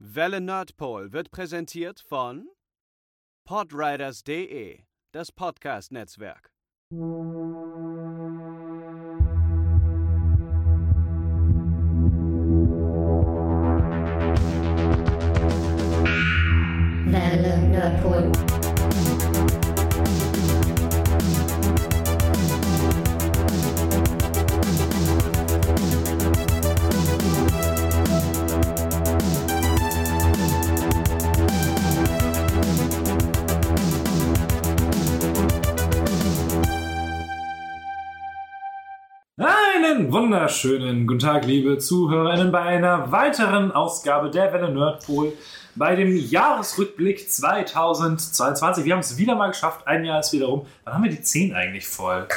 Welle Nordpol wird präsentiert von podriders.de, das Podcast-Netzwerk. Welle Nordpol. Einen wunderschönen guten Tag, liebe ZuhörerInnen, bei einer weiteren Ausgabe der Welle Nerdpool bei dem Jahresrückblick 2022. Wir haben es wieder mal geschafft, ein Jahr ist wieder rum. Wann haben wir die 10 eigentlich voll?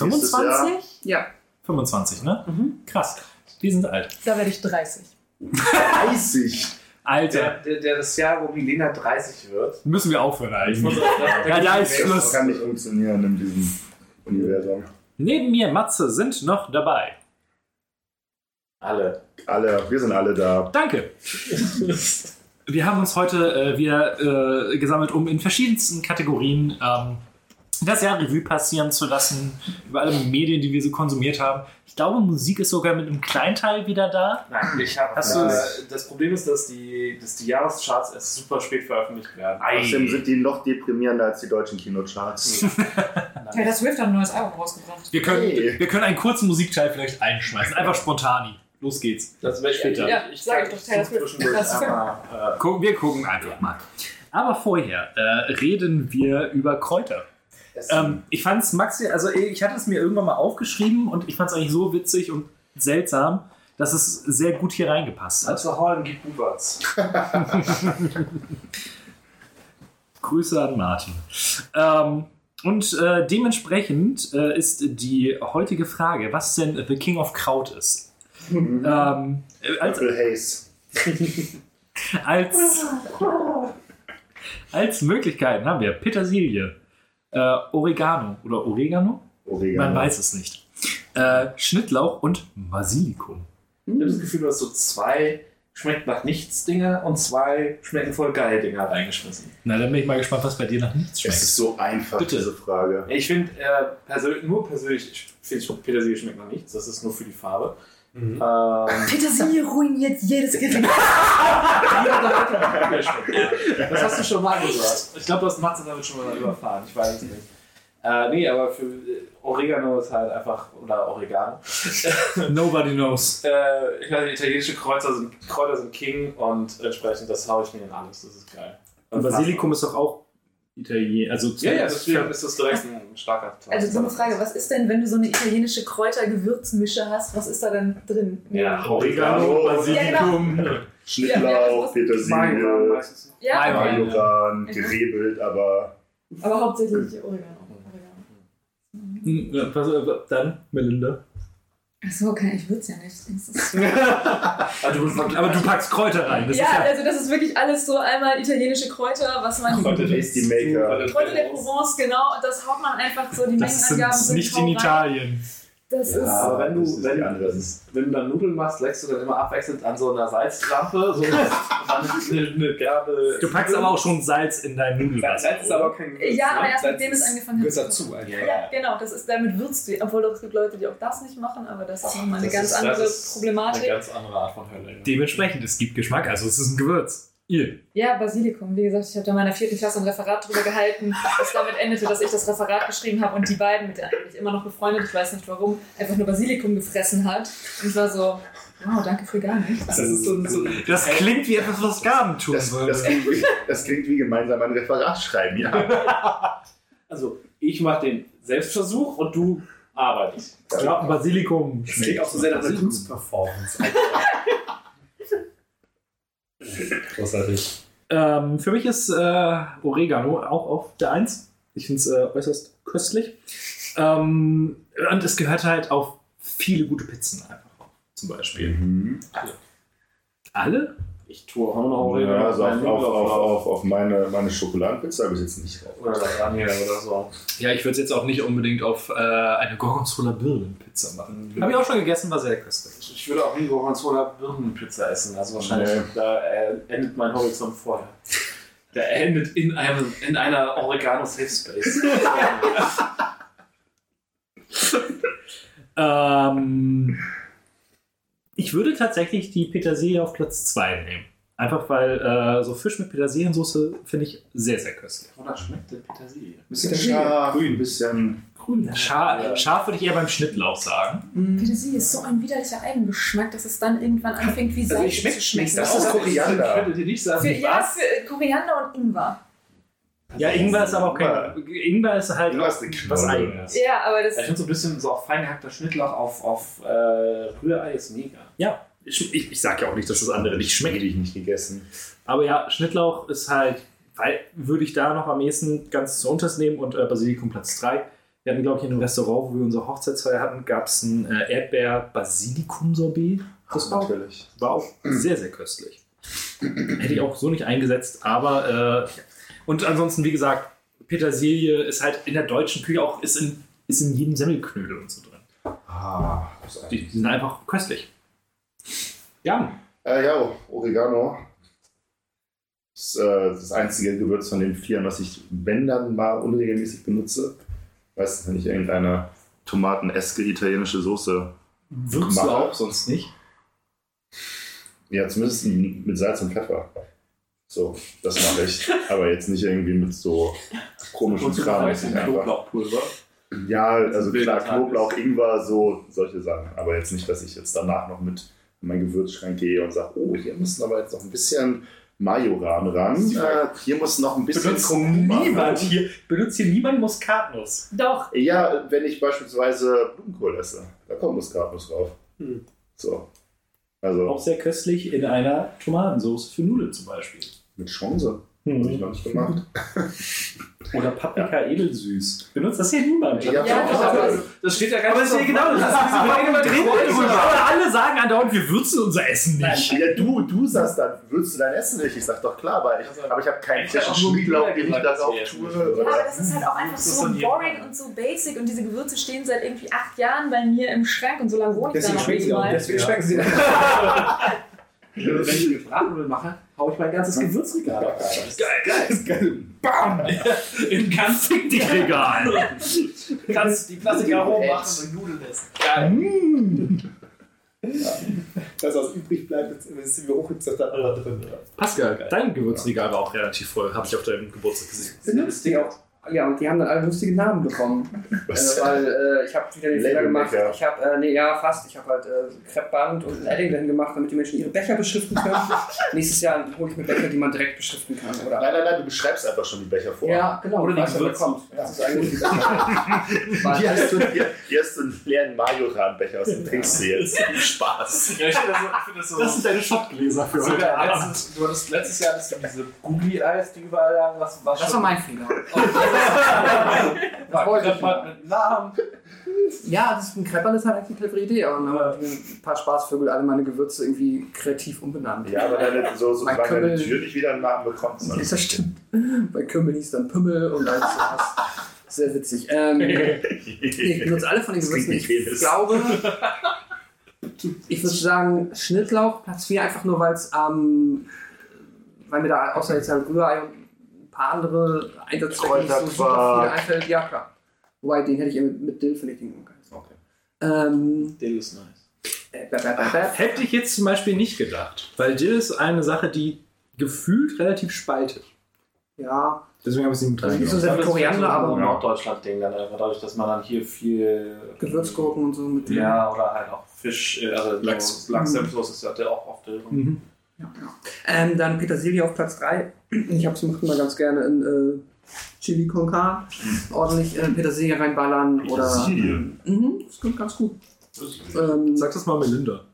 Nächstes Jahr. 25? Ja, 25, ne? Krass. Wir sind alt. da werde ich 30. 30. Alter, Der, der, der das Jahr, wo Milena 30 wird. müssen wir aufhören eigentlich. Ja, da ist Das Schluss. kann nicht funktionieren in diesem Universum. Neben mir, Matze, sind noch dabei. Alle. Alle, wir sind alle da. Danke. Wir haben uns heute äh, wieder äh, gesammelt, um in verschiedensten Kategorien ähm, das Jahr Revue passieren zu lassen, über alle Medien, die wir so konsumiert haben. Ich glaube, Musik ist sogar mit einem Kleinteil wieder da. Nein, ich habe. Hast du's? das Problem ist, dass die, dass die Jahrescharts erst super spät veröffentlicht werden. Außerdem sind die noch deprimierender als die deutschen Kinocharts. Taylor Swift hat ein neues Album rausgebracht. Wir können, Hey. wir können einen kurzen Musikteil vielleicht einschmeißen. Einfach spontan. Los geht's. Das wäre später. Ja, ich doch, Taylor Swift. einmal, äh, Gucken, wir gucken einfach mal. Aber vorher äh, reden wir über Kräuter. Ähm, ich fand es Maxi, also ich hatte es mir irgendwann mal aufgeschrieben und ich fand es eigentlich so witzig und seltsam, dass es sehr gut hier reingepasst hat. Also Horn gibt Buberts. Grüße an Martin. Ähm, und äh, dementsprechend äh, ist die heutige Frage, was denn The King of Kraut ist. ähm, äh, als, Haze. als, als Möglichkeiten haben wir Petersilie, äh, Oregano oder Oregano? Oregano. Man weiß es nicht. Äh, Schnittlauch und Basilikum. Ich habe das Gefühl, du hast so zwei schmeckt nach nichts Dinger und zwei schmecken voll geil Dinger reingeschmissen. Na, dann bin ich mal gespannt, was bei dir nach nichts Es schmeckt. ist so einfach, Bitte. diese Frage. Ich finde äh, persönlich, nur persönlich, ich finde Petersilie schmeckt nach nichts. Das ist nur für die Farbe. Ähm, Petersilie ruiniert jedes Gericht. Das hast du schon mal gesagt. Ich glaube, du hast Matze damit schon mal überfahren. Ich weiß es nicht. Äh, nee, aber für äh, Oregano ist halt einfach, oder Oregano. Nobody knows. Äh, ich nicht, italienische Kräuter sind, Kräuter sind King und entsprechend das haue ich mir in alles. Das ist geil. Und Basilikum ist doch auch Italien, also Ja, ja, deswegen ist das direkt ein starker Teil. Also so eine Frage, was ist denn, wenn du so eine italienische Kräuter-Gewürzmische hast, was ist da denn drin? Ja, Oregano, Basilikum. Ja, ja, Schnittlauch, Petersilie, Majoran. gerebelt, aber aber hauptsächlich Oregano. Oregano. Hm, ja, was, äh, Dann, Melinda. Achso, okay, ich würze ja nicht. Das ist- Also, du Aber du packst Kräuter rein. Das ja, ist ja also das ist wirklich alles so einmal italienische Kräuter, was man... Kräuter Tasty Maker. Kräuter der Provence, genau, und das haut man einfach so, die das Mengenangaben sind sind nicht in rein. Italien. Das Ja, ist... aber wenn du, wenn, ist, wenn du dann Nudeln machst, leckst du dann immer abwechselnd an so einer Salzlampe. So, eine, eine Gabel. Du packst aber auch schon Salz in dein Nudelwasser. Salz ist aber kein Gewürz, Ja, aber ne? erst Salz mit dem es ist- angefangen hat. Gehört zu dazu eigentlich. Ja, genau, das ist, damit würzt du. Obwohl es gibt Leute, die auch das nicht machen, aber das ist nochmal eine ganz ist- das andere ist Problematik. Eine ganz andere Art von Hölle. ja. Dementsprechend, es gibt Geschmack, also es ist ein Gewürz. Ihr. Ja, Basilikum. Wie gesagt, ich habe da in meiner vierten Klasse ein Referat drüber gehalten, das damit endete, dass ich das Referat geschrieben habe und die beiden, mit denen ich immer noch befreundet, ich weiß nicht warum, einfach nur Basilikum gefressen hat. Und ich war so, wow, danke für gar nichts. Das ist so, so Das klingt wie etwas, was Gaben tun das, würde. das, klingt wie, das klingt wie gemeinsam ein Referat schreiben, ja. Also, ich mache den Selbstversuch und du arbeitest. Ich glaube, Basilikum Das klingt auch so sehr nach einer Kunstperformance. Großartig. Ähm, für mich ist äh, Oregano auch auf der Eins. Ich finde es äh, äußerst köstlich. Ähm, und es gehört halt auf viele gute Pizzen einfach. Zum Beispiel. Mhm. Alle? Ich tue auch noch Oregano Ja, also auf, auf, auf, auf, auf meine, meine Schokoladenpizza habe ich jetzt nicht drauf. Oder Lasagne oder so. Ja, ich würde es jetzt auch nicht unbedingt auf äh, eine Gorgonzola Birnenpizza machen. Habe ich auch schon gegessen, war sehr köstlich. Ich würde auch nie Gorgonzola Birnenpizza essen. Also wahrscheinlich, Nee. da äh, endet mein Horizont vorher. Der endet in, einem, in einer Oregano Safe Space. Ähm, ich würde tatsächlich die Petersilie auf Platz 2 nehmen. Einfach weil äh, so Fisch mit Petersiliensoße finde ich sehr, sehr köstlich. Oder schmeckt der Petersilie? Bisschen scharf, ein bisschen. Grün. Scha scharf würde ich eher beim Schnittlauch sagen. Petersilie ist so ein widerlicher Eigengeschmack, dass es dann irgendwann anfängt wie Also Seife ich schmeckt zu schmecken. Das ist Koriander. Ich könnte dir nicht sagen, Für, ja, was. für Koriander und Ingwer. Ja, Ingwer ist aber auch kein. Ingwer ist halt Ingwer ist was. Eigenes. Ja, aber das. Ich finde so ein bisschen so auf fein gehackter Schnittlauch auf, auf äh, Rührei ist mega. Ja, ich, ich, ich sage ja auch nicht, dass das andere nicht schmeckt. die ich nicht gegessen. Aber ja, Schnittlauch ist halt, weil würde ich da noch am ehesten ganz zu unters nehmen und äh, Basilikum Platz 3. Wir hatten, glaube ich, in einem Restaurant, wo wir unsere Hochzeitsfeier hatten, gab es ein äh, Erdbeer-Basilikum-Sorbet. Das war, auch- natürlich. war auch sehr, sehr köstlich. Hätte ich auch so nicht eingesetzt, aber äh, und ansonsten, wie gesagt, Petersilie ist halt in der deutschen Küche auch, ist in, ist in jedem Semmelknödel und so drin. Ah, Die, die sind einfach köstlich. Ja, Äh, ja, Oregano. Das ist äh, das einzige Gewürz von den vieren, was ich, wenn dann mal unregelmäßig benutze. Weißt du, wenn ich irgendeine tomateneske italienische Soße. würzt Mach du auch sonst nicht. Ja, zumindest mit Salz und Pfeffer. So, das mache ich. Aber jetzt nicht irgendwie mit so komischen Kram. Knoblauchpulver. Ja, also klar, Knoblauch, Ingwer, so solche Sachen. Aber jetzt nicht, dass ich jetzt danach noch mit in meinen Gewürzschrank gehe und sage, oh, hier müssen aber jetzt noch ein bisschen Majoran ran. Äh, hier muss noch ein bisschen Kurkuma ran. hier, benutzt hier niemand Muskatnuss. Doch. Ja, wenn ich beispielsweise Blumenkohl esse, da kommt Muskatnuss drauf. Hm. So. Also Auch sehr köstlich in einer Tomatensauce für Nudeln zum Beispiel. mit Chance. Habe ich noch nicht gemacht. Oder Paprika edelsüß. Benutzt das hier niemand. Ja, Ja, also, Das steht ja ganz Aber das ist ja genau, das ist diese Kreuzung. Aber alle sagen andauernd, wir würzen unser Essen nicht. ja, du, du sagst dann, würdest du dein Essen nicht? Ich sag doch klar, aber ich, aber ich habe keinen frischen auch Bier den ich gesagt, da dass drauf wir essen tue. Ja, aber das ist halt auch einfach Das so boring und so basic und diese Gewürze stehen seit irgendwie acht Jahren bei mir im Schrank und so lange wohne ich da noch nicht sie auch. mal. Deswegen schmecken sie Wenn ich mir Bratnudeln mache, hau ich mein ganzes Gewürzregal auf. Geil, geil. Bam! In ganz dich Regal. kannst die Plastikaromen machen und Nudeln essen. Geil. Das, was übrig bleibt, ist ist wie hoch ist das da alle drin. Pascal, dein Gewürzregal war auch relativ voll, habe ich auf deinem Geburtstag gesehen. Das Ding auch. Ja, und die haben dann alle lustige Namen bekommen. Äh, weil äh, ich habe wieder den Fehler gemacht. Ich habe, äh, nee, ja, fast. Ich habe halt äh, Kreppband und ein Edding dahin gemacht, damit die Menschen ihre Becher beschriften können. Nächstes Jahr hole ich mir Becher, die man direkt beschriften kann. Oder? Nein, nein, nein, du beschreibst einfach schon die Becher vor. Ja, genau. Oder die weiß, wer Gewürze. kommt. Das ist eigentlich die. Weil Hier hast, du, hier, hier hast du einen leeren Majoran-Becher aus dem trinkst du jetzt. Spaß. Ja, ich finde das, so- ich find das so. Das sind deine Schottgläser für so heute letztes, du hattest letztes Jahr diese Googly-Eis, die überall lagen. Was, was Das war mein Fehler. Das wollte ich mal mit Namen. Ja, das ist ein Kreppern ist halt eigentlich eine clevere Idee. Aber dann haben halt ein paar Spaßvögel alle meine Gewürze irgendwie kreativ umbenannt. Ja, aber deine, so, so deine Kümmel- Tür nicht wieder einen Namen bekommt. Ja, das stimmt. Bei Kümmel hieß dann Pümmel und alles sowas. Sehr witzig. Ähm, ich benutze alle von den Gewürzen. Ich Penis. glaube, ich würde sagen Schnittlauch, Platz 4, einfach nur, weil es ähm, weil mir da außer jetzt halt Rührei und paar andere Einsatzzwecke nicht so super viele einfällt. Ja, klar. Wobei, den hätte ich mit, mit Dill, finde ich den. Okay. Ähm, Dill ist nice. äh, bäh, bäh, bäh, bäh. Hätte ich jetzt zum Beispiel nicht gedacht. Weil Dill ist eine Sache, die gefühlt relativ spaltet. ja, Deswegen habe ich sie mit Also nicht so sehr Koriander, aber ein Norddeutschland-Ding dann einfach dadurch, dass man dann hier viel Gewürzgurken und so mit Ja, oder halt auch Fisch, äh, also Lachs. so Lachs-Senfsoße ist ja der auch oft drin. Mhm. Ähm, dann Petersilie auf Platz 3. Ich hab's mache immer ganz gerne in äh, Chili con Carne. Ordentlich äh, Petersilie reinballern. Petersilie? Oder, mhm, das kommt ganz gut. Ähm, Sag das mal Melinda.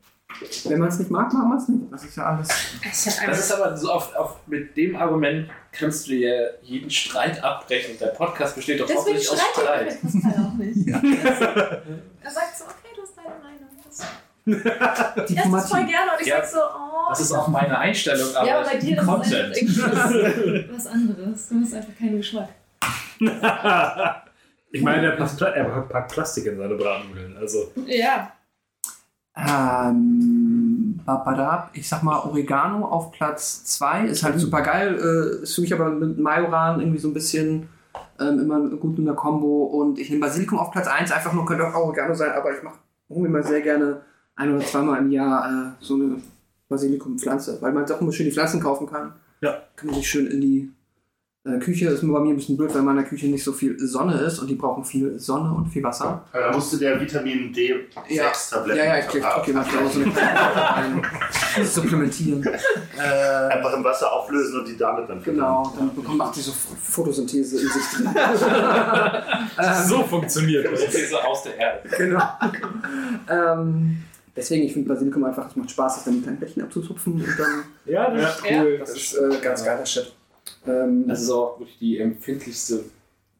wenn man es nicht mag, mag man es nicht. Das ist ja alles. Das ist aber so auf, auf, mit dem Argument kannst du dir jeden Streit abbrechen. Der Podcast besteht doch hauptsächlich aus Streit. Pascal auch nicht. Er sagt so, okay, du hast deine Meinung. Das Ich esse das voll Diplomatie. gerne und ich Ja. sag so, oh. Das ist auch meine Einstellung, aber ja, bei dir ist Content. irgendwie was, was anderes. Du hast einfach keinen Geschmack. ich meine, er packt, er packt Plastik in seine Bratnudeln. Also, Ja. Ähm, babadab, ich sag mal Oregano auf Platz 2 ist halt super geil. Äh, ist für mich aber mit Majoran irgendwie so ein bisschen ähm, immer gut in der Kombo. Und ich nehme Basilikum auf Platz 1. Einfach nur könnte auch Oregano sein, aber ich mache hol mir mal sehr gerne ein oder zweimal im Jahr äh, so eine Basilikumpflanze, weil man doch immer schön die Pflanzen kaufen kann. Ja. Kann man sich schön in die äh, Küche. Ist nur bei mir ein bisschen blöd, weil in meiner Küche nicht so viel Sonne ist und die brauchen viel Sonne und viel Wasser. Da musste der Vitamin D Ja. 6 Tabletten Ja, ja, ich krieg, okay, mach ich auch so eine supplementieren. Äh, einfach im Wasser auflösen und die damit dann genau, dann bekommt man auch diese Photosynthese in sich drin. ähm, so funktioniert das. These aus der Erde. genau. ähm, deswegen, ich finde Basilikum einfach, es macht Spaß, das dann in kleinen Bällchen abzuzupfen und dann, Ja, das ist Ja. cool. das ist äh, ganz geiler Shit. Ähm, Das ist auch wirklich die empfindlichste,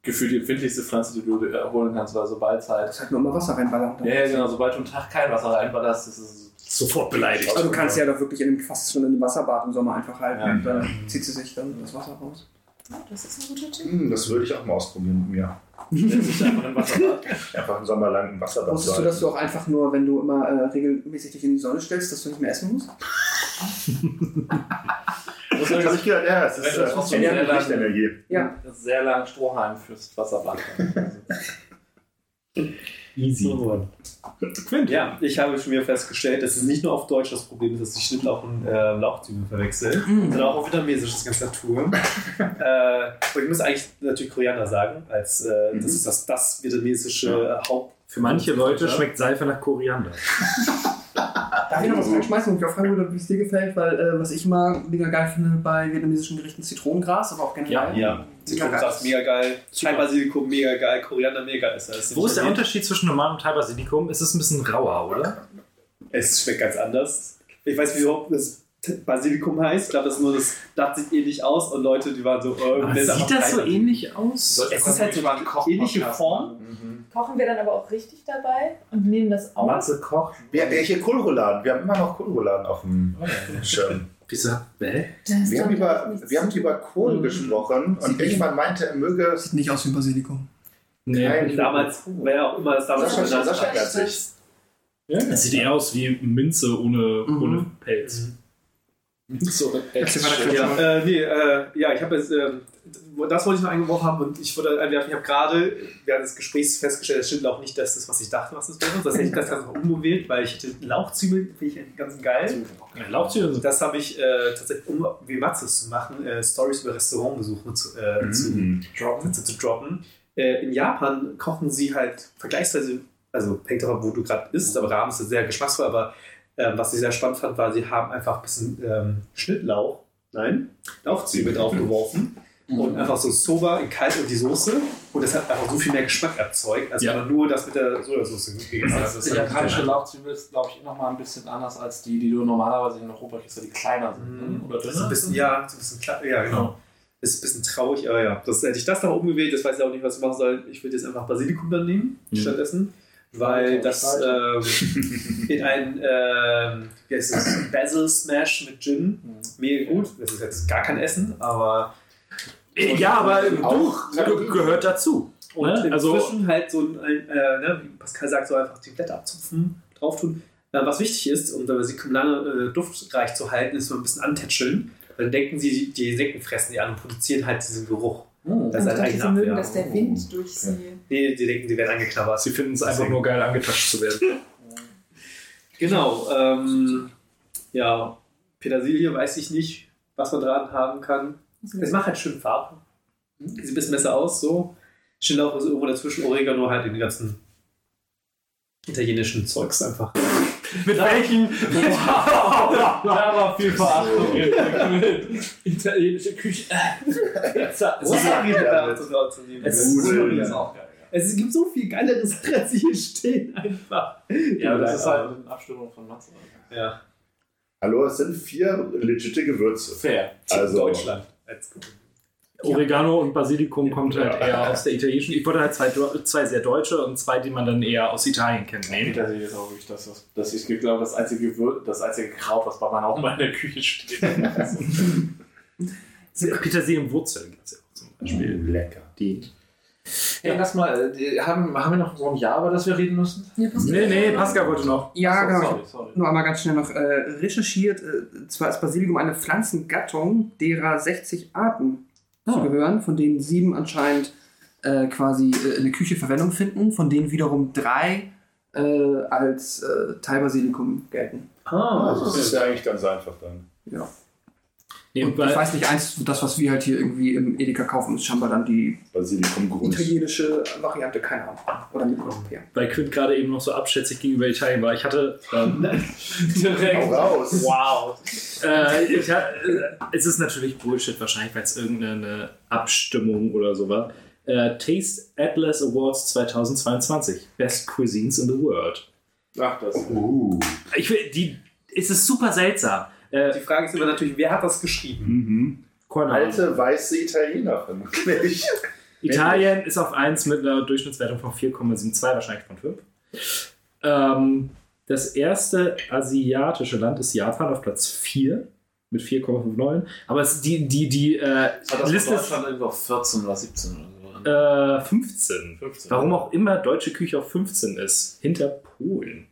gefühlt die empfindlichste Pflanze, die du dir holen kannst, weil sobald es halt. das halt nur mal Wasser reinballern. Ja, ja, genau, sobald du einen Tag kein Wasser reinballerst, ist es. Sofort beleidigt. Also du kannst ja doch wirklich in dem, fast schon in einem Wasserbad im Sommer einfach halten Ja. und dann zieht sie sich dann das Wasser raus. Oh, das ist ein guter Tipp. Hm, das würde ich auch mal ausprobieren mit mir. Dich einfach im Wasser. Einfach einen Sommer lang im Wasserbad Wusstest du, dass du auch einfach nur, wenn du immer äh, regelmäßig dich in die Sonne stellst, dass du nicht mehr essen musst? Das Das habe ich gehört, ja, es ist du das äh, machst, dann Ernährung sehr lang- Lichtenergie. Ja. Das ist sehr lang Strohhalm fürs Wasserbad. Easy. Quint. Ja, ich habe schon wieder festgestellt, dass es nicht nur auf Deutsch das Problem ist, dass ich Schnittlauch und äh, Lauchzwiebeln verwechsel, sondern auch auf vietnamesisches ganzer Natur. äh, und ich muss eigentlich natürlich Koriander sagen, als äh, das ist das, das vietnamesische Haupt. Für manche Leute Ja. schmeckt Seife nach Koriander. Darf ich noch was reinschmeißen und mich auch fragen würde, wie es dir gefällt? Weil äh, was ich immer mega geil finde bei vietnamesischen Gerichten Zitronengras, aber auch generell. Ja, Zitronengras mega geil, Thai Basilikum mega geil, Koriander mega geil. Es Wo ist der Unterschied zwischen normalem Thai Basilikum? Es ist ein bisschen rauer, oder? Es schmeckt ganz anders. Ich weiß nicht, wie überhaupt das Basilikum heißt. Ich glaube, das ist nur das, das sieht ähnlich aus und Leute, die waren so, äh, Aber sieht das so ähnlich aus? Es ist halt so eine ähnliche Form. Kochen wir dann aber auch richtig dabei und nehmen das auf. Matze kocht. Wer, wer hier Kohlrouladen? Wir haben immer noch Kohlrouladen auf dem Schirm. Wieso? Hä? Wir haben über, wir haben über. Kohl gesprochen und Bichmann meinte, er möge. Sieht nicht aus wie Basilikum. Nee. Damals, wer auch immer das damals Sascha, genannt Sascha hat. klärt sich. Es sieht eher aus wie Minze ohne, Mhm. ohne Pelz. So, Erzähl weiter, Ja, äh, nee, äh, ja, ich habe jetzt, äh, das wollte ich noch eingeworfen haben und ich wollte einwerfen, ich habe gerade während des Gesprächs festgestellt, das stimmt auch nicht das ist, was ich dachte, was es wäre. Das hätte ich das Ganze noch umgewählt, weil ich hätte Lauchzwiebeln, finde ich ganz geil. Lauchzwiebeln sind Das habe ich äh, tatsächlich, um wie Matzes zu machen, äh, Stories über Restaurantbesuche zu, äh, zu, Mhm. droppen, zu, zu droppen. Äh, in Japan kochen sie halt vergleichsweise, also hängt davon, wo du gerade isst, aber Rahmen ist sehr geschmacksvoll, aber ähm, was ich sehr spannend fand, war, sie haben einfach ein bisschen ähm, Schnittlauch, nein, Lauchzwiebel draufgeworfen und einfach so Soba in kalt und die Soße und das hat einfach so viel mehr Geschmack erzeugt, als Ja. wenn man nur das mit der Sojasauce gegessen hat. Das halt japanische Lauchzwiebel ist, glaube ich, nochmal ein bisschen anders als die, die du normalerweise in Europa kriegst, weil die kleiner sind. Mhm. ne? Oder Das ist ein bisschen, ja, so ein bisschen klar, ja, genau. Ja. Ist ein bisschen traurig, aber ja. Das, hätte ich das noch umgewählt, das weiß ich auch nicht, was ich machen soll. Ich würde jetzt einfach Basilikum dann nehmen, Mhm. stattdessen. Weil das ähm, in ein ähm, wie heißt das? Basil Smash mit Gin mega gut. Das ist jetzt gar kein Essen, aber Ja, aber Auch du ge- gehört dazu. und Ne? Also, inzwischen halt so ein, ein äh, ne, wie Pascal sagt, so einfach die Blätter abzupfen, drauf tun. Äh, was wichtig ist, um Basilikum lange äh, duftreich zu halten, ist so ein bisschen antätscheln. Dann denken sie, die, Insekten fressen die an und produzieren halt diesen Geruch. Das Und ist halt eigentlich sie eine mögen, dass der Wind durch sie. Nee, die denken, die werden angeknabbert. sie finden es einfach nur geil, angetatscht zu werden. Genau. Ähm, ja, Petersilie weiß ich nicht, was man dran haben kann. Es macht halt schön Farbe. Sieht ein bisschen besser aus, so. Schnittlauch ist irgendwo dazwischen, Oregano halt in den ganzen italienischen Zeugs einfach. Mit welchen? Da war viel Verachtung italienische Küche. Pizza. Es ist auch geil. Es gibt so viel geilere Sachen, als sie hier stehen, einfach. Ja, das ist halt eine Abstimmung von Matze. Ja, Hallo, es sind vier legitime Gewürze. Fair. Also- Deutschland. Als gut. Oregano und Basilikum kommt halt eher aus der italienischen. Ich wollte halt zwei, zwei sehr deutsche und zwei, die man dann eher aus Italien kennt, nehmen. Petersilie ist auch wirklich das, was, das ist, ich glaube, das einzige, das einzige Kraut, was bei meiner Oma in der Küche steht. Petersilienwurzel gibt es ja auch zum Beispiel. Lecker. Die. Hey, lass mal, äh, haben, haben wir noch so ein Jahr, über das wir reden müssen? Ja, passt Nee, nee, Pascal wollte noch. Ja, So, genau. Sorry, sorry. nur einmal ganz schnell noch äh, recherchiert. Äh, zwar ist Basilikum eine Pflanzengattung, derer 60 Arten Ah. zugehören, von denen sieben anscheinend äh, quasi äh, in der Küche Verwendung finden, von denen wiederum drei äh, als äh, Teilbasilikum gelten. Ah, Also das ist ja eigentlich ganz einfach dann. Ja. Nee, Und weil, ich weiß nicht, eins, das, was wir halt hier irgendwie im Edeka kaufen, ist scheinbar dann die italienische Variante, keine Ahnung. Oder mitteleuropäer. weil Quint gerade eben noch so abschätzig gegenüber Italien war. Ich hatte. Ähm, Hau raus. Wow. äh, ich, ha- äh, es ist natürlich Bullshit, wahrscheinlich, weil es irgendeine Abstimmung oder so war. Äh, Taste Atlas Awards 2022. Best Cuisines in the World. Ach, das. Uh. Ich will, die, es ist super seltsam. Äh, Die Frage ist immer natürlich, wer hat das geschrieben? mhm. Alte weiße Italiener vermutlich. Italien ist auf 1 mit einer Durchschnittswertung von 4,72, wahrscheinlich von 5. Ähm, das erste asiatische Land ist Japan auf Platz 4 mit 4,59. Aber es, die, die, die äh, das Liste ist Deutschland irgendwo auf 14 oder 17 oder so? äh, 15. 15. Warum auch immer deutsche Küche auf 15 ist, hinter Polen.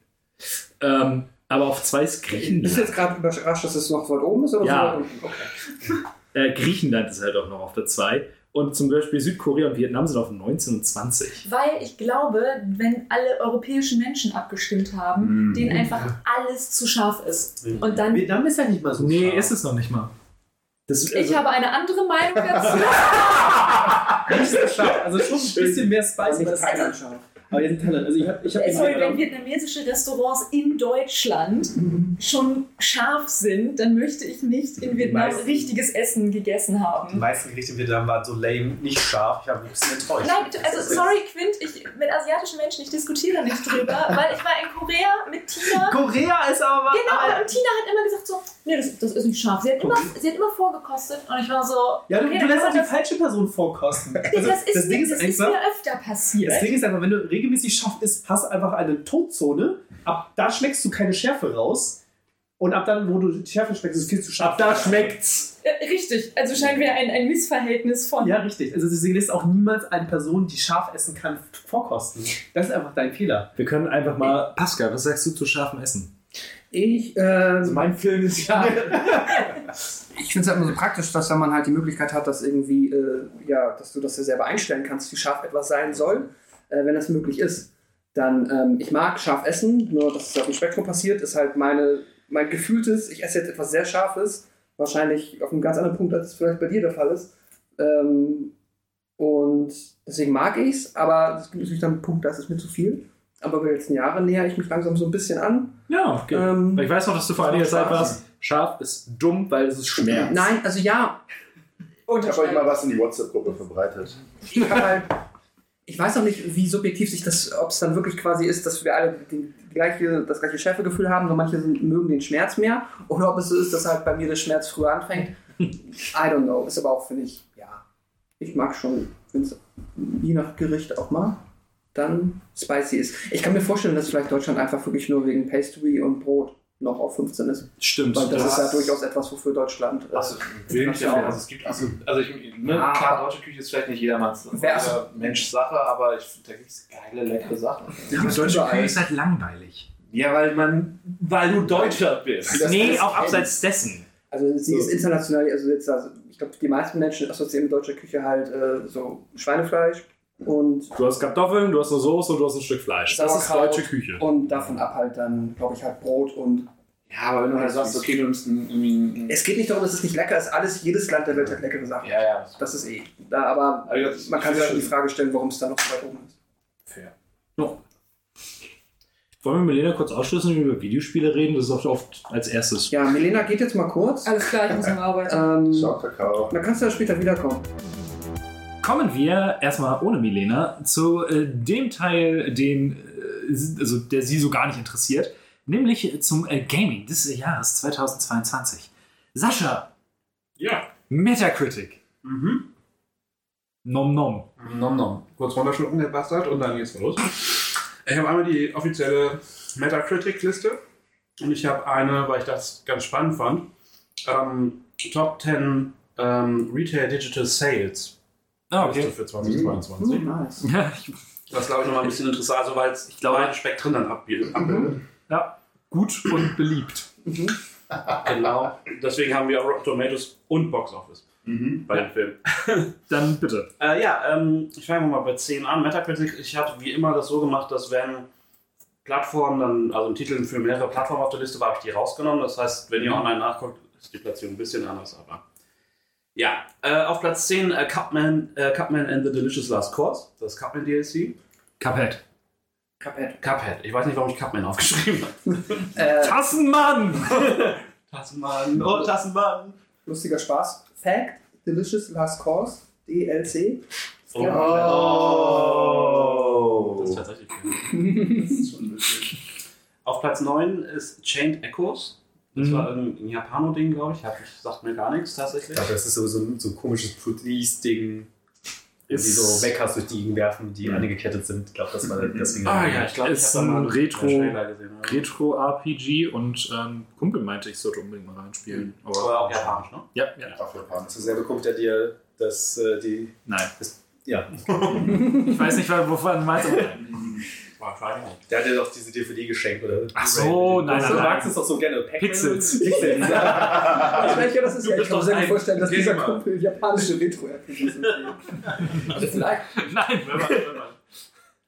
Ähm, aber auf 2 ist Bist du Griechenland. jetzt gerade überrascht, dass es noch weit oben ist? Oder Ja. so? Okay. Äh, Griechenland ist halt auch noch auf der 2. Und zum Beispiel Südkorea und Vietnam sind auf 19 und 20. Weil ich glaube, wenn alle europäischen Menschen abgestimmt haben, Mhm. denen einfach alles zu scharf ist. Und dann, Vietnam ist ja nicht mal so Nee, scharf. ist es noch nicht mal. Das, ich also- habe eine andere Meinung dazu. nicht so scharf. Also schon ein bisschen mehr Spicy. Also aber jetzt in Thailand. Also ich habe ich hab Sorry, wenn vietnamesische Restaurants in Deutschland schon scharf sind, dann möchte ich nicht in Vietnam meisten- richtiges Essen gegessen die haben. meisten Gerichte in Vietnam waren so lame, nicht scharf. Ich habe ein bisschen enttäuscht. Nein, also sorry, Quint, ich mit asiatischen Menschen, ich diskutiere nicht drüber, weil ich war in Korea mit Tina. Korea ist aber. Genau, aber und Tina hat immer gesagt so, nee, das, das ist nicht scharf. Sie hat, immer, sie hat immer vorgekostet und ich war so, ja, du, okay, du lässt auch die falsche Person vorkosten. das, Also, das, ist, das Ding mir, ist das ist einfach. mir öfter passiert. Das Ding ist einfach, wenn du regelmäßig scharf isst, hast du einfach eine Todzone. Ab da schmeckst du keine Schärfe raus. Und ab dann, wo du die Schärfe schmeckst, ist es viel zu scharf. Ab da schmeckt's. Äh, Richtig, also scheint wir ein, ein Missverhältnis von. Ja, richtig. Also deswegen lässt auch niemals eine Person, die scharf essen kann, vorkosten. Das ist einfach dein Fehler. Wir können einfach mal. Pascal, was sagst du zu scharfem Essen? Ich, äh, Also mein Film ist ja. ich finde es halt immer so praktisch, dass wenn man halt die Möglichkeit hat, dass irgendwie, äh, ja, dass du das ja selber einstellen kannst, wie scharf etwas sein soll, äh, wenn das möglich ist. Dann, ähm, ich mag scharf essen, nur dass es auf dem Spektrum passiert, ist halt meine, mein gefühltes, ich esse jetzt etwas sehr Scharfes, wahrscheinlich auf einem ganz anderen Punkt, als es vielleicht bei dir der Fall ist. Ähm, und deswegen mag ich es, aber es gibt natürlich dann einen Punkt, da ist es mir zu viel. Aber über die letzten Jahre näher ich mich langsam so ein bisschen an. Ja, okay. Ähm, ich weiß noch, dass du vor einiger Zeit warst. Scharf ist dumm, weil es ist Schmerz. Nein, also ja, Ich habe euch mal was in die WhatsApp-Gruppe verbreitet. ich kann halt, ich weiß noch nicht, wie subjektiv sich das, ob es dann wirklich quasi ist, dass wir alle die gleiche, das gleiche Schärfegefühl haben, nur manche sind, mögen den Schmerz mehr, oder ob es so ist, dass halt bei mir der Schmerz früher anfängt. I don't know. Ist aber auch, finde ich, ja, ich mag schon, wenn es je nach Gericht auch mal dann spicy ist. Ich kann mir vorstellen, dass vielleicht Deutschland einfach wirklich nur wegen Pastry und Brot noch auf 15 ist. Stimmt. Weil das ist ja Das- durchaus etwas, wofür Deutschland. äh, Also, will ich ja auch. Also, es gibt, also, also ich, ne, Ah. klar, deutsche Küche ist vielleicht nicht jedermanns Wer- jeder Mensch Sache, aber ich, da gibt es geile, leckere Sachen. aber deutsche Küche ist halt langweilig. Ja, weil man, weil du Deutscher bist. Das nee, auch kennt. abseits dessen. Also sie So. ist international, also jetzt, also ich glaube, die meisten Menschen assoziieren mit deutscher Küche halt äh, so Schweinefleisch und, Du hast Kartoffeln, du hast eine Soße und du hast ein Stück Fleisch. Das ist deutsche Küche. und davon ab halt dann, glaube ich, halt Brot und. Ja, aber wenn du halt sagst, okay, du nimmst ein, Es geht nicht darum, dass es nicht lecker ist, alles, jedes Land der Welt hat leckere Sachen. Ja, ja. Das ist eh. Da, aber Aber das- man kann sich schon die Frage stellen, warum es da noch so weit oben ist. Fair. Wollen wir Milena kurz ausschließen und über Videospiele reden? Das ist auch oft als erstes. Ja, Milena geht jetzt mal kurz. Alles klar, ich muss noch arbeiten. Ähm, dann kannst du ja später wiederkommen. Kommen wir erstmal ohne Milena zu äh, dem Teil, den, äh, also der sie so gar nicht interessiert, nämlich zum äh, Gaming des Jahres 2022. Sascha, Ja. Metacritic. Nom nom. Nom nom. Kurz runterschlucken, der Bastard, und dann geht's los. Ich habe einmal die offizielle Metacritic-Liste und ich habe eine, weil ich das ganz spannend fand, ähm, Top 10 ähm, Retail Digital Sales Ah, okay. für 2022. Uh, nice. Ja, ich, Das glaube ich nochmal ein bisschen interessant, also weil es glaube- beide Spektren dann abbildet. abbildet. ja, gut und beliebt. Genau. Deswegen haben wir auch Rotten Tomatoes und Box Office Mhm. bei dem Film. Dann bitte. Äh, ja, ähm, ich fange mal bei 10 an. Metacritic, ich habe wie immer das so gemacht, dass wenn Plattformen dann, also ein Titel für mehrere Plattformen auf der Liste war, habe ich die rausgenommen. Das heißt, wenn ihr online nachguckt, ist die Platzierung ein bisschen anders, aber. Ja, äh, auf Platz 10 äh, Cupman, äh, Cupman and the Delicious Last Course, das Cupman DLC. Cuphead. Cuphead. Cuphead, ich weiß nicht, warum ich Cupman aufgeschrieben habe. Äh, Tassenmann! Tassenmann, oh Tassenmann. lustiger Spaß. Fact: Delicious Last Course, DLC. Oh. Oh. Das ist tatsächlich cool. Auf Platz 9 ist Chained Echoes. Das Mhm. war ein, ein Japano-Ding, glaube ich. Hab, sagt mir gar nichts tatsächlich. Ich glaube, das ist sowieso ein, so ein komisches Police-Ding, die Ist- so Mechas durch die Gegend werfen, die Mhm. angekettet sind. Ich glaube, das war deswegen. Ah ja, ich glaube, ich Ist habe da mal ein einen Retro- ja. Retro-RPG und ähm, Kumpel meinte, ich sollte unbedingt mal reinspielen. Aber auch japanisch, ne? Ja, ja. Auf Japanisch. Zu sehr bekommt er dir das, äh, die. Nein. Ja, Ich weiß nicht, wovon du meinst. Wahrscheinlich nicht. der hat dir doch diese DVD geschenkt, oder? Ach so, nein, du nein, nein. magst es doch so gerne. Pixels. Pixels. Ich meine, ja, das ist Du ja, ich kann mir doch sehr gut vorstellen, dass dieser. Kumpel japanische Retro-RPGs. Also vielleicht. Nein, wenn man, wenn man.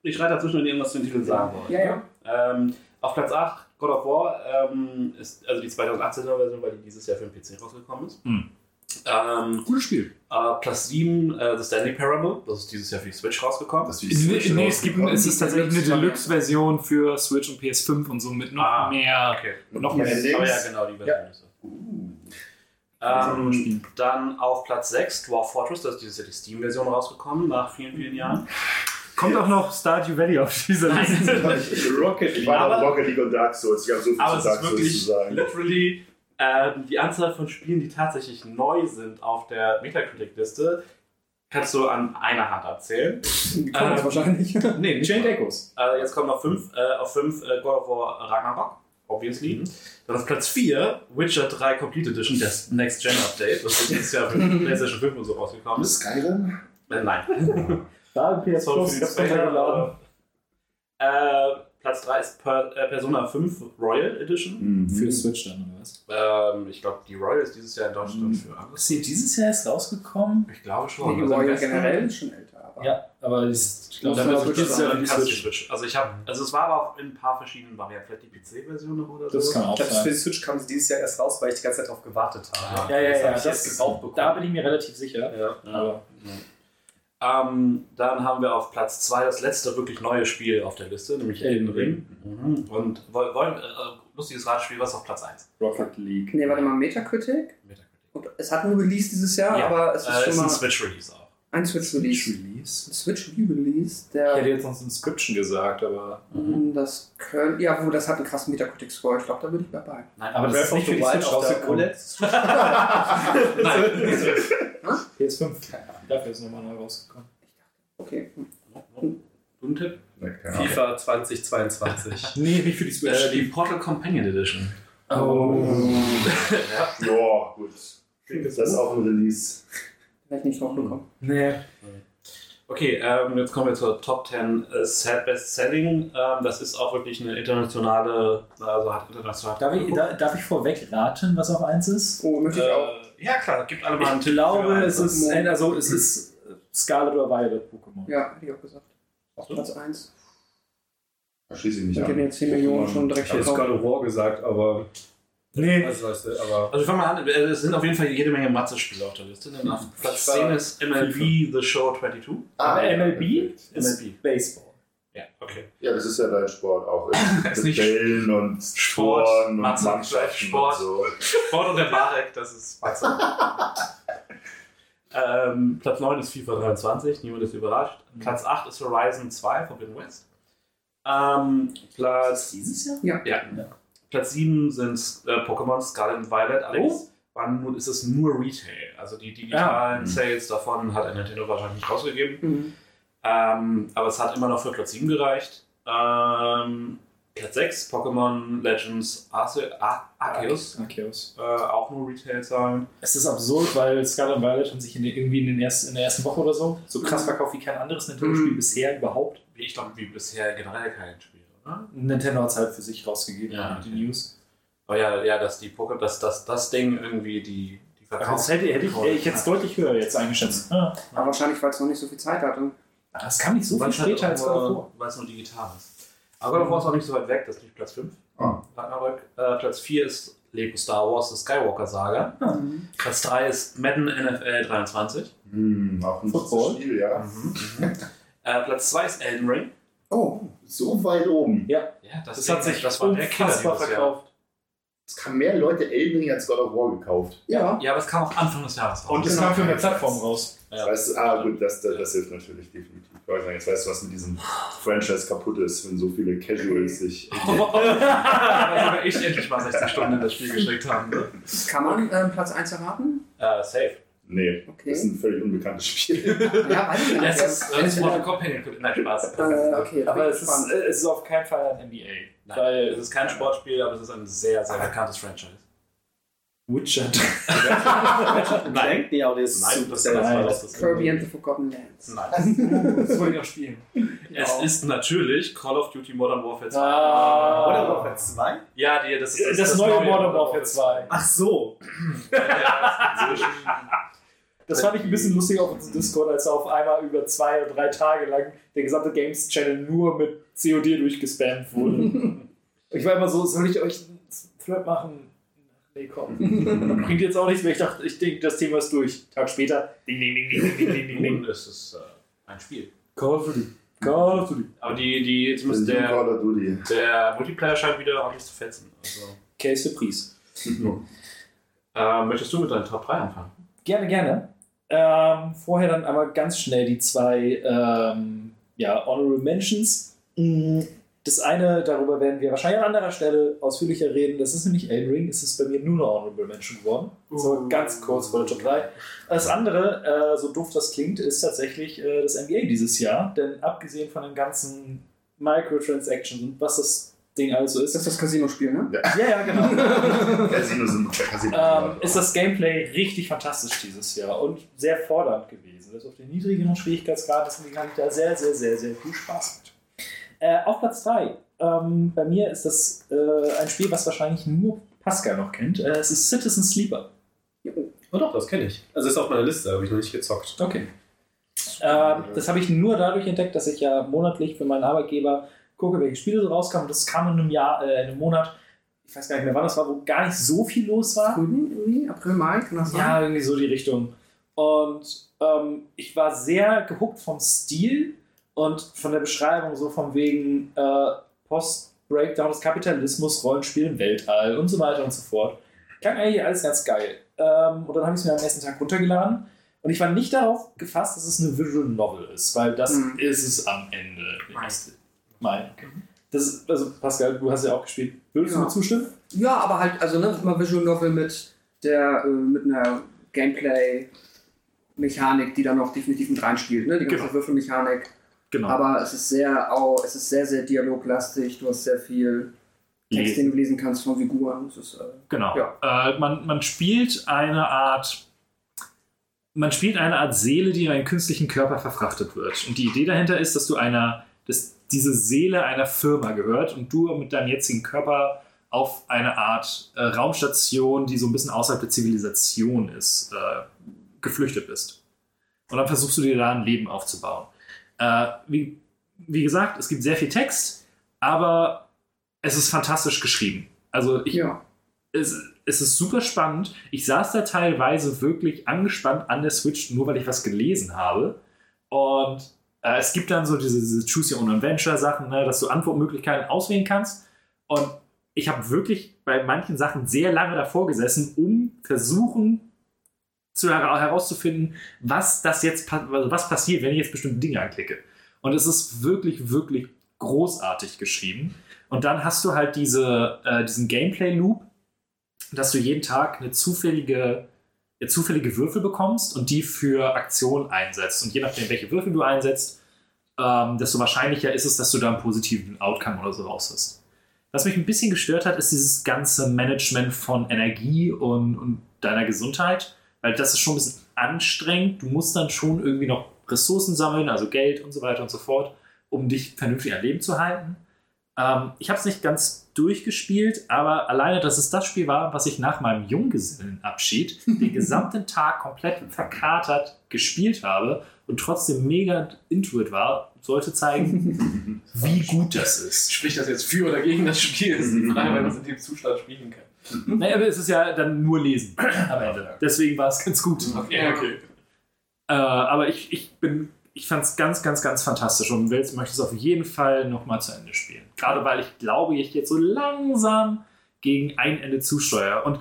Ich schreie dazwischen, wenn irgendwas zu den Titeln sagen wollt. Ja, ja. Ähm, auf Platz 8, God of War, ähm, ist also die 2018er Version, weil die dieses Jahr für den PC rausgekommen ist. Hm. Ähm, Gutes Spiel. äh, Platz 7, äh, The Stanley Parable, das ist dieses Jahr für die Switch rausgekommen. Das ist Nee, Switch nee, es, gibt, es ist tatsächlich eine Deluxe-Version für Switch und PS5 und so mit noch Ah, mehr. Okay. Noch mehr. Endings. Aber ja, genau, die Version ist so. Ähm, dann auf Platz 6 Dwarf Fortress, das ist dieses Jahr die Steam-Version rausgekommen, nach vielen, vielen Jahren. Kommt auch noch Stardew Valley auf dieser Liste. Rocket Ich war Aber- Rocket League und Dark Souls. Ich habe so viel Aber zu es Dark ist Souls zu wirklich sagen. literally ähm, die Anzahl von Spielen, die tatsächlich neu sind auf der Metacritic-Liste, kannst du an einer Hand abzählen. Kommt Ähm, wahrscheinlich. Nee, Chained Echoes. Äh, jetzt kommen noch fünf. Äh, auf fünf äh, God of War Ragnarok, obviously. Dann auf Platz 4 Witcher 3 Complete Edition, das Next Gen Update, das dieses Jahr für PlayStation 5 und so rausgekommen ist. Skyrim? Äh, nein. Da PS Plus, runtergeladen. Äh, Platz 3 ist per, äh, Persona 5 Royal Edition. Mhm. Für Switch dann, oder was? Ähm, ich glaube, die Royal ist dieses Jahr in Deutschland für alles. Ist sie dieses Jahr erst rausgekommen? Ich glaube schon. Die Also Royal generell ist schon älter. Aber Ja, aber ist, ich glaube, dieses Jahr sagen, für die Switch. Switch. Also ich habe, also es war aber auch in ein paar verschiedenen Varianten, vielleicht die PC-Version oder Das so. kann auch Ich glaube, für die Switch kam sie dieses Jahr erst raus, weil ich die ganze Zeit darauf gewartet habe. Ja, ja, Das ja, hab ich das gebraucht bekommen. Da bin ich mir relativ sicher. Ja. Aber Ähm, dann haben wir auf Platz 2 das letzte wirklich neue Spiel auf der Liste, nämlich Elden Ring. Mhm. Und woll- wollen, äh, lustiges Ratspiel, was ist auf Platz 1? Rocket League. Nee, warte mal, Metacritic? Und es hat einen Release dieses Jahr, Ja, aber es ist äh, schon ist mal ein Switch-Release auch. ein Switch-Release. Release. Ein Switch-Release, Ich hätte der. jetzt noch Inscription gesagt, aber. Das können. Ja, wo das hat einen krassen Metacritic-Score. Ich glaube, da würde ich dabei. Nein, Aber das ist nicht für die Switch rausgekommen. PS5. Dafür ist nochmal neu rausgekommen. Okay. Du einen Tipp? FIFA 2022. Nee, nicht für die Switch. Äh, die Portal Companion Edition. oh. Ja, gut. Das ist auch ein Release. Vielleicht nicht hochbekommen. Nee. Okay, ähm, jetzt kommen wir zur Top 10 äh, Sad Best Selling. Ähm, das ist auch wirklich eine internationale, also hat international. Darf ich, da, darf ich vorweg raten, was auf 1 ist? Oh, möchte ich auch. Ja, klar, gibt alle mal einen Ich Tipp. glaube, für es ist, also, es ist Scarlet oder Violet Pokémon. Ja, hätte ich auch gesagt. So. Platz 1. Da schließe ich mich Ich an. hätte jetzt 10 Millionen schon direkt Ich habe gekauft. God of War gesagt, aber. Nee. Also, weißt du, aber. Also fangen wir an, äh, es sind auf jeden Fall jede Menge Mathe-Spiele auf der Liste. Denn auf Platz 10 ist MLB The Show 22. Ah, MLB ist MLB. Baseball. Ja, okay. Ja, das ist ja dein Sport auch. Ist Mit nicht Bällen und Sport, Toren und Mathe, Mannschaften Sport. und so. Sport und der Marek, das ist Mathe. ähm, Platz 9 ist FIFA 23, niemand ist überrascht. Platz 8 ist Horizon 2 Forbidden West. Ähm, Platz Dieses Jahr? Ja. Platz 7 sind äh, Pokémon Scarlet und Violet. Allerdings waren nun ist es nur Retail. Also die digitalen Ah. Sales davon hat Nintendo wahrscheinlich nicht rausgegeben. Mhm. Ähm, aber es hat immer noch für Platz 7 gereicht. Ähm, Platz 6, Pokémon Legends Arce- Ar Arceus. Arceus. Äh, auch nur Retail-Zahlen. Es ist absurd, weil Scarlet Violet hat sich in, den- irgendwie in, den ersten, in der ersten Woche oder so so krass verkauft wie kein anderes Nintendo-Spiel Mhm. bisher überhaupt. Ich glaube, wie bisher generell kein Spiel, oder? Nintendo hat es halt für sich rausgegeben, Ja, die okay. News. Aber ja, ja, dass die Poké, dass, dass das Ding irgendwie die, die Das hätte, hätte ich, ich es deutlich höher jetzt eingeschätzt. Ah, Aber wahrscheinlich, weil es noch nicht so viel Zeit hatte. Das kam nicht so viel Weil es halt später als God of War. nur, weil es nur digital ist. Aber God of War ist auch nicht so weit weg, das ist nicht Platz 5. Ah. Ragnarök. Äh, Platz 4 ist Lego Star Wars, das Skywalker Saga. Platz 3 ist Madden NFL 23. Hm, auch ein Football? Spiel, ja. Äh, Platz 2 ist Elden Ring. Oh, So weit oben. Ja, Ja, das, hat sich das war der Killer Jahr. verkauft. Es haben mehr Leute Elden Ring als God of War gekauft. ja. Ja, aber es kam auch Anfang des Jahres raus. Und es Genau. kam für eine Plattform raus. Ja. Weißt du, ah, gut, das, das, das hilft natürlich definitiv. Ich wollte sagen, jetzt weißt du, was mit diesem Franchise kaputt ist, wenn so viele Casuals sich. Sogar ich endlich mal 16 Stunden in das Spiel geschickt haben. Ne? Kann man ähm, Platz 1 erraten? Äh, safe. Nee, Okay. das ist ein völlig unbekanntes Spiel. Ja, weiß ich nicht. Das das es ist Mortal Companion. Nein, Spaß. Äh, okay, Aber es ist, gespannt. es ist auf keinen Fall ein NBA. Nein, Weil es ist kein Sportspiel, aber es ist ein sehr, sehr bekanntes Franchise. Witcher Nein, nee, aber das Nein, ist das, das war das. das Kirby and the Forgotten Lands. Nein. Das wollte ich noch spielen. Es ist natürlich Call of Duty Modern Warfare 2. Ah. Oder Warfare 2? Ja, die, das ist Das, neue Modern Warfare 2. Ach so. Das fand ich ein bisschen lustig auf unserem Discord, als auf einmal über zwei oder drei Tage lang der gesamte Games Channel nur mit COD durchgespammt wurde. ich war immer so, soll ich euch einen Flirt machen? Nee, komm. Bringt jetzt auch nichts mehr. Ich dachte, ich denke, das Thema ist durch. Tag später. Ding, ding, ding, ding, ding, ding, ding, ding. Das ist äh, ein Spiel. Call of Duty. Call of Duty. Aber die, die, jetzt muss der, der Multiplayer scheint wieder ordentlich zu fetzen. Also. Case Surprise. Mhm. Äh, möchtest du mit deinem Top 3 anfangen? Gerne, gerne. Ähm, vorher dann aber ganz schnell die zwei ähm, ja, Honorable Mentions. Mhm. Das eine, darüber werden wir wahrscheinlich an anderer Stelle ausführlicher reden. Das ist nämlich Elden Ring. Es ist bei mir nur eine Honorable Mention geworden. So ganz kurz vor der Top 3. Das andere, äh, so doof das klingt, ist tatsächlich äh, das NBA dieses Jahr. Denn abgesehen von den ganzen Microtransactions und was das Ding alles so ist, Das ist das Casino-Spiel, ne? ja, ja, genau. Casino sind Casino. ähm, ist das Gameplay richtig fantastisch dieses Jahr und sehr fordernd gewesen. Das auf den niedrigeren Schwierigkeitsgrad, deswegen habe ich da sehr, sehr, sehr, sehr viel Spaß mit. Äh, auf Platz 3. Ähm, bei mir ist das äh, ein Spiel, was wahrscheinlich nur Pascal noch kennt. Äh, es ist Citizen Sleeper. Oh doch, das kenne ich. Also ist auf meiner Liste, habe ich noch nicht gezockt. Okay. Ähm, das habe ich nur dadurch entdeckt, dass ich ja monatlich für meinen Arbeitgeber gucke, welche Spiele so rauskamen. Das kam in einem Jahr, äh, in einem Monat, ich weiß gar nicht mehr wann das war, wo gar nicht so viel los war. Frühling, irgendwie? April, Mai, kann das sein? Ja, irgendwie so die Richtung. Und ähm, ich war sehr gehuckt vom Stil und von der Beschreibung, so von wegen äh, Post-Breakdown des Kapitalismus, Rollenspiel im Weltall und so weiter und so fort. Klang eigentlich alles ganz geil. Ähm, und dann habe ich es mir am nächsten Tag runtergeladen. Und ich war nicht darauf gefasst, dass es eine Visual Novel ist, weil das Mhm. ist es am Ende. Mein. Das also Pascal, du hast ja auch gespielt. Würdest du Ja. mir zustimmen? Ja, aber halt, also ne, mal Visual Novel mit der, äh, mit einer Gameplay-Mechanik, die da noch definitiv mit reinspielt, ne? Die ganze Genau. Würfelmechanik. Genau. Aber es ist sehr, au, es ist sehr, sehr dialoglastig. Du hast sehr viel Text, den du lesen kannst von Figuren. Ist, äh, Genau. Ja. Äh, man, man spielt eine Art. Man spielt eine Art Seele, die in einen künstlichen Körper verfrachtet wird. Und die Idee dahinter ist, dass du einer, dass diese Seele einer Firma gehört und du mit deinem jetzigen Körper auf eine Art äh, Raumstation, die so ein bisschen außerhalb der Zivilisation ist, äh, geflüchtet bist. Und dann versuchst du dir da ein Leben aufzubauen. Äh, wie, wie gesagt, es gibt sehr viel Text, aber es ist fantastisch geschrieben. Also ich, ja. es, es ist super spannend. Ich saß da teilweise wirklich angespannt an der Switch, nur weil ich was gelesen habe. Und äh, es gibt dann so diese, diese Choose Your Own Adventure Sachen, ne, dass du Antwortmöglichkeiten auswählen kannst. Und ich habe wirklich bei manchen Sachen sehr lange davor gesessen, um versuchen zu hera- herauszufinden, was das jetzt also was passiert, wenn ich jetzt bestimmte Dinge anklicke. Und es ist wirklich, wirklich großartig geschrieben. Und dann hast du halt diese, äh, diesen Gameplay-Loop, dass du jeden Tag eine zufällige, ja, zufällige Würfel bekommst und die für Aktionen einsetzt. Und je nachdem, welche Würfel du einsetzt, ähm, desto wahrscheinlicher ist es, dass du da einen positiven Outcome oder so raus hast. Was mich ein bisschen gestört hat, ist dieses ganze Management von Energie und, und deiner Gesundheit, weil das ist schon ein bisschen anstrengend. Du musst dann schon irgendwie noch Ressourcen sammeln, also Geld und so weiter und so fort, um dich vernünftig am Leben zu halten. Ähm, ich habe es nicht ganz durchgespielt, aber alleine, dass es das Spiel war, was ich nach meinem Junggesellenabschied den gesamten Tag komplett verkatert gespielt habe und trotzdem mega into it war, sollte zeigen, wie gut das ist. Spricht das jetzt für oder gegen das Spiel? Frage, wenn man es in dem Zustand spielen kann. Naja, aber es ist ja dann nur Lesen am Ende. Deswegen war es ganz gut. Okay, okay. Äh, aber ich, ich bin, ich fand es ganz, ganz, ganz fantastisch und will, möchte es auf jeden Fall nochmal zu Ende spielen. Gerade weil ich glaube, ich jetzt so langsam gegen ein Ende zusteuere. Und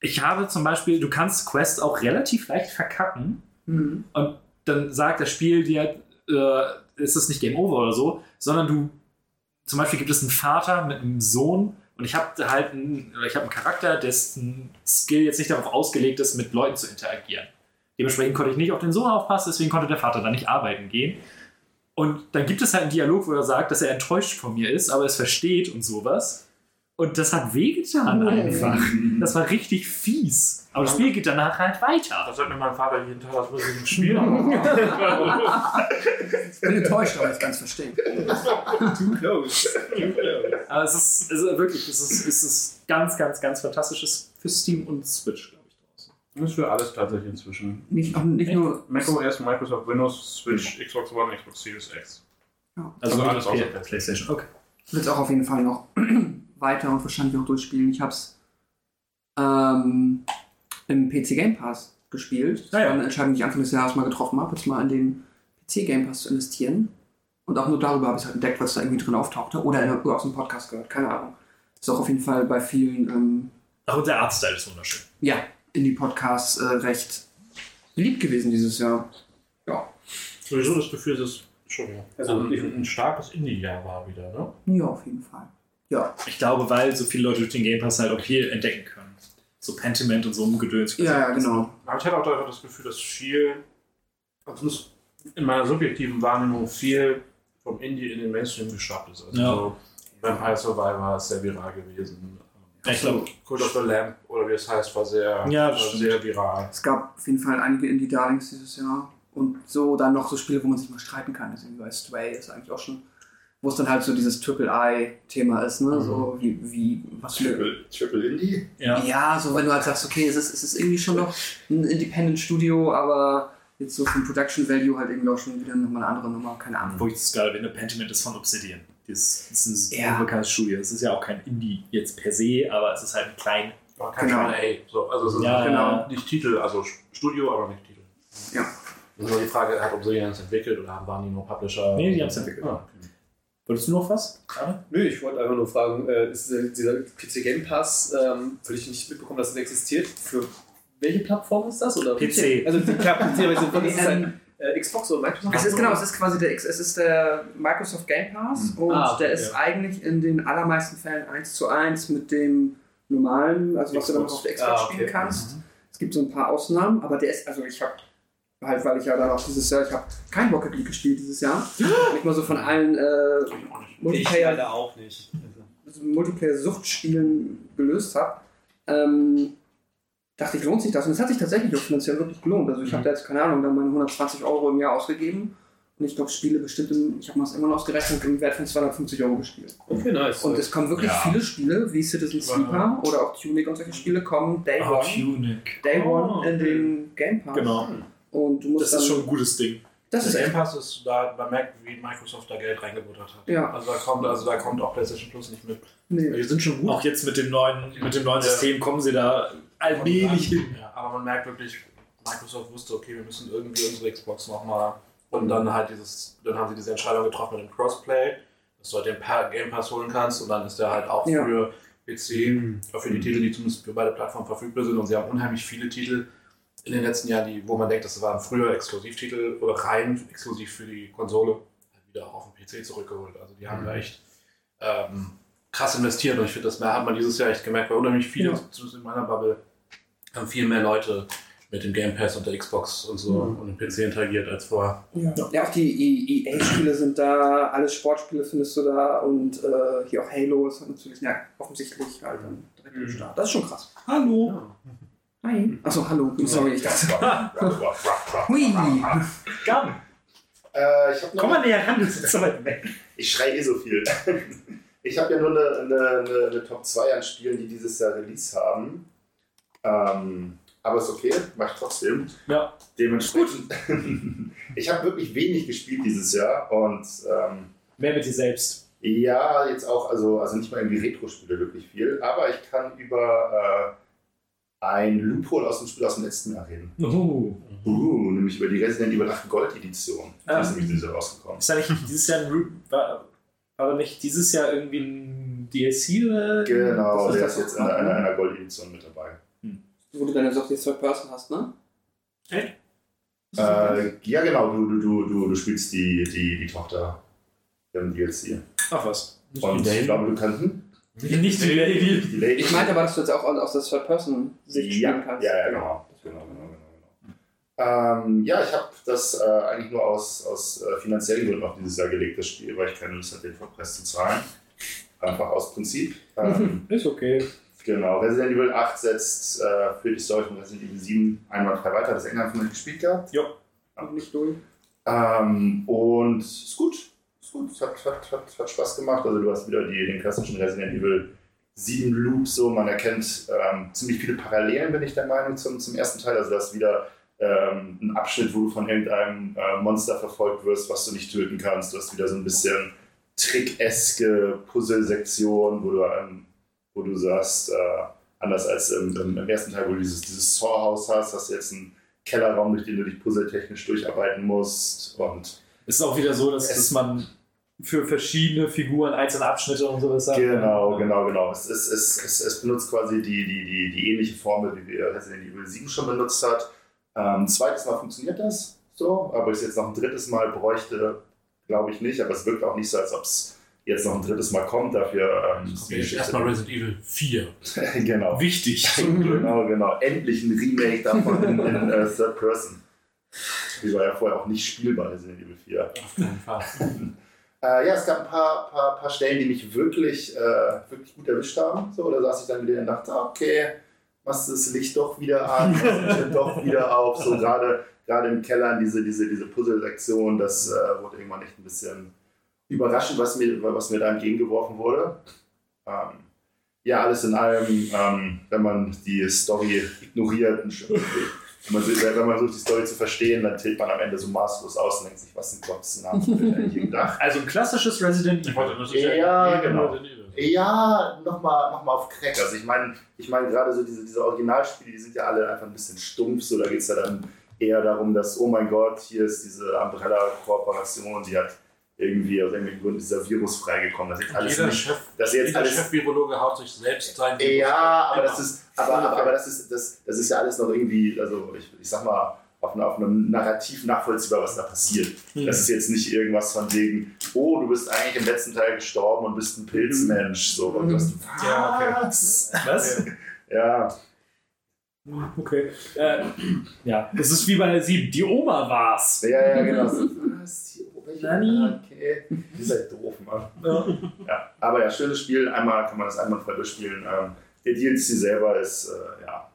ich habe zum Beispiel, du kannst Quest auch relativ leicht verkacken Mhm. und dann sagt das Spiel dir, äh, ist es nicht Game Over oder so, sondern du, zum Beispiel gibt es einen Vater mit einem Sohn und ich habe halt einen, ich habe einen Charakter, dessen Skill jetzt nicht darauf ausgelegt ist, mit Leuten zu interagieren. Dementsprechend konnte ich nicht auf den Sohn aufpassen, deswegen konnte der Vater dann nicht arbeiten gehen. Und dann gibt es halt einen Dialog, wo er sagt, dass er enttäuscht von mir ist, aber es versteht und sowas. Und das hat wehgetan einfach. Das war richtig fies. Aber das Spiel geht danach halt weiter. Das sagt mir mein Vater jeden Tag, das muss ich im Spiel haben. Ich bin enttäuscht, aber ich kann es verstehen. Too close. Too close. Aber es ist, ist wirklich, es ist, es ist ganz, ganz, ganz fantastisches für Steam und Switch, glaube ich, draußen. Das ist für alles tatsächlich inzwischen. Nicht, auch nicht nur. macOS, Microsoft Windows, Switch, Xbox One, Xbox Series X. Ja. Also alles außer Play- PlayStation. Okay. Ich will es auch auf jeden Fall noch weiter und wahrscheinlich auch durchspielen. Ich habe es ähm, im PC Game Pass gespielt. Das Ah, ja. war eine Entscheidung, die ich Anfang des Jahres mal getroffen habe, jetzt mal in den PC Game Pass zu investieren. Und auch nur darüber habe ich halt entdeckt, was da irgendwie drin auftauchte. Oder in- aus dem Podcast gehört, keine Ahnung. Ist auch auf jeden Fall bei vielen ähm, Ach, und der Artstyle ist wunderschön. ja, Indie-Podcasts äh, recht beliebt gewesen dieses Jahr. Ja. Sowieso das Gefühl, dass es schon Also, ein, ein starkes Indie-Jahr war wieder, ne? Ja, auf jeden Fall. Ja, Ich glaube, weil so viele Leute durch den Game Pass halt auch viel entdecken können. So Pentiment und so ein Gedöns. ja, ja genau. Aber ich hatte auch einfach das Gefühl, dass viel, also in meiner subjektiven Wahrnehmung, viel vom Indie in den Mainstream geschafft ist. Also Ja. so Vampire Survivor ist sehr viral gewesen. Ja, ich glaube, Cult of the Lamp oder wie es heißt, war sehr, Ja, sehr viral. Es gab auf jeden Fall einige Indie-Darlings dieses Jahr. Und so dann noch so Spiele, wo man sich mal streiten kann. Deswegen bei Stray ist eigentlich auch schon, wo es dann halt so dieses Triple-I-Thema ist, ne? So wie, wie was für Triple, Triple Indie? ja. Ja, so wenn du halt sagst, okay, es ist, es ist irgendwie schon noch ein Independent-Studio, aber jetzt so vom Production Value halt irgendwie auch schon wieder nochmal eine andere Nummer, keine Ahnung. Wo ich das gerade finde, Pentiment ist von Obsidian. Das das ist ein Ja. unbekanntes Studio. Es ist ja auch kein Indie jetzt per se, aber es ist halt ein klein. Aber kein Genau. A. So, also es ist Ja, genau. nicht Titel, also Studio, aber nicht Titel. Ja. Das ist nur die Frage, hat Obsidian es entwickelt oder waren die nur Publisher? Nee, die haben es entwickelt. Ah, okay. Wolltest du noch was? Gerade? Nö, ich wollte einfach nur fragen, äh, ist dieser PC Game Pass, ähm, völlig nicht mitbekommen, dass es existiert. Für welche Plattform ist das? Oder PC. Also die klar, PC, aber ich- ist es Ähm, ein äh, Xbox oder Microsoft? Es ist genau, es ist quasi der, X- es ist der Microsoft Game Pass und Ah, okay, der ist ja. eigentlich in den allermeisten Fällen 1 zu 1 mit dem normalen, also was du dann noch auf der Xbox Ah, okay. spielen kannst. Es gibt so ein paar Ausnahmen, aber der ist, also ich habe halt, weil ich ja dann auch dieses Jahr, ich habe kein Rocket League gespielt dieses Jahr. Nicht mal so von allen äh, Ich Multiplayer, leider auch nicht. Multiplayer-Suchtspielen gelöst habe, ähm, dachte ich, lohnt sich das. Und es hat sich tatsächlich auch finanziell wirklich gelohnt. Also ich habe da jetzt, keine Ahnung, dann meine 120 Euro im Jahr ausgegeben. Und ich glaube, Spiele bestimmt, im, ich habe mal das immer noch ausgerechnet, im Wert von 250 Euro gespielt. Okay, nice. Und es kommen wirklich Ja. viele Spiele, wie Citizen Sleeper oder auch Tunic und solche Spiele, kommen Day Ah, One, Tunic. Day Oh, One in den Game Pass. Genau. Und du musst Das dann, ist schon ein gutes Ding. das ist Game Pass ist da, man merkt, wie Microsoft da Geld reingebuttert hat. Ja. Also da kommt, also da kommt auch PlayStation Plus nicht mit. nee. Die sind schon gut. Auch jetzt mit dem neuen, mit dem neuen System kommen sie da allmählich hin. Ja, aber man merkt wirklich, Microsoft wusste, okay, wir müssen irgendwie unsere Xbox nochmal. Und dann halt dieses, dann haben sie diese Entscheidung getroffen mit dem Crossplay, dass du halt den Game Pass holen kannst und dann ist der halt auch Ja. für PC, auch für die Titel, die zumindest für beide Plattformen verfügbar sind. Und sie haben unheimlich viele Titel in den letzten Jahren, die, wo man denkt, das waren früher Exklusivtitel oder rein exklusiv für die Konsole, halt wieder auf den PC zurückgeholt. Also die haben da echt ähm, krass investiert und ich finde, das hat man dieses Jahr echt gemerkt, weil unheimlich viele, Ja. zumindest in meiner Bubble, haben viel mehr Leute mit dem Game Pass und der Xbox und so und dem PC interagiert als vorher. Ja. ja, auch die EA-Spiele sind da, alle Sportspiele findest du da und äh, hier auch Halo ist natürlich ja, offensichtlich halt dann direkt am Start. Das ist schon krass. Hallo. Hi. Achso, hallo. Sorry, ich dachte. Hui. Gaben, Äh, ich hab noch- komm mal näher ran, du sitzt so weit weg. Ich schreie eh so viel. Ich habe ja nur eine, eine, eine, eine Top 2 an Spielen, die dieses Jahr Release haben. Ähm, aber ist okay, mach ich trotzdem. Ja. Dementsprechend. ich habe wirklich wenig gespielt dieses Jahr und ähm, Mehr mit dir selbst. ja, jetzt auch, also, also nicht mal irgendwie Retro-Spiele wirklich viel, aber ich kann über äh, ein Loophole aus dem Spiel aus dem letzten Jahr reden. Uh. Uh, nämlich über die Resident Evil 8 Gold Edition. Die Ah. ist nämlich dieses Jahr rausgekommen. Ist da nicht dieses Jahr ein Ru- war, war da nicht dieses Jahr irgendwie ein DLC? Oder? Genau, Das ist der das ist jetzt in einer, ne? einer Gold Edition mit dabei. Wo du dann auch die Third Person hast, ne? Äh, ja, genau, du, du, du, du, du spielst die, die, die Tochter im DLC. Ach was. Und ich glaube, du kannst. Nicht die Lady. Die Lady. Ich meinte aber, dass du jetzt auch aus der Third Person Sicht ja, spielen kannst. ja, ja, genau. genau, genau, genau, genau. Ähm, ja, ich habe das äh, eigentlich nur aus, aus äh, finanziellen Gründen auf dieses Jahr gelegt, das Spiel, weil ich keine Lust hatte, den Vollpreis zu zahlen. Einfach aus Prinzip. Ähm, Ist okay. Genau, Resident Evil 8 setzt äh, für die Story von Resident Evil 7 einwandfrei weiter. Das England von euch gespielt gehabt. Und nicht durch. Ähm, und ist gut. Ist gut. Es hat, hat, hat, hat Spaß gemacht. Also du hast wieder die, den klassischen Resident Evil 7 Loop. So, man erkennt ähm, ziemlich viele Parallelen, bin ich der Meinung, zum, zum ersten Teil. Also du hast wieder ähm, einen Abschnitt, wo du von irgendeinem äh, Monster verfolgt wirst, was du nicht töten kannst. Du hast wieder so ein bisschen trickeske Puzzle-Sektion, wo du, ähm, wo du sagst, äh, anders als im, im, ersten Teil, wo du dieses, dieses Saw-Haus hast, hast du jetzt einen Kellerraum, durch den du dich puzzletechnisch durcharbeiten musst. Und Es ist auch wieder so, dass, dass man für verschiedene Figuren einzelne Abschnitte und sowas hat. genau, genau, genau. Es, es, es, es, es benutzt quasi die, die, die, die ähnliche Formel, wie wir Resident Evil 7 schon benutzt hat. Ähm, zweites Mal funktioniert das so, aber ich jetzt noch ein drittes Mal bräuchte, glaube ich nicht. Aber es wirkt auch nicht so, als ob es jetzt noch ein drittes Mal kommt. Dafür ähm, Geschichte- Erstmal Resident Evil 4. genau. Wichtig. genau, genau. Endlich ein Remake davon in, in äh, Third Person. Die war ja vorher auch nicht spielbar, Resident Evil 4. Auf keinen Fall. Äh, ja, es gab ein paar, paar, paar Stellen, die mich wirklich, äh, wirklich gut erwischt haben. So, da saß ich dann wieder und dachte, okay, machst du das Licht doch wieder an, doch wieder auf. So gerade im Keller diese, diese, diese Puzzle-Sektion, das äh, wurde irgendwann echt ein bisschen überraschend, was mir, was mir da entgegengeworfen wurde. Ähm, ja, alles in allem, ähm, wenn man die Story ignoriert, und schon- wenn man, so- wenn man versucht, die Story zu verstehen, dann tilt man am Ende so maßlos aus und denkt sich, was ein Gottes Namen eigentlich gedacht. Also ein klassisches Resident Ich Evil. Ja, genau. Ja, nochmal noch mal auf Crack. Also ich meine, ich meine gerade so diese, diese Originalspiele, die sind ja alle einfach ein bisschen stumpf. So, da geht es ja dann eher darum, dass, oh mein Gott, hier ist diese Umbrella-Kooperation, die hat irgendwie aus irgendwelchen Gründen dieser Virus freigekommen. Das ist jetzt alles Jeder, nicht. Chef, Das ist jetzt jeder alles Chef-Virologe haut sich selbst sein. ja, aber das ist, aber, aber, das ist, das, das ist ja alles noch irgendwie, also ich, ich sag mal, auf, einer- auf einem Narrativ nachvollziehbar, was da passiert. Das ist jetzt nicht irgendwas von wegen, oh, du bist eigentlich im letzten Teil gestorben und bist ein Pilzmensch. So, und was, Ja, okay. was? Was? Ja, Okay. Äh, ja, das ist wie bei der 7. Die Oma war's. ja, ja, genau. Was? Oh, welche- Nani? Okay. Ihr seid doof, Mann. Ja. Ja, aber ja, schönes Spiel. Einmal kann man das einwandfrei durchspielen. Ähm, der DLC selber ist äh, ja,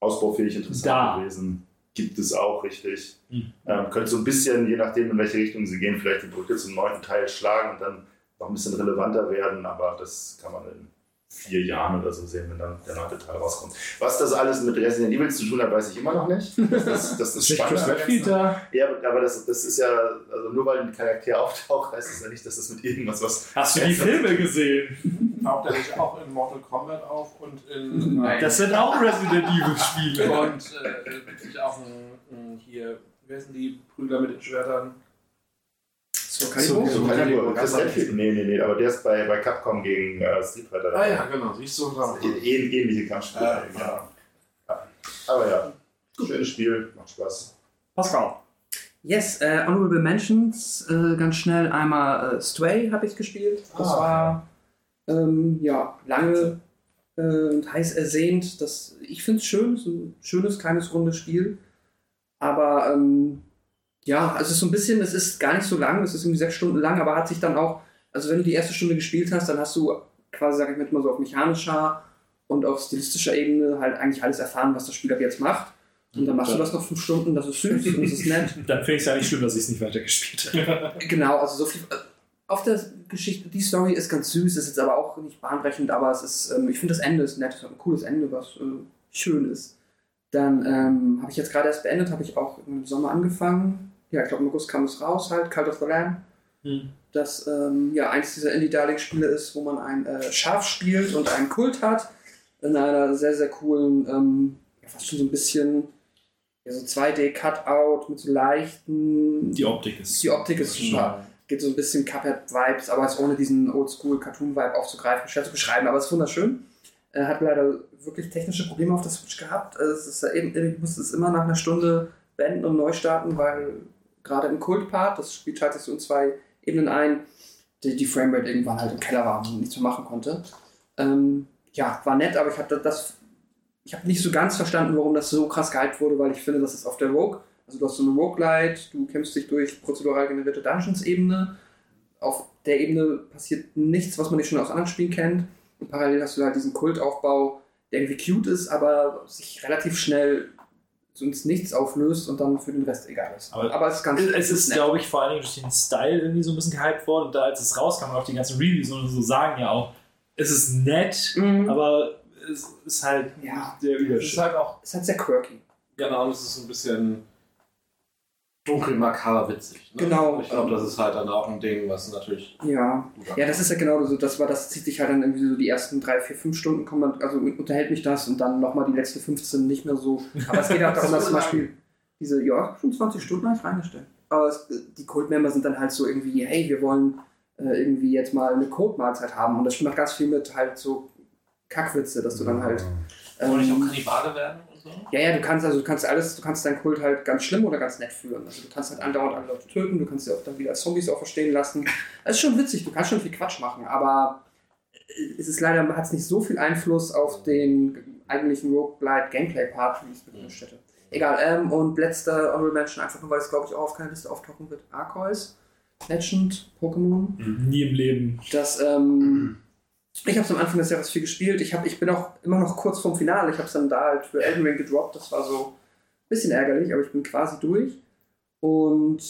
ausbaufähig interessant Da. gewesen. Gibt es auch, richtig. Mhm. Ähm, könnte so ein bisschen, je nachdem, in welche Richtung sie gehen, vielleicht die Brücke zum neunten Teil schlagen und dann noch ein bisschen relevanter werden. Aber das kann man in vier Jahren oder so sehen, wenn dann der neunte Teil rauskommt. Was das alles mit Resident Evil zu tun hat, weiß ich immer noch nicht. Das, das, das ist spannend. Chris Redfield da? Ja, aber das, das ist ja, also nur weil ein Charakter auftaucht, heißt es ja nicht, dass das mit irgendwas was. Hast du die Filme gesehen? Taucht er nicht auch in Mortal Kombat auf und in. Das sind auch Resident Evil Spiele. Und äh, natürlich auch ein, ein hier. Wer sind die Brüder mit den Schwertern? So, Calibur? So, So, Calibur, ganz Redfield? Nee, nee, nee, aber der ist bei, bei Capcom gegen äh, Street Fighter. Ah ja, genau, siehst du. da. Ähnliche Kampfspiele. Ja. genau. Ja. Aber ja, schönes Spiel, macht Spaß. Pascal. Yes, äh, Honorable Mentions, äh, ganz schnell einmal äh, Stray habe ich gespielt. Das Ah. war Ähm, ja, lange äh, und heiß ersehnt. Das, ich finde es schön, ist ein schönes, kleines, rundes Spiel. Aber ähm, ja, ist so ein bisschen, es ist gar nicht so lang, es ist irgendwie sechs Stunden lang, aber hat sich dann auch, also wenn du die erste Stunde gespielt hast, dann hast du quasi, sag ich mal, mal so auf mechanischer und auf stilistischer Ebene halt eigentlich alles erfahren, was das Spiel ab jetzt macht. Und dann machst du das noch fünf Stunden, das ist süß und das ist nett. Dann finde ich es ja nicht schlimm, dass ich es nicht weitergespielt habe. Genau, also so viel. Auf der Geschichte, die Story ist ganz süß, ist jetzt aber auch nicht bahnbrechend, aber es ist, ähm, ich finde das Ende ist nett, es hat ein cooles Ende, was äh, schön ist. Dann ähm, habe ich jetzt gerade erst beendet, habe ich auch im Sommer angefangen. Ja, ich glaube im August kam es raus halt, Cult of the Lamb. Hm. Das ähm, ja eins dieser Indie-Darling-Spiele ist, wo man ein äh, Schaf spielt und einen Kult hat. In einer sehr, sehr coolen, ähm, fast schon so ein bisschen ja, so 2D-Cutout mit so leichten. Die Optik ist. Die Optik ist super. Geht so ein bisschen Cuphead-Vibes, aber es ohne diesen Oldschool-Cartoon-Vibe aufzugreifen, schwer zu beschreiben, aber es ist wunderschön. Er hat leider wirklich technische Probleme auf der Switch gehabt. Also Es ist ja eben, ich musste es immer nach einer Stunde beenden und neu starten, weil gerade im Kult-Part, das Spiel teilt sich so in zwei Ebenen ein, die, die Framerate irgendwann halt im Keller war und nichts mehr machen konnte. Ähm, ja, war nett, aber ich hatte das, ich habe nicht so ganz verstanden, warum das so krass gehypt wurde, weil ich finde, das ist auf der Rogue, also du hast so eine Roguelite, du kämpfst dich durch prozedural generierte Dungeons-Ebene. Auf der Ebene passiert nichts, was man nicht schon aus anderen Spielen kennt. Und parallel hast du halt diesen Kultaufbau, der irgendwie cute ist, aber sich relativ schnell ins Nichts auflöst und dann für den Rest egal ist. Aber es ist ganz Es ist, nett. glaube ich, vor allen Dingen durch den Style irgendwie so ein bisschen gehypt worden. Und da, als es rauskam und auch die ganzen Reviews und so sagen ja auch, es ist nett, Mhm. aber es ist halt Ja. der Es ist halt auch, ist halt sehr quirky. genau, und es ist so ein bisschen dunkel, makaber, witzig. Ne? Genau. Ich glaube, das ist halt dann auch ein Ding, was natürlich. Ja. Ja, das ist ja genau so, das war, das zieht sich halt dann irgendwie so die ersten drei, vier, fünf Stunden, kommt man, also unterhält mich das und dann nochmal die letzten 15 nicht mehr so. Aber es geht halt darum, dass zum Beispiel diese, ja, schon 20 Stunden habe ich reingestellt. Aber es, die Code-Member sind dann halt so irgendwie, hey, wir wollen äh, irgendwie jetzt mal eine Code-Mahlzeit haben und das macht ganz viel mit halt so Kackwitze, dass du dann halt. Wollen ich auch Ähm, Kannibale werden so? ja, ja, du kannst also du kannst alles, du kannst deinen Kult halt ganz schlimm oder ganz nett führen. Also du kannst halt andauernd alle Leute töten, du kannst sie auch dann wieder als Zombies auch verstehen lassen. Das ist schon witzig, du kannst schon viel Quatsch machen, aber es ist leider, hat es nicht so viel Einfluss auf den eigentlichen Roguelite Gameplay-Part, wie ich es mir gewünscht hätte. Egal, ähm, und letzter Honorable Mention, einfach nur, weil es glaube ich auch auf keiner Liste auftauchen wird, Arceus, Legend, Pokémon. Nie im Leben. Das, ähm, ich habe es am Anfang des Jahres viel gespielt. Ich, hab, ich bin auch immer noch kurz vorm Finale. Ich habe es dann da halt für Elden Ring gedroppt. Das war so ein bisschen ärgerlich, aber ich bin quasi durch. Und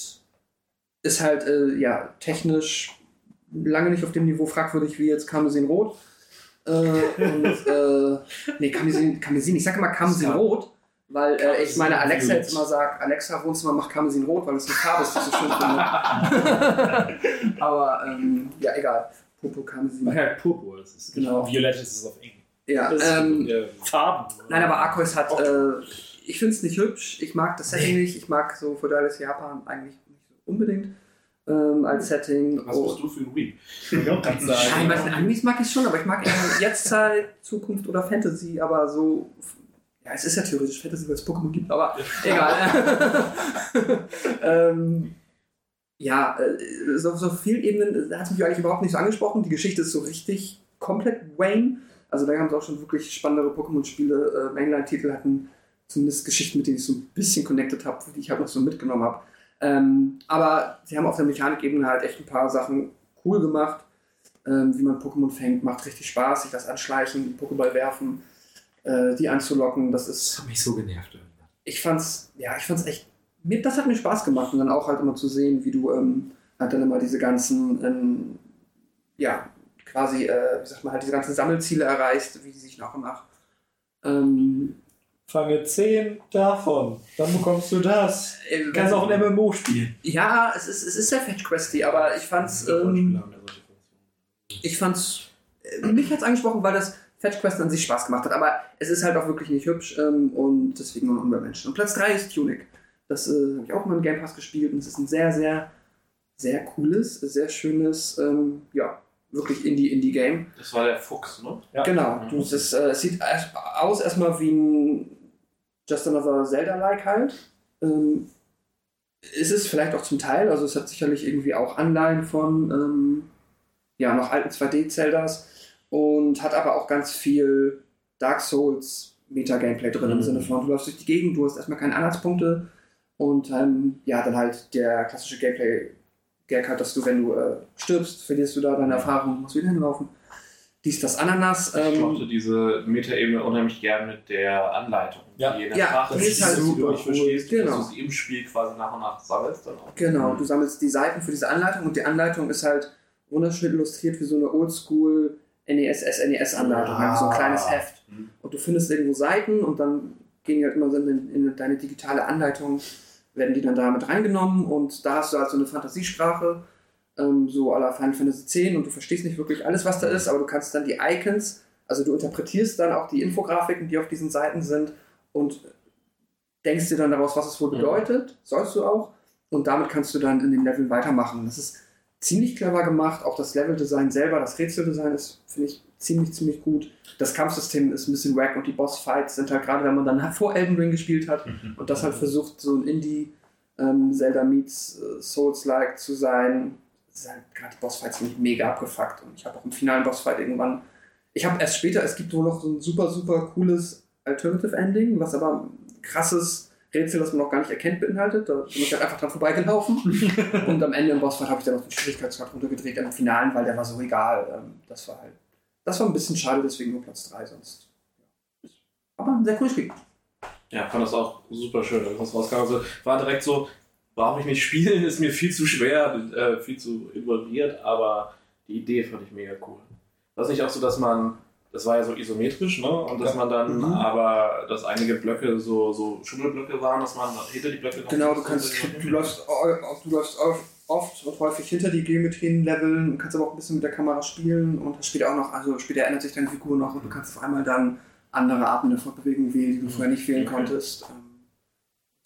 ist halt, äh, ja, technisch lange nicht auf dem Niveau fragwürdig wie jetzt Karmesin Rot. Äh, und, äh, nee, Karmesin, ich sage immer Karmesin Rot, weil äh, ich meine Alexa jetzt immer sagt, Alexa Wohnzimmer macht Karmesin Rot, weil es eine Farbe ist, die ich so schön finde. aber, ähm, ja, egal. Ach ja, Purpur. Das ist Genau. Violett ist es auf Eng. Ja, Das ist äh, Farben. Nein, aber Arceus hat, äh, ich finde es nicht hübsch, ich mag das Setting nicht, ich mag so feudales Japan eigentlich nicht so unbedingt ähm, als Setting. Was Oh. bist du für ein Weep? Nein, bei den Animes mag ich schon, aber ich mag eher Jetztzeit, Zukunft oder Fantasy, aber so, ja, es ist ja theoretisch Fantasy, weil es Pokémon gibt, aber egal. ähm, ja, äh, so, so viel Ebenen hat es mich eigentlich überhaupt nicht so angesprochen. Die Geschichte ist so richtig komplett Wayne. Also da haben sie auch schon wirklich spannendere Pokémon-Spiele. Äh, Mainline-Titel hatten zumindest Geschichten, mit denen ich so ein bisschen connected habe, die ich halt noch so mitgenommen habe. Ähm, aber sie haben auf der Mechanikebene halt echt ein paar Sachen cool gemacht. Ähm, wie man Pokémon fängt, macht richtig Spaß. Sich das anschleichen, Pokéball werfen, äh, die anzulocken, das ist Das hat mich so genervt. ich fand's, ja, ich fand's echt, mir, das hat mir Spaß gemacht und dann auch halt immer zu sehen, wie du ähm, halt dann immer diese ganzen, ähm, ja, quasi, äh, wie sagt man, halt diese ganzen Sammelziele erreichst, wie die sich nach und nach. Ähm, Fange 10 davon, dann bekommst du das. äh, Du kannst auch ein MMO spielen. Ja, es ist, es ist sehr fetch-questy, aber ich fand's, ähm, ich fand's, äh, mich hat's angesprochen, weil das Fetch Quest an sich Spaß gemacht hat, aber es ist halt auch wirklich nicht hübsch ähm, und deswegen nur noch Menschen. Und Platz 3 ist Tunic. Das äh, habe ich auch mal im Game Pass gespielt und es ist ein sehr, sehr, sehr cooles, sehr schönes, ähm, ja, wirklich Indie-Indie-Game. Das war der Fuchs, ne? Ja. Genau, du, es, ist, äh, es sieht aus erstmal wie ein Just Another Zelda-like halt. Ähm, ist es vielleicht auch zum Teil, also es hat sicherlich irgendwie auch Anleihen von ähm, ja, noch alten 2D-Zeldas, und hat aber auch ganz viel Dark Souls Meta-Gameplay drin im Mhm. Sinne von, du läufst durch die Gegend, du hast erstmal keine Anhaltspunkte und ähm, ja, dann halt der klassische Gameplay-Gag hat, dass du, wenn du äh, stirbst, verlierst du da deine Erfahrung, musst wieder hinlaufen. Dies, das Ananas. Ich Ähm, mochte diese Meta-Ebene unheimlich gern mit der Anleitung. Ja. die in der Ja, Sprache die ist halt du super nicht verstehst, cool. Genau. dass du sie im Spiel quasi nach und nach sammelst. Dann auch. Genau, du sammelst die Seiten für diese Anleitung und die Anleitung ist halt wunderschön illustriert wie so eine Oldschool NES, SNES-Anleitung, Ah. einfach so ein kleines Heft. Mhm. Und du findest irgendwo Seiten und dann gehen halt immer so in, in deine digitale Anleitung, werden die dann da mit reingenommen und da hast du halt so eine Fantasiesprache, ähm, so la Final Fantasy X und du verstehst nicht wirklich alles, was da ist, aber du kannst dann die Icons, also du interpretierst dann auch die Infografiken, die auf diesen Seiten sind und denkst dir dann daraus, was es wohl Mhm. bedeutet, sollst du auch. Und damit kannst du dann in den Leveln weitermachen. Das ist ziemlich clever gemacht. Auch das Leveldesign selber, das Rätseldesign ist, finde ich, ziemlich, ziemlich gut. Das Kampfsystem ist ein bisschen wack und die Bossfights sind halt gerade, wenn man dann vor Elden Ring gespielt hat und das halt versucht, so ein Indie ähm, Zelda meets äh, Souls-like zu sein. Ist halt gerade die Bossfights sind mega abgefuckt. Und ich habe auch im finalen Bossfight irgendwann. Ich habe erst später, es gibt wohl noch so ein super, super cooles Alternative Ending, was aber ein krasses Rätsel, das man noch gar nicht erkennt, beinhaltet. Da bin ich halt einfach dran vorbeigelaufen. und am Ende im Bossfight habe ich dann noch den Schwierigkeitsgrad runtergedreht im Finalen, weil der war so egal. Ähm, das war halt. Das war ein bisschen schade, deswegen nur Platz 3 sonst. ja. Aber ein sehr cooles Spiel. Ja, fand das auch super schön, das rauskam. Also, war direkt so, brauche ich nicht spielen, ist mir viel zu schwer, äh, viel zu involviert, aber die Idee fand ich mega cool. War es nicht auch so, dass man, das war ja so isometrisch, ne? Und dass man dann Mhm. aber, dass einige Blöcke so, so Schummelblöcke waren, dass man hinter die Blöcke noch Genau, du kannst, du läufst, au- du läufst au- oft und häufig hinter die Geometrien leveln und kannst aber auch ein bisschen mit der Kamera spielen und hast später auch noch, also später ändert sich deine Figur noch und du kannst auf einmal dann andere Arten der Fortbewegung wählen, die du vorher nicht wählen konntest. Ähm,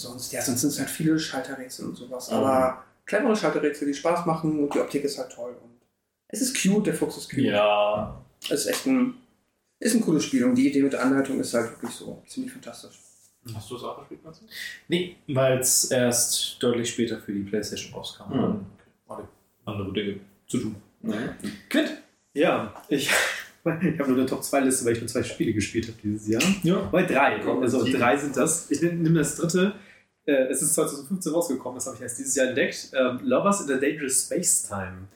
sonst, ja, sonst sind es halt viele Schalterrätsel und sowas, Mhm. aber clevere Schalterrätsel, die Spaß machen und die Optik ist halt toll und es ist cute, der Fuchs ist cute. Ja. Es ist echt ein, ist ein cooles Spiel und die Idee mit der Anleitung ist halt wirklich so ziemlich fantastisch. Hast du es auch gespielt, Matze? Nee, weil es erst deutlich später für die Playstation rauskam. Mhm. Ich andere Dinge zu tun. Quint? Ja, ich, ich habe nur eine Top-2-Liste, weil ich nur zwei Spiele gespielt habe dieses Jahr. Ja. Bei drei, also drei sind das. Ich nehme nehm das dritte. Äh, es ist 2015 rausgekommen, das habe ich erst dieses Jahr entdeckt. Ähm, Lovers in a Dangerous Space Time.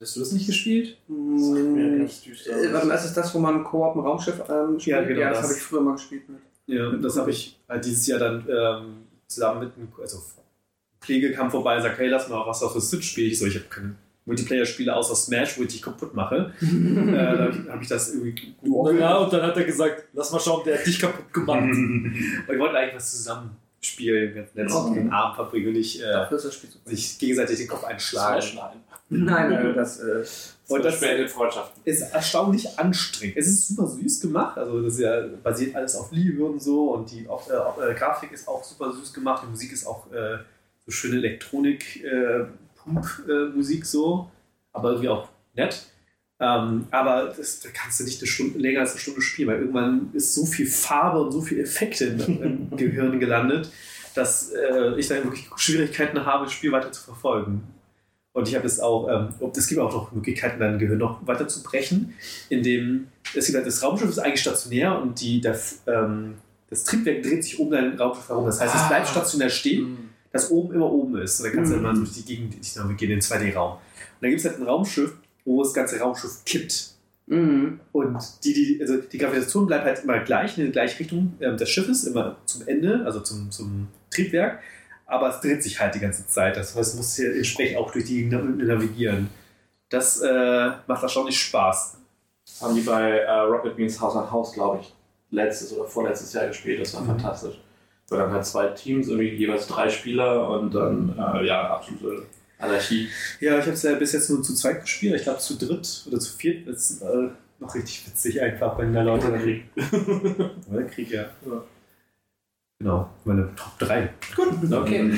Hast du das nicht gespielt? Hm, ganz düster äh, warte mal, ist es das, wo man Koop im Raumschiff ähm, spielt? Ja, genau Ja, das, das. habe ich früher mal gespielt mit. Ja, das habe ich halt dieses Jahr dann ähm, zusammen mit einem, also Kollege kam vorbei und sagt, hey, lass mal was auf der Switch spielen. Ich so, ich habe keine Multiplayer-Spiele außer Smash, wo ich dich kaputt mache. äh, da habe ich, hab ich das irgendwie gegoogelt. Ja, und dann hat er gesagt, lass mal schauen, der hat dich kaputt gemacht. Und wir wollten eigentlich was zusammen spielen, ganz nett Okay. den Abend verbringen und nicht äh, das sich gegenseitig den Kopf einschlagen. Nein. Nein, nein, das. Äh, Und das beendet Freundschaften. ist erstaunlich anstrengend. Es ist super süß gemacht, also das ja, basiert alles auf Liebe und so und die auch, äh, äh, Grafik ist auch super süß gemacht, die Musik ist auch äh, so schöne Elektronik, äh, Pump-Musik so, aber irgendwie auch nett. Ähm, aber das, da kannst du nicht eine Stunde, länger als eine Stunde spielen, weil irgendwann ist so viel Farbe und so viel Effekte im, im Gehirn gelandet, dass äh, ich dann wirklich Schwierigkeiten habe, das Spiel weiter zu verfolgen. Und ich habe es auch, ähm, ob- es gibt auch noch Möglichkeiten, dein Gehirn noch weiter zu brechen, indem es gibt halt, das Raumschiff ist eigentlich stationär und die, der, ähm, das Triebwerk dreht sich um dein Raumschiff herum. Das heißt, es bleibt stationär stehen, das oben immer oben ist. Und dann kannst du Mhm. immer durch die Gegend dich navigieren, in den 2D-Raum. Und dann gibt es halt ein Raumschiff, wo das ganze Raumschiff kippt. mhm. Und die, die, also die Gravitation bleibt halt immer gleich, in die gleiche Richtung ähm, des Schiffes, immer zum Ende, also zum, zum Triebwerk. Aber es dreht sich halt die ganze Zeit. Das heißt, du musst hier entsprechend auch durch die navigieren. Das äh, macht erstaunlich Spaß. Das haben die bei äh, Rocket Beans Haus an Haus, glaube ich, letztes oder vorletztes Jahr gespielt. Das war Mhm. fantastisch. Weil dann halt zwei Teams, irgendwie jeweils drei Spieler und dann, äh, ja, absolute Anarchie. Ja, ich habe es ja bis jetzt nur zu zweit gespielt. Ich glaube zu dritt oder zu viert. Ist äh, noch richtig witzig einfach, wenn da Leute dann Krieg. Krieg, ja. Genau, meine Top 3. Gut, okay.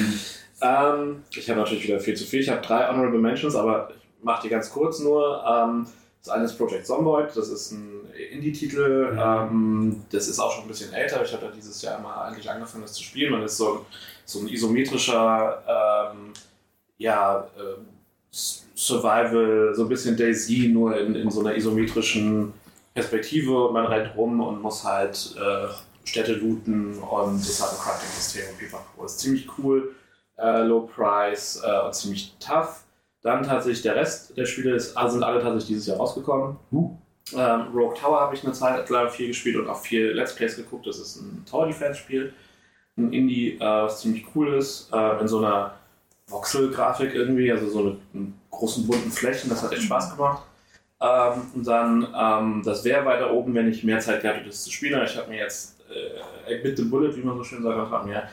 Ähm, ich habe natürlich wieder viel zu viel. Ich habe drei Honorable Mentions, aber ich mache die ganz kurz nur. Ähm, das eine ist Project Zomboid, das ist ein Indie-Titel. Ähm, das ist auch schon ein bisschen älter. Ich habe da dieses Jahr mal eigentlich angefangen, das zu spielen. Man ist so ein, so ein isometrischer, ähm, ja, S- Survival, so ein bisschen Daisy, nur in, in so einer isometrischen Perspektive. Man rennt rum und muss halt äh, Städte looten und es hat ein Crafting-System und pipapo. Ist ziemlich cool, äh, low price äh, und ziemlich tough. Dann tatsächlich der Rest der Spiele ist, also sind alle tatsächlich dieses Jahr rausgekommen. Ähm, Rogue Tower habe ich eine Zeit lang viel gespielt und auch viel Let's Plays geguckt. Das ist ein Tower Defense Spiel. Ein Indie, äh, was ziemlich cool ist. Äh, in so einer Voxel-Grafik irgendwie, also so eine, einen großen bunten Flächen. Das hat echt Spaß gemacht. Ähm, und dann, ähm, das wäre weiter oben, wenn ich mehr Zeit gehabt hätte, das zu spielen. Ich habe mir jetzt äh, mit dem Bullet, wie man so schön sagt, ich habe mir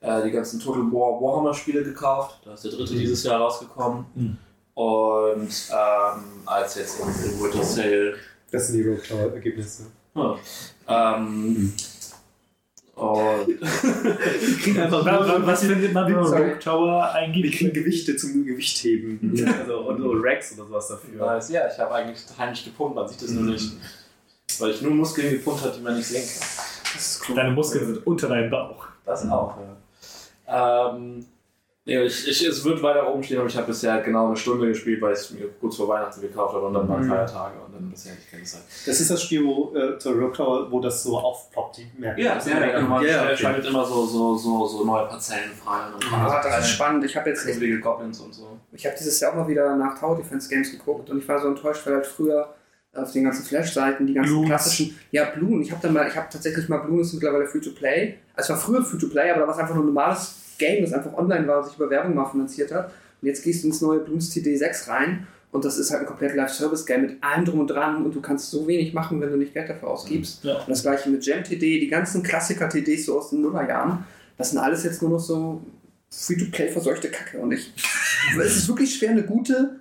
äh, die ganzen Total War Warhammer Spiele gekauft. Da ist der dritte dieses Jahr rausgekommen. Mhm. Und ähm, als jetzt im, im Winter Sale Das sind die Rogue Tower Ergebnisse. ja. Ähm, und kriegen einfach Was findet man, wenn man. Rogue Tower Wir eingibt? kriegen Gewichte zum Gewichtheben. also, und so Racks oder sowas dafür. Nice. Ja, ich habe eigentlich heimlich gepumpt, man sieht das nur nicht. Weil ich nur Muskeln gepumpt habe, die man nicht sehen kann. Cool. Deine Muskeln sind unter deinem Bauch. Das auch, ja. Ähm, nee, ich, ich, es wird weiter oben stehen, aber ich habe bisher genau eine Stunde gespielt, weil ich es mir kurz vor Weihnachten gekauft habe und dann waren Mhm. Feiertage und dann bisher nicht keine Zeit. Das ist das Spiel, wo äh, zur wo das so aufploppt, die Märkte. Ja, das ist ja, man ja, okay. schaltet immer so, so, so, so neue Parzellen frei. Und Ah, das ist spannend. Ich habe jetzt Goblins und so. Ich habe dieses Jahr auch mal wieder nach Tower Defense Games geguckt und ich war so enttäuscht, weil halt früher auf den ganzen Flash-Seiten die ganzen Bloons. klassischen. Ja, Bloon. Ich habe dann mal, ich habe tatsächlich mal Bloon ist mittlerweile free to play. Also es war früher free to play, aber da war es einfach nur ein normales Game, das einfach online war, sich über Werbung mal finanziert hat. Und jetzt gehst du ins neue Bloons TD6 rein und das ist halt ein komplett Live-Service-Game mit allem drum und dran und du kannst so wenig machen, wenn du nicht Geld dafür ausgibst. Ja. Und das gleiche mit Gem TD, die ganzen Klassiker-TDs so aus den Nullerjahren, das sind alles jetzt nur noch so free-to-play verseuchte Kacke. Und ich, es ist wirklich schwer, eine gute,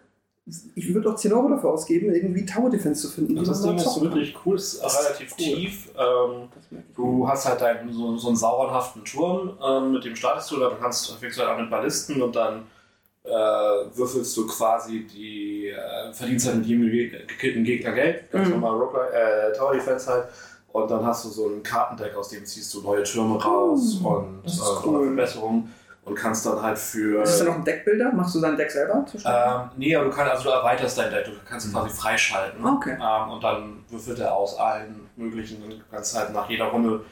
ich würde auch 10 Euro dafür ausgeben, irgendwie Tower Defense zu finden. Und das Ding ist wirklich cool, ist Das ist relativ cool. tief. Ähm. Du hast halt deinen, so, so einen saurenhaften Turm, ähm, mit dem startest du, dann kannst, fängst du halt an mit Ballisten und dann äh, würfelst du quasi die, äh, verdienst halt mit jedem ge- gekillten Gegner Geld, ganz Mhm. normal Roguelike, äh, Tower Defense halt. Und dann hast du so ein Kartendeck, aus dem ziehst du neue Türme raus Oh, und das ist äh, cool. Verbesserungen und kannst dann halt für. Ist das dann noch ein Deckbilder? Machst du dein Deck selber? Ähm, nee, aber du kannst, also du erweiterst dein Deck, du kannst quasi freischalten. Okay. Ähm, und dann würfelt er aus allen möglichen und du kannst halt nach jeder Runde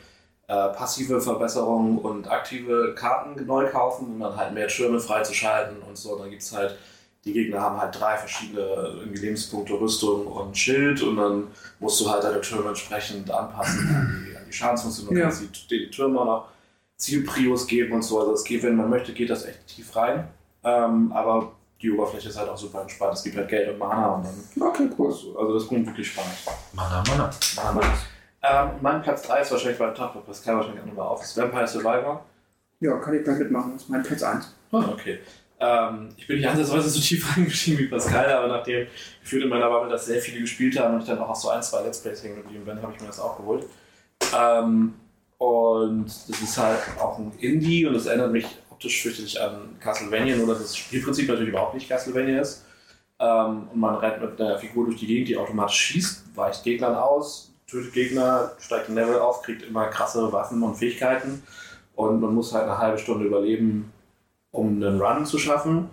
äh, passive Verbesserungen und aktive Karten neu kaufen, um dann halt mehr Türme freizuschalten und so. Dann gibt es halt, die Gegner haben halt drei verschiedene irgendwie Lebenspunkte, Rüstung und Schild und dann musst du halt deine Türme entsprechend anpassen an die, an die Schadensfunktion. Du Ja. kannst die, Türmen auch noch Zielprios geben und so. Also es geht, wenn man möchte, geht das echt tief rein. Ähm, aber die Oberfläche ist halt auch super entspannt. Es gibt halt Geld und Mana und dann Okay, cool. also das bringt wirklich Spaß. Mana, Mana. Mana, Mana. Ähm, mein Platz 3 ist wahrscheinlich bei Tag, das kann wahrscheinlich auch nochmal auf. Das ist Vampire Survivor. Ja, kann ich gleich mitmachen. Das ist mein Platz 1. Ah, okay. Ähm, ich bin nicht ansatzweise so tief reingestiegen wie Pascal, aber nachdem gefühlt in meiner Bubble das sehr viele gespielt haben und ich dann auch so ein, zwei Let's Plays hängen geblieben bin, habe ich mir das auch geholt. Ähm, und das ist halt auch ein Indie und es erinnert mich optisch fürchterlich an Castlevania, nur dass das Spielprinzip natürlich überhaupt nicht Castlevania ist. Ähm, und man rennt mit einer Figur durch die Gegend, die automatisch schießt, weicht Gegnern aus, tötet Gegner, steigt ein Level auf, kriegt immer krasse Waffen und Fähigkeiten. Und man muss halt eine halbe Stunde überleben, um einen Run zu schaffen.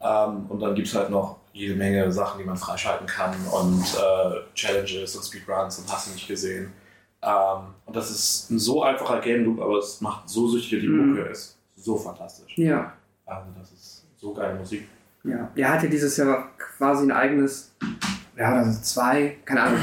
Ähm, und dann gibt es halt noch jede Menge Sachen, die man freischalten kann und äh, Challenges und Speedruns und hast du nicht gesehen. Ähm, und das ist ein so einfacher Game Loop, aber es macht so süchtig, die Mhm. Mucke ist so fantastisch. Ja. Also das ist so geile Musik. Ja. Er hat ja dieses Jahr quasi ein eigenes, ja, also zwei, keine Ahnung,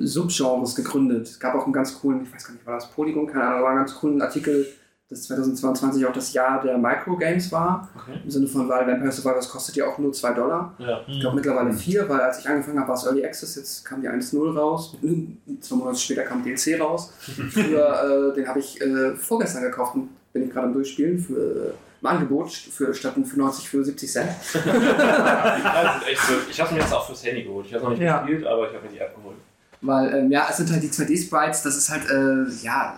Subgenres gegründet. Es gab auch einen ganz coolen, ich weiß gar nicht, war das Polygon, keine Ahnung, aber einen ganz coolen Artikel, dass 2022 auch das Jahr der Microgames war. Okay. Im Sinne von, weil Vampire Survivors kostet ja auch nur 2 Dollar. Ja. Ich glaube mittlerweile 4, weil als ich angefangen habe, war es Early Access, jetzt kam die 1.0 raus. Zwei Monate später kam DLC raus. Früher, äh, den habe ich äh, vorgestern gekauft und bin ich gerade am Durchspielen für äh, im Angebot für statt für 90 für 70 Cent. echt so. Ich habe mir jetzt auch fürs Handy geholt. Ich habe noch nicht Ja. gespielt, aber ich habe mir die App geholt. Weil, ähm, ja, es sind halt die 2D-Sprites, das ist halt, äh, ja,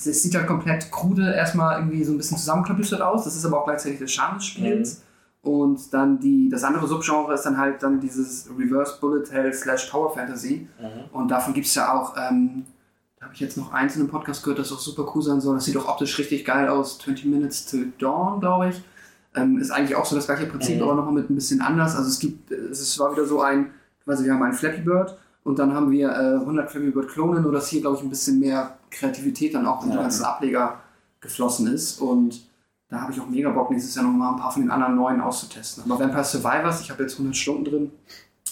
es, es sieht halt komplett krude erstmal irgendwie so ein bisschen zusammenklöppelt aus. Das ist aber auch gleichzeitig der Charme des Spiels. Und dann die, das andere Subgenre ist dann halt dann dieses Reverse Bullet Hell slash Power Fantasy. Und davon gibt es ja auch, ähm, da habe ich jetzt noch eins in einem Podcast gehört, das auch super cool sein soll. Das sieht auch optisch richtig geil aus. 20 Minutes Till Dawn, glaube ich. Ähm, ist eigentlich auch so das gleiche Prinzip, Mhm. aber nochmal mit ein bisschen anders. Also es gibt, es war wieder so ein, quasi wir haben einen Flappy Bird und dann haben wir äh, 100 Flappy Bird Klonen, nur dass hier, glaube ich, ein bisschen mehr Kreativität dann auch in die Ja. ganzen Ableger geflossen ist und da habe ich auch mega Bock, nächstes Jahr nochmal ein paar von den anderen neuen auszutesten. Aber Vampire Survivors, ich habe jetzt 100 Stunden drin.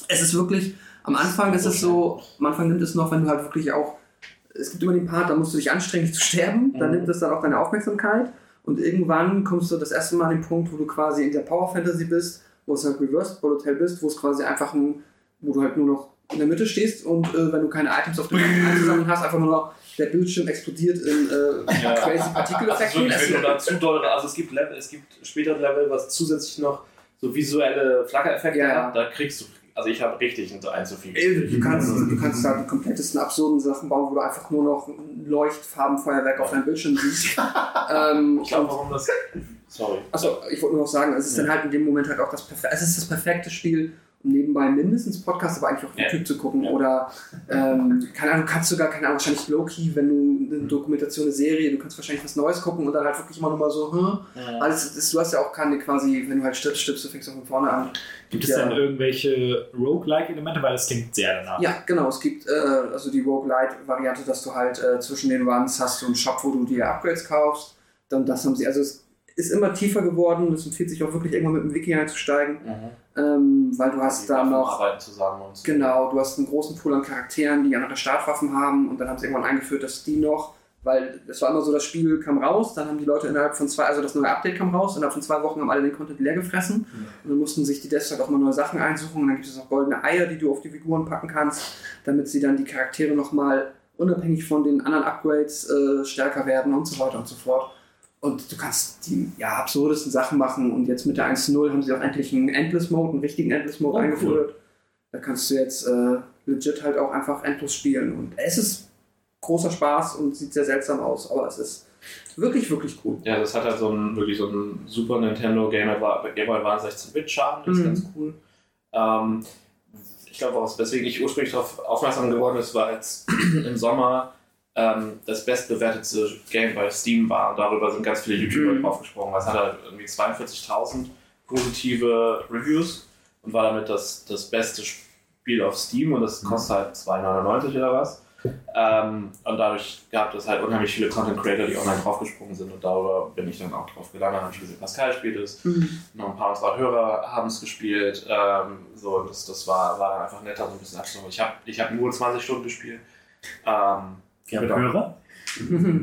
Es ist wirklich, am Anfang ist es so, am Anfang nimmt es noch, wenn du halt wirklich auch, es gibt immer den Part, da musst du dich anstrengen, nicht zu sterben, dann Mhm. nimmt es dann auch deine Aufmerksamkeit und irgendwann kommst du das erste Mal an den Punkt, wo du quasi in der Power Fantasy bist, wo es halt Reversed Bullet Hell bist, wo es quasi einfach ein, wo du halt nur noch in der Mitte stehst und äh, wenn du keine Items auf dem einzusammeln hast, einfach nur noch der Bildschirm explodiert in äh, Ja. crazy Also Partikeleffekten. Es- wenn da zu doll, also es gibt Level, es gibt später ein Level, was zusätzlich noch so visuelle Flackereffekte Ja. hat, da kriegst du, also ich habe richtig ein zu viel. Du kannst, du kannst da die komplettesten absurden Sachen bauen, wo du einfach nur noch ein Leuchtfarbenfeuerwerk auf deinem Bildschirm siehst. ähm, Ich glaube, warum das, sorry. Achso, ich wollte nur noch sagen, es ist dann halt in dem Moment halt auch das perfekte, es ist das perfekte Spiel, nebenbei mindestens Podcast, aber eigentlich auch Ja. YouTube zu gucken. Ja. Oder, ähm, keine Ahnung, du kannst sogar, keine Ahnung, wahrscheinlich Low-Key, wenn du eine Dokumentation, eine Serie, du kannst wahrscheinlich was Neues gucken und dann halt wirklich immer nur mal so, hm, alles, das, du hast ja auch keine quasi, wenn du halt stirbst, stirbst du, fängst du von vorne an. Gibt es Ja. denn irgendwelche Roguelike-Elemente? Weil das klingt sehr danach. Ja, genau. Es gibt äh, also die Roguelite-Variante, dass du halt äh, zwischen den Runs hast du einen Shop, wo du dir Upgrades kaufst. Dann das haben sie, also es ist immer tiefer geworden. Es empfiehlt sich auch wirklich irgendwann mit dem Wiki einzusteigen, Mhm. Ähm, weil du hast da noch. Genau, du hast einen großen Pool an Charakteren, die andere Startwaffen haben und dann haben sie irgendwann eingeführt, dass die noch, weil es war immer so, das Spiel kam raus, dann haben die Leute innerhalb von zwei, also das neue Update kam raus, innerhalb von zwei Wochen haben alle den Content leer gefressen und dann mussten sich die Devs halt auch mal neue Sachen einsuchen und dann gibt es noch goldene Eier, die du auf die Figuren packen kannst, damit sie dann die Charaktere nochmal unabhängig von den anderen Upgrades äh, stärker werden und so weiter und so fort. Und du kannst die ja, absurdesten Sachen machen und jetzt mit der 1.0 haben sie auch endlich einen Endless Mode, einen richtigen Endless Mode Oh, cool. eingeführt. Da kannst du jetzt äh, legit halt auch einfach endlos spielen. Und es ist großer Spaß und sieht sehr seltsam aus, aber es ist wirklich, wirklich cool. Ja, das hat halt so ein, wirklich so ein Super Nintendo Game Boy Game Boy Advance 16-Bit-Charme, das ist Mhm. ganz cool. Ähm, ich glaube, auch, weswegen ich ursprünglich darauf aufmerksam geworden ist, war als im Sommer ähm, das bestbewertete Game bei Steam war. Und darüber sind ganz viele YouTuber Mhm. draufgesprungen. Es hat halt irgendwie 42.000 positive Reviews und war damit das, das beste Spiel auf Steam und das kostet halt 2,99 oder was. Ähm, und dadurch gab es halt unheimlich viele Content Creator, die online draufgesprungen sind und darüber bin ich dann auch drauf gelandet. Habe ich gesehen, Pascal spielt es, noch ein paar unserer Hörer haben es gespielt. Ähm, so, das, das war, war dann einfach netter, so ein bisschen abzuholen. Ich habe ich hab nur 20 Stunden gespielt. Ähm, Wir haben. Hörer.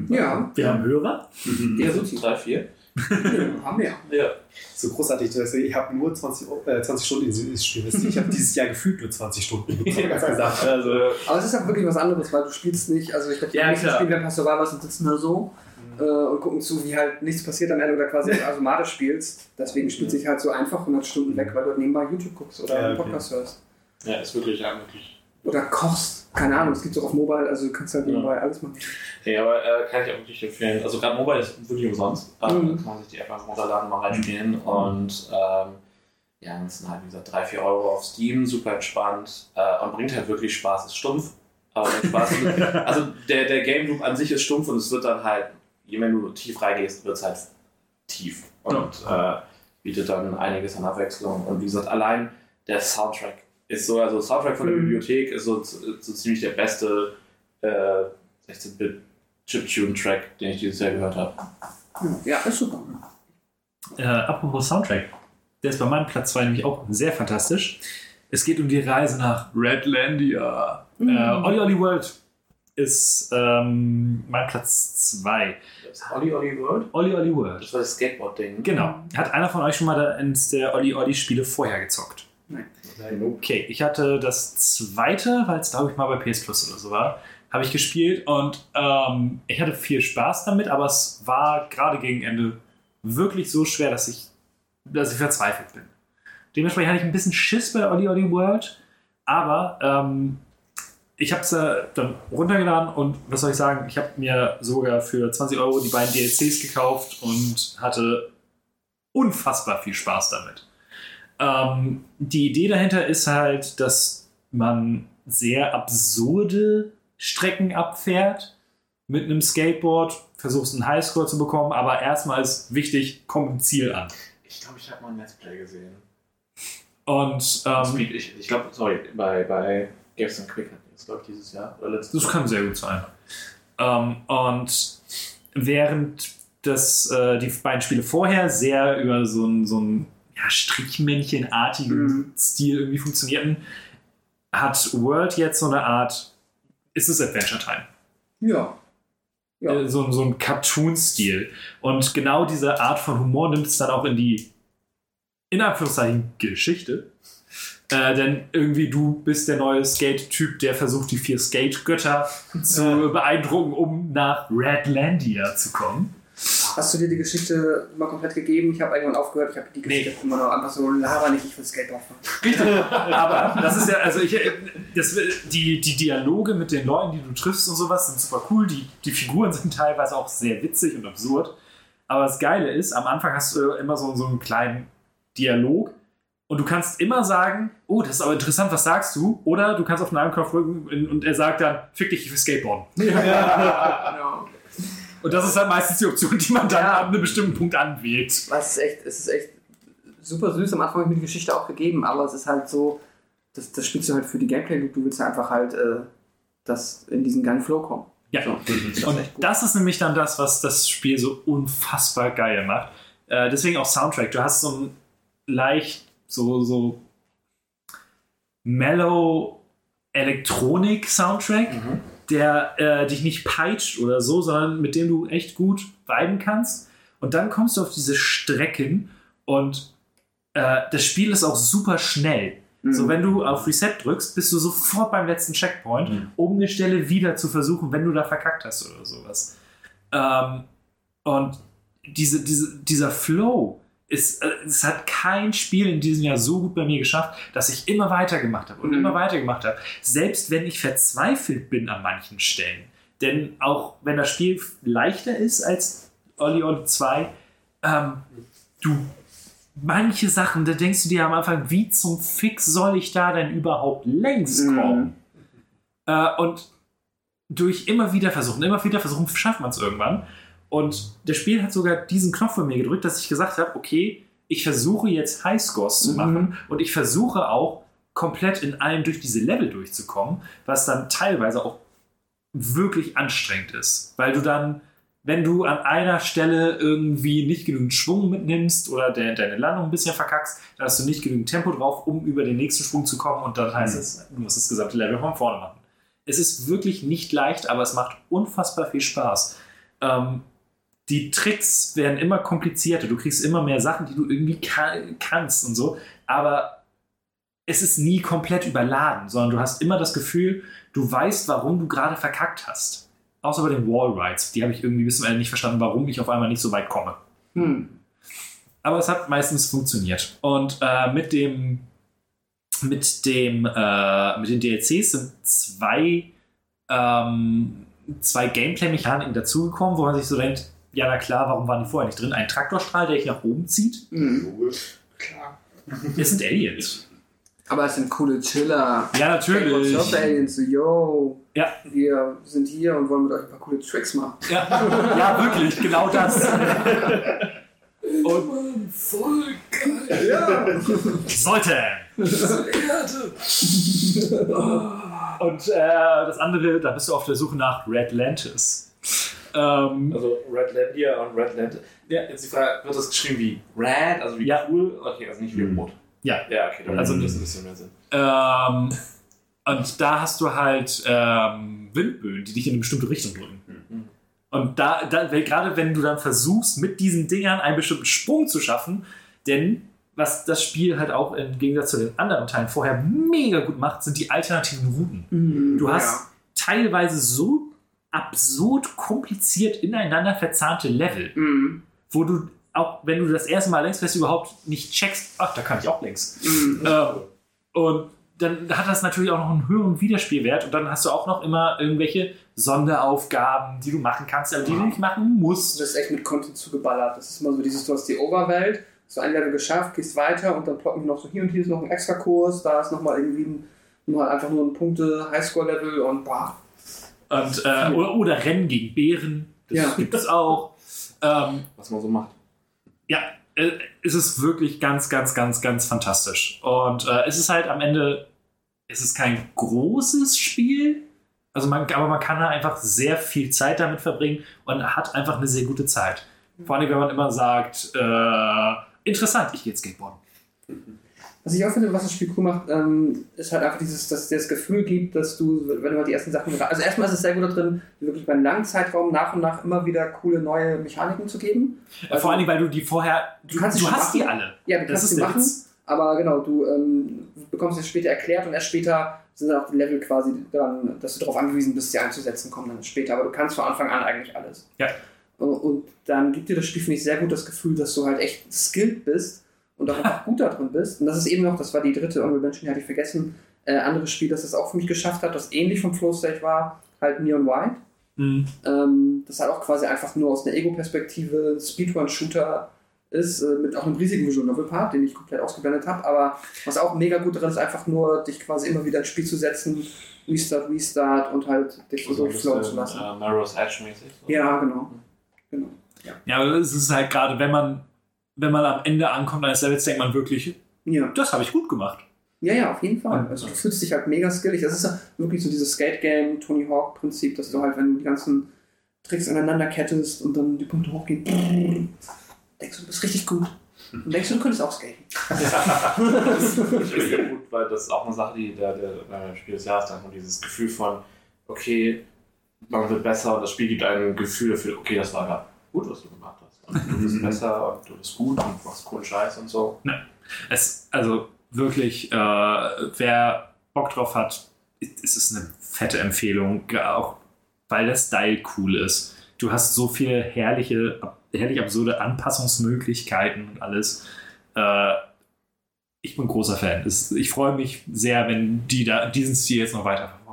ja, Wir haben Hörer. ja, so tief. drei, vier. haben wir. Ja. So großartig, dass ich habe nur 20, Eu- äh, 20 Stunden in dieses Spiel. Ich habe dieses Jahr gefühlt nur 20 Stunden ganz gesagt. Also, Aber es ist halt wirklich was anderes, weil du spielst nicht, also ich glaube, die Ja, meisten klar. spielen Vampire Survivors und sitzen da so äh, und gucken zu, wie halt nichts passiert am Ende oder quasi automatisch spielst. Deswegen spielt sich halt so einfach 100 Stunden weg, weil du halt nebenbei YouTube guckst oder Ja, einen okay. Podcast hörst. ja, ist wirklich, ja, wirklich. Oder kochst. Keine Ahnung, es gibt auch auf Mobile, also du kannst halt Ja. nebenbei alles machen. Nee, aber äh, kann ich auch wirklich empfehlen. Also gerade Mobile ist wirklich umsonst. Ähm, Mhm. Kann man sich die App einfach runterladen, mal reinspielen. Und ähm, ja, das sind halt wie gesagt 3, 4 Euro auf Steam, super entspannt äh, und bringt halt wirklich Spaß. Ist stumpf, aber Spaß. also der, der Game Loop an sich ist stumpf und es wird dann halt, je mehr du tief reingehst, wird es halt tief. Und äh, bietet dann einiges an Abwechslung. Und wie gesagt, allein der Soundtrack ist so, also Soundtrack von der Mhm. Bibliothek ist so, so ziemlich der beste äh, 16-Bit Chiptune-Track, den ich dieses Jahr gehört habe. Ja, ist super. Äh, apropos Soundtrack. Der ist bei meinem Platz 2 nämlich auch sehr fantastisch. Es geht um die Reise nach Redlandia. Mhm. Äh, Olli Olli World ist ähm, mein Platz 2. Das ist Olli Olli World? Olli Olli World. Das war das Skateboard-Ding. Genau. Hat einer von euch schon mal da eins der Olli Olli Spiele vorher gezockt? Nein. Okay, ich hatte das zweite, weil es glaube ich mal bei PS Plus oder so war, habe ich gespielt und ähm, ich hatte viel Spaß damit, aber es war gerade gegen Ende wirklich so schwer, dass ich, dass ich verzweifelt bin. Dementsprechend hatte ich ein bisschen Schiss bei Olli Olli World, aber ähm, ich habe es äh, dann runtergeladen und was soll ich sagen, ich habe mir sogar für 20 Euro die beiden DLCs gekauft und hatte unfassbar viel Spaß damit. Ähm, die Idee dahinter ist halt, dass man sehr absurde Strecken abfährt mit einem Skateboard, versuchst einen Highscore zu bekommen, aber erstmal ist wichtig, komm im Ziel an. Ich glaube, ich habe mal ein Let's Play gesehen. Und ähm, Speed, ich, ich glaube, sorry, bei, bei Games and Quick hatten die das, glaube ich, dieses Jahr. Oder letztes Das kann sehr gut sein. Ähm, und während das, äh, die beiden Spiele vorher sehr über so einen so einen, ja, Strichmännchenartigen Mhm. Stil irgendwie funktionierten, hat World jetzt so eine Art, ist es Adventure Time? Ja. Ja. Äh, So, so ein Cartoon-Stil. Und genau diese Art von Humor nimmt es dann auch in die, in Anführungszeichen, Geschichte. Äh, denn irgendwie du bist der neue Skate-Typ, der versucht, die vier Skate-Götter zu beeindrucken, um nach Redlandia zu kommen. Hast du dir die Geschichte mal komplett gegeben? Ich habe irgendwann aufgehört, ich habe die Geschichte immer noch einfach so, laber nicht, ich will Skateboard fahren. Aber das ist ja, also ich, das, die, die Dialoge mit den Leuten, die du triffst und sowas, sind super cool. Die, die Figuren sind teilweise auch sehr witzig und absurd. Aber das Geile ist, am Anfang hast du immer so, so einen kleinen Dialog und du kannst immer sagen, oh, das ist aber interessant, was sagst du? Oder du kannst auf den Armkopf drücken und er sagt dann, fick dich, ich will Skateboarden. genau. Und das ist halt meistens die Option, die man dann Ja. an einem bestimmten Punkt anwählt. Das ist echt, es ist echt super süß. Am Anfang habe ich mir die Geschichte auch gegeben, aber es ist halt so, das, das spielst du halt für die Gameplay-Loop. Du willst einfach halt äh, das in diesen geilen Flow kommen. Ja. So. Das ist Und das ist nämlich dann das, was das Spiel so unfassbar geil macht. Äh, deswegen auch Soundtrack. Du hast so ein leicht so, so mellow Elektronik-Soundtrack, der äh, dich nicht peitscht oder so, sondern mit dem du echt gut viben kannst. Und dann kommst du auf diese Strecken und äh, das Spiel ist auch super schnell. So, wenn du auf Reset drückst, bist du sofort beim letzten Checkpoint, um eine Stelle wieder zu versuchen, wenn du da verkackt hast oder sowas. Ähm, und diese, diese, dieser Flow ist, äh, es hat kein Spiel in diesem Jahr so gut bei mir geschafft, dass ich immer weitergemacht habe und Mhm. immer weitergemacht habe. Selbst wenn ich verzweifelt bin an manchen Stellen. Denn auch wenn das Spiel leichter ist als Olli Olli 2, ähm, du manche Sachen, da denkst du dir am Anfang, wie zum Fix soll ich da denn überhaupt längs Mhm. kommen? Äh, und durch immer wieder versuchen, immer wieder versuchen, schafft man es irgendwann. Und das Spiel hat sogar diesen Knopf von mir gedrückt, dass ich gesagt habe, okay, ich versuche jetzt Highscores zu Mhm. machen und ich versuche auch komplett in allen durch diese Level durchzukommen, was dann teilweise auch wirklich anstrengend ist, weil du dann, wenn du an einer Stelle irgendwie nicht genügend Schwung mitnimmst oder de deine Landung ein bisschen verkackst, dann hast du nicht genügend Tempo drauf, um über den nächsten Schwung zu kommen und dann heißt es, du musst das gesamte Level von vorne machen. Es ist wirklich nicht leicht, aber es macht unfassbar viel Spaß. Ähm, die Tricks werden immer komplizierter. Du kriegst immer mehr Sachen, die du irgendwie ka kannst und so. Aber es ist nie komplett überladen, sondern du hast immer das Gefühl, du weißt, warum du gerade verkackt hast. Außer bei den Wallrides. Die habe ich irgendwie bis zum Ende nicht verstanden, warum ich auf einmal nicht so weit komme. Hm. Aber es hat meistens funktioniert. Und äh, mit dem mit dem äh, mit den DLCs sind zwei ähm, zwei Gameplay-Mechaniken dazugekommen, wo man sich so denkt, ja na klar, warum waren die vorher nicht drin? Ein Traktorstrahl, der dich nach oben zieht. Hm. Logisch. Klar. Es sind Aliens. Aber es sind coole Chiller. Ja, natürlich. Surfer Aliens, so, yo, Ja. wir sind hier und wollen mit euch ein paar coole Tricks machen. Ja, ja wirklich, genau das. Und voll geil. Ja. Sollte. Und äh, das andere, da bist du auf der Suche nach Redlantis. Ähm, Also Redlandia und Redland. Ja, jetzt die Frage, wird das geschrieben wie Red, also wie Ja. cool? Okay, also nicht wie Mhm. rot. Ja. Ja, okay, dann Also- das ein bisschen mehr Sinn. ähm, und da hast du halt ähm, Windböen, die dich in eine bestimmte Richtung drücken. Und da, da weil gerade wenn du dann versuchst, mit diesen Dingern einen bestimmten Sprung zu schaffen, denn was das Spiel halt auch im Gegensatz zu den anderen Teilen vorher mega gut macht, sind die alternativen Routen. Mhm. Du hast teilweise so absurd kompliziert ineinander verzahnte Level, Mhm. wo du auch, wenn du das erste Mal längst fährst, überhaupt nicht checkst, ach, da kann ich auch längs. Mhm. Äh, und dann hat das natürlich auch noch einen höheren Wiederspielwert und dann hast du auch noch immer irgendwelche Sonderaufgaben, die du machen kannst, aber die du nicht machen Du musst. bist echt mit Content zugeballert. Das ist immer so dieses, du hast die Overwelt, so ein Level geschafft, gehst weiter und dann ploppen noch so hier und hier ist noch ein extra Kurs, da ist nochmal irgendwie ein, nur einfach nur ein Punkte Highscore-Level und bah. Und, äh, oder, oder Rennen gegen Bären, das Ja. gibt es auch. Ähm, Was man so macht. ja, äh, es ist wirklich ganz, ganz, ganz, ganz fantastisch. Und äh, es ist halt am Ende, es ist kein großes Spiel, also man, aber man kann da einfach sehr viel Zeit damit verbringen und hat einfach eine sehr gute Zeit. Vor allem, wenn man immer sagt, äh, interessant, ich gehe jetzt Skateboarden. Was ich auch finde, was das Spiel cool macht, ähm, ist halt einfach dieses, dass es dir das Gefühl gibt, dass du, wenn du halt die ersten Sachen. Also erstmal ist es sehr gut da drin, wirklich einen langen Zeitraum nach und nach immer wieder coole neue Mechaniken zu geben. Äh, Vor allem, weil du die vorher, du, kannst du sie schon hast die machen. alle. Ja, du Das kannst sie machen, Witz. aber genau, du ähm, bekommst es später erklärt und erst später sind dann auch die Level quasi dran, dass du darauf angewiesen bist, sie einzusetzen, kommen dann später. Aber du kannst von Anfang an eigentlich alles. Ja. Und dann gibt dir das Spiel, finde ich, sehr gut das Gefühl, dass du halt echt skilled bist und auch einfach gut da drin bist. Und das ist eben noch, das war die dritte Mention, die hatte ich vergessen, äh, anderes Spiel, das das auch für mich geschafft hat, das ähnlich vom Flow State war, halt Neon White. Mhm. Ähm, das halt auch quasi einfach nur aus einer Ego-Perspektive Speedrun-Shooter ist, äh, mit auch einem riesigen Visual Novel Part, den ich komplett ausgeblendet habe, aber was auch mega gut darin ist, einfach nur dich quasi immer wieder ins Spiel zu setzen, Restart, Restart und halt dich so So bisschen, zu lassen. äh, Narrows Edge mäßig. So. Ja, genau. genau. Ja, aber es ist halt gerade, wenn man, wenn man am Ende ankommt eines Levels, denkt man wirklich, Ja. das habe ich gut gemacht. Ja, ja, auf jeden Fall. Also du fühlst dich halt mega skillig. Das ist ja wirklich so dieses Skate-Game, Tony Hawk-Prinzip, dass du halt, wenn du die ganzen Tricks aneinander kettest und dann die Punkte hochgehen, denkst du, du bist richtig gut. Und denkst du, du könntest auch skaten. das ist wirklich gut, weil das ist auch eine Sache, die der, der, der Spiel des Jahres dann kommt, dieses Gefühl von, okay, man wird besser und das Spiel gibt einem ein Gefühl dafür, okay, das war gerade gut, was du gemacht hast. Und du bist besser und du bist gut und machst coolen Scheiß und so. Es, also wirklich, äh, wer Bock drauf hat, es ist eine fette Empfehlung, auch weil der Style cool ist. Du hast so viele herrliche, herrlich absurde Anpassungsmöglichkeiten und alles. Äh, ich bin großer Fan. Es, ich freue mich sehr, wenn die da diesen Stil jetzt noch weiterverfolgen.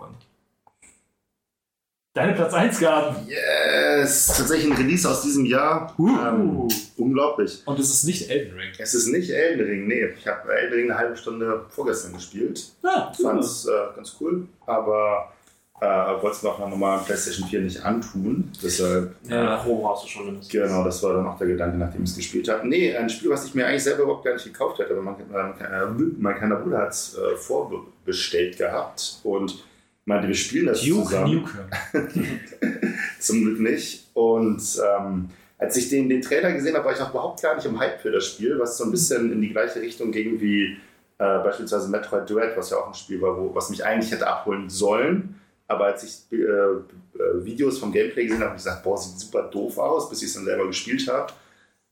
Deine Platz 1 gaben. Yes! Tatsächlich ein Release aus diesem Jahr. Uh. Ähm, unglaublich. Und es ist nicht Elden Ring. Es ist nicht Elden Ring, nee. Ich habe Elden Ring eine halbe Stunde vorgestern gespielt. Ah, Fand es äh, ganz cool, aber äh, wollte es mir einer normalen PlayStation 4 nicht antun. Deshalb, Ja, Pro brauchst du schon genau, das war dann auch der Gedanke, nachdem ich es gespielt habe. Nee, ein Spiel, was ich mir eigentlich selber überhaupt gar nicht gekauft hätte, aber mein, mein, mein, mein kleiner Bruder hat es äh, vorbestellt gehabt und meinte, wir spielen das Duke zusammen. Nukem. Zum Glück nicht. Und ähm, als ich den, den Trailer gesehen habe, war ich auch überhaupt gar nicht im Hype für das Spiel, was so ein bisschen in die gleiche Richtung ging wie äh, beispielsweise Metroid Duet, was ja auch ein Spiel war, wo, was mich eigentlich hätte abholen sollen. Aber als ich äh, äh, Videos vom Gameplay gesehen habe, habe ich gesagt, boah, sieht super doof aus, bis ich es dann selber gespielt habe.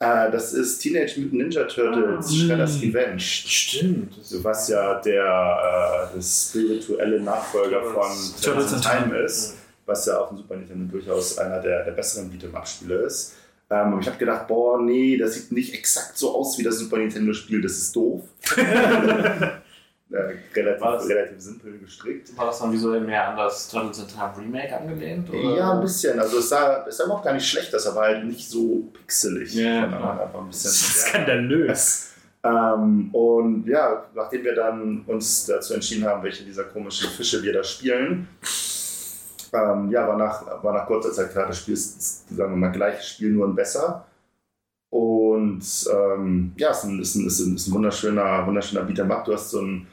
Äh, das ist Teenage Mutant Ninja Turtles Ah. Shredder's. Revenge. Stimmt. Was ja der äh, spirituelle Nachfolger von Turtles- in Time ist, was ja auf dem Super Nintendo durchaus einer der, der besseren Beat'em-Up-Spiele ist. Ähm, und ich habe gedacht, boah, nee, das sieht nicht exakt so aus wie das Super Nintendo-Spiel, das ist doof. äh, relativ, Was? relativ simpel gestrickt. War das dann visuell mehr an das Turtles in Time Remake angelehnt? Oder? Ja, ein bisschen. Also es sah, es sah überhaupt gar nicht schlecht, das war halt nicht so pixelig. Ja, einfach ein bisschen. Skandalös. Ähm, und ja, nachdem wir dann uns dazu entschieden haben, welche dieser komischen Fische wir da spielen, ähm, ja, war nach, war nach kurzer Zeit klar, das Spiel ist, sagen wir mal, gleiches Spiel, nur ein besser. Und ähm, ja, es ist ein, ist ein, ist ein, ist ein wunderschöner, wunderschöner Beat'em Up. Du hast so ein,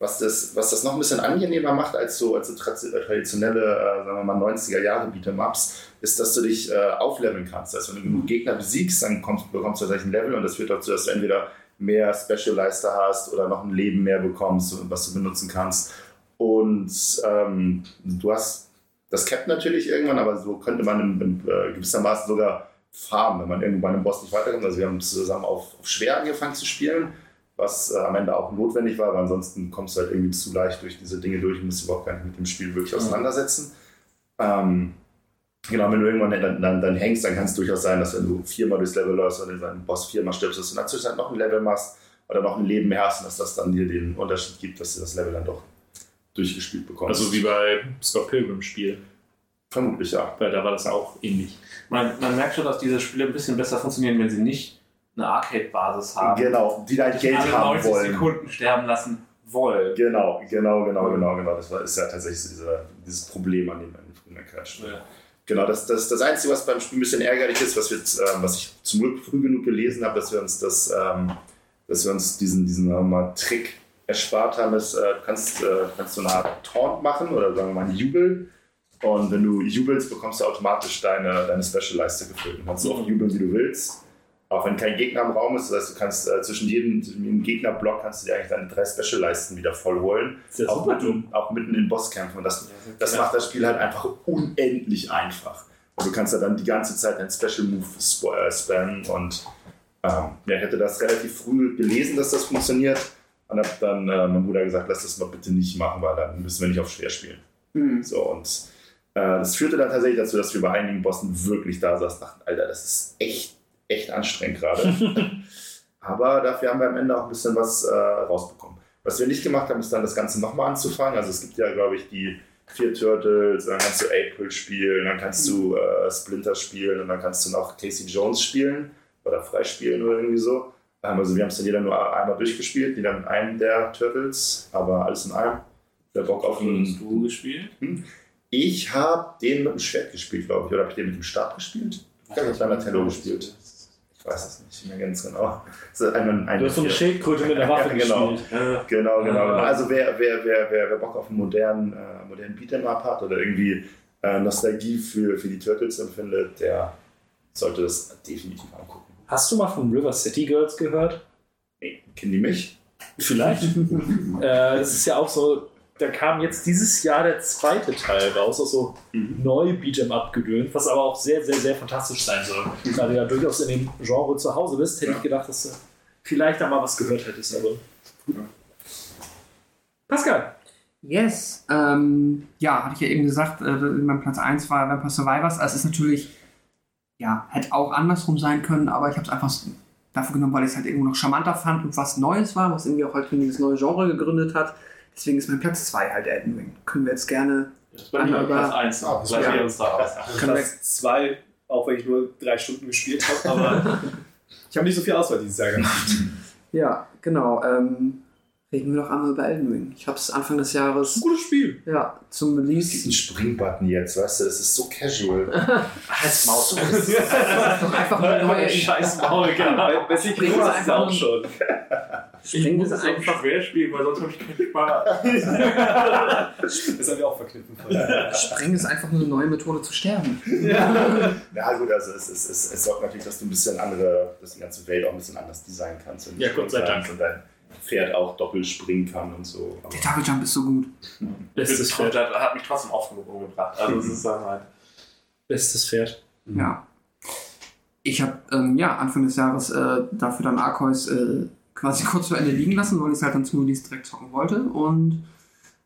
was das, was das noch ein bisschen angenehmer macht als so, als so tra- traditionelle, äh, sagen wir mal, 90er Jahre Beat'em Ups, ist, dass du dich äh, aufleveln kannst. Also wenn du genug Gegner besiegst, dann kommst, bekommst du tatsächlich ein Level und das führt dazu, dass du entweder mehr Specializer hast oder noch ein Leben mehr bekommst, was du benutzen kannst. Und ähm, du hast das Cap natürlich irgendwann, aber so könnte man in, in, äh, gewissermaßen sogar farmen, wenn man irgendwann bei einem Boss nicht weiterkommt. Also wir haben zusammen auf, auf schwer angefangen zu spielen, was äh, am Ende auch notwendig war, weil ansonsten kommst du halt irgendwie zu leicht durch diese Dinge durch und musst dich überhaupt gar nicht mit dem Spiel wirklich auseinandersetzen. Ähm, Genau, wenn du irgendwann dann, dann, dann hängst, dann kann es durchaus sein, dass wenn du viermal durchs Level läufst oder den Boss viermal stirbst, dass du in der Zwischenzeit noch ein Level machst oder noch ein Leben mehr hast und dass das dann dir den Unterschied gibt, dass du das Level dann doch durchgespielt bekommst. Also wie bei Scott Pilgrim Spiel. Vermutlich, ja. Weil da war das auch ähnlich. Man, man merkt schon, dass diese Spiele ein bisschen besser funktionieren, wenn sie nicht eine Arcade-Basis haben. Genau, die dein Sich Geld alle haben 90 wollen. Sekunden sterben lassen wollen. Genau, genau, genau, genau, genau. Das war, ist ja tatsächlich dieser, dieses Problem an dem, dem frühen Arcade-Spiel. Ja. Genau, das, das, das Einzige, was beim Spiel ein bisschen ärgerlich ist, was, wir, ähm, was ich zum Glück früh genug gelesen habe, dass wir uns, das, ähm, dass wir uns diesen, diesen mal, Trick erspart haben, ist, äh, du kannst, äh, kannst so eine Art Taunt machen oder sagen wir mal einen Jubel. Und wenn du jubelst, bekommst du automatisch deine, deine Special-Leiste gefüllt. Du kannst so oft jubeln, wie du willst. Auch wenn kein Gegner im Raum ist, das heißt, du kannst äh, zwischen jedem, jedem Gegnerblock kannst du dir eigentlich deine drei Special-Leisten wieder voll holen. Ist ja auch, mitten, auch mitten in Bosskämpfen. Und das, das macht das Spiel halt einfach unendlich einfach. Und du kannst da dann die ganze Zeit dein Special Move sp äh, spammen und ähm, ja, ich hätte das relativ früh gelesen, dass das funktioniert. Und habe dann äh, meinem Bruder gesagt, lass das mal bitte nicht machen, weil dann müssen wir nicht auf schwer spielen. Mhm. So, und äh, das führte dann tatsächlich dazu, dass wir bei einigen Bossen wirklich da saßen und dachten, Alter, das ist echt, echt anstrengend gerade. Aber dafür haben wir am Ende auch ein bisschen was äh, rausbekommen. Was wir nicht gemacht haben, ist dann das Ganze nochmal anzufangen. Also es gibt ja, glaube ich, die vier Turtles, dann kannst du April spielen, dann kannst du äh, Splinter spielen und dann kannst du noch Casey Jones spielen oder freispielen oder irgendwie so. Ähm, also wir haben es dann jeder nur einmal durchgespielt, jeder mit einem der Turtles, aber alles in einem. Wer Bock auf einen Hast du gespielt? ich habe den mit dem Schwert gespielt, glaube ich. Oder habe ich den mit dem Stab gespielt? Ich habe mit Donatello gespielt. Ich weiß es nicht mehr ganz genau. Ist ein, ein, Du hast so eine Schildkröte mit der Waffe Genau. gespielt. Genau, genau. genau. Ah. Also wer, wer, wer, wer, wer Bock auf einen modernen, äh, modernen Beat'em Up hat oder irgendwie äh, Nostalgie für, für die Turtles empfindet, der sollte das definitiv angucken. Hast du mal von River City Girls gehört? Nee, kennen die mich? Vielleicht. äh, das ist ja auch so, da kam jetzt dieses Jahr der zweite Teil raus, also neu Beat'em Up gedönt, was aber auch sehr, sehr, sehr fantastisch sein soll. Da du ja durchaus in dem Genre zu Hause bist, hätte ich gedacht, dass du vielleicht da mal was gehört hättest, aber. Pascal. Yes. Ähm, ja, hatte ich ja eben gesagt, äh, mein Platz 1 war Vampire Survivors. Also es ist natürlich, ja, hätte auch andersrum sein können, aber ich habe es einfach dafür genommen, weil ich es halt irgendwo noch charmanter fand und was Neues war, was irgendwie auch halt dieses neue Genre gegründet hat. Deswegen ist mein Platz 2 halt Elden Ring. Können wir jetzt gerne. Das ist bei mir Platz 1. Ah, Seid ja. uns da aus? Platz zwei, auch wenn ich nur drei Stunden gespielt habe, aber ich habe nicht so viel Auswahl dieses Jahr gemacht. ja, genau. Ähm, reden wir doch einmal über Elden Ring. Ich habe es Anfang des Jahres Gutes Spiel. ja, zum Es gibt Release. einen Springbutton jetzt, weißt du, das ist so casual. Als Maus. Das ist doch einfach eine neue. Scheiß Maul, genau. War Sie es einfach auch schon. Springen ist einfach einfach, schwer spielen, weil sonst habe ich keinen Spaß. Das haben wir auch daher. Springen ist einfach nur eine neue Methode zu sterben. Ja gut, also es, es, es, es sorgt natürlich, dass du ein bisschen andere, dass die ganze Welt auch ein bisschen anders designen kannst. Ja, Gott sei Dank. Und dein Pferd auch doppelt springen kann und so. Aber Der Double Jump ist so gut. Bestes Pferd. hat, hat mich trotzdem oft genug umgebracht. Also es ist dann halt. Bestes Pferd. Ja. Ich habe ähm, ja, Anfang des Jahres äh, dafür dann Arceus äh, quasi kurz zu Ende liegen lassen, weil ich es halt dann zum Release direkt zocken wollte und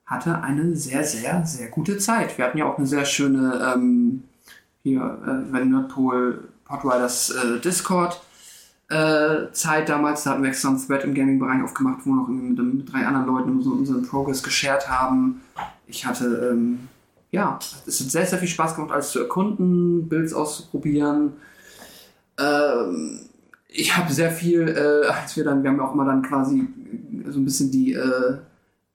hatte eine sehr, sehr, sehr gute Zeit. Wir hatten ja auch eine sehr schöne ähm, hier äh, bei Nerdpool Podriders äh, Discord äh, Zeit damals. Da hatten wir extra einen Thread im Gaming-Bereich aufgemacht, wo wir noch mit, mit drei anderen Leuten so unseren Progress geshared haben. Ich hatte ähm, ja, es hat sehr, sehr viel Spaß gemacht, alles zu erkunden, Builds auszuprobieren. Ähm, ich habe sehr viel, äh, als wir dann, wir haben ja auch immer dann quasi so ein bisschen die, äh,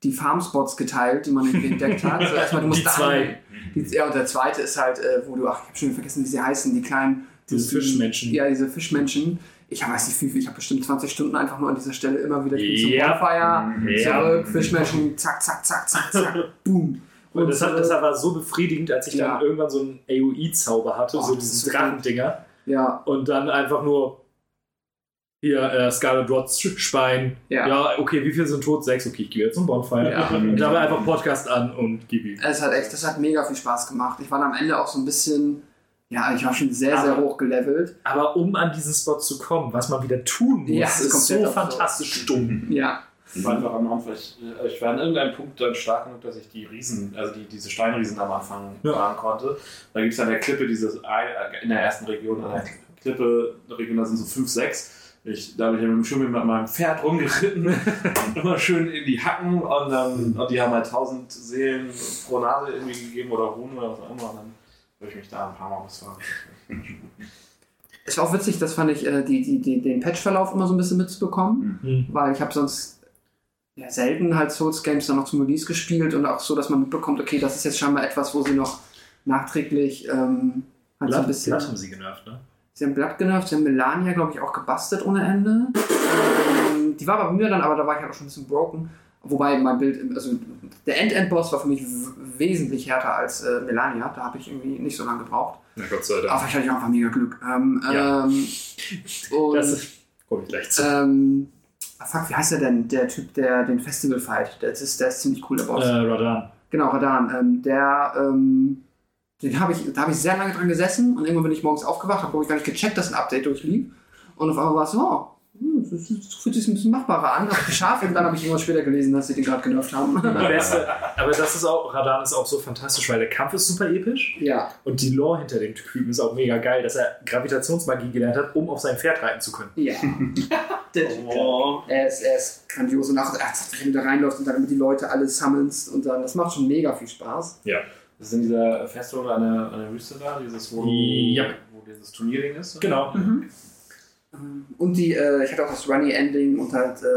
die Farmspots geteilt, die man irgendwie entdeckt hat. Also erstmal, du musst Die da zwei. Die, ja, und der zweite ist halt, äh, wo du, ach, ich habe schon vergessen, wie sie heißen, die kleinen. Diese Fischmenschen. Ja, diese Fischmenschen. Ich weiß nicht wie viel, ich habe bestimmt 20 Stunden einfach nur an dieser Stelle immer wieder bin zum Ja. Bonfire, Ja. zurück, Fischmenschen, zack, zack, zack, zack, zack, boom. Und das, hat, äh, das war so befriedigend, als ich Ja. dann irgendwann so einen AOE-Zauber hatte, Oh, so diesen Drachendinger. ja, Und dann einfach nur hier äh, Scarlet Rots Spein. Ja. Ja. okay, wie viele sind tot? Sechs. Okay, ich gehe jetzt zum Bonfire. Ja. Und dabei einfach Podcast an und gib ihm. Es hat echt, das hat mega viel Spaß gemacht. Ich war am Ende auch so ein bisschen, ja, ich war schon sehr, sehr Aber- hoch gelevelt. Aber um an diesen Spot zu kommen, was man wieder tun muss, Ja, das ist so fantastisch dumm. Ja, Ich war einfach am Anfang, ich, äh, ich war an irgendeinem Punkt dann stark genug, dass ich die Riesen, also die, diese Steinriesen am Anfang Ja. fahren konnte. Da gibt es an der Klippe dieses, äh, in der ersten Region, an der Klippe, Region, da sind so fünf, sechs. Ich, da habe ich ja mit dem Schwimmen mit meinem Pferd rumgeritten und immer schön in die Hacken und, dann, und die haben halt tausend Seelen pro Nase irgendwie gegeben oder Ruhen oder was auch immer. Und dann habe ich mich da ein paar Mal ausfahren. es war auch witzig, das fand ich, äh, die, die, die, den Patchverlauf immer so ein bisschen mitzubekommen, Mhm. weil ich habe sonst ja, selten halt Souls Games dann noch zum Release gespielt und auch so, dass man mitbekommt, okay, das ist jetzt scheinbar etwas, wo sie noch nachträglich ähm, hat so ein Blatt, bisschen. Blatt haben sie genervt, ne? Sie haben Blatt genervt, sie haben Melania, glaube ich, auch gebastelt ohne Ende. Ähm, die war bei mir dann, aber da war ich halt auch schon ein bisschen broken. Wobei mein Bild, also der End-End-Boss war für mich wesentlich härter als äh, Melania. Da habe ich irgendwie nicht so lange gebraucht. Na Gott sei Aber vielleicht hatte ich auch einfach mega Glück. Ähm, Ja. ähm, und, Das ist, komme ich gleich zu. ähm, ah, fuck, wie heißt der denn? Der Typ, der den Festival fight. Der ist, der ist ziemlich cool, der Boss. Äh, Radan. Genau, Radan. Ähm, der, ähm, den habe ich, da habe ich sehr lange dran gesessen und irgendwann bin ich morgens aufgewacht, habe ich gar nicht gecheckt, dass ein Update durchlief. Und auf einmal war es so, oh, das, ist- das fühlt sich ein bisschen machbarer an, habe geschafft und dann habe ich irgendwann später gelesen, dass sie den gerade genervt haben. Beste, aber das ist auch, Radan ist auch so fantastisch, weil der Kampf ist super episch ja, und die Lore hinter dem Typen ist auch mega geil, dass er Gravitationsmagie gelernt hat, um auf sein Pferd reiten zu können. ja. Oh. Er ist, er ist grandios und auch, wenn du da reinläufst und dann immer die Leute alle summonst und dann, das macht schon mega viel Spaß. Das ist in dieser Festung an der, an der Wüste da, dieses, wo, Ja. wo dieses Turnierding ist. oder? Genau. Ähm, Und die, äh, ich hatte auch das Runny Ending und halt äh,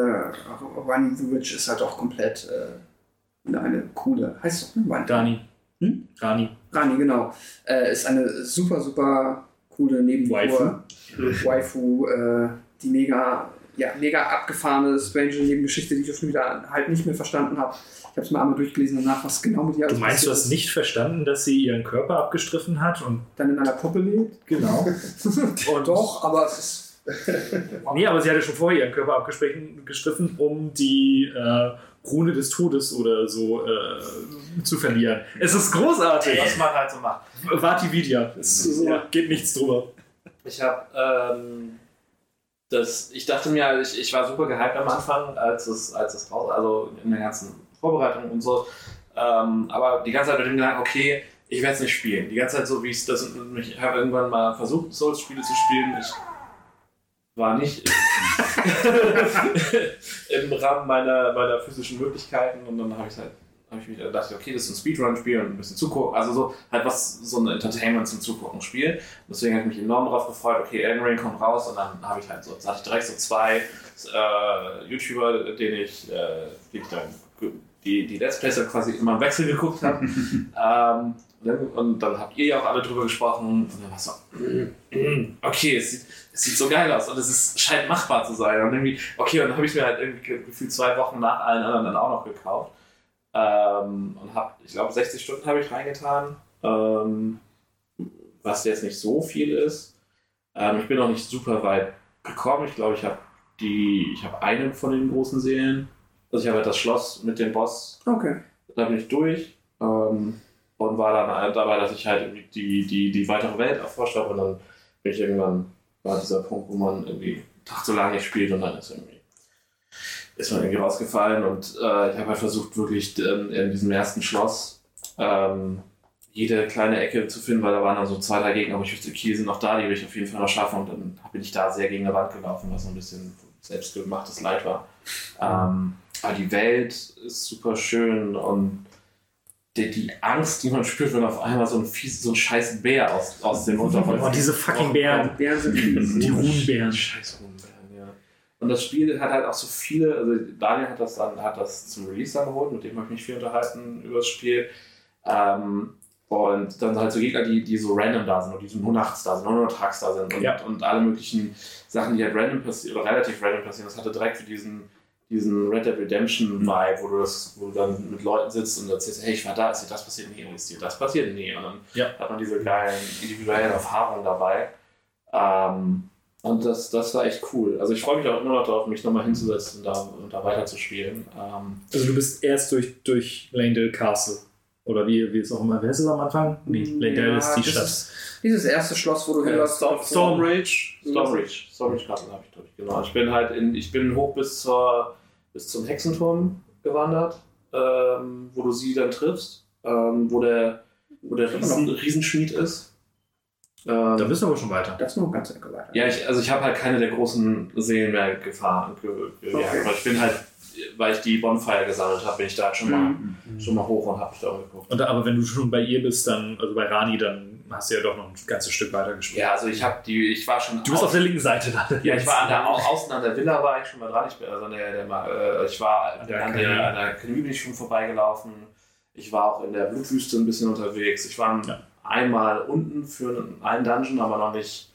Runny the Witch ist halt auch komplett äh, eine coole, heißt es doch? Runny. Dani. Hm? Rani. Rani, genau. Äh, ist eine super, super coole Nebenfigur. Waifu, äh, die mega, ja, mega abgefahrene, strange Nebengeschichte, die ich schon wieder halt nicht mehr verstanden habe. Ich habe es mir einmal durchgelesen danach, was genau mit ihr Du meinst, du hast nicht verstanden, dass sie ihren Körper abgestriffen hat und Dann in einer Puppe lebt? genau. Und Doch, aber es ist. Nee, aber sie hatte schon vorher ihren Körper abgestriffen, gestriffen, um die äh, Rune des Todes oder so äh, zu verlieren. Es ist großartig. Was man halt so macht. Vati Vidya. Es ist, Ja. geht nichts drüber. Ich habe, ähm, das, ich dachte mir, ich, ich war super gehypt am Anfang, als es, als es raus, also in der ganzen Vorbereitung und so. Ähm, aber die ganze Zeit mit dem Gedanken, okay, ich werde es nicht spielen. Die ganze Zeit so, wie es das, ich habe irgendwann mal versucht, Souls-Spiele zu spielen. Ich war nicht im Rahmen meiner, meiner physischen Möglichkeiten und dann habe ich halt habe ich mich gedacht, okay, das ist ein Speedrun-Spiel und ein bisschen zugucken, also so halt was, so ein Entertainment zum Zugucken-Spiel. Deswegen habe ich mich enorm darauf gefreut, okay, Elden Ring kommt raus und dann habe ich halt so, hatte ich direkt so zwei äh, YouTuber, denen ich, äh, die, ich dann, die, die Let's Plays dann quasi immer im Wechsel geguckt habe. ähm, und dann- und dann habt ihr ja auch alle drüber gesprochen und dann war es so, mm, mm, okay, es sieht, es sieht so geil aus und es ist, scheint machbar zu sein. Und irgendwie, okay, und dann habe ich mir halt irgendwie ge- gefühlt zwei Wochen nach allen anderen dann auch noch gekauft. Ähm, und habe, ich glaube, 60 Stunden habe ich reingetan, ähm, was jetzt nicht so viel ist. Ähm, ich bin noch nicht super weit gekommen. Ich glaube, ich habe die, ich habe einen von den großen Seelen. Also ich habe halt das Schloss mit dem Boss, Okay. da bin ich durch. Ähm, und war dann halt dabei, dass ich halt irgendwie die, die, die weitere Welt erforscht habe und dann bin ich irgendwann, war dieser Punkt, wo man irgendwie Tag so lange nicht spielt und dann ist irgendwie ist man irgendwie rausgefallen und äh, ich habe halt versucht, wirklich ähm, in diesem ersten Schloss ähm, jede kleine Ecke zu finden, weil da waren dann so zwei, drei Gegner, aber ich wusste, okay, die sind noch da, die will ich auf jeden Fall noch schaffen und dann bin ich da sehr gegen eine Wand gelaufen, was ein bisschen selbstgemachtes Leid war. Ähm, aber die Welt ist super schön und die, die Angst, die man spürt, wenn auf einmal so ein fies, so ein scheiß Bär aus, aus dem Unterholz Oh, diese fucking Bären. Bären sind fies. Die Runenbären. Scheiß Runenbären, ja. Und das Spiel hat halt auch so viele, also Daniel hat das dann, hat das zum Release dann geholt, mit dem habe ich mich viel unterhalten über das Spiel. Ähm, und dann halt so Gegner, die, die so random da sind und die so nur nachts da sind, nur, nur tags da sind und, Ja. und alle möglichen Sachen, die halt random passieren, oder relativ random passieren. Das hatte direkt für diesen, diesen Red Dead Redemption Vibe, wo du, das, wo du dann mit Leuten sitzt und erzählst, hey, ich war da, ist dir das passiert? Nee, ist dir das passiert? Nee. Und dann Ja. hat man diese geilen individuellen Erfahrungen dabei. Ähm, und das, das war echt cool. Also ich freue mich auch immer noch darauf, mich nochmal hinzusetzen und da, und da weiterzuspielen. Ähm, Also du bist erst durch, durch Langdale Castle. Oder wie, wie es auch immer, wer ist es am Anfang? Nee, Langdale Ja, ist die Stadt. ist Dieses erste Schloss, wo du Ja, hinläufst. Storm- Stormrage. Stormreach. Stormreach Castle habe ich, glaube ich, genau. Ich bin halt in, ich bin hoch bis, zur, bis zum Hexenturm gewandert, ähm, wo du sie dann triffst, ähm, wo der, wo der Riesen, Riesenschmied ist. Ähm, Da bist du aber schon weiter. Das ist noch eine ganze Ecke weiter. Ja, ich, also ich habe halt keine der großen Seelen mehr gefahren. Ge, ge, Okay. ja, aber ich bin halt, weil ich die Bonfire gesammelt habe, bin ich da halt schon, Mhm. mal, schon mal hoch und habe mich da umgeguckt. Und, aber wenn du schon bei ihr bist, dann, also bei Rani, dann hast du ja doch noch ein ganzes Stück weiter gespielt. Ja, also ich habe die, ich war schon. Du bist auf der linken Seite da. Ja, ich war an der, au- außen an der Villa war ich schon mal dran. Ich, bin, also an der, der, äh, ich war an der an der, an der Akademie bin ich schon vorbeigelaufen. Ich war auch in der Blutwüste ein bisschen unterwegs. Ich war Ja. einmal unten für einen Dungeon, aber noch nicht.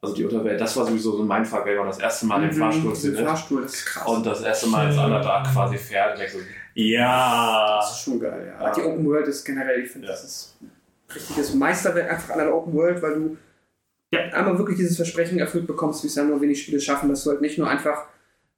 Also die Unterwelt, das war sowieso so mein Fuck, wenn man das erste Mal den Fahrstuhl Den findet Fahrstuhl, ist krass. und das erste Mal ins Underdark quasi fährt. Und ich so, ja. Das ist schon geil, ja. Die Open World ist generell, ich finde, Ja. das ist richtiges Meisterwerk einfach an der Open World, weil du Ja. einmal wirklich dieses Versprechen erfüllt bekommst, wie es ja nur wenig Spiele schaffen, dass du halt nicht nur einfach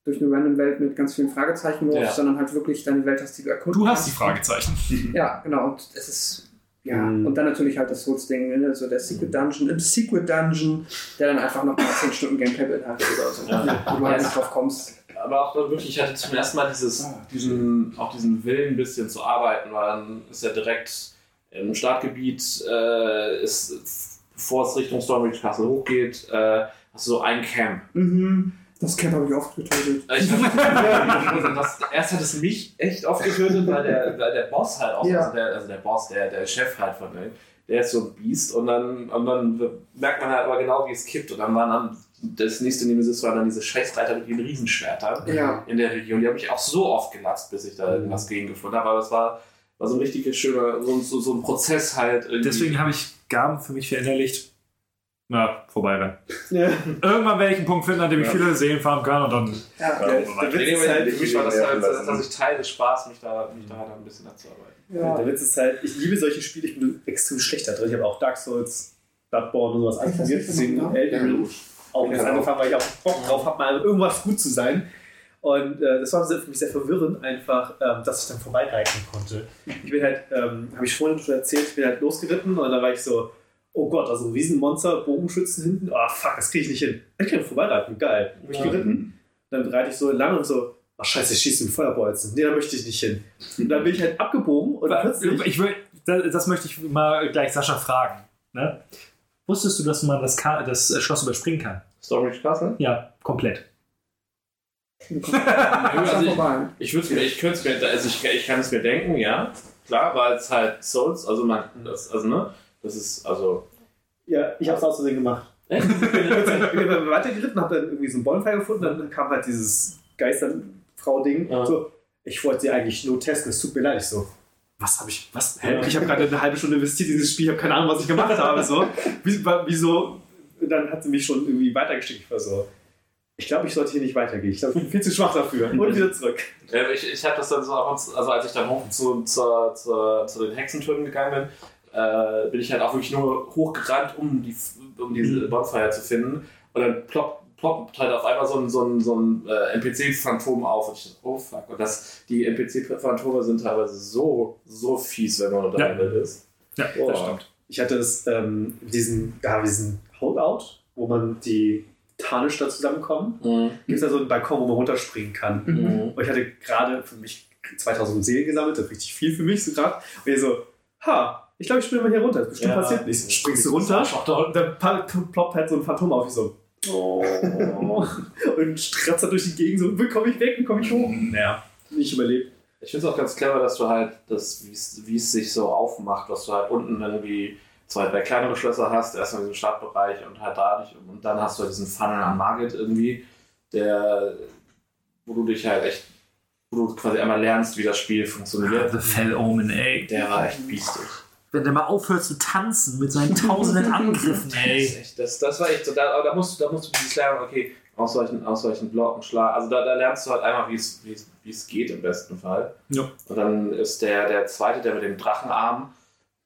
durch eine random Welt mit ganz vielen Fragezeichen läufst, Ja. sondern halt wirklich deine Welt hast, die du erkunden Du hast die. Fragezeichen. Ja, genau. Und es ist. Ja, Mhm. und dann natürlich halt das Souls-Ding, ne? so der Secret Dungeon, im Secret Dungeon, der dann einfach noch mal 10 Stunden Gameplay beinhaltet oder so. Ja. Wo du halt nicht drauf kommst. Aber auch dann wirklich, ich hatte zum ersten Mal dieses, diesen, auch diesen Willen, ein bisschen zu arbeiten, weil dann ist ja direkt im Startgebiet, äh, ist, bevor es Richtung Stormreach Castle hochgeht, äh, hast du so ein Camp. Mhm. Das Camp habe ich oft getötet. Ich hab, das, erst hat es mich echt oft getötet, weil der, weil der Boss halt auch, Ja. also, der, also der Boss, der, der Chef halt von dem, der ist so ein Biest und dann, und dann merkt man halt aber genau, wie es kippt. Und dann waren dann, das nächste Nemesis war dann diese Scheißreiter mit den Riesenschwertern Ja. in der Region. Die habe ich auch so oft gelatzt, bis ich da irgendwas gegen gefunden habe. Aber das war, war so ein richtig schöner, so, so, so ein Prozess halt. Irgendwie. Deswegen habe ich Gaben für mich verinnerlicht. Na, vorbei rein. Ja. Irgendwann werde ich einen Punkt finden, an dem ich Ja. viele Seelen fahren kann und dann. Ja. Ja, Der- aber der Witz ist halt, für mich war das halt, dass ich Teil des Spaß, mich da, mich da halt ein bisschen abzuarbeiten. Ja. Der Witz ist halt, ich liebe solche Spiele, ich bin extrem schlecht da drin. Ich habe auch Dark Souls, Bloodborne und sowas anprobiert. Deswegen Elden Ring auch jetzt angefangen, weil ich auch Bock drauf habe, mal irgendwas gut zu sein. Und äh, das war für mich sehr verwirrend, einfach, ähm, dass ich dann vorbeireiten konnte. Ich bin halt, ähm, habe ich vorhin schon erzählt, ich bin halt losgeritten und dann war ich so, oh Gott, also ein Riesenmonster, Bogenschützen hinten, ah fuck, das kriege ich nicht hin. Ich kann vorbeireiten, geil. Bin ich Ja. geritten, dann reite ich so lang und so, ach scheiße, ich schieße mit Feuerbolzen. Nee, da möchte ich nicht hin. Und dann bin ich halt abgebogen und plötzlich... Ich will, das, das möchte ich mal gleich Sascha fragen. Ne? Wusstest du, dass man das, Ka das äh, Schloss überspringen kann? Stormreach Castle? Ja, komplett. Also. Ich würde mir, ich könnte es mir, also ich, ich kann es mir denken, ja. Klar, weil es halt Souls, also man, das, also ne, das ist, also. Ja, ich hab's aus Versehen gemacht. Ich bin dann weitergeritten, hab dann irgendwie so einen Bonfire gefunden, dann kam halt dieses Geisterfrau-Ding. Ja. So, ich wollte sie eigentlich nur testen, es tut mir leid. Ich so, was habe ich, was? Hä? Ja. Ich habe gerade eine halbe Stunde investiert in dieses Spiel, ich habe keine Ahnung, was ich gemacht habe. So, wieso? Dann hat sie mich schon irgendwie weitergeschickt. Ich war so, ich glaube, ich sollte hier nicht weitergehen. Ich glaube, ich bin viel zu schwach dafür. Und wieder zurück. Äh, Ich, ich habe das dann so zu, also als ich dann hoch zu, zur, zur, zu den Hexentürmen gegangen bin, äh, bin ich halt auch wirklich nur hochgerannt, um, die, um diese Bonfire zu finden. Und dann ploppt, ploppt halt auf einmal so ein, so ein, so ein äh, NPC-Phantom auf. Und ich dachte, oh fuck. Und das, die NPC-Phantome sind teilweise so, so fies, wenn man unter Ja. Welt ist. Ja, Oh. das stimmt. Ich hatte es, ähm, diesen, ja, diesen Holdout, wo man die Tarnisch da zusammenkommen. Mhm. Gibt es da so einen Balkon, wo man runterspringen kann. Mhm. Und ich hatte gerade für mich 2000 Seelen gesammelt, das ist richtig viel für mich so gerade. Und ich so, ha, ich glaube, ich springe mal hier runter. Das ist bestimmt Ja. passiert nichts. Springst du runter und dann ploppt halt so ein Phantom auf. Ich so, oh. und stratzt da durch die Gegend so, wie komme ich weg, wie komme ich hoch? Naja, nicht überlebt. Ich finde es auch ganz clever, dass du halt, das, wie es- wie es sich so aufmacht, dass du halt unten irgendwie zwei, drei kleinere Schlösser hast, erstmal diesen Startbereich und halt da nicht, und dann hast du halt diesen Funnel am Margit irgendwie, der, wo du dich halt echt, wo du quasi einmal lernst, wie das Spiel funktioniert. The Fell Omen, ey. Der war echt biestig. Wenn der mal aufhört zu tanzen mit seinen tausenden Angriffen, Das, ey. ist echt, das, das war echt so, da, aber da musst du, da musst du dieses lernen, okay, ausweichen, ausweichen, blocken, schlagen. Also da, da lernst du halt einmal, wie es, wie es, wie es geht im besten Fall. Ja. Und dann ist der, der zweite, der mit dem Drachenarm,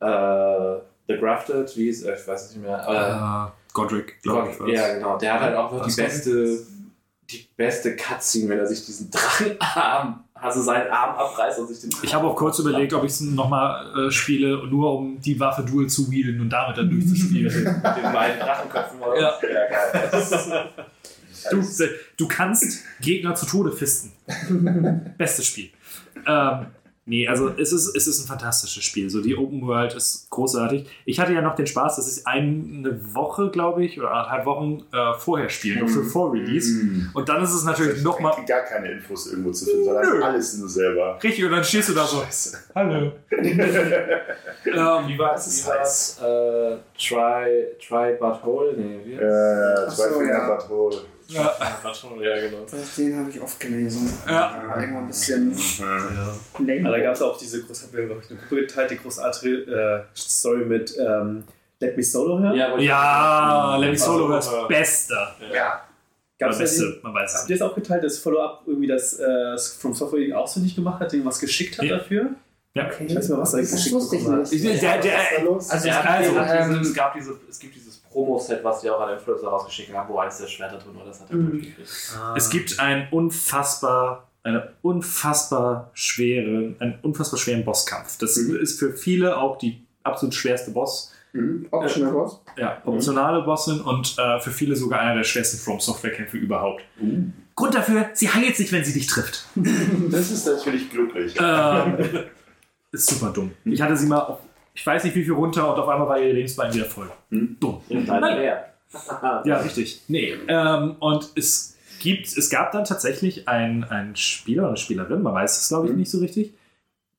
äh, The Grafted, wie ist, äh, ich weiß es nicht mehr. Äh, Äh, Godric, glaube ich. war's. ja, genau. Der hat halt auch Was die beste, die beste Cutscene, wenn er sich diesen Drachenarm, also seinen Arm abreißt und sich den. Ich habe auch kurz überlegt, ob ich es nochmal äh, spiele, nur um die Waffe dual zu wielden und damit dann durchzuspielen. mit den beiden Drachenköpfen oder Ja. was. ja geil. Du, du kannst Gegner zu Tode fisten. Bestes Spiel. Ähm, nee, also es ist, es ist ein fantastisches Spiel. So die Open World ist großartig. Ich hatte ja noch den Spaß, dass ich eine Woche, glaube ich, oder anderthalb Wochen äh, vorher spielen durfte, vor Release. Mhm. Und dann ist es natürlich nochmal Gar keine Infos irgendwo zu finden, sondern Nö. alles nur selber. richtig und dann stehst du da so. Scheiße. Hallo. ähm, Wie war es? Wie war es? Äh, try, try but hole? Nee, wie Äh, zwei so, Finger ja. Patrol. Ja. ja, genau. Den habe ich oft gelesen. Ja. Irgendwann ein bisschen Aber lame. da gab es auch diese große, haben wir, ich, eine Gruppe geteilt, die großartige äh, Story mit ähm, Let Me Solo hören. Ja, Ja, Lemmy Also, Solo ist äh, Beste. Ja. Gab's Oder Beste, man weiß es Habt ihr es auch geteilt, das Follow-up irgendwie das äh, From Software ihn ausfindig gemacht hat, denen was geschickt hat Ja. dafür? Ja. Okay. Ich weiß nicht mehr, was er Das geschickt wusste ich bekommen hat. nicht. Der, der, ist? Also, Ja, es gibt den, ähm, es, gab diese, es gibt dieses Promo-Set, was die auch an Influencer rausgeschickt haben, wo eins der Schwerter drin war, das hat er Mhm. durchgekriegt. Es gibt einen unfassbar, eine unfassbar schweren, einen unfassbar schweren Bosskampf. Das ist für viele auch die absolut schwerste Boss. Mhm. Optional Boss. Ja, optionale Bossin und äh, für viele sogar einer der schwersten From Software-Kämpfe überhaupt. Grund dafür, sie heilt sich, wenn sie dich trifft. Das ist natürlich glücklich. ähm, ist super dumm. Ich hatte sie mal auf, ich weiß nicht wie viel runter und auf einmal war ihr Lebensbein wieder voll. Hm. Dumm. Und dann Nein. mehr. Ja, richtig. Nee. Ähm, und es gibt, es gab dann tatsächlich einen, Spieler oder eine Spielerin, man weiß es glaube ich nicht so richtig.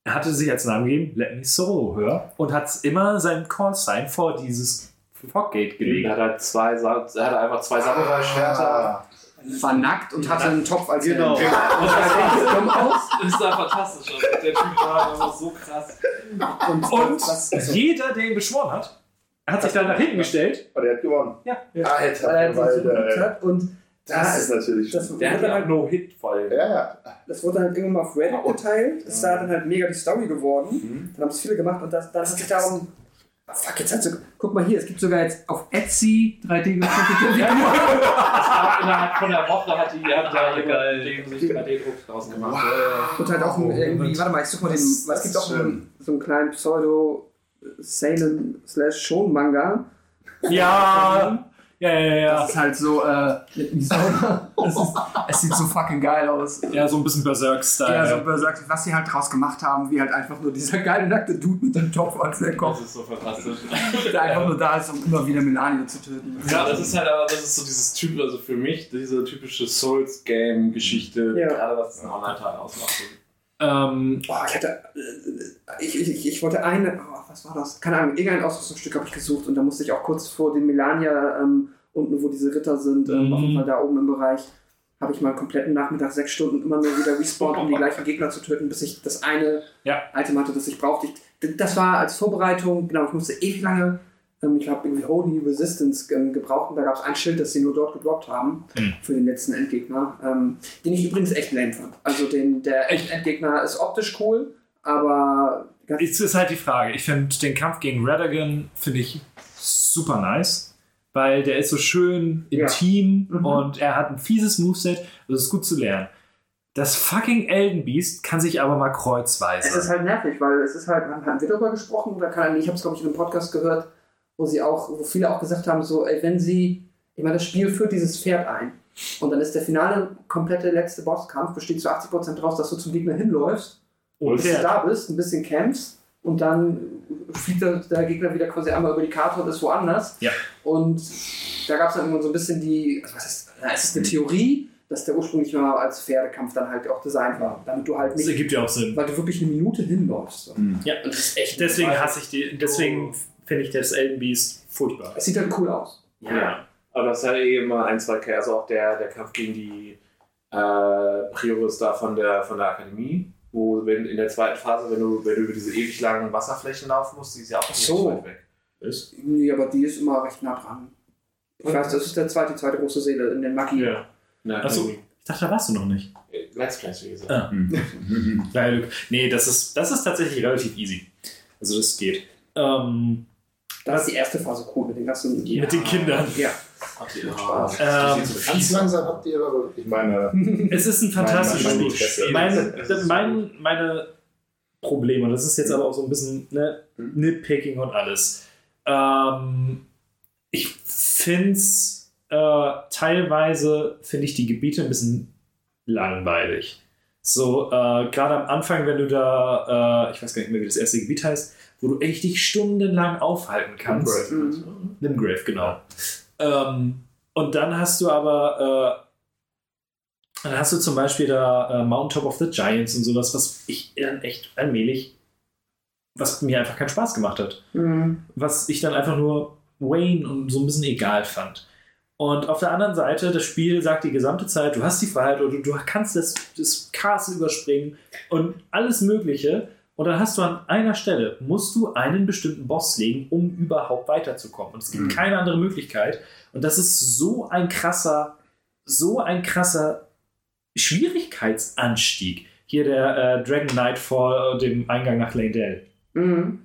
Er hatte sich als Namen gegeben, Let Me Solo hören und hat immer seinen Call-Sign vor dieses Foggate Er gelegt. hat halt zwei, er hat einfach zwei Samurai-Schwerter. Ah, War nackt und hatte einen Topf als Genau. Helm. Und sah richtig dumm aus. Das ist einfach fantastisch. Der Typ war so krass. Und, Und was, jeder, der ihn beschworen hat, hat sich dann nach hinten gestellt. aber der hat gewonnen. Ja. Alter, weil er so geübt äh, hat und das ist natürlich das. Der hat wurde ja halt, No-Hit voll. Ja, ja. das wurde dann halt irgendwann mal auf Reddit geteilt. Ist da dann halt mega die Story geworden. Dann haben es viele gemacht und das, dann hat sich darum. Fuck, jetzt hat so, guck mal hier, es gibt sogar jetzt auf Etsy 3D gedruckte Ja, ja. Innerhalb von einer Woche hat die hat da geil. den sich 3D-Druck draus gemacht. Und halt auch ein, irgendwie, warte mal, ich such mal den, es gibt auch einen, so einen kleinen Pseudo Seinen slash Schon Manga. Ja, ja, ja, ja. Das ist halt so, äh, ist, es sieht so fucking geil aus. Ja, so ein bisschen Berserk-Style. Ja, so besagt, was sie halt draus gemacht haben, wie halt einfach nur dieser geile nackte Dude mit dem Topf als der Das Kopf, ist so fantastisch. der einfach nur da ist, um immer wieder Melania zu töten. Ja, das ist halt aber, das ist so dieses Typ, also für mich, diese typische Souls-Game-Geschichte, Ja. gerade was den Online-Teil ausmacht. Ähm, Boah, ich hatte, äh, ich, ich, ich wollte eine, oh, was war das? Keine Ahnung, irgendein Ausrüstungsstück habe ich gesucht und da musste ich auch kurz vor den Melania ähm, unten, wo diese Ritter sind, ähm, Mhm. auf jeden Fall da oben im Bereich, habe ich mal einen kompletten Nachmittag, sechs Stunden immer nur wieder respawnt, um die gleichen Gegner zu töten, bis ich das eine Ja. Item hatte, das ich brauchte. Ich, das war als Vorbereitung, genau, ich musste ewig lange, ich habe irgendwie Holy Resistance ähm, gebraucht und da gab es ein Schild, das sie nur dort gedroppt haben Mhm. für den letzten Endgegner, ähm, den ich übrigens echt lame fand. Also den, der echt Endgegner ist optisch cool, aber ganz Jetzt ist halt die Frage. Ich finde den Kampf gegen Radagon finde ich super nice, weil der ist so schön intim Mhm. und er hat ein fieses Moveset. Das ist gut zu lernen. Das fucking Elden Beast kann sich aber mal kreuzweise. Es ist halt nervig, weil es ist halt, haben wir darüber gesprochen oder kann ich habe es glaube ich in einem Podcast gehört, wo sie auch, wo viele auch gesagt haben, so, ey, wenn sie, ich meine, das Spiel führt dieses Pferd ein und dann ist der finale, komplette letzte Bosskampf besteht zu 80% daraus, dass du zum Gegner hinläufst, Ohne bis du da bist, ein bisschen campst und dann fliegt der, der Gegner wieder quasi einmal über die Karte und ist woanders. Ja. Und da gab es dann irgendwann so ein bisschen die, also was ist, na, es ist eine Theorie, dass der ursprünglich mal als Pferdekampf dann halt auch designt war, damit du halt Das nicht ergibt ja auch Sinn. weil du wirklich eine Minute hinläufst. So. Ja, und das ist echt. Deswegen hasse ich die. Deswegen finde ich das Elden Beast furchtbar. Es sieht halt cool aus. Ja. Aber das ist halt eh immer ein, zwei K. Also auch der, der Kampf gegen die äh, Prioris da von der, von der Akademie, wo wenn in der zweiten Phase, wenn du, wenn du über diese ewig langen Wasserflächen laufen musst, die ist ja auch nicht so. weit weg. Ist? Nee, aber die ist immer recht nah dran. Ich weiß, das ist der zweite, die zweite große Seele in den Maki. Ja. Na, Achso, ich dachte, da warst du noch nicht. Äh, Let's Plays, wie gesagt. Ah. Nee, das ist, das ist tatsächlich relativ easy. Also das geht. Ähm, Da ist die erste Phase cool mit den ganzen. Mit den Kindern. Ja. Habt ihr Spaß. Ähm, Ganz langsam habt ihr aber, ich meine, Es ist ein fantastisches Spiel. Interesse. Mein, mein, meine Probleme, und das ist jetzt aber auch so ein bisschen ne, Nitpicking und alles. Ähm, ich finde es äh, teilweise, finde ich die Gebiete ein bisschen langweilig. So, äh, gerade am Anfang, wenn du da, äh, ich weiß gar nicht mehr, wie das erste Gebiet heißt, wo du echt dich stundenlang aufhalten kannst. Mhm. Nimgrave, genau. Ähm, und dann hast du aber, äh, dann hast du zum Beispiel da äh, Mount Top of the Giants und sowas, was ich dann echt allmählich, was mir einfach keinen Spaß gemacht hat. Mhm. Was ich dann einfach nur Wayne und so ein bisschen egal fand. Und auf der anderen Seite, das Spiel sagt die gesamte Zeit, du hast die Freiheit oder du, du kannst das, das Castle überspringen und alles Mögliche. Und dann hast du an einer Stelle, musst du einen bestimmten Boss legen, um überhaupt weiterzukommen. Und es gibt Mhm. keine andere Möglichkeit. Und das ist so ein krasser, so ein krasser Schwierigkeitsanstieg. Hier der äh, Dragon Knight vor dem Eingang nach Leyndell. Mhm.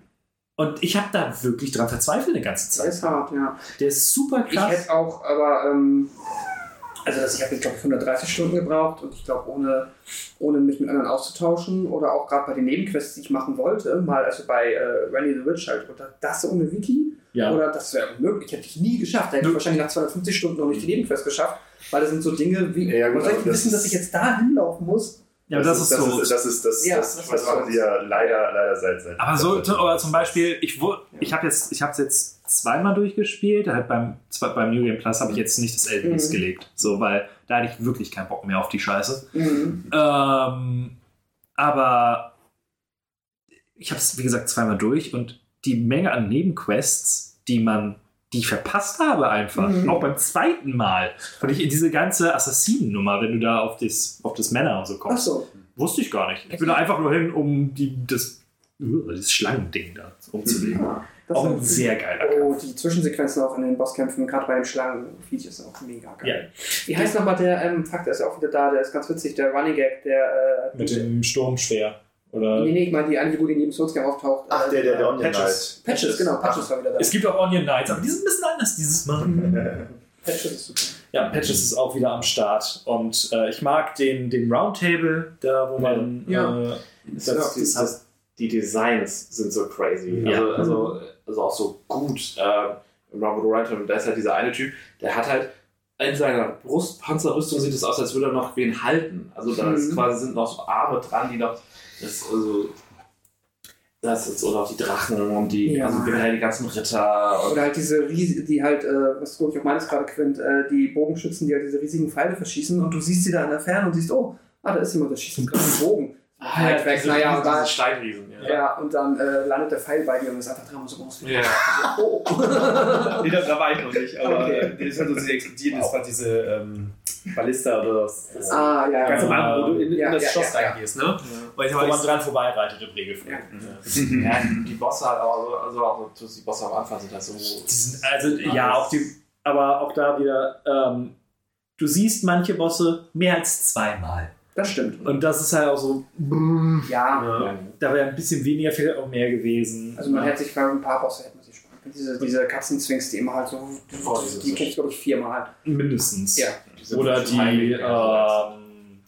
Und ich habe da wirklich dran verzweifelt eine ganze Zeit. ist hart, ja. Der ist super Ich krass. hätte auch, aber, ähm, also das, ich habe jetzt, glaube ich, 130 Stunden gebraucht und ich glaube, ohne, ohne mich mit anderen auszutauschen oder auch gerade bei den Nebenquests, die ich machen wollte, mal also bei äh, Randy the Witch halt, oder das ohne Wiki, ja. oder das wäre unmöglich, hätte ich nie geschafft. Da hätte ich wahrscheinlich nach 250 Stunden noch nicht die Nebenquest geschafft, weil das sind so Dinge wie, Ja, gut, soll ich das wissen, dass ist- ich jetzt da hinlaufen muss? ja, aber das, ist so. Das ist, das, ist, das, Ja, das, das das ist machen so. die ja leider, leider seit, seit Aber so, oder zum Beispiel, ich, ich habe jetzt, ich habe es jetzt zweimal durchgespielt. Halt beim, zwei- beim New Game Plus habe ich jetzt nicht das Elvis Mhm. gelegt. So, weil da hatte ich wirklich keinen Bock mehr auf die Scheiße. Mhm. Ähm, aber ich habe es, wie gesagt, zweimal durch und die Menge an Nebenquests, die man, die ich verpasst habe, einfach, Mhm. auch beim zweiten Mal. Und ich, diese ganze Assassinen-Nummer, wenn du da auf das, auf das Männer und so Ach kommst, so. wusste ich gar nicht. Ich bin da einfach nur hin, um die, das, das Schlangending da umzulegen. Das Auch ein sehr geiler Oh, die Zwischensequenzen auch in den Bosskämpfen, gerade bei den Schlangenviech, ist auch mega geil. Ja. Wie heißt nochmal der, ähm, fuck, der ist ja auch wieder da, der ist ganz witzig, der Running Gag, der, äh, Mit dem Sturmschwer. Oder Nee, nee, ich meine die eine, wo die neben Soulscam auftaucht. Ach, äh, der, der, der Onion Patches. Knight. Patches, genau, Patches war wieder da. es gibt auch Onion Knights, aber die sind ein bisschen anders dieses Mal. Patches ist super. Ja, Patches ist auch wieder am Start. Und äh, ich mag den, den Roundtable, da wo man. Ja. Äh, Das, das, das, das, die Designs sind so crazy. Ja. Also, also, also auch so gut. Äh, Robert Wright, da ist halt dieser eine Typ, der hat halt in seiner Brustpanzerrüstung sieht es aus, als würde er noch wen halten. Also da ist Mhm. quasi sind noch so Arme dran, die noch. Das, also, das ist, oder auch die Drachen und die, Ja. also generell die ganzen Ritter. Oder halt diese riesigen, die halt, äh, was glaube ich auch meines gerade Quint, äh, die Bogenschützen, die halt diese riesigen Pfeile verschießen und du siehst sie da in der Ferne und siehst, oh, ah, da ist jemand, der schießt gerade einen Bogen. Ah, Weit weg, diese, naja, diese, da- Steinriesen. Ja. Ja, und dann äh, landet der Pfeil bei dir und ist einfach dreimal so groß wie Ja. Oh. Nee, da, da war ich noch nicht, aber Okay. das war so diese explodieren, das war diese ähm, Ballista oder das, das ah, ja, ganz ja. am Anfang, wo du in, Ja, in das ja, Schloss ja, ja. reingehst, ne? Weil ich wo man dran vorbeireitet im Regelfall. Ja. ja, die Bosse halt auch so, also auch so, die Bosse am Anfang sind halt so. Die sind, also, ja, auch die, aber auch da wieder, ähm, du siehst manche Bosse mehr als zweimal. Das stimmt. Und das ist halt auch so, Ja, Ja. da wäre ein bisschen weniger, vielleicht auch mehr gewesen. also man hätte sich bei ein paar Bosse hätte man sich sparen können. Diese, diese Katzenzwings, die immer halt so, diese die kenne ich glaube ich viermal. Mindestens. Ja. Diese Oder die, Heiligen, ähm, ja.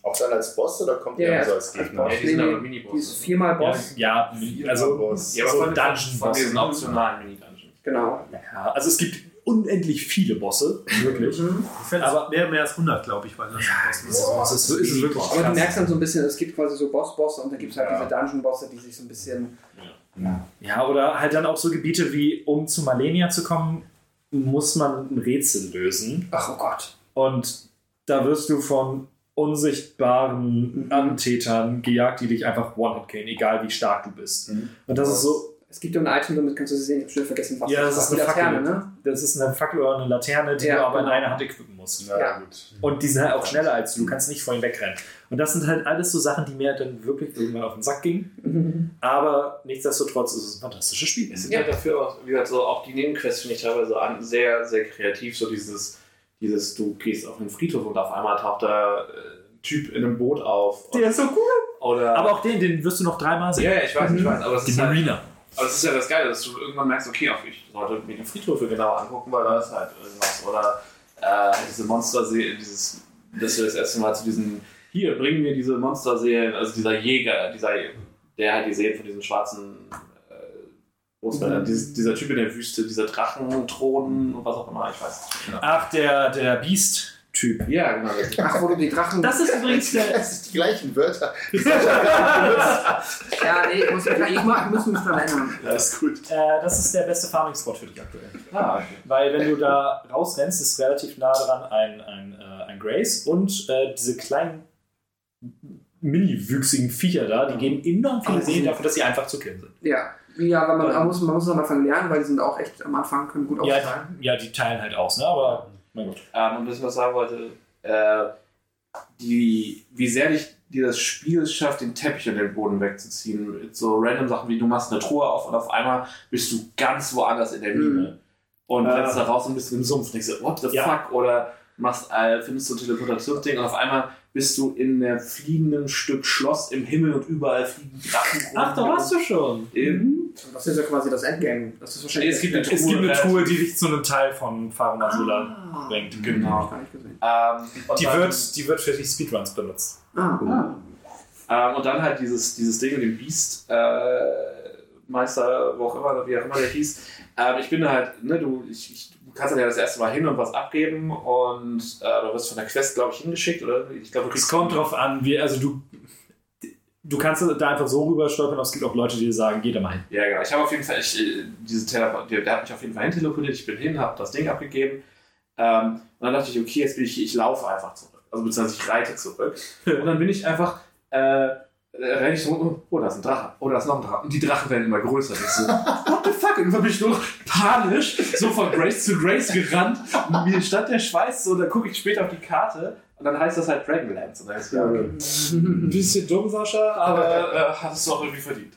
Auch dann als Boss oder kommt Ja, der ja, so als als Gegner? Boss. Ja, die sind Nee, aber nee, Minibosse. Dieses viermal Boss, ja, also Boss. Ja, aber so von, Dungeon von diesen optionalen Mini-Dungeons. genau. Ja, also es gibt unendlich viele Bosse, wirklich. ich fände Aber- mehr, mehr als 100, glaube ich, weil das Das ist, das ist, ist es wirklich Aber du merkst dann so ein bisschen, es gibt quasi so Boss-Bosse und da gibt es halt Ja. diese Dungeon-Bosse, die sich so ein bisschen. Ja, oder halt dann auch so Gebiete wie, um zu Malenia zu kommen, muss man ein Rätsel lösen. Ach oh Gott. Und da wirst du von unsichtbaren Antätern gejagt, die dich einfach one-hit killen, egal wie stark du bist. Mhm. Und das ist so, Es gibt ja ein Item, damit kannst du sie sehen, ich habe schon vergessen, was Ja, das ist eine Laterne, Fackel. ne? das ist eine Fackel oder eine Laterne, die Ja, du aber in genau. einer Hand equippen musst. Na Ja. gut. Und die sind halt auch schneller als du, du kannst nicht vor ihnen wegrennen. Und das sind halt alles so Sachen, die mir dann wirklich irgendwann auf den Sack gingen. Mhm. Aber nichtsdestotrotz ist es ein fantastisches Spiel. Es sind halt dafür auch, wie gesagt, so auch die Nebenquests finde ich teilweise an, sehr, sehr kreativ. So dieses, dieses, du gehst auf einen Friedhof und auf einmal taucht da äh, Typ in einem Boot auf. Der ist so cool. Oder, Aber auch den, den wirst du noch dreimal sehen. ja, ja, ich weiß, ich weiß, aber es Die ist halt, Marina. Aber es ist ja das Geile, dass du irgendwann merkst, okay, auch ich sollte mir die Friedhöfe genauer angucken, weil da ist halt irgendwas. Oder äh, diese Monsterseele, dieses, dass wir das erste Mal zu diesen, hier, bringen mir diese Monsterseelen, also dieser Jäger, dieser, der halt die Seelen von diesen schwarzen äh, Großmännern, dieses, dieser Typ in der Wüste, dieser Drachenthronen und was auch immer, ich weiß. Genau. Ach, der, der Beast-Typ. Ja, genau. Ach, wo du die Drachen. Das ist übrigens der. Das sind die gleichen Wörter. ja, nee, ich muss, ich ich muss mich dran erinnern. Das ist gut. Äh, das ist der beste Farming-Spot für dich aktuell. Ah, okay. Weil wenn du da rausrennst, ist relativ nah dran ein, ein, äh, ein Grace und äh, diese kleinen mini-wüchsigen Viecher da, die geben enorm viele Seelen dafür, dass sie einfach zu killen sind. Ja, ja aber man, man, muss, man muss es am Anfang lernen, weil die sind auch echt am Anfang können gut Ja, aufteilen. ja, die teilen halt aus, ne? aber Ähm, und was ich sagen wollte, äh, die, wie sehr dich dir das Spiel schafft, den Teppich und den Boden wegzuziehen. Mit so random Sachen wie du machst eine Truhe auf und auf einmal bist du ganz woanders in der Mine. Und Ah. rennst da raus und bist im Sumpf. Und denkst so, what the Ja. fuck? Oder machst, äh, findest du ein Teleportationsding und auf einmal bist du in einem fliegenden Stück Schloss im Himmel und überall fliegen Drachen rum. Ach, da warst du schon. Eben. Das ist ja quasi das Endgame. Das ist wahrscheinlich Es gibt eine Es gibt eine Truhe, Tour, die dich zu einem Teil von Farum Azula Ah. bringt. Genau. Ähm, und Die wird, die wird für die Speedruns benutzt. Ah, Ah. Ähm, und dann halt dieses, dieses Ding mit dem Beast äh, Meister, wo auch immer, wie auch immer der hieß. Ähm, ich bin halt, ne, du, ich, ich, du kannst dann ja das erste Mal hin und was abgeben und äh, du wirst von der Quest, glaube ich, hingeschickt, oder? Ich glaube, du Es kommt drauf an, wie, also du, du kannst da einfach so rüber stolpern, aber es gibt auch Leute, die sagen, geh da mal hin. Ja, genau. Ich habe auf jeden Fall, ich, äh, diese der, der hat mich auf jeden Fall hin teleportiert. Ich bin hin, habe das Ding abgegeben. Ähm, und dann dachte ich, okay, jetzt bin ich, ich laufe einfach zurück. Also beziehungsweise ich reite zurück. Und dann bin ich einfach, äh, äh, renn ich so, oh, da ist ein Drache, oh, da ist noch ein Drache. Und die Drachen werden immer größer. Ich so, what the fuck? Und dann bin ich nur panisch, so von Grace zu Grace gerannt. Und mir stand der Schweiß so, dann gucke ich später auf die Karte. Und dann heißt das halt Dragonlance. Und dann ist ja, okay. Ein bisschen dumm, Sascha, Aber äh, hast du auch irgendwie verdient.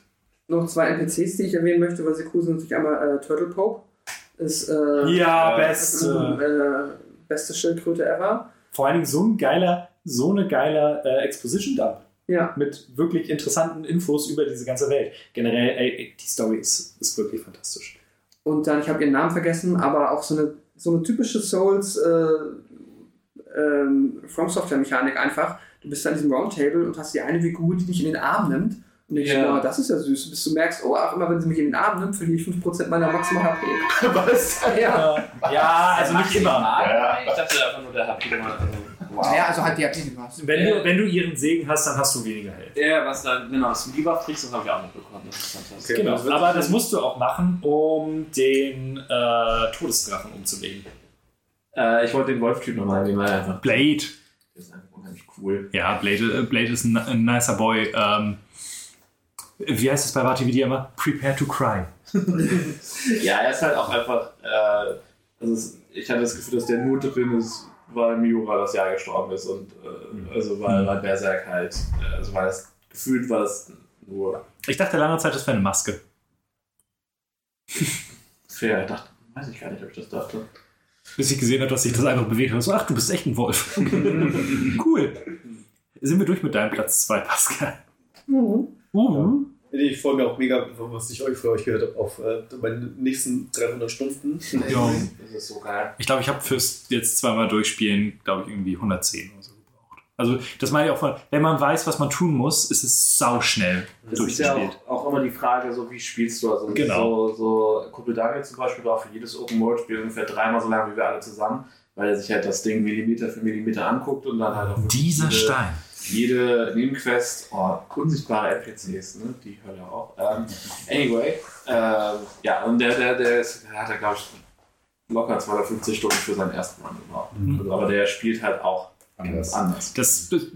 Noch zwei NPCs, die ich erwähnen möchte, weil sie cool sind. Natürlich einmal äh, Turtle Pope. Ist äh, Ja, Äh, best. äh, Äh, beste Schildkröte ever. vor allen Dingen so ein geiler, so eine geile äh, Exposition-Dump. Ja. Mit wirklich interessanten Infos über diese ganze Welt. Generell, ey, die Story ist, ist wirklich fantastisch. Und dann, ich habe ihren Namen vergessen, aber auch so eine, so eine typische Souls äh, ähm, From Software Mechanik einfach. Du bist an diesem Roundtable und hast die eine Figur, die dich in den Arm nimmt. Und denkst, Ja. ja. das ist ja süß. Bis du merkst, oh, auch immer wenn sie mich in den Arm nimmt, verliere ich 5% meiner maximal HP. Was? Ja. Ja, also nicht immer. Ja. Ich dachte einfach nur, der hat immer. Wow. Ja, also halt die HP, du hast. Wenn du, wenn du ihren Segen hast, dann hast du weniger Health. Ja, was dann, genau, das Debuff kriegst, das habe ich auch mitbekommen. Das ist fantastisch. Genau, aber das musst du auch machen, um den äh, Todesdrachen umzulegen. Äh, ich wollte den Wolf-Typ nochmal nehmen, einfach. Blade. Der ist einfach unheimlich cool. Ja, Blade, äh, Blade ist ein, ein nicer Boy. Ähm, wie heißt es bei Vati immer? Prepare to cry. Ja, er ist halt auch einfach. Äh, also ich hatte das Gefühl, dass der nur drin ist, weil Miura das Jahr gestorben ist und äh, also weil, weil Berserk halt. Äh, also weil das gefühlt war das nur Ich dachte lange Zeit, das wäre eine Maske. fair. Ich dachte, weiß ich gar nicht, ob ich das dachte. Bis ich gesehen habe, dass sich das einfach bewegt hat. So, ach, du bist echt ein Wolf. cool. Sind wir durch mit deinem Platz 2, Pascal? Uh. Nee, Ich freue mich auch mega, was ich euch für euch gehört habe, auf äh, meine nächsten 300 Stunden. Ja. Das ist so geil. Ich glaube, ich habe fürs jetzt zweimal durchspielen, glaube ich, irgendwie 110 oder so gebraucht. Also, das meine ich auch von, wenn man weiß, was man tun muss, ist es sauschnell Das ist ja durchgespielt. auch, auch immer die Frage, so wie spielst du? Also Genau. so, so Kumpel Daniel zum Beispiel war für jedes Open World Spiel ungefähr dreimal so lang wie wir alle zusammen, weil er sich halt das Ding Millimeter für Millimeter anguckt und dann halt auch Dieser jede, Stein. jede Nebenquest, oh, unsichtbare NPCs, ne? die Hölle auch. Ähm, anyway, ähm, ja, und der, der, der, ist, der hat ja, glaube ich, locker 250 Stunden für seinen ersten Run gebraucht. Mhm. Also, aber der spielt halt auch Anders. anders. Das das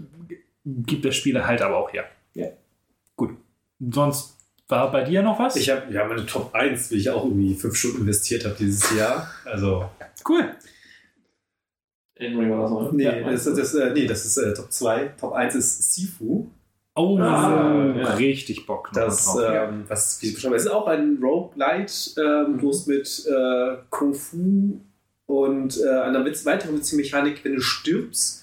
gibt der Spieler halt aber auch her. Ja. Gut. Sonst war bei dir noch was? Ich habe ja meine Top 1, wie ich auch irgendwie 5 Stunden investiert habe dieses Jahr. Also, cool. Das nee, Ja, das, das, äh, nee, das ist äh, Top 2. Top 1 ist Sifu. Oh, Ah, ja. richtig Bock noch Das, drauf. ähm, was, beschreibe, es ist auch ein Roguelite, ähm, bloß mit äh, Kung Fu und äh, einer weiteren witzigen Mechanik, wenn du stirbst,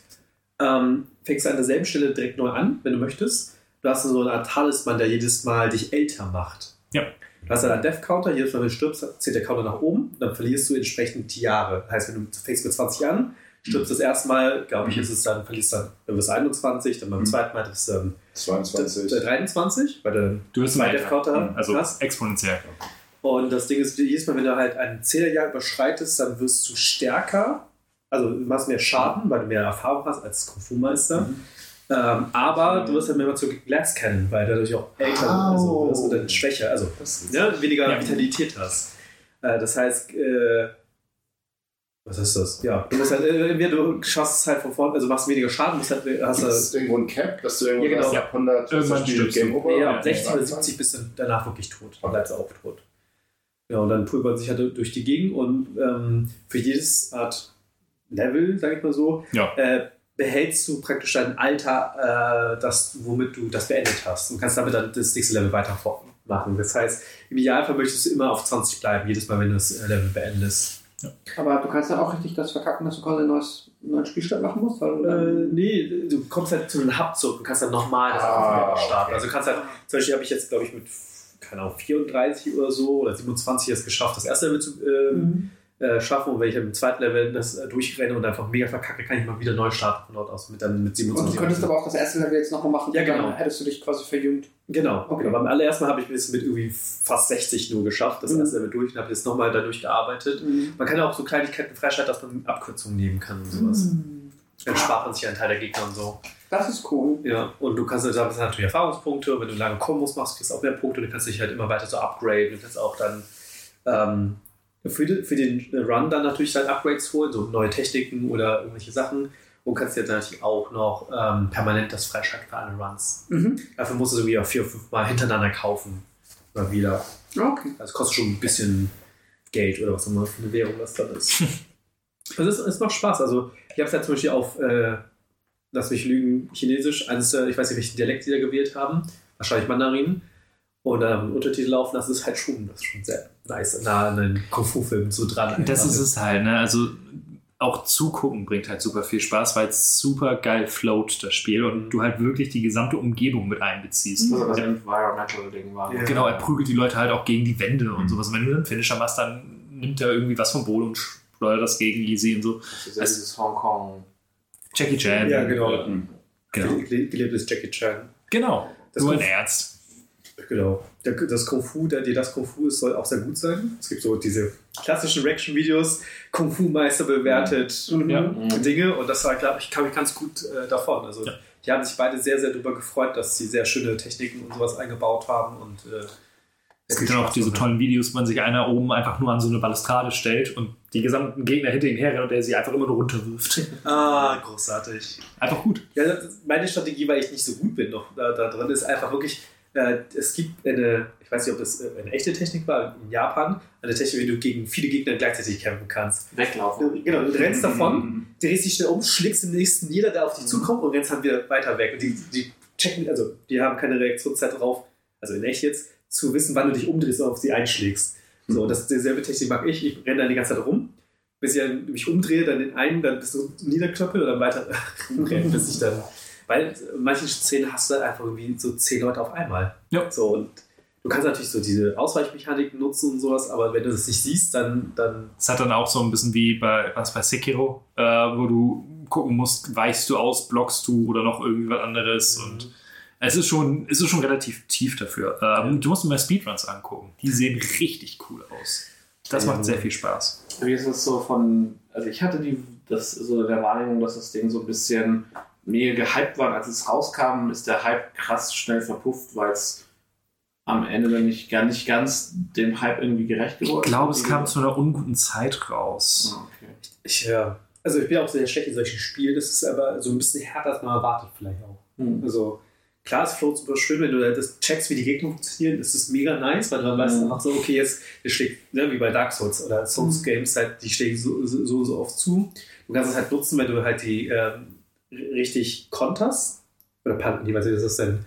ähm, fängst du an derselben Stelle direkt neu an, wenn du möchtest. Du hast so eine Art Talisman, der jedes Mal dich älter macht. Ja. Du hast einen Death-Counter, jedes Mal, wenn du stirbst, zählt der Counter nach oben, dann verlierst du entsprechend die Jahre. Heißt, wenn du fängst mit 20 an, stirbst das erste Mal, glaube ich, ist es dann, verlierst dann, dann wirst du 21, dann beim Mhm. zweiten Mal ist ähm, 22. 23, weil du du bist zwei ein Death Counter Also hast. exponentiell. Und das Ding ist, jedes Mal, wenn du halt ein Zählerjahr überschreitest, dann wirst du stärker. Also du machst mehr Schaden, weil du mehr Erfahrung hast als Kung-Fu-Meister. Ähm, aber du wirst halt mehr zu Glass Cannon, weil du dadurch auch älter also wirst und dann schwächer, also ne, weniger Ja. Vitalität hast. Äh, das heißt, äh, was ist das? Ja, du musst halt, äh, entweder du schaffst es halt von vorne, also machst weniger Schaden, musst halt, hast halt, du irgendwo ein Cap, dass du irgendwo Ja, genau. hast, Ja. 100 Irgendwann Spiel. Game Over? Ja, ab 60 oder 22? 70 bist du danach wirklich tot. Dann bleibst du auch tot. Ja, und dann pulvert sich halt durch die Gegend und ähm, für jedes Art Level, sag ich mal so, Ja. äh, behältst du praktisch dein Alter, äh, das, womit du das beendet hast und kannst damit dann das nächste Level weitermachen. Das heißt, im Idealfall möchtest du immer auf 20 bleiben, jedes Mal, wenn du das äh, Level beendest. Aber du kannst dann auch richtig das verkacken, dass du quasi einen neuen Spielstand machen musst. Weil du Äh, nee, du kommst halt zu einem Hub zurück und kannst dann nochmal das Ah, starten. okay. Also du kannst halt, zum Beispiel habe ich jetzt, glaube ich, mit, keine Ahnung, 34 oder so oder 27 es geschafft, das erste Level zu äh, Mhm. Äh, schaffen. Und wenn ich dann im zweiten Level das äh, durchrenne und einfach mega verkacke, kann ich mal wieder neu starten von dort aus mit dann mit Und 27. du könntest aber auch das erste Level jetzt nochmal machen. Ja, und dann genau. hättest du dich quasi verjüngt. Genau, Okay. okay. Beim allerersten Mal habe ich es mit irgendwie fast 60 nur geschafft, das Mhm. erste Level durch und habe jetzt nochmal dadurch gearbeitet. Man kann ja auch so Kleinigkeiten freischalten, dass man Abkürzungen nehmen kann und sowas. Mhm. Dann spart man sich einen Teil der Gegner und so. Das ist cool. Ja, und du kannst da sind natürlich Erfahrungspunkte. Und wenn du lange Kombos machst, kriegst du auch mehr Punkte. Du kannst dich halt immer weiter so upgraden. Du kannst auch dann ähm, für, den, für den Run dann natürlich dann Upgrades holen, so neue Techniken oder irgendwelche Sachen. Und kannst dir dann natürlich auch noch ähm, permanent das freischalten für alle Runs. Mhm. Dafür musst du so wieder vier, fünf Mal hintereinander kaufen. Mal wieder. Okay. Das kostet schon ein bisschen Geld oder was auch immer für eine Währung das dann ist. Also es, es macht Spaß. Also ich habe es ja zum Beispiel auf, äh, lass mich lügen, Chinesisch, eines, ich weiß nicht, welchen Dialekt die da gewählt haben, wahrscheinlich Mandarin. Und dann haben wir Untertitel laufen, das ist halt schon, das ist schon sehr nice, nah an einen Kung-Fu-Film so dran. Das ist es halt, ne? Also auch zugucken bringt halt super viel Spaß, weil es super geil float, das Spiel, und du halt wirklich die gesamte Umgebung mit einbeziehst. Das das Environmental-Ding war. Ja, Genau, er prügelt die Leute halt auch gegen die Wände und sowas. Und wenn du einen Finisher machst, dann nimmt er irgendwie was vom Boden und steuert das gegen easy und so. Das ist ja dieses Hongkong. Jackie Chan. Ja, genau. Genau. Gele- Gelebtes Jackie Chan. genau. Das Nur ein Arzt. Genau. Der, das Kung Fu, der, die das Kung Fu ist, soll auch sehr gut sein. Es gibt so diese klassischen Reaction-Videos, Kung Fu Meister bewertet Ja. Dinge und das war, glaube ich, kam ich ganz gut äh, davon. Also Ja. die haben sich beide sehr, sehr darüber gefreut, dass sie sehr schöne Techniken und sowas eingebaut haben und äh, Es gibt dann auch diese tollen Videos, wo man sich einer oben einfach nur an so eine Balustrade stellt und die gesamten Gegner hinter ihm herrennen und er sie einfach immer nur runterwirft. Ah, großartig. Einfach gut. Ja, meine Strategie, weil ich nicht so gut bin noch da, da drin, ist einfach wirklich, es gibt eine, ich weiß nicht, ob das äh, eine echte Technik war, in Japan, eine Technik, wie du gegen viele Gegner gleichzeitig kämpfen kannst. Weglaufen. Genau, du rennst davon, drehst dich schnell um, schlägst den nächsten nieder, der auf dich zukommt und rennst dann wieder weiter weg. Und die, die checken, also die haben keine Reaktionszeit drauf, also in echt jetzt, zu wissen, wann du dich umdrehst und auf sie einschlägst. So, und das ist dieselbe Technik mag ich. Ich renne dann die ganze Zeit rum, bis ich mich umdrehe, dann den einen, dann bis du niederklöppel und dann weiter rennen, bis ich dann. Weil in manchen Szenen hast du dann einfach irgendwie so zehn Leute auf einmal. Ja. So, und du kannst natürlich so diese Ausweichmechaniken nutzen und sowas, aber wenn du das nicht siehst, dann, dann Es hat dann auch so ein bisschen wie bei, was bei Sekiro, äh, wo du gucken musst, weichst du aus, blockst du oder noch irgendwie was anderes und es ist schon, es ist schon relativ tief dafür. Ähm, Du musst dir mal Speedruns angucken. Die sehen richtig cool aus. Das macht sehr viel Spaß. Wie ist es so von, also ich hatte die, das so der Wahrnehmung, dass das Ding so ein bisschen mega gehypt war. Als es rauskam, ist der Hype krass schnell verpufft, weil es am Ende dann nicht, gar nicht ganz dem Hype irgendwie gerecht geworden Ich glaube, es ist. kam zu einer unguten Zeit raus. Ah, okay. Ich, ja. Also ich bin auch sehr schlecht in solchen Spielen. Das ist aber so ein bisschen härter, als man erwartet vielleicht auch. Hm. Also klar, es float super schön, wenn du das checkst, wie die Gegner funktionieren, ist es mega nice, weil du dann weißt Mhm. einfach so, okay, jetzt der schlägt, ne, wie bei Dark Souls oder Souls Games, halt, die schlägen so, so, so, so oft zu. Du kannst es halt nutzen, wenn du halt die ähm, richtig konterst. Oder Panten, die weiß ich, das ist dann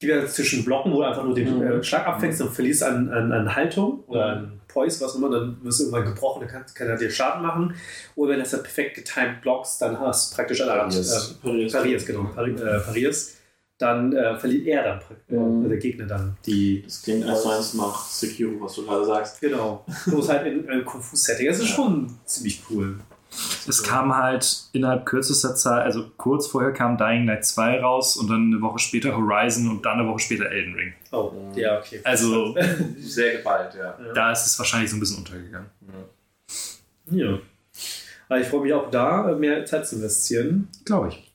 die werden zwischen Blocken, wo du einfach nur den Mhm. äh, Schlag abfängst und verlierst an, an, an Haltung oder an Poise, was immer, dann wirst du irgendwann gebrochen, dann kann, kann er dir Schaden machen. Oder wenn du das halt perfekt getimed blockst, dann hast du praktisch alle Parierst. äh, parierst, genau, pari, äh, parierst, dann äh, verliert er dann, Mhm. äh, der Gegner dann die. Das klingt eins zu eins nach Sekiro, was du gerade sagst. Genau. Bloß halt in einem Kung-Fu-Setting. Das ist schon ziemlich cool. Es kam halt innerhalb kürzester Zeit, also kurz vorher kam Dying Light 2 raus und dann eine Woche später Horizon und dann eine Woche später Elden Ring. Oh, ja, okay. Also Sehr geballt, ja. da ist es wahrscheinlich so ein bisschen untergegangen. Ja. Aber ich freue mich auch da, mehr Zeit zu investieren. Glaube ich.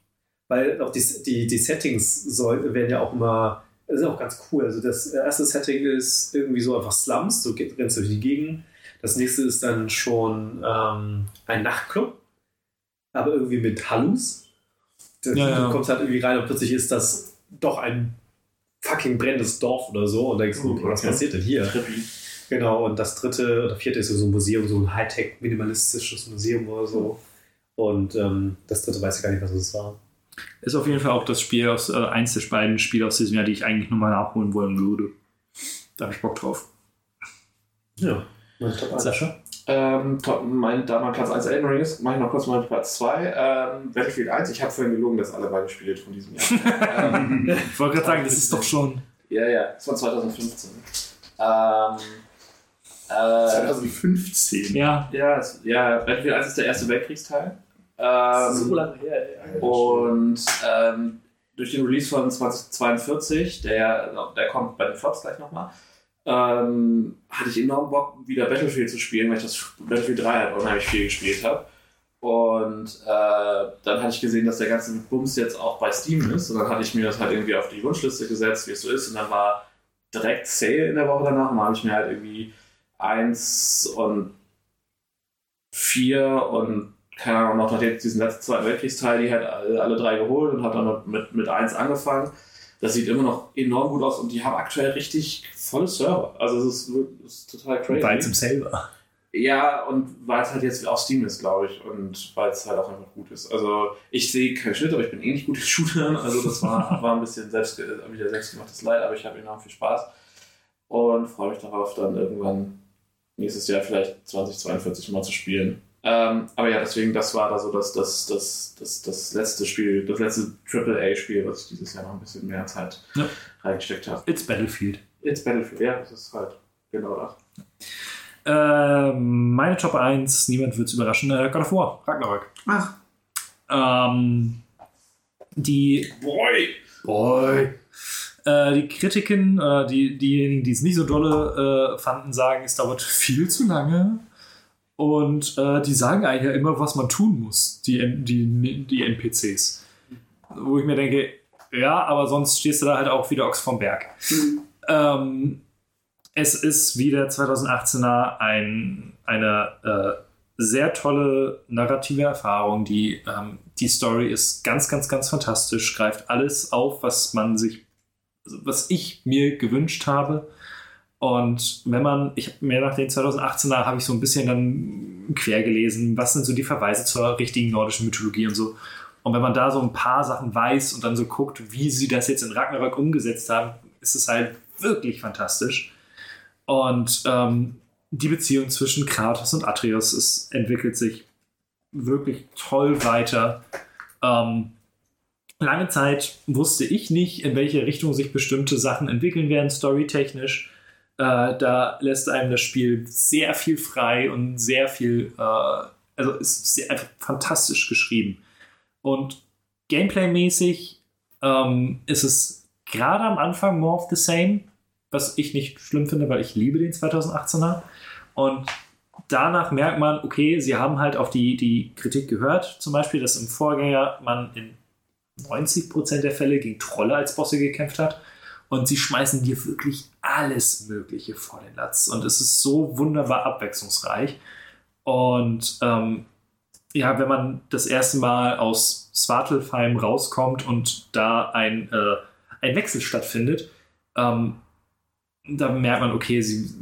weil auch die, die, die Settings soll, werden ja auch immer, das ist auch ganz cool. Also das erste Setting ist irgendwie so einfach Slums, du rennst durch die Gegend. Das nächste ist dann schon ähm, ein Nachtclub, aber irgendwie mit Hallus. Das, Ja, ja. Du kommst halt irgendwie rein und plötzlich ist das doch ein fucking brennendes Dorf oder so und denkst, Oh, okay, was passiert denn hier? Trippy. Genau, und das dritte oder vierte ist so ein Museum, so ein Hightech, minimalistisches Museum oder so. Und ähm, das dritte weiß ich gar nicht, was es war. Ist auf jeden Fall auch das Spiel aus, äh, eins der beiden Spiele aus diesem Jahr, die ich eigentlich nochmal nachholen wollen würde. Da habe ich Bock drauf. Ja, mein Top 1. Sascha? Ähm, top, mein, da mein Platz 1 Elden Ring ist, mache ich noch kurz meinen Platz 2. Ähm, Battlefield 1, ich habe vorhin gelogen, dass alle beide Spiele von diesem Jahr. ähm, Ich wollte gerade sagen, das ist doch schon. ja, ja, das war 2015. Ähm, äh, 2015. Ja, ja, es, ja, Battlefield 1 ist der erste Weltkriegsteil. Ähm, lange her, ey. Und ähm, durch den Release von 2042, der, der kommt bei den Flops gleich nochmal, ähm, hatte ich enorm Bock, wieder Battlefield zu spielen, weil ich das Battlefield 3 halt unheimlich viel gespielt habe. Und äh, dann hatte ich gesehen, dass der ganze Bums jetzt auch bei Steam ist. Und dann hatte ich mir das halt irgendwie auf die Wunschliste gesetzt, wie es so ist. Und dann war direkt Sale in der Woche danach. Und dann habe ich mir halt irgendwie eins und vier und keine Ahnung, noch diesen letzten Zweiten Weltkriegsteil, die halt alle, alle drei geholt und hat dann mit, mit eins angefangen. Das sieht immer noch enorm gut aus und die haben aktuell richtig volle Server. Also es ist, es ist total crazy. weil es im Sale war. Ja, und weil es halt jetzt auf Steam ist, glaube ich, und weil es halt auch einfach gut ist. Also ich sehe keinen Schnitt, aber ich bin eh nicht gut in Shootern. Also das war, war ein bisschen selbst, wieder selbstgemachtes Leid, aber ich habe enorm viel Spaß und freue mich darauf, dann irgendwann nächstes Jahr vielleicht 2042 mal zu spielen. Ähm, aber ja, deswegen, das war da so das, das, das, das, das letzte Spiel, das letzte AAA-Spiel, was ich dieses Jahr noch ein bisschen mehr Zeit Ja. reingesteckt habe. It's Battlefield. It's Battlefield, ja, das ist halt genau das. Ähm, meine Top 1, niemand wird es überraschen, äh, God of War, Ragnarök. Ach, Ähm, die Boy! Boy. Äh, die Kritiken, äh, die, diejenigen, die es nicht so dolle äh, fanden, sagen, es dauert viel zu lange. Und äh, die sagen eigentlich ja immer, was man tun muss, die, die, die NPCs. Wo ich mir denke, ja, aber sonst stehst du da halt auch wieder Ochs vom Berg. Ähm, es ist wie der 2018er ein, eine äh, sehr tolle narrative Erfahrung. Die, ähm, die Story ist ganz, ganz, ganz fantastisch, greift alles auf, was man sich, was ich mir gewünscht habe. Und wenn man, ich habe mir nach den 2018er habe ich so ein bisschen dann quer gelesen, was sind so die Verweise zur richtigen nordischen Mythologie und so. Und wenn man da so ein paar Sachen weiß und dann so guckt, wie sie das jetzt in Ragnarök umgesetzt haben, ist es halt wirklich fantastisch. Und ähm, die Beziehung zwischen Kratos und Atreus es entwickelt sich wirklich toll weiter. Ähm, lange Zeit wusste ich nicht, in welche Richtung sich bestimmte Sachen entwickeln werden, storytechnisch. Äh, da lässt einem das Spiel sehr viel frei und sehr viel, äh, also ist sehr, einfach fantastisch geschrieben. Und Gameplay-mäßig ähm, ist es gerade am Anfang more of the same, was ich nicht schlimm finde, weil ich liebe den 2018er. Und danach merkt man, okay, sie haben halt auf die, die Kritik gehört, zum Beispiel, dass im Vorgänger man in 90% der Fälle gegen Trolle als Bosse gekämpft hat. Und sie schmeißen dir wirklich alles Mögliche vor den Latz. Und es ist so wunderbar abwechslungsreich. Und ähm, ja, wenn man das erste Mal aus Svartalfheim rauskommt und da ein, äh, ein Wechsel stattfindet, ähm, da merkt man, okay, sie,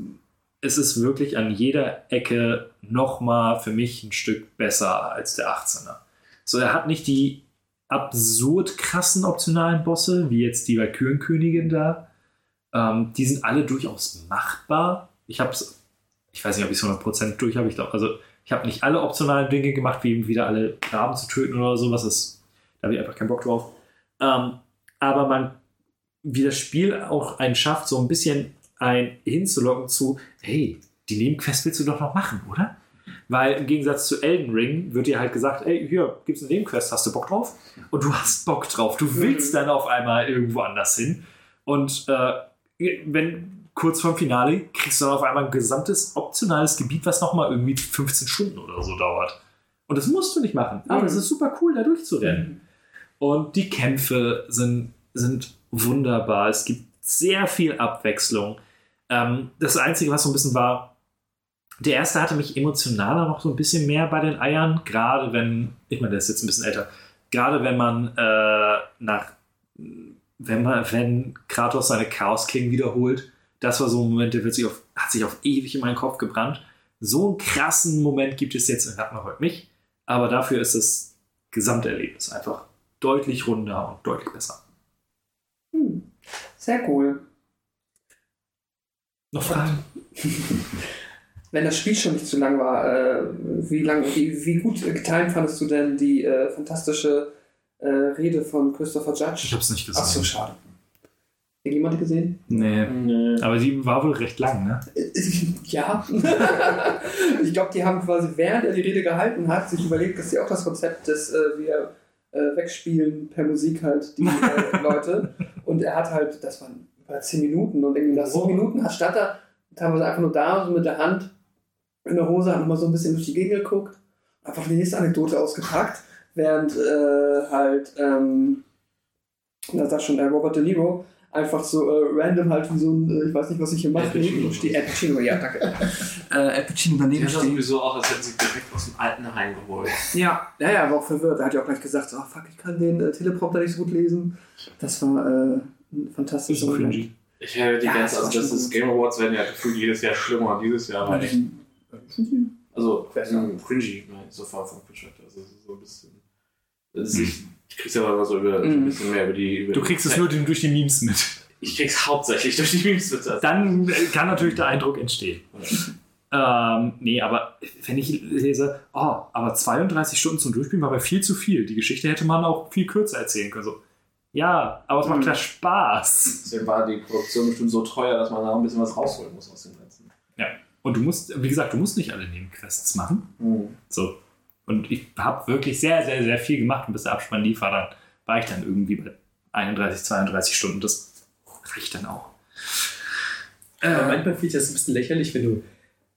es ist wirklich an jeder Ecke nochmal für mich ein Stück besser als der 18er. So, er hat nicht die absurd krassen optionalen Bosse, wie jetzt die Valkyrenkönigin da. Ähm, die sind alle durchaus machbar. Ich habe ich weiß nicht, ob ich es 100% durch habe. Ich glaube, also ich habe nicht alle optionalen Dinge gemacht, wie eben wieder alle Graben zu töten oder sowas. Das, da habe ich einfach keinen Bock drauf. Ähm, aber man, wie das Spiel auch einen schafft, so ein bisschen ein hinzulocken zu, hey, die Nebenquest willst du doch noch machen, oder? Weil im Gegensatz zu Elden Ring wird dir halt gesagt, ey, hier gibt's eine Nebenquest, hast du Bock drauf? Und du hast Bock drauf. Du willst dann auf einmal irgendwo anders hin. Und äh, wenn kurz vorm Finale kriegst du dann auf einmal ein gesamtes optionales Gebiet, was nochmal irgendwie 15 Stunden oder so dauert. Und das musst du nicht machen. Aber es ist super cool, da durchzurennen. Und die Kämpfe sind, sind wunderbar. Es gibt sehr viel Abwechslung. Ähm, das Einzige, was so ein bisschen war, der erste hatte mich emotionaler noch so ein bisschen mehr bei den Eiern, gerade wenn, ich meine, der ist jetzt ein bisschen älter, gerade wenn man äh, nach, wenn man, wenn Kratos seine Chaos King wiederholt, das war so ein Moment, der sich auf, hat sich auf ewig in meinen Kopf gebrannt. So einen krassen Moment gibt es jetzt in Ragnarök nicht. Aber dafür ist das Gesamterlebnis einfach deutlich runder und deutlich besser. Hm. Sehr cool. Noch Fragen? Wenn das Spiel schon nicht zu lang war, äh, wie, lang, wie, wie gut getimt fandest du denn die äh, fantastische äh, Rede von Christopher Judge? Ich hab's nicht gesehen. Ach so, schade. Hat jemand gesehen? Nee. Nee. Aber die war wohl recht lang, ne? Ja. ich glaube, die haben quasi, während er die Rede gehalten hat, sich überlegt, dass sie auch das Konzept des, äh, wir äh, wegspielen per Musik halt die äh, Leute. Und er hat halt, das waren über 10 Minuten und irgendwie nach 10 Minuten hat stand er teilweise einfach nur da, so mit der Hand in der Hose, hat nochmal so ein bisschen durch die Gegend geguckt, einfach die nächste Anekdote ausgepackt, während äh, halt, ähm, da sagt schon der Robert De Niro, einfach so äh, random halt wie so ein, äh, ich weiß nicht, was ich hier mache, Al Pacino. neben steht. Al Pacino, ja, danke. äh, Al Pacino daneben steht. sowieso auch, als hätten sie direkt aus dem alten reingeholt. Ja, ja, ja, war auch verwirrt. Er hat ja auch gleich gesagt, oh fuck, ich kann den äh, Teleprompter nicht so gut lesen. Das war äh, ein fantastischer Moment. cringy. Ich hätte die Ja, ganze, also das ist. Game Awards werden ja gefühlt jedes Jahr schlimmer dieses Jahr war echt, also ähm, cringy, ne, so far vom Perspective. Also so ein bisschen. Ist, ich, ich krieg's aber immer so über so ein Mhm. bisschen mehr über die. Über Du die kriegst es nur durch die Memes mit. Ich krieg's hauptsächlich durch die Memes mit. Also, Dann äh, kann natürlich der Eindruck entstehen. Ähm, nee, aber wenn ich lese, oh, aber 32 Stunden zum Durchspielen war aber viel zu viel. Die Geschichte hätte man auch viel kürzer erzählen können. So, ja, aber es macht ja Spaß. Deswegen war die Produktion bestimmt so teuer, dass man da ein bisschen was rausholen muss aus dem Ganzen. Und du musst, wie gesagt, du musst nicht alle Nebenquests machen. Mhm. So. Und ich habe wirklich sehr, sehr, sehr viel gemacht und bis der Abspann lief, war, dann, war ich dann irgendwie bei 31, 32 Stunden. Das reicht dann auch. Aber Äh, manchmal finde ich das ein bisschen lächerlich, wenn du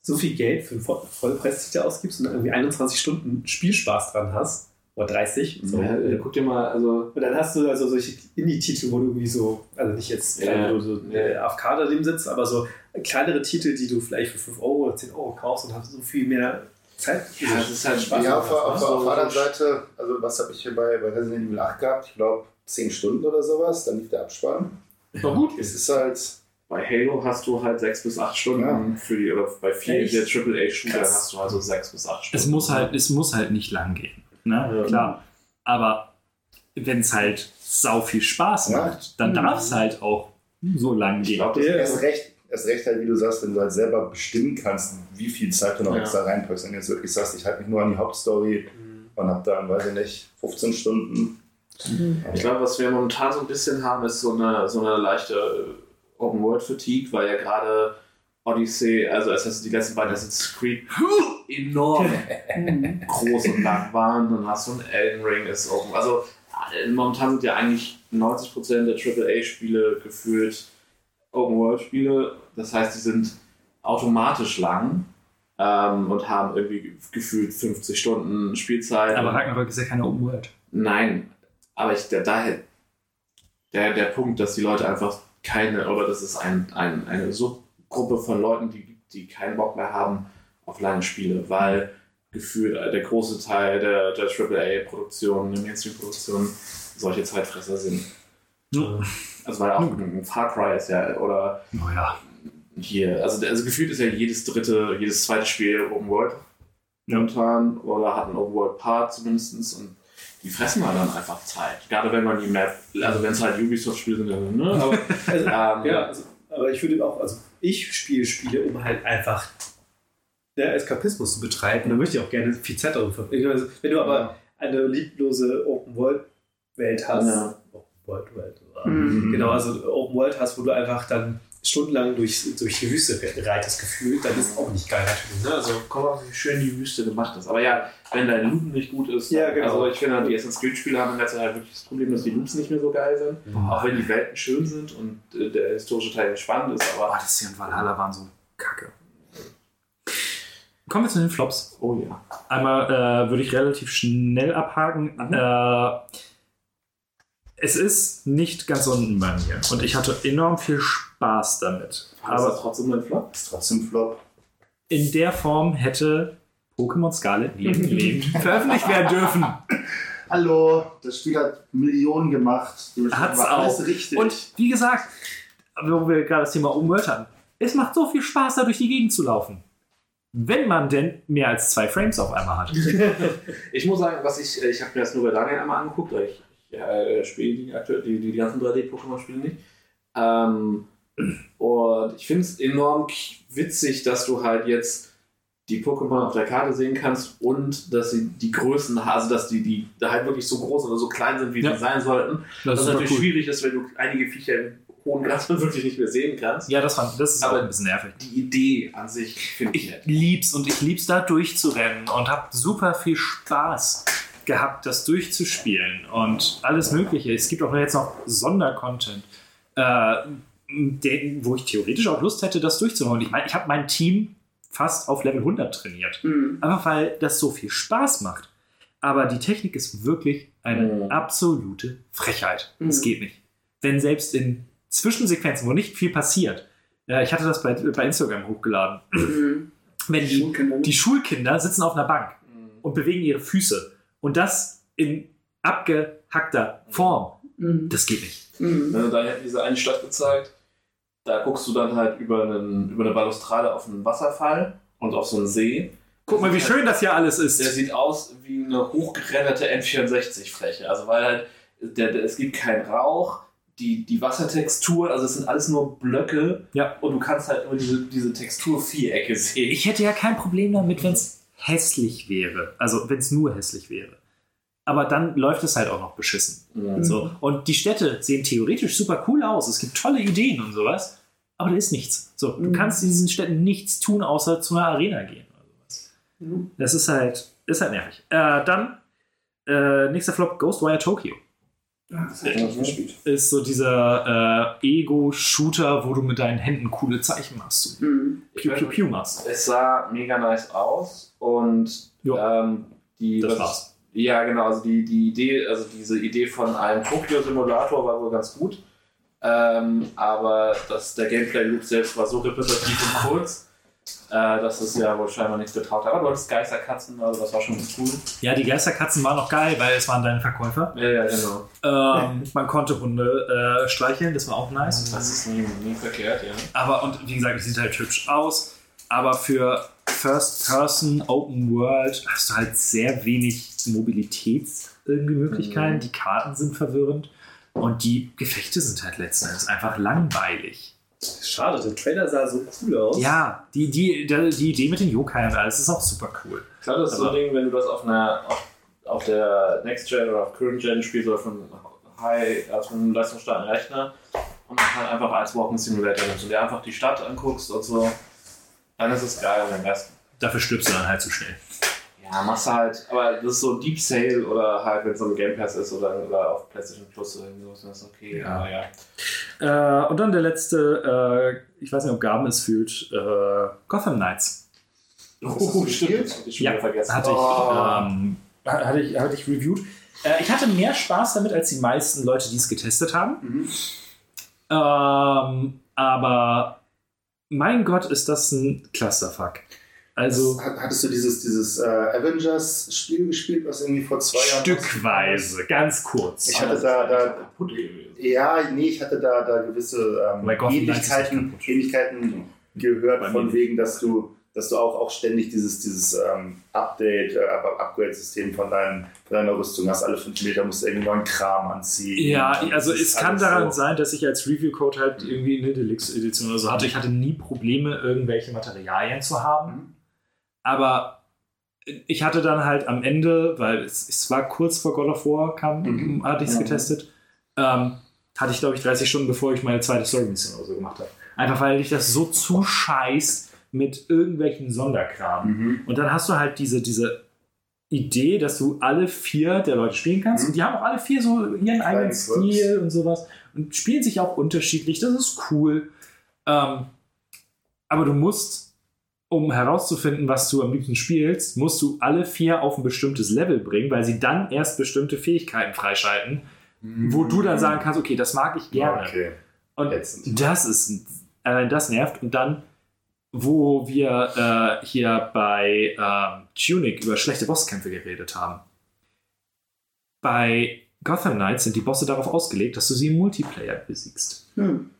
so viel Geld für einen Voll- Vollpreistitel ausgibst und irgendwie 21 Stunden Spielspaß dran hast. Oder 30. So. Ja, äh, guck dir mal, also Und dann hast du also solche Indie-Titel, wo du irgendwie so, also nicht jetzt Ja, klein, wo du so ja. äh, AFK daneben sitzt, aber so kleinere Titel, die du vielleicht für 5 Euro oder 10 Euro kaufst und hast so viel mehr Zeit. Ja, das ist halt Spaß. Ja, auf, auf, So- auf der anderen so- Seite, also was habe ich hier bei, bei Resident Evil 8 gehabt? Ich glaube 10 Stunden oder sowas, dann lief der Abspann. War gut. Es ist halt, Bei Halo hast du halt sechs bis acht Stunden Ja. für die, oder bei vielen Echt? der AAA-Shooter hast du also sechs bis acht Stunden. es, muss halt, es muss halt nicht lang gehen. Ne? Ja. Klar. Aber wenn es halt sau viel Spaß Ja. macht, dann darf es halt auch so lang Ich gehen. glaube, das Ja. erst recht, erst recht halt, wie du sagst, wenn du halt selber bestimmen kannst, wie viel Zeit du noch Ja. extra reinpackst. Wenn du jetzt wirklich sagst, ich halte mich nur an die Hauptstory und habe dann, weiß ich nicht, 15 Stunden. Ich glaube, was wir momentan so ein bisschen haben, ist so eine, so eine leichte äh, Open-World-Fatigue, weil ja gerade Odyssey, also Assassin's, die letzten beiden Assassin's Creed enorm groß und lang waren. Dann hast du ein Elden Ring, ist open. Also äh, momentan sind ja eigentlich 90% der AAA-Spiele gefühlt Open-World-Spiele. Das heißt, die sind automatisch lang ähm, und haben irgendwie gefühlt 50 Stunden Spielzeit. Aber Ragnarök ist ja keine Open World. Nein, aber ich, der, daher, der, der Punkt, dass die Leute einfach keine, oder dass es ein, ein, eine Subgruppe von Leuten, die, die keinen Bock mehr haben auf lange Spiele, weil gefühlt äh, der große Teil der, der AAA-Produktionen, der Mainstream-Produktionen solche Zeitfresser sind. Ja. Also weil auch ein Far Cry ist ja, oder Oh ja. hier, also, also gefühlt ist ja jedes dritte, jedes zweite Spiel Open World momentan oder hat einen Open World Part zumindest und die fressen halt dann einfach Zeit. Gerade wenn man die Map, also wenn es halt Ubisoft-Spiele sind, dann, ne? Aber, Also, ähm, ja, also, aber ich würde auch, also ich spiele Spiele, um halt einfach der Eskapismus zu betreiben. Da möchte ich auch gerne viel Zeit darauf verbringen. Also, wenn du aber eine lieblose Open-World-Welt hast, Ja. Open-World-Welt, Mhm. genau, also Open-World hast, wo du einfach dann stundenlang durch, durch die Wüste reitest gefühlt, dann ist auch nicht geil natürlich. Ne? Also, Guck mal, wie schön die Wüste gemacht ist. Aber ja, wenn dein Looten nicht gut ist, Ja, genau. also ich finde, die Assassin's Creed-Spiele haben in letzter Zeit wirklich das Problem, dass die Loops nicht mehr so geil sind. Auch wenn die Welten schön sind und äh, der historische Teil spannend ist, aber Odyssey und Valhalla waren so kacke. Kommen wir zu den Flops. oh ja. Einmal äh, würde ich relativ schnell abhaken. Äh, es ist nicht ganz unten bei mir. Und ich hatte enorm viel Spaß damit. Aber ist trotzdem ein Flop? Ist trotzdem Flop. in der Form hätte Pokémon Scarlet nie im Leben veröffentlicht werden dürfen. Hallo, das Spiel hat Millionen gemacht. Hat's war alles auch. richtig. Und wie gesagt, wo wir gerade das Thema Umwelt hatten, es macht so viel Spaß, da durch die Gegend zu laufen. Wenn man denn mehr als zwei Frames auf einmal hat. Ich muss sagen, was ich, äh, ich habe mir das nur bei Daniel einmal angeguckt, weil ich, ich äh, spiele die, aktuell- die, die, die ganzen 3D-Pokémon-Spiele nicht. Ähm, und ich finde es enorm witzig, dass du halt jetzt die Pokémon auf der Karte sehen kannst und dass sie die Größen, also dass die, die da halt wirklich so groß oder so klein sind, wie Ja. sie sein sollten. Das Was ist natürlich cool. schwierig ist, wenn du einige Viecher im hohen Gras wirklich nicht mehr sehen kannst. Ja, das, fand, das ist Aber auch ein bisschen nervig. Die Idee an sich finde ich Ich nett. lieb's und ich lieb's da durchzurennen und habe super viel Spaß gehabt, das durchzuspielen und alles Mögliche. Es gibt auch jetzt noch Sondercontent, äh, den, wo ich theoretisch auch Lust hätte, das durchzuholen. Ich meine, ich habe mein Team fast auf Level 100 trainiert. Mhm. Einfach weil das so viel Spaß macht. Aber die Technik ist wirklich eine Mhm. absolute Frechheit. Es Mhm. geht nicht. Wenn selbst in Zwischensequenzen, wo nicht viel passiert, äh, ich hatte das bei, bei Instagram hochgeladen, Mhm. wenn die, die Schulkinder sitzen auf einer Bank und bewegen ihre Füße und das in abgehackter Form, Mhm. das geht nicht. Mhm. Ne, da hat diese eine Stadt gezeigt, da guckst du dann halt über, einen, über eine Balustrade auf einen Wasserfall und auf so einen See. Guck mal, wie schön das hier alles Der ist. sieht aus wie eine hochgerenderte N64-Fläche. Also weil halt, der, der, es gibt keinen Rauch, die, die Wassertextur, also es sind alles nur Blöcke Ja. und du kannst halt immer diese, diese Textur-Vierecke sehen. Ich hätte ja kein Problem damit, wenn es hässlich wäre. Also, wenn es nur hässlich wäre. Aber dann läuft es halt auch noch beschissen. Mhm. So. Und die Städte sehen theoretisch super cool aus. Es gibt tolle Ideen und sowas. Aber da ist nichts. So, du Mhm. kannst in diesen Städten nichts tun, außer zu einer Arena gehen oder sowas. Mhm. Das ist halt, ist halt nervig. Äh, dann, äh, nächster Flop, Ghostwire Tokyo. Das nicht gespielt. Ist so dieser äh, Ego-Shooter, wo du mit deinen Händen coole Zeichen machst. So Mhm. Piu, piu, piu machst. Es sah mega nice aus und Ja. ähm, die. Das war's. Ja, genau, also die, die Idee, also diese Idee von einem Tokyo-Simulator war wohl ganz gut. Ähm, aber das, der Gameplay-Loop selbst war so repetitiv und kurz, äh, dass es ja wohl scheinbar nichts getraut. Aber du hattest Geisterkatzen, also das war schon cool. Ja, die Geisterkatzen waren noch geil, weil es waren deine Verkäufer. Ja, ja, genau. Ähm, man konnte Hunde äh, streicheln, das war auch nice. Das ist nie, nie verkehrt, ja. Aber, und wie gesagt, es sieht halt hübsch aus. Aber für First Person, Open World hast du halt sehr wenig Mobilitätsmöglichkeiten. Mhm. Die Karten sind verwirrend. Und die Gefechte sind halt letzten Endes einfach langweilig. Schade, der Trailer sah so cool aus. Ja, die, die, die, die Idee mit den Yokai und alles ist auch super cool. Ich glaube, das ist so ein Ding, wenn du das auf einer auf, auf der Next Gen oder auf Current Gen spielst oder von High, also von einem leistungsstarken Rechner und dann halt einfach als Walking Simulator nimmst und dir einfach die Stadt anguckst und so, dann ist es geil. Und Rest, Dafür stirbst du dann halt zu schnell. Ja, machst du halt, aber das ist so Deep Sale oder halt, wenn es so ein Game Pass ist oder, oder auf PlayStation Plus oder irgendwie sowas, dann ist es okay. Ja. Aber ja. Äh, und dann der letzte, äh, ich weiß nicht, ob Gaben es fühlt, äh, Gotham Knights. Oh, stimmt. Das hab ich schon Ja, wieder vergessen. Hatte ich, Oh. ähm, hatte ich, hatte ich reviewed. Äh, ich hatte mehr Spaß damit als die meisten Leute, die es getestet haben. Mhm. Ähm, aber mein Gott, ist das ein Clusterfuck. Also Hat- Hattest du dieses, dieses äh, Avengers-Spiel gespielt, was irgendwie vor zwei Jahren. stückweise, ganz kurz. Ich hatte da, da kaputt gewesen. ja, nee, ich hatte da, da gewisse ähm, es Ähnlichkeiten. Ähnlichkeiten gehört, Bei von wegen, dass du, dass du auch, auch ständig dieses, dieses ähm, Update, äh, Up- Upgrade-System von, deinen, von deiner Rüstung hast. Alle fünf Meter musst du irgendwie neuen Kram anziehen. Ja, also es kann daran so. sein, dass ich als Review-Code halt irgendwie eine Deluxe-Edition oder so hatte. Ich hatte nie Probleme, irgendwelche Materialien zu haben. Aber ich hatte dann halt am Ende, weil es, es war kurz vor God of War kam, Mhm. hatte ich es Mhm. getestet, ähm, hatte ich glaube ich 30 Stunden, bevor ich meine zweite Story-Mission oder so gemacht habe. Einfach weil dich das so zuscheißt mit irgendwelchen Sonderkram. Mhm. Und dann hast du halt diese, diese Idee, dass du alle vier der Leute spielen kannst. Mhm. Und die haben auch alle vier so ihren eigenen Quirks. Stil und sowas. Und spielen sich auch unterschiedlich. Das ist cool. Ähm, aber du musst, um herauszufinden, was du am liebsten spielst, musst du alle vier auf ein bestimmtes Level bringen, weil sie dann erst bestimmte Fähigkeiten freischalten, wo du dann sagen kannst, okay, das mag ich gerne. Okay. Und Ätzend. das ist, allein das nervt. Und dann, wo wir äh, hier bei ähm, Tunic über schlechte Bosskämpfe geredet haben. Bei Gotham Knights sind die Bosse darauf ausgelegt, dass du sie im Multiplayer besiegst. Hm.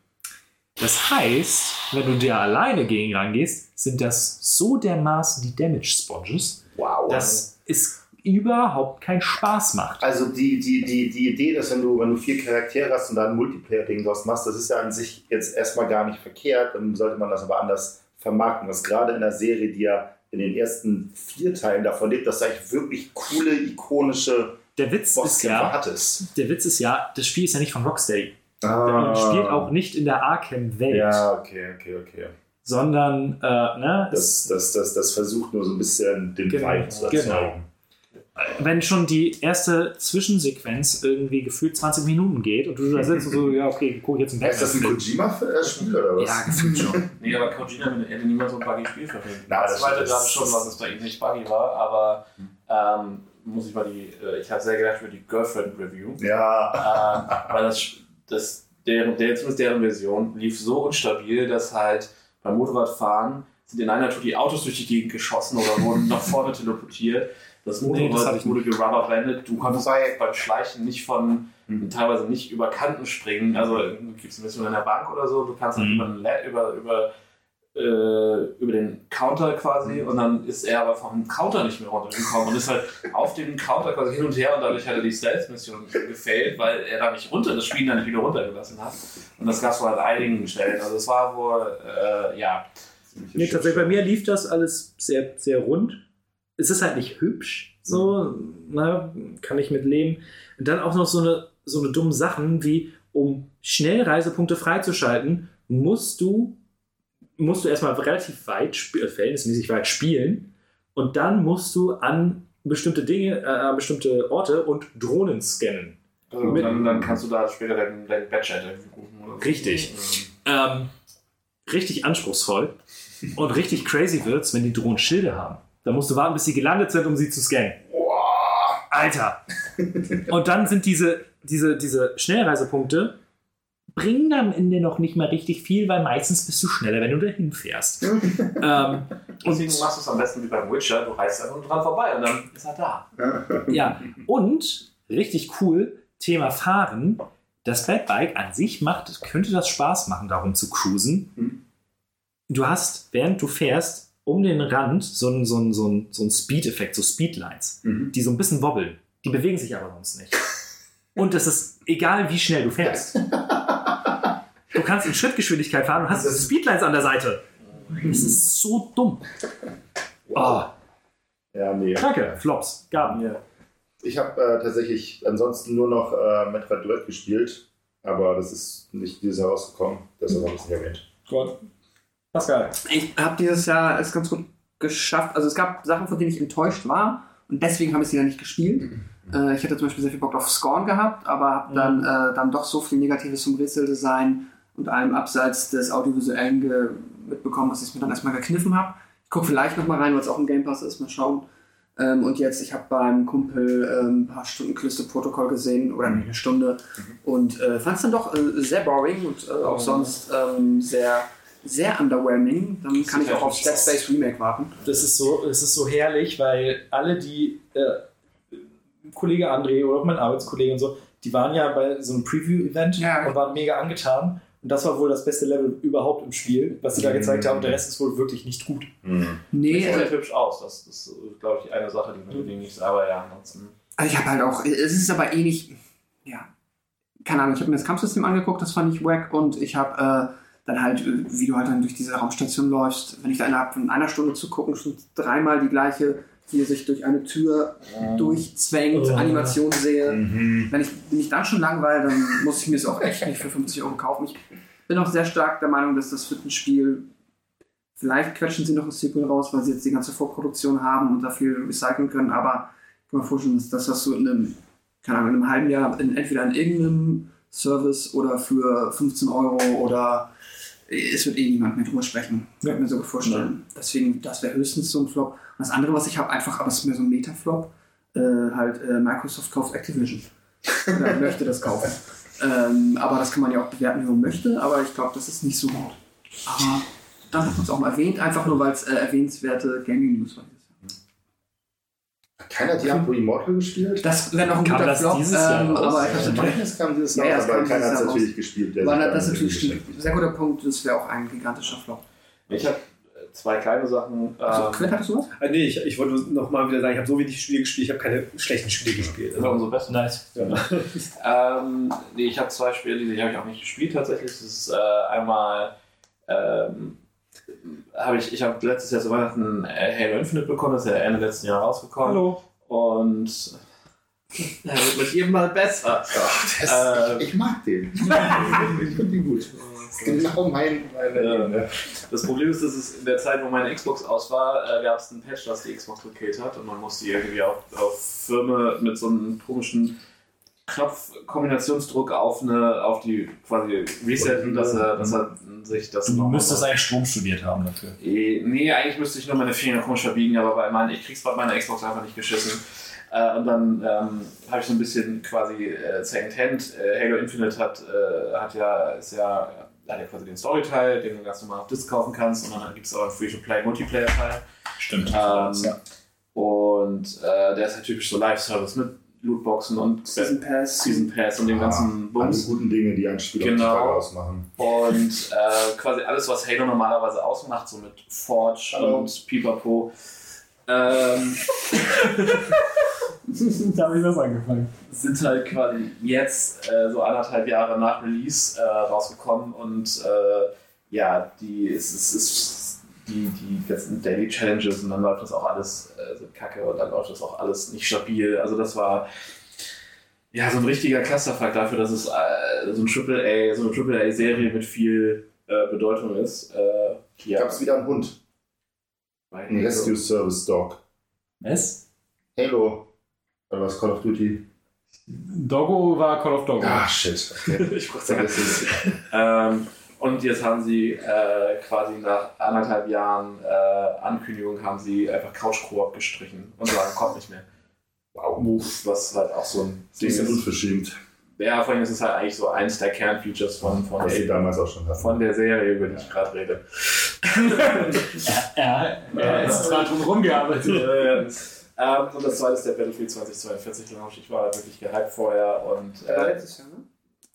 Das heißt, wenn du da alleine gegen rangehst, sind das so dermaßen die Damage Sponges, Wow. dass es überhaupt keinen Spaß macht. Also die, die, die, die Idee, dass wenn du, wenn du vier Charaktere hast und da ein Multiplayer-Ding draus machst, das ist ja an sich jetzt erstmal gar nicht verkehrt, dann sollte man das aber anders vermarkten. Das gerade in der Serie, die ja in den ersten vier Teilen davon lebt, dass du eigentlich wirklich coole, ikonische Der Witz ist ja, hattest. der Witz ist ja, das Spiel ist ja nicht von Rocksteady. Ah. Und spielt auch nicht in der Arkham-Welt, Ja, okay, okay, okay. sondern äh, ne, Das, das, das, das versucht nur so ein bisschen den Genau, Vibe zu genau. erzeugen. wenn schon die erste Zwischensequenz irgendwie gefühlt 20 Minuten geht und du da sitzt und so, ja, okay, guck ich jetzt einen Ist das ein. Kojima-Spiel oder was? Ja, gefühlt schon. Nee, aber Kojima hätte niemals so ein buggy Spiel verfilmt. Na, ich das- zweite gerade schon, was es bei ihm nicht buggy war, aber ähm, muss ich mal die, äh, ich habe sehr gedacht über die Girlfriend-Review. Ja. ähm, weil das, das deren, der, zumindest deren Version lief so unstabil, dass halt beim Motorradfahren sind in einer Tour die Autos durch die Gegend geschossen oder wurden nach vorne teleportiert. Das Nee, das Motorrad hatte ich wurde gerubberbandet. Du konntest Wobei- beim Schleichen nicht von, Mhm. teilweise nicht über Kanten springen. Also du gibst eine Mission in der Bank oder so, du kannst halt Mhm. über, über, über, über den Counter quasi und dann ist er aber vom Counter nicht mehr runtergekommen und ist halt auf dem Counter quasi hin und her und dadurch hat er die Stealth-Mission gefailt, weil er da nicht runter, das Spiel dann nicht wieder runtergelassen hat. Und das gab es wohl an einigen Stellen. Also es war wohl, äh, ja, Nee, tatsächlich, bei mir lief das alles sehr, sehr rund. Es ist halt nicht hübsch, so, na, kann ich mit leben. Und dann auch noch so eine, so eine dumme Sachen wie, um schnell Reisepunkte freizuschalten, musst du, musst du erstmal relativ weit, äh, verhältnismäßig weit spielen und dann musst du an bestimmte Dinge, äh, an bestimmte Orte und Drohnen scannen. also Mit- dann, dann kannst du da später deinen, deinen Badge rufen. Oder so. Richtig. Ähm, richtig anspruchsvoll und richtig crazy wird's, wenn die Drohnen Schilde haben. Da musst du warten, bis sie gelandet sind, um sie zu scannen. Alter! Und dann sind diese, diese, diese Schnellreisepunkte bringen am Ende noch nicht mal richtig viel, weil meistens bist du schneller, wenn du dahin fährst. ähm, Deswegen und, machst du es am besten wie beim Witcher, du reist einfach nur dran vorbei und dann ist er da. ja, und richtig cool, Thema Fahren. Das Batbike an sich macht, könnte das Spaß machen, darum zu cruisen. Du hast, während du fährst, um den Rand so einen so einen- so einen- so einen Speed-Effekt, so Speedlines, Mhm. die so ein bisschen wobbeln. Die bewegen sich aber sonst nicht. Und das ist egal, wie schnell du fährst. Du kannst in Schrittgeschwindigkeit fahren und hast diese Speedlines an der Seite. Das ist so dumm. Oh, Ja, nee. danke, Flops. Gaben hier. Ich habe äh, tatsächlich ansonsten nur noch äh, Metroid Dread gespielt, aber das ist nicht dieses Jahr rausgekommen. Deshalb habe ich es nicht erwähnt. Gut. Pascal. Ich habe dieses Jahr es ganz gut geschafft. Also es gab Sachen, von denen ich enttäuscht war und deswegen habe ich sie dann nicht gespielt. Äh, ich hätte zum Beispiel sehr viel Bock auf Scorn gehabt, aber habe dann, äh, dann doch so viel Negatives zum Rätseldesign und allem abseits des Audiovisuellen mitbekommen, dass ich mir dann erstmal gekniffen habe. Ich gucke vielleicht nochmal rein, weil es auch im Game Pass ist, mal schauen. Ähm, und jetzt, ich habe beim Kumpel ähm, ein paar Stunden Callisto-Protokoll gesehen, oder eine Stunde, und äh, fand es dann doch äh, sehr boring und äh, auch sonst ähm, sehr, sehr underwhelming. Dann kann ich auch auf Dead Space Remake warten. Das ist so, es ist so herrlich, weil alle die äh, Kollege André oder auch mein Arbeitskollege und so, die waren ja bei so einem Preview-Event Ja. und waren mega angetan. Und das war wohl das beste Level überhaupt im Spiel, was sie da gezeigt haben. Der Rest ist wohl wirklich nicht gut. Nee, Sieht äh, sehr hübsch aus. Das ist, glaube ich, eine Sache, die mir nicht ist. Aber ja, ansonsten. Also ich habe halt auch, es ist aber eh nicht, ja, keine Ahnung, ich habe mir das Kampfsystem angeguckt, das fand ich wack und ich habe äh, dann halt, wie du halt dann durch diese Raumstation läufst, wenn ich da innerhalb von einer Stunde zu gucken, schon dreimal die gleiche, wie er sich durch eine Tür durchzwängt, Oh. Animation sehe. Mhm. Wenn ich mich dann schon langweile, dann muss ich mir es auch echt nicht für 50 Euro kaufen. Ich bin auch sehr stark der Meinung, dass das für ein Spiel, vielleicht quetschen sie noch ein Sequel raus, weil sie jetzt die ganze Vorproduktion haben und da viel recyceln können, aber ich kann mir vorstellen, dass das, was du in einem, keine Ahnung, in einem halben Jahr in, entweder in irgendeinem Service oder für 15 Euro oder es wird eh niemand mehr drüber sprechen. Kann ich mir so vorstellen. Deswegen, das wäre höchstens so ein Flop. Und das andere, was ich habe, einfach, aber es ist mehr so ein Meta-Flop, äh, halt äh, Microsoft kauft Activision. Oder möchte das kaufen. Ähm, aber das kann man ja auch bewerten, wie man möchte, aber ich glaube, das ist nicht so gut. Aber dann hat man es auch mal erwähnt, einfach nur weil es äh, erwähnenswerte Gaming News war. Hat keiner Diablo Immortal gespielt? Das wäre noch ein Kam guter das Flop, dieses Jahr ähm, raus? aber ich glaube, meine, das kam dieses Ja, Jahr, ja, aber kam keiner hat es natürlich gespielt. der war das, natürlich ein sehr guter Punkt. Das wäre auch ein gigantischer Flop. Ich habe zwei kleine Sachen. Also, ähm, Quinn, hattest du was? Ah, nee, ich, ich wollte noch mal wieder sagen, ich habe so wenig Spiele gespielt, ich habe keine schlechten Spiele gespielt. das war Also, umso besser. Nice. Ähm, nee, ich habe zwei Spiele, die habe ich auch nicht gespielt tatsächlich. Das ist äh, einmal ähm, habe ich, ich habe letztes Jahr zu Weihnachten äh, Halo Infinite bekommen, das ist ja Ende letzten Jahr rausgekommen. Hallo. Und er wird mit jedem Mal besser. Das, Ähm, ich mag den. ich finde ihn gut. Genau mein, meine Ja. Das Problem ist, dass es in der Zeit, wo meine Xbox aus war, äh, gab es einen Patch, das die Xbox gekillt hat und man musste die irgendwie auf, auf Firma mit so einem komischen Knopfkombinationsdruck auf eine auf die quasi resetten, dass er, dass er sich das Du müsstest eigentlich Strom studiert haben dafür. Eh, Nee, eigentlich müsste ich nur meine Finger komisch verbiegen, aber bei meinen, ich krieg's bei meiner Xbox einfach nicht geschissen. Äh, und dann ähm, habe ich so ein bisschen quasi äh, Secondhand. Äh, Halo Infinite hat, äh, hat ja, ist ja, hat ja quasi den Story-Teil, den du ganz normal auf Disc kaufen kannst. Und dann gibt es auch einen Free-to-Play-Multiplayer-Teil. Stimmt. Ähm, Und äh, der ist halt typisch so Live-Service mit Lootboxen und Season Pass. Season Pass und dem ganzen Alle Bums. guten Dinge, die ein Spiel Genau. ausmachen. Und äh, quasi alles, was Halo normalerweise ausmacht, so mit Forge Hallo. und Pipapo, ähm, da habe ich das angefangen. sind halt quasi jetzt äh, so anderthalb Jahre nach Release äh, rausgekommen und äh, ja, die, es, es, es, die, die ganzen Daily Challenges und dann läuft das auch alles äh, so kacke und dann läuft das auch alles nicht stabil. Also das war ja so ein richtiger Clusterfuck dafür, dass es äh, so, ein Triple A, so eine AAA-Serie mit viel äh, Bedeutung ist. Äh, ja. Gab es wieder einen Hund. Bei Ein. Rescue Service Dog. Es? Halo. Oder was Call of Duty? Doggo war Call of Doggo. Ah, shit. Okay. ich Vergiss es. Ähm, und jetzt haben sie äh, quasi nach anderthalb Jahren äh, Ankündigung haben sie einfach Couch Koop gestrichen und sagen, kommt nicht mehr. Wow. Was halt auch so ein Das Ding ist unverschämt. Ja, vor allem ist es halt eigentlich so eins der Kernfeatures von, von, der, damals auch schon hatten. von der Serie, über die ich gerade rede. Ja, er ist dran drum rumgearbeitet. Äh, ähm, und das zweite ist der Battlefield 2042 Launch. Ich war wirklich gehypt vorher und äh, letztes Jahr, ne?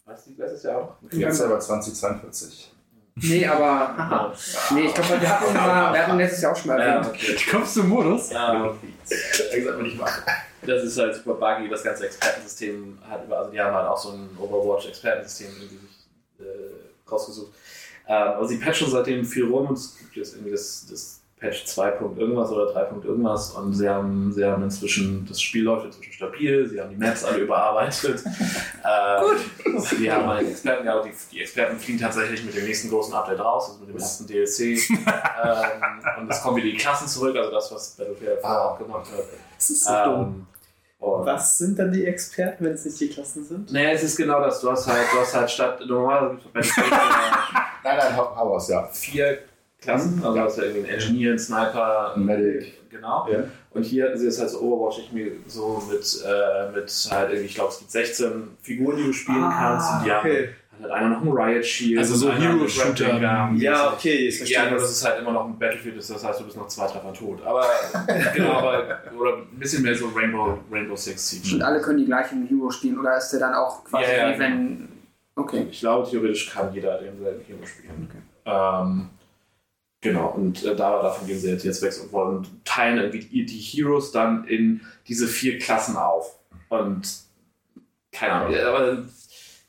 Was die letztes Jahr auch? Jetzt aber 2042. Nee, aber. Aha. Nee, ich glaube, wir hatten, mal, wir hatten letztes Jahr auch schon mal Ja, okay. Kommst du im Modus? Exakt, wenn ich mache. Das ist halt super buggy, das ganze Expertensystem hat über, also die haben halt auch so ein Overwatch-Expertensystem irgendwie sich äh, rausgesucht. Ähm, aber sie patchen seitdem viel rum und es gibt jetzt irgendwie das, das Patch 2. Punkt irgendwas oder 3. Punkt irgendwas und sie haben, sie haben inzwischen, das Spiel läuft inzwischen stabil, sie haben die Maps alle überarbeitet. ähm, Gut. Sie haben einen Experten gehabt, die, die Experten fliegen tatsächlich mit dem nächsten großen Update raus, also mit dem ersten DLC. ähm, und es kommen wieder die Klassen zurück, also das, was Battlefield vorher auch gemacht hat. das ist so dumm. Ähm, und Was sind dann die Experten, wenn es nicht die Klassen sind? naja, es ist genau das. Du hast halt, du hast halt statt normalerweise bei äh, Nein, nein, hau, hau aus, ja. vier Klassen. Also du hast ja irgendwie einen Engineer, einen Sniper, Ein Medic. Genau. Ja. Und hier ist es halt so Overwatch ich mir so mit, äh, mit halt irgendwie, ich glaube, es gibt 16 Figuren, die du spielen kannst. Und die haben okay. hat halt einer noch einen Riot Shield. Also so einen Hero-Shooter. Ja, okay, ich Ja, verstehe nur dass das. es halt immer noch ein Battlefield ist, das heißt, du bist noch zwei Treffer tot. Aber genau, aber oder ein bisschen mehr so Rainbow, Rainbow Six Siege. Und alle können die gleichen Hero spielen oder ist der dann auch quasi Ja, ja, wie wenn. Okay. Ich glaube, theoretisch kann jeder denselben Hero spielen. Ähm, genau, und äh, da, davon gehen sie jetzt, jetzt weg und wollen teilen irgendwie die, die Heroes dann in diese vier Klassen auf. Und keine Ahnung, ja, aber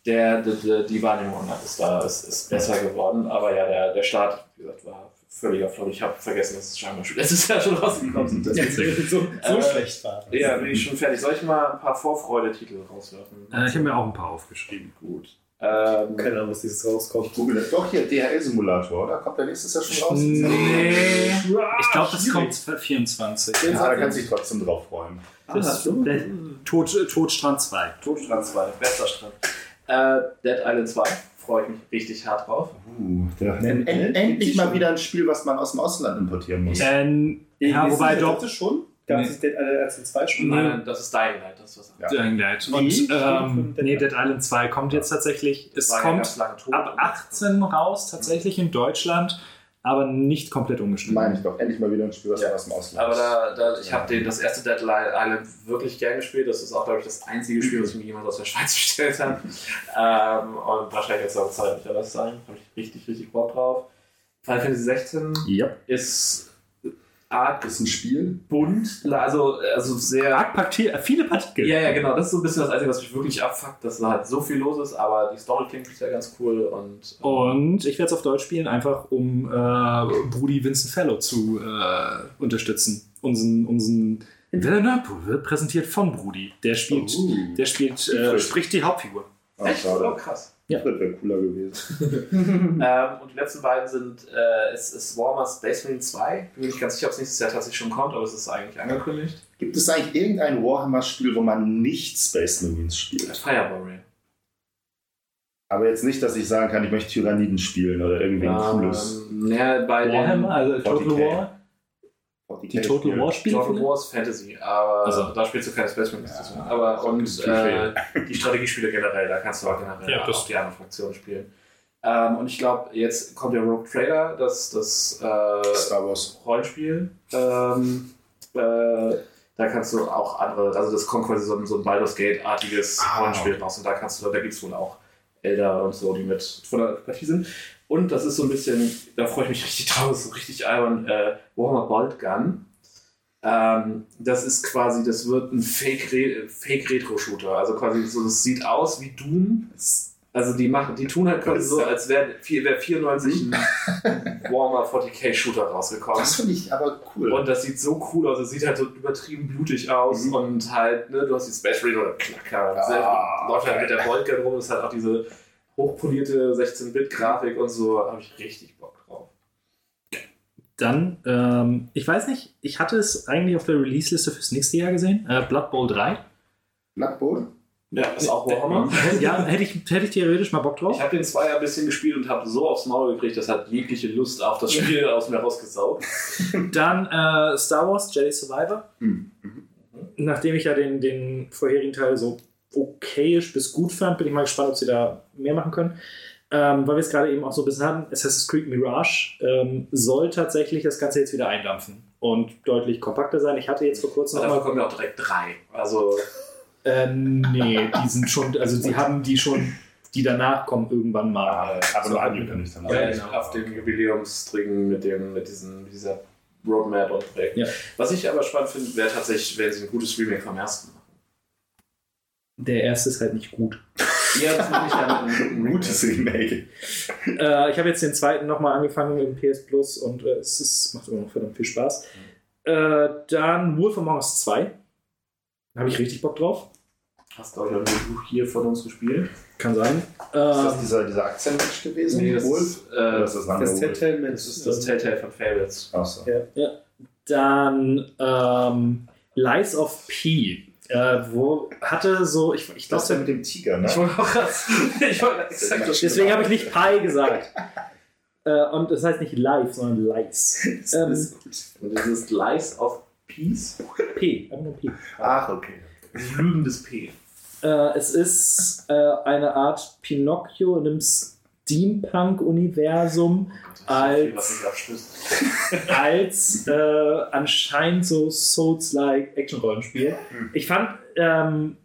der, der, der, die Wahrnehmung ist da ist, ist besser geworden. Aber ja, der, der Start, wie gesagt, war völliger Flop. Ich habe vergessen, dass es scheinbar schon letztes Jahr schon rausgekommen ist. so so Äh, schlecht war. das. Ja, bin ich schon fertig. Soll ich mal ein paar Vorfreude-Titel rauswerfen? Äh, ich habe mir auch ein paar aufgeschrieben. Gut. Ähm, Keine Ahnung, was dieses rauskommt. Google das. Doch, hier, DHL-Simulator, oder? Kommt der nächstes Jahr schon raus? Nee. Ich glaube, das kommt 24. Ja, da kannst du dich trotzdem drauf freuen. Das der Tod, Todstrand 2. Todstrand 2, bester Strand. Äh, Dead Island 2, freue ich mich richtig hart drauf. Uh, der, en, en, endlich mal wieder ein Spiel, was man aus dem Ausland importieren muss. Ähm, ja, wobei doch. dritte schon? Gab es Dead Island 1 und 2 schon? Nein, nein, das ist Dying Light, das ist was anderes. Dying Light. Und ich ähm, nee, Dead Island 2 kommt jetzt tatsächlich. Es kommt ab 18 raus, tatsächlich in Deutschland. aber nicht komplett ungeschnitten. Meine ich doch. Endlich mal wieder ein Spiel, was Ja. aus dem Ausland Aber da, da, ich habe das erste Dead Island wirklich gern gespielt. Das ist auch, glaube ich, das einzige Spiel, was mir jemand aus der Schweiz bestellt hat. ähm, und wahrscheinlich jetzt auch Zeit nicht anders sein. Habe ich richtig, richtig Bock drauf. Final Fantasy 16 Ja. ist arg Ist ein Spiel. bunt, also, also sehr. Arg Parti- viele Partikel. Ja, ja, genau. Das ist so ein bisschen das Einzige, was mich wirklich abfuckt, dass da halt so viel los ist. Aber die Story klingt bisher ganz cool und. Und ich werde es auf Deutsch spielen, einfach um äh, Brudi Vincent Fellow zu äh, unterstützen. Unseren, unseren Villeneuve wird präsentiert von Brudi. Der spielt, Uh. der spielt, äh, spricht die Hauptfigur. Ah, Echt? Oh, krass. Ja. Fred wäre cooler gewesen. Ähm, und die letzten beiden sind äh, es ist Warhammer Space Marine 2. Bin mir nicht ganz sicher, ob es nächstes Jahr tatsächlich schon kommt, aber es ist eigentlich angekündigt. Gibt es eigentlich irgendein Warhammer-Spiel, wo man nicht Space Marines spielt? Fire Warrior. Aber jetzt nicht, dass ich sagen kann, ich möchte Tyranniden spielen oder irgendwie ein cooles. Ähm, ja, bei Warhammer, also 40K. Total War. 40K Die Total. War Spiele. Total Wars Fantasy, aber Also. da spielst du keine Space Marines. Ja, aber und äh, die Strategiespiele generell, da kannst du auch generell Ja, das- auch die anderen Fraktionen spielen. Ähm, und ich glaube, jetzt kommt der Rogue Trader, das, das äh, Star Wars. Rollenspiel. Ähm, äh, da kannst du auch andere, also das kommt quasi so ein, so ein Baldur's Gate-artiges Ah. Rollenspiel raus und da kannst du, da gibt es wohl auch Elder und so, die mit von der Partie sind. Und das ist so ein bisschen, da freue ich mich richtig drauf, so richtig albern, äh, Warhammer Bolt Gun. Ähm, das ist quasi, das wird ein Fake-Re- Fake-Retro-Shooter. Also quasi so, das sieht aus wie Doom. Also die machen, die tun halt quasi so, als wäre wär 94 ein Warhammer 40k-Shooter rausgekommen. Das finde ich aber cool. Und das sieht so cool aus, es sieht halt so übertrieben blutig aus Mhm. und halt, ne, du hast die Space Marine oder Knacker, Ah, läuft halt mit der Boltgun rum, ist halt auch diese hochpolierte 16-Bit-Grafik und so, habe ich richtig Bock drauf. Dann, ähm, ich weiß nicht, ich hatte es eigentlich auf der Release-Liste fürs nächste Jahr gesehen. Äh, Blood Bowl 3. Blood Bowl? Ja, ist auch Warhammer. ja, hätte ich, hätte ich theoretisch mal Bock drauf. Ich habe den Zweier ein bisschen gespielt und habe so aufs Maul gekriegt, das hat jegliche Lust auf das Spiel aus mir rausgesaugt. Dann äh, Star Wars Jedi Survivor. Hm. Nachdem ich ja den, den vorherigen Teil so okayisch bis gut fand, bin ich mal gespannt, ob sie da mehr machen können. Ähm, weil wir es gerade eben auch so ein bisschen hatten, Assassin's Creed Mirage ähm, soll tatsächlich das Ganze jetzt wieder eindampfen und deutlich kompakter sein. Ich hatte jetzt vor kurzem dafür mal, kommen ja auch direkt drei. Also, äh, nee, die sind schon, also sie haben die schon, die danach kommen irgendwann mal. Aber nur angekündigt haben. ja, genau. auf dem Jubiläumsstring mit, dem, mit, diesen, mit dieser Roadmap und Projekt. Ja. Was ich aber spannend finde, wäre tatsächlich, wenn sie ein gutes Remake vom ersten machen. Der erste ist halt nicht gut. Ja, ja Gutes Remake. Äh, ich habe jetzt den zweiten nochmal angefangen im PS Plus und äh, es ist, macht immer noch verdammt viel Spaß. Äh, dann Wolf Among Us 2. Da habe ich richtig Bock drauf. Hast du auch ein hier von uns gespielt? Kann sein. Ist das Äh, dieser, dieser Akzentmensch gewesen? Nee, das Wolf? ist, äh, ist das anderer Das Wolf? Telltale das ist das Telltale von Fables. Achso. dann ähm, Lies of P. Äh, wo hatte so, ich, ich Das ist ja glaube, mit dem Tiger, ne? Ich wollte auch gerade. Ich wollte exakt das deswegen habe ich nicht Pi gesagt. äh, und das heißt nicht live, sondern Lies. Ähm, Und das ist Lies of Peace. P, einfach nur P. Ach, okay. Lügendes P. Äh, es ist äh, eine Art Pinocchio in einem Steampunk-Universum Als. Als- äh, anscheinend so Souls-like Action-Rollenspiel. Ich fand, ähm,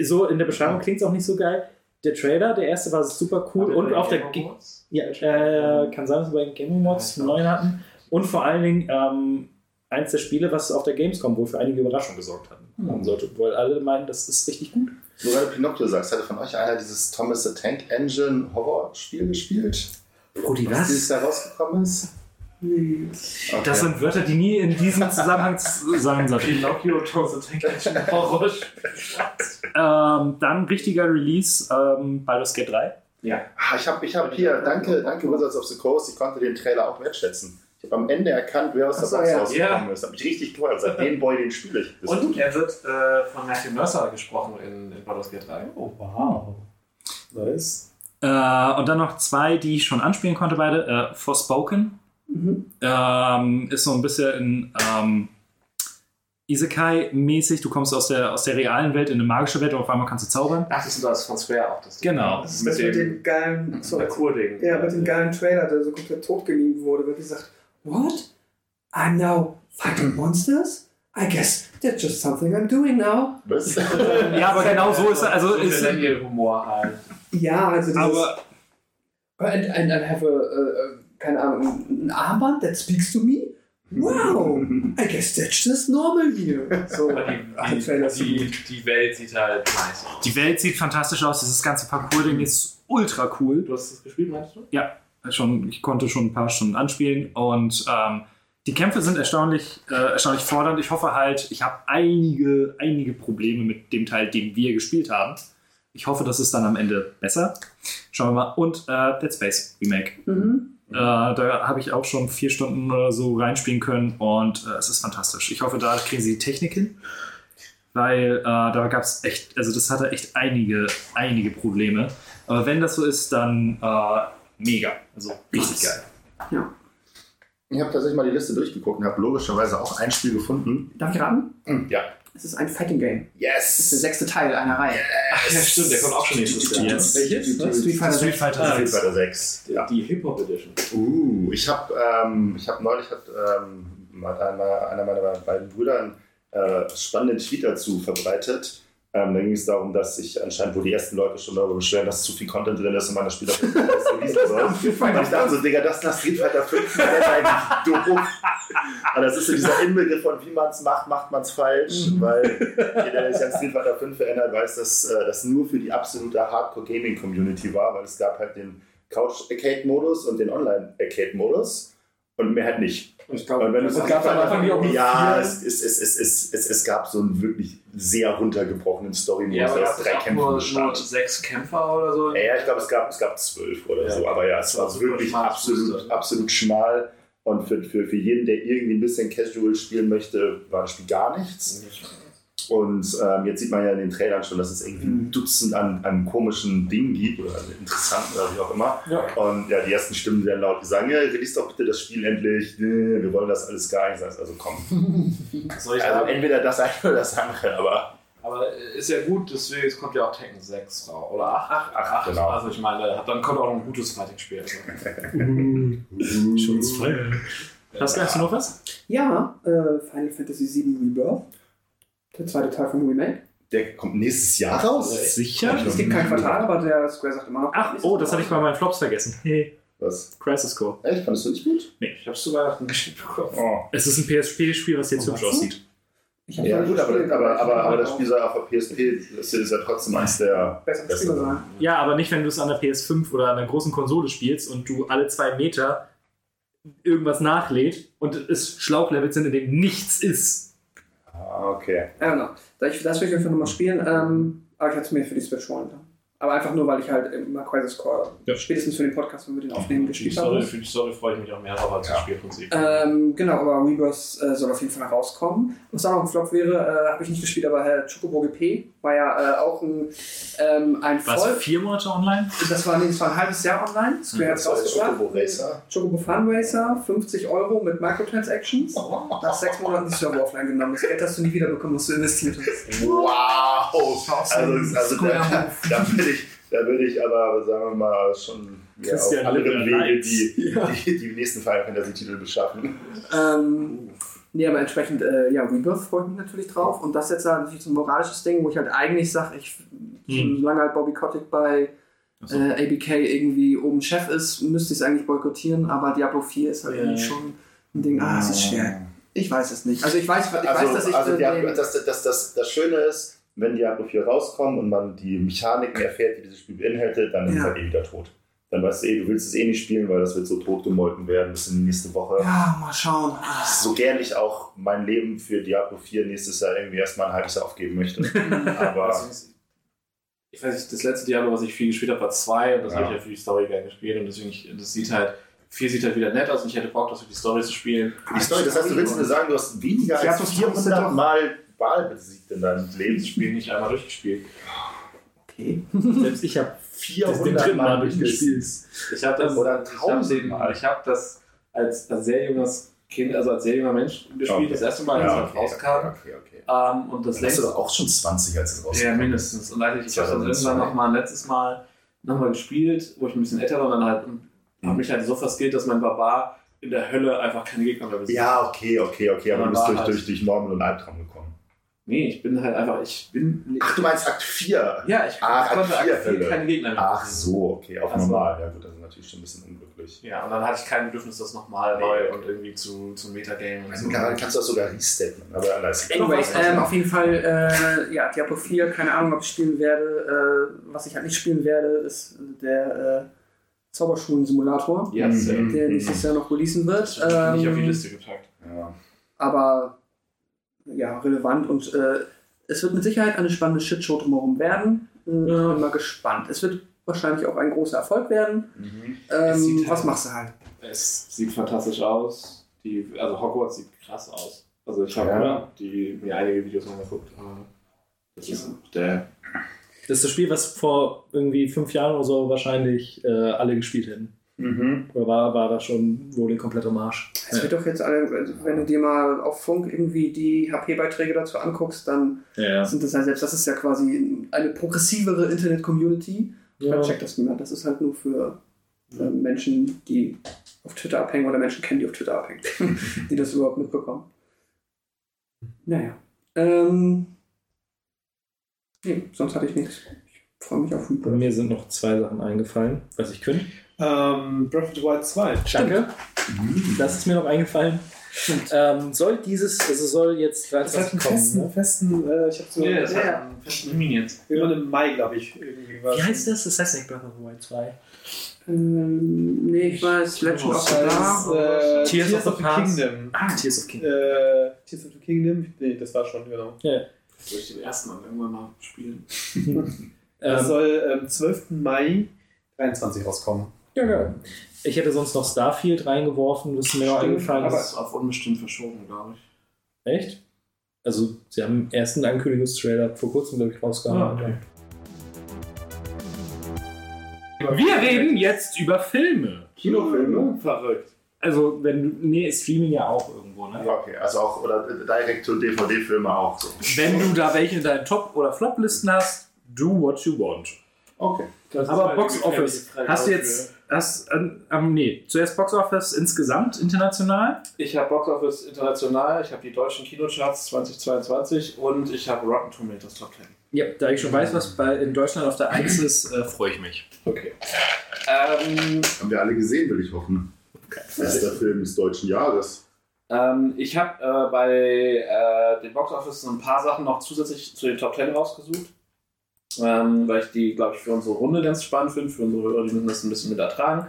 so in der Beschreibung klingt es auch nicht so geil. Der Trailer, der erste war super cool und auf der Ge- ja, äh, kann sein, dass wir bei Gaming Mods einen neuen hatten. Und vor allen Dingen ähm, eins der Spiele, was auf der Gamescom wohl für einige Überraschungen gesorgt hat. Man sollte, weil alle meinen, das ist richtig gut. Nur weil du Pinocchio sagst, hatte von euch einer dieses Thomas the Tank Engine Horror-Spiel gespielt? Rudi, Was dieses da rausgekommen ist? Okay. Das sind Wörter, die nie in diesem Zusammenhang zu- sein sollten. Pinocchio, Thomas the Tank Engine Horror. Ähm, dann richtiger Release, ähm, Baldur's Gate 3. Ah, ich habe ich hab hier, danke, danke Wizards of the Coast, ich konnte den Trailer auch wertschätzen. Ich habe am Ende erkannt, wer aus der so, Box ja. rausgekommen Ja. ist. Hab mich richtig gefreut. Seit dem Boy, den spiele ich. Das ist Und er wird äh, von Matthew Mercer gesprochen in, in Baldur's Gate 3. Oh, wow. Nice. Äh, und dann noch zwei, die ich schon anspielen konnte, beide. Äh, Forspoken. Ähm, ist so ein bisschen, ähm, Isekai-mäßig. Du kommst aus der, aus der realen Welt in eine magische Welt und auf einmal kannst du zaubern. Ach, das ist das von Square auch. Das Genau. Das ist das mit dem geilen, sorry, ja, mit dem geilen Trailer, der so komplett totgemimt wurde, wird gesagt, What? I'm now fighting monsters? I guess that's just something I'm doing now. Was? Ja, aber genau so ist er. Also ist, Humor halt. Ja, also aber and, and I have a, a, a keine Ahnung, ein Armband that speaks to me? Wow, I guess that's just normal here. So, die, die, so die, die Welt sieht halt nice aus. die Welt sieht fantastisch aus. Dieses ganze Parcours-Ding ist ultra cool. Du hast das gespielt, meinst du? Schon, ich konnte schon ein paar Stunden anspielen und ähm, die Kämpfe sind erstaunlich, äh, erstaunlich fordernd. Ich hoffe halt, ich habe einige, einige Probleme mit dem Teil, den wir gespielt haben. Ich hoffe, das ist dann am Ende besser. Schauen wir mal. Und äh, Dead Space Remake. Mhm. Äh, da habe ich auch schon vier Stunden oder so reinspielen können und äh, es ist fantastisch. Ich hoffe, da kriegen sie die Technik hin. Weil äh, da gab es echt, also das hatte echt einige, einige Probleme. Aber wenn das so ist, dann äh, mega. Also richtig geil. Ich habe tatsächlich mal die Liste durchgeguckt und habe logischerweise auch ein Spiel gefunden. Darf ich raten? Ja. Es ist ein Fighting Game. Das ist der Yes! sechste Teil einer Reihe. Ach ja, stimmt, der kommt auch schon nächstes Jahr. Yes. Welches? Street Fighter Street 6. Fighter Ah, Street 6. Fighter 6. Ja. Die Hip-Hop Edition. Uh, ich habe ähm, ich hab neulich hat, ähm, mal einer, einer meiner beiden Brüder einen äh, spannenden Tweet dazu verbreitet. Ähm, da ging es darum, dass sich anscheinend, wo die ersten Leute schon darüber beschweren, dass zu viel Content drin ist und meine Spieler das releasen sollen. Und ich dachte so, Digga, das ist nach Street Fighter 5, das ist eigentlich doof. Aber das ist so dieser Inbegriff von wie man es macht, macht man es falsch. Weil jeder, der sich an Street Fighter 5 erinnert, weiß, dass äh, das nur für die absolute Hardcore-Gaming-Community war, weil es gab halt den Couch-Arcade-Modus und den Online-Arcade-Modus und mehr halt nicht. Ich glaube, es gab am Anfang auch nur Ja, es, es, es, es, es, es, es gab so einen wirklich sehr runtergebrochenen Ja, der gab aus es drei auch Kämpfen nur, nur sechs Kämpfer oder so? Ja, ja, ich glaube, es gab, es gab zwölf oder Ja. so, aber ja, es war wirklich absolut, absolut schmal. Und für, für, für jeden, der irgendwie ein bisschen casual spielen möchte, war das Spiel gar nichts. Und ähm, jetzt sieht man ja in den Trailern schon, dass es irgendwie ein Dutzend an, an komischen Dingen gibt oder an interessanten oder wie auch immer. Ja. Und ja, die ersten Stimmen werden laut gesagt, ja, release doch bitte das Spiel endlich. Nee, wir wollen das alles gar nicht. Also komm. Soll ich Also sagen? entweder das eine oder das andere, aber Aber ist ja gut, deswegen es kommt ja auch Tekken 6 raus. Oder 8? 8, 8, genau. Also ich meine, dann kommt auch noch ein gutes Fighting-Spiel. Also. Schon frei. Hast du noch was? Ja, äh, Final Fantasy VII Rebirth. Der zweite Teil vom Remake. der kommt nächstes Jahr raus. Sicher? Es gibt kein Quartal, aber der Square sagt immer noch. Ach, oh, das hatte ich bei meinen Flops vergessen. Hey, Was? Crisis Core. Echt? Fandest du nicht gut? Ich hab's zu Weihnachten geschickt bekommen. Oh. Es ist ein PSP-Spiel, was jetzt Oh, hübsch aussieht. Ja, gut, aber, aber, aber, aber das Spiel soll auch auf PSP, das ist ja trotzdem eins der. besser Besser Spieler sein. Ja, aber nicht, wenn du es an der PS5 oder an einer großen Konsole spielst und du alle zwei Meter irgendwas nachlädt und es Schlauchlevels sind, in denen nichts ist. Ah, okay. Ja, genau. Das, das will ich einfach nochmal spielen, ähm, aber ich hatte es mir für die Switch holen. Aber einfach nur, weil ich halt immer Crisis Core Ja. spätestens für den Podcast, wenn wir den aufnehmen, gespielt haben. für die Story freue ich mich auch mehr drauf als das Spielprinzip. Ähm, genau, aber Rebirth äh, soll auf jeden Fall noch rauskommen. Was auch noch ein Flop wäre, äh, habe ich nicht gespielt, aber Herr Chocobo GP war ja äh, auch ein, ähm, ein Was, Voll... vier Monate online? Das war, nee, das war ein halbes Jahr online. Square hat es Das war rausgebracht. Chocobo Racer. Chocobo Fun Racer, 50 Euro mit Microtransactions. Nach sechs Monaten die Server offline genommen. Das Geld hast du nie wieder bekommen, was du investiert hast. Wow! so Also, ein also da, da da würde ich aber, sagen wir mal, schon ja, auf anderen Wege die, die, die nächsten Final Fantasy Titel beschaffen. Ähm, nee, aber entsprechend, äh, ja, Rebirth freue ich mich natürlich drauf. Und das jetzt halt natürlich so ein moralisches Ding, wo ich halt eigentlich sage, ich, Hm. solange halt Bobby Kotick bei Achso. äh, ABK irgendwie oben Chef ist, müsste ich es eigentlich boykottieren, aber Diablo 4 ist halt Ja. irgendwie schon ein Ding. Ah, es ist schwer. Ich weiß es nicht. Also ich weiß, ich weiß Also, dass ich also den- Diablo, das, das, das, das Schöne ist, wenn Diablo 4 rauskommt und man die Mechaniken erfährt, die dieses Spiel beinhaltet, dann ist es Ja. halt eh wieder tot. Dann weißt du eh, du willst es eh nicht spielen, weil das wird so tot gemolken werden bis in die nächste Woche. ja, mal schauen. So gern ich auch mein Leben für Diablo 4 nächstes Jahr irgendwie erstmal ein halbes Jahr aufgeben möchte. Aber Also, ich weiß nicht, das letzte Diablo, was ich viel gespielt habe, war 2 und das Ja. habe ich ja für die Story gerne gespielt und deswegen, ich, das sieht halt, 4 sieht halt wieder nett aus und ich hätte Bock, das für die Story zu spielen. die Story, das heißt, du willst mir sagen, du hast weniger als das 400 doch- Mal Wahl besiegt in deinem Das Leben. Spiel nicht einmal durchgespielt. Okay. Selbst ich habe 400 Mal durchgespielt. Ich habe das, Oder ich hab den, 1000 Mal. ich habe das als, als sehr junges Kind, also als sehr junger Mensch gespielt, Okay. das erste Mal, als Ja, es okay, rauskam. okay, okay. Ähm, und das Dann hast du längste auch schon 20, als es rauskam. Ja, mindestens. Und als ich, ich habe dann 2002. irgendwann nochmal letztes Mal nochmal gespielt, wo ich ein bisschen älter war und dann halt und hab mich halt so verskillt, dass mein Barbar in der Hölle einfach keine Gegner mehr besiegt. Ja, okay, okay, okay, aber du Man bist war durch, halt- durch, durch Normal und Albtraum gekommen. Nee, ich bin halt einfach, ich bin. Ach, du meinst Akt 4? Ja, ich Ach, konnte Akt vier Akt vier Hölle. keine Gegner mehr. Ach so, okay, auf Also- normal. Ja gut, das ist natürlich schon ein bisschen unglücklich. Ja, und dann hatte ich kein Bedürfnis, das nochmal Nee. neu und irgendwie zu, zu Metagame und Also, so. kann- kannst du das sogar resetten, aber alles. Anyways, ähm, auf jeden Fall, äh, ja, Diablo 4, keine Ahnung, ob ich spielen werde. Äh, was ich halt nicht spielen werde, ist der äh, Zauberschulen-Simulator, Mhm. sehr. der nächstes Jahr noch releasen wird. Das wird nicht auf die Ähm, Liste gepackt. Ja. aber ja, relevant und äh, es wird mit Sicherheit eine spannende Shitshow drumherum werden. Äh, Bin mal gespannt. Es wird wahrscheinlich auch ein großer Erfolg werden. Mhm. Es Ähm, sieht was halt- machst du halt? Es sieht fantastisch aus. Die, also Hogwarts sieht krass aus. Also ich habe Ja. die, mir einige Videos noch geguckt. aber Das ist der. Das ist das Spiel, was vor irgendwie fünf Jahren oder so wahrscheinlich äh, alle gespielt hätten. Mhm. Oder war, war da schon wohl in kompletter Marsch? Es wird doch jetzt alle, also wenn du dir mal auf Funk irgendwie die HP-Beiträge dazu anguckst, dann Ja, sind das halt selbst, das ist ja quasi eine progressivere Internet-Community. ja. Checkt das niemand. Das ist halt nur für, für Menschen, die auf Twitter abhängen oder Menschen kennen, die auf Twitter abhängen, die das überhaupt mitbekommen. Naja. Ähm, nee, sonst hatte ich nichts. Ich freue mich auf Bei mir sind noch zwei Sachen eingefallen, was ich könnte. Ähm, Breath of the Wild 2. Danke. Das ist mir noch eingefallen. Ähm, soll dieses, also soll jetzt Das hat 23 einen kommen, festen, ne? festen äh, ich habe so Ja, das hat ja, einen festen Termin jetzt. irgendwann im Mai, glaube ich. Irgendwie Wie heißt das? Das heißt nicht Breath of the Wild 2. Ähm, nee, ich weiß, Legend of the Das Dark. äh, Tears Tears, of the. Kingdom. Ah, Tears of Kingdom. Äh, Tears of the Kingdom? Nee, das war schon, genau. Ja. Soll ich den ersten Mal irgendwann mal spielen? Das Ähm, soll am 12. Mai 23 rauskommen. Ja, geil. Ich hätte sonst noch Starfield reingeworfen, das ist mir noch eingefallen. aber Das es ist auf unbestimmt verschoben, glaube ich. Echt? Also, sie haben den ersten Ankündigungstrailer vor kurzem, glaube ich, rausgehauen. Ah, okay. Wir reden jetzt über Filme. Kinofilme? Verrückt. Also, wenn du. Nee, Streaming ja auch irgendwo, ne? Ja, okay, also auch, oder direkt zu DVD-Filme auch so. Wenn du da welche in deinen Top- oder Flop-Listen hast, do what you want. Okay. Aber Box Office, hast du jetzt. Hast, ähm, ähm, nee, zuerst Box Office insgesamt international? Ich habe Box Office international, ich habe die deutschen Kinocharts 2022 und ich habe Rotten Tomatoes Top 10. Ja, da ich schon weiß, was bei, in Deutschland auf der 1 ist, äh, freue ich mich. Okay. Ähm, Haben wir alle gesehen, will ich hoffen. Bester Film des deutschen Jahres. ähm, ich habe äh, bei äh, den Box Office so ein paar Sachen noch zusätzlich zu den Top 10 rausgesucht. Ähm, weil ich die, glaube ich, für unsere Runde ganz spannend finde, für unsere Hörer, die müssen das ein bisschen mit ertragen.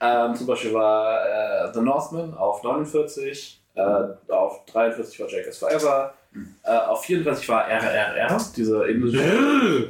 Ähm, zum Beispiel war äh, The Northman auf 49, äh, auf 43 war Jack is Forever, äh, auf 34 war RRR, diese indische.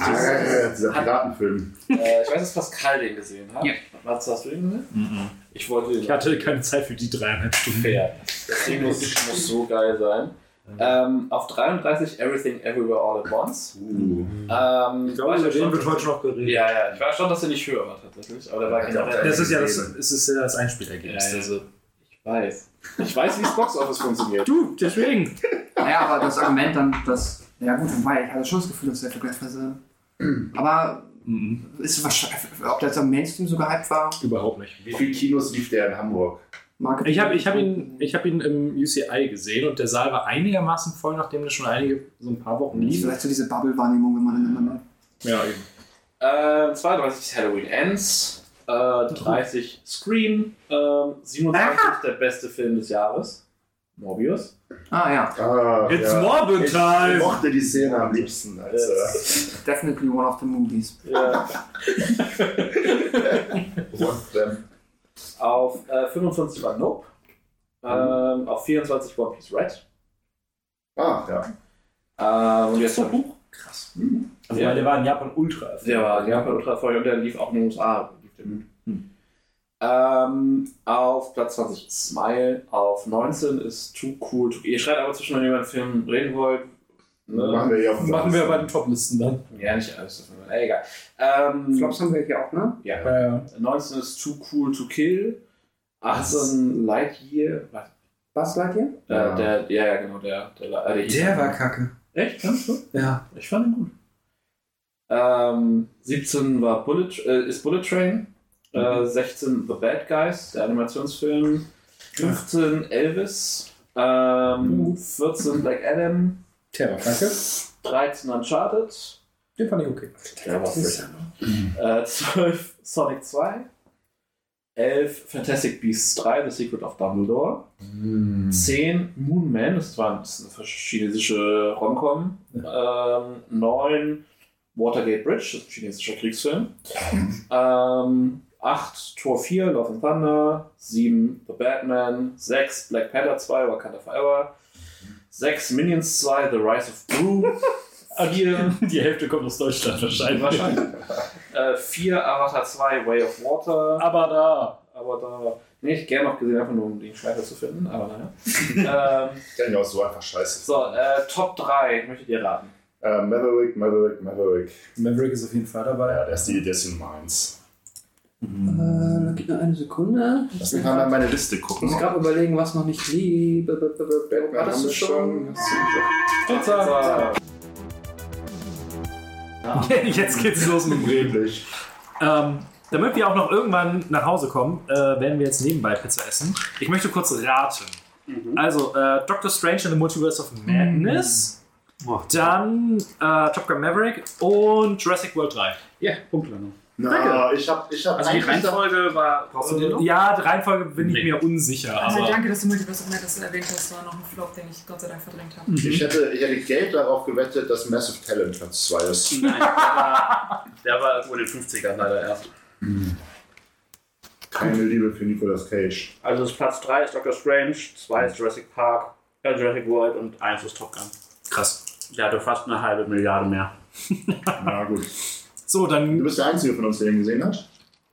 Ah, dieser Piratenfilm. äh, ich weiß, dass Pascal den gesehen hat. Ja. Was hast du den gesehen? Ich wollte. Ich hatte keine Zeit für die dreieinhalb Stunden. fair. Das Ding muss, muss so geil sein. Ähm, auf 33 Everything Everywhere All at Once. Uh. Ähm, Ich glaube, ich über den wird heute noch geredet. Ja, ja, ich war schon, dass er nicht höher war tatsächlich, aber der war Ja, generell. Das ist ja das, es ist ja das Einspielergebnis. Ja, ja. Also. Ich weiß. Ich weiß, wie das Boxoffice funktioniert. Du, deswegen. Naja, aber das Argument dann, dass. Ja, gut, wobei, ich hatte schon das Gefühl, dass der vergleichsweise. Aber ist wahrscheinlich, ob der jetzt am Mainstream so gehypt war, Überhaupt nicht. Wie viele Kinos lief der in Hamburg? Marketing. Ich habe ich hab ihn, ich hab ihn im UCI gesehen und der Saal war einigermaßen voll, nachdem das schon einige, so ein paar Wochen lief. Vielleicht so diese Bubble-Wahrnehmung, wenn man dann immer Ja, eben. Ähm, 32 ist Halloween Ends. Äh, 30 Scream. Ähm, 27 der beste Film des Jahres. Morbius. Ah ja, Ah, It's ja. Morbid Ich Time! mochte die Szene am liebsten. Als, äh, definitely one of the movies. Ja. One auf äh, 25 war Nope. Ähm, auf 24 One Piece Red. Ah, ja. Ähm, und jetzt so hoch? Krass. Also, Ja. weil der war in Japan ultra erfolgreich. Der war in Japan ultra voll und der lief auch in den USA. Gut. Ähm, auf Platz 20 Smile. Auf 19 ist Too Cool. To Ihr schreibt aber zwischen, wenn ihr über einen Film reden wollt. Ne? Machen wir hier auf Machen wir bei den Toplisten dann. Ja, nicht alles davon. Äh, egal. Ähm, Flops haben wir hier auch, ne? Ja. Ja, ja. 19 ist Too Cool to Kill. 18 Lightyear. Was? Buzz Lightyear? Äh, der, ja, ja, genau, der. Der, äh, der, Der war kacke. Echt? Fandest du? Ja. Ich fand ihn gut. Ähm, 17 war Bullet, äh, ist Bullet Train. Äh, 16 The Bad Guys, der Animationsfilm. 15 Elvis. Ähm, 14 Black Adam. Der war kacke. 13 Uncharted. Den fand ich okay. Der war frisch. Äh, 12 Sonic 2. 11 Fantastic Beasts 3, The Secret of Dumbledore. 10 Moon Man, das war das ist eine chinesische Romcom. Ähm, 9 Watergate Bridge, das ist ein chinesischer Kriegsfilm. Ähm, 8 Tor 4, Love and Thunder. 7 The Batman. 6 Black Panther 2, Wakanda Forever. 6 Minions 2, The Rise of Gru. 4 Die Hälfte kommt aus Deutschland wahrscheinlich. Wahrscheinlich. äh, 4 Avatar 2, Way of Water. Aber da. Aber da. Nee, ich gerne noch gesehen, einfach nur um den Schleifer zu finden, aber naja. ähm, Der ist auch so einfach scheiße. so, äh, Top 3, möchtet ihr raten? Äh, Maverick, Maverick, Maverick. Maverick ist auf jeden Fall dabei. Ja, der ist die, der ist die Nummer 1. Äh, dann gib mir eine Sekunde. Lass mich mal in meine Liste Ich gucken. muss gerade überlegen, was noch nicht lieb. Hattest du schon? Pizza. Jetzt geht's los mit dem. Ähm, damit wir auch noch irgendwann nach Hause kommen, äh, werden wir jetzt nebenbei Pizza essen. Ich möchte kurz raten. Also, äh, Doctor Strange in the Multiverse of Madness, dann äh, Top Gun Maverick und Jurassic World 3. Ja, Punktlandung. Na, ich hab, ich hab Also die Reihenfolge war. Brauchst du den noch? Ja, die Reihenfolge bin ich Nee. mir unsicher. Also Aber danke, dass du Multiverse of Madness erwähnt hast. Das war noch ein Flop, den ich Gott sei Dank verdrängt habe. Ich hätte, ich hätte Geld darauf gewettet, dass Massive Talent Platz 2 ist. Nein, der war, der war irgendwo in den 50ern leider erst. Keine Liebe für Nicolas Cage. Also das Platz 3 ist Doctor Strange, 2 ist Jurassic Park, äh, Jurassic World und 1 ist Top Gun. krass. Der hatte fast eine halbe Milliarde mehr. Na gut. So, Du dann. bist der Einzige von uns, der ihn gesehen hat.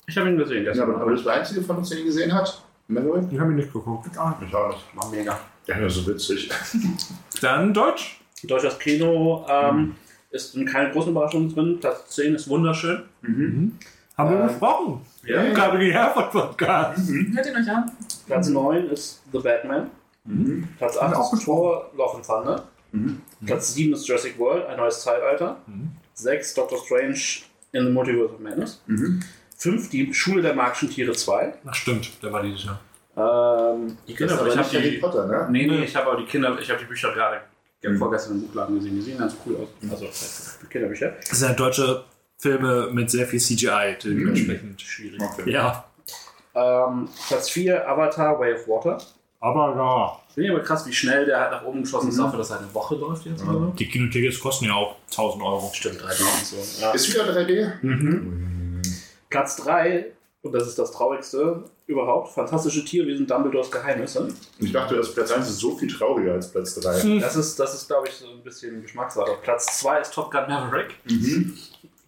Ich habe ihn gesehen Ja, gestern. aber, aber du bist der Einzige von uns, der ihn gesehen hat. Maverick? Ich habe ihn nicht geguckt. Ich auch nicht. war mega. Ja, das ist so witzig. Dann Deutsch. Deutsches Kino ähm, ist in keine großen Überraschungen drin. Platz 10 ist wunderschön. Haben wir Ähm, besprochen. Ja. Im Gabriel Herford Podcast. Hört ihn euch an? Platz 9 ist The Batman. Platz 8 auch ist Thor, Love and Thunder. Platz 7 ist Jurassic World, ein neues Zeitalter. 6 Doctor Strange in the Multiverse of Madness. 5 die Schule der magischen Tiere 2. Ach, stimmt, der war dieses Jahr. Ähm, die ist aber ich nicht habe Harry die, Potter, ne? nee, nee, ich habe auch die Kinder, ich habe die Bücher gerade vorgestern im Buchladen gesehen. Die sehen ganz cool aus. Also Kinderbücher. Das sind ja deutsche Filme mit sehr viel CGI, dementsprechend. Schwierig. Okay. Ja. Ähm, Platz 4 Avatar Way of Water. Aber ja. Finde ich aber krass, wie schnell der halt nach oben geschossen ist, dafür, dass er eine Woche läuft jetzt oder so. Die Kinotickets kosten ja auch 1000 Euro. Stimmt, 3000 so. Ja. Ist wieder 3D? Platz 3, und das ist das traurigste überhaupt, fantastische Tierwesen Dumbledores Geheimnisse. Ich dachte, das Platz 1 ist so viel trauriger als Platz 3. Das ist, das ist glaube ich, so ein bisschen Geschmackssache. Platz 2 ist Top Gun Maverick.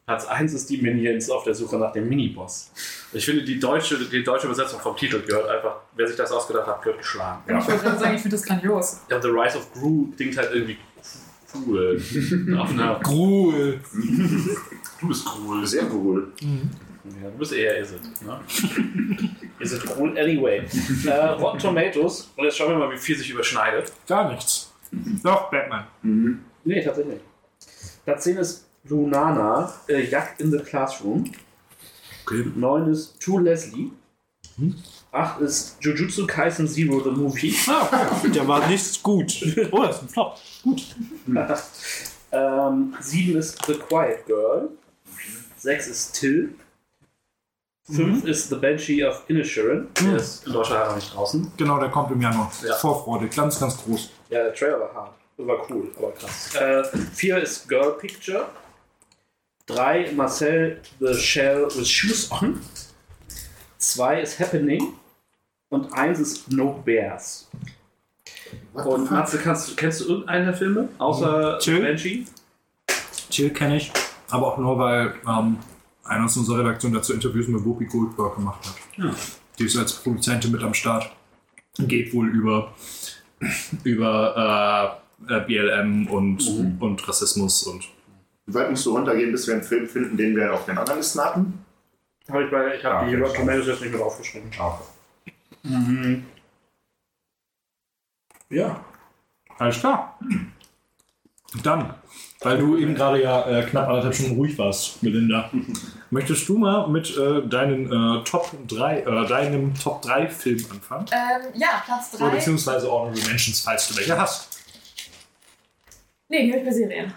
Platz 1 ist die Minions auf der Suche nach dem Miniboss. Ich finde, die deutsche, die deutsche Übersetzung vom Titel gehört einfach, wer sich das ausgedacht hat, gehört geschlagen. Ich wollte gerade sagen, ich finde das grandios. Ja, The Rise of Gru klingt halt irgendwie cool. auf einer, Gruel. du bist cool. Sehr cool. Ja, du bist eher Is it. Ne? is it cool anyway. äh, Rotten Tomatoes, und jetzt schauen wir mal, wie viel sich überschneidet. Gar nichts. Doch, Batman. Nee, tatsächlich nicht. Platz 10 ist Lunana, äh, Jagd in the Classroom. Okay. 9 ist True Leslie. 8 ist Jujutsu Kaisen Zero, the movie. Ah, okay. Der war nicht gut. Oh, das ist ein Flop. Gut. ähm, 7 ist The Quiet Girl. 6 ist Till. 5 ist The Banshee of Inisherin. Der ist in Deutschland noch nicht draußen. Genau, der kommt im Januar. Ja. Vorfreude, ganz, ganz groß. Ja, der Trailer war hart. Das war cool, aber krass. Äh, 4 ist Girl Picture. 3 Marcel The Shell with Shoes On. 2 ist Happening. Und 1 ist No Bears. Und Matze, kannst, kennst du irgendeinen der Filme? Außer Chill. Banshee? Chill kenne ich, aber auch nur, weil ähm, einer aus unserer Redaktion dazu Interviews mit Whoopi Goldberg gemacht hat. Ja. Die ist als Produzentin mit am Start. Geht wohl über, über äh, äh, BLM und, und Rassismus und Weit musst du runtergehen, bis wir einen Film finden, den wir auf den anderen Listen hatten? Hab ich bei, ich habe Ah, die okay. Rotten Tomatoes jetzt nicht mehr aufgeschrieben. Ah, Ja. Alles klar. Dann, weil du eben gerade ja äh, knapp anderthalb Stunden ruhig warst, Melinda, möchtest du mal mit äh, deinen äh, Top 3, äh, deinem Top 3 Film anfangen? Ähm, ja, Platz Oder 3. beziehungsweise Honorable Mentions, falls du welche hast. Nee, die habe ich bei Serien.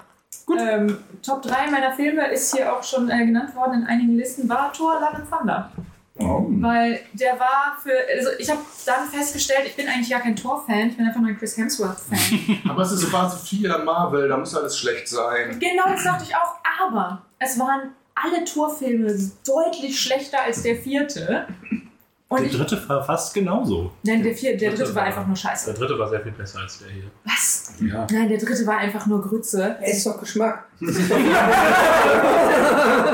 Ähm, Top 3 meiner Filme ist hier auch schon äh, genannt worden in einigen Listen, war Thor Love and Thunder. Oh. Weil der war für, also ich habe dann festgestellt, ich bin eigentlich gar kein Thor-Fan, ich bin einfach nur ein Chris Hemsworth-Fan. Aber es ist Phase 4 Marvel, da muss alles schlecht sein. genau das dachte ich auch, aber es waren alle Thor-Filme deutlich schlechter als der vierte. Und Der dritte war fast genauso. nein, der, vier, der Dritte dritte war war- einfach nur Der scheiße. dritte war sehr viel besser als der hier. Was? Ja. Nein, der dritte war einfach nur Grütze. Ey, ist doch Geschmack.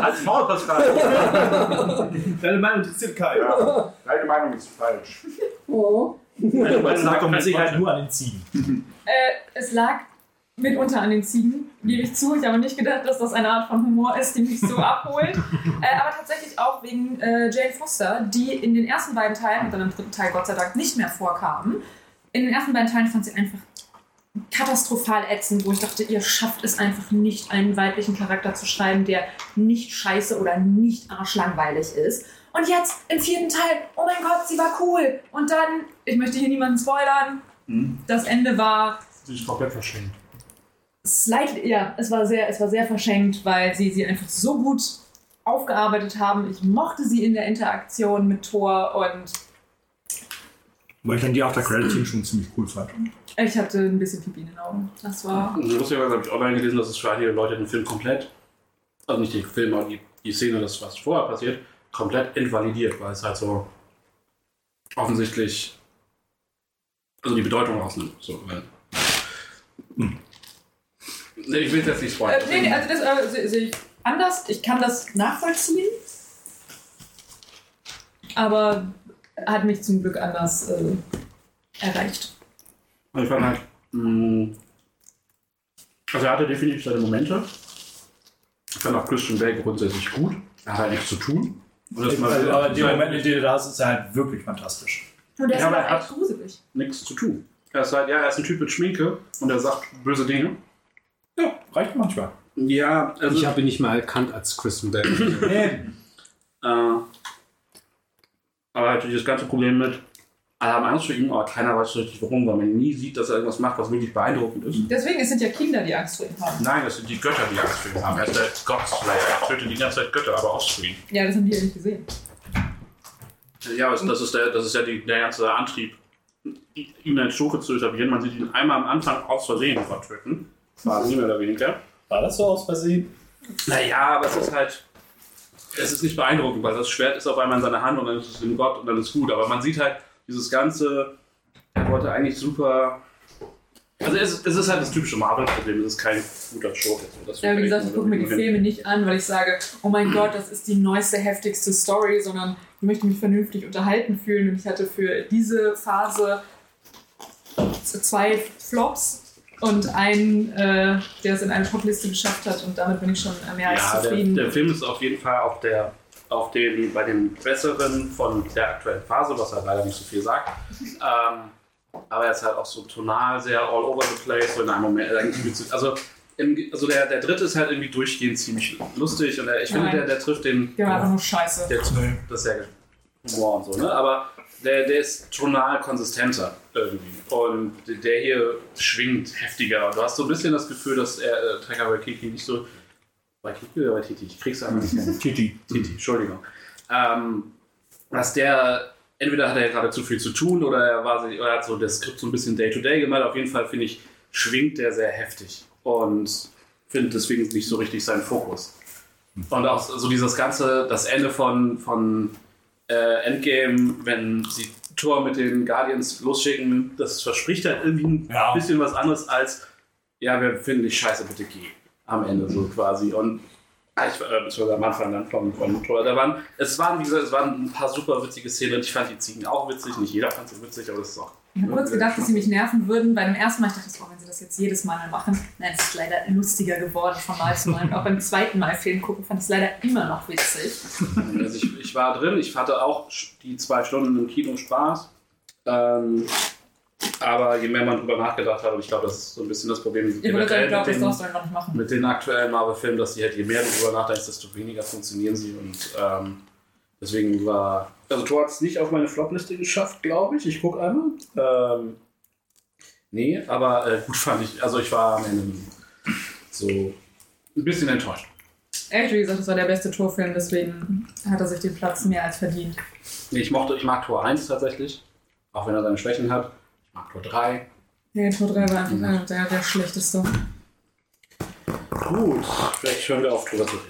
Als Maul, Pascal. Deine Meinung interessiert keinen. Ja, deine Meinung ist falsch. Oh. Das lag doch mit Sicherheit nur an den Ziegen. Äh, es lag mitunter an den Ziegen, gebe ich zu. Ich habe nicht gedacht, dass das eine Art von Humor ist, die mich so abholt. Äh, aber tatsächlich auch wegen äh, Jane Foster, die in den ersten beiden Teilen und dann im dritten Teil Gott sei Dank nicht mehr vorkamen. In den ersten beiden Teilen fand sie einfach katastrophal ätzend, wo ich dachte, ihr schafft es einfach nicht, einen weiblichen Charakter zu schreiben, der nicht scheiße oder nicht arschlangweilig ist. Und jetzt im vierten Teil, oh mein Gott, sie war cool. Und dann, ich möchte hier niemanden spoilern, das Ende war Sie ist komplett verschenkt. slightly, ja, es war sehr, es war sehr verschenkt, weil sie sie einfach so gut aufgearbeitet haben. Ich mochte sie in der Interaktion mit Thor und Weil ich dann die After Credit Team schon ziemlich cool fand. Ich hatte ein bisschen Pipi in den Augen. Das war. Lustigerweise habe ich online gelesen, dass es für einige Leute den Film komplett, also nicht den Film, aber die, die Szene, das was vorher passiert, komplett invalidiert, weil es halt so offensichtlich also die Bedeutung rausnimmt. So, weil, Nee, ich will es jetzt nicht spoilern. Äh, nee, also das sehe sehe ich anders. Ich kann das nachvollziehen. Aber hat mich zum Glück anders äh, erreicht. Ich fand halt, mh, also er hatte definitiv seine Momente. Ich fand auch Christian Bale grundsätzlich gut. Er hat halt nichts zu tun. Und das mal aber die Momente, denen du da hast, ist er halt wirklich fantastisch. Und der Ja, ist aber aber er echt gruselig. nichts zu tun. Er ist halt, ja, er ist ein Typ mit Schminke und er sagt böse Dinge. Ja, reicht manchmal. Ja, also, Ich habe ihn nicht mal erkannt als Christian Bale. Nee. äh, aber halt dieses ganze Problem mit, alle haben Angst vor ihm, aber keiner weiß so richtig warum, weil man nie sieht, dass er irgendwas macht, was wirklich beeindruckend ist. Deswegen, es sind ja Kinder, die Angst vor ihm haben. Nein, das sind die Götter, die Angst vor ihm haben. Er ist der Godslayer. Er tötet die ganze Zeit Götter, aber offscreen. Ja, das haben die ja nicht gesehen. Ja, aber das ist, der, das ist ja die, der ganze Antrieb, ihn als Schurke zu etablieren. Man sieht ihn einmal am Anfang aus Versehen Gott töten. Quasi mehr oder weniger. War das so aus Versehen? Naja, aber es ist halt. Es ist nicht beeindruckend, weil das Schwert ist auf einmal in seiner Hand und dann ist es in Gott und dann ist gut. Aber man sieht halt dieses ganze. Er wollte eigentlich super. Also es, ist- es ist halt das typische Marvel-Problem, es ist kein guter das Ja, wie gesagt, ich gucke mir die Filme nicht an, weil ich sage, oh mein Gott, das ist die neueste, heftigste Story, sondern ich möchte mich vernünftig unterhalten fühlen. Und ich hatte für diese Phase zwei Flops und einen, äh, der es in eine Topliste geschafft hat. Und damit bin ich schon mehr als Ja, der, zufrieden. der Film ist auf jeden Fall auf der auf den, bei den besseren von der aktuellen Phase, was er leider nicht so viel sagt. Ähm, aber er ist halt auch so tonal sehr all over the place, so in einem Moment. Also, im, also der, der dritte ist halt irgendwie durchgehend ziemlich lustig und der, ich finde, Nein. der, der trifft den. der war einfach nur scheiße. Der, das ist ja Humor und so, ne? Aber der, der ist tonal konsistenter irgendwie. Und der hier schwingt heftiger. Und du hast so ein bisschen das Gefühl, dass er äh, Taika Waititi nicht so. Waititi oder Waititi? Ich krieg's einfach nicht hin. Titi. Titi, Entschuldigung. Ähm, dass der, entweder hat er gerade zu viel zu tun oder er war sich- oder hat so das Skript so ein bisschen Day-to-Day gemacht. Auf jeden Fall finde ich, schwingt der sehr heftig und finde deswegen nicht so richtig seinen Fokus. Und auch so dieses ganze, das Ende von, von äh, Endgame, wenn sie Thor mit den Guardians losschicken, das verspricht halt irgendwie ein Ja. bisschen was anderes als, ja, wir finden dich scheiße, bitte geh. Am Ende so quasi. Und ah, ich, äh, beziehungsweise am Anfang dann von, von Thor. Da waren, es waren, wie gesagt, es waren ein paar super witzige Szenen und ich fand die Ziegen auch witzig. Nicht jeder fand sie witzig, aber das ist auch. Ich habe kurz gedacht, dass sie mich nerven würden. Bei dem ersten Mal ich dachte ich, oh, wenn sie das jetzt jedes Mal machen. Nein, es ist leider lustiger geworden von Mal zu Mal. Und auch beim zweiten Mal Film gucken fand ich es leider immer noch witzig. Also ich, ich war drin, ich hatte auch die zwei Stunden im Kino Spaß. Ähm, aber je mehr man drüber nachgedacht hat, und ich glaube, das ist so ein bisschen das Problem Ich würde das mit, den, machen. mit den aktuellen Marvel-Filmen, dass die halt, je mehr du drüber nachdenkst, desto weniger funktionieren sie. Und ähm, deswegen war. Also, Thor hat es nicht auf meine Flop-Liste geschafft, glaube ich. Ich gucke einmal. Ähm, nee, aber äh, gut fand ich. Also, ich war am Ende so ein bisschen enttäuscht. Echt, wie gesagt, das war der beste Torfilm, deswegen hat er sich den Platz mehr als verdient. Nee, ich mochte, ich mag Tor 1 tatsächlich, auch wenn er seine Schwächen hat. Ich mag Tor 3. Nee, Tor 3 war einfach äh, der, der schlechteste. Gut, vielleicht hören wir auf, drüber zu reden.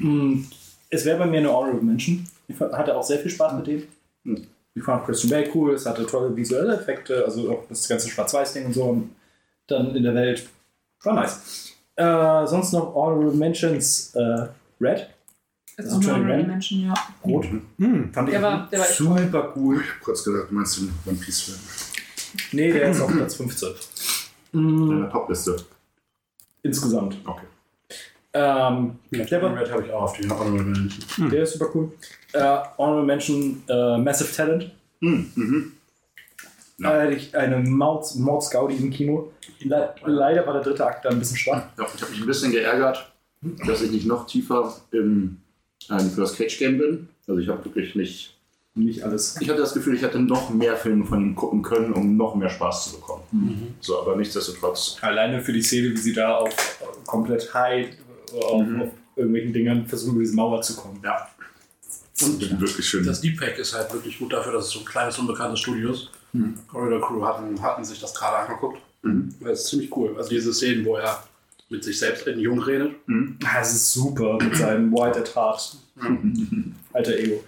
Mm, Es wäre bei mir eine Honorable Mention. Ich hatte auch sehr viel Spaß mit dem. Hm. Ich fand Christian Bale cool, es hatte tolle visuelle Effekte, also auch das ganze Schwarz-Weiß-Ding und so. Und dann in der Welt war nice. Äh, sonst noch Honorable Mentions äh, Red. Ist Also auch Red? Menschen, ja. Rot. Hm, fand Der ich war- der war super cool. Ich hab kurz gedacht, du meinst den One Piece-Film. Nee, der ist auf Platz 15. In Mm, der Top-Liste. insgesamt. Okay. Ähm, Red habe ich auch auf die Honorable Mention. der ist super cool. Äh, Honorable Mention äh, Massive Talent. Hm, mhm. Da hatte ich eine Mords, Mordsgaudi im Kino. Le leider war der dritte Akt da ein bisschen schwach. Ja, ich habe mich ein bisschen geärgert, dass ich nicht noch tiefer im äh, Nicolas Cage Game bin. Also ich habe wirklich nicht. Nicht alles. Ich hatte das Gefühl, ich hätte noch mehr Filme von ihm gucken können, um noch mehr Spaß zu bekommen. So, aber nichtsdestotrotz. Alleine für die Szene, wie sie da auf äh, komplett high auf, Mhm. auf irgendwelchen Dingern versuchen, über diese Mauer zu kommen. Ja. Und wirklich schön. das Deep Pack ist halt wirklich gut dafür, dass es so ein kleines, unbekanntes Studio ist. Corridor Crew hatten, hatten sich das gerade angeguckt. Mhm. Das ist ziemlich cool. Also diese Szenen, wo er mit sich selbst in Jung redet. Das ist super mit seinem White at Heart. Alter Ego.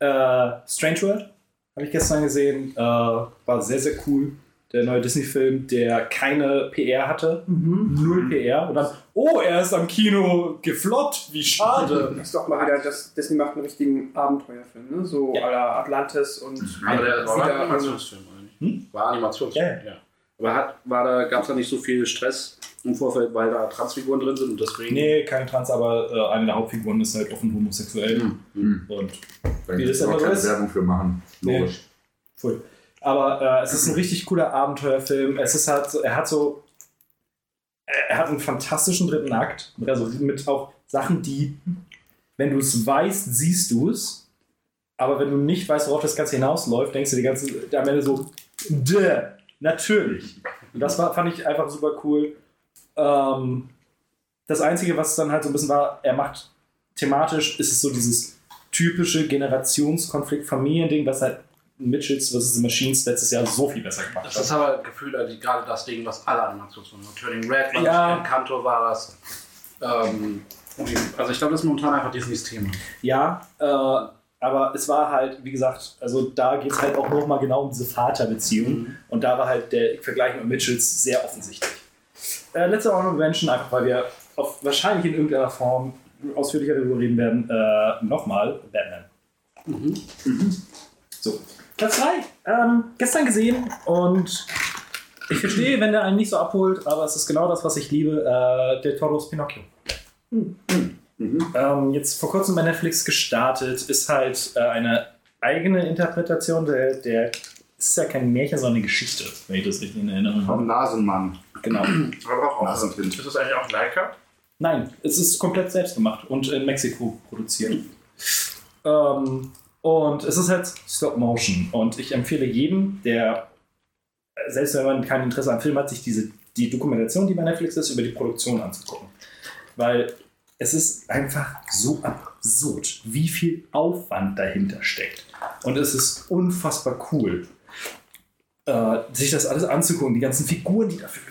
Äh, Strange World habe ich gestern gesehen. Äh, war sehr, sehr cool. Der neue Disney-Film, der keine PR hatte. Null PR. Und dann, oh, er ist am Kino gefloppt. Wie schade. Das ist doch mal wieder, das Disney macht einen richtigen Abenteuerfilm, ne? So Ja. à la Atlantis und Aber der war ein Animationsfilm, oder nicht? War Animationsfilm, Ja. ja. Aber hat, war da, gab es da nicht so viel Stress im Vorfeld, weil da Transfiguren drin sind und deswegen. Nee, kein Trans, aber äh, eine der Hauptfiguren ist halt offen homosexuell. Mhm. Und Wie das immer so keine ist. Werbung für machen. Logisch. Voll. Aber äh, es ist ein richtig cooler Abenteuerfilm. Es ist halt so, er hat so, er hat einen fantastischen dritten Akt. Also mit auch Sachen, die, wenn du es weißt, siehst du es. Aber wenn du nicht weißt, worauf das Ganze hinausläuft, denkst du die ganze am Ende so, Däh, natürlich. Und das war, fand ich einfach super cool. Ähm, das Einzige, was dann halt so ein bisschen war, er macht thematisch, ist es so dieses typische Generationskonflikt-Familiending, was halt Mitchells vs. The Machines letztes Jahr so viel besser gemacht Das hat. ist aber gefühlt also gerade das Ding, was alle Animationsfilme machen. Turning Red war Ja. das, Encanto war das. Ähm, also ich glaube, das ist momentan einfach Disneys Thema. Ja, äh, aber es war halt, wie gesagt, also da geht es halt auch nochmal genau um diese Vaterbeziehung. Und da war halt der Vergleich mit Mitchells sehr offensichtlich. Äh, letzte Honorable Mention, einfach weil wir auf, wahrscheinlich in irgendeiner Form ausführlicher darüber reden werden, äh, nochmal Batman. So, Platz 3. Ähm, gestern gesehen und ich verstehe, wenn der einen nicht so abholt, aber es ist genau das, was ich liebe, äh, der Toros Pinocchio. Ähm, jetzt vor kurzem bei Netflix gestartet, ist halt äh, eine eigene Interpretation der, der ist ja kein Märchen, sondern eine Geschichte, wenn ich das richtig in Erinnerung Vom habe. Nasenmann. Genau. Aber auch Nasenkind. Ist das eigentlich auch Leica? Nein, es ist komplett selbst gemacht und in Mexiko produziert. Ähm, und es ist halt Stop Motion. Und ich empfehle jedem, der, selbst wenn man kein Interesse am Film hat, sich diese, die Dokumentation, die bei Netflix ist, über die Produktion anzugucken. Weil es ist einfach so absurd, wie viel Aufwand dahinter steckt. Und es ist unfassbar cool, äh, sich das alles anzugucken, die ganzen Figuren, die dafür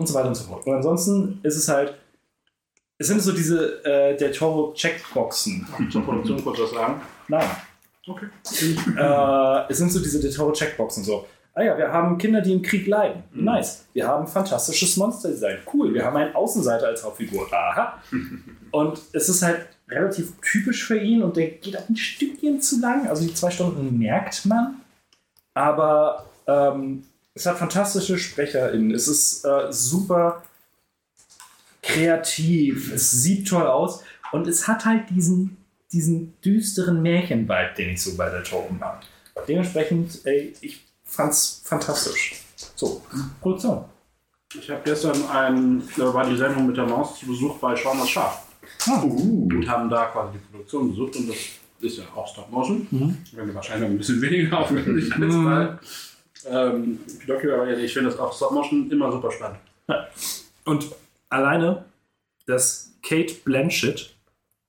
und so weiter und so fort. Und ansonsten ist es halt, es sind so diese äh, der Toro Checkboxen. Zur Produktion kurz was sagen. Nein. Okay. Äh, es sind so diese Del Toro Checkboxen so. Ah ja, wir haben Kinder, die im Krieg leiden. Mhm. Nice. Wir haben fantastisches Monsterdesign. Cool. Wir haben einen Außenseiter als Hauptfigur. Aha. Und es ist halt relativ typisch für ihn und der geht auch ein Stückchen zu lang. Also die zwei Stunden merkt man. Aber ähm, es hat fantastische SprecherInnen. Es ist äh, super kreativ. Es sieht toll aus. Und es hat halt diesen, diesen düsteren Märchen-Vibe, den ich so bei der Token habe. dementsprechend, ey, ich fand's fantastisch. So, Produktion. Ich habe gestern ein, da war die Sendung mit der Maus zu Besuch bei das Schaf. Und haben da quasi die Produktion besucht und das ist ja auch Stop Motion. Wenn wir wahrscheinlich noch ein bisschen weniger aufwendig als bei ähm, Pinocchio, ich finde das auch Stop Motion immer super spannend. Und alleine, dass Kate Blanchett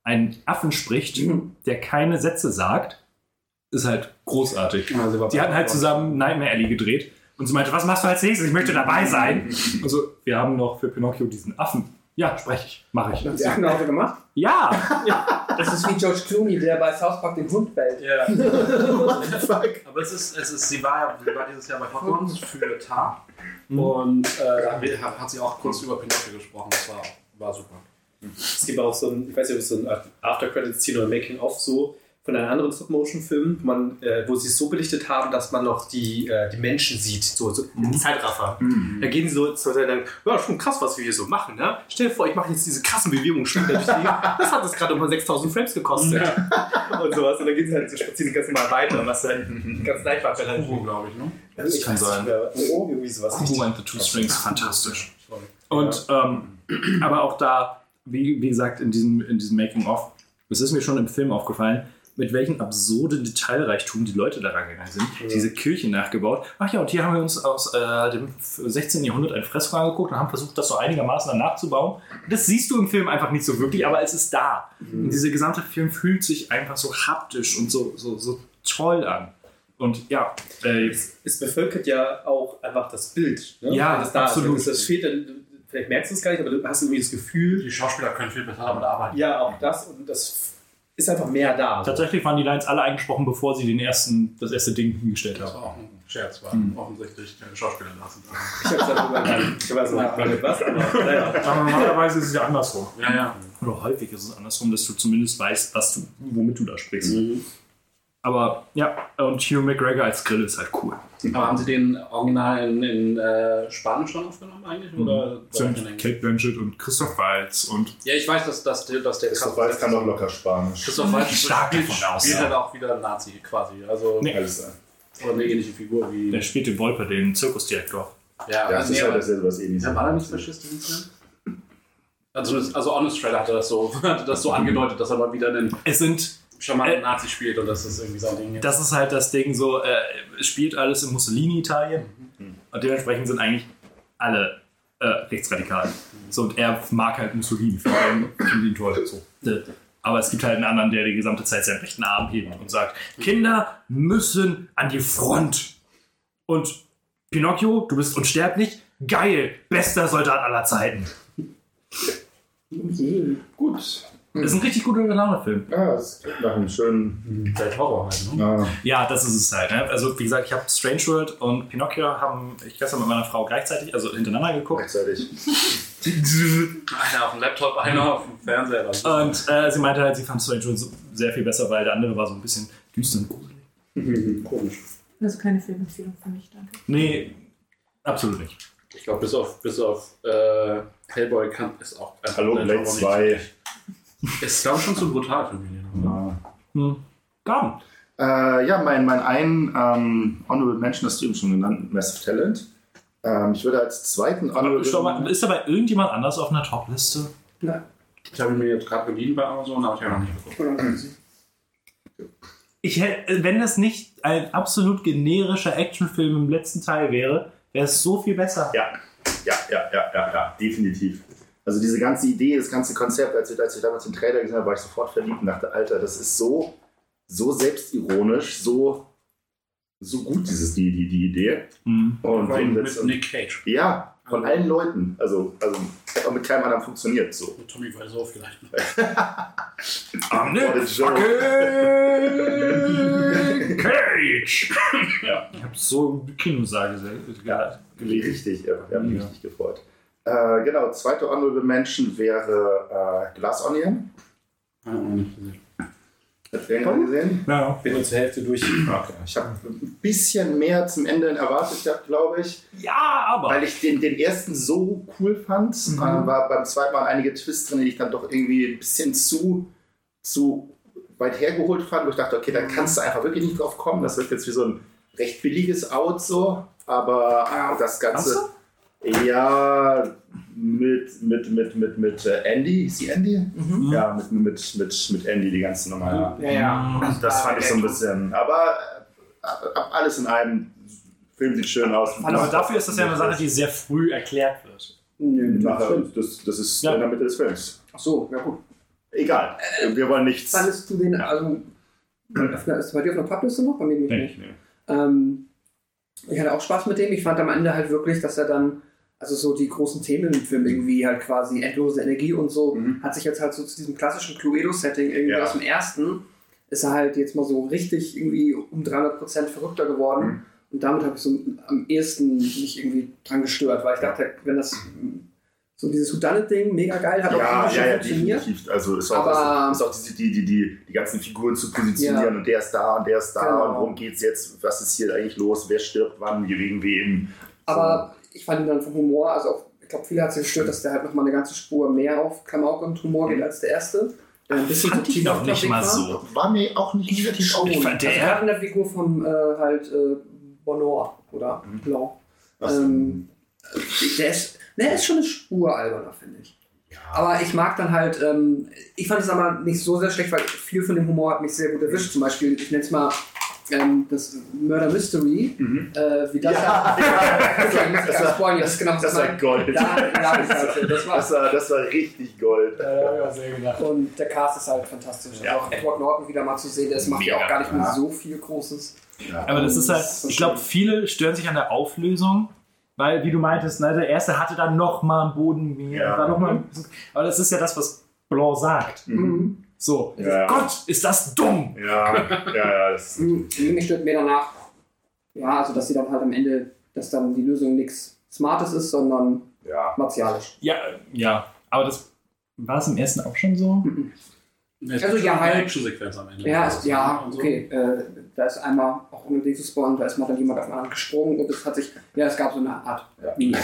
einen Affen spricht, der keine Sätze sagt, ist halt großartig. Ja, Die hatten halt zusammen Nightmare Alley gedreht und sie meinte, was machst du als nächstes? Ich möchte dabei sein. Also, wir haben noch für Pinocchio diesen Affen. Ja, spreche ich, mache ich. Hat sie Auto gemacht? Ja! Das ist wie George Clooney, der bei South Park den Hund bellt. Ja. Aber es ist, es ist, sie war ja sie war dieses Jahr bei Hotmans für Tar. Und äh, da hat sie auch kurz über Pinocchio gesprochen. Das war, war super. Es gibt auch so ein, ich weiß nicht, ob es so ein After-Credits-Scene oder Making-of so von einem anderen Stop-Motion-Film, wo, äh, wo sie es so belichtet haben, dass man noch die, äh, die Menschen sieht, so, so im Zeitraffer. Da gehen sie so zu sagen, ja, schon krass, was wir hier so machen, ne? Stell dir vor, ich mache jetzt diese krassen Bewegungen. Das hat es gerade mal 6000 Frames gekostet. Und sowas. Und dann gehen sie halt so spazieren ganz normal weiter, was dann ganz leicht war. Dann, Uro, glaube ich, ne? das kann sein. Oh, irgendwie sowas. Who and the Two Strings, fantastisch. Und ähm, aber auch da, wie, wie gesagt, in diesem, in diesem Making-of, es ist mir schon im Film aufgefallen, mit welchem absurden Detailreichtum die Leute da rangegangen sind. Diese Kirche nachgebaut. Ach ja, und hier haben wir uns aus äh, dem 16. Jahrhundert ein Fresko angeguckt und haben versucht, das so einigermaßen dann nachzubauen. Das siehst du im Film einfach nicht so wirklich, aber es ist da. Und dieser gesamte Film fühlt sich einfach so haptisch und so, so, so toll an. Und ja, äh, es bevölkert ja auch einfach das Bild. Ne? Ja, das da absolut. Ist. Das fehlt dann, vielleicht merkst du es gar nicht, aber du hast irgendwie das Gefühl, Die Schauspieler können viel besser damit arbeiten. ja, auch das und das ist einfach mehr da. tatsächlich waren die Lines alle eingesprochen, bevor sie den ersten, das erste Ding hingestellt Das haben. war auch ein Scherz, weil offensichtlich keine Schauspieler da sind. Ich hab's darüber Ich weiß nicht, was, aber naja. Aber normalerweise ist es ja andersrum. Ja, ja. Oder häufig ist es andersrum, dass du zumindest weißt, was du, womit du da sprichst. Aber ja, und Hugh McGregor als Grill ist halt cool. Aber haben Sie den Original in, in äh, Spanisch schon aufgenommen eigentlich? Oder Sind? Kate Blanchett und Christoph Waltz und Ja, ich weiß, dass, dass, der- dass der Christoph Weiß kann doch locker Spanisch. Christoph Waltz Stark spielt, davon aus, spielt ja. halt auch wieder ein Nazi quasi. Also Nee. Alles sein. oder eine ähnliche Figur wie. der spielt den Wolper, den Zirkusdirektor. Ja, Ja, das nee, ist halt aber- dasselbe, was ähnliches. Ja, war er nicht Faschist in dem Film? Also, also Honest Trailer hatte das so, hatte das so angedeutet, dass er mal wieder einen Es sind, charmanten Äh, Nazi spielt und das ist irgendwie sein Ding. das ist halt das Ding so, äh, es spielt alles in Mussolini-Italien und dementsprechend sind eigentlich alle äh, rechtsradikal. So, und er mag halt Mussolini, ihn- findet ihn toll. So. Äh, Aber es gibt halt einen anderen, der die gesamte Zeit seinen rechten Arm hebt und sagt, Kinder müssen an die Front. Und Pinocchio, du bist unsterblich, geil, bester Soldat aller Zeiten. Gut. Ist ein richtig guter Laune-Film. Ja, es klingt nach einem schönen. Seit Horror halt, ne? Ah, Ja, das ist es halt. Ne? Also, wie gesagt, ich habe Strange World und Pinocchio haben ich gestern mit meiner Frau gleichzeitig, also hintereinander geguckt. gleichzeitig. Einer auf dem Laptop, einer auf dem Fernseher. Das Und äh, sie meinte halt, sie fand Strange World so sehr viel besser, weil der andere war so ein bisschen düster und gruselig. Komisch. Also keine Filmempfehlung für mich, danke. Nee, absolut nicht. Ich glaube, bis auf, bis auf äh, Hellboy kann ist auch. einfach Hallo, ein Blade Horror 2. nicht. Ist, glaube ich, schon zu brutal für mich. Ja. Hm. Gaben. Äh, ja, mein, mein ein ähm, Honorable Mention hast du eben schon genannt, Massive Talent. Ähm, ich würde als zweiten Aber stopp mal, Honorable ist dabei irgendjemand anders auf einer Top-Liste? Ich habe ihn mir jetzt gerade geliehen bei Amazon, aber ich habe noch nicht geguckt. Ich hätte, wenn das nicht ein absolut generischer Actionfilm im letzten Teil wäre, wäre es so viel besser. Ja, ja, ja, ja, ja, ja, definitiv. Also diese ganze Idee, das ganze Konzept, als ich, als ich damals den Trailer gesehen habe, war ich sofort verliebt und dachte, Alter, das ist so, so selbstironisch, so, so gut, dieses, die, die, die Idee. Mhm. Und Mit, mit wird's- Nick Cage. ja, von allen Leuten. Also, also hätte auch mit keinem anderen funktioniert. So. Und Tommy Wiseau vielleicht. A joke. fucking Cage! ja, ich habe so im Kinosaal gelesen. Richtig, ja, wir haben mich Ja. richtig gefreut. Äh, genau, zweite Honorable Mention wäre äh, Glass Onion. Nicht gesehen. Hat wer ihn gesehen? Ja. Bin nur zur Hälfte durch. Okay. Ich habe ein bisschen mehr zum Ende erwartet, gehabt, glaube ich. ja, aber. Weil ich den, den ersten so cool fand, Mhm. äh, war beim zweiten Mal einige Twists drin, die ich dann doch irgendwie ein bisschen zu, zu weit hergeholt fand, wo ich dachte, okay, da kannst du einfach wirklich nicht drauf kommen. Das wird jetzt wie so ein recht billiges Out so, aber das Ganze. Ja, mit, mit, mit, mit, mit äh, Andy, ist die Andy? Mhm. Ja, mit, mit, mit, mit Andy, die ganze normale. Ja, ja. Das fand ich so ein bisschen. Aber äh, alles in allem, Film sieht schön aus. Aber dafür ist das ja eine Sache, die sehr früh erklärt wird. Nachher, das, das ist Ja. in der Mitte des Films. Ach so, ja gut. Egal, wir wollen nichts. Fandest du den, also, ist bei dir auf einer Pappliste noch? Bei mir nicht. Nee. Ähm, ich hatte auch Spaß mit dem. Ich fand am Ende halt wirklich, dass er dann, also so die großen Themen im Film irgendwie halt quasi endlose Energie und so, Mhm. hat sich jetzt halt so zu diesem klassischen Cluedo-Setting irgendwie Ja. aus dem ersten, ist er halt jetzt mal so richtig irgendwie um 300% verrückter geworden. Mhm. Und damit habe ich so am ehesten mich irgendwie dran gestört, weil ich dachte, wenn das so dieses Whodunit-Ding mega geil hat, auch Ja, irgendwie ja, ja, funktioniert. definitiv. Also ist auch, Aber- ist auch die, die, die, die, die ganzen Figuren zu positionieren Ja. und der ist da und der ist da Genau. und worum geht's jetzt, was ist hier eigentlich los, wer stirbt wann, wegen wem. Aber ich fand ihn dann vom Humor, also auch, ich glaube, viele hat es gestört, dass der halt nochmal eine ganze Spur mehr auf Klamauk und Humor geht als der erste. Der ein bisschen Fand ich noch nicht mal war. so. War mir auch nicht negativ Schon. Ich fand also der- gerade in der Figur von äh, halt äh, Bonheur oder Blanc. Was? Ähm, der ist, ne, der ist schon eine Spur alberner, finde ich. Aber ich mag dann halt, ähm, ich fand es aber nicht so sehr schlecht, weil viel von dem Humor hat mich sehr gut erwischt. Zum Beispiel, ich nenne es mal ähm, das Murder Mystery, Mhm. äh, wie das Ja, das, das war- das ist genau Das ich war. Gold. Da, ja, das, war, das war Das war, das war richtig Gold. und der Cast ist halt fantastisch. Also Ja. auch Edward Norton wieder mal zu sehen, das macht ja auch gar nicht mehr Ja. so viel Großes. Aber das ist halt, ich glaube, viele stören sich an der Auflösung, weil, wie du meintest, ne, der erste hatte dann noch mal einen Boden mehr. Ja. War noch mal aber das ist ja das, was Blanc sagt. Mhm. So, Ja. Gott, ist das dumm! Ja, ja, ja. Das, Mhm. Mir stört mehr danach, ja, also dass sie dann halt am Ende, dass dann die Lösung nichts Smartes ist, sondern ja. martialisch. Ja, ja, aber das war es im ersten auch schon so. Also ja, halt- Eine Actionsequenz am Ende. Ja, ist, ja, so. okay. Äh, da ist einmal, auch ohne Ding zu spawnen, da ist mal dann jemand auf anderen gesprungen und es hat sich, ja, es gab so eine Art Ja. Und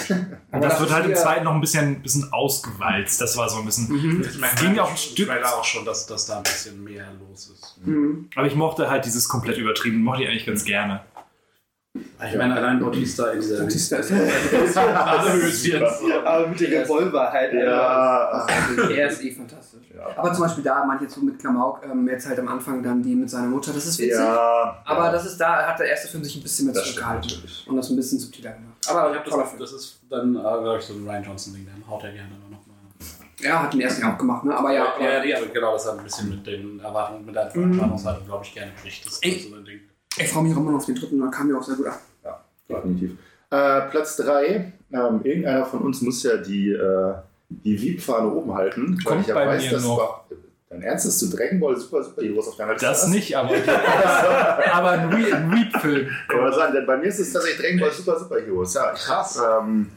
Aber das, wird halt im zweiten noch ein bisschen, bisschen ausgewalzt. Das war so ein bisschen. Mhm. Das merkt Ging ja auch ein Stück. Trailer auch schon, dass, dass da ein bisschen mehr los ist. Mhm. Aber ich mochte halt dieses komplett übertrieben, mochte ich eigentlich ganz gerne. Ich meine, allein Bautista in dieser Bautista ist Höschen. Aber mit dem Revolver halt. Ja, er ist eh fantastisch. Ja. Aber zum Beispiel da, manche so mit Klamauk, ähm, jetzt halt am Anfang dann die mit seiner Mutter, das ist witzig. ja. Aber ja. das ist da, hat der erste Film sich ein bisschen mehr zurückgehalten und das ein bisschen subtiler gemacht. Aber Ich toller das, Film. das ist dann, äh, glaube ich, so ein Ryan Johnson-Ding, dann haut er gerne noch mal. Ja, hat den ersten ja auch gemacht, ne? Aber ja, ja, ja, genau, das hat ein bisschen mit den Erwartungen, mit der Mhm. Erwartungshaltung, glaube ich, gerne bricht. Das ist so ein Ding. ich freue mich auch immer noch auf den dritten, da kam mir auch sehr gut an. Definitiv. Äh, Platz 3. Ähm, irgendeiner von uns muss ja die, äh, die Wiebfahne oben halten. weil Kommt ich ja bei weiß, dass noch. war, dein Ernst ist du Dragon Ball Super Super Heroes auf deiner Liste Das hast? nicht, aber, aber ein Reap-Film. Kann man sagen, denn bei mir ist es tatsächlich Dragon Ball Super Super Heroes. Ja, ich habe ähm,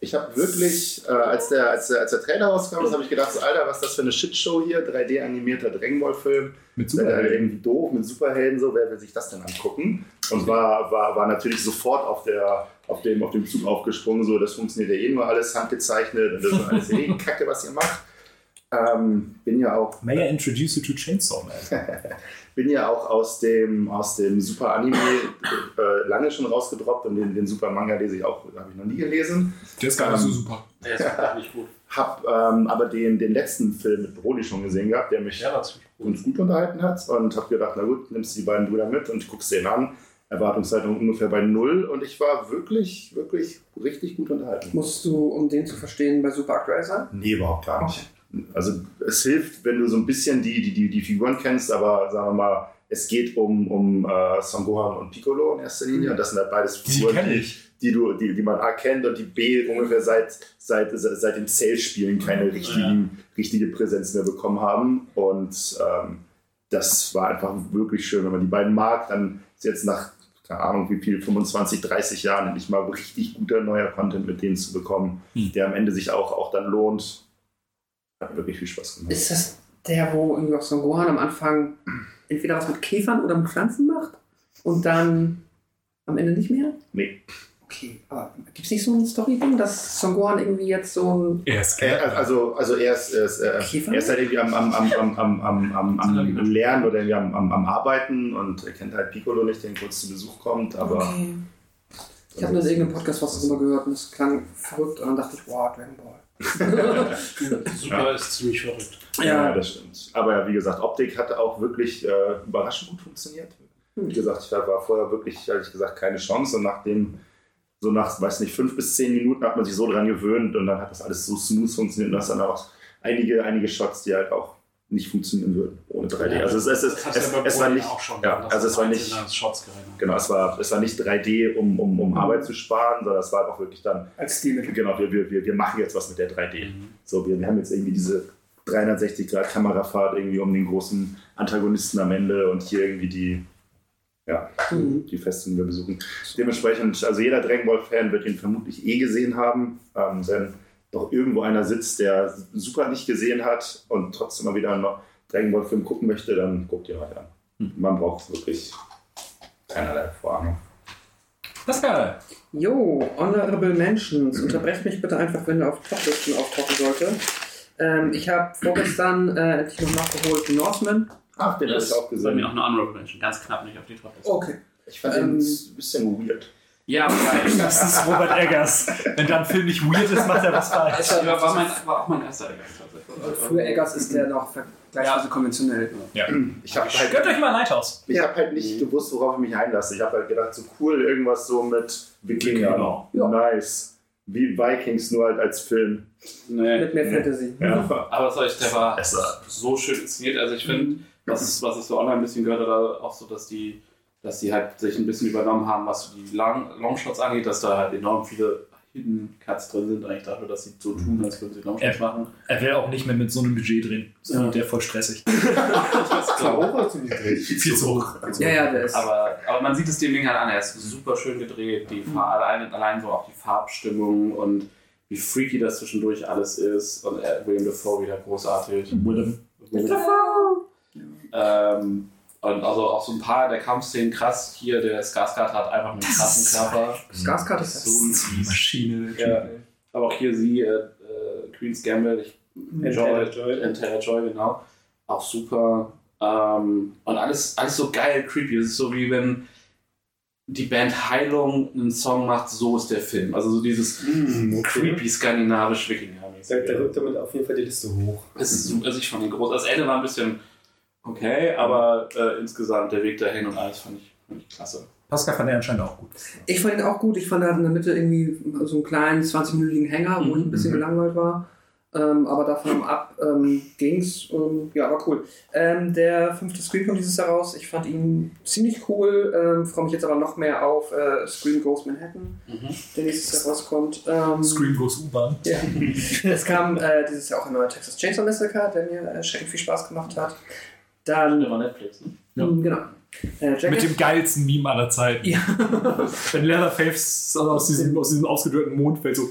ich hab wirklich, äh, als, der, als, der, als der Trailer rauskam, habe ich gedacht, so, Alter, was ist das für eine Shitshow hier? 3D-animierter Dragon Ball Film. Mit Super Superhelden. irgendwie doof mit Superhelden, so, wer will sich das denn angucken? Und war, war, war natürlich sofort auf, der, auf, dem, auf dem Zug aufgesprungen, so, das funktioniert ja eh nur alles handgezeichnet und das ist alles eh Kacke, was ihr macht. Ähm, bin ja auch May I introduce you to Chainsaw Man? bin ja auch aus dem, aus dem Super Anime äh, lange schon rausgedroppt und den, den Super Manga lese ich auch, habe ich noch nie gelesen. Der ist gar nicht so super. Der ist wirklich nicht gut. Hab ähm, aber den, den letzten Film mit Broly schon gesehen gehabt, der mich Ja, uns gut unterhalten hat und habe gedacht, na gut, nimmst du die beiden Brüder mit und guckst den an. Erwartungshaltung ungefähr bei null und ich war wirklich, wirklich richtig gut unterhalten. Musst du, um den zu verstehen, bei Super aktuell sein? Nee, überhaupt gar nicht. Also es hilft, wenn du so ein bisschen die, die, die, die Figuren kennst, aber sagen wir mal, es geht um, um äh, Son Gohan und Piccolo in erster Linie und das sind halt beides Die Figuren, die, ich. die, du, die, die man A kennt und die B ungefähr seit, seit, seit dem Zählspielen keine richtigen, richtige Präsenz mehr bekommen haben und ähm, das war einfach wirklich schön, wenn man die beiden mag, dann ist jetzt nach keine Ahnung wie viel, 25, 30 Jahren endlich mal richtig guter neuer Content mit denen zu bekommen, Hm. der am Ende sich auch, auch dann lohnt. Hat wirklich viel Spaß gemacht. Ist das der, wo irgendwie auch Son Gohan am Anfang entweder was mit Käfern oder mit Pflanzen macht und dann am Ende nicht mehr? Nee. Okay. Aber gibt es nicht so ein Story-Ding, dass Son Gohan irgendwie jetzt so ein. Er ist Er, also, also er ist, er ist, äh, Käfer? er ist halt irgendwie am, am, am, am, am, am, am, am Lernen oder irgendwie am, am, am Arbeiten und er kennt halt Piccolo nicht, der kurz zu Besuch kommt, aber Okay. Ich habe nur in irgendeinem Podcast was darüber gehört und es klang verrückt und dann dachte ich, boah, Dragon Ball. Super ist ziemlich verrückt. ja, das stimmt. Aber ja, wie gesagt, Optik hat auch wirklich äh, überraschend gut funktioniert. Wie gesagt, ich war vorher wirklich, ehrlich gesagt, keine Chance und nachdem so nach, weiß nicht, fünf bis zehn Minuten hat man sich so dran gewöhnt und dann hat das alles so smooth funktioniert und das dann auch einige, einige Shots, die halt auch nicht funktionieren würden ohne 3D. Also es, es, es, es, ja es war nicht, auch schon. ja, also es war nicht, genau, es war, es war nicht 3D, um, um, um Arbeit zu sparen, sondern es war auch wirklich dann, Als Stilmittel. genau, wir, wir, wir, wir machen jetzt was mit der 3D. Mhm. So, wir, wir haben jetzt irgendwie diese 360 Grad Kamerafahrt irgendwie um den großen Antagonisten am Ende und hier irgendwie die, ja, Mhm. die Festung, die wir besuchen. Dementsprechend, also jeder Dragon Ball Fan wird ihn vermutlich eh gesehen haben, ähm, wenn doch irgendwo einer sitzt, der super nicht gesehen hat und trotzdem mal wieder einen Dragon Ball Film gucken möchte, dann guckt ihr halt an. Man braucht wirklich keinerlei Vorahnung. Pascal. Jo, Honorable Mentions. Unterbrecht mich bitte einfach, wenn er auf Toplisten auftauchen sollte. Ähm, ich habe vorgestern äh, endlich noch nachgeholt Northman. Ach, den habe Das ich auch ist bei mir auch gesehen. eine Honorable Mention. Ganz knapp nicht auf die Top. Okay. Ich fand Ähm, den ein bisschen weird. Ja, weil Das ist Robert Eggers. Wenn da ein Film nicht weird ist, macht er was falsch. Ist ja- war, war, mein, war auch mein erster Eggers tatsächlich. Für Eggers ist der noch vergleichsweise konventionell. Ich habe halt, Gönnt euch mal Lighthouse. ich hab halt nicht gewusst, worauf ich mich einlasse. Ich habe halt gedacht, so cool, irgendwas so mit. Wikinger. Ja. Nice. Wie Vikings, nur halt als Film. Nee. Mit mehr Fantasy. Ja. Aber was soll ich, der war Besser. so schön inszeniert. Also ich finde, was, ist- was ich so online ein bisschen gehört habe, auch so, dass die, dass die halt sich ein bisschen übernommen haben, was so die Long, Longshots angeht, dass da halt enorm viele Hidden Cuts drin sind, eigentlich dafür, dass sie so tun, als würden sie Longshots machen. Er will auch nicht mehr mit so einem Budget drehen. Das Ja. der voll stressig. Das auch was ziemlich dreht. Viel zu hoch. Ja, ja, der ist. Aber, aber man sieht es dem Ding halt an, er ist super schön gedreht, die Far allein, allein so auch die Farbstimmung und wie freaky das zwischendurch alles ist. Und William Dafoe wieder großartig. Willem. Ähm, und also auch so ein paar der Kampfszenen krass. Hier, der Skarsgård hat einfach einen krassen Körper. Skarsgård ist So ein Die Maschine. Ja. Aber auch hier sie, äh, äh, Queen's Gambit, ich, Taylor Joy, Joy. and Taylor Joy, genau. Auch super. Ähm, und alles, alles so geil, creepy. Es ist so wie wenn die Band Heilung einen Song macht, so ist der Film. Also so dieses Mm, creepy skandinavisch wikinger Der, der rückt damit auf jeden Fall die Liste hoch. Das ist also ich fand ihn groß. Das Ende war ein bisschen okay, aber äh, insgesamt der Weg dahin und alles fand ich, fand ich klasse. Pascal fand er anscheinend auch gut. Ich fand ihn auch gut. Ich fand, er hat in der Mitte irgendwie so einen kleinen 20-minütigen Hänger, wo ich ein bisschen Mhm. gelangweilt war. Ähm, aber davon ab ähm, ging's. Ähm, ja, war cool. Ähm, der fünfte Screen kommt dieses Jahr raus. Ich fand ihn ziemlich cool. Ähm, Freue mich jetzt aber noch mehr auf äh, Scream Goes Manhattan, Mhm. der nächstes Jahr rauskommt. Ähm, Scream Goes U-Bahn. Ja. es kam äh, dieses Jahr auch ein neuer Texas Chainsaw Massacre, der mir äh, schrecklich viel Spaß gemacht hat. Dann, Der war Netflix, ne? Ja. ähm, genau. Äh. Mit dem geilsten Meme aller Zeiten. Ja. Wenn Leatherface aus diesem, aus diesem ausgedörrten Mond fällt, so.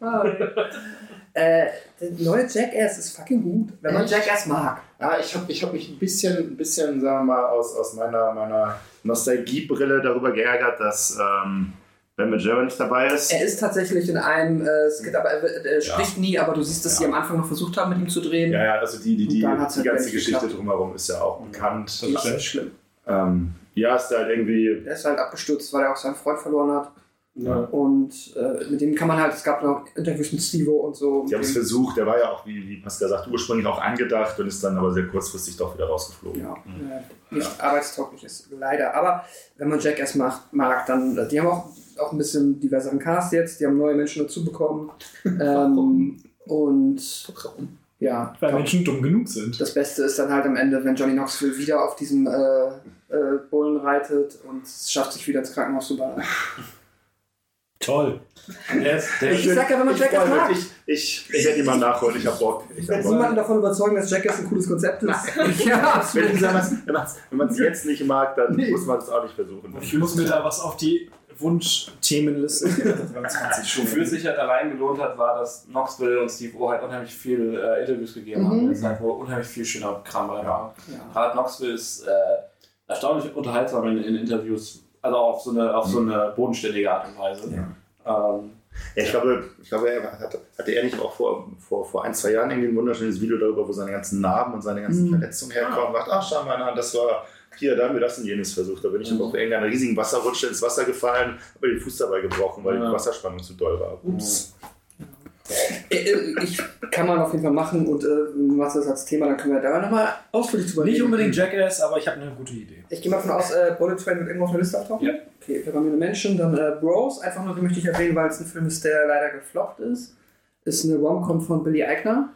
Ah. äh, der neue Jackass ist fucking gut, wenn man Echt? Jackass mag. Ah, ich habe ich hab mich ein bisschen, ein bisschen, sagen wir mal, aus, aus meiner, meiner Nostalgiebrille darüber geärgert, dass ähm, Ben Majera nicht dabei ist. Er ist tatsächlich in einem äh, Skit, aber er, er spricht nie, aber du siehst, dass sie am Anfang noch versucht haben, mit ihm zu drehen. Ja, ja, also die, die, die, die halt ganze Geschichte geklappt. drumherum ist ja auch bekannt. Die ist nicht schlimm. Ähm, ja, ist da halt irgendwie. Er ist halt abgestürzt, weil er auch seinen Freund verloren hat. Ja. Und äh, mit dem kann man halt, es gab noch Interviews mit Stevo und so. Die haben es versucht, der war ja auch, wie, wie Pascal sagt, ursprünglich auch angedacht und ist dann aber sehr kurzfristig doch wieder rausgeflogen. Ja, äh, nicht arbeitstauglich ist, leider. Aber wenn man Jackass macht, mag, dann, die haben auch, auch ein bisschen diverseren Cast jetzt, die haben neue Menschen dazu bekommen. ähm, und ja, Weil Menschen dumm genug sind. das Beste ist dann halt am Ende, wenn Johnny Knoxville wieder auf diesem äh, äh, Bullen reitet und es schafft, sich wieder ins Krankenhaus zu ballern. Toll. Ich sag ja, wenn man ich, Jackass mag. ich, ich, ich werde ihn mal nachholen, ich hab Bock. Ich werde niemanden davon überzeugen, dass Jackass ein cooles Konzept ist. ja, absolut. wenn man es jetzt nicht mag, dann Nee. muss man es auch nicht versuchen. Ich muss mir da was auf die Wunschthemenliste 2020 schon. Wofür sich halt allein gelohnt hat, war, dass Knoxville und Steve O halt unheimlich viel äh, Interviews gegeben Mhm. haben. Das ist halt wo unheimlich viel schöner Kram bei war. Ja. Gerade Knoxville ist äh, erstaunlich unterhaltsam in, in Interviews Also auf so eine, auf so eine bodenständige Art und Weise. Ähm, Ja, ich glaube, ich glaube er hat, hatte er nicht auch vor, vor, vor ein, zwei Jahren irgendwie ein wunderschönes Video darüber, wo seine ganzen Narben und seine ganzen Mhm. Verletzungen herkommen und sagt, ach, schau mal an, das war hier, da haben wir das und jenes versucht. Da bin ich Mhm. auf irgendeiner riesigen Wasserrutsche ins Wasser gefallen, habe den Fuß dabei gebrochen, weil Ja. die Wasserspannung zu doll war. Ups. Äh, äh, Ich kann man auf jeden Fall machen und äh, machst das als Thema, dann können wir da nochmal ausführlich drüber Nicht reden. unbedingt Jackass, aber ich habe eine gute Idee. Ich gehe mal davon aus, äh, Bullet Train wird irgendwo auf der Liste auftauchen. Ja. Okay, wir haben hier eine Menschen, dann äh, Bros, einfach nur, die möchte ich erwähnen, weil es ein Film ist, der leider gefloppt ist. Ist eine Rom-Com von Billy Eichner.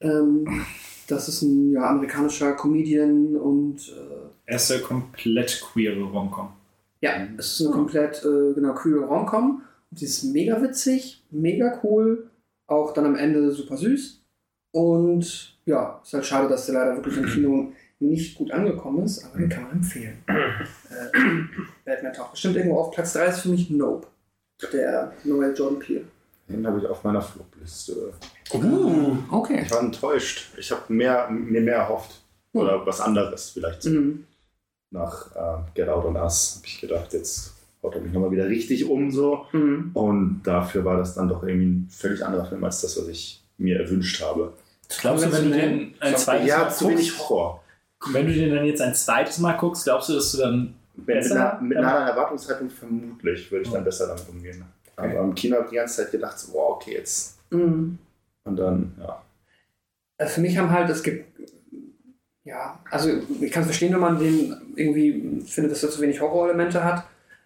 Ähm, das ist ein ja, amerikanischer Comedian und äh, Erste komplett queere Romcom. ja, es ist eine komplett äh, genau, queer Rom-Com. Und die ist mega witzig, mega cool, auch dann am Ende super süß. Und ja, ist halt schade, dass der leider wirklich im Kino nicht gut angekommen ist, aber den kann man empfehlen. äh, Batman taucht bestimmt irgendwo auf. Platz 3 ist für mich Nope. Der neue Jordan Peele. Den habe ich auf meiner Flugliste. Uh, okay. Ich war enttäuscht. Ich habe mehr, mir mehr erhofft. Oder was anderes vielleicht. Mhm. Nach äh, Get Out und Us habe ich gedacht, jetzt haut er mich nochmal wieder richtig um so. Mhm. Und dafür war das dann doch irgendwie ein völlig anderer Film als das, was ich mir erwünscht habe. Glaubst du, wenn du den ein zweites ja, Mal zu wenig guckst, Horror. wenn du den dann jetzt ein zweites Mal guckst, glaubst du, dass du dann Mit, besser einer, mit einer Erwartungshaltung vermutlich würde ich dann besser damit umgehen. Aber im Kino habe ich die ganze Zeit gedacht, so, wow, okay, jetzt. Mhm. Und dann, ja. Also für mich haben halt, es gibt, ja, also ich kann es verstehen, wenn man den irgendwie findet, dass er zu wenig Horrorelemente hat.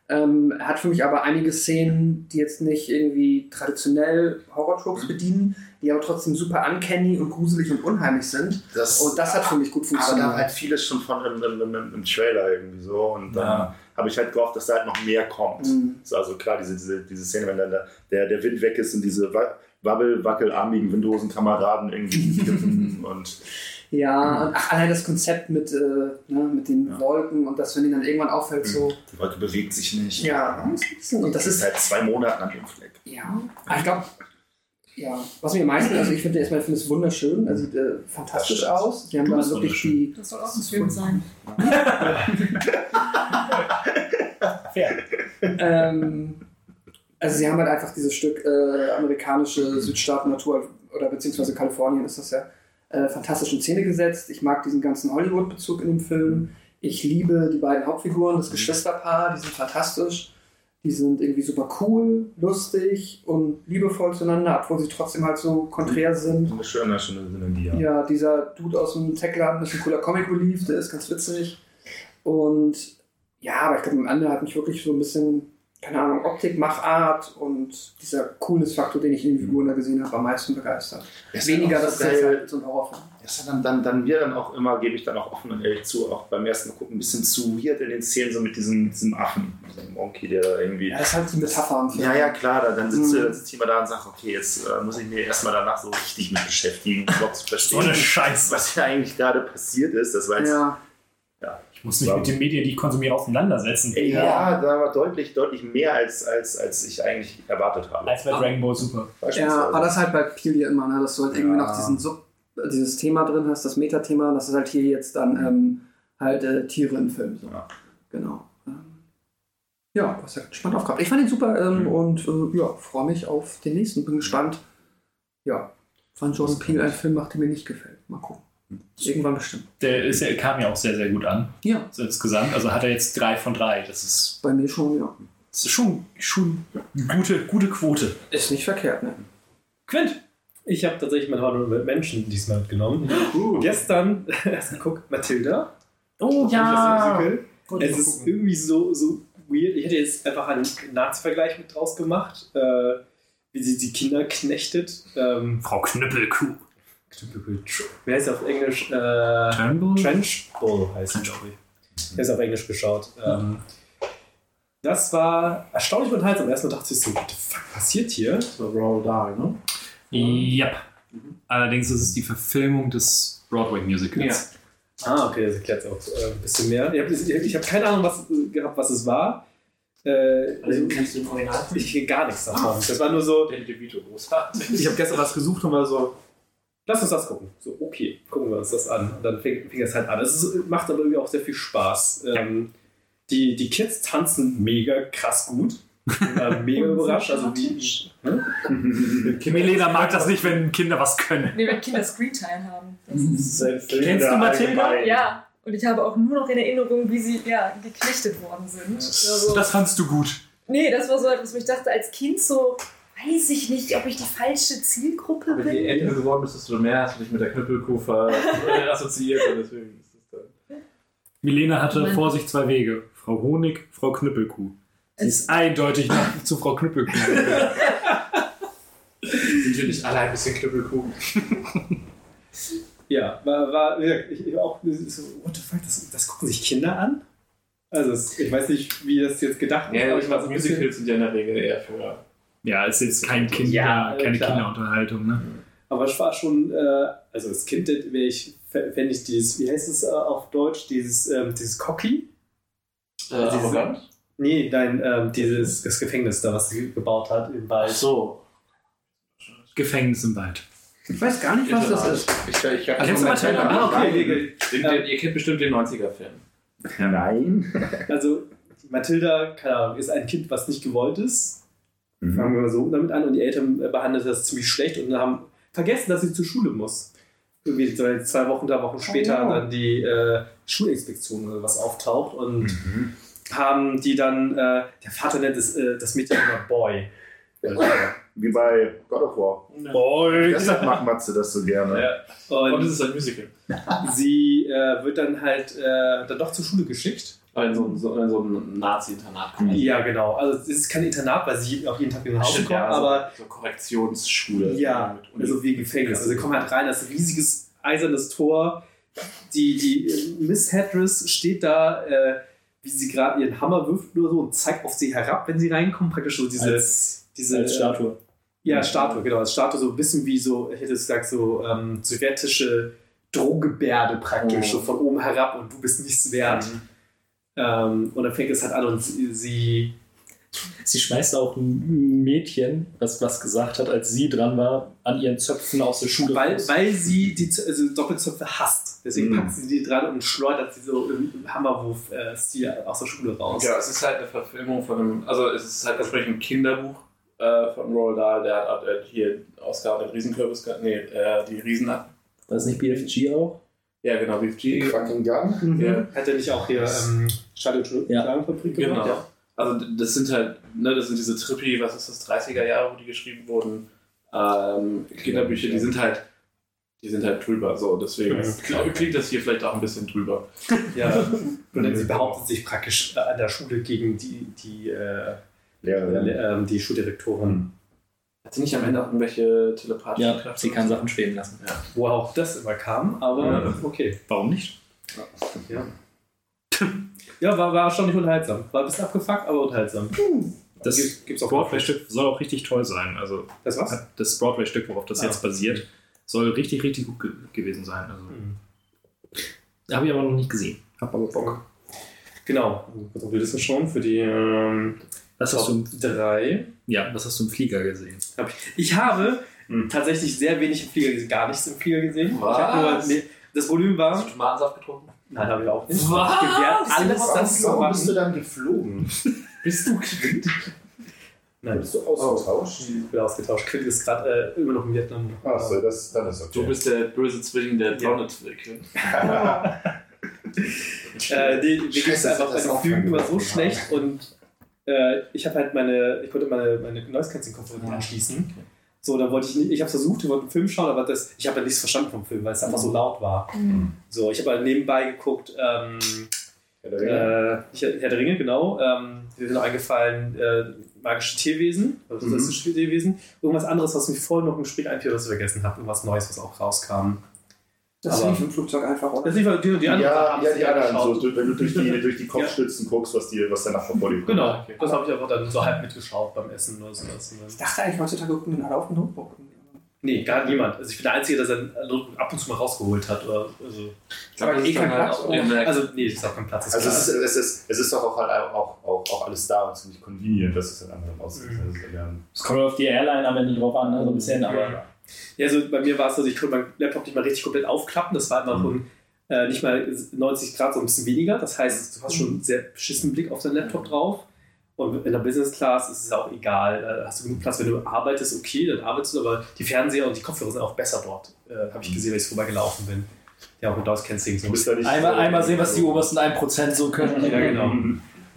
Ähm, er hat für mich aber einige Szenen, die jetzt nicht irgendwie traditionell Horror-Tropes bedienen, die aber trotzdem super uncanny und gruselig und unheimlich sind. Das, Und das hat für mich gut aber da funktioniert. war halt vieles schon von im, im, im, im Trailer irgendwie so. Und dann Ja. habe ich halt gehofft, dass da halt noch mehr kommt. Mhm. So, Also klar, diese, diese, diese Szene, wenn dann der, der, der Wind weg ist und diese wa- wabbel wackelarmigen Windhosen-Kameraden irgendwie kippen und Ja, und ach, allein das Konzept mit, äh, ne, mit den Ja. Wolken und dass, wenn ihnen dann irgendwann auffällt, so, die Wolke bewegt sich nicht. ja, und das Das ist seit zwei Monaten an dem Fleck. Ja, aber ich glaube, ja, was mir am meisten, also ich finde erstmal, ich finde es wunderschön, er sieht äh, fantastisch aus. Die haben da wirklich die. Das soll auch ein Film sein. fair. Ähm, also sie haben halt einfach dieses Stück äh, amerikanische Südstaaten-Natur, oder beziehungsweise Kalifornien ist das ja, äh, fantastisch in Szene gesetzt. Ich mag diesen ganzen Hollywood-Bezug in dem Film. Ich liebe die beiden Hauptfiguren, das Geschwisterpaar, die sind fantastisch. Die sind irgendwie super cool, lustig und liebevoll zueinander, obwohl sie trotzdem halt so konträr sind. Eine schöne, schöne Synergie. Ja. Ja, dieser Dude aus dem Tech-Laden ist ein cooler Comic Relief, der ist ganz witzig. Und ja, aber ich glaube, am Ende hat mich wirklich so ein bisschen, keine Ahnung, Optik, Machart und dieser Coolness-Faktor, den ich in den Figuren da gesehen habe, am meisten begeistert. Ist Weniger, auch das so geil. halt so ein Horrorfilm. Das ist dann, dann, dann mir dann auch immer, gebe ich dann auch offen und ehrlich zu, auch beim ersten Mal gucken, ein bisschen zu weird in den Szenen, so mit diesem, diesem Affen, diesem Monkey, der da irgendwie. Ja, das ist halt die Metapher am Film. Ja, ja, klar, da- dann sitzt, Mhm. dann sitzt ich immer da und sage, okay, jetzt äh, muss ich mir erstmal danach so richtig mit beschäftigen, um überhaupt zu So verstehen, eine Scheiße. was hier eigentlich gerade passiert ist. Das war jetzt, Ja, Ich muss mich mit den Medien, die ich konsumiere, auseinandersetzen. ja, da war deutlich, deutlich mehr, als, als, als ich eigentlich erwartet habe. Als bei Dragon Ball Super. ja, aber das ist halt bei Peel ja immer, ne, dass du halt irgendwie Ja. noch diesen Sub, dieses Thema drin hast, das Metathema, das ist halt hier jetzt dann ähm, halt äh, Tiere im Film. So. Ja. Genau. Ähm, ja, was ja gespannt auf gehabt. Ich fand ihn super ähm, Mhm. und äh, ja, freue mich auf den nächsten. Bin gespannt. Ja, wann Jordan Peele einen Film macht, der mir nicht gefällt. Mal gucken. Irgendwann bestimmt. Der ist, ja- kam ja auch sehr, sehr gut an. Ja, So insgesamt. Also hat er jetzt drei von drei. Das ist, bei mir schon, ja. das ist schon, schon eine gute, gute Quote. Ist nicht verkehrt, ne? Quint! Ich habe tatsächlich mein Honorable Menschen diesmal mitgenommen. Gestern erst geguckt, Matilda. Oh Das Musical. Gut, Es ist gucken. irgendwie so, so weird. Ich hätte jetzt einfach einen Nazi-Vergleich mit draus gemacht, äh, wie sie die Kinder knechtet. Ähm, Frau Knüppelkuh. Wer heißt auf Englisch? Äh, Turnbull? Trench Bull heißt es, glaube ich. Der ist auf Englisch geschaut. Ähm, das war erstaunlich unterhaltsam. Erstmal dachte ich so, what the fuck passiert hier? So Roald Dahl, ne? Yep. Allerdings ist es die Verfilmung des Broadway-Musicals. Ah, okay, das erklärt es auch äh, ein bisschen mehr. Ich habe hab keine Ahnung was, äh, gehabt, was es war. Äh, also, kennst du den Original? ich kenne gar nichts davon. Das war nur so, ich habe gestern was gesucht und war so, lass uns das gucken. So, okay, gucken wir uns das an. Und dann fing, fing es halt an. Es macht aber irgendwie auch sehr viel Spaß. Ähm, Die, die Kids tanzen mega krass gut. Ich war mega überrascht. Also die, Milena mag das nicht, wenn Kinder was können. Nee, wenn Kinder Screentime haben. Das Mhm. Kennst du Mathilda? ja. Und ich habe auch nur noch in Erinnerung, wie sie ja, geknechtet worden sind. Also, Das fandst du gut. nee, das war so etwas, wo ich dachte, als Kind so, weiß ich nicht, ob ich die falsche Zielgruppe Wenn je bin. älter du geworden bist, desto mehr hast du dich mit der Knüppelkuh assoziiert. Und deswegen ist das dann. Milena hatte Nein. vor sich zwei Wege. Frau Honig, Frau Knüppelkuh. Sie ist eindeutig noch zu Frau Knüppelkuh. Sind wir nicht alle ein bisschen Knüppelkuh? ja, war, war ja, ich, ich auch so, what the fuck, das, das gucken sich Kinder an? Also es, ich weiß nicht, wie das jetzt gedacht Ja, aber ich war Musicals sind ja in der Regel eher für. Ja, es ist kein Kind, Ja, keine klar. Kinderunterhaltung. Ne? Aber es war schon, äh, also als Kind wäre ich, wenn ich dieses, wie heißt es äh, auf Deutsch, dieses, ähm, dieses Cocky? Äh, Diese- arrogant? Nee, nein, ähm, dieses das Gefängnis da, was sie gebaut hat im Wald. Ach so. Gefängnis im Wald. Ich weiß gar nicht, was das ist. Ich, ich, ich, Kennst du Mathilda? Ah, okay, okay. Den, den, ihr kennt bestimmt den 90er-Film. Nein. Also Mathilda, keine Ahnung, ist ein Kind, was nicht gewollt ist. Mhm. Fangen wir mal so damit an und die Eltern äh, behandeln das ziemlich schlecht und haben vergessen, dass sie zur Schule muss. Irgendwie zwei Wochen, drei Wochen später Oh. dann die äh, Schulinspektion oder was auftaucht und haben die dann, äh, der Vater nennt das, äh, das Mädchen immer Boy. Wie bei God of War. Boy! Deshalb macht Matze das so gerne. Ja. Und, Und es ist ein Musical. sie äh, wird dann halt äh, dann doch zur Schule geschickt. In so, ein- so, in so ein Nazi-Internat kommen. Ja, genau. Also es ist kein Internat, weil sie auch jeden Tag in den Haus Stimmt, kommen, ja, also aber so Korrektionsschule. Ja, Uni- also wie Gefängnis. Also sie kommen halt rein, das ist ein riesiges eisernes Tor. Die, die äh, Miss Hedris steht da, äh, wie sie gerade ihren Hammer wirft oder so und zeigt auf sie herab, wenn sie reinkommen. Praktisch so diese, Als, diese als Statue. Äh, ja, Statue, genau. Als Statue so ein bisschen wie so, ich hätte es gesagt, so ähm, sowjetische Drohgebärde praktisch, Oh. so von oben herab und du bist nichts wert. Ähm, und dann fängt es halt an und sie, sie Sie schmeißt auch ein Mädchen, das was gesagt hat, als sie dran war, an ihren Zöpfen aus der Schule. Weil, raus. weil sie die Z- also Doppelzöpfe hasst. Deswegen Mhm. packt sie die dran und schleudert sie so im im Hammerwurf-Stil aus der Schule raus. Ja, es ist halt eine Verfilmung von einem, also es ist halt entsprechend ein Kinderbuch äh, von Roald Dahl, der hat äh, hier Ausgabe den Riesenkürbis, nee, äh, die Riesen, War das nicht BFG auch? Ja genau, BFG. Fucking Gun. Mhm. Ja. Hat er nicht auch hier ähm, Stadion Ja. Genau. gemacht? Ja. Also das sind halt, ne, das sind diese Trippy, was ist das, 30er Jahre, wo die geschrieben wurden, ähm, Kinderbücher, die sind halt, die sind halt drüber, so, deswegen Mhm. klingt, das hier vielleicht auch ein bisschen drüber. ja. Und dann sie behauptet sich praktisch äh, an der Schule gegen die, die, äh, Lehrerin. ähm, die Schuldirektorin. Hat sie nicht am Ende auch irgendwelche telepathischen Ja, sie kann Sachen schweben lassen. Wo auch das immer kam, aber Ja. okay. Warum nicht? Ja. Ja, war, war schon nicht unterhaltsam. War ein bisschen abgefuckt, aber unterhaltsam. Das Gibt- gibt's auch Broadway-Stück soll auch richtig toll sein. Also Das was? das Broadway-Stück, worauf das Ah. jetzt basiert, soll richtig, richtig gut ge gewesen sein. Also, Mhm. Habe ich aber noch nicht gesehen. Hab aber Bock. Genau. Du willst das schon für die ähm, Was hast, du, 3. ja, was hast du im Flieger gesehen? Hab ich, ich habe tatsächlich sehr wenig im Flieger gesehen, gar nichts im Flieger gesehen. Ich hab nur, Was? nee, das Volumen war. Hast du Tomatensaft getrunken? Nein, habe ich auch nicht. Was? Gewährt, alles das zu Warum bist du dann geflogen? Bist du Quint? Nein, Bist du ausgetauscht? ich bin ausgetauscht. Quint ist gerade äh, immer noch in Vietnam. Achso, das, dann ist okay. Du bist der böse Zwilling der Donald-Quint. Äh, die, mir ging es einfach bei das den Flügen immer so schlecht und äh, ich habe halt meine, ich konnte meine, meine Noise Cancelling Kopfhörer nicht anschließen. So, dann wollte ich nicht, ich habe versucht, ich wollte einen Film schauen, aber das, ich habe ja nichts verstanden vom Film, weil es einfach so laut war. So, ich habe halt nebenbei geguckt, ähm, Ja, der Ringe. äh, Herr der Ringe, genau. Ähm, mir ist noch eingefallen, äh, magische Tierwesen, also Mhm. das ist Tierwesen. Irgendwas anderes, was mich vorhin noch im Gespräch einfiel, was ich vergessen habe. Irgendwas Neues, was auch rauskam. Das Aber- lief im Flugzeug einfach, oder? Das lief halt die, die anderen ja, ja, die anderen, so, wenn du durch die, durch die Kopfstützen guckst, was, die, was der Nachbar vor dir kommt. Genau, das habe ich einfach dann so halb mitgeschaut beim Essen oder sowas. Und dann- Ich dachte eigentlich, heutzutage gucken den alle auf den Notebook. Nee, gar niemand. Also ich bin der Einzige, der sein Notebook ab und zu mal rausgeholt hat. Oder, also, Ich glaube, das eh dann kein halt Platz, der also nee, es ist auch kein Platz. ist Also es ist, es, ist, es ist doch auch, halt auch, auch, auch alles da und ziemlich convenient, dass es dann einfach aussieht. Mhm. Das ist ja- Es kommt auf die Airline am Ende drauf an, ne, so ein bisschen, aber Ja, also bei mir war es so, ich konnte meinen Laptop nicht mal richtig komplett aufklappen. Das war einfach Mhm. ein Äh, nicht mal 90 Grad, sondern ein bisschen weniger. Das heißt, du hast schon einen sehr beschissenen Blick auf deinen Laptop drauf. Und in der Business Class ist es auch egal. Da hast du genug Platz, wenn du arbeitest, okay, dann arbeitest du, aber die Fernseher und die Kopfhörer sind auch besser dort. Äh, Habe ich gesehen, als ich vorbeigelaufen bin. Ja, auch mit DOS Canceling so. Einmal, so- einmal sehen, was die obersten 1% so können. Ja, genau.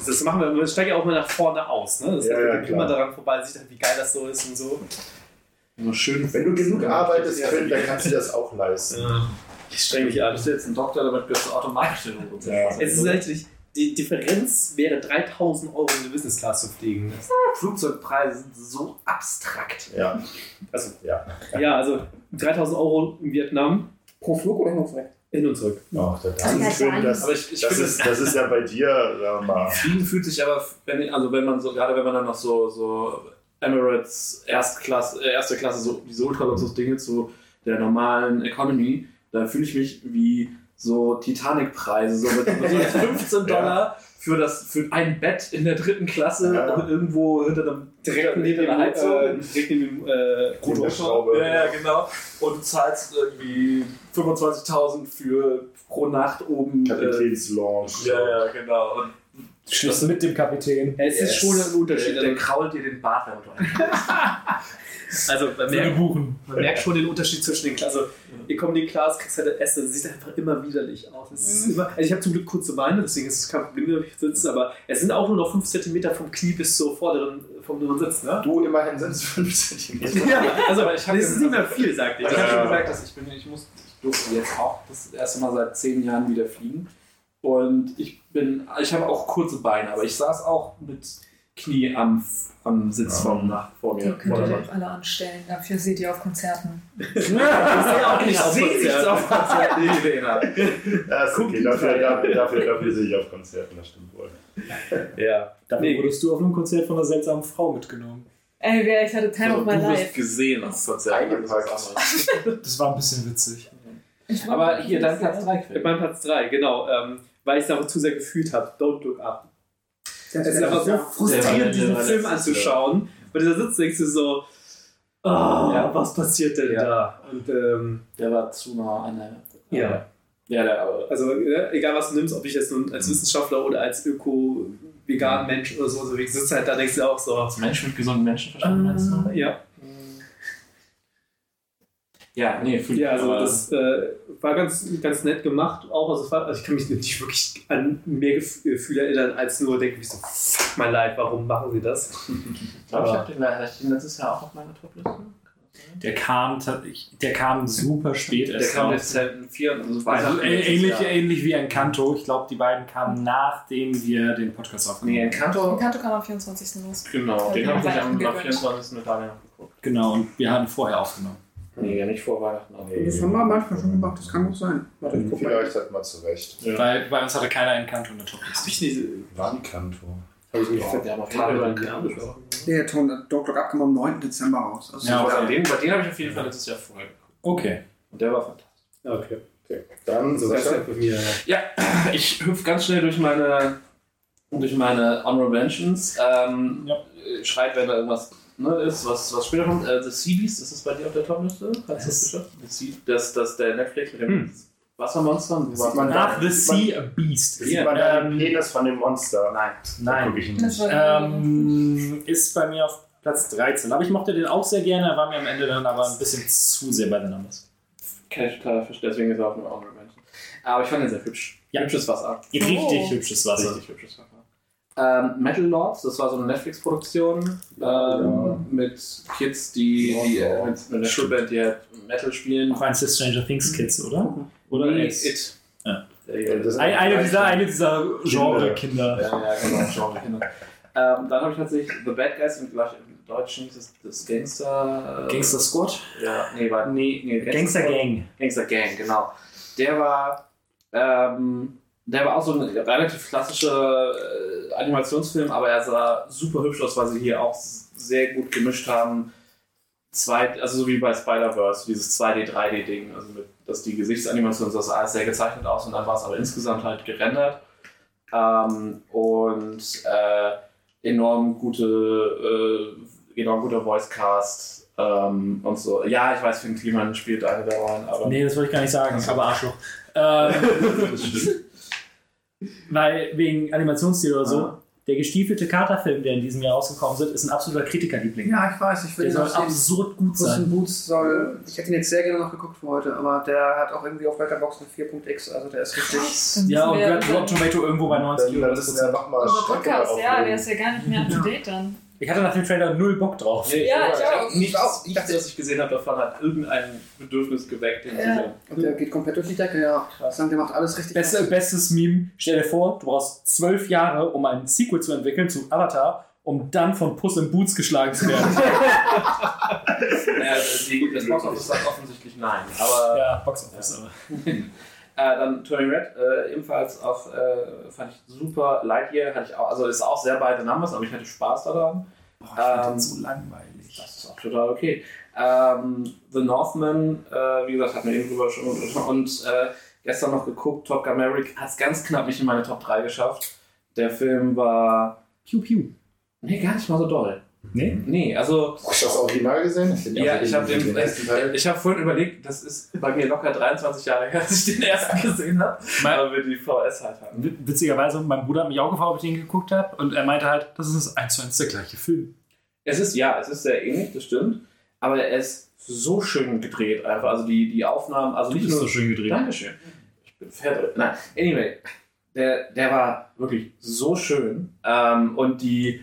Das machen wir, wir steigen ja auch mal nach vorne aus. Ne? Das Ja, heißt, ja, immer daran vorbei, sieht halt, wie geil das so ist und so. Immer schön. Wenn du genug arbeitest, können, dann kannst du das auch leisten. Ja. Ich streng mich an. bist du jetzt ein Doktor, damit wirst du automatisch den Robot. Ja. Es ist eigentlich, die Differenz wäre 3000 Euro in der Business Class zu fliegen. Flugzeugpreise sind so abstrakt. Ja. Also, Ja. ja, also 3000 Euro in Vietnam Pro Flug oder nur weg? hin und zurück. Ach, das, Das ist schön, das, Aber ich, ich das, ist, das ist ja bei dir. Fliegen fühlt sich aber, wenn, also wenn man so, gerade wenn man dann noch so, so Emirates Erstklasse, äh, erste Klasse, so diese Ultraluxus-Dinge zu der normalen Economy, da fühle ich mich wie so Titanic-Preise, so mit, so 15 Dollar für, das, für ein Bett in der dritten Klasse Ja. irgendwo hinter einem Direkt neben dem, der Heizung. äh, direkt neben dem äh, Motorschraube. Ja, ja, genau. Und du zahlst irgendwie 25.000 für pro Nacht oben. Äh, Kapitänslounge. ja, ja, genau. Und Schluss mit dem Kapitän. Es ist schon ein Unterschied. der, der krault dir den Bart, wenn du Also man merkt, buchen. man merkt schon den Unterschied zwischen den Klassen. Also Economy Class kriegst halt Essen, das sieht einfach immer widerlich aus. Es ist immer, also ich habe zum Glück kurze Beine, deswegen ist es kein Problem, wenn ich sitze, aber es sind auch nur noch 5 cm vom Knie bis zur vorderen, vom vorderen Sitz. Ne? Du immerhin sind es 5 cm. Ja, also ich hab das ist nicht mehr viel, sagt ich. Ich habe Ja. schon gesagt, dass ich bin, ich muss, ich durfte jetzt auch das erste Mal seit zehn Jahren wieder fliegen. Und ich bin, ich habe auch kurze Beine, aber ich saß auch mit Knie am, am Sitz Ja. vom nach vor Die mir. könnt Vor ihr doch alle anstellen. Dafür seht ihr auf Konzerten. Ich sehe auch nicht auf sehe Konzerten. nichts auf Konzert. Nee, Lena. Ja, ist okay. Dafür, dafür, dafür, dafür sehe ich auf Konzerten, das stimmt wohl. Ja. Dafür Nee. wurdest du auf einem Konzert von einer seltsamen Frau mitgenommen. Ey, wer- ich hatte Time of my Also, du wirst life. gesehen auf Konzerten. das. Das war ein bisschen witzig. Ich Aber hier, dein Platz 3 Mein Platz 3, genau. Ähm, weil ich es einfach zu sehr gefühlt habe. Don't Look Up. Es ist einfach so frustrierend, diesen Film anzuschauen. Und dieser Sitz denkst du so, oh, Ja. was passiert denn Ja. da? Und ähm, Der war zu nah an der. Ja. Ja, der, aber. also äh, egal was du nimmst, ob ich jetzt nun als Wissenschaftler oder als Öko-Vegan-Mensch oder so unterwegs sitze, halt da denkst du auch so, Als Mensch mit gesundem Menschenverstand meinst du? äh, ja. Ja, nee, fühl Ja, also das äh, war ganz, ganz nett gemacht. Auch, also, war, also ich kann mich nicht wirklich an mehr Gef- Gefühle erinnern, als nur denken, wie so, fuck mein Leid, warum machen sie das? Ich glaube, ich habe den, hab ich den letztes Jahr auch auf meiner Topliste. Der kam, der kam super spät Der erst kam raus. jetzt seit vier, also Also ähnlich, ähnlich wie Encanto. Ich glaube, die beiden kamen nachdem wir den Podcast aufgenommen Nee, haben. Encanto. Kanto kam am 24. los. Genau, den die habe ich am, am gegönnt. 24. mit Daniel geguckt. Genau, und wir hatten vorher aufgenommen. Nee, ja nicht vor Weihnachten. Aber Das haben wir manchmal schon gemacht, das kann gut sein. Warte, ich guck mal. Vielleicht hat man zurecht. Ja. Weil bei uns hatte keiner Encanto in der Topliste. Hab ich nicht. Wann Kanto? Hab ich nicht. Der Ton Dog Look Up kam am 9. Dezember raus. Also Ja, okay. den, bei den habe ich auf jeden Fall letztes Jahr vorher. Okay. Und der war fantastisch. Okay. Dann So, das ist ja ich hüpfe ganz schnell durch meine, durch meine Honorable Mentions. Ähm, Ja. Schreit, wenn da irgendwas ne, ist, was, was später kommt. Äh, The Sea Beast, ist das bei dir auf der Topliste? Hast du das geschafft? The Sea, das, das der Netflix mit dem Hm. Wassermonstern? Wo Sieht man Nach da- The sieht man- Sea Beast. Sieht man da den Ähm, Penis von dem Monster? Nein. Nein. Ich nicht. Ähm, ist bei mir auf Platz 13. Aber ich mochte den auch sehr gerne, er war mir am Ende dann aber ein bisschen zu sehr bei den Numbers. Kann ich total verstehen, deswegen ist er auch eine Honorable Mention. Aber ich fand ihn sehr hübsch. Ja. Hübsches Wasser. Richtig Oh. hübsches Wasser. Richtig hübsches Wasser. Ähm, Metal Lords, das war so eine Netflix-Produktion ähm, Ja. mit Kids, die, die äh, mit, mit einer Schulband, die halt Metal spielen. Auch eins der Stranger Things Kids, oder? Oder Nee, It? It. Ja. Der- Das- Ein, eine dieser, eine dieser Genre-Kinder. Ja, ja, genau, Genre Kinder. Ähm, dann habe ich tatsächlich The Bad Guys im, im Deutschen es das Gangster. äh, Gangster Squad? Ja, nee, war, nee, nee Gangster Squad. Gang. Gangster Gang, genau. Der war, ähm, der war auch so ein relativ klassischer äh, Animationsfilm, aber er sah super hübsch aus, weil sie hier auch sehr gut gemischt haben. Zwei, also so wie bei Spider-Verse, dieses 2D, 3D-Ding, also mit, dass die Gesichtsanimation, das sah alles sehr gezeichnet aus und dann war es aber insgesamt halt gerendert. Ähm, und äh, enorm gute, äh, enorm guter Voicecast ähm, und so. Ja, ich weiß, Finn Kliman spielt eine der Rollen, aber Nee, das wollte ich gar nicht sagen, aber Arschloch. Ähm, weil wegen Animationsstil oder so, Ah. der gestiefelte Katerfilm, der in diesem Jahr rausgekommen ist, ist ein absoluter Kritikerliebling. Ja, ich weiß, ich will Der ihn soll absurd gut sein. Boots soll. Ich hätte ihn jetzt sehr gerne noch geguckt für heute, aber der hat auch irgendwie auf Letterboxd eine 4.x, also der ist richtig. Dann Ja, und Rotten Tomato irgendwo bei 90 Dann, oder dann müssen wir nochmal Podcast, ja, der ist ja gar nicht mehr up to date dann. Ich hatte nach dem Trailer null Bock drauf. Nee, Ja, ich hab auch. Nichts, auch. nichts, was ich gesehen habe davon, hat irgendein Bedürfnis geweckt, den Ja. sehen. Und der geht komplett durch die Decke, ja. Ich sagen, der macht alles richtig. Beste, bestes Meme, stell dir vor, du brauchst zwölf Jahre, um ein Sequel zu entwickeln zu Avatar, um dann von Puss in Boots geschlagen zu werden. Naja, die, das Box Office sagt offensichtlich nein. Aber ja, Box Office. Aber. äh, dann Turning Red, äh, ebenfalls auch, äh, fand ich super. Lightyear hatte ich auch, also ist auch sehr beide Numbers, aber ich hatte Spaß daran. Boah, ich fand Ähm, den so langweilig. Das ist auch total okay. Ähm, The Northman, äh, wie gesagt, hat mir eben drüber schon und äh, gestern noch geguckt, Top Gun Maverick hat es ganz knapp nicht in meine Top 3 geschafft. Der Film war. Piu Piu. Nee, gar nicht mal so doll. Nee? Nee, also. Hast du das Original gesehen? Ich Ja, ich habe den, den, ersten Teil. ich habe vorhin überlegt, das ist bei mir locker 23 Jahre her, dass ich den ersten gesehen habe, weil wir die VS halt hatten. W- Witzigerweise, mein Bruder hat mich auch gefragt, ob ich den geguckt habe und er meinte halt, das ist eins zu eins der gleiche Film. Es ist, ja, es ist sehr ähnlich, das stimmt, aber er ist so schön gedreht einfach, also die, die Aufnahmen, also nicht ist nur... so schön gedreht. Dankeschön. Ich bin fett. Nein, anyway, der, der war wirklich so schön ähm, und die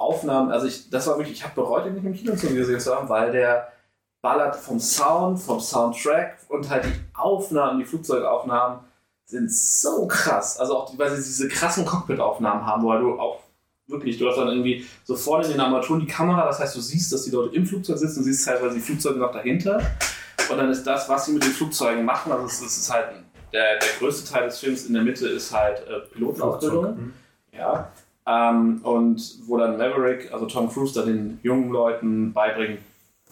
Aufnahmen, also ich, das war wirklich, ich habe bereut, ihn nicht im Kino zu gesehen zu haben, weil der ballert vom Sound, vom Soundtrack und halt die Aufnahmen, die Flugzeugaufnahmen sind so krass. Also auch, weil sie diese krassen Cockpit-Aufnahmen haben, wo du auch wirklich, du hast dann irgendwie so vorne in den Armaturen die Kamera, das heißt, du siehst, dass die Leute im Flugzeug sitzen, du siehst teilweise die Flugzeuge noch dahinter. Und dann ist das, was sie mit den Flugzeugen machen, also es, es ist halt der, der größte Teil des Films in der Mitte ist halt äh, Pilotenausbildung. Ja. Ähm, und wo dann Maverick, also Tom Cruise, dann den jungen Leuten beibringt,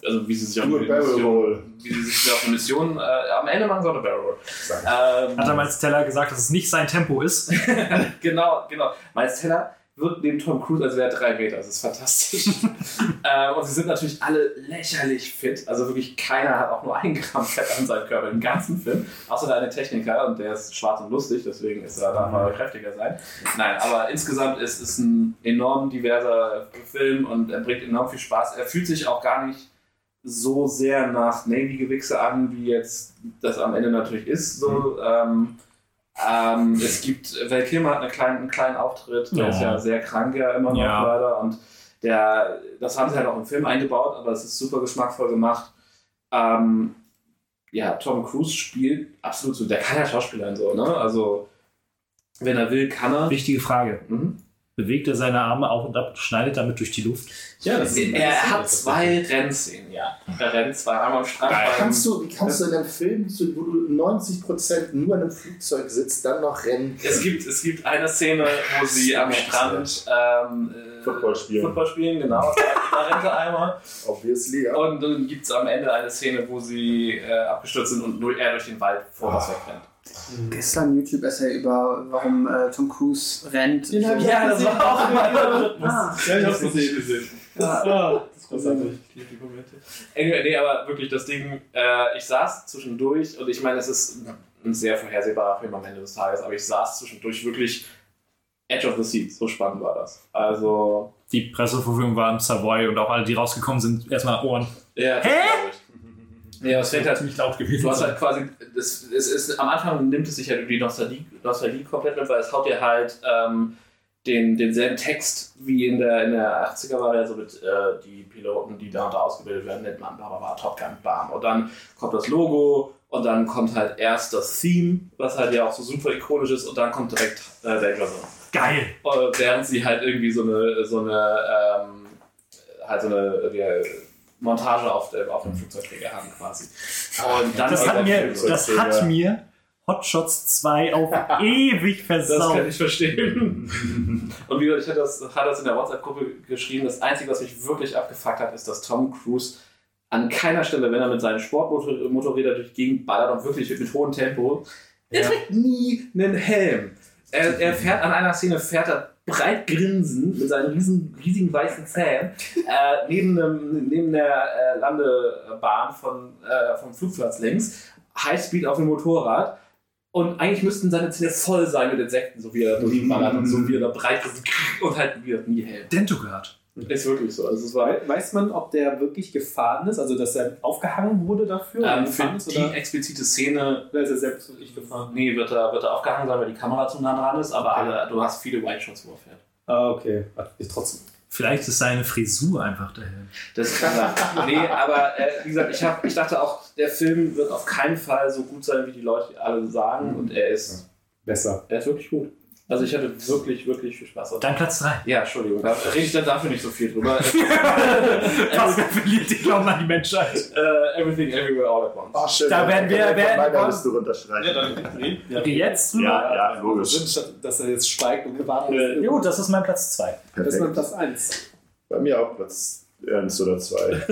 also wie sie sich auf eine Mission, wie sie sich auf eine Mission, äh, am Ende machen eine Barrel Roll. Ähm, Hat er Miles Teller gesagt, dass es nicht sein Tempo ist? genau, genau. Miles Teller wirkt neben Tom Cruise, als wäre er drei Meter. Das ist fantastisch. äh, und sie sind natürlich alle lächerlich fit. Also wirklich keiner hat auch nur ein Gramm Fett an seinem Körper im ganzen Film. Außer der eine Techniker und der ist schwarz und lustig, deswegen ist er da mal kräftiger sein. Nein, aber insgesamt ist es ein enorm diverser Film und er bringt enorm viel Spaß. Er fühlt sich auch gar nicht so sehr nach Navy-Gewichse an, wie jetzt das am Ende natürlich ist. So, ähm, ähm, es gibt, Val Kilmer hat eine kleine, einen kleinen Auftritt, der Ja. ist ja sehr krank ja immer noch Ja. leider und der, das haben sie halt auch im Film eingebaut, aber es ist super geschmackvoll gemacht. Ähm, ja, Tom Cruise spielt absolut so, der kann ja Schauspieler und so, ne? Also, wenn er will, kann er. Wichtige Frage. Mhm. Bewegt er seine Arme auf und ab, schneidet damit durch die Luft? Ja, er hat zwei Rennszenen, ja. Er rennt zwei einmal am Strand. beim- Kannst du, wie kannst du in einem Film, wo du 90% nur in einem Flugzeug sitzt, dann noch rennen? Es gibt, es gibt eine Szene, wo sie am Strand ähm, äh, Football spielen. Football spielen, genau. Da, rennt er einmal. Obviously, ja. Und dann gibt es am Ende eine Szene, wo sie äh, abgestürzt sind und nur er durch den Wald vorwärts wegrennt. Gestern ein YouTube-Essay über, warum äh, Tom Cruise rennt. Den Ja, das war auch mein Algorithmus. Ah. Ja, ich hab's gesehen. Ah, das ist großartig. Ich liebe die Momente. Anyway, nee, aber wirklich das Ding, äh, ich saß zwischendurch und ich meine, es ist ein sehr vorhersehbarer Film am Ende des Tages, aber ich saß zwischendurch wirklich Edge of the Seat. So spannend war das. Also, Die Presseverfügung war im Savoy und auch alle, die rausgekommen sind, erstmal Ohren. ja, ich. Ja, es fängt halt ziemlich laut gewesen. Du hast halt quasi, das, es ist, am Anfang nimmt es sich halt die Nostalgie, Nostalgie komplett mit, weil es haut dir halt ähm, den, denselben Text wie in der, in der 80er war, der so mit äh, die Piloten, die da und da ausgebildet werden, nennt man, bla, Top Gun, bam. Und dann kommt das Logo und dann kommt halt erst das Theme, was halt ja auch so super ikonisch ist, und dann kommt direkt äh, Danger Zone. Geil. Und während sie halt irgendwie so eine, so eine, ähm, halt so eine wie, Montage auf, dem- auf dem Flugzeugträger haben quasi. Und dann Das hat mir, das hat mir Hotshots 2 auf ewig Das kann versaut. ich verstehen. Und wie gesagt, ich hatte das, hat das in der WhatsApp-Gruppe geschrieben. Das Einzige, was mich wirklich abgefuckt hat, ist, dass Tom Cruise an keiner Stelle, wenn er mit seinen Sportmotorrädern durch die Gegend ballert und wirklich mit hohem Tempo, er trägt nie einen Helm. Er, er fährt an einer Szene, fährt er breit grinsend mit seinen riesen, riesigen weißen Zähnen äh, neben, einem, neben der äh, Landebahn von, äh, vom Flugplatz links, Highspeed auf dem Motorrad Und eigentlich müssten seine Zähne voll sein mit Insekten, so wie er durchballert und so wie er da breit ist und halt wieder nie hält. Dentogard. Ist wirklich so. Also es war We- Weiß man, ob der wirklich gefahren ist, also dass er aufgehangen wurde dafür? oder ähm, für ist, die oder? explizite Szene Oder ist er selbst wirklich gefahren? Nee, wird er, wird er aufgehangen sein, weil die Kamera zu nah dran ist, aber alle, du hast viele White Shots, wo er fährt. Ah, okay. Ist trotzdem. Vielleicht ist seine Frisur einfach der Helm. Das kann sein. nee, aber äh, wie gesagt, ich, hab, ich dachte auch, der Film wird auf keinen Fall so gut sein, wie die Leute alle sagen. Und er ist, Besser. er ist wirklich gut. Also ich hatte wirklich, wirklich viel Spaß. Dein Platz 3. Ja, Entschuldigung, da rede ich dann dafür nicht so viel drüber. Pascal verliert die Glauben an die Menschheit. äh, everything, everywhere, all at once. Oh, schön. Da werden wir- werden- meiner Liste runterstreichen. Okay, jetzt drüber. Ja, ja, logisch. Statt, dass er jetzt schweigt und gewartet Äh, ist. Ja, gut, das ist mein Platz 2. Das ist mein. Platz 1. Bei mir auch Platz 1 oder 2.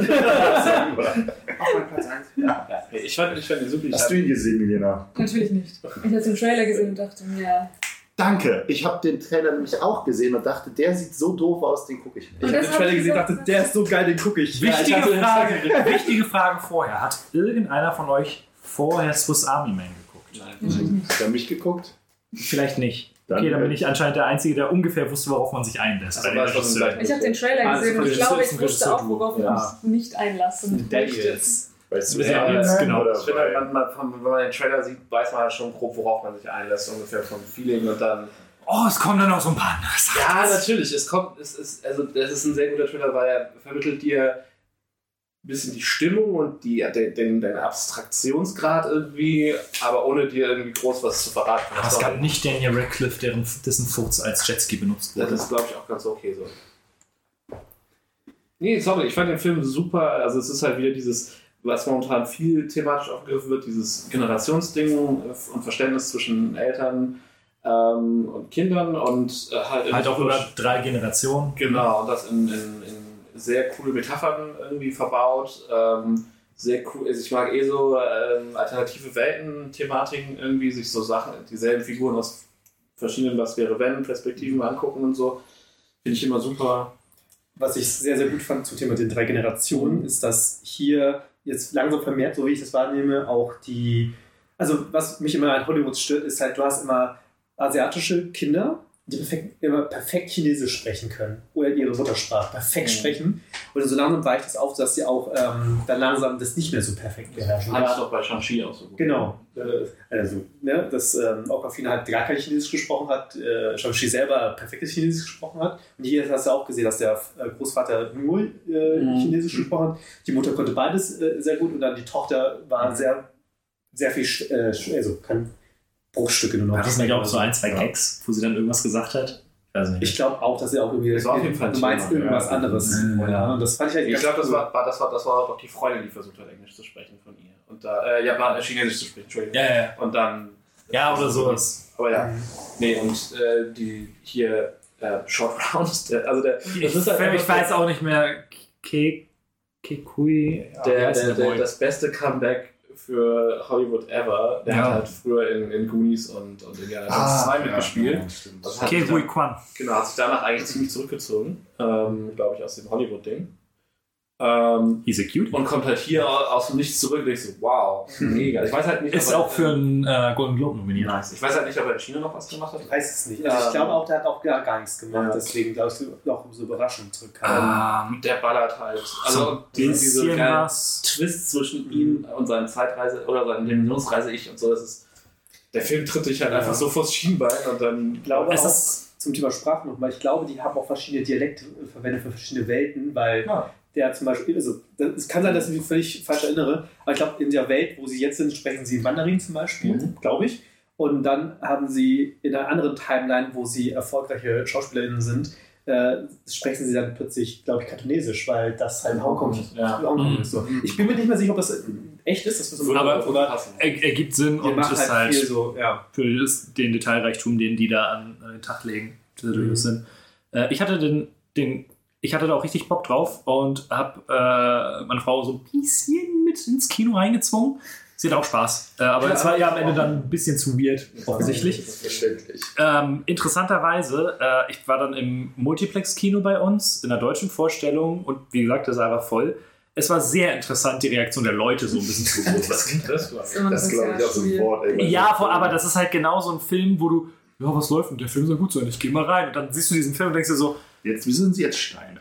Auch mein Platz 1. Ja, ich fand, ich fand ihn super. Hast du ihn gesehen, Milena? Natürlich nicht. Ich habe den Trailer gesehen und dachte mir, Danke. Ich habe den Trailer nämlich auch gesehen und dachte, der sieht so doof aus, den gucke ich nicht. Ich habe den Trailer gesehen und dachte, der ist so geil, den gucke ich. Wichtige, Ja, ich Frage, wichtige Frage vorher. Hat irgendeiner von euch vorher Swiss Army Man geguckt? Hast du mich geguckt? Vielleicht nicht. Dann- okay, dann bin ich anscheinend der Einzige, der ungefähr wusste, worauf man sich einlässt. Also ich habe den Trailer Ah, gesehen und ich glaube, ich wusste auch, worauf ja. uns nicht einlassen möchten. Weißt du, Ja, das genau. Oder Ich finde, man, man, wenn man den Trailer sieht, weiß man halt schon grob, worauf man sich einlässt, ungefähr vom Feeling und dann. Oh, es kommen dann noch so ein paar andere Sachen. Ja, natürlich. Es kommt, es ist, also das ist ein sehr guter Trailer, weil er vermittelt dir ein bisschen die Stimmung und die, den, den, Abstraktionsgrad irgendwie, aber ohne dir irgendwie groß was zu verraten. Aber es gab nicht Daniel Radcliffe, deren, dessen Furz als Jetski benutzt Das wurde. ist, glaube ich, auch ganz okay so. Nee, sorry, ich fand den Film super. Also es ist halt wieder dieses, was momentan viel thematisch aufgegriffen wird, dieses Generationsding und Verständnis zwischen Eltern ähm, und Kindern und äh, halt, Halt auch über drei Generationen. Genau, und das in, in, in sehr coole Metaphern irgendwie verbaut. Ähm, sehr cool, also ich mag eh so ähm, alternative Welten-Thematiken, irgendwie sich so Sachen, dieselben Figuren aus verschiedenen Was wäre wenn Perspektiven angucken und so. Finde ich immer super. Was ich sehr, sehr gut fand zum Thema den drei Generationen, ist, dass hier jetzt langsam vermehrt, so wie ich das wahrnehme, auch die. Also, was mich immer an Hollywood stört, ist halt, du hast immer asiatische Kinder, die perfekt, immer perfekt Chinesisch sprechen können oder ihre Muttersprache perfekt Mhm. sprechen. Und so langsam weicht es auf, dass sie auch ähm, dann langsam das nicht mehr so perfekt beherrschen. Fand ich doch bei Shang-Chi auch so gut. Genau. Also, ne, dass ähm, Aquafina halt gar kein Chinesisch gesprochen hat, äh, Shang-Chi selber perfektes Chinesisch gesprochen hat. Und hier hast du auch gesehen, dass der äh, Großvater nur äh, Mhm. Chinesisch gesprochen hat. Die Mutter konnte beides äh, sehr gut und dann die Tochter war sehr, sehr viel, äh, also kann Bruchstücke nur noch. War das nicht auch so ein, zwei Gags, wo sie dann irgendwas gesagt hat? Ich glaube auch, dass er auch irgendwie, Das war auf jeden Fall du meinst Thema, irgendwas ja. anderes. Ja. Ja, und das fand ich halt Ich glaube, das cool. war, war, das, war, das war doch die Freundin, die versucht hat, Englisch zu sprechen von ihr. Und da, äh, ja, war Chinesisch zu sprechen, Entschuldigung. ja, ja. Und dann. Ja, oder sowas. Aber ja. Nee, und äh, die hier äh, Short Round, der, also der. Ich, das ist halt ich weiß auch nicht mehr. Ke, Kekui. ja, wie der, der, der, Boy? das beste Comeback für Hollywood ever. Der Ja. hat halt früher in, in Goonies und, und Indiana Jones 2 mitgespielt. ja, Ke Hui dann, Kwan. genau, hat sich danach eigentlich ziemlich zurückgezogen, ähm, glaube ich, aus dem Hollywood-Ding. Ähm, He's a cute. und kommt halt hier aus dem Nichts zurück und ich so, wow, mega. Ich weiß halt nicht, Ist ob er- auch für einen äh, Golden Globe nominiert. Nice. Ich weiß halt nicht, ob er in China noch was gemacht hat. Ich weiß es nicht. Also ich Ähm, glaube auch, der hat auch gar, gar nichts gemacht. ja. Deswegen glaube ich, auch so überraschend zurückkam. Ähm, Der ballert halt. Also so ein diese. Twist zwischen ihm und seinem Zeitreise oder seinem Dimensionsreise-Ich und so, das ist. Der Film tritt dich halt Ja. einfach so vors Schienbein und dann. Ich glaube Es auch ist- zum Thema Sprache nochmal, ich glaube, die haben auch verschiedene Dialekte verwendet für verschiedene Welten, weil Ja. Der zum Beispiel, also das- es kann sein, dass ich mich völlig falsch erinnere, aber ich glaube, in der Welt, wo sie jetzt sind, sprechen sie Mandarin zum Beispiel, Mhm. glaube ich. Und dann haben sie in einer anderen Timeline, wo sie erfolgreiche SchauspielerInnen sind, äh, sprechen sie dann plötzlich, glaube ich, Kantonesisch, weil das halt Hongkong ist. Ja. Hongkong Mhm. ist so. Ich bin mir nicht mehr sicher, ob das echt ist, das müssen wir Aber- aber. Er, ergibt Sinn und ist halt, halt so, ja. für das, den Detailreichtum, den die da an, an den Tag legen, der Mhm. Sinn. Äh, ich hatte den, den, ich hatte da auch richtig Bock drauf und habe äh, meine Frau so ein bisschen mit ins Kino reingezwungen. Sie hat auch Spaß. Äh, aber Ja, es war ja am Ende dann ein bisschen zu weird, offensichtlich. Verständlich. Ähm, interessanterweise, äh, ich war dann im Multiplex-Kino bei uns in der deutschen Vorstellung und wie gesagt, das einfach voll. es war sehr interessant, die Reaktion der Leute so ein bisschen zu beobachten. Das, Das Das ein glaube ich auch so ein. Wort. ey. Ja, vor, aber das ist halt genau so ein Film, wo du, ja, was läuft und der Film soll gut sein, ich gehe mal rein. Und dann siehst du diesen Film und denkst dir so, Jetzt, wie sind sie jetzt Steine?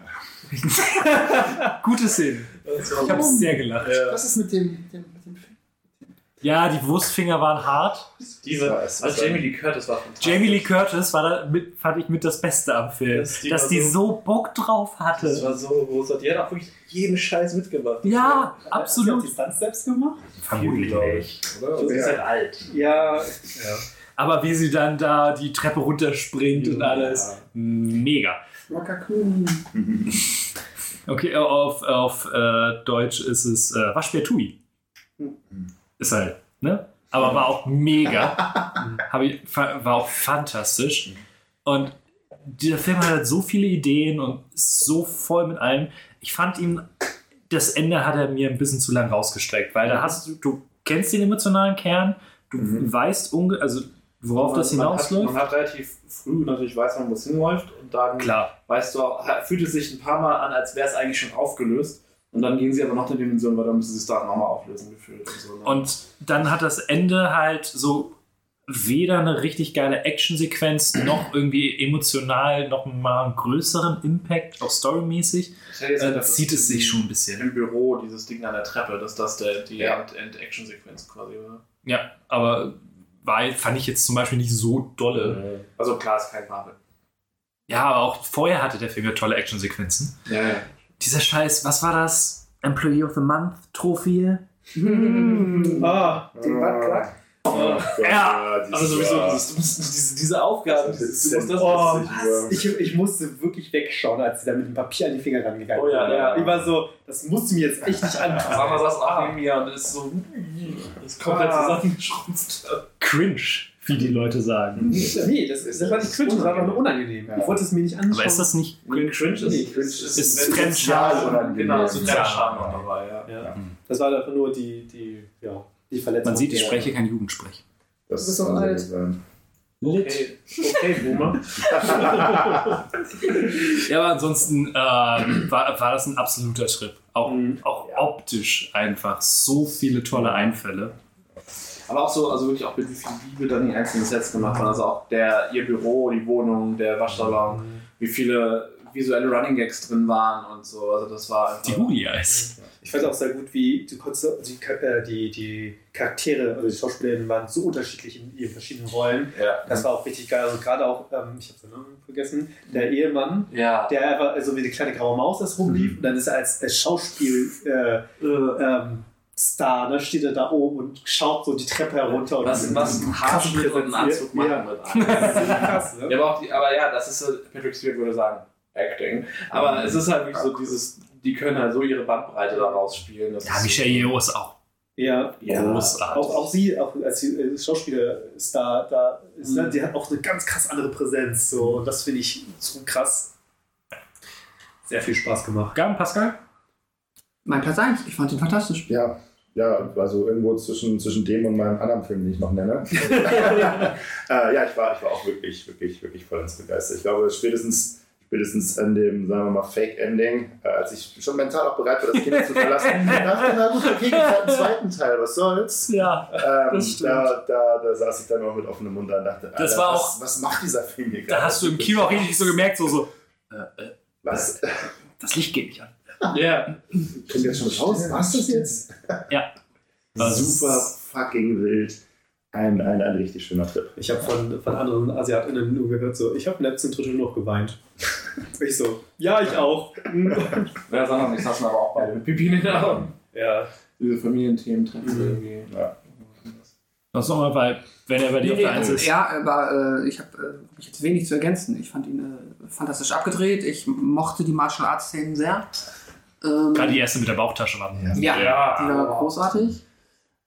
gute Szene. Ich habe sehr gelacht. Was ist mit dem, dem, mit dem Film? Ja, die Wurstfinger waren hart. Diese, Ja, es also Jamie Lee Curtis war fantastisch. Jamie Lee Curtis war da mit, fand ich mit das Beste am Film. Das- die dass die so- so Bock drauf Das hatte. war so großartig. Die hat auch wirklich jeden Scheiß mitgemacht. Ja, Hat sie absolut. die Stunts selbst gemacht? Vermutlich nicht. Oder? Sie ist halt alt. Ja. Aber wie sie dann da die Treppe runterspringt und alles. Mega. Wakakuni. Okay, auf, auf äh, Deutsch ist es äh, Waschbär Tui. Ist halt, ne? Aber war auch mega. Ich, war auch fantastisch. Und dieser Film hat halt so viele Ideen und ist so voll mit allem. Ich fand ihn, das Ende hat er mir ein bisschen zu lang rausgestreckt, weil da hast du, du kennst den emotionalen Kern, du weißt unge also worauf das man hat, hinausläuft. man hat relativ früh natürlich weiß man, wo es hinläuft und dann Klar. weißt du fühlt es sich ein paar Mal an, als wäre es eigentlich schon aufgelöst. Und dann gehen sie aber noch eine Dimension weiter, müssen sie es da nochmal auflösen gefühlt. Und, so, ne? Und dann hat das Ende halt so weder eine richtig geile Actionsequenz noch irgendwie emotional noch mal einen größeren Impact, auch storymäßig. Äh, zieht es sich schon ein bisschen. Im Büro, dieses Ding an der Treppe, dass das der, die Ja. End- End-Action-Sequenz quasi war. Ja, aber war, fand ich jetzt zum Beispiel nicht so dolle. Also klar, ist kein Marvel. Ja, aber auch vorher hatte der Film ja tolle Actionsequenzen. Ja, ja. Dieser Scheiß, was war das? Employee of the Month Trophäe? Ah, die Buttplug. Oh Ja, dieses Aber sowieso, dieses, diese, diese Aufgaben, Das du ist musst das Oh, was? Ich, ich musste wirklich wegschauen, als sie da mit dem Papier an die Finger rangegangen Oh ja, ja. Ich war so, das musste mir jetzt echt nicht anpassen. Sag saß auch neben mir und ist so, ist komplett Ah. zusammengeschrumpft. Cringe, wie die Leute sagen. Nee, das, das war nicht cringe, das war einfach nur unangenehm. Ich wollte es mir nicht anschauen. Aber ist das nicht Cringe ist, Nee, cringe ist- ist Fremdscham? Genau, so Ja. Fremdscham noch dabei, ja. Ja. Das war einfach nur die, die, ja, die Verletzung. Man sieht, ich spreche kein Jugendsprech. Das so kann sehr alt. sein. Okay, okay, Boomer. Ja, aber ansonsten ähm, war, war das ein absoluter Trip. Auch, Mhm. auch optisch einfach so viele tolle Einfälle. Aber auch so, also wirklich auch mit wie viel Liebe dann die einzelnen Sets gemacht waren. Also auch der, ihr Büro, die Wohnung, der Waschsalon, wie viele visuelle Running Gags drin waren und so. Also das war einfach. Die Huli-Eis. Ich fand auch sehr gut, wie du konntest, die, äh, die, die Charaktere, also die Schauspielerinnen waren so unterschiedlich in ihren verschiedenen Rollen. Ja. Das war auch richtig geil. Also gerade auch, ähm, ich habe den Namen vergessen, der Ehemann, Ja. der einfach also wie eine kleine graue Maus das rumlief und dann ist er als, als Schauspiel äh, ähm, Star, ne, steht er da oben und schaut so die Treppe herunter und Was, was ein Haarschnitt und einen Anzug machen Ja. einem. krass, ne? Ja, aber, auch die, aber ja, das ist so, Patrick Stewart würde sagen, Acting. Aber es ist halt wirklich so dieses, die können halt so ihre Bandbreite da rausspielen. Ja, Michelle Yeoh ist auch Ja, Ja. großartig. auch, auch sie, auch als sie äh, Schauspielerstar da ist, ne, Mhm. die hat auch eine ganz krass andere Präsenz. So, und das finde ich so krass. Sehr viel Spaß gemacht. Gaben, Pascal? Mein Platz 1, ich fand ihn fantastisch. Ja, ja, also irgendwo zwischen, zwischen dem und meinem anderen Film, den ich noch nenne. äh, ja, ich war, ich war auch wirklich, wirklich, wirklich vollends begeistert. Ich glaube, spätestens, spätestens an dem, sagen wir mal, Fake-Ending, äh, als ich schon mental auch bereit war, das Kino zu verlassen, dachte ich, na gut, okay, gibt halt einen zweiten Teil, was soll's? Ja. Ähm, Das stimmt. da, da, da saß ich dann auch mit offenem Mund da und dachte, Das war was, auch- was macht dieser Film hier Da gerade? hast du im Kino auch richtig so gemerkt, so, so Was? das Licht geht nicht an. Ja. Kommt jetzt schon raus? Was das jetzt? Ja. Super fucking wild. Ein, ein, ein richtig schöner Trip. Ich habe von, von anderen AsiatInnen nur gehört, so, ich habe im letzten Drittel noch geweint. ich so, ja, ich auch. Ja, und ich saßen aber auch beide mit Pipi in den Augen. ja. Diese Familienthemen treffen irgendwie. Ja. Das nochmal, weil, wenn er bei dir auf der Eins ist. Ja, aber äh, ich habe äh, jetzt wenig zu ergänzen. Ich fand ihn äh, fantastisch abgedreht. Ich mochte die Martial Arts Szenen sehr. Ähm, Gerade die erste mit der Bauchtasche war. ja, Ja. die war großartig.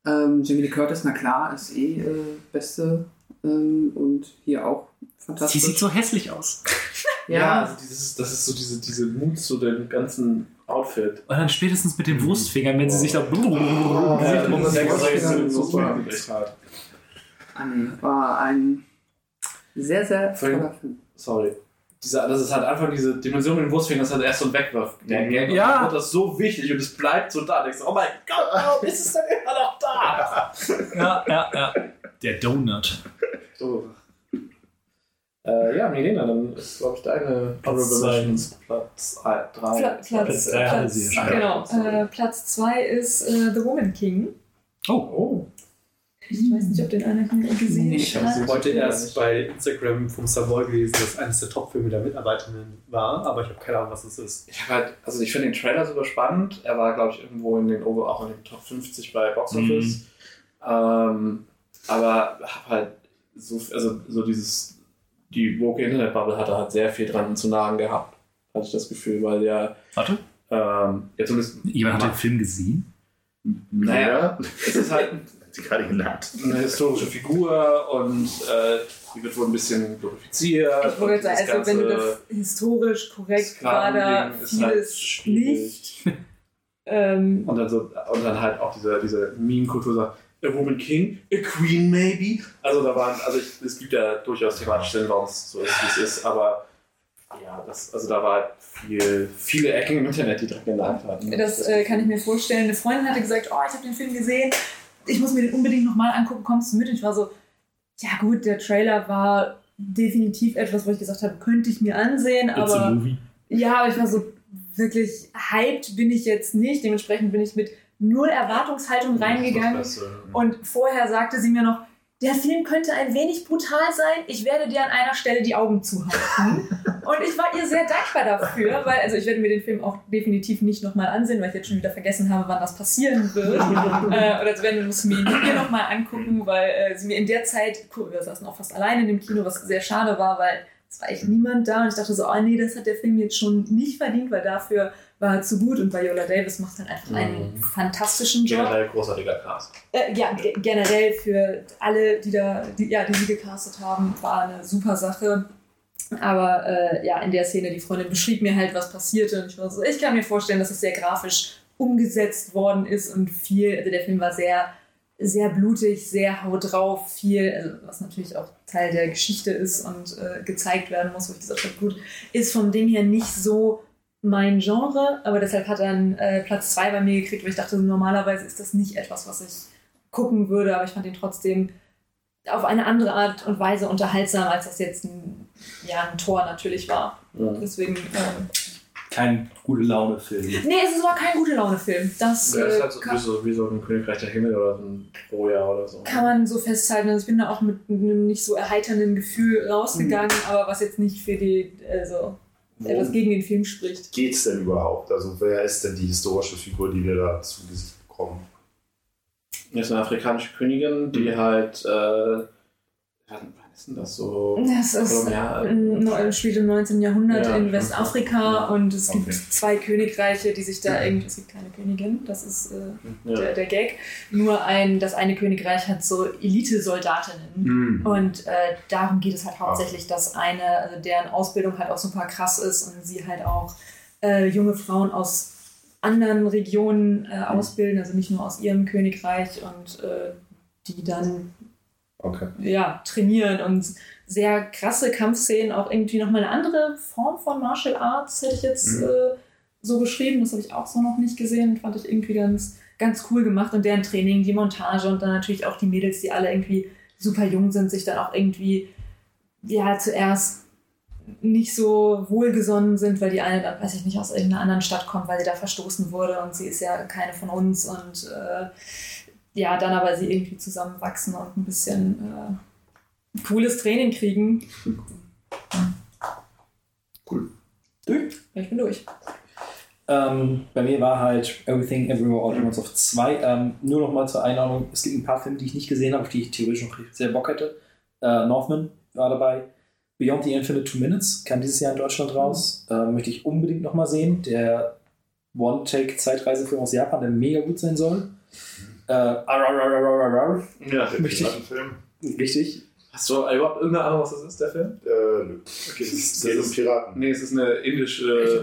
Ähm, Jamie Lee Curtis, na klar, ist eh äh, beste ähm, und hier auch Sie fantastisch. sieht so hässlich aus. ja, also dieses, das ist so diese, diese Mut zu dem ganzen Outfit. Und dann spätestens mit den Wurstfingern, wenn sie sich da. Ja, war ein sehr, sehr toller Film. Sorry. Dieser, das ist halt einfach diese Dimension mit dem Wurstfinger, das halt erst so ein Wegwurf. Der Gag. Und Ja. dann wird das so wichtig und es bleibt so da. Du denkst, oh mein Gott, warum ist es denn immer noch da? Ja, ja, ja. Der Donut. So. Äh, ja, Milena, dann ist, glaube ich, deine Platz Honorable. Mentions Platz 3. Pla Platz, Platz drei hatte Platz, schon. genau, äh, Platz 2 ist äh, The Woman King. Oh, oh. Ich weiß nicht, ob den einer gesehen Ich habe hat. sie heute erst bei Instagram vom Savoy gelesen, dass eines der Top-Filme der Mitarbeiterinnen war, aber ich habe keine Ahnung, was es ist. Ich habe halt, also ich finde den Trailer super spannend. Er war, glaube ich, irgendwo in den Over, auch in den Top 50 bei Box Office. Ähm, aber habe halt so, also so dieses, die woke Internet-Bubble hatte halt sehr viel dran zu nagen gehabt, hatte ich das Gefühl, weil ja, Warte. ähm, ja zumindest, Jemand hat den Film gesehen? naja, es ist halt Hat sie gerade genannt. eine historische Figur und äh, die wird wohl ein bisschen glorifiziert. Ich wollte sagen, also wenn du das historisch korrekt war, da ist halt vieles schwierig. nicht. Ähm, Und dann, so, und dann halt auch diese, diese Meme-Kultur sagt, a woman king, a queen maybe. Also da waren, also ich, es gibt ja durchaus thematische Stellen, warum es so ist, wie es ist, aber ja, das, also da war halt viel, viele Ecken im Internet, die direkt genannt hatten. Das äh, kann ich mir vorstellen. Eine Freundin hatte gesagt, oh, ich habe den Film gesehen, ich muss mir den unbedingt nochmal angucken, kommst du mit? Und ich war so, ja gut, der Trailer war definitiv etwas, wo ich gesagt habe, könnte ich mir ansehen, It's a aber movie. ja, aber ich war so, wirklich hyped bin ich jetzt nicht. Dementsprechend bin ich mit null Erwartungshaltung reingegangen. Und vorher sagte sie mir noch, der Film könnte ein wenig brutal sein. Ich werde dir an einer Stelle die Augen zuhalten. Und ich war ihr sehr dankbar dafür, weil also ich werde mir den Film auch definitiv nicht nochmal ansehen, weil ich jetzt schon wieder vergessen habe, wann das passieren wird. äh, oder wenn muss mir ihn hier nochmal angucken, weil äh, sie mir in der Zeit, cool, wir saßen auch fast alleine in dem Kino, was sehr schade war, weil es war echt niemand da und ich dachte so, oh nee, das hat der Film jetzt schon nicht verdient, weil dafür war er zu gut und Viola Davis macht halt einfach einen Mhm. fantastischen Job. Generell großartiger Cast. Äh, ja, ge- generell für alle, die da, die, ja, die sie gecastet haben, war eine super Sache. Aber äh, ja, in der Szene, die Freundin beschrieb mir halt, was passierte. Und ich war so, ich kann mir vorstellen, dass es sehr grafisch umgesetzt worden ist und viel, also der Film war sehr, sehr blutig, sehr haut drauf, viel, also was natürlich auch Teil der Geschichte ist und äh, gezeigt werden muss, wo ich gesagt habe, gut, ist vom Ding her nicht so mein Genre, aber deshalb hat er einen äh, Platz zwei bei mir gekriegt, weil ich dachte, normalerweise ist das nicht etwas, was ich gucken würde, aber ich fand ihn trotzdem auf eine andere Art und Weise unterhaltsam, als das jetzt ein, ja, ein Tor natürlich war. Deswegen, ähm, Kein gute Laune-Film. nee, es ist aber kein gute Laune-Film. Das Ja, ist äh, halt so, wie, kann, so, wie so ein Königreich der Himmel oder so ein Troja oder so. kann man so festhalten. Also ich bin da auch mit einem nicht so erheiternden Gefühl rausgegangen, aber was jetzt nicht für die, also etwas gegen den Film spricht. Geht's denn überhaupt? Also wer ist denn die historische Figur, die wir da zu Gesicht bekommen? Das ist eine afrikanische Königin, die halt, äh, ist denn das so? Das ist Kolonial- spielt im 19. Jahrhundert Ja, in Westafrika Ja. und es gibt Okay. zwei Königreiche, die sich da irgendwie. Es gibt keine Königin, das ist äh, Ja. der, der Gag. Nur ein, das eine Königreich hat so Elite-Soldatinnen. Hm. Und äh, darum geht es halt hauptsächlich, dass eine, also deren Ausbildung halt auch super krass ist und sie halt auch äh, junge Frauen aus anderen Regionen äh, ausbilden, also nicht nur aus ihrem Königreich und äh, die dann Okay. ja, trainieren und sehr krasse Kampfszenen, auch irgendwie nochmal eine andere Form von Martial Arts, hätte ich jetzt Mhm. äh, so beschrieben. Das habe ich auch so noch nicht gesehen. Fand ich irgendwie ganz, ganz cool gemacht. Und deren Training, die Montage und dann natürlich auch die Mädels, die alle irgendwie super jung sind, sich dann auch irgendwie, ja, zuerst nicht so wohlgesonnen sind, weil die eine dann, weiß ich nicht, aus irgendeiner anderen Stadt kommt, weil sie da verstoßen wurde und sie ist ja keine von uns und äh, ja, dann aber sie irgendwie zusammenwachsen und ein bisschen äh, cooles Training kriegen. Cool. Durch? Ich bin durch. Ähm, bei mir war halt Everything Everywhere All at Once auf 2. Ähm, nur noch mal zur Einordnung: Es gibt ein paar Filme, die ich nicht gesehen habe, auf die ich theoretisch noch sehr Bock hätte. Äh, Northman war dabei. Beyond the Infinite Two Minutes kam dieses Jahr in Deutschland raus. Ähm, möchte ich unbedingt noch mal sehen. Der One-Take-Zeitreisefilm aus Japan, der mega gut sein soll. Äh. Ja, Der Piratenfilm? Richtig. Hast du überhaupt irgendeine Ahnung, was das ist, der Film? Äh, nö. Okay, das ist, Piraten. nee, es ist eine indische.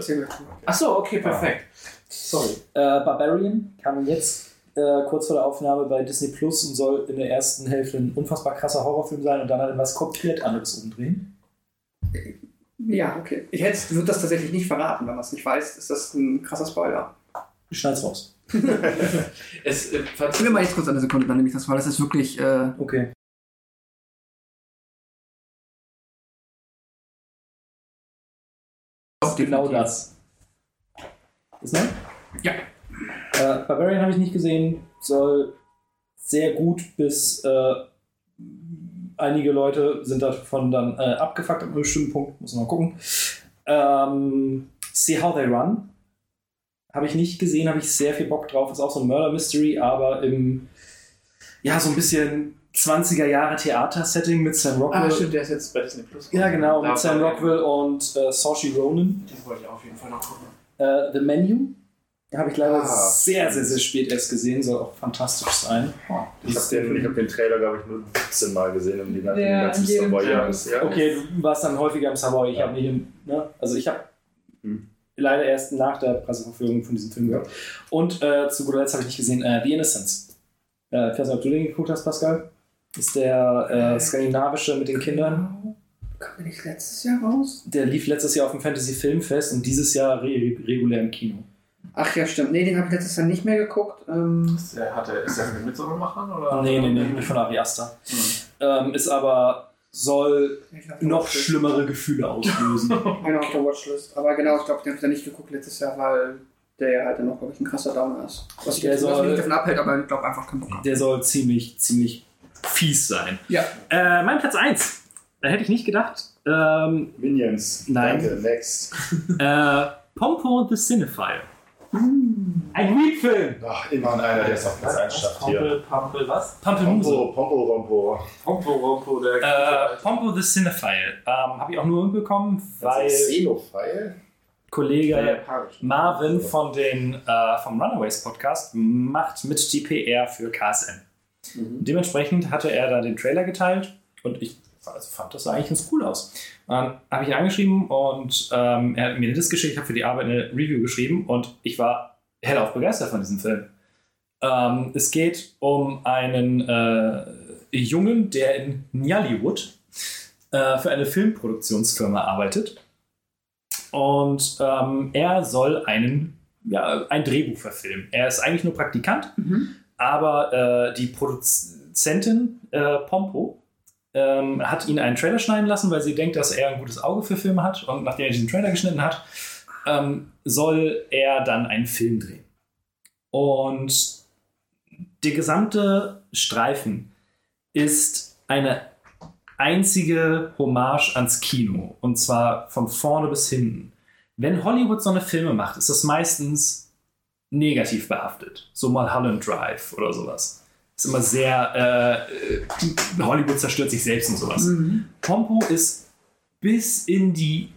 Achso, okay, perfekt. Sorry. Barbarian kam jetzt äh, kurz vor der Aufnahme bei Disney Plus und soll in der ersten Hälfte ein unfassbar krasser Horrorfilm sein und dann halt was komplett anderes umdrehen. Ja, okay. Ich hätte, würde das tatsächlich nicht verraten. Wenn man es nicht weiß, ist das ein krasser Spoiler. Schneid's raus. Es, äh, mir mal jetzt kurz eine Sekunde, dann nehme ich das, weil das ist wirklich. Äh, Okay. Genau das. Ist ne? Ja. Äh, Barbarian habe ich nicht gesehen. Soll sehr gut bis äh, einige Leute sind davon dann äh, abgefuckt ab einem bestimmten Punkt. Muss man mal gucken. Ähm, See How They Run. Habe ich nicht gesehen, habe ich sehr viel Bock drauf. Ist auch so ein Murder Mystery, aber im ja, so ein bisschen 20er Jahre Theater-Setting mit Sam Rockwell. Ah, stimmt, der ist jetzt bei Disney Plus. Ja, genau, Da mit Sam Rockwell und äh, Saoirse Ronan. Den wollte ich auf jeden Fall noch gucken. Äh, The Menu habe ich leider Ah, sehr, sehr, sehr spät erst gesehen. Soll auch fantastisch sein. Ich habe den, ich hab den Trailer, glaube ich, nur 17 Mal gesehen im ganzen Ja, ganzen in jedem Savoy-Jahr Film. bisher. Okay, du warst dann häufiger im Savoy. Ich habe nicht im, ne? Also ich habe Hm. Leider erst nach der Presseverführung von diesem Film gehört. Und äh, zu guter Letzt habe ich nicht gesehen äh, The Innocents. Äh, ich weiß nicht, ob du den geguckt hast, Pascal. Ist der äh, skandinavische mit den Kindern. kam der nicht letztes Jahr raus? Der lief letztes Jahr auf dem Fantasy Filmfest und dieses Jahr re regulär im Kino. Ach ja, stimmt. Nee, den habe ich letztes Jahr nicht mehr geguckt. Ähm, Ist der, hat der, ist der von den Mitsommermachern? Oder? Nee, nee, nee, nicht von Ari Aster. Ähm, ist aber, soll ich noch schlimmere Gefühle auslösen. Einer auf der Watchlist. Aber genau, ich glaube, den habe ich dann nicht geguckt letztes Jahr, weil der ja halt dann noch, glaube ich, ein krasser Downer ist. Was, ich Der soll- mich nicht davon abhält, aber ich glaube einfach keinen Bock haben. Der soll ziemlich, ziemlich fies sein. Ja. Äh, mein Platz 1. Da hätte ich nicht gedacht. Ähm, Minions. Nein. Danke, next. äh, Pompo the Cinephile. Ein Weed-Film. Ach, immer einer, der es auf Platz 1 schafft hier. Pampel, was? Pampelmuse. Pompo, Pompo, Rompo. Pompo, Rompo, der. Äh, Pompo the Cinephile. Ähm, Habe ich auch nur hinbekommen, weil Xenophile? Kollege Marvin von den, äh, vom Runaways Podcast macht mit die PR für KSM. Dementsprechend hatte er da den Trailer geteilt und ich also fand das sah eigentlich ganz cool aus. Dann habe ich ihn angeschrieben und ähm, er hat mir eine Disk geschickt, ich habe für die Arbeit eine Review geschrieben und ich war hellauf begeistert von diesem Film. Ähm, es geht um einen äh, Jungen, der in Nollywood äh, für eine Filmproduktionsfirma arbeitet. Und ähm, er soll einen, ja, ein Drehbuch verfilmen. Er ist eigentlich nur Praktikant, aber äh, die Produzentin äh, Pompo ähm, hat ihn einen Trailer schneiden lassen, weil sie denkt, dass er ein gutes Auge für Filme hat. Und nachdem er diesen Trailer geschnitten hat, ähm, soll er dann einen Film drehen. Und der gesamte Streifen ist eine einzige Hommage ans Kino. Und zwar von vorne bis hinten. Wenn Hollywood so eine Filme macht, ist das meistens negativ behaftet. So mal Holland Drive oder sowas. Ist immer sehr, äh, Hollywood zerstört sich selbst und sowas. Pompo ist bis in die,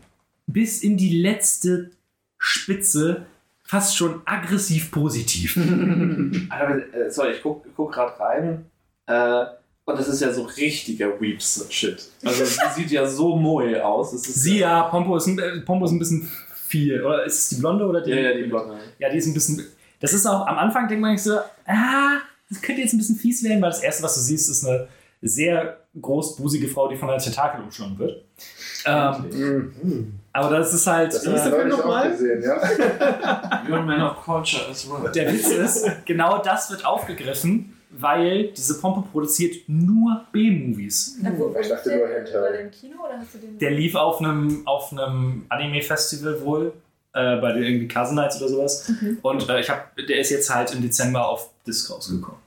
bis in die letzte Spitze fast schon aggressiv positiv. Alter, äh, sorry, ich guck, guck gerade rein. Äh, und das ist ja so richtiger Weeps-Shit. Also, sie sieht ja so moe aus. Sie ja, Pompo ist, ein, äh, Pompo ist ein bisschen viel. Oder ist es die Blonde oder die? Ja, ja, die Blonde. Ja, die ist ein bisschen. Das ist auch am Anfang, denkt man nicht so, ah, das könnte jetzt ein bisschen fies werden, weil das erste, was du siehst, ist eine sehr großbusige Frau, die von einer Tentakel umschlungen wird. Ähm, aber das ist halt. Das hast du äh, auch gesehen, ja? Your man of culture is right. der Witz ist, genau das wird aufgegriffen, weil diese Pompe produziert nur B-Movies. Wo Ich dachte nur der? Hentai. War der lief auf einem, auf einem Anime-Festival wohl, äh, bei den irgendwie Cousin Nights oder sowas. Und äh, ich hab, der ist jetzt halt im Dezember auf Disc rausgekommen.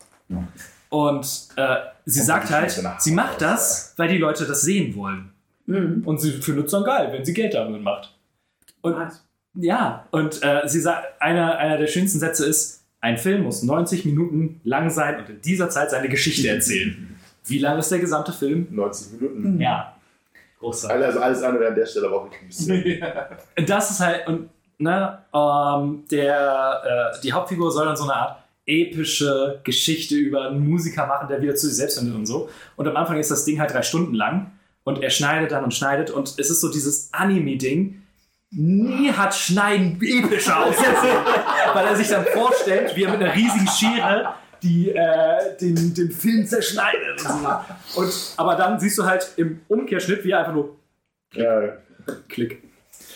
Und äh, sie Und sagt die halt, sie macht das, weil die Leute das sehen wollen. Und sie findet es dann geil, wenn sie Geld damit macht. Und ja, und äh, sie sagt, einer, einer der schönsten Sätze ist, ein Film muss 90 Minuten lang sein und in dieser Zeit seine Geschichte erzählen. Wie lang ist der gesamte Film? 90 Minuten. Ja. Großartig. Also alles andere an der Stelle aber auch wirklich ein bisschen. Das ist halt, und ne, ähm, der, äh, die Hauptfigur soll dann so eine Art epische Geschichte über einen Musiker machen, der wieder zu sich selbst findet und so. Und am Anfang ist das Ding halt drei Stunden lang und er schneidet dann und schneidet und es ist so dieses Anime-Ding. Nie hat Schneiden epischer ausgesehen, weil er sich dann vorstellt, wie er mit einer riesigen Schere die, äh, den, den Film zerschneidet. Und so. und, aber dann siehst du halt im Umkehrschnitt, wie er einfach nur Ja, Klick.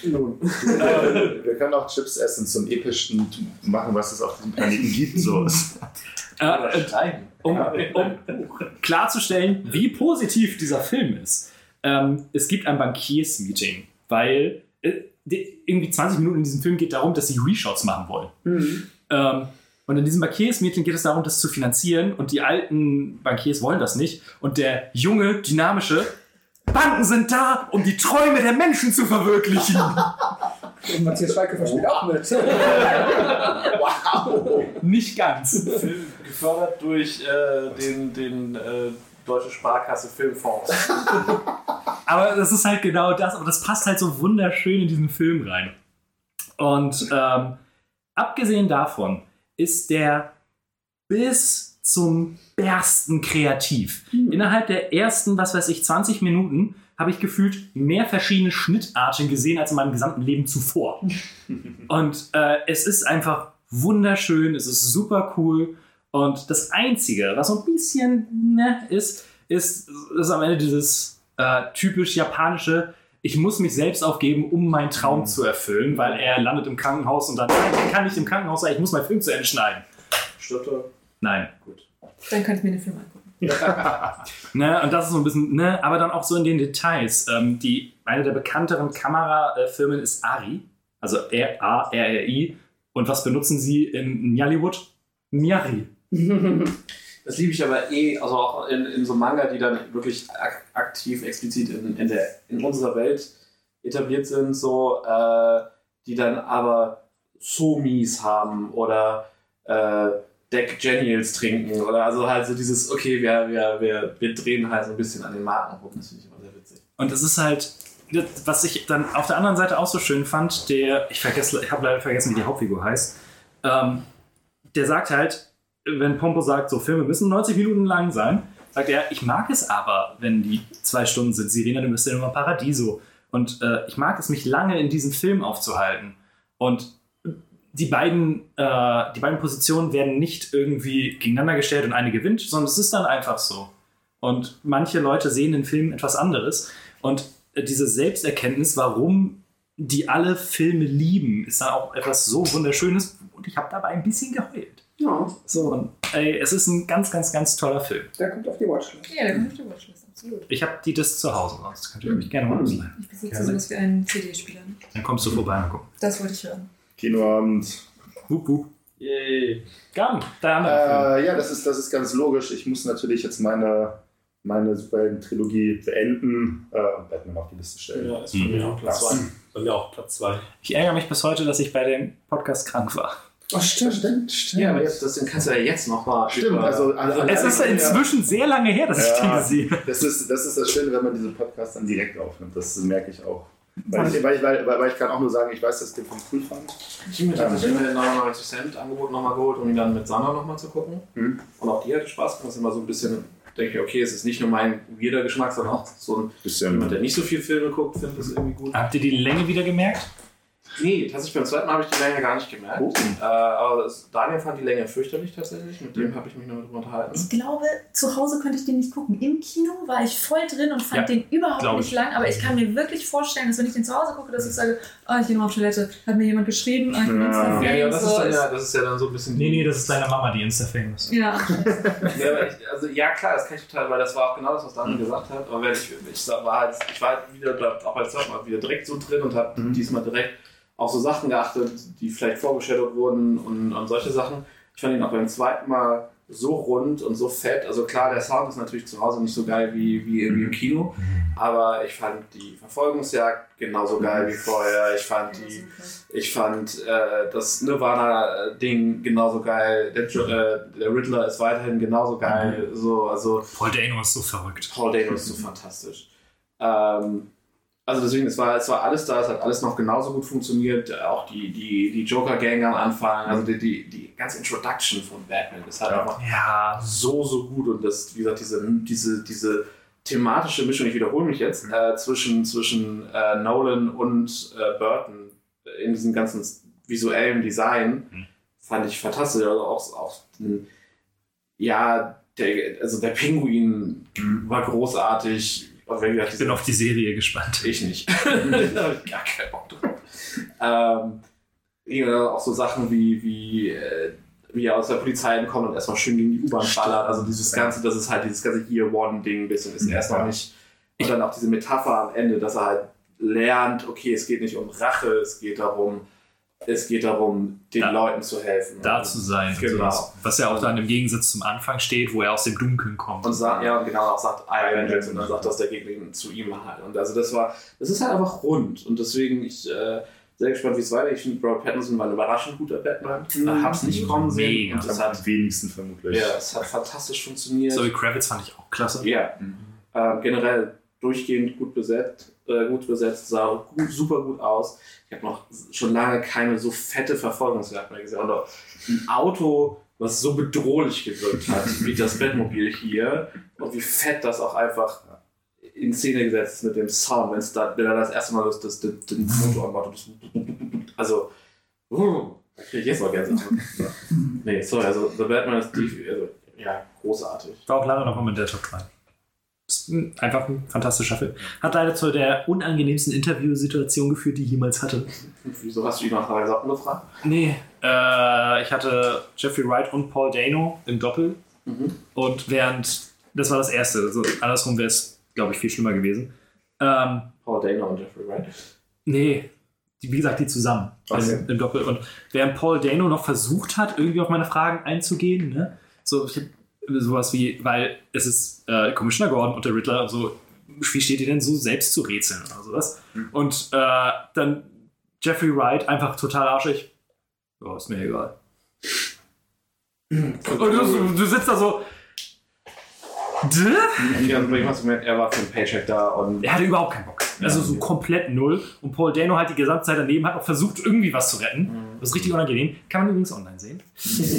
Wir können auch Chips essen zum epischsten machen, was es auf diesem Planeten gibt. So. Äh, um, um klarzustellen, wie positiv dieser Film ist. Ähm, es gibt ein Bankiers-Meeting, weil äh, die, irgendwie 20 Minuten in diesem Film geht darum, dass sie Reshots machen wollen. Ähm, und in diesem Bankiers-Meeting geht es darum, das zu finanzieren und die alten Bankiers wollen das nicht. Und der junge, dynamische Banken sind da, um die Träume der Menschen zu verwirklichen. Und Matthias Schweighöfer spielt auch mit. wow! Nicht ganz. Film gefördert durch äh, den, den äh, Deutsche Sparkasse Filmfonds. Aber das ist halt genau das, aber das passt halt so wunderschön in diesen Film rein. Und ähm, abgesehen davon ist der bis zum Bersten kreativ. Innerhalb der ersten, was weiß ich, 20 Minuten habe ich gefühlt mehr verschiedene Schnittarten gesehen als in meinem gesamten Leben zuvor. Und äh, es ist einfach wunderschön, es ist super cool. Und das Einzige, was so ein bisschen ne, ist, ist, ist am Ende dieses äh, typisch japanische, ich muss mich selbst aufgeben, um meinen Traum zu erfüllen, weil er landet im Krankenhaus und dann, nein, kann nicht im Krankenhaus sein, ich muss meinen Film zu Ende schneiden. Stirbt Nein. Dann kann ich mir den Film angucken. Ne, und das ist so ein bisschen, ne, aber dann auch so in den Details. Ähm, die, eine der bekannteren Kamerafirmen ist Ari, also R-A-R-R-I. Und was benutzen sie in Nollywood? Miari. Das liebe ich aber eh, also auch in, in so Manga, die dann wirklich ak aktiv, explizit in, in, der, in unserer Welt etabliert sind, so, äh, die dann aber Somis haben oder äh, Jack Daniels trinken oder also halt so dieses, okay, wir, wir, wir, wir drehen halt so ein bisschen an den Marken rum, das finde ich immer sehr witzig. Und es ist halt, was ich dann auf der anderen Seite auch so schön fand, der, ich vergesse, ich habe leider vergessen, wie die Hauptfigur heißt, ähm, der sagt halt, wenn Pompo sagt, so Filme müssen 90 Minuten lang sein, sagt er, ich mag es aber, wenn die zwei Stunden sind. Sirena, du bist ja immer Paradiso. Und äh, ich mag es, mich lange in diesem Film aufzuhalten. Und die beiden, äh, die beiden Positionen werden nicht irgendwie gegeneinander gestellt und eine gewinnt, sondern es ist dann einfach so. Und manche Leute sehen in Filmen etwas anderes. Und diese Selbsterkenntnis, warum die alle Filme lieben, ist dann auch etwas so Wunderschönes. Und ich habe dabei ein bisschen geheult. Ja. So, und, ey, es ist ein ganz, ganz, ganz toller Film. Der kommt auf die Watchlist. Ja, der kommt auf die Watchlist, absolut. Ich habe die Disc zu Hause, sonst könnt ihr mich gerne mal ausleihen. Ich besitze sowas wie einen CD-Spieler. Dann kommst du vorbei und gucken. Das wollte ich hören. Kinoabend. Hup, hup. Yay. Andere Film. Äh, ja, das ist, das ist ganz logisch. Ich muss natürlich jetzt meine, meine Superhelden-Trilogie beenden äh, und Batman auf die Liste stellen. Ja, ist bei mir auch Platz 2. Bei mir auch Platz 2. Ich ärgere mich bis heute, dass ich bei dem Podcast krank war. Oh, stimmt. Stimmt, stimmt. Ja, aber jetzt, das kannst du ja jetzt nochmal. Stimmt, also, also Es ist inzwischen sehr lange her, dass ich den Ja, gesehen habe. das ist, das ist das Schöne, wenn man diesen Podcast dann direkt aufnimmt. Das merke ich auch. Weil ich, weil, ich, weil, weil ich kann auch nur sagen, ich weiß, dass ich den Film cool fand. Ich habe mir tatsächlich mit 99 Cent Angebot nochmal geholt, um ihn dann mit Sanna nochmal zu gucken. Mhm. Und auch die hatte Spaß gemacht. Das ist immer so ein bisschen, denke ich, okay, es ist nicht nur mein weirder Geschmack, sondern auch so ein Bisschen. jemand, der nicht so viel Filme guckt, findet das irgendwie gut. Habt ihr die Länge wieder gemerkt? Nee, tatsächlich beim zweiten Mal habe ich die Länge gar nicht gemerkt. Oh. Äh, aber Daniel fand die Länge fürchterlich tatsächlich. Mit dem habe ich mich noch drüber unterhalten. Ich glaube, zu Hause konnte ich den nicht gucken. Im Kino war ich voll drin und fand Ja, den überhaupt nicht ich. lang. Aber ich kann mir wirklich vorstellen, dass wenn ich den zu Hause gucke, dass ich sage, oh, ich gehe nochmal auf Toilette. Hat mir jemand geschrieben, oh, ich bin Ja. Ja, ja, das, so, ist dann ist- ja, das ist ja dann so ein bisschen. Nee, nee, das ist deine Mama, die Insta-Famous. ja. Ja, aber ich, also, ja, klar, das kann ich total, weil das war auch genau das, was Daniel gesagt hat. Aber wenn ich, ich war halt, ich war halt wieder, auch zweiten Mal wieder direkt so drin und habe Mhm. diesmal direkt auf so Sachen geachtet, die vielleicht vorgestellt wurden und, und solche Sachen. Ich fand ihn auch beim zweiten Mal so rund und so fett. Also klar, der Sound ist natürlich zu Hause nicht so geil wie, wie im Kino, aber ich fand die Verfolgungsjagd genauso geil wie vorher. Ich fand die, ich fand äh, das Nirvana-Ding genauso geil. Der, äh, der Riddler ist weiterhin genauso geil. So, also Paul Dano ist so verrückt. Paul Dano ist so fantastisch. Ähm, also deswegen, es war, es war alles da, es hat alles noch genauso gut funktioniert. Auch die, die, die Joker-Gang am Anfang, also die, die, die ganze Introduction von Batman, das hat Ja. einfach Ja, so, so gut und das, wie gesagt, diese, diese, diese thematische Mischung, ich wiederhole mich jetzt, äh, zwischen, zwischen äh, Nolan und äh, Burton in diesem ganzen visuellen Design Mhm. fand ich fantastisch. Also auch, auch ein, ja, der, also der Pinguin war großartig. Wenn Ich bin auf die Serie gespannt. Ich nicht. da habe ich gar keinen Bock drauf. Ähm, ja, auch so Sachen wie, wie, äh, wie er aus der Polizei kommt und erstmal schön gegen die U-Bahn ballert. Also dieses ganze, das ist halt dieses ganze Year One-Ding ein bisschen, ist erst noch nicht. Und dann auch diese Metapher am Ende, dass er halt lernt, okay, es geht nicht um Rache, es geht darum, es geht darum, den Da- Leuten zu helfen. Da zu sein. Genau. sowas. Was ja auch dann im Gegensatz zum Anfang steht, wo er aus dem Dunkeln kommt. Und sagt, ja, und genau auch sagt, I am Vengeance und dann sagt das der Gegner zu ihm halt. Und also das war, das ist halt einfach rund. Und deswegen, ich äh, sehr gespannt, wie es weitergeht. Ich finde, Robert Pattinson war ein überraschend guter Batman. Ich hab's nicht kommen sehen. Mega. Und es hat, Am wenigsten vermutlich. ja, es hat fantastisch funktioniert. Zoe Kravitz fand ich auch klasse. Ja, äh, generell durchgehend gut besetzt, äh, gut besetzt, sah gut, super gut aus. Ich habe noch schon lange keine so fette Verfolgungsjagd mehr gesehen. Und auch ein Auto, was so bedrohlich gewirkt hat, wie das Batmobil hier, und wie fett das auch einfach in Szene gesetzt ist mit dem Sound, wenn's da, wenn er das erste Mal das, das, das, den Motor anmacht. Das, also, uh, da kriege ich jetzt mal Gänsehaut. nee, sorry, also The Batman ist die, also, ja, großartig. War auch lange noch mal in der Top 3. Ist einfach ein fantastischer Film. Hat leider zu der unangenehmsten Interviewsituation geführt, die ich jemals hatte. Wieso hast du ihn nach gesagt gefragt? Nee. Äh, ich hatte Jeffrey Wright und Paul Dano im Doppel. Und während, das war das erste, also andersrum wäre es, glaube ich, viel schlimmer gewesen. Ähm, Paul Dano und Jeffrey Wright. nee, die, wie gesagt, die zusammen Okay. im, Doppel. Und während Paul Dano noch versucht hat, irgendwie auf meine Fragen einzugehen, ne? so ich sowas wie, weil es ist äh, Commissioner Gordon und der Riddler und so, wie steht ihr denn so selbst zu rätseln oder sowas? Und äh, dann Jeffrey Wright einfach total arschig. Ja, ist mir egal. Und du, du sitzt da so. Also ich hast gemerkt, er war für den Paycheck da und. Er hatte überhaupt keinen Bock. Also so komplett null. Und Paul Dano halt die gesamte Zeit daneben hat auch versucht, irgendwie was zu retten. Das ist richtig unangenehm. Kann man übrigens online sehen.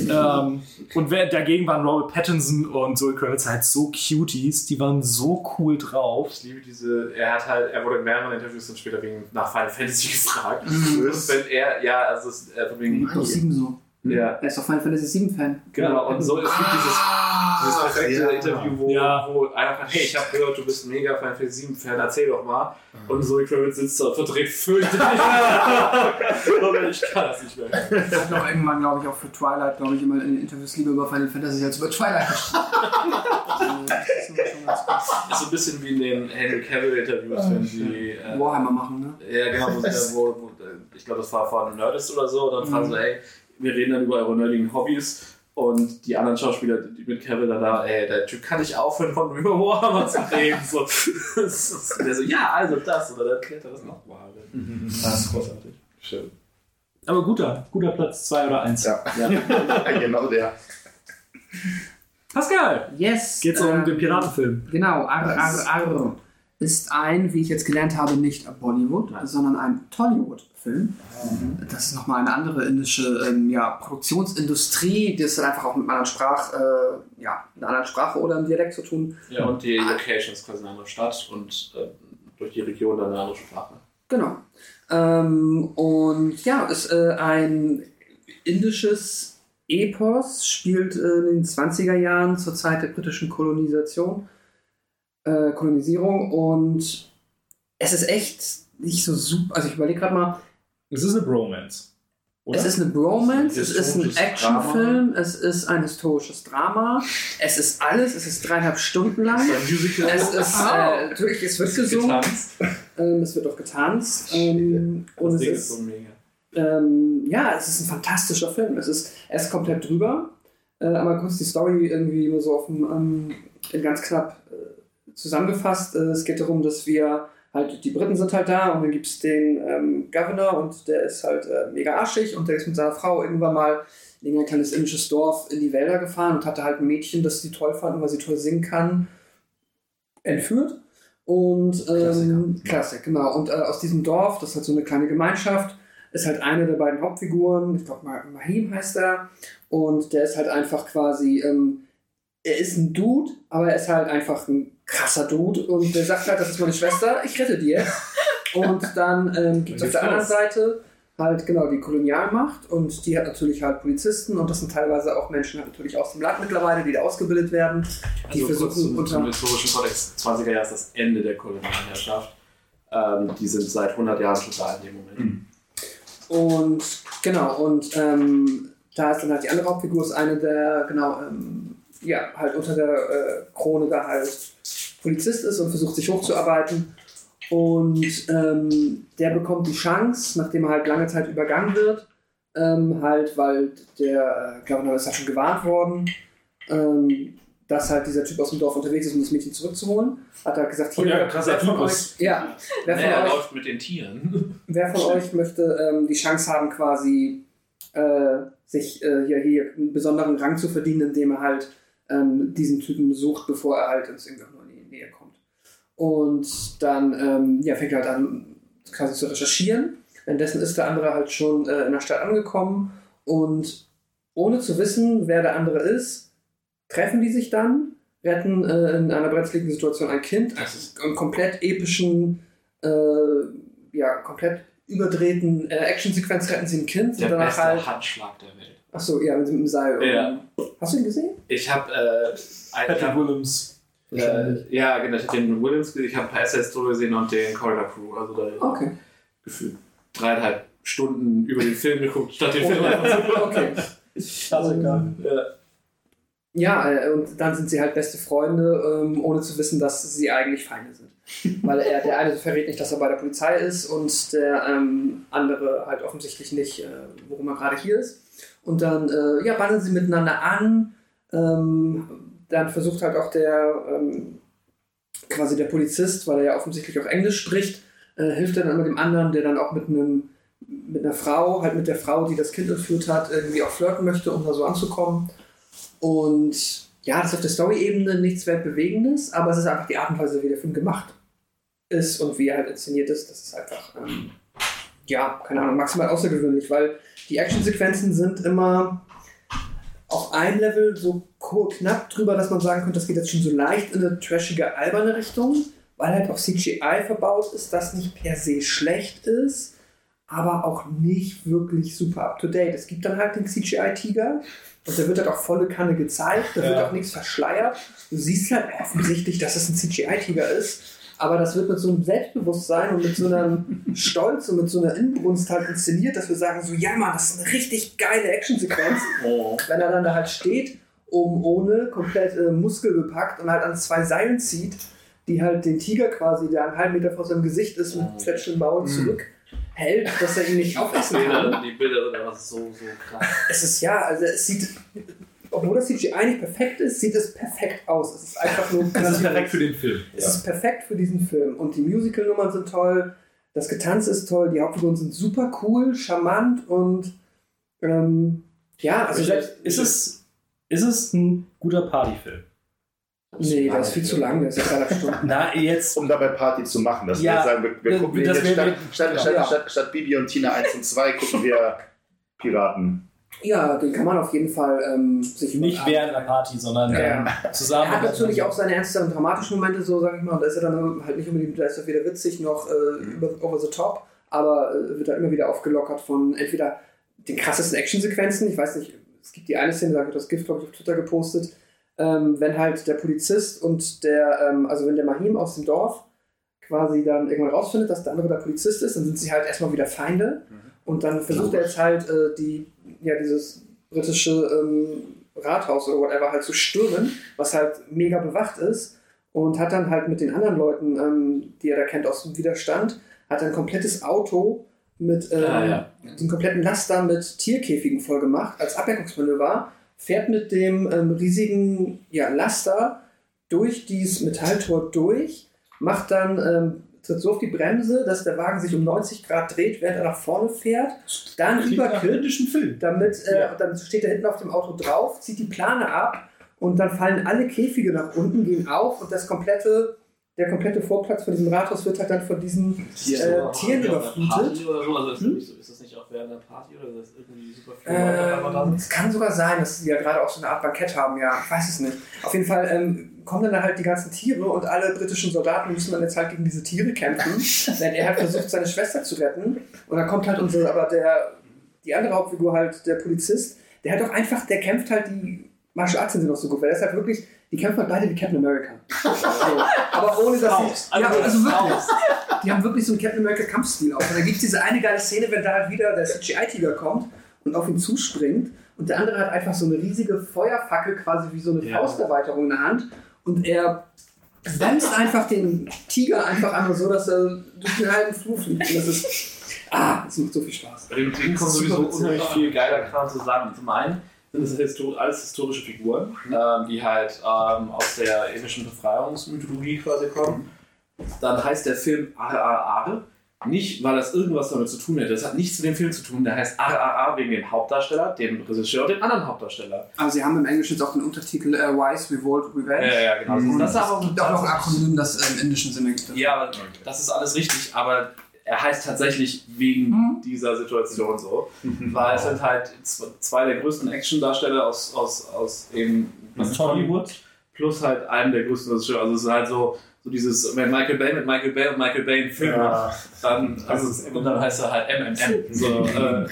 ähm, und wer, dagegen waren Robert Pattinson und Zoe Kravitz halt so Cuties. Die waren so cool drauf. Ich liebe diese, er hat halt, er wurde in mehreren Interviews dann später wegen nach Final Fantasy gefragt. Mhm. Und wenn er, ja, also es ist äh, wegen. Doch 7 so. Ja, Er ist doch Final Fantasy 7 Fan. genau. Und so, es gibt dieses, dieses perfekte ja. Interview, wo, Ja. wo einer fragt, hey, ich habe gehört, du bist ein mega Final Fantasy 7 Fan, erzähl doch mal. Und Zoe Kravitz sitzt da und verdreht fürchterlich. Ich kann das nicht mehr. Er hat noch irgendwann, glaube ich, auch für Twilight, glaube ich, immer in den Interviews lieber über Final Fantasy als über Twilight gesprochen. das ist immer schon ganz gut. ist so ein bisschen wie in den Henry Cavill-Interviews, wenn sie. Äh, Warhammer machen, ne? Ja, genau, wo, wo, wo, äh, ich glaube, das war von Nerdist oder so, und dann fragen sie, ey, wir reden dann über eure nerdigen Hobbys. Und die anderen Schauspieler, die mit Kevin dann da, ey, der Typ kann nicht aufhören, von über Warhammer zu reden. So. Der so, ja, also das, oder dann erklärt er das nochmal. Das ist großartig. Schön. Aber guter, guter Platz 2 oder 1. Ja. genau der. Pascal! Yes. Geht's um ähm, den Piratenfilm? Genau, Arr, Arr, Arr ist ein, wie ich jetzt gelernt habe, nicht Bollywood, sondern ein Tollywood-Film. Das ist nochmal eine andere indische ähm, ja, Produktionsindustrie, die ist dann einfach auch mit einer anderen Sprach, äh, ja, einer anderen Sprache oder einem Dialekt zu tun. Ja, und die Location ist quasi eine andere Stadt und äh, durch die Region dann eine andere Sprache. Genau. Ähm, und ja, ist äh, ein indisches Epos, spielt in den 20er Jahren zur Zeit der britischen Kolonisation, äh, Kolonisierung und es ist echt nicht so super. Also ich überlege gerade mal, Es ist eine Bromance. Oder? es ist eine Bromance, Es es ist ein ist Actionfilm, es ist ein historisches Drama, es ist alles, es ist dreieinhalb Stunden lang. Ein Musical. Es ist, äh, natürlich, es wird gesungen, ähm, es wird auch getanzt ähm, und es ist ist so ähm, ja, es ist ein fantastischer Film. Es ist, er ist komplett drüber. Äh, aber kurz die Story irgendwie nur so auf dem, ähm, ganz knapp äh, zusammengefasst. Äh, es geht darum, dass wir halt, die Briten sind halt da und dann gibt es den ähm, Governor und der ist halt äh, mega arschig und der ist mit seiner Frau irgendwann mal in ein kleines indisches Dorf in die Wälder gefahren und hatte halt ein Mädchen, das sie toll fanden, weil sie toll singen kann, entführt. Und ähm, Klassik, genau. Und äh, aus diesem Dorf, das ist halt so eine kleine Gemeinschaft, ist halt eine der beiden Hauptfiguren, ich glaube Mahim heißt er, und der ist halt einfach quasi, ähm, er ist ein Dude, aber er ist halt einfach ein krasser Dude und der sagt halt, das ist meine Schwester, ich rette dir. Und dann ähm, gibt es auf der anderen Seite halt genau die Kolonialmacht und die hat natürlich halt Polizisten und das sind teilweise auch Menschen halt natürlich aus dem Land mittlerweile, die da ausgebildet werden. Die Also kurz versuchen zum, unter zum historischen Kontext, 20er Jahre ist das Ende der Kolonialherrschaft. Ähm, die sind seit 100 Jahren schon da in dem Moment. Und genau, und ähm, da ist dann halt die andere Hauptfigur, ist eine der, genau, ähm, ja, halt unter der äh, Krone da halt Polizist ist und versucht sich hochzuarbeiten. Und ähm, der bekommt die Chance, nachdem er halt lange Zeit übergangen wird, ähm, halt, weil der, äh, glaube ich, ist halt schon gewarnt worden, ähm, dass halt dieser Typ aus dem Dorf unterwegs ist, um das Mädchen zurückzuholen. Hat er gesagt, hier, Oh ja, wer von euch, ja, wer von er euch läuft mit den Tieren. Wer von euch möchte ähm, die Chance haben, quasi äh, sich äh, hier, hier einen besonderen Rang zu verdienen, indem er halt ähm, diesen Typen sucht, bevor er halt uns irgendwie auch nur in die Nähe kommt. Und dann ähm, ja, fängt er halt an, quasi zu recherchieren. Währenddessen ist der andere halt schon äh, in der Stadt angekommen und ohne zu wissen, wer der andere ist, treffen die sich dann, retten äh, in einer brenzligen Situation ein Kind, einen komplett epischen äh, ja, komplett überdrehten äh, Actionsequenz retten sie ein Kind Der und danach beste halt. Handschlag der Welt. Achso, ja, mit dem Seil. Ja. Hast du ihn gesehen? Ich habe äh, ein- Patrick Williams. Äh, ja, genau, ich habe den Williams gesehen, ich habe ein paar Essays drüber gesehen und den Corridor Crew. Also da Okay. gefühlt dreieinhalb Stunden über den Film geguckt, statt den Film Okay. einfach zu okay. Klassiker. Ja. Ja, äh, und dann sind sie halt beste Freunde, ähm, ohne zu wissen, dass sie eigentlich Feinde sind. Weil er, der eine verrät nicht, dass er bei der Polizei ist und der ähm, andere halt offensichtlich nicht, äh, worum er gerade hier ist. Und dann äh, ja, bandeln sie miteinander an. Ähm, dann versucht halt auch der ähm, quasi der Polizist, weil er ja offensichtlich auch Englisch spricht, äh, hilft dann mit dem anderen, der dann auch mit einem mit einer Frau, halt mit der Frau, die das Kind entführt hat, irgendwie auch flirten möchte, um da so anzukommen. Und ja, das ist auf der Story-Ebene nichts weltbewegendes, aber es ist einfach die Art und Weise, wie der Film gemacht ist und wie er halt inszeniert ist. Das ist einfach, ähm, ja, keine Ahnung, maximal außergewöhnlich, weil die Actionsequenzen sind immer auf ein Level so knapp drüber, dass man sagen könnte, das geht jetzt schon so leicht in eine trashige, alberne Richtung, weil halt auch CGI verbaut ist, das nicht per se schlecht ist, aber auch nicht wirklich super up-to-date. Es gibt dann halt den CGI-Tiger und der wird halt auch volle Kanne gezeigt, da wird Ja. auch nichts verschleiert. Du siehst halt offensichtlich, dass es ein CGI-Tiger ist, aber das wird mit so einem Selbstbewusstsein und mit so einem Stolz und mit so einer Inbrunst halt inszeniert, dass wir sagen so, ja Mann, das ist eine richtig geile Actionsequenz. Wenn er dann da halt steht, oben ohne, komplett äh, muskelbepackt und halt an zwei Seilen zieht, die halt den Tiger quasi, der einen halben Meter vor seinem Gesicht ist, mit fletschenden Maul zurückhält, dass er ihn nicht aufessen kann. Die Bilder sind einfach so, so krass. Es ist ja, also es sieht, obwohl das CGI nicht perfekt ist, sieht es perfekt aus. Es ist einfach nur Das ist perfekt für den Film. Es ist perfekt für diesen Film. Und die Musical-Nummern sind toll, das Getanze ist toll, die Hauptfiguren sind super cool, charmant und ähm, ja, also selbst. ist, es, ist es ein guter Partyfilm? Nee, der ist viel zu lang, der ist ja Stunden. Na, jetzt. Um dabei Party zu machen. Dass Ja, wir sagen, wir, wir das- gucken das jetzt wär- statt, statt, statt, ja. statt, statt Bibi und Tina 1 und 2 gucken wir Piraten. Ja, den kann man auf jeden Fall ähm, sich Nicht während einer Party, sondern Ja. ähm, Er zusammen. hat natürlich auch seine ernsten und dramatischen Momente, so sag ich mal, und da ist er dann halt nicht unbedingt, da ist er weder witzig noch äh, über, over the top, aber äh, wird da immer wieder aufgelockert von entweder den krassesten Actionsequenzen, ich weiß nicht, es gibt die eine Szene, da wird das Gift, glaube ich, auf Twitter gepostet, ähm, wenn halt der Polizist und der, ähm, also wenn der Mahim aus dem Dorf quasi dann irgendwann rausfindet, dass der andere der Polizist ist, dann sind sie halt erstmal wieder Feinde und dann versucht er jetzt halt äh, die, ja, dieses britische ähm, Rathaus oder whatever halt zu stürmen, was halt mega bewacht ist und hat dann halt mit den anderen Leuten, ähm, die er da kennt aus dem Widerstand, hat ein komplettes Auto mit ähm, Ah, ja. den kompletten Laster mit Tierkäfigen voll gemacht als Ablenkungsmanöver, fährt mit dem ähm, riesigen ja, Laster durch dieses Metalltor durch, macht dann ähm, tritt so auf die Bremse, dass der Wagen sich um 90 Grad dreht, während er nach vorne fährt, dann überkippt, damit, äh, Ja. dann steht er hinten auf dem Auto drauf, zieht die Plane ab und dann fallen alle Käfige nach unten, gehen auf und das komplette der komplette Vorplatz von diesem Rathaus wird halt dann von diesen äh, Tieren überflutet. Party oder so? Also ist, das nicht so, ist das nicht auch während einer Party oder ist das irgendwie super da Ähm, es kann sogar sein, dass sie ja gerade auch so eine Art Bankett haben, ja. Ich weiß es nicht. Auf jeden Fall ähm, kommen dann halt die ganzen Tiere und alle britischen Soldaten müssen dann jetzt halt gegen diese Tiere kämpfen, während er halt versucht, seine Schwester zu retten. Und dann kommt halt unser, aber der, die andere Hauptfigur halt, der Polizist, der hat doch einfach, der kämpft halt die Martial Arts sind sie noch so gut, weil er ist halt wirklich, die kämpfen halt beide wie Captain America. So, aber ohne dass Faust. sie, ja, Also, also wirklich, die haben wirklich so einen Captain America Kampfstil auch. Und da gibt es diese eine geile Szene, wenn da halt wieder der CGI-Tiger kommt und auf ihn zuspringt und der andere hat einfach so eine riesige Feuerfackel, quasi wie so eine Ja. Fausterweiterung in der Hand und er bremst einfach den Tiger einfach einmal so, dass er durch den halben Flur fliegt. Und das ist, ah, das macht so viel Spaß. Bei dem Ding kommt sowieso unheimlich viel geiler Kram zusammen. Zum einen sind es histor alles historische Figuren, ähm, die halt ähm, aus der indischen Befreiungsmythologie quasi kommen. Dann heißt der Film RRR. Nicht, weil das irgendwas damit zu tun hätte. Das hat nichts mit dem Film zu tun. Der heißt RRR wegen dem Hauptdarsteller, dem Regisseur und dem anderen Hauptdarsteller. Aber sie haben im Englischen jetzt auch den Untertitel äh, Wise, Revolt, Revenge. Ja, ja, genau. Und Das ist aber es gibt auch noch ein Akronym, das äh, im indischen Sinne gibt. Ja, aber das ist alles richtig, aber er heißt tatsächlich wegen dieser Situation so. Weil es sind halt zwei der größten Actiondarsteller aus, aus, aus eben Aus Hollywood plus halt einem der größten Regisseure. Also es ist halt so, so dieses, wenn Michael Bay mit Michael Bay und Michael Bay einen Film macht, dann, also, und dann heißt er halt MMM. So, äh,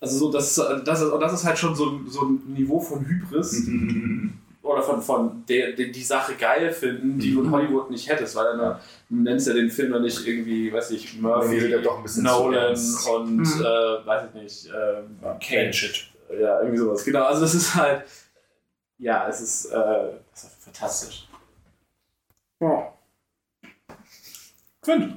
also so, das, das, ist, und das ist halt schon so, so ein Niveau von Hybris oder von, von der, der die Sache geil finden, die du in Hollywood nicht hättest, weil dann du nennst ja den Film dann nicht irgendwie, weiß ich, Die Murphy, ja doch ein bisschen zu Nolan und Mhm. äh, weiß ich nicht, ähm, Kane Shit. Ja, irgendwie sowas. Genau, also es ist halt, ja, es ist, äh, es ist fantastisch. Ja. Quint.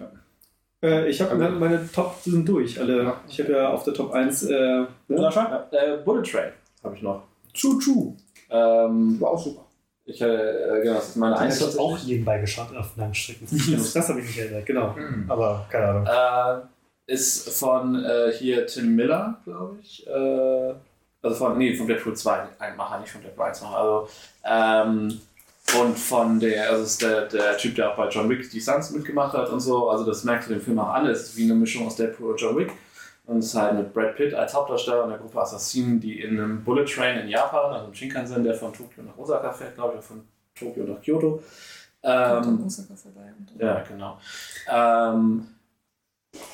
Äh, ich habe meine Top sind durch. Alle. Ich habe ja auf der Top 1 äh, ne? Ja, äh, Bullet Train habe ich noch. Choo Choo. Ähm, War auch super. ich, äh, genau, das ist meine Ich Eins. habe auch nebenbei geschaut auf langen Strecken. Das, das habe ich nicht erinnert, genau. Aber keine Ahnung. Äh, ist von äh, hier Tim Miller, glaube ich. Äh, also von, nee, von Deadpool 2, ein Macher, nicht von Deadpool 1 Macher. Also, ähm, und von der, also ist der, der Typ, der auch bei John Wick die Stunts mitgemacht hat und so. Also das merkst du dem Film auch an. Es ist wie eine Mischung aus Deadpool und John Wick. Und es ist halt mit Brad Pitt als Hauptdarsteller und der Gruppe Assassinen, die in einem Bullet Train in Japan, also im Shinkansen, der von Tokio nach Osaka fährt, glaube ich, oder von Tokio nach Kyoto. Ähm, Osaka vorbei. Und ja, genau. Ähm,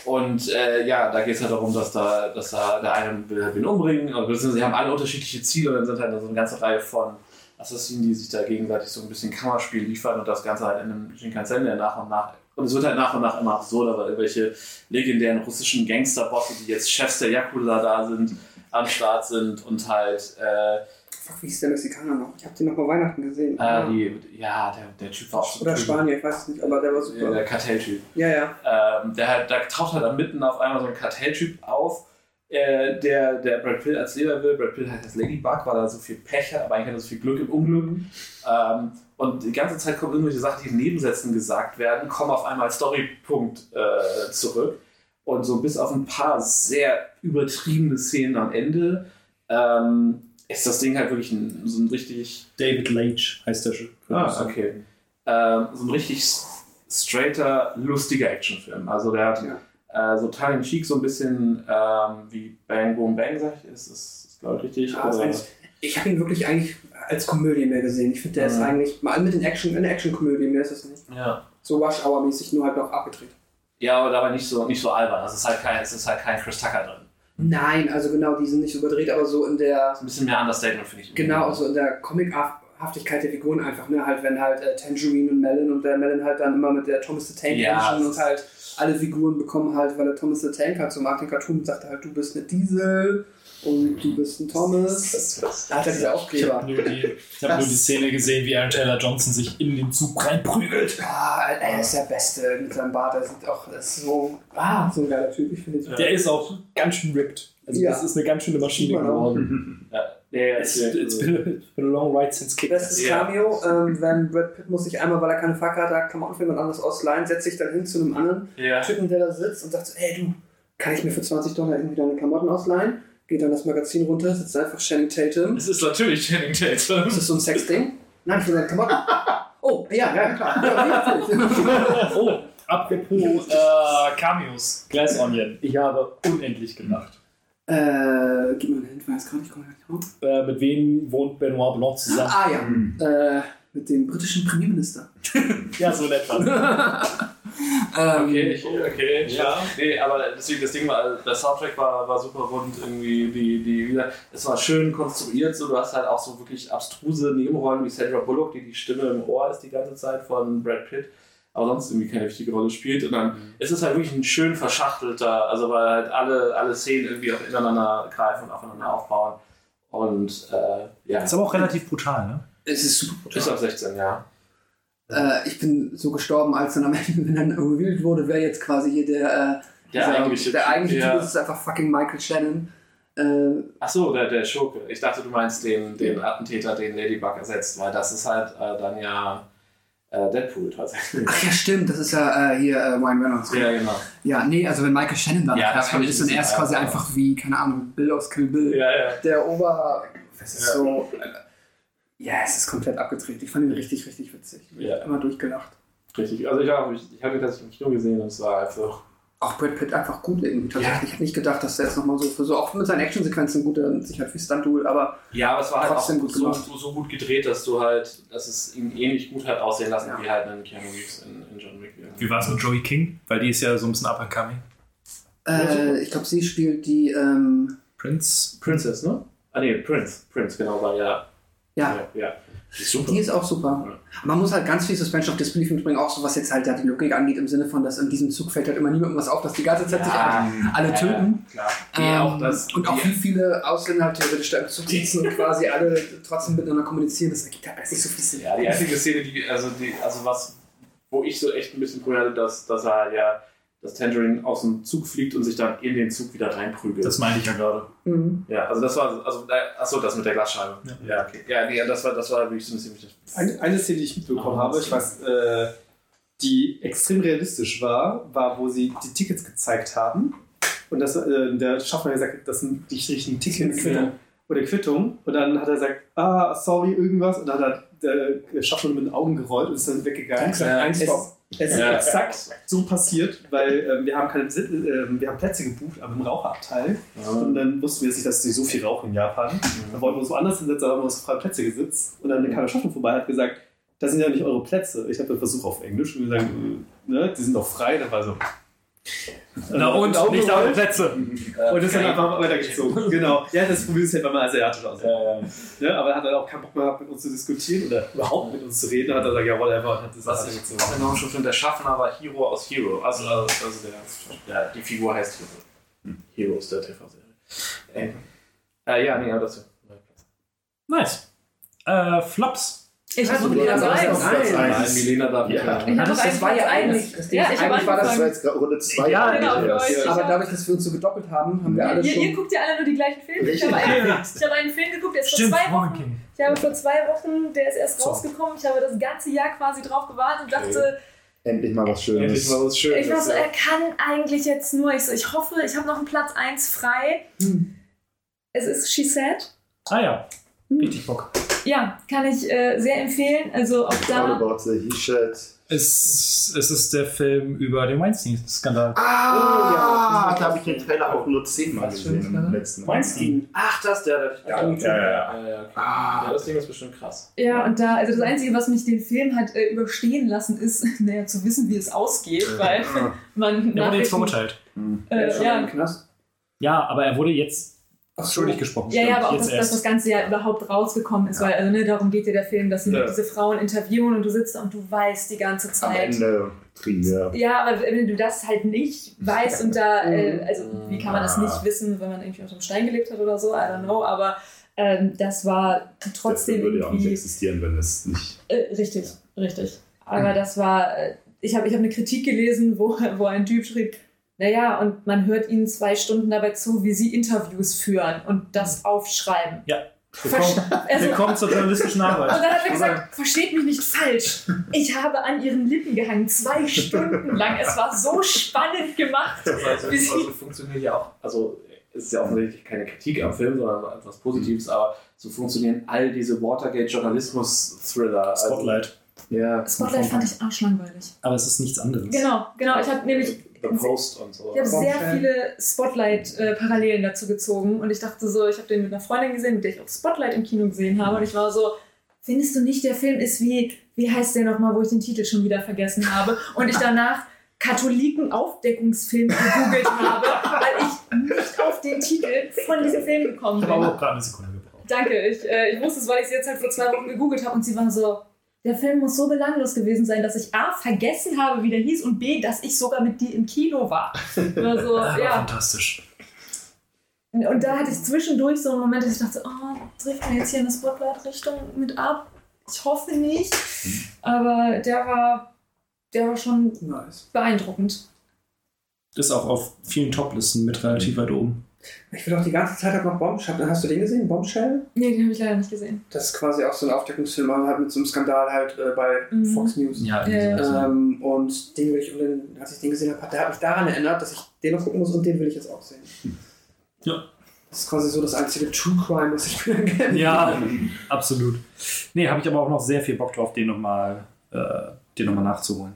und äh, ja, da geht es halt darum, dass da, dass da der eine will halt wen umbringen, oder beziehungsweise sie haben alle unterschiedliche Ziele und dann sind halt so eine ganze Reihe von Assassinen, die sich da gegenseitig so ein bisschen Kammerspiel liefern und das Ganze halt in einem Shinkansen, der nach und nach. Und es wird halt nach und nach immer absurder, weil irgendwelche legendären russischen Gangsterbosse, die jetzt Chefs der Yakuza da sind, am Start sind und halt äh, Fuck, wie hieß der Mexikaner noch? Ich habe den noch mal Weihnachten gesehen. äh, die, ja, der, der Typ war auch so Oder. Spanier, ich weiß es nicht, aber der war Ja, super. der Kartelltyp. Ja, ja. Ähm, der halt, da taucht halt dann mitten auf einmal so ein Kartelltyp auf, äh, der, der Brad Pitt als Lehrer will. Brad Pitt heißt als Ladybug, weil er so viel Pech hat, aber eigentlich hat er so viel Glück im Unglück. Ähm, und die ganze Zeit kommen irgendwelche Sachen, die in Nebensätzen gesagt werden, kommen auf einmal als Storypunkt äh, zurück. Und so bis auf ein paar sehr übertriebene Szenen am Ende ähm, ist das Ding halt wirklich ein, so ein richtig David Lynch heißt der schon. Ah, okay. Ähm, so ein richtig straighter, lustiger Actionfilm. Also der hat äh, so tongue in cheek so ein bisschen ähm, wie Bang Boom Bang, sag ich. Ist das, ist, glaube ich, richtig? Ja, ist Oder- eigentlich- ich habe ihn wirklich eigentlich als Komödie mehr gesehen. Ich finde, der ist Mhm. eigentlich mal mit den Action, eine Action-Komödie, mehr ist es nicht. ja. So Rush-Hour-mäßig, nur halt noch abgedreht. ja, aber dabei nicht so, nicht so albern. Es ist halt kein, es ist halt kein Chris Tucker drin. Nein, also genau, die sind nicht so überdreht, aber so in der, Ein bisschen mehr Understatement, finde ich. genau, also in der Comic-Haftigkeit der Figuren einfach, ne, halt wenn halt äh, Tangerine und Melon und der Melon halt dann immer mit der Thomas the Tank Ja, und halt alle Figuren bekommen halt, weil der Thomas the Tank halt so mag den Cartoon, sagt halt, du bist eine Diesel und du bist ein Thomas. Da hat er diese Ich Aufkleber. habe nur, die- ich hab nur die Szene gesehen, wie Aaron Taylor Johnson sich in den Zug reinprügelt. Ah, er ist der Beste mit seinem Bart. Er sieht auch, er ist so, ah, so ein geiler Typ. Ich finde Der ist auch ganz schön ripped. Also Ja. das ist eine ganz schöne Maschine geworden. Ja, ja, It's, ja, it's, been, it's been a long ride since kick. Bestes Ja. Cameo, ähm, wenn Brad Pitt muss sich einmal, weil er keine Fahrkarte hat, Klamotten für jemand anderes ausleihen, setzt sich dann hin zu einem anderen ja. Typen, der da sitzt und sagt so, ey du, kann ich mir für 20 Dollar irgendwie deine Klamotten ausleihen? Geht dann das Magazin runter, sitzt einfach Channing Tatum. Es ist natürlich Channing Tatum. Ist das so ein Sexding? Nein, für seine Klamotten. Oh, ja, ja, klar. Oh, apropos äh, Cameos, Glass Onion. Ich habe unendlich gelacht. Äh, gib mir einen Hinweis gerade, ich komme gar nicht drauf. Äh, mit wem wohnt Benoit Blanc zusammen? Ah ja, äh, mit dem britischen Premierminister. Ja, so etwas. Ähm, Okay, ich, okay, ja. Nee, aber deswegen, das Ding war, der Soundtrack war, war super rund, irgendwie, die, die, wieder, es war schön konstruiert, so, du hast halt auch so wirklich abstruse Nebenrollen wie Sandra Bullock, die die Stimme im Ohr ist die ganze Zeit von Brad Pitt, aber sonst irgendwie keine wichtige Rolle spielt und dann ist es halt wirklich ein schön verschachtelter, also weil halt alle, alle Szenen irgendwie auch ineinander greifen und aufeinander aufbauen und, äh, ja. Ist aber auch relativ brutal, ne? Es ist super brutal. Ist ab 16, ja. Äh, ich bin so gestorben, als dann am Ende, wenn dann revealed wurde, wer jetzt quasi hier der, äh, Der dieser- eigentliche der Typ, eigentliche ja. Typ ist, ist einfach fucking Michael Shannon. Äh, Achso, der, der Schurke. Ich dachte, du meinst den, den Attentäter, den Ladybug ersetzt, weil das ist halt äh, dann ja Deadpool tatsächlich. ach ja, stimmt, das ist ja äh, hier äh, Ryan Reynolds. Ja, genau. Ja, nee, also wenn Michael Shannon dann Ja, das ja, ist, er ist bisschen quasi albern. einfach wie, keine Ahnung, Bill aus Kill Bill. Ja, ja. Der Ober... Das ist Ja. so... äh, Ja, es ist komplett abgedreht. Ich fand ihn richtig, richtig witzig. Ich Ja. hab immer durchgelacht. Richtig. Also ich, habe- ich, ich hatte das im Kino gesehen und es war einfach. Auch Brad Pitt einfach gut irgendwie. Tatsächlich. Ich hätte nicht gedacht, dass der jetzt nochmal so für so, auch mit seinen Actionsequenzen gut, er sich halt wie Stunt-Duel, aber Ja, aber es war halt auch Trotzdem gut so, so, so gut gedreht, dass du halt, dass es ihn ähnlich gut hat aussehen lassen, Ja. wie halt einen Keanu Reeves in, in John Wick. Wie war es mit Joey King? Weil die ist ja so ein bisschen up and coming. äh, ich glaube, sie spielt die, ähm, Prince. Princess, ne? Ah nee, Prince. Prince, genau, war ja. ja, Ja, ja. Die ist super. die ist auch super. Man muss halt ganz viel Suspension of Disbelief mitbringen, auch so was jetzt halt ja die Logik angeht, im Sinne von, dass in diesem Zug fällt halt immer niemandem was auf, dass die ganze Zeit sich Ja, alle ja, töten. Klar. Ähm, auch das. und auch wie viele Ausländer halt theoretisch da im Zug sitzen und quasi alle trotzdem miteinander kommunizieren, das ergibt halt nicht so viel Sinn. Ja, die einzige Szene, die, also die, also was, wo ich so echt ein bisschen Probleme hatte, dass, dass er ja, dass Tangerine aus dem Zug fliegt und sich dann in den Zug wieder reinprügelt. Das meine ich ja gerade. Mhm. ja, also das war, also, achso, das mit der Glasscheibe. Ja, okay. Ja, nee, das war, das war wirklich so ein ziemlich. Eine, eine Szene, die ich mitbekommen Oh, habe, das ich weiß, äh, die extrem realistisch war, war, wo sie die Tickets gezeigt haben. Und das, äh, der Schaffner hat gesagt, das sind nicht richtigen Tickets Quittung. oder Quittung. Und dann hat er gesagt, ah, sorry, irgendwas. Und dann hat der Schaffner mit den Augen gerollt und ist dann weggegangen. Ja. Es, es ist Ja. exakt so passiert, weil ähm, wir haben keine ähm, wir haben Plätze gebucht, aber im Raucherabteil. Und dann wussten wir jetzt nicht, dass sie so viel rauchen in Japan. Dann wollten wir uns woanders hinsetzen, haben wir uns auf freie Plätze gesetzt. Und dann kam der Schaffner vorbei und hat gesagt, das sind ja nicht eure Plätze. Ich habe den Versuch auf Englisch und wir sagen, äh, ne, die sind doch frei. Dann war so. Na und, Augen nicht alle Plätze. Und ist dann einfach weitergezogen. genau. Ja, das Problem ist halt, man asiatisch aussieht. Ne? Aber er hat dann auch keinen Bock mehr gehabt, mit uns zu diskutieren oder überhaupt mit uns zu reden. Dann hat er gesagt, jawohl, einfach und hat das Was ich weitergezogen. enorm schon finde, der Schaffner war Hero aus Hero. Also, also der, ja, die Figur heißt Hero. Hero ist der TV-Serie. Äh, äh, ja, nee, aber das Nice. Äh, Flops. Ich habe Also, Milena Seitz. auf Platz Nein. Milena darf Ja. ja. Ich habe Das- das war ja eigentlich- das Ding Ja, habe eigentlich war das Das war angefangen. jetzt Runde 2. Ja, genau, für euch. Aber dadurch, dass wir uns so gedoppelt haben, haben wir alle Ihr, schon. ihr guckt ja alle nur die gleichen Filme. Ich habe einen, ich habe einen Film geguckt, der ist vor Stimmt, zwei Woman Wochen. Ich habe vor zwei Wochen, der ist erst So. rausgekommen. Ich habe das ganze Jahr quasi drauf gewartet und dachte, Endlich mal was Endlich Schönes. mal was Schönes. ich war so, ja. er kann eigentlich jetzt nur. Ich, so, ich hoffe, ich habe noch einen Platz 1 frei. Es ist She Said. Ah ja. Richtig Bock. Ja, kann ich äh, sehr empfehlen. Also auch All da. about the he shed. Es, es ist der Film über den Weinstein-Skandal. Ah, da habe ich den Trailer auch nur zehnmal gesehen im letzten Mal. Weinstein. Ach, das, der, der, Ja, ja, ja. ja, ja, okay. Ah. ja, das Ding ist bestimmt krass. Ja, und da, also das Einzige, was mich den Film hat äh, überstehen lassen, ist, naja, zu wissen, wie es ausgeht, weil man. Er wurde jetzt verurteilt. Äh, ja, Knast. Ja, aber er wurde jetzt Ach schuldig gesprochen. Ja, ja, aber auch, dass, dass das Ganze ja überhaupt rausgekommen ist, weil also, ne, darum geht ja der Film, dass sie Ja. diese Frauen interviewen und du sitzt da und du weißt die ganze Am Zeit. Ende kriegen wir. Ja, aber wenn du das halt nicht weißt und da, äh, also wie kann man das nicht wissen, wenn man irgendwie unter dem Stein gelebt hat oder so, I don't know, aber ähm, das war trotzdem Das würde ja auch nicht existieren, wenn es nicht. äh, richtig, richtig. Aber das war, äh, ich habe ich hab eine Kritik gelesen, wo, wo ein Typ schrieb, naja, und man hört ihnen zwei Stunden dabei zu, wie sie Interviews führen und das aufschreiben. Ja. Versch- also, Willkommen zur journalistischen und Arbeit. dann hat er gesagt, versteht mich nicht falsch. Ich habe an ihren Lippen gehangen, zwei Stunden lang. Es war so spannend gemacht. Also, Wie sie- also funktioniert ja auch, also es ist ja offensichtlich keine Kritik am Film, sondern etwas Positives, aber so funktionieren all diese Watergate-Journalismus-Thriller. Also, Spotlight. Ja. Spotlight fand ich arschlangweilig. Aber es ist nichts anderes. Genau, genau. Ich habe nämlich The Post und so. Ich habe sehr viele Spotlight-Parallelen dazu gezogen und ich dachte so, ich habe den mit einer Freundin gesehen, mit der ich auch Spotlight im Kino gesehen habe und ich war so, findest du nicht, der Film ist wie, wie heißt der nochmal, wo ich den Titel schon wieder vergessen habe und ich danach Katholiken-Aufdeckungsfilm gegoogelt habe, weil ich nicht auf den Titel von diesem Film gekommen Ich habe bin. auch gerade eine Sekunde gebraucht. Danke, ich, äh, ich wusste es, weil ich es jetzt halt vor zwei Wochen gegoogelt habe und sie war so, der Film muss so belanglos gewesen sein, dass ich A, vergessen habe, wie der hieß und B, dass ich sogar mit dir im Kino war. War so, Ah, ja. Fantastisch. Und da hatte ich zwischendurch so einen Moment, dass ich dachte, oh, trifft mir jetzt hier eine Spotlight-Richtung mit ab? Ich hoffe nicht. Aber der war, der war schon Nice. beeindruckend. Ist auch auf vielen Top-Listen mit relativ weit oben. Ich will auch die ganze Zeit halt noch Bombshell. Hast du den gesehen? Bombshell? Nee, den habe ich leider nicht gesehen. Das ist quasi auch so ein Aufdeckungsfilm, halt mit so einem Skandal halt äh, bei Mhm. Fox News. Ja, Ja. Ähm, und den will ich, und den, als ich den gesehen habe, hat der hat mich daran erinnert, dass ich den noch gucken muss und den will ich jetzt auch sehen. Ja. Das ist quasi so das einzige True Crime, was ich mir kenne. Ja, absolut. Nee, habe ich aber auch noch sehr viel Bock drauf, den nochmal äh, den noch mal nachzuholen.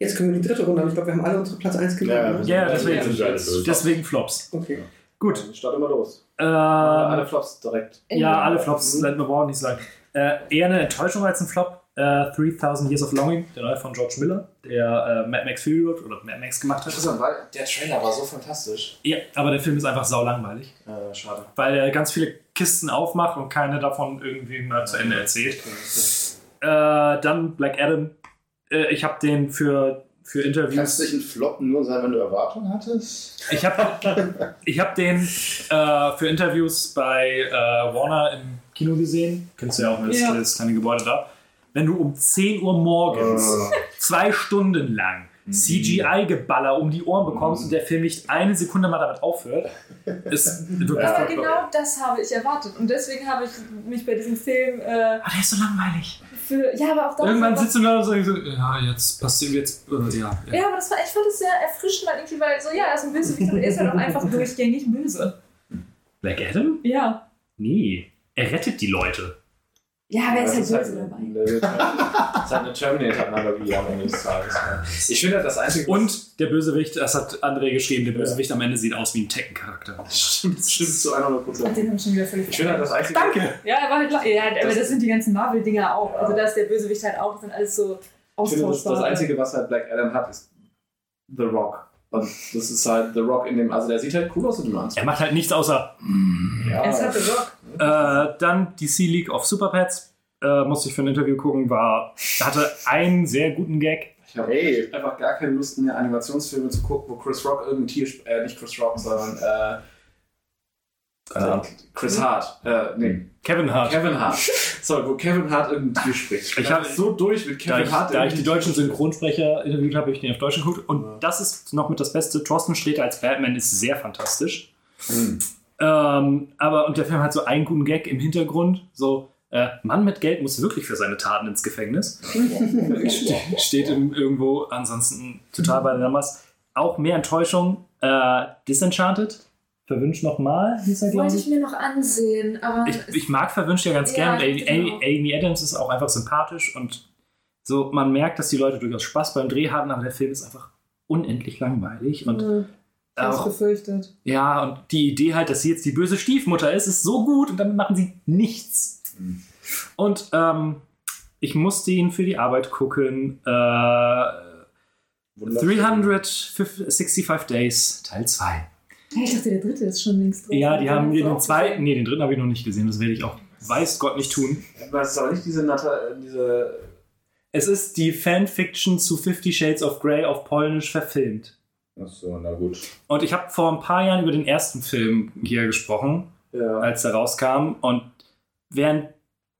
Jetzt können wir die dritte Runde haben. Ich glaube, wir haben alle unsere Platz 1 gemacht. Ja, ne? Ja, deswegen, wir alle durch. deswegen Flops. Okay. Gut. Dann Start immer los. Ähm, Alle Flops direkt. Ja, alle Flops, wir brauchen nicht sagen. Äh, eher eine Enttäuschung als ein Flop. Äh, 3000 Years of Longing, der neue von George Miller, der äh, Mad Max Fury Road oder Mad Max gemacht hat. Interessant, weil der Trailer war so fantastisch. Ja, aber der Film ist einfach saulangweilig, Äh, schade. weil er ganz viele Kisten aufmacht und keine davon irgendwie mal zu Ende erzählt. Äh, dann Black Adam. Äh, ich habe den für, für Kannst du Interviews. nicht ein Flop nur sein, wenn du Erwartungen hattest? Ich habe ich hab den äh, für Interviews bei äh, Warner im Kino gesehen. Kennst du ja auch, das, Ja. das kleine Gebäude da. Wenn du um 10 Uhr morgens Äh. zwei Stunden lang CGI-Geballer um die Ohren bekommst und der Film nicht eine Sekunde mal damit aufhört, ist wirklich Aber genau das habe ich erwartet. Und deswegen habe ich mich bei diesem Film äh, Aber der ist so langweilig. Für. Ja, aber auch da. Irgendwann sitzt du da und sagst so, ja, jetzt passiert jetzt, äh, ja. ja. Ja, aber das war, ich fand es sehr erfrischend, weil irgendwie, weil so, ja, er ist ein Bösewicht und er ist halt auch einfach durchgängig böse. Black Adam? Ja. Nee. Er rettet die Leute. Ja, aber er ist halt böse halt, dabei. eine, das ist halt eine Terminator-Analogie am Ende des Tages. ja. Ich finde das Einzige. Und der Bösewicht, das hat André geschrieben, der Bösewicht am Ende sieht aus wie ein Tekken-Charakter. stimmt, stimmt zu 100 Prozent. Den ich schon wieder völlig Ich finde halt das Einzige. Danke! Ja, er war halt. Ja, aber das sind die ganzen Marvel-Dinger auch. Also da ist der Bösewicht halt auch. Das sind alles so Ich finde, das, austauschbar. das Einzige, was halt Black Adam hat, ist The Rock. Und das ist halt The Rock in dem. Also der sieht halt cool aus in dem Anzug. Er macht halt nichts außer. Ja, Er ist halt The Rock. Äh, dann DC League of Super Pets. Äh, musste ich für ein Interview gucken, war, hatte einen sehr guten Gag. Ich habe Hey. einfach gar keine Lust mehr, Animationsfilme zu gucken, wo Chris Rock irgendein Tier äh, nicht Chris Rock, sondern äh, äh, Chris Hart. Äh, nee, Kevin Hart. Kevin Hart. Sorry, wo Kevin Hart irgendein Tier spricht. Ich hab hab- so durch mit Da Kevin ich, Hart. da ich die deutschen Synchronsprecher interviewt habe, habe ich den auf Deutsch geguckt. Und das ist noch mit das Beste. Thorsten Sträter als Batman ist sehr fantastisch. Hm. Ähm, aber und der Film hat so einen guten Gag im Hintergrund. So, äh, Mann mit Geld muss wirklich für seine Taten ins Gefängnis. Ste- Steht im, irgendwo, ansonsten total bei der Maß. Auch mehr Enttäuschung. Äh, Disenchanted. Verwünscht nochmal, hieß er, glaube Wollte ich. ich mir noch ansehen, aber. Ich, ich mag Verwünscht ja ganz Ja, gern. Amy, ich auch. Amy Adams ist auch einfach sympathisch und so, man merkt, dass die Leute durchaus Spaß beim Dreh haben, aber der Film ist einfach unendlich langweilig. Und Hm, ich hab's auch, befürchtet. ja, und die Idee halt, dass sie jetzt die böse Stiefmutter ist, ist so gut und damit machen sie nichts. Und ähm, ich musste ihn für die Arbeit gucken. Äh, 365 Days, Teil 2. Ja, ich dachte, der dritte ist schon links drin. Ja, die haben wir den zweiten, nee, den dritten habe ich noch nicht gesehen, das werde ich auch, weiß Gott, nicht tun. Das ist aber nicht diese, Nata diese Es ist die Fanfiction zu Fifty Shades of Grey auf Polnisch verfilmt. Achso, na gut. Und ich habe vor ein paar Jahren über den ersten Film hier gesprochen, ja. als er rauskam. Und während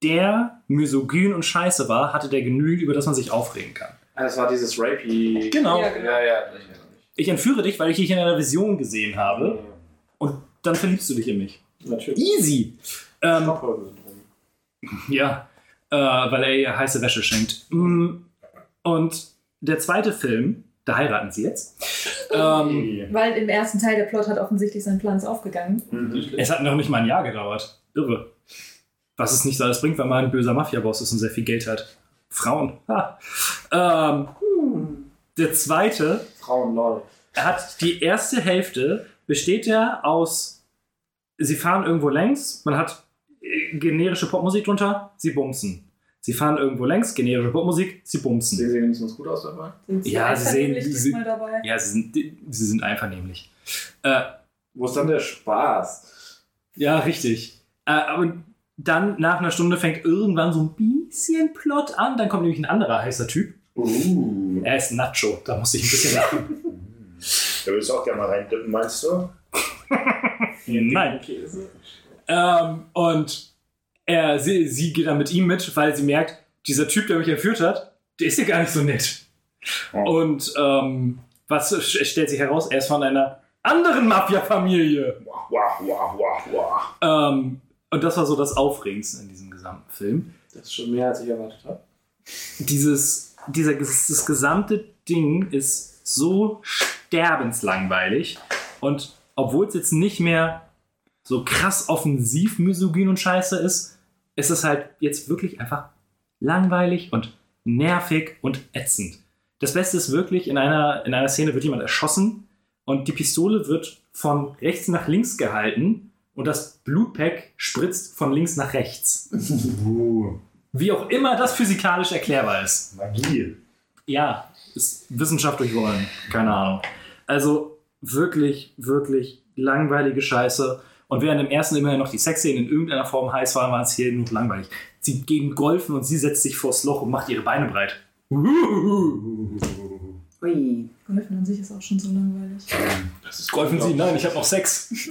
der misogyn und scheiße war, hatte der genügend, über das man sich aufregen kann. Ah, Das war dieses Rapey. Genau. Ja, genau. Ja, ja. Ich entführe dich, weil ich dich in einer Vision gesehen habe. Und dann verliebst du dich in mich. Natürlich. Easy. Ähm, Stockholm-Syndrom. Ja, äh, weil er ihr heiße Wäsche schenkt. Mm, Und der zweite Film, da heiraten sie jetzt. ähm, Weil im ersten Teil der Plot hat offensichtlich sein Plan ist aufgegangen. es hat noch nicht mal ein Jahr gedauert. Irre. Was es nicht so alles bringt, weil man ein böser Mafia-Boss ist und sehr viel Geld hat. Frauen. Ha. Ähm, der zweite Frauen, lol. er hat die erste Hälfte besteht er aus, sie fahren irgendwo längs, man hat äh, generische Popmusik drunter, sie bumsen. Sie fahren irgendwo längs, generische Popmusik, sie bumsen. Sie sehen wenigstens gut aus dabei. Sind sie Ja, sie sehen, sie, dabei? ja, sie sind, sie sind einvernehmlich. Äh, Wo ist dann der Spaß? ja, richtig. Äh, aber dann nach einer Stunde fängt irgendwann so ein bisschen Plot an, dann kommt nämlich ein anderer heißer Typ. Uh. Er ist Nacho, da musste ich ein bisschen lachen. Da würdest du auch gerne mal reindippen, meinst du? Nein. Ähm, und er, sie, sie geht dann mit ihm mit, weil sie merkt, dieser Typ, der mich entführt hat, der ist ja gar nicht so nett. Und ähm, was stellt sich heraus? Er ist von einer anderen Mafia-Familie. Wah, wah, wah, wah. Ähm, und das war so das Aufregendste in diesem gesamten Film. Das ist schon mehr, als ich erwartet habe. Dieses, dieser, das gesamte Ding ist so sterbenslangweilig. Und obwohl es jetzt nicht mehr so krass offensiv misogyn und scheiße ist, ist es halt jetzt wirklich einfach langweilig und nervig und ätzend. Das Beste ist wirklich, in einer, in einer Szene wird jemand erschossen und die Pistole wird von rechts nach links gehalten und das Blutpack spritzt von links nach rechts. Wie auch immer das physikalisch erklärbar ist. Magie. Ja, ist Wissenschaft durch Wollen. Keine Ahnung. Also wirklich, wirklich langweilige Scheiße. Und während im ersten immerhin noch die Sexszenen in irgendeiner Form heiß waren, war es hier nur langweilig. Sie gehen golfen und sie setzt sich vors Loch und macht ihre Beine breit. Ui. Golfen an sich ist auch schon so langweilig. Golfen Sie? Nein, ich habe noch Sex.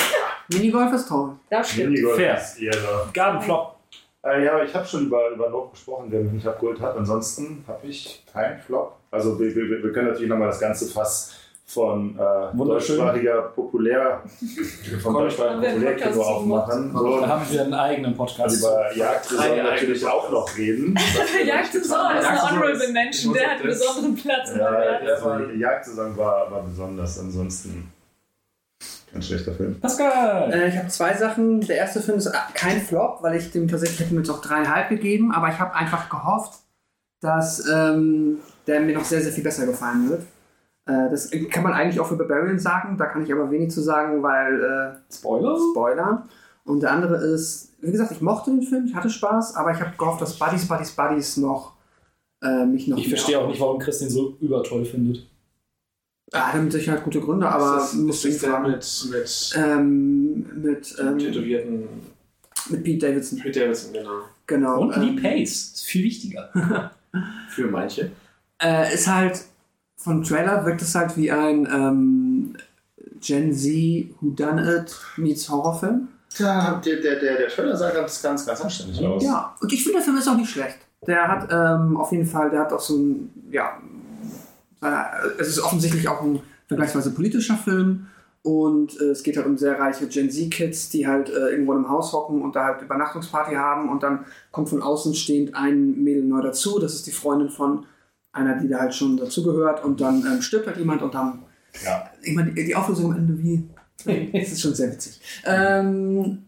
Minigolf ist toll. Das stimmt. Minigolf Fair. ist ihre. Gartenflop. Äh, ja, ich habe schon über, über Lob gesprochen, der mich nicht abgeholt hat. Ansonsten habe ich keinen Flop. Also wir, wir, wir können natürlich nochmal das ganze Fass von äh, deutschsprachiger Populär wir einen Populärkino Podcast aufmachen. Da So, haben wir einen eigenen Podcast. über Jagdsaison natürlich eigene auch noch reden. Jagdsaison ist eine Jagdsaison Honorable Mention, der hat einen besonderen Platz in Ja, meinem Herzen. also die Jagdsaison war, war besonders. Ansonsten kein schlechter Film. Pascal! Äh, ich habe zwei Sachen. Der erste Film ist äh, kein Flop, weil ich dem tatsächlich hätte mir jetzt auch dreieinhalb gegeben, aber ich habe einfach gehofft, dass ähm, der mir noch sehr, sehr viel besser gefallen wird. Äh, das kann man eigentlich auch für Barbarian sagen, da kann ich aber wenig zu sagen, weil äh, Spoiler? Spoiler. Und der andere ist, wie gesagt, ich mochte den Film, ich hatte Spaß, aber ich habe gehofft, dass Buddies, Buddies, Buddies noch äh, mich noch Ich verstehe auch nicht, warum Chris den so übertoll findet. Ah, hat mit Sicherheit gute Gründe, aber ist das, muss ist das der sagen. mit, mit Ähm, mit, ähm, tätowierten mit Pete Davidson. Pete Davidson, genau. Genau. Und Lee ähm, Pace. Ist viel wichtiger. Für manche. Äh, ist halt, vom Trailer wirkt es halt wie ein ähm, Gen Z Whodunit meets Horrorfilm. Ja, der, der, der, der Trailer sah ganz, ganz, ganz anständig aus. Ja, und ich finde, der Film ist auch nicht schlecht. Der hat ähm, auf jeden Fall, der hat auch so ein, ja, äh, es ist offensichtlich auch ein vergleichsweise politischer Film. Und äh, es geht halt um sehr reiche Gen Z-Kids, die halt äh, irgendwo in einem Haus hocken und da halt Übernachtungsparty haben. Und dann kommt von außen stehend ein Mädel neu dazu. Das ist die Freundin von einer, die da halt schon dazugehört. Und dann ähm, stirbt halt jemand und dann Ja. irgendwann die, die Auflösung am Ende wie. Es ist schon sehr witzig. Ähm,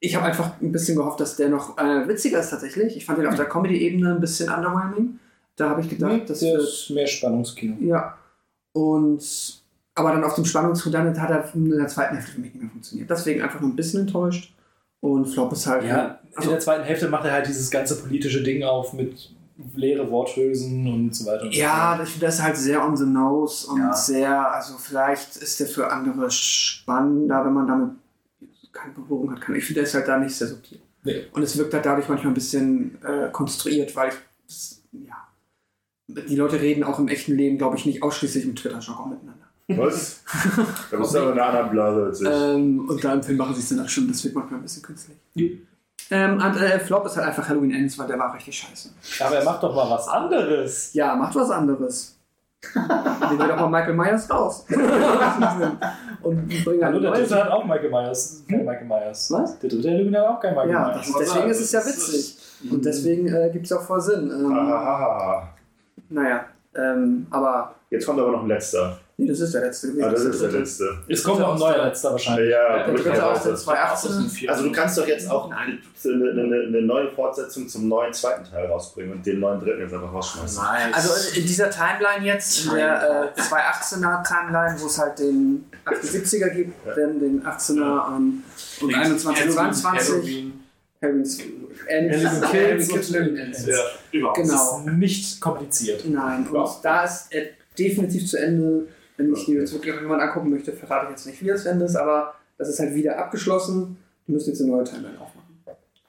ich habe einfach ein bisschen gehofft, dass der noch äh, witziger ist tatsächlich. Ich fand den auf der Comedy-Ebene ein bisschen underwhelming. Da habe ich gedacht, das der wird. ist mehr Spannungskino. Ja. Und. Aber dann auf dem Spannungsredundant hat er in der zweiten Hälfte für mich nicht mehr funktioniert. Deswegen einfach nur ein bisschen enttäuscht. Und Flop ist halt. Ja, in also, der zweiten Hälfte macht er halt dieses ganze politische Ding auf mit leere Worthülsen und so weiter. und so ja, fort. das, das ist halt sehr on the nose und Ja. sehr, also vielleicht ist der für andere spannender, wenn man damit keine Berührung hat. Kann. Ich finde, der ist halt da nicht sehr subtil. Nee. Und es wirkt halt dadurch manchmal ein bisschen äh, konstruiert, weil ich, das, ja, die Leute reden auch im echten Leben, glaube ich, nicht ausschließlich im Twitter-Jargon miteinander. Was? Da bist du aber in einer anderen Blase als ich. Ähm, und da im Film machen sie es dann auch schon, das wird manchmal ein bisschen künstlich. Ähm, und äh, Flop ist halt einfach Halloween Ends, weil der war richtig scheiße. Aber er macht doch mal was anderes. Ja, macht was anderes. Nehmen wir doch mal Michael Myers raus. und bringen Hallo, der dritte hat auch Michael Myers. Kein Michael Myers. Was? Der dritte Halloween hat auch kein Michael Ja, Myers. das, deswegen ist es ja witzig. Und deswegen äh, gibt es auch voll Sinn. Ähm, Hahaha. naja, ähm, aber Jetzt kommt aber noch ein letzter. Nee, das ist der letzte gewesen. Ah, das ist der letzte. Es kommt noch ein neuer letzter wahrscheinlich. Ja, Der dritte aus der möglicherweise. 2018. Also du kannst doch jetzt auch eine, eine, eine neue Fortsetzung zum neuen zweiten Teil rausbringen und den neuen dritten jetzt einfach rausschmeißen. Nice. Also in dieser Timeline jetzt, in der äh, 218er Timeline, wo es halt den 78er gibt, dann den 18er ähm, und 21, 22. Halloween's End. Halloween Halloween Kills und Halloween Ends. Ja, überhaupt. Genau. Nicht kompliziert. Nein, und da ist er definitiv zu Ende. Wenn ich mir jetzt wirklich jemand angucken möchte, verrate ich jetzt nicht, wie das Ende ist, aber das ist halt wieder abgeschlossen. Die müssen jetzt eine neue Timeline aufmachen.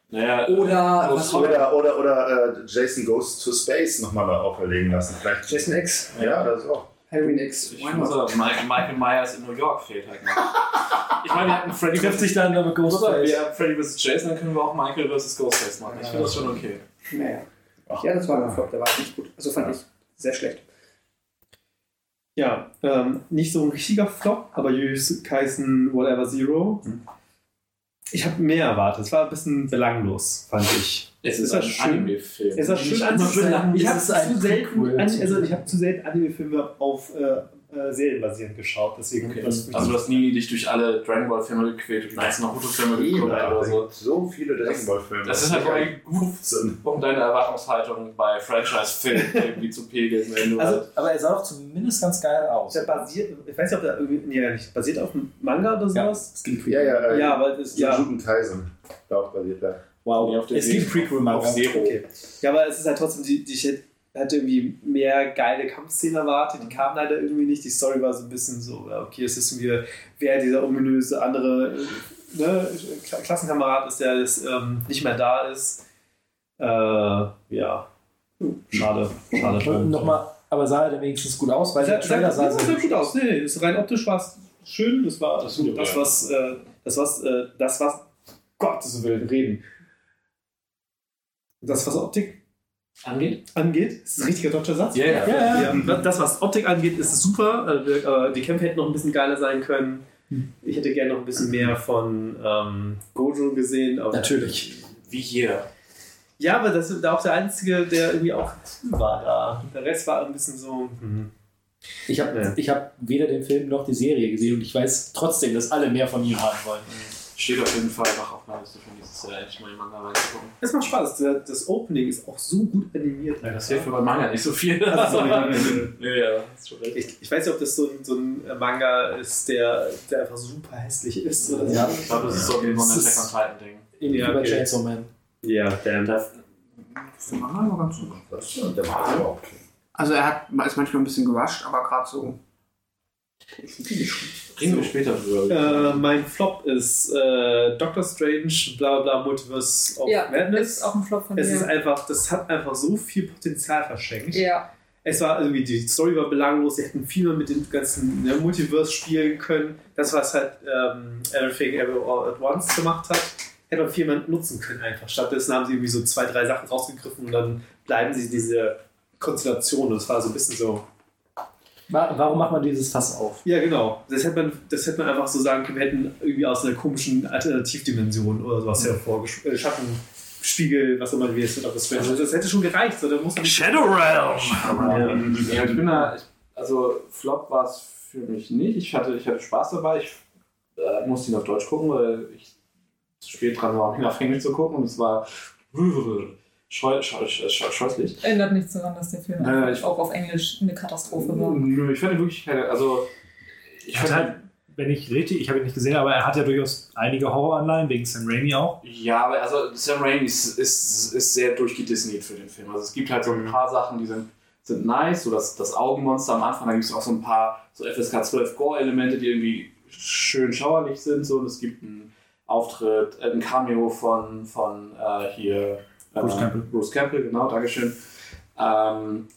Naja, Oder was Oder, oder, oder äh, Jason Goes to Space nochmal auferlegen lassen. Vielleicht. Jason X, Ja, das auch. Halloween X. ich muss sagen, Michael, Michael Myers in New York fehlt halt noch. Ich meine, wir hatten Freddy Trifft sich dann mit Ghostface. Wir haben Freddy vs. Jason, dann können wir auch Michael vs. Ghostface machen. Ich finde das schon okay. Naja. Ja, das war ein Flop, der war nicht gut. Also fand ich sehr schlecht. Ja, ähm, nicht so ein richtiger Flop, aber Jujutsu Kaisen Whatever Zero. Ich habe mehr erwartet. Es war ein bisschen belanglos, fand ich. Es ist ist ein schön. Anime-Film. Es Nicht schön anzusehen. Ich es habe ist zu selten, an, zu- also ich habe zu selten Anime-Filme auf äh, äh, Serien basierend geschaut. Deswegen Okay. das Also du hast nie dich durch alle Dragon Ball Filme gequält und die ganzen Naruto-Filme geguckt oder so. So viele Dragon Ball Filme. Das ist halt allem gut, 15. um deine Erwartungshaltung bei Franchise-Filmen irgendwie zu pegeln. Wenn du Also, halt Aber er sah doch zumindest ganz geil aus. der basiert, ich weiß nicht, ob der irgendwie, nee, nicht, basiert auf einem Manga oder Ja, sowas? es gibt Ja, ja, äh, Ja, aber das, ja, Kaisen. Darauf basiert er. Wow, Nee, es gibt Prequel-Manga. Okay. Ja, aber es ist halt trotzdem, die, die ich hatte irgendwie mehr geile Kampfszenen erwartet, die kamen leider irgendwie nicht. Die Story war so ein bisschen so, okay, es ist wieder, wer dieser ominöse andere ne, Kla- Klassenkamerad ist, der jetzt ähm, nicht mehr da ist. Äh, ja. Schade, schade. Nochmal, aber sah er wenigstens gut aus? Weil Sah, der Trailer sah, sah sah sehr gut aus. Nee, nee, das rein optisch war es schön. Das war das, das ja. was, äh, das was, äh, das was, Gottes Willen, reden. Das, was Optik angeht. angeht, ist ein richtiger deutscher Satz. Ja, ja. Ja, das, was Optik angeht, ist super. Äh, die- äh, Die Kämpfe hätten noch ein bisschen geiler sein können. Ich hätte gerne noch ein bisschen mehr von ähm, Gojo gesehen. Aber Natürlich. Wie jeder. Ja, aber das ist auch der Einzige, der irgendwie auch cool war da. Der Rest war ein bisschen so. Hm. Ich habe Ja. ich hab weder den Film noch die Serie gesehen und ich weiß trotzdem, dass alle mehr von ihm haben wollen. Steht auf jeden Fall noch auf meiner Liste für nächstes Jahr endlich mal in Manga reinzugucken. Es macht Spaß. Der- Das Opening ist auch so gut animiert. Ja, das hilft mir bei Manga nicht so viel. Also, sorry. ja, ja, ist schon recht. Ich, ich weiß nicht, ob das so ein, so ein Manga ist, der, der einfach super hässlich ist. Oder so. Ja. Ich glaube, das ist so ein Das ist- Attack on Titan Ding. Ähnlich Ja, wie okay. Chainsaw Man. Ja, damn. Das, war ganz gut. Das, der macht aber okay. Also er hat, ist manchmal ein bisschen gerusht, aber gerade so. Ich finde die nicht schlimm. Reden wir später drüber. Äh, mein Flop ist äh, Doctor Strange, bla bla, Multiverse of Ja, Madness. ist auch ein Flop von es ist mir. einfach, das hat einfach so viel Potenzial verschenkt. Ja, Es war irgendwie, die Story war belanglos, sie hätten viel mehr mit dem ganzen ne, Multiverse spielen können. Das, was halt ähm, Everything Everywhere All at Once gemacht hat, hätte man viel mehr nutzen können einfach. Stattdessen haben sie irgendwie so zwei, drei Sachen rausgegriffen und dann bleiben sie diese Konstellation. Und das war so ein bisschen so, Warum macht man dieses Fass auf? ja, genau. Das hätte man, das hätte man einfach so sagen können, wir hätten irgendwie aus einer komischen Alternativdimension oder sowas hervorgeschaffen. Äh, Schattenspiegel, was immer wie es mit Doctor Strange. Das hätte schon gereicht. So, muss man Shadow Realm! Ja. Ja, ich bin da, also Flop war es für mich nicht. Ich hatte, ich hatte Spaß dabei. Ich äh, musste ihn auf Deutsch gucken, weil ich zu spät dran war, ihn auf Englisch zu gucken und es war scheu, scheu, scheu, scheu, scheußlich. ändert nichts daran, dass der Film einfach ich- auch auf Englisch eine Katastrophe war. Nö, ich fand ihn wirklich keine, also ich fand halt, wenn ich richtig, ich habe ihn nicht gesehen, aber er hat ja durchaus einige Horroranleihen, wegen Sam Raimi auch. Ja, aber also Sam Raimi ist, ist, ist sehr durchgedisneyt für den Film. Also es gibt halt so ein paar Sachen, die sind, sind nice, so das, das Augenmonster am Anfang, da gibt es auch so ein paar so FSK 12 Gore-Elemente, die irgendwie schön schauerlich sind. So. Und es gibt einen Auftritt, äh, ein Cameo von, von äh, hier äh, Bruce Campbell. Bruce Campbell, genau, Dankeschön. Ähm,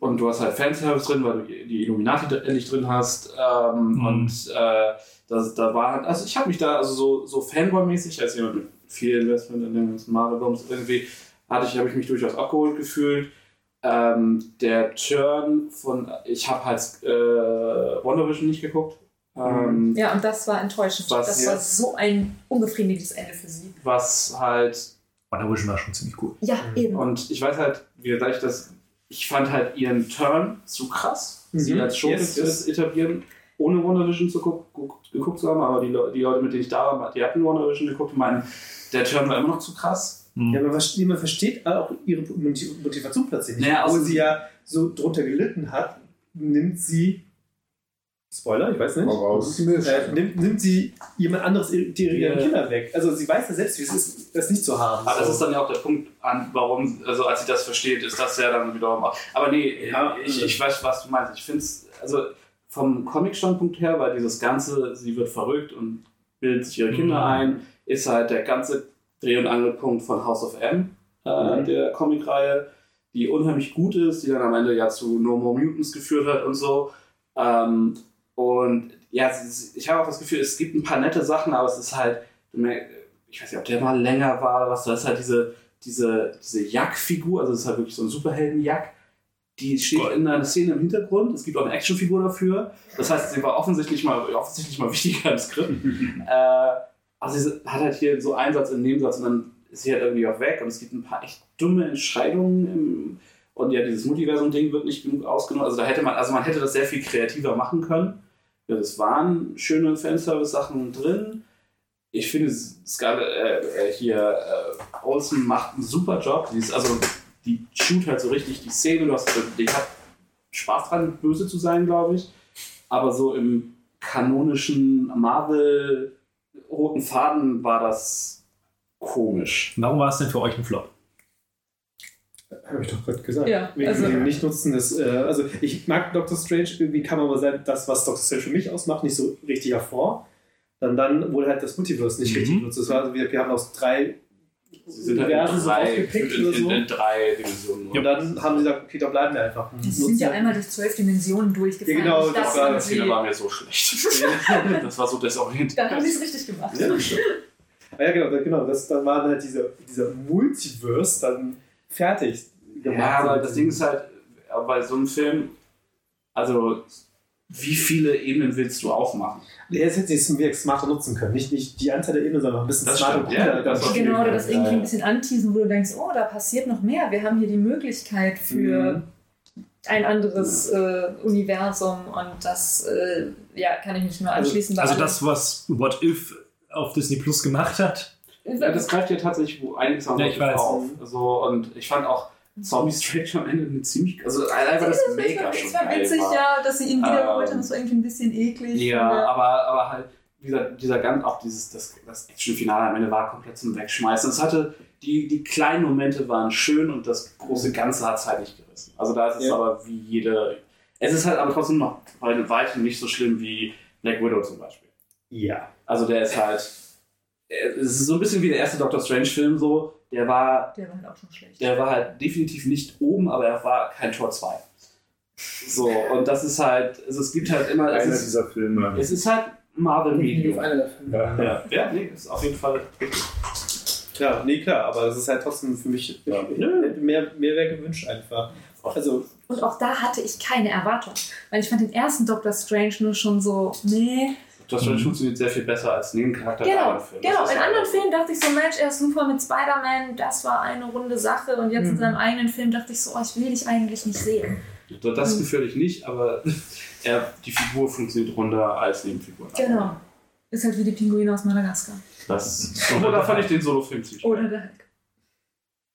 und du hast halt Fanservice drin, weil du die Illuminati endlich drin hast. Ähm, Mhm. Und äh, das, da war halt, also ich habe mich da also so, so Fanboy-mäßig, als jemand mit viel Investment in den ganzen Marvel-Bombs irgendwie, hatte ich, habe ich mich durchaus abgeholt gefühlt. Ähm, der Turn von, ich habe halt äh, Wonder Vision nicht geguckt. Ähm, Ja, und das war enttäuschend. Was das war so ein unbefriedigendes Ende für sie. Was halt Wonder Vision war schon ziemlich cool. Ja, eben. Und ich weiß halt, wie gesagt, ich das, ich fand halt ihren Turn zu krass. sie Mhm. als Schurke Yes, yes. etablieren, ohne WandaVision zu guck, guck, geguckt zu haben, aber die, Le- die Leute, mit denen ich da war, die hatten WandaVision geguckt und meinen, der Turn war immer noch zu krass. Ja, aber was- man versteht auch ihre Motiv- Motivation plötzlich nicht. Naja, Obwohl also- sie ja so drunter gelitten hat, nimmt sie. Spoiler, ich weiß nicht. Hau raus. Äh, nimmt, nimmt sie jemand anderes ihre ihre Ja. Kinder weg. Also sie weiß ja selbst, wie es ist, das nicht zu haben. Aber das So. ist dann ja auch der Punkt, an, warum, also als sie das versteht, ist das ja dann wiederum auch. Aber nee, Ja, ich, ich weiß, was du meinst. Ich finde es, also vom Comic-Standpunkt her, weil dieses Ganze, sie wird verrückt und bildet sich ihre Kinder Mhm. ein, ist halt der ganze Dreh- und Angelpunkt von House of M, äh, Mhm. der Comicreihe, die unheimlich gut ist, die dann am Ende ja zu No More Mutants geführt hat und so. Ähm, und ja, ist- ich habe auch das Gefühl, es gibt ein paar nette Sachen, aber es ist halt, ich weiß nicht, ob der mal länger war oder was, da ist halt diese, diese, diese Jack-Figur, also es ist halt wirklich so ein Superhelden-Jack, die steht in einer Szene im Hintergrund, es gibt auch eine Actionfigur dafür, das heißt, sie war offensichtlich mal, offensichtlich mal wichtiger im Skript. äh, also sie hat halt hier so Einsatz im Nebensatz und dann ist sie halt irgendwie auch weg und es gibt ein paar echt dumme Entscheidungen im, und ja, dieses Multiversum-Ding wird nicht genug ausgenutzt. Also da hätte man, also man hätte das sehr viel kreativer machen können. Ja, das waren schöne Fanservice-Sachen drin. Ich finde, Scar äh, äh, hier äh, Olsen macht einen super Job. Die ist, also die shoot halt so richtig die Szene. Du hast, die hat Spaß dran, böse zu sein, glaube ich. Aber so im kanonischen Marvel roten Faden war das komisch. Warum war es denn für euch ein Flop? Habe ich doch gerade gesagt. Ja, Wegen also- dem Nicht-Nutzen des. Äh, also, ich mag Doctor Strange, irgendwie kam aber sein, das, was Doctor Strange für mich ausmacht, nicht so richtig hervor. Dann, dann wurde halt das Multiverse nicht Mhm. richtig genutzt. Das war, also, wir, wir haben aus drei Sie sind halt Universen so drei, aufgepickt in, oder so. in drei Dimensionen. Und dann haben sie gesagt, okay, da bleiben wir einfach. Die sind ja einmal durch zwölf Dimensionen durchgefallen. Ja, genau, das dachte, war- Das sie- war mir so schlecht. das war so desorientierend. Dann haben sie es richtig gemacht. Ja, Ah, ja, genau, da- genau. Das, dann war halt dieser, dieser Multiverse dann fertig gemacht. Ja, aber das Ding ist halt, äh, bei so einem Film, also wie viele Ebenen willst du aufmachen? Das hätte zum Werk smarter nutzen können. Nicht, nicht die Anzahl der Ebenen, sondern ein bisschen Das smarter stimmt, ja, das Genau, oder das irgendwie ein bisschen anteasen, wo du denkst, oh, da passiert noch mehr. Wir haben hier die Möglichkeit für ein anderes äh, Universum und das, äh, ja, kann ich mich nur anschließen. bei Also allem. das, was What If auf Disney Plus gemacht hat. Ja, das greift ja tatsächlich wo einiges an Ja, ich weiß. auf. So, und ich fand auch Zombie Strange am Ende eine ziemlich, also einfach das das Make-up war, schon es war geil witzig, war. ja, dass sie ihn wiedergeholt Ähm, haben. Das war irgendwie ein bisschen eklig. Ja, äh, aber, aber halt, dieser, dieser ganz, auch dieses, das, das Action-Finale am Ende war komplett zum Wegschmeißen. Es hatte, die, die kleinen Momente waren schön und das große Ganze hat es halt nicht gerissen. Also da ist es Ja. aber wie jede, es ist halt aber trotzdem noch bei weitem nicht so schlimm wie Black Widow zum Beispiel. Ja. Also der ist halt, es ist so ein bisschen wie der erste Doctor Strange-Film so, der war, Der war halt auch schon schlecht. der war halt definitiv nicht oben, aber er war kein Tor 2. So, und das ist halt, also es gibt halt immer, es Einer ist, dieser Filme. es ist halt Marvel Medium. einer der Filme. Ja. Ja, ja, nee, ist auf jeden Fall richtig. Ja, nee, klar, aber das ist halt trotzdem für mich Ja. mehr, mehr wäre gewünscht einfach. Also, Und auch da hatte ich keine Erwartung. Weil ich fand den ersten Doctor Strange nur schon so, nee. Doctor Strange funktioniert sehr viel besser als Nebencharakter in Genau, anderen Filmen. Genau. In anderen Filmen dachte ich so, Mensch, er ist super mit Spider-Man, das war eine runde Sache. Und jetzt in Mhm. seinem eigenen Film dachte ich so, oh, ich will dich eigentlich nicht sehen. So, Das Gefühl ich nicht, aber er, die Figur funktioniert runder als Nebenfigur. Genau. Ist halt wie die Pinguine aus Madagaskar. Das, da fand ich den Solo-Film ziemlich Oder geil. der Hulk.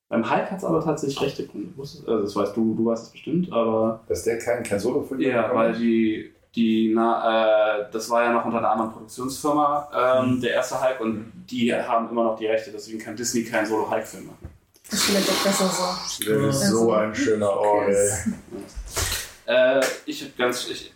Beim Hulk hat es aber tatsächlich rechte Gründe. Also das weißt du, du weißt es bestimmt, aber Dass der kein, kein Solo-Film ja, weil die, die na, äh, das war ja noch unter einer anderen Produktionsfirma, ähm, der erste Hulk, und die haben immer noch die Rechte, deswegen kann Disney keinen Solo-Hulk-Film machen. Ist vielleicht auch besser so. Der ist so ein schöner Ort, ey. Äh, ich hab ganz. Ich,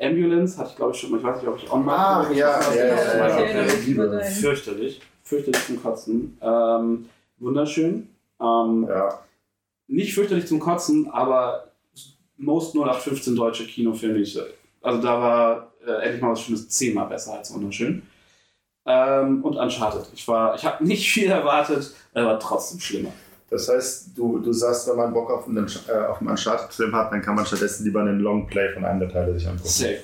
Ambulance hatte ich glaube ich schon mal, ich weiß nicht, ob ich online Ah, ja, ja, ja, ja. Fürchterlich. Fürchterlich zum Kotzen. Ähm, wunderschön. Ähm, Ja. nicht fürchterlich zum Kotzen, aber most 0815 deutsche Kinofilme. Ich, also da war äh, endlich mal was Schönes zehnmal besser als wunderschön. Ähm, und Uncharted. Ich war, ich habe nicht viel erwartet, aber trotzdem schlimmer. Das heißt, du, du sagst, wenn man Bock auf einen, äh, auf einen Uncharted-Film hat, dann kann man stattdessen lieber einen Longplay von einem der Teile sich angucken. Safe.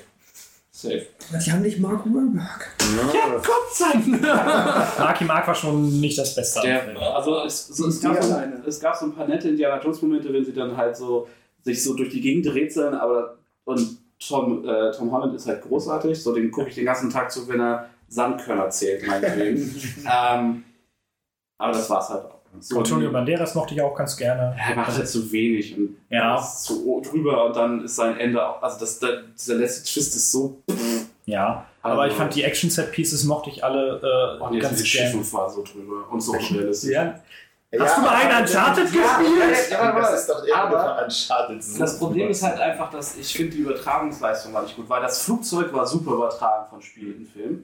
Safe. Die haben nicht Mark Wahlberg. Ja, Gott sei Dank! Marky Mark war schon nicht das Beste. Der, also es, so, es, gab so, es gab so ein paar nette Indiana Jones Momente, wenn sie dann halt so sich so durch die Gegend rätseln, aber Und Tom, äh, Tom Holland ist halt großartig. So, den gucke ich den ganzen Tag zu, wenn er Sandkörner zählt, meinetwegen. ähm, aber das war's halt auch. So, Antonio Banderas mochte ich auch ganz gerne. er macht halt zu wenig und Ja. ist zu drüber und dann ist sein Ende auch. Also das, der, dieser letzte Twist ist so. Ja, aber ich fand die Action-Set-Pieces mochte ich alle äh, Und jetzt ganz mit gerne. War so drüber und so realistisch. Ja. Hast du mal einen Uncharted gespielt? Ja, das ist doch eher aber- aber Uncharted. so Das Problem ist halt einfach, dass ich finde, die Übertragungsleistung war nicht gut, weil das Flugzeug war super übertragen von Spiel in Film.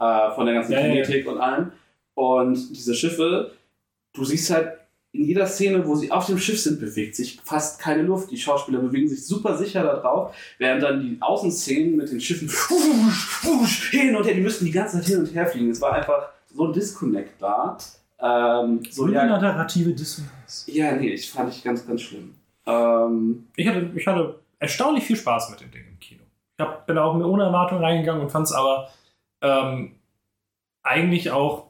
Äh, von der ganzen Ja, ja, ja. Kinetik und allem. Und diese Schiffe, du siehst halt in jeder Szene, wo sie auf dem Schiff sind, bewegt sich fast keine Luft. Die Schauspieler bewegen sich super sicher da drauf, während dann die Außenszenen mit den Schiffen wusch, wusch, hin und her, die müssten die ganze Zeit hin und her fliegen. Es war einfach so ein Disconnect da. Ähm, so, ja, eine narrative Dissonanz. ja, nee, ich fand ich ganz, ganz schlimm. Ähm, Ich hatte, ich hatte erstaunlich viel Spaß mit dem Ding im Kino. Ich hab, bin auch mit ohne Erwartung reingegangen und fand es aber ähm, eigentlich auch,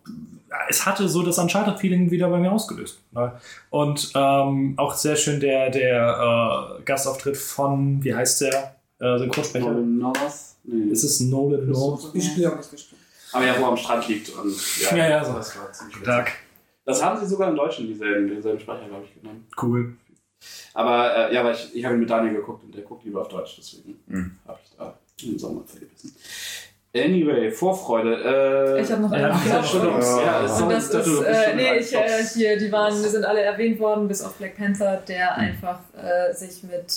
es hatte so das Uncharted-Feeling wieder bei mir ausgelöst. Ne? Und ähm, auch sehr schön der, der äh, Gastauftritt von, wie heißt der, äh, Synchronsprecher? Nolan North? Nee. Ist es Nolan North? Ich spiele auch nicht gespielt. Aber ja, wo er am Strand liegt. Und, ja, Ja, ja, so. Das war ziemlich. Stark. Das haben sie sogar im Deutschen, dieselben, denselben Sprecher, glaube ich, genommen. Cool. Aber äh, ja, aber ich, ich habe ihn mit Daniel geguckt und der guckt lieber auf Deutsch, deswegen Mhm. habe ich da den Sommer vergessen. Anyway, Vorfreude. Äh, Ich habe noch Ja, einen ja. Ja. Ja, Und das ist, äh, nee, ich, äh, hier, die waren, wir sind alle erwähnt worden, bis auf Black Panther, der einfach äh, sich mit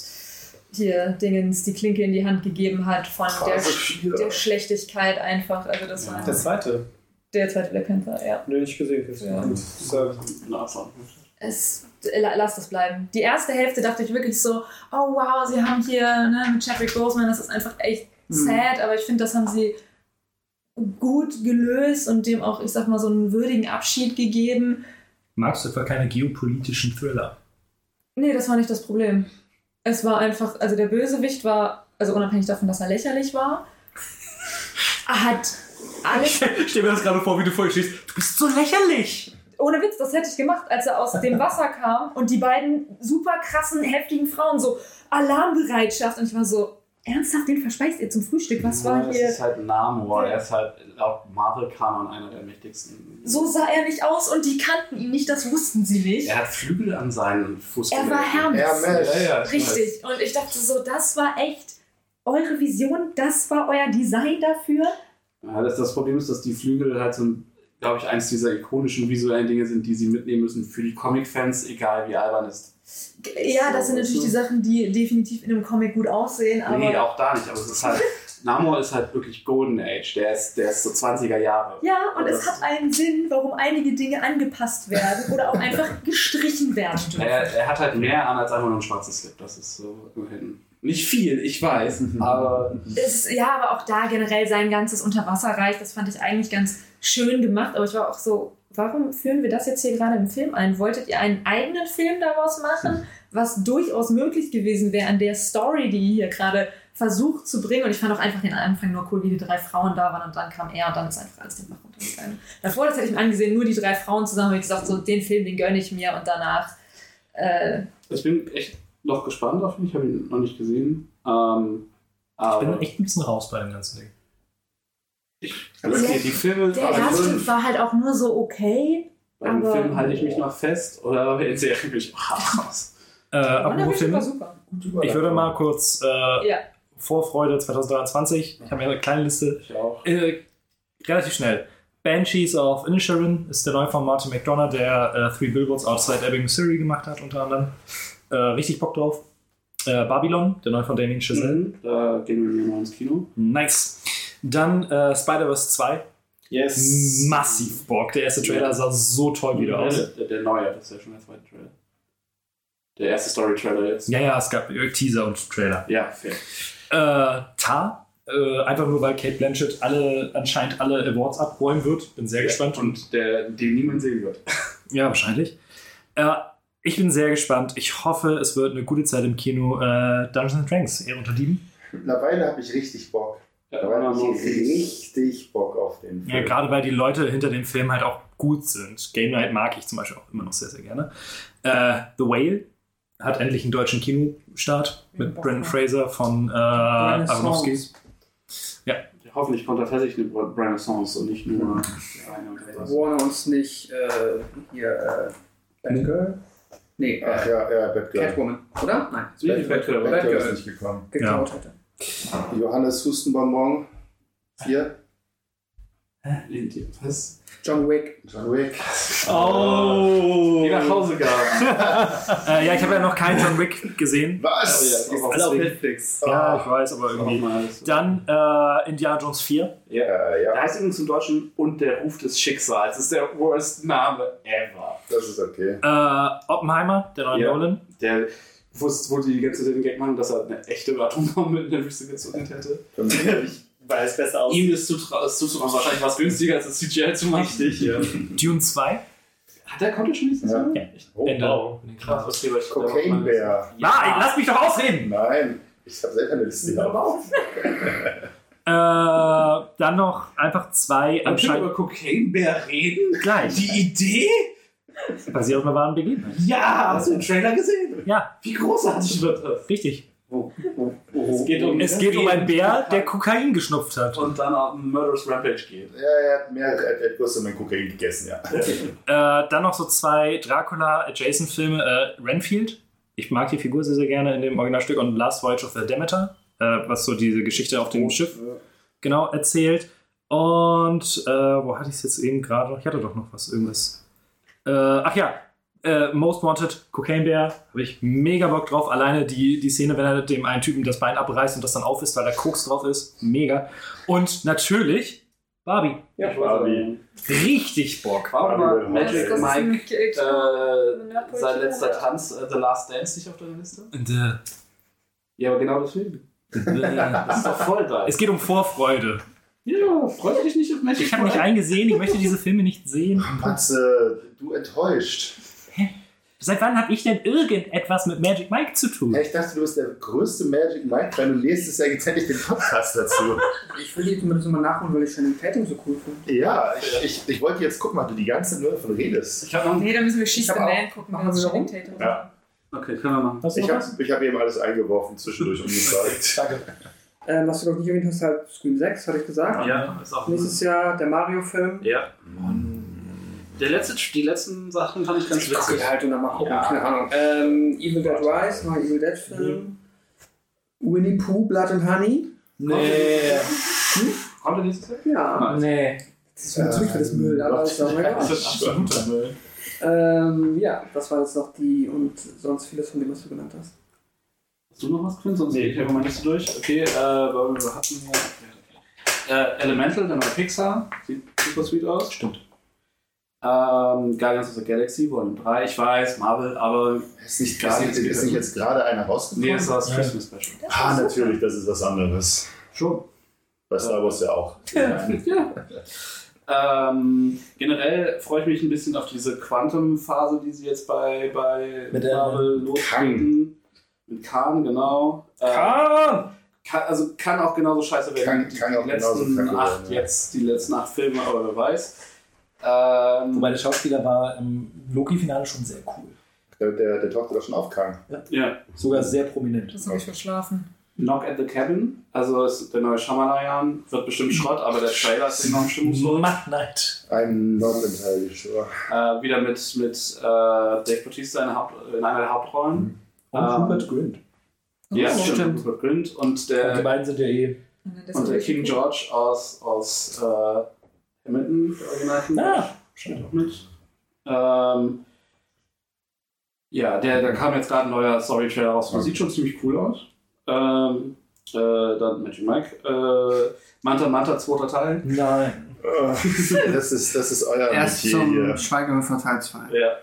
hier Dingens die Klinke in die Hand gegeben hat von der, Sch- viele. der Schlechtigkeit einfach. Also das Ja. war Der zweite. Der zweite Black Panther, ja. Nö, nicht gesehen. Ja. Gut. Es, la- lass das bleiben. Die erste Hälfte dachte ich wirklich so, oh wow, sie haben hier ne, mit Chadwick Boseman, das ist einfach echt sad, aber ich finde, das haben sie gut gelöst und dem auch, ich sag mal, so einen würdigen Abschied gegeben. Magst du etwa keine geopolitischen Thriller? Nee, das war nicht das Problem. Es war einfach, also der Bösewicht war, also unabhängig davon, dass er lächerlich war, hat alles, Ich stell mir das gerade vor, wie du vorher stehst. Du bist so lächerlich! ohne Witz, das hätte ich gemacht, als er aus dem Wasser kam und die beiden super krassen, heftigen Frauen so Alarmbereitschaft und ich war so, ernsthaft, den verspeist ihr zum Frühstück? Was Ja, war das hier? ist halt Namor. Er ist halt laut Marvel-Kanon einer der mächtigsten. So sah er nicht aus und die kannten ihn nicht, das wussten sie nicht. Er hat Flügel an seinen Fuß. Er war Hermes. Hermes. Ja, ja. Richtig. Und ich dachte so, das war echt eure Vision, das war euer Design dafür. Ja, das, das Problem ist, dass die Flügel halt so, glaube ich, eins dieser ikonischen visuellen Dinge sind, die sie mitnehmen müssen für die Comic-Fans, egal wie albern es Ja, das sind natürlich so. die Sachen, die definitiv in einem Comic gut aussehen, aber Nee, auch da nicht. Aber es ist halt, Namor ist halt wirklich Golden Age. Der ist, der ist so 20er Jahre. ja, und Das- es hat einen Sinn, warum einige Dinge angepasst werden oder auch einfach gestrichen werden dürfen. Er, er hat halt mehr an als einfach nur ein schwarzes Slip. Das ist so immerhin. Nicht viel, ich weiß, aber Es, ja, aber auch da generell sein ganzes Unterwasserreich, das fand ich eigentlich ganz schön gemacht, aber ich war auch so, warum führen wir das jetzt hier gerade im Film ein? Wolltet ihr einen eigenen Film daraus machen, was durchaus möglich gewesen wäre an der Story, die ihr hier gerade versucht zu bringen? Und ich fand auch einfach den Anfang nur cool, wie die drei Frauen da waren und dann kam er und dann ist einfach alles den Bach runtergegangen. Davor, das hätte ich mir angesehen, nur die drei Frauen zusammen, habe ich gesagt, so den Film, den gönne ich mir und danach äh, ich bin echt noch gespannt auf ihn. Ich habe ihn noch nicht gesehen. Ähm, Ich bin echt ein bisschen raus bei dem ganzen Ding. also Der- die, die Filme, der erste war halt auch nur so okay. bei den aber- Filmen halte ich mich noch fest oder in Serien bin ich auch raus. Äh, apropos Film war Filme. super. Ich würde mal kurz äh, Ja. Vorfreude 2023. Ich habe mir eine kleine Liste. Ich auch. Äh, relativ schnell. Banshees of Inisherin ist der neue von Martin McDonough, der äh, Three Billboards Outside Ebbing, Missouri gemacht hat, unter anderem. Äh, richtig Bock drauf. Äh, Babylon, der neue von Damien Chazelle. Mhm, da gehen wir mal ins Kino. Nice. Dann äh, Spider-Verse 2. Yes. Massiv Bock. Der erste Trailer sah so toll wieder aus. Der, der neue, das ist ja schon der zweite Trailer. Der erste Story-Trailer jetzt. Ja, ja, es gab Teaser und Trailer. Ja, fair. Äh, Tar. Äh, einfach nur, weil Kate Blanchett alle, anscheinend alle Awards abräumen wird. Bin sehr gespannt. Und der, den niemand sehen wird. Ja, wahrscheinlich. Äh, ich bin sehr gespannt. Ich hoffe, es wird eine gute Zeit im Kino. Äh, Dungeons and Dragons, eher unter Dieben. Mittlerweile habe ich richtig Bock. Ja, Mittlerweile habe ich richtig Bock auf den Film. Ja, gerade weil die Leute hinter dem Film halt auch gut sind. Game Night mag ich zum Beispiel auch immer noch sehr, sehr gerne. Äh, The Whale hat endlich einen deutschen Kinostart mit drauf. Fraser von äh, Aronofsky. Hoffentlich kommt da tatsächlich eine Renaissance und nicht nur eine oder uns nicht äh, hier äh, Batgirl? Nee, Ach äh, ja, ja, Batgirl. Catwoman, oder? Nein, So wie Batgirl. Batgirl ist Batgirl. nicht gekommen. geklaut hätte. Johannes Hustenbonbon. Vier. Was? John Wick. John Wick. Oh! Die nach Hause gaben. Äh, ja, ich habe ja noch keinen John Wick gesehen. Was? Oh ja, Alle auf Netflix. Ja, ich weiß, aber irgendwie. Dann äh, Indiana Jones 4. Ja, äh, ja, Der heißt übrigens im Deutschen Und der Ruf des Schicksals. Das ist der worst Name ever. das ist okay. Äh, Oppenheimer, der neue Ja. Nolan. Der wusste, wo die die ganze Zeit den Gag machen, dass er eine echte Atombombe in der Wüste gezündet hätte. Weil es besser aussieht. Ihm ist zutrauen, ist zuzutrauen, wahrscheinlich was günstiger als das CGI zu machen. Richtig, ja. Dune 2. Hat der konnte schon Ja. Jahr? Ja. Oh, Ende. wow. Krass, okay, Cocaine Bear. Nein, lass mich doch ausreden! Nein, ich habe selber eine Liste hier. Äh, dann noch einfach zwei Man kann anscheinend über Cocaine Bear reden? gleich. Die Idee? Basiert auf einer wahren Begebenheit. Ja! Hast du den Trailer gesehen? Ja, Wie großartig wird das? richtig. Es geht um, Es geht um einen Bär, der Kokain geschnupft hat. und dann auf einen Murderous Rampage geht. Ja, er hat mehr, er hat etwas in mein Kokain gegessen, ja. Äh, dann noch so zwei Dracula-Adjacent-Filme. Äh, Renfield. Ich mag die Figur sehr, sehr gerne in dem Originalstück. Und Last Voyage of the Demeter. Äh, was so diese Geschichte auf dem Schiff genau erzählt. Und äh, wo hatte ich es jetzt eben gerade? noch? Ich hatte doch noch was, irgendwas. Äh, ach ja, äh, Most Wanted, Cocaine Bear, habe ich mega Bock drauf. Alleine die, die Szene, wenn er dem einen Typen das Bein abreißt und das dann auf ist, weil da Koks drauf ist. Mega. Und natürlich Barbie. Ja, Barbie. Richtig Bock. Warum war Barbie. Magic Das Mike äh, sein letzter Tanz, äh, The Last Dance, nicht auf deiner Liste? Und, äh, Ja, aber genau deswegen. Das ist doch voll geil. es geht um Vorfreude. Ja, freut dich nicht auf Magic Ich habe nicht eingesehen, ich möchte diese Filme nicht sehen. Matze, du enttäuscht. Seit wann habe ich denn irgendetwas mit Magic Mike zu tun? Ja, ich dachte, du bist der größte Magic Mike, weil du nächstes Jahr jetzt endlich den Podcast dazu. Ich will die zumindest mal nachholen, weil ich Channing Tatum so cool finde. Ja, ich, ich, ich wollte jetzt gucken, ob du die ganze Zeit nur davon redest. Ich hab noch Nee, da müssen wir Ich the Man gucken. machen wenn es wir Channing warum? Tatum Ja. Okay, können wir machen. Hast du Ich habe hab eben alles eingeworfen zwischendurch und gesagt. Danke. Ähm, was du noch nicht erwähnt hast, halt Scream 6, hatte ich gesagt. Ja, ist auch Nächstes Jahr der Mario-Film. Ja. Der letzte, die letzten Sachen fand ich ganz Ich witzig. halt und dann mal gucken, Ja. keine Ahnung. Ähm, Evil Dead Rise, neuer Evil Dead Film. Winnie Pooh, Blood and Honey. Nee. Kommt der nächstes Jahr? Ja, Nee. das ist natürlich für das Müll, aber ist auch egal. Das ist absoluter Müll. Ähm, ja, das waren jetzt noch die und sonst vieles von dem, was du genannt hast. Hast du noch was, Quinn? Sonst nee. ich mal nicht so durch. Okay, äh, wir hatten ja. Äh, Elemental, der neue Pixar. Sieht super sweet aus. Stimmt. Ähm, Guardians of the Galaxy, Volume 3. Ich weiß, Marvel, aber. Ist nicht, gerade, ist nicht jetzt gerade einer rausgekommen? Nee, ist das Ja. Christmas Special. Ah, natürlich, das ist was anderes. Schon. Bei Star Wars ja auch. ja. Ähm, generell freue ich mich ein bisschen auf diese Quantum-Phase, die sie jetzt bei, bei Mit der- Marvel lostreten. Mit Khan, genau. Äh, Ah! kann, also kann auch genauso scheiße werden. Kann- wie kann die auch genauso letzten kacke acht werden, ja. jetzt, die letzten acht Filme, aber wer weiß. Ähm, Wobei der Schauspieler war im Loki-Finale schon sehr cool. Der, der, der tauchte da schon auf, Kang. ja. Sogar sehr prominent. Das habe ich verschlafen. Knock at the Cabin, also ist der neue Shyamalan, wird bestimmt Schrott, aber der Trailer ist enorm stimmungsvoll. Matt Night. I'm not entirely sure. Äh, wieder mit, mit äh, Dave Bautista in, der Haupt, in einer der Hauptrollen. Und Ähm, Rupert Grint. Ja, Oh. stimmt. Rupert Grint und Und die der, beiden sind ja eh. und der King George aus, aus äh, Hamilton, der Originalfilm. Ah, spielt auch mit. Ähm, ja, der, da kam jetzt gerade ein neuer Story-Trailer raus. Das sieht schon ziemlich cool aus. Ähm, äh, dann Magic Mike. Äh, Manta Manta, zweiter Teil. Nein. Äh, Das ist, das ist euer Erst Metier zum hier. Schweigehöfer Teil 2. Ja.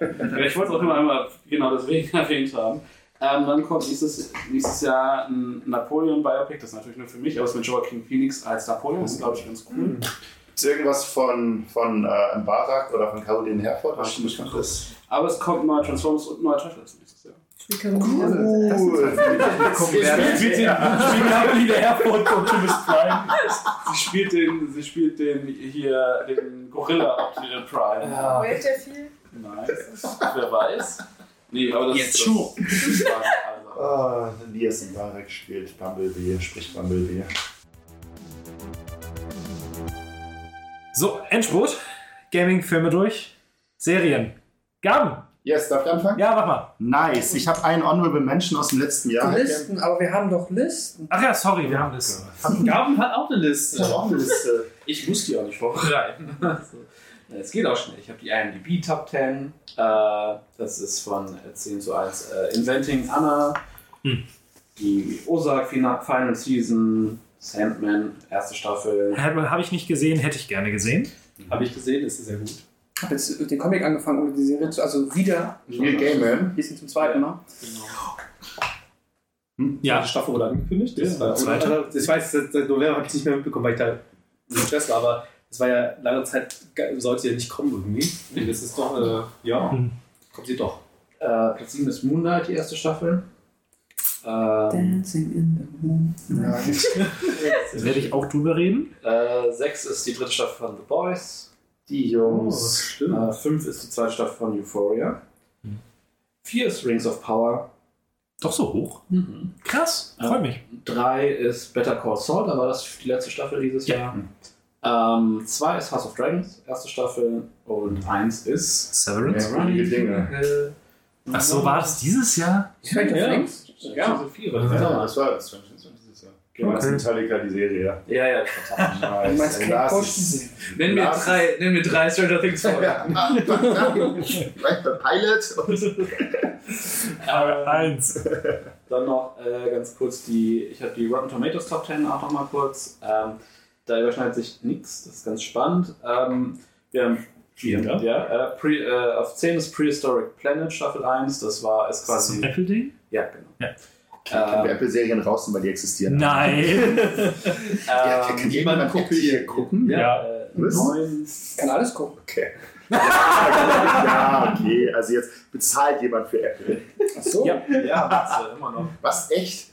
ich wollte es auch immer einmal genau deswegen erwähnt haben. Ähm, dann kommt nächstes, nächstes Jahr ein Napoleon-Biopic, das ist natürlich nur für mich, aber es ist mit Joaquin Phoenix als Napoleon, das ist glaube ich ganz cool. Ist irgendwas von, von äh, Barak oder von Caroline Herford? Ach, ich mal das? Aber es kommt neuer Transformers und neuer Turtles nächstes Jahr. Spielt Caroline. Cool. Caroline Herford und Optimus Prime. Sie spielt den, sie spielt den hier, den Gorilla Optimus Prime. Ja. Wait der viel? Nice. Wer weiß. Nee, aber das Jetzt das, schon. Das. Ah, Lias und Barek spielt Bumblebee, spricht Bumblebee. So, Endspurt. Gaming-Filme durch. Serien. Gaben. Yes, darf ich anfangen? Ja, mach mal. Nice. Ich habe einen Honorable Mention aus dem letzten Jahr. Listen, aber wir haben doch Listen. Ach ja, sorry, wir haben das. Gaben hat auch eine Liste. Ich habe auch eine Liste. Ich muss die auch nicht vorbereiten. Es geht auch schnell. Ich habe die IMDb Top 10. Äh, das ist von äh, 10 zu 1 äh, Inventing Anna. Hm. Die Ozark Fina- Final Season. Sandman, erste Staffel. Habe hab ich nicht gesehen, hätte ich gerne gesehen. Habe ich gesehen, ist sehr gut. Ich habe jetzt den Comic angefangen, um die Serie zu. Also wieder. Neil Gaiman. Bisschen zum zweiten Mal. Ja. Die Staffel wurde angekündigt. Das, Ja, war, zweite. ich weiß, seit November habe ich nicht mehr mitbekommen, weil ich da im Stress war, aber es war ja lange Zeit, sollte ja nicht kommen irgendwie. Das ist doch, äh, ja, Hm. kommt sie doch. Äh, Platz 7 ist Moonlight, die erste Staffel. Dancing in the moon. Da werde ich auch drüber reden. äh, 6 ist die dritte Staffel von The Boys. Die Jungs. stimmt. Äh, 5 ist die zweite Staffel von Euphoria. 4 ist Rings of Power. Doch so hoch. Krass, Ja. freut mich. 3 ist Better Call Saul, da war das die letzte Staffel dieses Ja. Jahr. Ähm, 2 ist House of Dragons, erste Staffel. Und 1 ist Severance. Dinge. Ach so, war das dieses Jahr? Stranger Ja. Things? Ja, so viele. Ja, das war das war dieses Jahr. Genau, das ist Metallica, die Serie. Ja, ja, total. Nice. Du meinst Nenn mir, drei, nenn mir drei Stranger Things vor. Ja. Pilot. Aber eins. Dann noch äh, ganz kurz die, ich habe die Rotten Tomatoes Top 10 auch noch mal kurz. Ähm, da überschneidet sich nichts, das ist ganz spannend. Ähm, wir haben Ja. ja, äh, pre, äh, auf 10 ist Prehistoric Planet Staffel 1, das war ist Ist das so quasi. ein Apple-Ding? Ja, genau. Ja. Können wir Ähm, Apple-Serien rausnehmen, weil die existieren? Nein. Ja, ähm, kann jemand gucken hier gucken? ja, Ja. Äh, neun, Kann alles gucken. Okay. Ja, okay. Also jetzt bezahlt jemand für Apple. Ach so. Ja. ja, hat's, äh, immer noch. Was? Echt?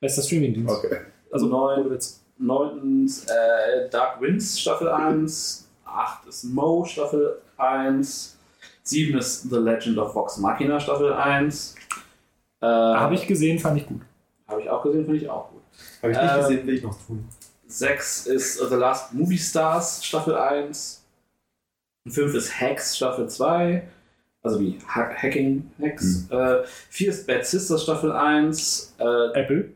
Bester Streaming-Dienst. Okay. Also, Neun. Neuntens äh, Dark Winds Staffel 1. 8 ist Mo Staffel 1. 7 ist The Legend of Vox Machina Staffel 1. Äh, Habe ich gesehen, fand ich gut. Hab ich auch gesehen, finde ich auch gut. Habe ich nicht Ähm, gesehen, will ich noch tun. 6 ist The Last Movie Stars Staffel 1. 5 ist Hacks Staffel 2. Also wie ha Hacking Hacks. Äh, 4 ist Bad Sisters Staffel 1. Äh, Apple.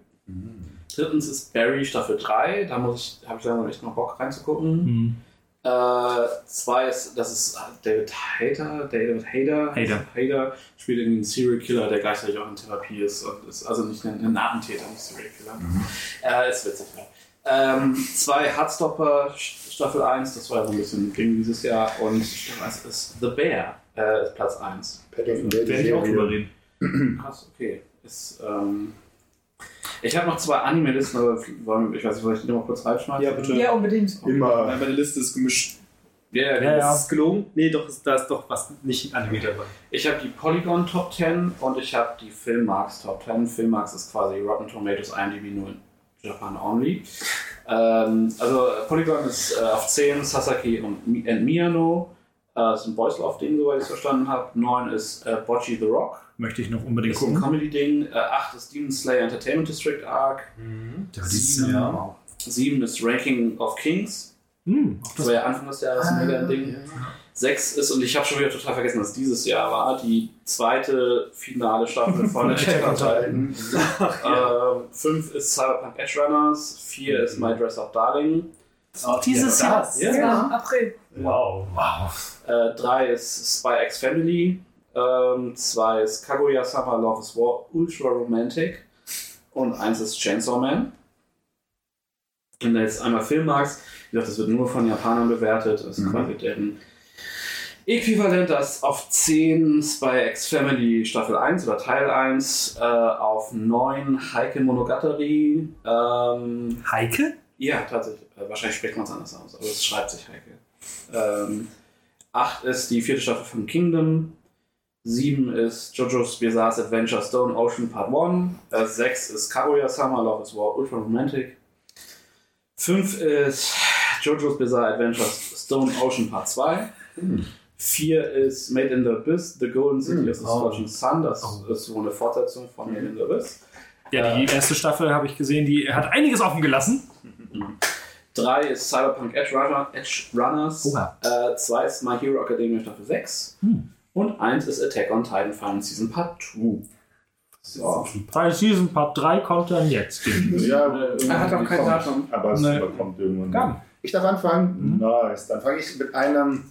drittens ist Barry Staffel 3. Da muss ich, habe ich langsam echt mal Bock reinzugucken. Hm. Äh, zwei ist, das ist David Hader, David Hader, Hader. Hader spielt irgendwie einen Serial Killer, der gleichzeitig auch in Therapie ist und ist also nicht ein, ein Attentäter, nicht Serial Killer. Äh, ist witzig, ja. Ähm, zwei Heartstopper Staffel 1, das war so ein bisschen Ding dieses Jahr und Staffel 1 ist The Bear, äh, ist Platz 1. Paddington Bear, die Werde ich auch drüber reden. Krass, okay. Ist, ähm, ich habe noch zwei Anime-Listen, aber wollen- ich weiß nicht, soll ich die noch mal kurz reinschmeißen? Ja, bitte. Ja, unbedingt. Immer. Meine Liste ist gemischt. Ja, ja, Ja. Ist es gelogen? Nee, doch, da ist doch was nicht animiert dabei. Ich habe die Polygon Top 10 und ich habe die Filmmarks Top 10. Filmmarks ist quasi Rotten Tomatoes IMDb nur in Japan only. ähm, also äh, Polygon ist äh, auf 10 Sasaki und, and Miyano. Äh, das ist ein Boys Love Ding, soweit ich es verstanden habe. 9 ist äh, Bocce the Rock. Möchte ich noch unbedingt Das ist ein gucken. Comedy-Ding. Äh, 8 ist Demon Slayer Entertainment District Arc. Ja, ist, 7, ja. 7 ist Ranking of Kings. Hm, auch Das das war ja Anfang des Jahres ein mega Ding. Sechs ist, und ich habe schon wieder total vergessen, dass dieses Jahr war, die zweite finale Staffel von Attack on Titan. ähm, fünf ist Cyberpunk Edge Runners, vier ist My Dress Up Darling, Dieses Ja, Jahr. ja. April. Wow. Wow. äh, drei ist Spy X Family, ähm, zwei ist Kaguya Sama Love is War Ultra Romantic und eins ist Chainsaw Man. Wenn du jetzt einmal Film magst, wie gesagt, das wird nur von Japanern bewertet, das ist Mhm. quasi deren Äquivalent, das auf 10 Spy X Family Staffel 1 oder Teil 1, äh, auf 9 Heike Monogatari, ähm, Heike? ja, tatsächlich. Äh, wahrscheinlich spricht man es anders aus, aber es schreibt sich Heike. Ähm, 8 ist die vierte Staffel von Kingdom. 7 ist JoJo's Bizarre Adventure Stone Ocean Part 1. Äh, 6 ist Kaguya Sama Love is War Ultra Romantic. 5 ist JoJo's Bizarre Adventure Stone Ocean Part 2. 4 4 ist Made in the Abyss, The Golden City of the Oh. Scorching Sun. Das ist wohl eine Fortsetzung von Made in the Abyss. Ja, die erste Staffel habe ich gesehen, die hat einiges offen gelassen. 3 ist Cyberpunk Edge, Runner, Edge Runners. Oha. 2 ist My Hero Academia Staffel 6. Und 1 ist Attack on Titan Final Season Part 2. So. Final Season Part 3 kommt dann jetzt. Ja, Er hat auch kein Datum. Aber es Nee. kommt irgendwann. Gar Ich darf anfangen? Nice. Dann fange ich mit einem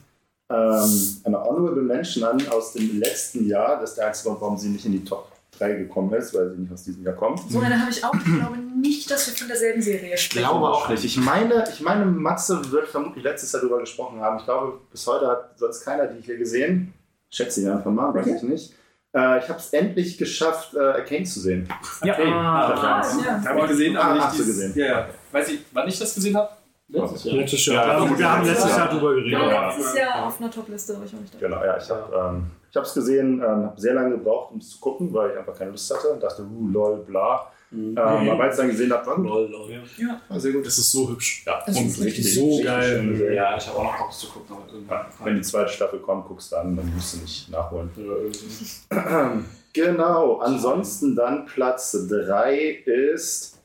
ähm, einer Honorable Mention an aus dem letzten Jahr. Das ist der einzige Grund, warum sie nicht in die Top 3 gekommen ist, weil sie nicht aus diesem Jahr kommt. So eine habe ich auch. Ich glaube nicht, dass wir von derselben Serie Ich sprechen. glaube auch nicht. Ich meine, ich meine, Matze wird vermutlich letztes Jahr darüber gesprochen haben. Ich glaube, bis heute hat sonst keiner die hier gesehen. Schätze ich einfach mal, weiß ich nicht. Äh, ich habe es endlich geschafft, äh, Arcane zu sehen. Ja, Ah, ja. Habe ich gesehen, aber Ah, nicht hast du gesehen. Ja, ja. Weiß ich, wann ich das gesehen habe? Letztes Jahr. letztes Jahr. Ja, wir haben letztes ja. Jahr drüber geredet. Ja, letztes Jahr auf einer Topliste war ich auch nicht da. Genau, ja, ich habe ähm, ich es gesehen, ähm, habe sehr lange gebraucht, um es zu gucken, weil ich einfach keine Lust hatte und dachte, uh, lol, bla. Ähm, aber als ich dann gesehen habe, war gut. Lol, lol. War sehr gut. Das ist so hübsch. Ja, Das ist und richtig so richtig geil. Serie. Ja, ich habe auch noch Bock zu gucken. Ja, wenn die zweite Staffel kommt, guckst du an, dann musst du nicht nachholen. Ja. Genau, ansonsten dann Platz 3 ist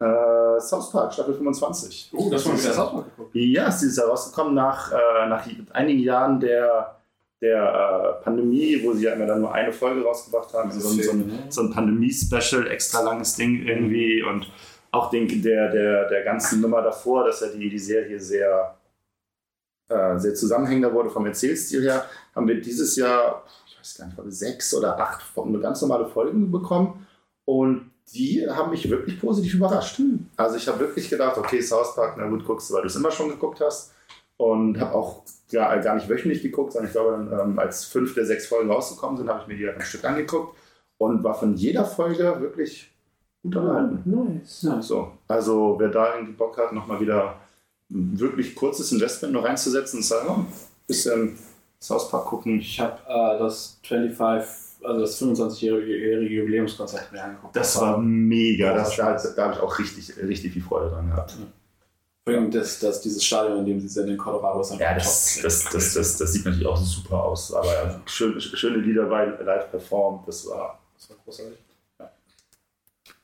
äh, South Park, Staffel 25. Oh, das war wieder South Park geguckt. Ja, ist dieses Jahr rausgekommen nach, äh, nach einigen Jahren der, der äh, Pandemie, wo sie ja immer dann nur eine Folge rausgebracht haben. Also so, ein- so ein, so ein Pandemie-Special, extra langes Ding irgendwie und auch den, der, der, der ganzen Nummer davor, dass ja die, die Serie sehr, äh, sehr zusammenhängender wurde vom Erzählstil her, haben wir dieses Jahr, ich weiß gar nicht, sechs oder acht ganz normale Folgen bekommen und die haben mich wirklich positiv überrascht. Also ich habe wirklich gedacht, okay, South Park, na gut, guckst du, weil du es immer schon geguckt hast. Und habe auch ja, gar nicht wöchentlich geguckt, sondern ich glaube, ähm, als fünf der sechs Folgen rausgekommen sind, habe ich mir die halt ein Stück angeguckt und war von jeder Folge wirklich gut unterhalten. Nice. Ja. So, also wer da irgendwie Bock hat, nochmal wieder ein wirklich kurzes Investment noch reinzusetzen und sagen, oh, ein bisschen South Park gucken. Ich habe äh, das 25, also das 25-jährige Jubiläumskonzert mir angeguckt. Das war mega. Das, da da habe ich auch richtig, richtig viel Freude dran gehabt. Vor allem das, das, dieses Stadion, in dem sie sind in Colorado, ist Ja, das, das, das, das, das sieht natürlich auch super aus, aber ja, schön, schöne Lieder bei live performt, das war, das war großartig. Ja,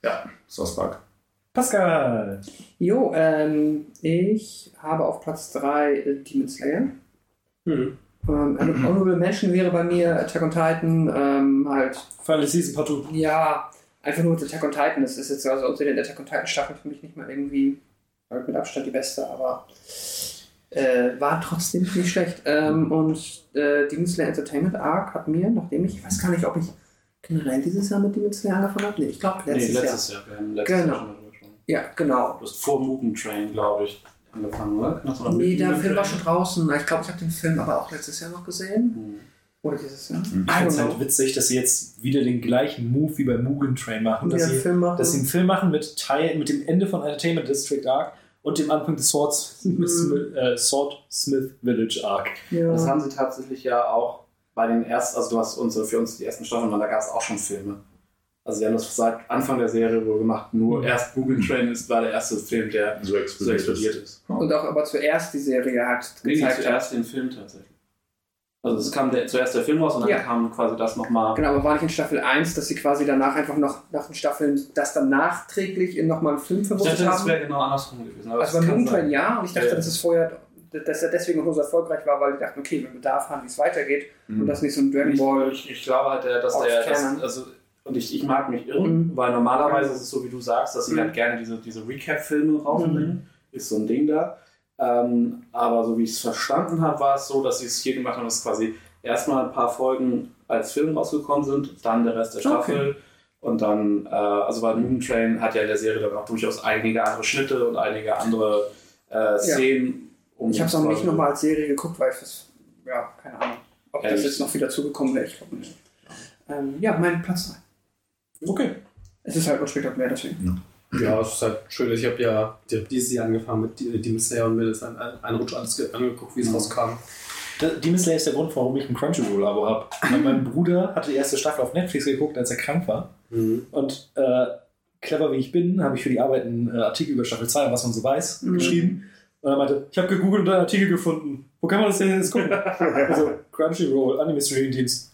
ja South Park. Pascal. Jo, ähm, ich habe auf Platz 3 äh, Demon Slayer. Mhm. Ähm, eine Honorable Mention wäre bei mir Attack on Titan, ähm, halt, Final Season Part 2. ja, einfach nur Attack on Titan. Das ist jetzt also unter den Attack on Titan Staffeln für mich nicht mal irgendwie mit Abstand die beste, aber äh, war trotzdem nicht schlecht. Ähm, und äh, Demon Slayer Entertainment Arc hat mir, nachdem ich, ich weiß gar nicht, ob ich generell dieses Jahr mit Demon Slayer angefangen habe. Nee, ich glaube Nee, letztes, letztes Jahr. Jahr. Wir haben letztes Genau. Jahr schon darüber gesprochen. Ja, genau. Du hast vor Mugen Train, glaube ich, angefangen, oder? Du noch Nee, der Film war Train? schon draußen. Ich glaube, ich habe den Film aber auch letztes Jahr noch gesehen. Hm. Oder dieses Jahr? Ich I finde es halt witzig, dass sie jetzt wieder den gleichen Move wie bei Mugen Train machen. Dass, Ja, sie, Film machen. dass sie einen Film machen mit, Teil, mit dem Ende von Entertainment District Arc und dem Anfang des Swordsmith, äh, Swordsmith Village Arc. Ja. Das haben sie tatsächlich ja auch bei den ersten, also du hast unsere, für uns die ersten Staffeln, da gab es auch schon Filme. Also wir haben das seit Anfang der Serie wohl gemacht. Nur erst Google Train ist war der erste Film, der So so explodiert, explodiert ist. ist. Und auch aber zuerst die Serie hat Nee, gezeigt. hat. zuerst den Film tatsächlich. Also es kam der, zuerst der Film raus und dann Ja. kam quasi das nochmal. Genau, aber war nicht in Staffel 1, dass sie quasi danach einfach noch nach den Staffeln das dann nachträglich in nochmal einen Film Ich verwurstet dachte, das haben? wäre genau andersrum gewesen. Also bei Moontrain ja, und ich dachte, Ja. dass es vorher, dass er deswegen auch so erfolgreich war, weil die dachten, okay, wenn wir Bedarf haben, wie es weitergeht und das nicht so ein Dragon Ich, Ball. ich, ich glaube halt, der- dass der, das, also, und ich, ich mag mich irren, Mhm. weil normalerweise ist es so, wie du sagst, dass sie Mhm. halt gerne diese, diese Recap-Filme rausbringen. Ist so ein Ding da. Ähm, aber so wie ich es verstanden habe, war es so, dass sie es hier gemacht haben, dass quasi erstmal ein paar Folgen als Film rausgekommen sind, dann der Rest der Staffel. Und dann, äh, also weil Moon Train hat ja in der Serie dann auch durchaus einige andere Schnitte und einige andere äh, Szenen. um Ich habe es auch nicht nochmal als Serie geguckt, weil ich das, ja, keine Ahnung, ob das Ehrlich? jetzt noch wieder zugekommen wäre, ich glaube nicht. Ähm, ja, mein Platz 3. Okay. Es ist halt unspektakulär, deswegen. Ja, es ist halt schön. Ich habe ja ich hab dieses Jahr angefangen mit Demon Slayer und mir das ein, ein Rutsch alles ge- angeguckt, wie es rauskam. Demon Slayer ist der Grund, warum ich ein Crunchyroll-Abo habe. Mein Bruder hatte die erste Staffel auf Netflix geguckt, als er krank war. Und äh, clever wie ich bin, habe ich für die Arbeit einen äh, Artikel über Staffel 2, was man so weiß, geschrieben. Und er meinte, ich habe gegoogelt und einen Artikel gefunden. Wo kann man das denn jetzt gucken? also, Crunchyroll, Anime Streaming Dienst.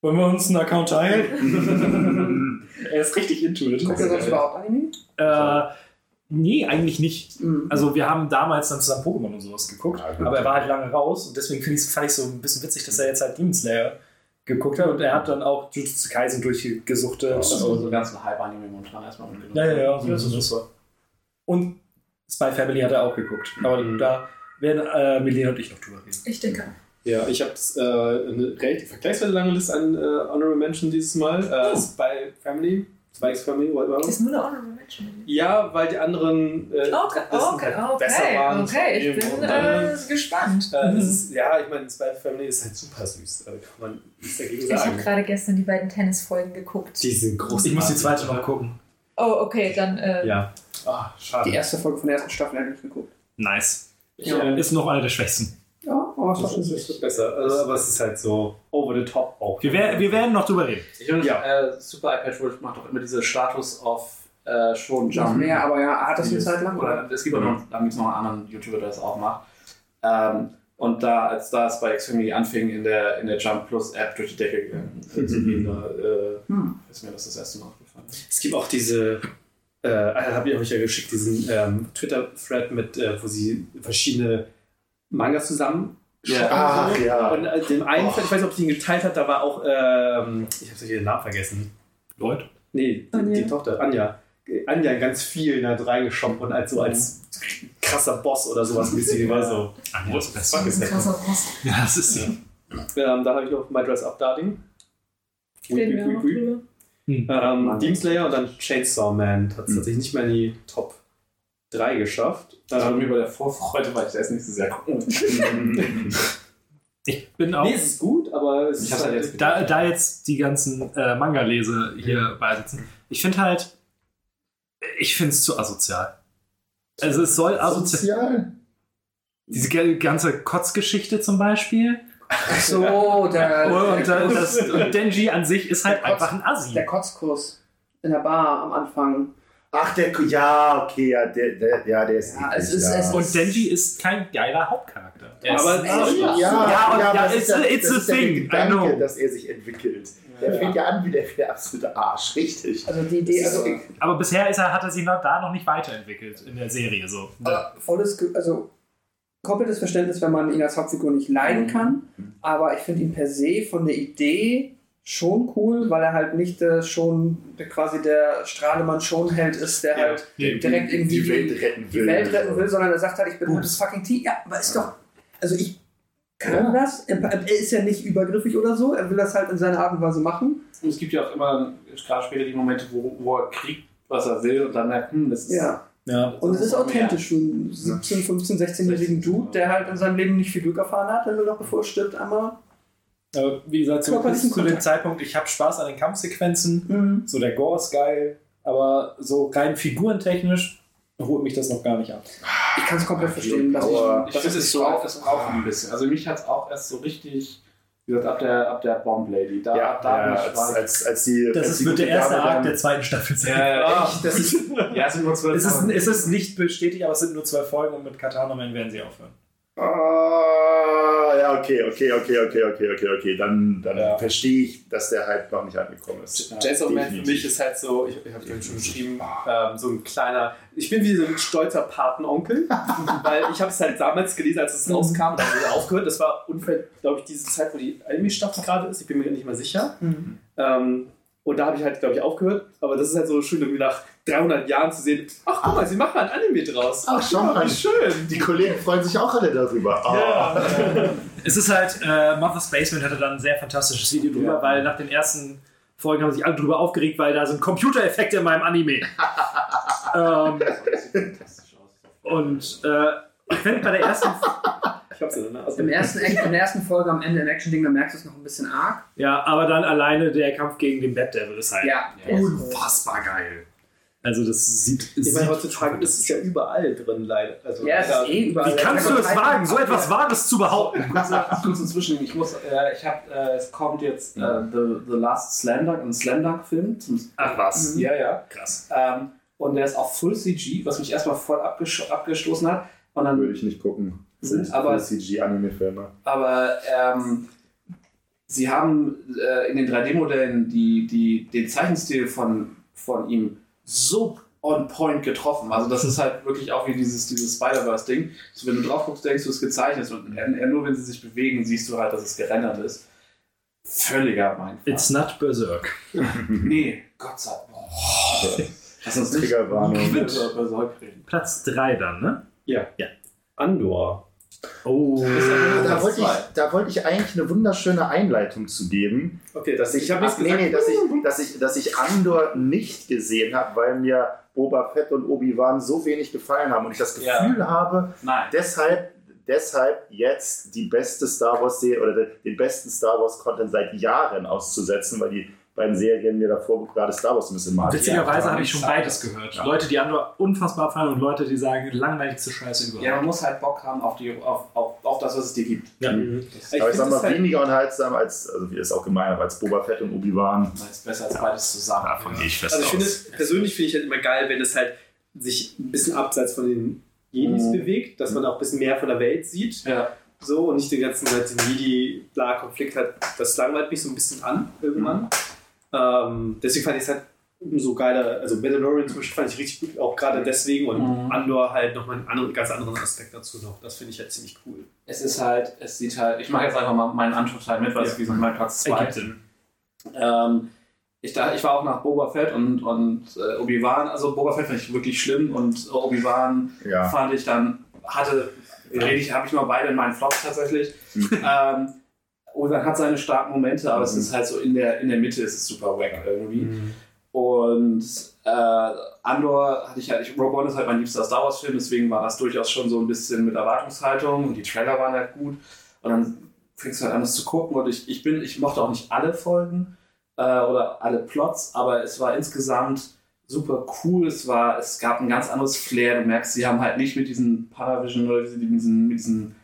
Wollen wir uns einen Account teilen? er ist richtig into it. Guckt ihr sonst überhaupt Anime? Äh, nee, eigentlich nicht. Mhm. Also wir haben damals dann zusammen Pokémon und sowas geguckt, Ja, aber er war halt lange raus und deswegen ich's- fand ich so ein bisschen witzig, dass er jetzt halt Demon Slayer geguckt hat und er hat dann auch Jujutsu Kaisen durchgesuchtet. Also so ganzen Hype-Anime momentan erstmal mitgenommen. Ja, ja, ja, so ist es. Und Spy Family hat er auch geguckt. Aber da werden äh, Milena und ich noch drüber reden. Ich denke. Ja, ich habe äh, eine relativ vergleichsweise lange Liste an äh, Honorable Mention dieses Mal. Äh, Spy Family, Spikes Family, whatever. Ist nur eine Honorable Mention. Ja, weil die anderen äh, Okay, okay, halt besser okay, waren. okay. Ich bin äh, gespannt. äh, das ist, ja, ich meine, Spy Family ist halt super süß. Da kann man nichts dagegen Ich habe sagen. gerade gestern die beiden Tennisfolgen geguckt. Die sind groß. Ich muss die zweite noch gucken. Oh, okay, dann. Äh, Ja. Ah, schade. Die erste Folge von der ersten Staffel habe ich nicht geguckt. Nice. Ich, äh, Ist noch eine der schwächsten. Ja, aber es war das ist, das wird besser. Also, aber es ist halt so over the top auch. Wir, wer- wir werden noch drüber reden. Ich finde, Ja. äh, Super iPad World macht doch immer diese Status auf äh, schon Jump. mehr, aber ja, hat das eine Zeit lang, oder? Oder es gibt auch noch, dann gibt es noch einen anderen YouTuber, der das auch macht. Ähm, und da, als da es bei Xfinity anfing, in der, in der Jump Plus App durch die Decke gegangen zu gehen, da äh, Hm. ist mir das das erste Mal aufgefallen. Es gibt auch diese, äh, habe ich euch ja geschickt, diesen ähm, Twitter-Thread mit, äh, wo sie verschiedene Mangas zusammen Ja. Ach ja. Und äh, dem einen, ich weiß nicht, ob sie ihn geteilt hat, da war auch, ähm, ich habe den Namen vergessen. Leute. Nee, die, Anja. die Tochter, Anja. Anja ganz viel hat reingeschoppt und als so als krasser Boss oder sowas sie war so. Anja ist was fuck ist ein krasser Boss. Ja, das ist sie. Ähm, da habe ich noch My Dress Up Darling. Reden wir auch noch drüber. Ähm, Demon Slayer und dann Chainsaw Man hat es Hm. tatsächlich nicht mehr in die Top 3 geschafft. Also Ähm, mir bei der Vorfreude war ich das nicht so sehr gucken. Ich bin auch. nee, es ist gut, aber es Ich ist halt jetzt da, da jetzt die ganzen äh, Manga-Lese hier beisitzen, ich finde halt, ich finde es zu asozial. Also es soll asozial. Sozial. Diese ganze Kotzgeschichte zum Beispiel. So, der, Und, der, das, und Denji an sich ist halt Der Kotz- einfach ein Assi. der Kotzkurs in der Bar am Anfang. Ach, der, ja, okay, ja, der, der, ja, der ist. Ja, eklig, es ist- ja. es Und Denji ist kein geiler Hauptcharakter. Er ist- Aber- ja, Ja, ja, und- ja, it's ist ja, a- it's das a ist ja thing, know. dass er sich entwickelt. Der fängt ja an wie der, der absolute Arsch, richtig. Also die Idee, also aber bisher ist er, hat er sich noch, da noch nicht weiterentwickelt in der Serie. So. Aber volles, also komplettes Verständnis, wenn man ihn als Hauptfigur nicht leiden kann. Aber ich finde ihn per se von der Idee schon cool, weil er halt nicht äh, schon der, quasi der Strahlemann Schonheld ist, der Ja, halt die- direkt irgendwie die Welt retten die will. Welt retten will, sondern er sagt halt, ich bin halt das fucking Team. Ja, aber ist doch, also ich kann das. Er, ist ja nicht übergriffig oder so. Er will das halt in seiner Art und Weise machen. Und es gibt ja auch immer, gerade später die Momente, wo, wo er kriegt, was er will und dann merkt, hm, das ist. Ja. Ja. Und es ist authentisch für einen 17, 15, 16-jährigen Dude, der halt in seinem Leben nicht viel Glück erfahren hat. Der will doch, bevor er stirbt, einmal. Aber wie gesagt, so bis zu dem. Zeitpunkt, ich habe Spaß an den Kampfsequenzen. Mhm. So der Gore ist geil. Aber so rein figurentechnisch holt mich das noch gar nicht ab. Ich kann es komplett verstehen. Dass Power. Ich ich, finde, es braucht, es braucht ein bisschen. Also mich hat es auch erst so richtig, wie gesagt, ab der, ab der Bomb Lady. Da, Ja, da ja, als, als, als die. Das als ist, die wird der erste Arc dann- der zweiten Staffel sein. Ja, echt, das ist, ja, es sind nur zwölf Es ist, Folgen. es ist nicht bestätigt, aber es sind nur zwei Folgen und mit Katana Man werden sie aufhören. Ah, ja, okay, okay, okay, okay, okay, okay, okay. Dann, dann Ja. verstehe ich, dass der Hype noch nicht angekommen ist. Chainsaw Man für mich ist halt so, ich, ich habe es schon beschrieben, ähm, so ein kleiner, ich bin wie so ein stolzer Patenonkel, weil ich habe es halt damals gelesen, als es rauskam, dann wurde aufgehört. Das war ungefähr, glaube ich, diese Zeit, wo die Anime-Staffel gerade ist. Ich bin mir nicht mal sicher. Mhm. Ähm, und da habe ich halt, glaube ich, aufgehört. Aber das ist halt so schön, irgendwie nach 300 Jahren zu sehen, ach guck mal, sie machen ein Anime draus. Ach, schau mal. wie schön. Die Kollegen freuen sich auch alle darüber. Ah. Es ist halt, äh, Mother's Basement hatte dann ein sehr fantastisches Video drüber, Ja. weil nach den ersten Folgen haben sich alle drüber aufgeregt, weil da sind Computereffekte in meinem Anime. ähm, und äh, ich finde bei der ersten, Ich hab's ja? Also, Im ersten, in der ersten Folge am Ende im Action-Ding, da merkst du es noch ein bisschen arg. ja, aber dann alleine der Kampf gegen den Bat Devil ist halt Ja, unfassbar geil. Also das sieht, ich sieht meine, heutzutage ist es ja überall drin, leider. Also, Ja, es ist eh überall. Wie kannst du es wagen, so etwas Wahres zu behaupten? kurz, inzwischen, ich muss, äh, ich habe, äh, es kommt jetzt äh, The, The Last Slam ein Slam Film. Zum, Ach was. Ja, ja. Krass. Ähm, und der ist auch Full CG, was mich erstmal voll abgestoßen hat. Und dann Würde ich nicht gucken. sind, aber CG-Anime-Filme. aber ähm, sie haben äh, in den 3D-Modellen die, die, den Zeichenstil von, von ihm so on point getroffen. Also das ist halt wirklich auch wie dieses, dieses Spider-Verse-Ding. So, wenn du drauf guckst, denkst du, es ist gezeichnet und nur wenn sie sich bewegen, siehst du halt, dass es gerendert ist. Völliger mein It's not Berserk. Nee, Gott sei Dank. Lass uns nicht Triggerwarnung. Berserk reden. Platz 3 dann, ne? Ja. Ja. Andor. Oh. Da wollte, ich, da wollte ich eigentlich eine wunderschöne Einleitung zu geben. Okay, das, Dass ich, ich habe nee, nee, dass ich, dass ich, dass ich Andor nicht gesehen habe, weil mir Boba Fett und Obi-Wan so wenig gefallen haben und ich das Gefühl Ja. habe, Nein. deshalb, deshalb jetzt die beste Star Wars Serie oder den- den besten Star Wars Content seit Jahren auszusetzen, weil die beiden Serien mir davor gerade Star Wars ein bisschen mal. Witzigerweise Ja, habe ich schon beides gehört. Ja. Leute, die Andor unfassbar feiern und Leute, die sagen, langweiligste Scheiße überhaupt. Ja, man muss halt Bock haben auf, die, auf, auf, auf das, was es dir gibt. Ja. Mhm. Das Aber ich find sag mal, halt- weniger unterhaltsam als, also wie es auch gemein habe, als Boba Fett und Obi-Wan. ist besser als beides zusammen. Davon gehe ich fest Also ich finde, persönlich finde ich halt immer geil, wenn es halt sich ein bisschen abseits von den Jedis Mhm. bewegt, dass man auch ein bisschen mehr von der Welt sieht. Ja. So und nicht den ganzen Zeit den Jedi-Konflikt hat. Das langweilt mich so ein bisschen an irgendwann. Ähm, deswegen fand ich es halt umso geiler. Also Mandalorian zum Beispiel fand ich richtig gut, auch gerade deswegen und Mhm. Andor halt nochmal einen anderen, ganz anderen Aspekt dazu noch. Das finde ich halt ziemlich cool. Es ist halt, es sieht halt, ich mache jetzt einfach mal meinen Anschlussteil mit, weil es Ja. wie so mein Platz 2 Ergibt Sinn. Ähm, ich, da, ich war auch nach Boba Fett und, und äh, Obi-Wan, also Boba Fett fand ich wirklich schlimm und Obi-Wan Ja. fand ich dann, hatte, rede ich, habe ich nur beide in meinen Flops tatsächlich. ähm, Obi-Wan hat seine starken Momente, aber es ist halt so in der, in der Mitte ist es super wack irgendwie. Und äh, Andor hatte ich halt, ich, Rogue One ist halt mein liebster Star Wars Film, deswegen war das durchaus schon so ein bisschen mit Erwartungshaltung und die Trailer waren halt gut. Und dann fängst du halt an, das zu gucken und ich, ich bin, ich mochte auch nicht alle Folgen äh, oder alle Plots, aber es war insgesamt super cool. Es war, es gab ein ganz anderes Flair. Du merkst, sie haben halt nicht mit diesen Panavision oder mit diesen, mit diesen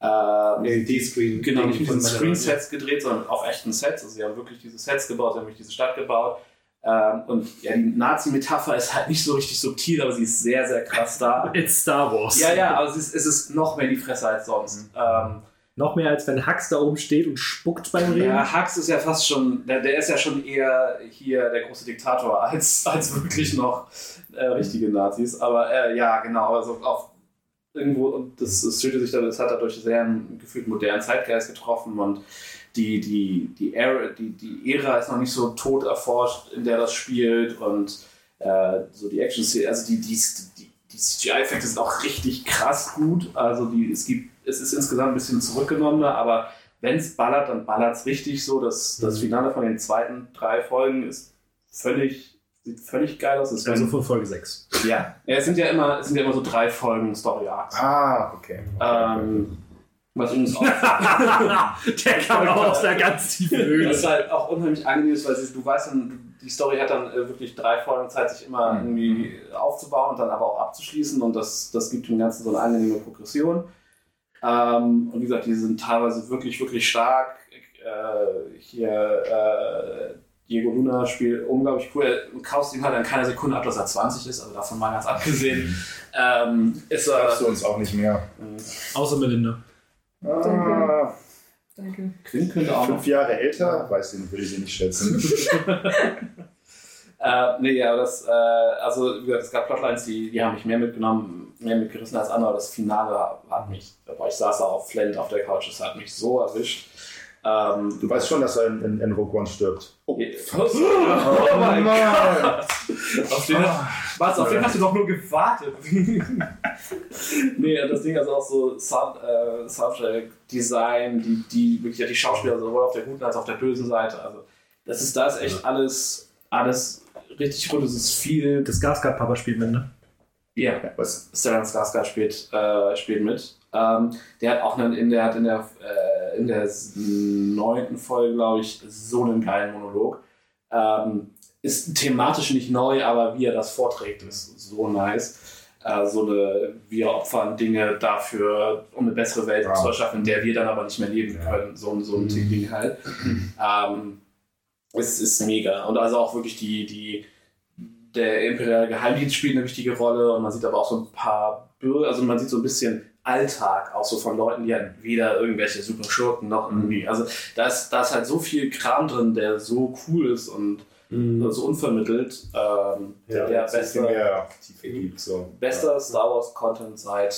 LED-Screen. Genau, nicht mit diesen. Screen-Sets gedreht, sondern auf echten Sets. Also sie haben wirklich diese Sets gebaut, sie haben wirklich diese Stadt gebaut. Ähm, und ja, die Nazi-Metapher ist halt nicht so richtig subtil, aber sie ist sehr, sehr krass da. It's Star Wars. ja, ja, aber es ist, es ist noch mehr die Fresse als sonst. Ähm, Noch mehr als wenn Hux da oben steht und spuckt beim Reden. ja, Hux ist ja fast schon, der, der ist ja schon eher hier der große Diktator als, als wirklich noch äh, richtige Nazis. Aber äh, ja, genau, also auf irgendwo, und das, das fühlte sich dann, das hat dadurch sehr einen gefühlt modernen Zeitgeist getroffen und die, die, die, Ära, die, die Ära ist noch nicht so tot erforscht, in der das spielt und äh, so die Action-Szene, also die, die, die, die CGI-Effekte sind auch richtig krass gut. Also die, es gibt, es ist insgesamt ein bisschen zurückgenommener, aber wenn es ballert, dann ballert es richtig so. Das, das Finale von den zweiten drei Folgen ist völlig, sieht völlig geil aus. Es Also von Folge 6. ja. ja, es sind ja immer, es sind ja immer so drei Folgen Story Arcs. Ah, okay. Ähm, was übrigens auch, Der kam auch aus der ganz tiefen das ist halt auch unheimlich angenehm weil du weißt dann, die Story hat dann äh, wirklich drei Folgen Zeit, sich immer irgendwie aufzubauen und dann aber auch abzuschließen und das, das gibt dem Ganzen so eine angenehme Progression. Ähm, und wie gesagt, die sind teilweise wirklich, wirklich stark. Äh, hier äh, Diego Luna spielt unglaublich cool. Er kaufst ihm halt in keiner Sekunde ab, dass er 20 ist, also davon mal ganz abgesehen. Ähm, ist er. Du uns auch nicht mehr. Außer Melinda. Ah, Danke. Quinn könnte auch fünf Jahre älter, weiß ich, will ich sie nicht schätzen. Äh, nee, ja, das, äh, also wie gesagt, es gab Plotlines, die, die haben mich mehr mitgenommen, mehr mitgerissen als andere. Das Finale hat mich, boah, ich saß da auf Flint auf der Couch, das hat mich so erwischt. Ähm, Du weißt schon, dass er in, in, in Rogue One stirbt. oh, oh mein Gott! Auf den, was, auf den hast du doch nur gewartet. nee, das Ding ist auch so Sound, äh, Soundtrack, Design, die, die wirklich die Schauspieler sowohl auf der guten als auch auf der bösen Seite. Also das ist da ist echt alles, alles richtig rund. Es ist viel. Das Gasgard-Papa spielt mit, ne? Ja, Was? Stellan Skarsgård spielt, äh, spielt mit. Ähm, der hat auch einen, in der, hat in der, äh, in der neunten Folge, glaube ich, so einen geilen Monolog. Ähm, ist thematisch nicht neu, aber wie er das vorträgt, ist so nice. Äh, so eine, wir opfern Dinge dafür, um eine bessere Welt Ja. zu erschaffen, in der wir dann aber nicht mehr leben können. So, ein- so ein Ding halt. Ähm, es ist mega. Und also auch wirklich die, die, der imperiale Geheimdienst spielt eine wichtige Rolle und man sieht aber auch so ein paar Bürger, also man sieht so ein bisschen Alltag, auch so von Leuten, die halt weder irgendwelche super Schurken noch irgendwie. Also da ist, da ist halt so viel Kram drin, der so cool ist und so unvermittelt. Ähm, Ja, der das ist viel beste, mehr Tiefe gibt. So. bester Star Wars Content seit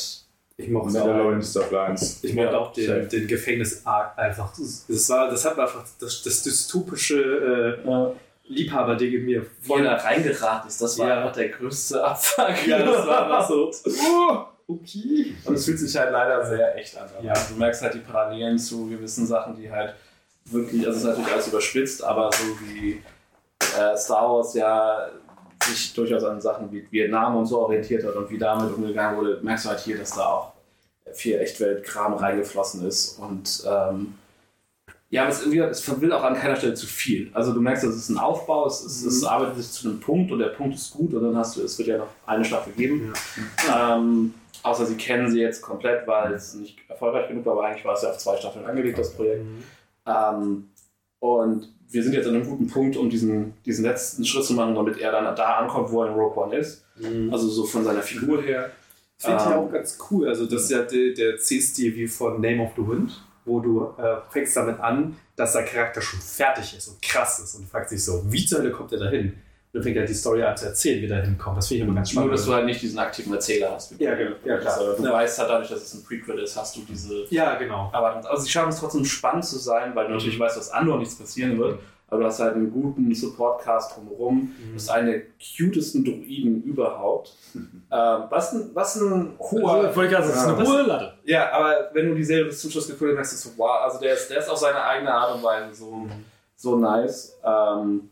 Ich mochte Mandalorian auf Lines. Ich mochte Ja, auch den, den Gefängnis-Arc einfach. Das, war, das hat einfach das, das dystopische äh, Liebhaberding in mir wie er da reingeraten ist. Das war Ja. einfach der größte Abfuck. Ja, das war einfach so. Okay. Und es fühlt sich halt leider sehr echt an. Ja. Du merkst halt die Parallelen zu gewissen Sachen, die halt wirklich, also es ist natürlich alles überspitzt, aber so wie äh, Star Wars ja sich durchaus an Sachen wie Vietnam und so orientiert hat und wie damit umgegangen wurde, merkst du halt hier, dass da auch viel Echtweltkram reingeflossen ist und ähm, ja, aber es, es will auch an keiner Stelle zu viel. Also du merkst, es ist ein Aufbau, es, es, es arbeitet sich zu einem Punkt und der Punkt ist gut und dann hast du, es wird ja noch eine Staffel geben. Ähm, außer sie kennen sie jetzt komplett, weil es nicht erfolgreich genug war, aber eigentlich war es ja auf zwei Staffeln angelegt, das Projekt. Ähm, und wir sind jetzt an einem guten Punkt, um diesen, diesen letzten Schritt zu machen, damit er dann da ankommt, wo er in Rogue One ist. Also so von seiner Figur her. Finde ich Ähm, auch ganz cool. Also, das ist ja der, der C-Stil wie von Name of the Wind, wo du äh, fängst damit an, dass der Charakter schon fertig ist und krass ist und fragst dich so, wie zur Hölle kommt er da hin? Und dann fängt er die Story an zu erzählen, wie da hinkommt. Das finde ich immer ganz spannend. Nur, dass du halt nicht diesen aktiven Erzähler hast. Ja, genau. Ja, klar. Also, du Ja. weißt halt dadurch, dass es ein Prequel ist, hast du diese ja, genau. Aber also sie schaffen es trotzdem spannend zu sein, weil du natürlich weißt, dass Andor nichts passieren wird. Aber du hast halt einen guten Support-Cast drumherum. Du hast einen der cutesten Druiden überhaupt. ähm, was, ein, was ein hoher. Also, gerade sagen, das ist eine hohe Latte. Ja, aber wenn du die Serie bis zum Schluss geguckt hast, merkst du so, wow, also der ist, der ist auf seine eigene Art und Weise so, so nice. Ähm,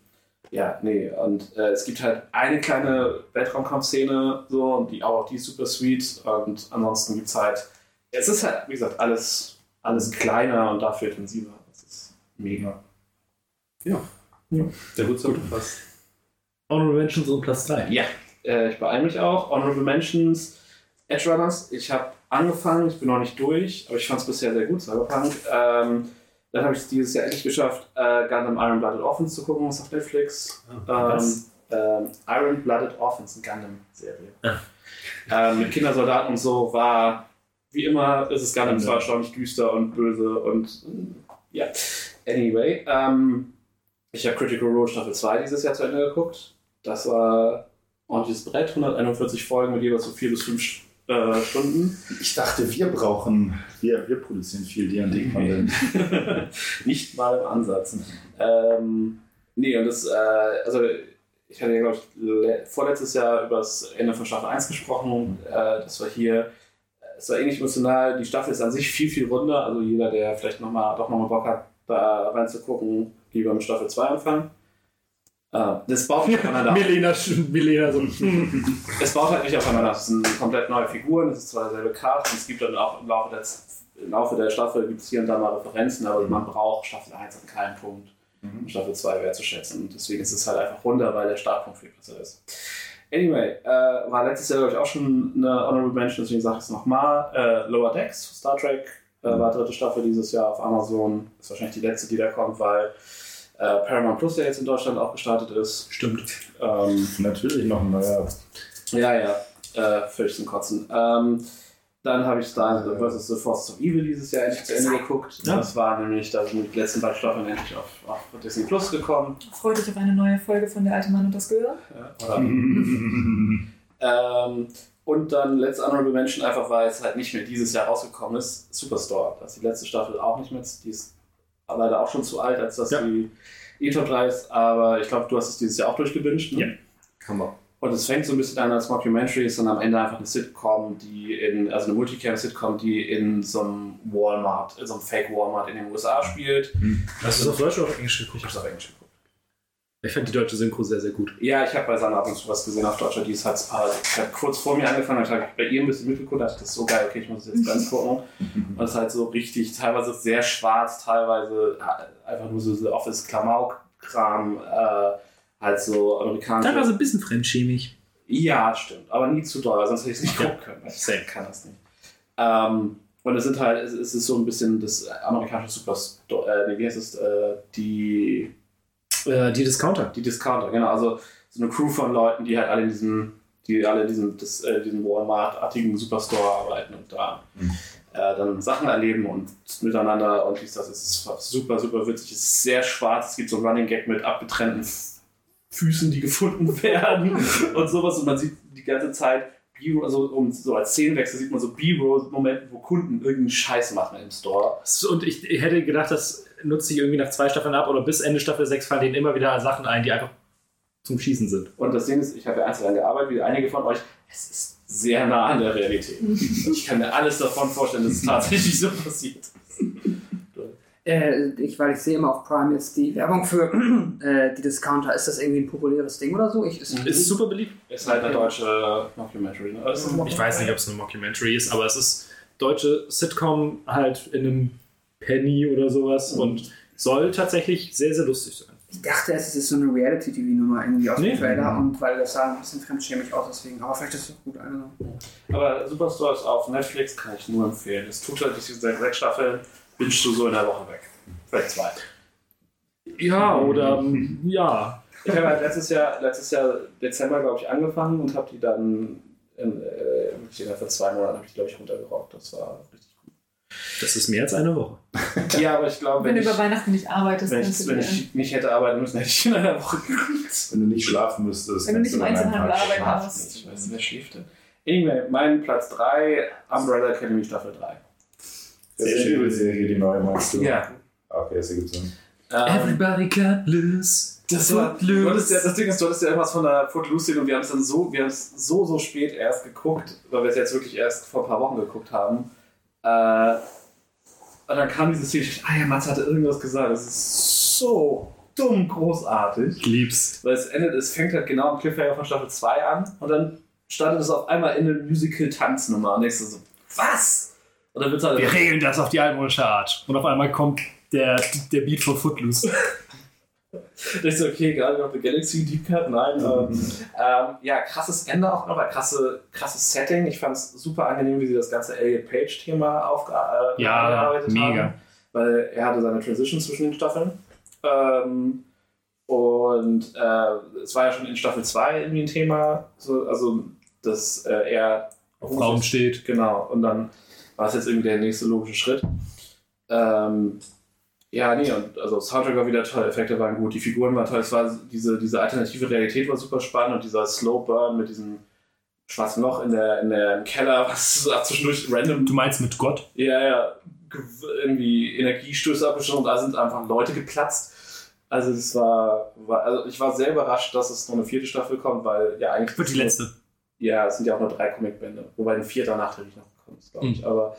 ja, nee, und äh, es gibt halt eine kleine Weltraumkampfszene, so, und die auch die ist super sweet. Und ansonsten gibt es halt, es ist halt, wie gesagt, alles, alles kleiner und dafür intensiver. Das ist mega. Der gut zusammengefasst. Honorable Mentions und Platz 3. Ja, äh, ich beeile mich auch. Honorable Mentions, Edge Runners. Ich habe angefangen, ich bin noch nicht durch, aber ich fand es bisher sehr gut, Cyberpunk. Ähm, dann habe ich es dieses Jahr endlich geschafft, äh, Gundam Iron Blooded Orphans zu gucken, was auf Netflix. ähm, was? ähm, Iron Blooded Orphans, eine Gundam-Serie. Ähm, mit Kindersoldaten und so war, wie immer, ist es Gundam zwar erstaunlich düster und böse und ja. Anyway, ähm, ich habe Critical Role Staffel 2 dieses Jahr zu Ende geguckt. Das war ordentliches Brett, 141 Folgen mit jeweils so 4 bis 5 äh, Stunden. Ich dachte, wir brauchen, wir, wir produzieren viel D&D-Content. Nicht mal im Ansatz. Ähm, nee, und das, äh, also ich hatte ja, glaube ich, le- vorletztes Jahr über das Ende von Staffel 1 gesprochen. Äh, das war hier, es war ähnlich emotional. Die Staffel ist an sich viel, viel runder. Also jeder, der vielleicht noch mal, doch nochmal Bock hat, da reinzugucken, lieber mit Staffel 2 anfangen. Äh, das baut nicht aufeinander auf. Milena, Milena so. Es baut halt nicht aufeinander. Es sind komplett neue Figuren, es ist zwar derselbe Cast und es gibt dann auch im Laufe der, im Laufe der Staffel gibt es hier und da mal Referenzen, aber man braucht Staffel 1 an keinen Punkt, um Staffel 2 wertzuschätzen. Und deswegen ist es halt einfach runter, weil der Startpunkt viel besser ist. Anyway, äh, war letztes Jahr, glaube ich, auch schon eine Honorable Mention, deswegen sage ich es nochmal. Äh, Lower Decks, Star Trek, äh, war dritte Staffel dieses Jahr auf Amazon. Ist wahrscheinlich die letzte, die da kommt, weil äh, Paramount Plus ja jetzt in Deutschland auch gestartet ist. Stimmt. Ähm, Natürlich noch ein neuer. ja, ja, äh, völlig zum Kotzen. Ähm, dann habe ich Star vs. The Forces of Evil dieses Jahr endlich zu Ende geguckt. Ja. Das war nämlich, da sind die letzten beiden Staffeln endlich auf, auf Disney Plus gekommen. Freut dich auf eine neue Folge von Der alte Mann und das Gehör? Ja, oder? ähm, und dann letzte Honorable Mention, einfach weil es halt nicht mehr dieses Jahr rausgekommen ist, Superstore. Das ist die letzte Staffel auch nicht mehr, die ist leider auch schon zu alt, als dass Ja. die E-Top 3 ist, aber ich glaube, du hast es dieses Jahr auch durchgewünscht. Ne? Ja. Kann man. Und es fängt so ein bisschen an als Mockumentary, ist dann am Ende einfach eine Sitcom, die in, also eine Multicam-Sitcom, die in so einem Walmart, in so einem Fake-Walmart in den USA spielt. Hast du es auf Deutsch oder auf Englisch geguckt? Ich habe es auf Englisch geguckt. Ich fand die deutsche Synchro sehr, sehr gut. Ja, ich habe bei Sandra ab und zu was gesehen auf Deutscher, die ist halt, ich habe kurz vor mir angefangen, ich habe bei ihr ein bisschen mitgeguckt, dachte, das ist so geil, okay, ich muss es jetzt ganz gucken. Und es ist halt so richtig, teilweise sehr schwarz, teilweise einfach nur so, Office-Klamauk-Kram, äh, halt so amerikanische. Teilweise ein bisschen fremdschämig. Ja, stimmt, aber nie zu doll, sonst hätte ich es nicht gucken können. Ich selbst kann das nicht. Ähm, und es sind halt, es ist so ein bisschen das amerikanische Superstore, äh, wie heißt es, äh, die Äh, die Discounter. die Discounter, genau. Also so eine Crew von Leuten, die halt alle in diesem die alle in diesem, das, äh, diesem Walmart-artigen Superstore arbeiten und da äh, dann Sachen erleben und miteinander und dies, das ist super, super witzig. Es ist sehr schwarz. Es gibt so einen Running Gag mit abgetrennten Füßen, die gefunden werden und sowas. Und man sieht die ganze Zeit B-Roll, also um, so als Szenenwechsel sieht man so B-Roll-Momente, wo Kunden irgendeinen Scheiß machen im Store. Und ich hätte gedacht, das nutzt sich irgendwie nach zwei Staffeln ab oder bis Ende Staffel 6 fallen denen immer wieder Sachen ein, die einfach zum Schießen sind. Und das Ding ist, ich habe ja einzeln gearbeitet, wie einige von euch. Es ist sehr nah an der Realität. Ich kann mir alles davon vorstellen, dass es tatsächlich so passiert. Äh, ich, weil ich sehe immer auf Prime jetzt die Werbung für äh, die Discounter. Ist das irgendwie ein populäres Ding oder so? Ich, ist, Ist super beliebt. Ist halt eine deutsche Mockumentary. Ne? Ein Ich weiß nicht, ob es eine Mockumentary ist, aber es ist deutsche Sitcom halt in einem Penny oder sowas und soll tatsächlich sehr, sehr lustig sein. ich dachte, es ist so eine Reality-TV-Nummer irgendwie aus Nee. dem Trailer und weil das sah ein bisschen fremdschämig aus, deswegen. Aber vielleicht ist es gut. Know. Aber Superstore ist auf Netflix, kann ich nur empfehlen. Es tut halt diese seit sechs Staffeln, bingst du so in der Woche weg. Vielleicht zwei. Ja, oder ähm, ja. Ich habe halt letztes Jahr, letztes Jahr Dezember, glaube ich, angefangen und habe die dann in, äh, innerhalb von zwei Monaten habe ich, glaube ich, runtergerockt. Das war richtig Das ist mehr als eine Woche. gut. Ja, aber ich glaube, Wenn wenn, du ich, über Weihnachten nicht arbeitest, wenn, ich, du wenn ich nicht hätte arbeiten müssen, hätte ich in einer Woche geguckt. Wenn du nicht schlafen müsstest, Wenn du nicht im Einzelhandel arbeiten musst. Ich weiß, wer schläft denn? Anyway, mein Platz 3, Umbrella Academy Staffel 3. Das ist die Serie, die neue meinst du? Ja. Okay, das ergibt Sinn. Ähm, Everybody can lose. Das, war, du hattest ja, das Ding ist, du hattest ja irgendwas von der Footloose und wir haben es dann so, wir haben es so, so spät erst geguckt, weil wir es jetzt wirklich erst vor ein paar Wochen geguckt haben. Äh, und dann kam diese Szene, ich dachte, ah ja, Mats hatte irgendwas gesagt, das ist so dumm großartig. Ich lieb's. Weil es endet, es fängt halt genau am Cliffhanger von Staffel 2 an und dann startet es auf einmal in eine Musical-Tanznummer und denkst du so, was? Und dann wird halt Wir regeln das auf die altmodische Art. Und auf einmal kommt der, der Beat von Footloose. Ich so, okay, Guardian of the Galaxy, Deep Cut, nein. ähm, ähm, ja, krasses Ende auch noch, aber krasse, krasses Setting. Ich fand es super angenehm, wie sie das ganze Elliot Page-Thema aufge äh, Ja, mega. haben. Weil er hatte seine Transition zwischen den Staffeln. Ähm, und äh, es war ja schon in Staffel 2 irgendwie ein Thema, so, also dass äh, er Auf Frauen steht. Genau, und dann war es jetzt irgendwie der nächste logische Schritt. Ähm, ja, nee, und also Soundtrack war wieder toll, Effekte waren gut, die Figuren waren toll, es war diese, diese alternative Realität war super spannend und dieser Slow Burn mit diesem schwarzen Loch in der, in der im Keller, was zwischendurch random. Du meinst mit Gott? Ja, ja, irgendwie Energiestöße abgeschossen und da sind einfach Leute geplatzt. Also das war, war also ich war sehr überrascht, dass es noch eine vierte Staffel kommt, weil ja eigentlich. Wird die letzte. Ja, es sind ja auch nur drei Comicbände, wobei ein vierter nachträglich noch kommt, glaube ich. Mhm. Aber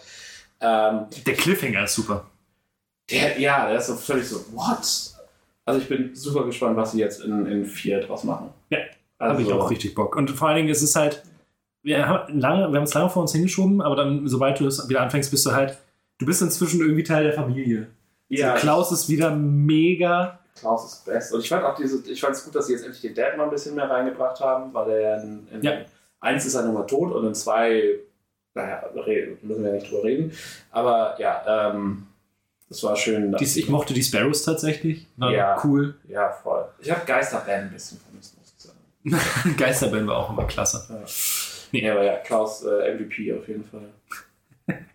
ähm, Der Cliffhanger ist super. der, ja, der ist so völlig so, what? Also ich bin super gespannt, was sie jetzt in, in vier draus machen. Ja, also, Habe ich auch richtig Bock. Und vor allen Dingen ist es halt, wir haben, lange, wir haben es lange vor uns hingeschoben, aber dann, sobald du es wieder anfängst, bist du halt, du bist inzwischen irgendwie Teil der Familie. Ja, Also Klaus ist wieder mega. Klaus ist best. Und ich fand auch diese, ich fand es gut, dass sie jetzt endlich den Dad mal ein bisschen mehr reingebracht haben, weil der in, in Ja. eins ist er nun mal tot und in zwei, naja, müssen wir nicht drüber reden. Aber ja, ähm, das war schön. Dies, ich mochte die Sparrows tatsächlich. War Ja. cool. Ja, voll. Ich habe Geisterband ein bisschen vermisst, muss ich sagen. Geisterband war auch immer klasse. Ja. Nee. Nee, aber ja, Klaus äh, MVP auf jeden Fall.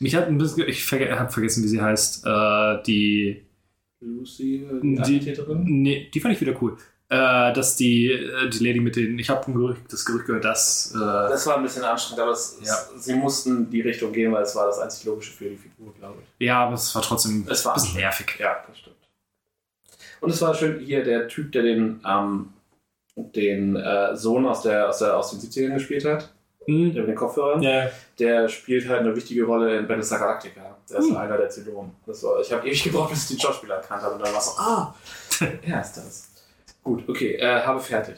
Mich hat ein bisschen, ich verge habe vergessen, wie sie heißt. Äh, die, Lucy, äh, die die, nee, die fand ich wieder cool. Äh, dass die, äh, die Lady mit den, ich habe das Gerücht gehört, dass äh, Das war ein bisschen anstrengend, aber es, Ja. es, sie mussten die Richtung gehen, weil es war das einzig Logische für die Figur, glaube ich. ja, aber es war trotzdem Es war ein bisschen nervig. Ja, das stimmt. Und es war schön, hier der Typ, der den, ähm, den äh, Sohn aus, der, aus, der, aus den 70ern gespielt hat, Hm. der mit den Kopfhörern, Ja, der spielt halt eine wichtige Rolle in Battlestar Galactica. Der ist Hm. einer der Zylonen. Ich habe ewig gebraucht, bis ich den Schauspieler erkannt habe. Und dann war es so, ah, er ist das. Gut, okay, äh, habe fertig.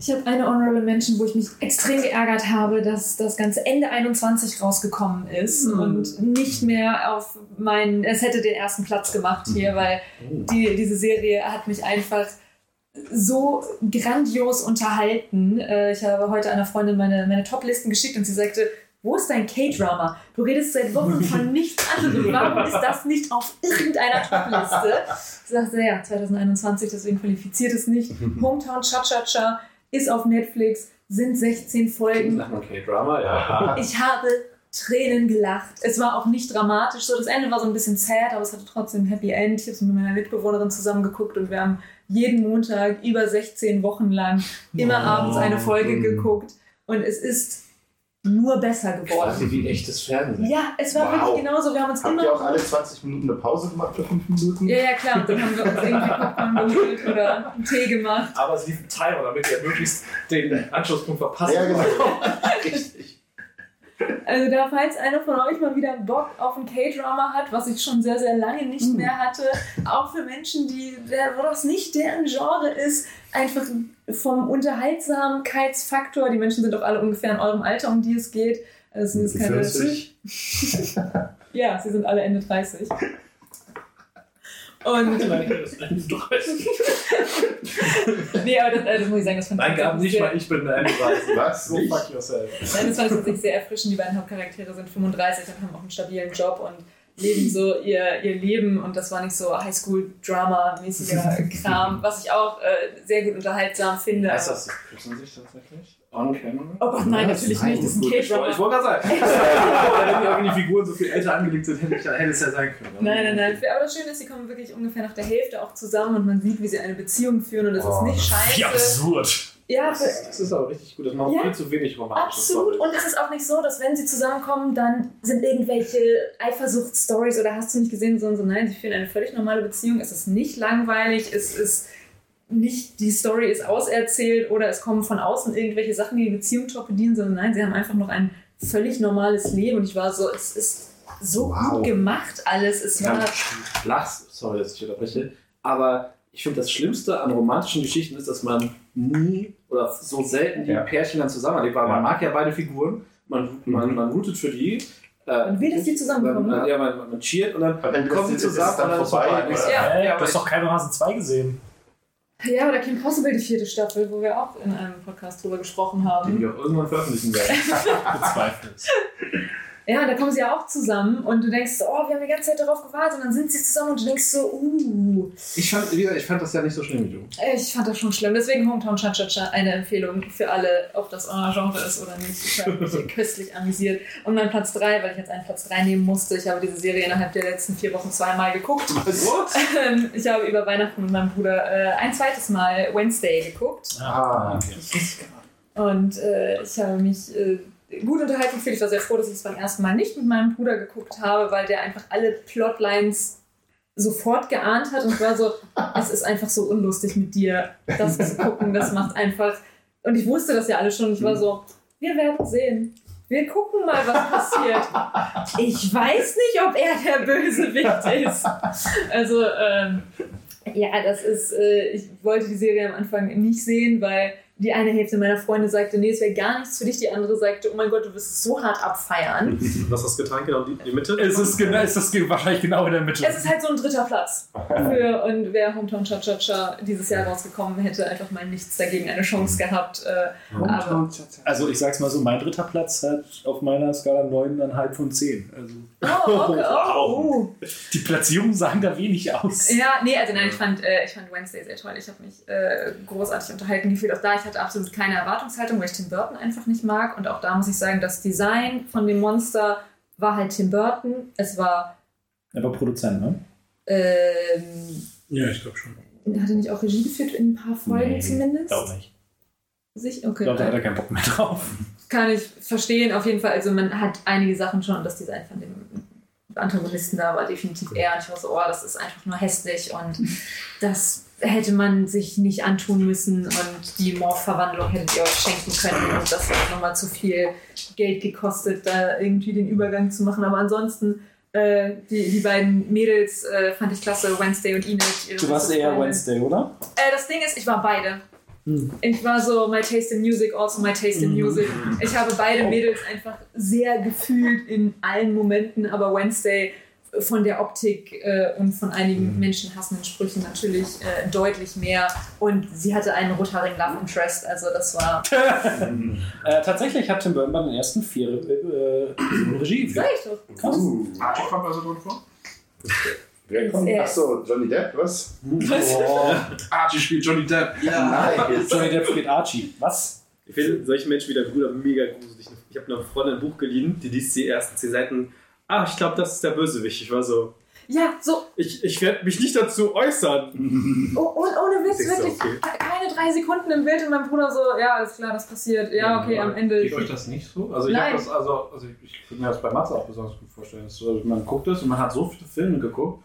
Ich habe eine Honorable Mention, wo ich mich extrem geärgert habe, dass das Ganze Ende 21 rausgekommen ist Hm. und nicht mehr auf meinen, es hätte den ersten Platz gemacht hier, weil die, diese Serie hat mich einfach so grandios unterhalten. Äh, Ich habe heute einer Freundin meine, meine Top-Listen geschickt und sie sagte, wo ist dein K-Drama? Du redest seit Wochen von nichts anderem. Warum ist das nicht auf irgendeiner Top-Liste? Sie sagte, ja, 2021, deswegen qualifiziert es nicht. Hometown Cha-Cha-Cha ist auf Netflix. sind 16 Folgen. K-Drama, ja. Ich habe Tränen gelacht. Es war auch nicht dramatisch. So, das Ende war so ein bisschen sad, aber es hatte trotzdem ein Happy End. Ich habe es mit meiner Mitbewohnerin zusammen geguckt und wir haben jeden Montag über 16 Wochen lang immer Oh. abends eine Folge geguckt. Und es ist nur besser geworden. Quasi wie echtes Fernsehen. Ja, es war Wow. wirklich genauso. Wir haben uns Habt immer ihr auch alle 20 Minuten eine Pause gemacht für 5 Minuten? Ja, ja, klar. Und dann haben wir uns irgendwie Popcorn geholt oder einen Tee gemacht. Aber es lief ein Timer, damit ihr möglichst den Anschlusspunkt verpasst. Ja, genau. Richtig. Also da, falls einer von euch mal wieder Bock auf ein K-Drama hat, was ich schon sehr, sehr lange nicht mehr hatte, auch für Menschen, die, wo das nicht deren Genre ist, einfach vom Unterhaltsamkeitsfaktor, die Menschen sind doch alle ungefähr in eurem Alter, um die es geht. Also es ist keine, 40? ja, sie sind alle Ende 30. Und nee, aber das, das muss ich sagen, das fand ich Nein, nicht sehr- mal, ich bin eine Weise. Was? So Ich? fuck yourself. Nein, das fand ich sehr erfrischend. Die beiden Hauptcharaktere sind 35 und haben auch einen stabilen Job und leben so ihr, ihr Leben und das war nicht so Highschool-Drama-mäßiger Kram, was ich auch äh, sehr gut unterhaltsam finde. Heißt das, küssen sich tatsächlich? On camera? Oh Gott, nein, natürlich nicht. Das ist ein K-Drama. wollte ich wollte gerade sagen. Wenn die Figuren so viel älter angelegt sind, hätte, ich, hätte es ja sein können. Nein, nein, nein. Aber das Schöne ist, sie kommen wirklich ungefähr nach der Hälfte auch zusammen und man sieht, wie sie eine Beziehung führen und es ist nicht scheiße. Wie absurd. Ja, Das ist, das ist aber richtig gut. Das macht Ja. viel zu wenig romantische Absolut. Und es ist auch nicht so, dass wenn sie zusammenkommen, dann sind irgendwelche Eifersuchtsstories oder hast du nicht gesehen, so und so. Nein, sie führen eine völlig normale Beziehung. Es ist nicht langweilig. Es ist nicht, die Story ist auserzählt oder es kommen von außen irgendwelche Sachen, die die Beziehung torpedieren, sondern nein, sie haben einfach noch ein völlig normales Leben. Und ich war so, es ist so Wow. gut gemacht alles. Es war. Lachs, sorry, dass ich unterbreche, aber ich finde, das Schlimmste an romantischen Geschichten ist, dass man nie oder so selten die Ja. Pärchen dann zusammenlebt, weil man Ja. mag ja beide Figuren, man, man, man rootet für die. Äh, Man will, dass die zusammenkommen. Man, ja, man, man cheert und dann Und dann kommen die ist es zusammen dann und dann vorbei, vorbei. Ja, Hey, ja, du hast doch keine Rasen 2 gesehen. Ja, oder Kim Possible, die vierte Staffel, wo wir auch in einem Podcast drüber gesprochen haben. wir auch irgendwann veröffentlichen werden. Bezweifle es. Ja, da kommen sie ja auch zusammen und du denkst, so, oh, wir haben die ganze Zeit darauf gewartet und dann sind sie zusammen und du denkst so, uh. Ich fand, ich fand das ja nicht so schlimm wie du. Ich fand das schon schlimm. Deswegen Hometown Cha-Cha-Cha eine Empfehlung für alle, ob das euer Genre ist oder nicht. Ich habe mich köstlich amüsiert. Und mein Platz 3, weil ich jetzt einen Platz 3 nehmen musste, ich habe diese Serie innerhalb der letzten vier Wochen zweimal geguckt. Ähm, Ich habe über Weihnachten mit meinem Bruder äh, ein zweites Mal Wednesday geguckt. Ah, Und äh, ich habe mich äh, gut unterhalten gefühlt. Ich war sehr froh, dass ich es beim ersten Mal nicht mit meinem Bruder geguckt habe, weil der einfach alle Plotlines sofort geahnt hat und war so, es ist einfach so unlustig mit dir, das zu gucken. Das macht einfach. Und ich wusste das ja alle schon. Ich war so, wir werden sehen. Wir gucken mal, was passiert. Ich weiß nicht, ob er der Bösewicht ist. Also, ähm, ja, das ist, äh, ich wollte die Serie am Anfang nicht sehen, weil die eine Hälfte meiner Freunde sagte, nee, es wäre gar nichts für dich. Die andere sagte, oh mein Gott, du wirst es so hart abfeiern. Was hast du getan? Genau die, die Mitte? Es ist, genau, es ist wahrscheinlich genau in der Mitte. Es ist halt so ein dritter Platz. Für, und wäre Hometown Cha-Cha-Cha dieses Jahr rausgekommen, hätte einfach mal nichts dagegen eine Chance gehabt. Äh, aber, Also ich sag's mal so, mein dritter Platz hat auf meiner Skala 9,5 von 10. Also oh, okay, oh, uh. die Platzierungen sagen da wenig aus. Ja, nee, also nein, ich fand, äh, ich fand Wednesday sehr toll. Ich habe mich äh, großartig unterhalten gefühlt. Auch da, ich hatte absolut keine Erwartungshaltung, weil ich Tim Burton einfach nicht mag. Und auch da muss ich sagen, das Design von dem Monster war halt Tim Burton. Es war, Er war Produzent, ne? ähm, Ja, ich glaube schon. hat er nicht auch Regie geführt in ein paar Folgen zumindest? Glaube nicht. Sich? Ich Okay. glaube, da hat er keinen Bock mehr drauf. Kann ich verstehen, auf jeden Fall. Also man hat einige Sachen schon und das Design von dem Antagonisten da war definitiv eher. Und ich war so, oh, das ist einfach nur hässlich und das hätte man sich nicht antun müssen und die Morph-Verwandlung hättet ihr euch schenken können und das hat nochmal zu viel Geld gekostet, da irgendwie den Übergang zu machen. Aber ansonsten, äh, die, die beiden Mädels äh, fand ich klasse, Wednesday und ihre Du warst eher Freundin. Wednesday, oder? Äh, das Ding ist, ich war beide. Hm. Ich war so, my taste in music, also my taste in Mhm. music. Ich habe Oh. beide Mädels einfach sehr gefühlt in allen Momenten, aber Wednesday von der Optik äh, und von Mhm. einigen menschenhassenden Sprüchen natürlich äh, deutlich mehr. Und sie hatte einen rothaarigen Love Interest, also das war. Äh, tatsächlich hat Tim Burton bei den ersten vier äh, Episoden Regie Sag ich doch. Krass. Archie kommt also drin vor? Wer kommt? Äh, Achso, Johnny Depp, was? Archie spielt Johnny Depp. Nice. Johnny Depp spielt Archie. Was? Ich finde solche Menschen wie der Bruder mega gruselig. Ich habe einer Freundin ein Buch geliehen, die liest die ersten zehn Seiten. Ah, ich glaube, das ist der Bösewicht. Ich war so, Ja, so, ich, ich werde mich nicht dazu äußern. oh, und ohne Witz, Ich so, wirklich, okay. keine drei Sekunden im Bild und mein Bruder so, ja, alles klar, das passiert. Ja, okay, am Ende. Geht euch das nicht so? Also ich habe das, also, also ich, ich könnte mir das bei Matze auch besonders gut vorstellen. dass so, also man guckt es und man hat so viele Filme geguckt.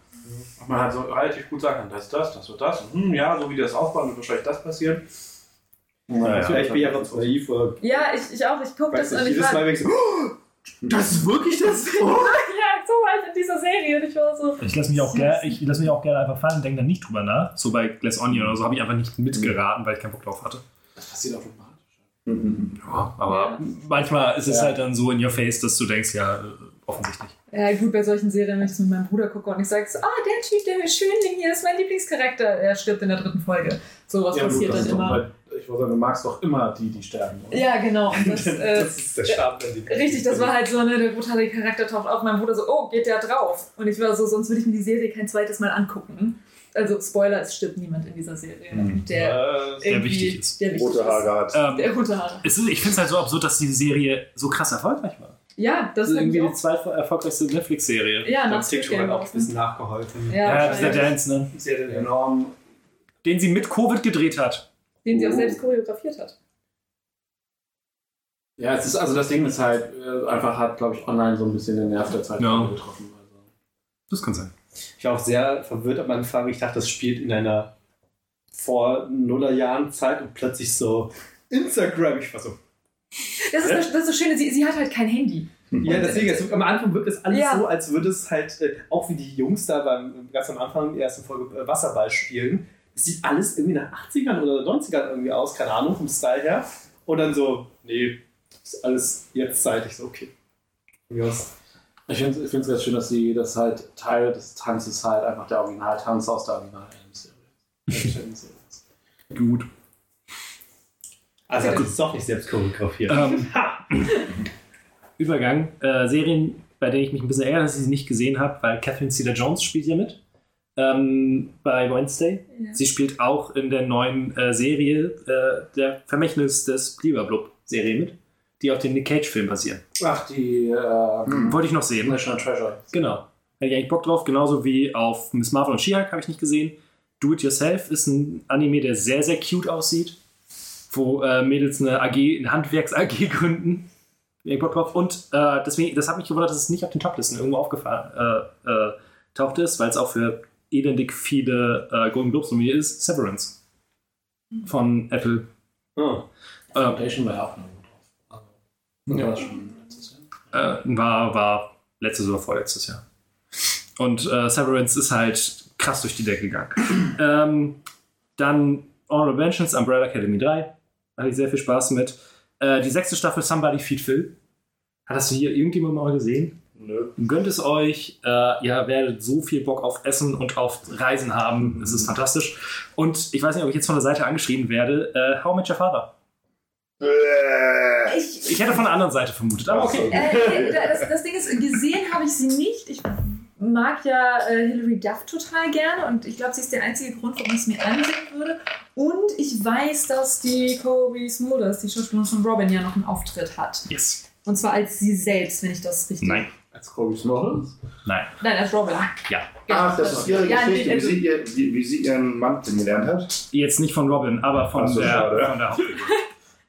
Und man hat so relativ gut sagen kann, das ist das, das wird das. Und, hm, ja, so wie das aufbaut, wird wahrscheinlich das passieren. Ja, Vielleicht bin ich einfach zu naiv Ja, ich, ich auch, ich gucke das weiß nicht, und ich jedes Mal bin ich so, oh, das ist wirklich das? Oh. ja, so war ich in dieser Serie und ich war so, Ich lasse mich, auch ich lass mich auch gerne einfach fallen und denke dann nicht drüber nach. So bei Glass Onion oder so habe ich einfach nicht mitgeraten, weil ich keinen Bock drauf hatte. Das passiert automatisch. Ja, aber manchmal ist es Ja. halt dann so in your face, dass du denkst, ja, äh, offensichtlich. ja gut, bei solchen Serien, wenn ich es mit meinem Bruder gucke und ich sage so, ah, der Typ, der Schönling hier ist mein Lieblingscharakter, er stirbt in der dritten Folge. Sowas Ja, gut, passiert das dann immer. Ich wollte sagen, du magst doch immer die, die sterben. oder? Ja, genau. Und das, äh, Das ist der Charme. der die- Richtig, das war halt so, ne, der brutale Charakter taucht auf, mein Bruder so, oh, geht der drauf? Und ich war so, sonst würde ich mir die Serie kein zweites Mal angucken. Also, Spoiler, es stirbt niemand in dieser Serie. Mhm. Der, Äh, Der irgendwie- wichtig ist. Der wichtig Rote Haare hat. Ähm. Der rote Haare. ist, ich finde es halt so absurd, dass diese Serie so krass erfolgreich war. Ja, das Das ist irgendwie irgendwie die zweit erfolgreiche Netflix-Serie. Ja, nach TikTok hat auch auch. ein bisschen nachgeholfen. Ja, Ja, wahrscheinlich. Dance, ne? Sie hat den enorm. Den sie mit Covid gedreht hat. Den sie auch selbst choreografiert hat. Ja, es ist also das Ding ist halt äh, einfach hat, glaube ich, online so ein bisschen den Nerv der Zeit Ja. getroffen. Also. Das kann sein. Ich war auch sehr verwirrt am Anfang. Ich dachte, das spielt in einer vor Nullerjahren Zeit und plötzlich so Instagram. Ich war so, Das ist, das, das ist so schön, sie, sie hat halt kein Handy. Ja, deswegen, es, am Anfang wirkt es alles Ja. so, als würde es halt, äh, auch wie die Jungs da beim, ganz am Anfang der ersten Folge äh, Wasserball spielen. Es sieht alles irgendwie nach 80ern oder 90ern irgendwie aus, keine Ahnung, vom Style her. Und dann so, nee, ist alles jetzt zeitig, so, okay. Aus. Ich finde es ganz schön, dass sie das halt Teil des Tanzes halt einfach der Originaltanz aus der Original-Serie ist. Gut. Also, das ist doch nicht selbst choreografiert. Ähm, Übergang. Äh, Serien, bei denen ich mich ein bisschen ärgere, dass ich sie nicht gesehen habe, weil Catherine Cedar-Jones spielt hier mit. Ähm, bei Wednesday. Ja. Sie spielt auch in der neuen äh, Serie äh, der Vermächtnis des Blieberblub-Serie mit, die auf dem Nick Cage-Film basiert. Ach, die äh, Wollte ich noch sehen. National Treasure. Genau. Hätte ich eigentlich Bock drauf, genauso wie auf Miss Marvel und She-Hulk habe ich nicht gesehen. Do It Yourself ist ein Anime, der sehr, sehr cute aussieht, wo äh, Mädels eine AG, eine Handwerks-AG gründen. Hätte ich Bock drauf. Und äh, deswegen, das hat mich gewundert, dass es nicht auf den Toplisten irgendwo aufgefallen äh, äh, taucht ist, weil es auch für elendig viele äh, Golden Globes nominiert ist. Severance von Apple. Oh. Foundation war ja auch noch drauf. Also, Ja. war das schon letztes Jahr? Äh, war, war letztes oder vorletztes Jahr. Und äh, Severance ist halt krass durch die Decke gegangen. ähm, dann Honorable Mentions, Umbrella Academy 3. Hatte ich sehr viel Spaß mit. Äh, die sechste Staffel Somebody Feed Phil. Hat das hier irgendjemand mal gesehen? Nö. Gönnt es euch. Äh, ihr werdet so viel Bock auf Essen und auf Reisen haben. Es ist fantastisch. Und ich weiß nicht, ob ich jetzt von der Seite angeschrieben werde. Äh, How Met Your Father. Äh, Ich, Ich hätte von der anderen Seite vermutet, aber okay. Äh, das, das Ding ist, gesehen habe ich sie nicht. Ich mag ja äh, Hilary Duff total gerne und ich glaube, sie ist der einzige Grund, warum ich es mir ansehen würde. Und ich weiß, dass die Kobe Smulders, die Schauspielerin von Robin, ja noch einen Auftritt hat. Yes. Und zwar als sie selbst, wenn ich das richtig. Nein. Als Kobe Smulders? Nein. Nein, als Robin. Ja. Ach, das ist ihre Ja, Geschichte, wie, sie ihr, wie, wie sie ihren Mann kennengelernt hat. Jetzt nicht von Robin, aber von Ach so, der, schade. von der Hauptfigur.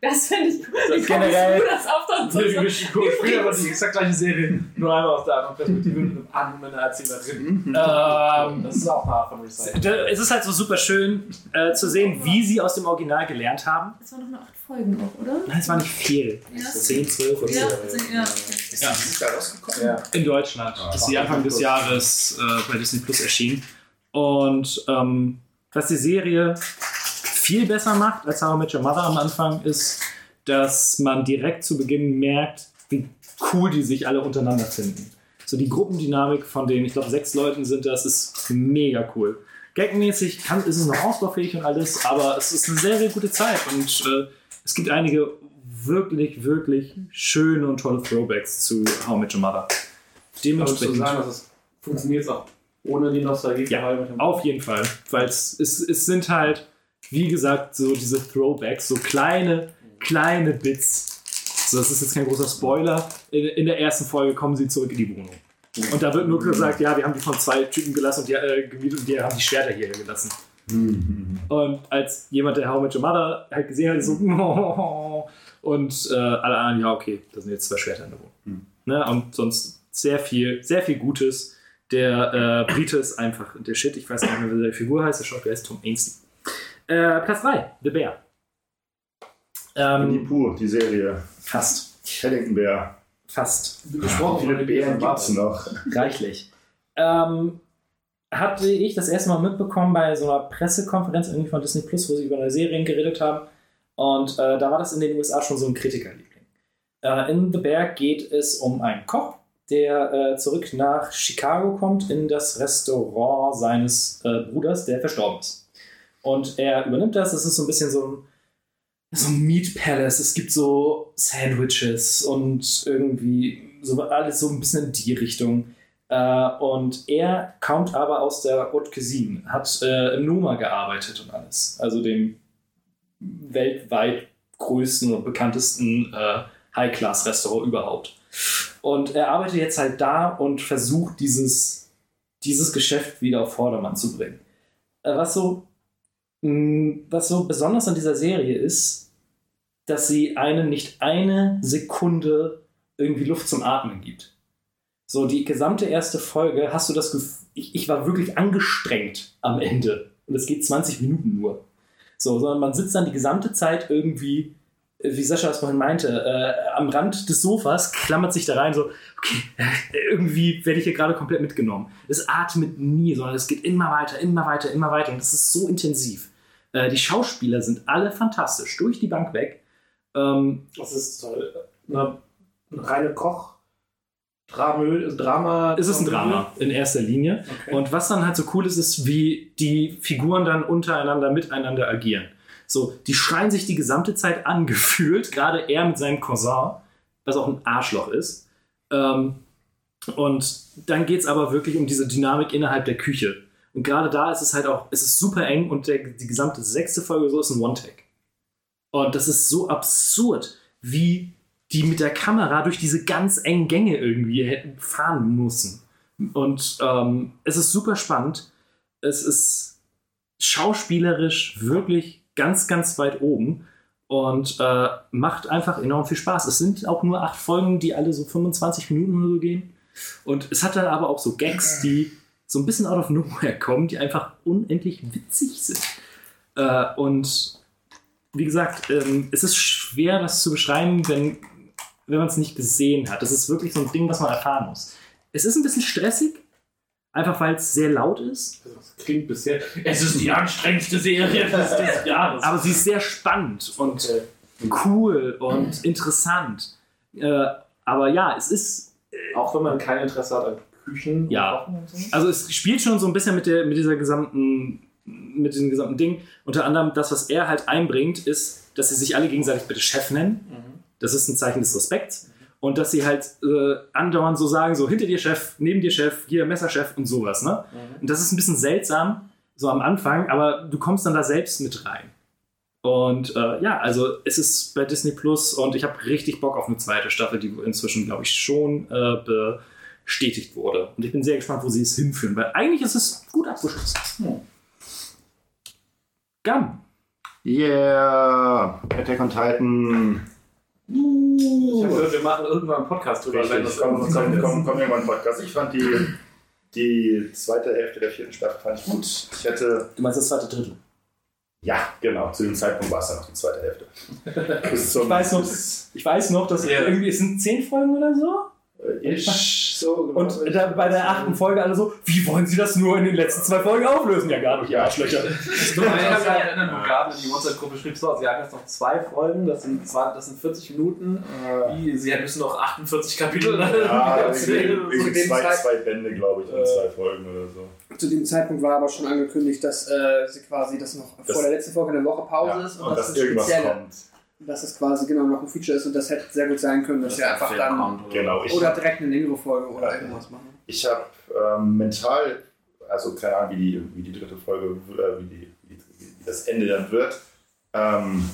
Das finde ich gut. Wie generell- Kobe Smulders Auftritt so- Die Geschichte guckt früher war die exakt gleiche Serie, nur einmal aus der anderen Perspektive mit einem anderen Erzähler drin. Ähm, Das ist auch eine Art von Recycling. Da- Es ist halt so super schön äh, zu sehen, wie sie aus dem Original gelernt haben. Das waren noch nur acht Folgen auch, oder? Nein, es war nicht viel. Ja. 10, 12 oder so. Ja, ja. Ist Ja. da rausgekommen? Ja. In Deutschland. Das ist die Anfang des Jahres äh, bei Disney Plus erschienen. Und ähm, was die Serie viel besser macht als How I Met Your Mother am Anfang, ist, dass man direkt zu Beginn merkt, wie cool die sich alle untereinander finden. So die Gruppendynamik von den, ich glaube, sechs Leuten sind das, ist mega cool. Gagmäßig kann, ist es noch ausbaufähig und alles, aber es ist eine sehr, sehr gute Zeit und äh, es gibt einige wirklich, wirklich schöne und tolle Throwbacks zu How I Met Your Mother. Dementsprechend sagen, dass es funktioniert auch ohne die Nostalgie. Ja, auf jeden Fall. Weil es, es, es sind halt, wie gesagt, so diese Throwbacks, so kleine kleine Bits. So, das ist jetzt kein großer Spoiler. In, in der ersten Folge kommen sie zurück in die Wohnung. Und da wird nur gesagt, ja, wir haben die von zwei Typen gelassen und die, äh, gemietet und die haben die Schwerter hier gelassen. Und als jemand, der How I Met Your Mother halt gesehen hat, ist so, und äh, alle anderen, ja, okay, da sind jetzt zwei Schwerter in der Wohnung. Ne? Und sonst sehr viel, sehr viel Gutes. Der äh, Brite ist einfach der Shit. Ich weiß nicht mehr, wie seine Figur heißt. Der Schauspieler ist Tom Ainsley. Äh, Platz 3, The Bear. Ähm, Die Pur, die Serie. Fast. Paddington Bär. Fast. Wie viele Bären gibt es noch? Reichlich. Ähm, hatte ich das erste Mal mitbekommen bei so einer Pressekonferenz irgendwie von Disney Plus, wo sie über eine Serie geredet haben. Und äh, da war das in den USA schon so ein Kritikerliebling. Äh, in The Bear geht es um einen Koch, der äh, zurück nach Chicago kommt in das Restaurant seines äh, Bruders, der verstorben ist. Und er übernimmt das. Es ist so ein bisschen so ein, so ein Meat Palace. Es gibt so Sandwiches und irgendwie so alles so ein bisschen in die Richtung. Äh, und er kommt aber aus der Haute Cuisine, hat äh, im Noma gearbeitet und alles. Also dem weltweit größten und bekanntesten äh, High-Class-Restaurant überhaupt. Und er arbeitet jetzt halt da und versucht, dieses, dieses Geschäft wieder auf Vordermann zu bringen. Äh, was, so, mh, was so besonders an dieser Serie ist, dass sie einen nicht eine Sekunde irgendwie Luft zum Atmen gibt. So, die gesamte erste Folge hast du das Gefühl, ich, ich war wirklich angestrengt am Ende. Und es geht 20 Minuten nur. So, sondern man sitzt dann die gesamte Zeit irgendwie, äh, wie Sascha es vorhin meinte, äh, am Rand des Sofas, klammert sich da rein, so, okay, äh, irgendwie werde ich hier gerade komplett mitgenommen. Es atmet nie, sondern es geht immer weiter, immer weiter, immer weiter. Und es ist so intensiv. Äh, die Schauspieler sind alle fantastisch, durch die Bank weg. Ähm, Das ist toll. Eine reine Koch. Dramö Drama. Es ist ein Drama in erster Linie. Okay. Und was dann halt so cool ist, ist, wie die Figuren dann untereinander miteinander agieren. So, die schreien sich die gesamte Zeit angefühlt, gerade er mit seinem Cousin, was auch ein Arschloch ist. Ähm, und dann geht es aber wirklich um diese Dynamik innerhalb der Küche. Und gerade da ist es halt auch, es ist super eng und der, die gesamte sechste Folge so ist ein One-Take. Und das ist so absurd, wie die mit der Kamera durch diese ganz engen Gänge irgendwie hätten fahren müssen. Und ähm, es ist super spannend. Es ist schauspielerisch wirklich ganz, ganz weit oben und äh, macht einfach enorm viel Spaß. Es sind auch nur acht Folgen, die alle so 25 Minuten oder so gehen. Und es hat dann aber auch so Gags, die so ein bisschen out of nowhere kommen, die einfach unendlich witzig sind. Äh, und wie gesagt, ähm, es ist schwer, das zu beschreiben, wenn, wenn man es nicht gesehen hat. Das ist wirklich so ein Ding, was man erfahren muss. Es ist ein bisschen stressig, einfach weil es sehr laut ist. Das klingt bisher. Es ist die anstrengendste Serie des, Jahres. Aber sie ist sehr spannend und cool und interessant. Äh, aber ja, es ist. Auch wenn man kein Interesse hat an Küchen. Ja. so. Also es spielt schon so ein bisschen mit, der, mit dieser gesamten, mit diesem gesamten Ding. Unter anderem das, was er halt einbringt, ist, dass sie sich alle gegenseitig bitte Chef nennen. Das ist ein Zeichen des Respekts. Und dass sie halt äh, andauernd so sagen, so hinter dir Chef, neben dir Chef, hier Messerchef und sowas. Ne? Und das ist ein bisschen seltsam, so am Anfang, aber du kommst dann da selbst mit rein. Und äh, ja, also es ist bei Disney Plus und ich habe richtig Bock auf eine zweite Staffel, die inzwischen, glaube ich, schon äh, bestätigt wurde. Und ich bin sehr gespannt, wo sie es hinführen, weil eigentlich ist es gut abgeschlossen. Gum. Yeah! Attack on Titan. Ich habe gehört, wir machen irgendwann einen Podcast drüber. wenn das komm, irgendwann komm, komm, ist. komm, irgendwann Podcast. Ich fand die, die zweite Hälfte der vierten Staffel fand ich gut. Ich hätte, Du meinst das zweite Drittel? ja, genau, zu dem Zeitpunkt war es dann noch die zweite Hälfte. Ich weiß noch, ich weiß noch dass Ja. irgendwie, es sind zehn Folgen oder so. Ich, so, Und da, bei der achten Folge alle so, wie wollen sie das nur in den letzten zwei Folgen auflösen? Ja, gar nicht, ihr Arschlöcher. Ich kann mich erinnern, du gerade in die WhatsApp-Gruppe schriebst du, sie haben jetzt noch zwei Folgen, das sind, zwei, das sind 40 Minuten. Wie, sie müssen noch 48 Kapitel Ja, erzählen. irgendwie, zwei, zwei Bände, glaube ich, in zwei Folgen oder so. Zu dem Zeitpunkt war aber schon angekündigt, dass äh, sie quasi das noch Das- vor der letzten Folge eine Woche Pause Ja, ist und dass das irgendwas Spezielle, kommt. Dass es quasi genau noch ein Feature ist und das hätte sehr gut sein können, dass sie einfach dann Genau, ich, oder direkt eine längere Folge oder irgendwas machen. ich habe ähm, mental, also keine Ahnung, wie die, wie die dritte Folge, äh, wie, die, wie, die, wie das Ende dann wird. Ähm,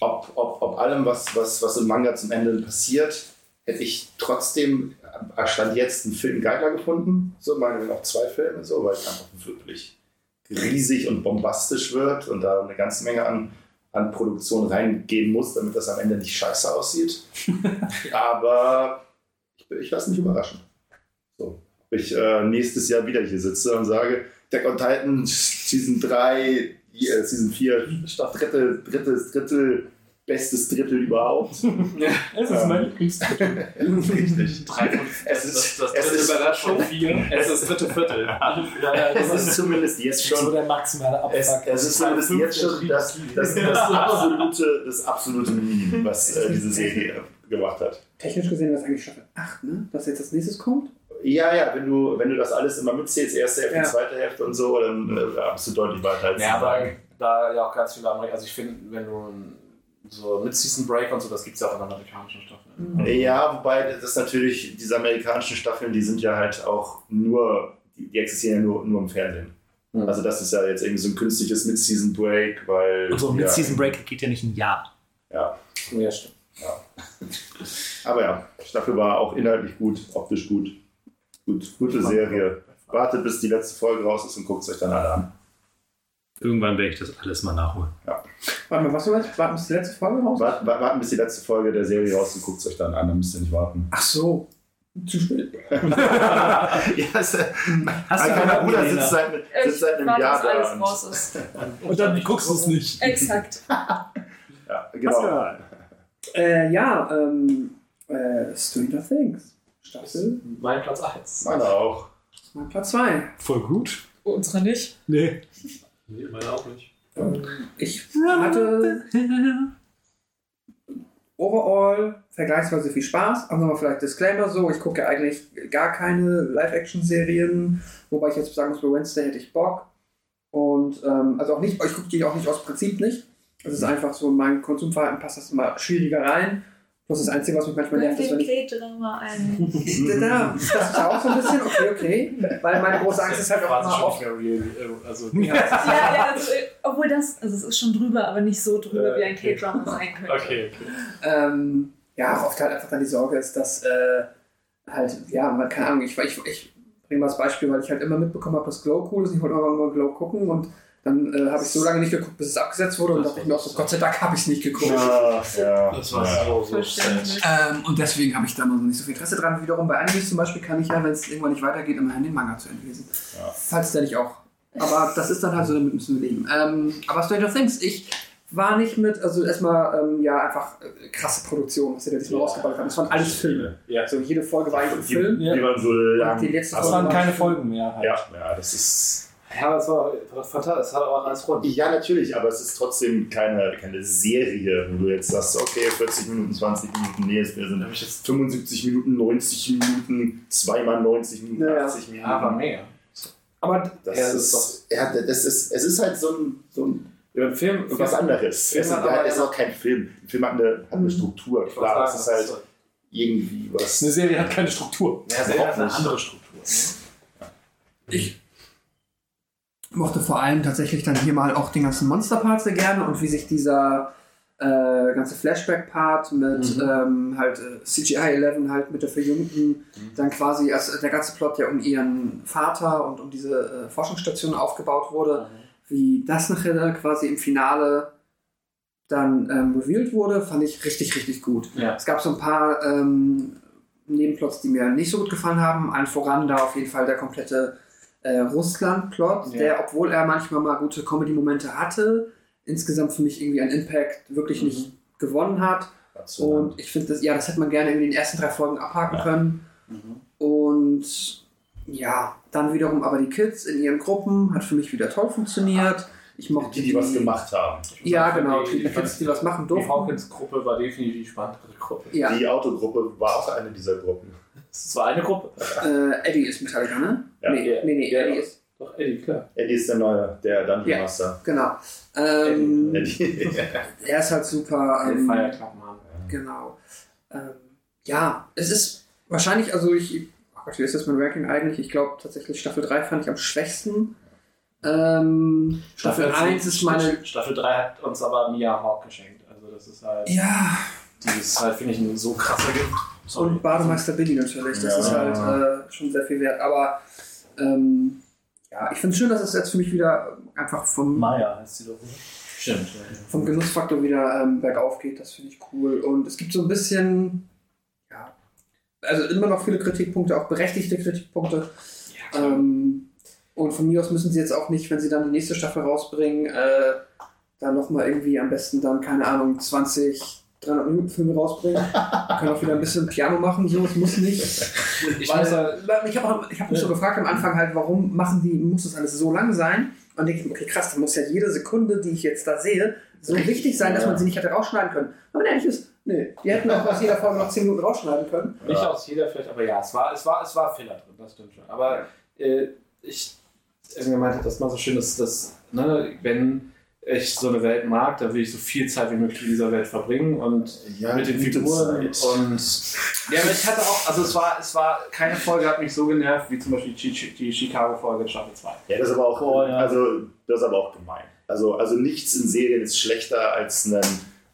ob, ob, ob allem, was, was, was im Manga zum Ende passiert, hätte ich trotzdem äh, Stand jetzt einen Film geiler gefunden. So, meine noch zwei Filme, so, weil es einfach wirklich riesig und bombastisch wird und da eine ganze Menge an, an Produktion reingehen muss, damit das am Ende nicht scheiße aussieht. Aber ich, ich lasse mich überraschen. So, ob ich äh, nächstes Jahr wieder hier sitze und sage, Deck on Titan Season 3, äh, Season 4, dritte, drittes Drittel, bestes Drittel überhaupt. Es ist mein Lieblingsdrittel. Richtig. Drei von Es ist, das, das es dritte Überraschung vier. Es ist das dritte Viertel. Ja, ja, es das ist zumindest jetzt so schon der maximale Es, Abfuck. es ist zumindest jetzt schon das, das, das, absolute, das absolute Minimum, was äh, diese Serie gemacht hat. Technisch gesehen wäre es eigentlich Staffel 8, ne? Was jetzt als nächstes kommt. Ja, ja, wenn du, wenn du das alles immer mitzählst, erste Hälfte, Ja. zweite Hälfte und so, dann äh, bist du deutlich weiter als Ja, aber da ja auch ganz viele Amerikaner, also ich finde, wenn du ein- so Mid-Season Break und so, das gibt es ja auch in amerikanischen Staffeln. Ja, wobei das natürlich, diese amerikanischen Staffeln, die sind ja halt auch nur, die, die existieren ja nur, nur im Fernsehen. Mhm. Also das ist ja jetzt irgendwie so ein künstliches Mid-Season Break, weil... Und so ein ja, Mid-Season Break geht ja nicht ein Jahr. Ja, Ja, stimmt. aber ja, Staffel war auch inhaltlich gut, optisch gut. Gut, gute Serie. Wartet, bis die letzte Folge raus ist und guckt es euch dann alle an. Irgendwann werde ich das alles mal nachholen. Warte mal, was du meinst? Warten bis die letzte Folge raus? Wart, wart- warten, bis die letzte Folge der Serie raus und guckt es euch dann an, dann müsst ihr nicht warten. Ach so. Zu spät. ja, Hast mein keine Bruder sitzt seit, sitzt seit einem Jahr bis alles da. Und, raus ist. Und dann guckst du es nicht. Exakt. ja, genau. Äh, ja, ähm, äh, Stranger Things. Staffel Mein Platz 1. Meine auch. mein Platz 2. Voll gut. Unsere nicht. Nee. Nee, meine auch nicht. Ich hatte overall vergleichsweise viel Spaß. Auch nochmal vielleicht Disclaimer so, ich gucke eigentlich gar keine Live-Action-Serien, wobei ich jetzt sagen muss, bei Wednesday hätte ich Bock. Und ähm, also auch nicht, ich gucke die auch nicht aus Prinzip nicht. Es ist einfach so, in mein Konsumverhalten passt das immer schwieriger rein. Plus das Einzige, was mich manchmal nervt, ist, wenn ich Drama ein. da, das ist auch so ein bisschen, okay, okay. Weil meine große Angst ist halt auch immer oft. nicht mehr real. äh, Also, Ja, ja, also, äh, obwohl das, also es ist schon drüber, aber nicht so drüber, wie ein K-Drama sein könnte. Okay, okay. ähm, ja, auch oft halt einfach dann die Sorge ist, dass äh, halt, ja, man, keine Ahnung, ich, ich, ich bringe mal das Beispiel, weil ich halt immer mitbekommen habe, dass Glow cool ist. Ich wollte irgendwann mal Glow gucken und dann äh, habe ich so lange nicht geguckt, bis es abgesetzt wurde und dachte ich mir auch so, Gott sei Dank habe ich es nicht geguckt. Ja, ja. Das war ja. so, so. Ähm, und deswegen habe ich da noch nicht so viel Interesse dran. Wiederum bei Animes zum Beispiel kann ich ja, wenn es irgendwann nicht weitergeht, immerhin den Manga zu Ende lesen. Ja. Falls der nicht auch. Aber das ist dann halt so, damit müssen wir leben. Ähm, aber Stranger Things, ich war nicht mit, also erstmal, ähm, ja, einfach äh, krasse Produktion, was sie da diesmal Ja. rausgebaut haben. Das waren alles Filme. Ja. Also jede Folge war eigentlich ein Die, Film. die waren so lang. die letzte Das Folge waren war keine. Folgen mehr. Halt. Ja, ja, das ist. Ja, das war, war fantastisch. Es hat auch alles rund. Ja, natürlich, aber es ist trotzdem keine, keine Serie, wo du jetzt sagst, okay, 40 Minuten, 20 Minuten, nee, es sind 75 Minuten, 90 Minuten, zweimal 90 Minuten, Ja, ja. 80 Minuten. Ja, aber mehr. Aber Das, Ja, das ist, ist ja, das ist, es ist halt so ein, so ein Ja, Film, was anderes. Film es ist, ja, aber es ist auch kein Film. Ein Film hat eine, hat eine Struktur, Ich wollte klar. sagen, Es ist halt irgendwie was. Eine Serie hat keine Struktur. Ja, Serie hat eine andere Struktur. ich mochte vor allem tatsächlich dann hier mal auch den ganzen Monster-Part sehr gerne und wie sich dieser äh, ganze Flashback-Part mit Mhm. ähm, halt äh, CGI 11 halt mit der Verjüngten, dann quasi, also der ganze Plot ja um ihren Vater und um diese äh, Forschungsstation aufgebaut wurde, wie das nachher quasi im Finale dann ähm, revealed wurde, fand ich richtig, richtig gut. Ja. Es gab so ein paar ähm, Nebenplots, die mir nicht so gut gefallen haben. Allen voran da auf jeden Fall der komplette äh, Russland-Plot, Ja. der, obwohl er manchmal mal gute Comedy-Momente hatte, insgesamt für mich irgendwie an Impact wirklich nicht gewonnen hat. Und ich finde, das, ja, das hätte man gerne in den ersten drei Folgen abhaken Ja. können. Und ja, dann wiederum aber die Kids in ihren Gruppen hat für mich wieder toll funktioniert. Ich mochte die, die was gemacht haben. Ja, genau, Die, die, die, Kids, die was machen die durften. Hawkins-Gruppe war definitiv die spannendere Gruppe. Ja, Die Autogruppe war auch eine dieser Gruppen. Es war eine Gruppe. äh, Eddie ist Metallica, ne? Ja. Nee, Ja. nee, nee, Ja. Eddie ist, Doch, Eddie, klar. Eddie ist der Neue, der Dungeon Ja. Master. genau. Ähm, Eddie. er ist halt super. Ähm, Feierklappen haben. Genau. Ähm, ja, es ist wahrscheinlich, also ich, oh Gott, wie ist das mein Ranking eigentlich? Ich glaube tatsächlich Staffel 3 fand ich am schwächsten. Ähm, Staffel 1 ist meine. Staffel 3 hat uns aber Mia Hawk geschenkt. Also Das ist halt. Ja. Dieses halt, finde ich, ein so krasser Gift. Sorry. Und Bademeister Billy natürlich. Das Ja. ist halt äh, schon sehr viel wert. Aber ähm, ja, ich finde es schön, dass es jetzt für mich wieder einfach vom, Maya heißt sie doch. Stimmt. vom Genussfaktor wieder ähm, bergauf geht. Das finde ich cool. Und es gibt so ein bisschen, ja, also immer noch viele Kritikpunkte, auch berechtigte Kritikpunkte. ähm, und von mir aus müssen sie jetzt auch nicht, wenn sie dann die nächste Staffel rausbringen, äh, dann nochmal irgendwie am besten dann, keine Ahnung, 20, 300 Minuten Filme rausbringen. Können auch wieder ein bisschen Piano machen, so, es muss nicht. Ich Weil, ich habe hab mich so gefragt am Anfang halt, warum machen die, muss das alles so lang sein? Und denke ich, okay, krass, dann muss ja jede Sekunde, die ich jetzt da sehe, so wichtig sein, dass man sie nicht hätte rausschneiden können. Aber ehrlich ist, nee, die hätten auch aus jeder Folge noch 10 Minuten rausschneiden können. Nicht aus jeder vielleicht, aber ja, es war, es war, es war Fehler drin, das stimmt schon. Aber äh, ich, irgendwie meinte, dass man so schön ist, dass, ne, wenn ich so eine Welt mag, dann will ich so viel Zeit wie möglich in dieser Welt verbringen und Ja, mit den Figuren. Zeit. Und ja, aber ich hatte auch, also es war, es war, keine Folge hat mich so genervt wie zum Beispiel die, Chi- die Chicago-Folge in Staffel 2. Ja, das ist aber auch, Oh, ja. also, das ist aber auch gemein. Also, also nichts in Serien ist schlechter als ein,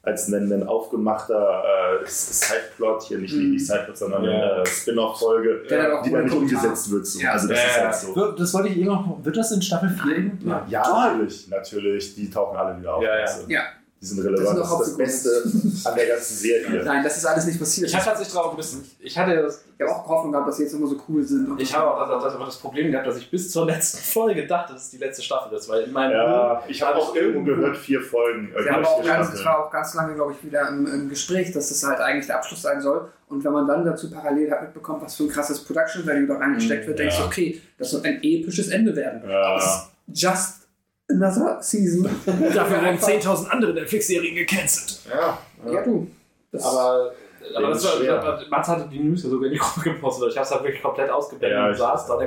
als ein, ein aufgemachter äh, Sideplot, hier nicht die Sideplot, sondern Ja. eine äh, Spin-off-Folge, auch die dann nicht umgesetzt wird. So. Ja. Also das Ja, ist ja. halt so. Wird- Das wollte ich eben noch. Wird das in Staffel 4 irgendwie? Ja, ja natürlich, natürlich. Die tauchen alle wieder auf. Ja, ja. Also, Ja. Die sind relevant. Das Das, sind ist doch das Beste an der ganzen Serie. Nein, das ist alles nicht passiert. Ich hatte tatsächlich drauf ein bisschen, ich hatte das, Ich habe auch Hoffnung gehabt, dass sie jetzt immer so cool sind. Ich habe auch das, das, das Problem gehabt, dass ich bis zur letzten Folge dachte, dass es die letzte Staffel ist, weil in meinem Ja, Hirn ich habe auch irgendwo gehört, vier Folgen. äh, Sie haben vier auch ganz, Staffeln. es war auch ganz lange, glaube ich, wieder im, im Gespräch, dass das halt eigentlich der Abschluss sein soll. Und wenn man dann dazu parallel halt mitbekommt, was für ein krasses Production Value da reingesteckt wird, denkst du, Ja. okay, das soll ein episches Ende werden. Ja. Das ist just another season. Dafür werden 10.000 andere Netflix-Serien gecancelt. Ja. Ja, du. Das Aber, aber das ist schwer. war, Mats hatte die News ja sogar in die Gruppe gepostet. Ich habe es halt wirklich komplett ausgeblendet Ja, und saß da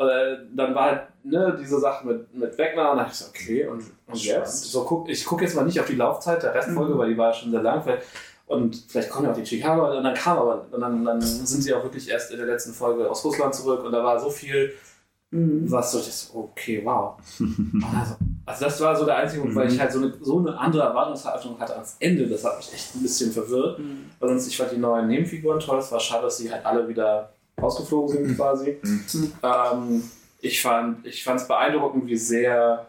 äh, dann war halt ne, diese Sache mit, mit Wegner und dann dachte ich so, okay, und, und jetzt? So, guck, ich gucke jetzt mal nicht auf die Laufzeit der Restfolge, Mhm. weil die war ja schon sehr lang. Und vielleicht kommen ja auch die Chicago und dann kam aber, und dann, dann sind sie auch wirklich erst in der letzten Folge aus Russland zurück und da war so viel, Mhm. was so, ich so, okay, wow. Also, also das war so der einzige Grund, weil ich halt so eine, so eine andere Erwartungshaltung hatte ans Ende. Das hat mich echt ein bisschen verwirrt. Mhm. Weil sonst, ich fand die neuen Nebenfiguren toll. Es war schade, dass sie halt alle wieder rausgeflogen sind quasi. Ähm, ich fand ich es beeindruckend, wie sehr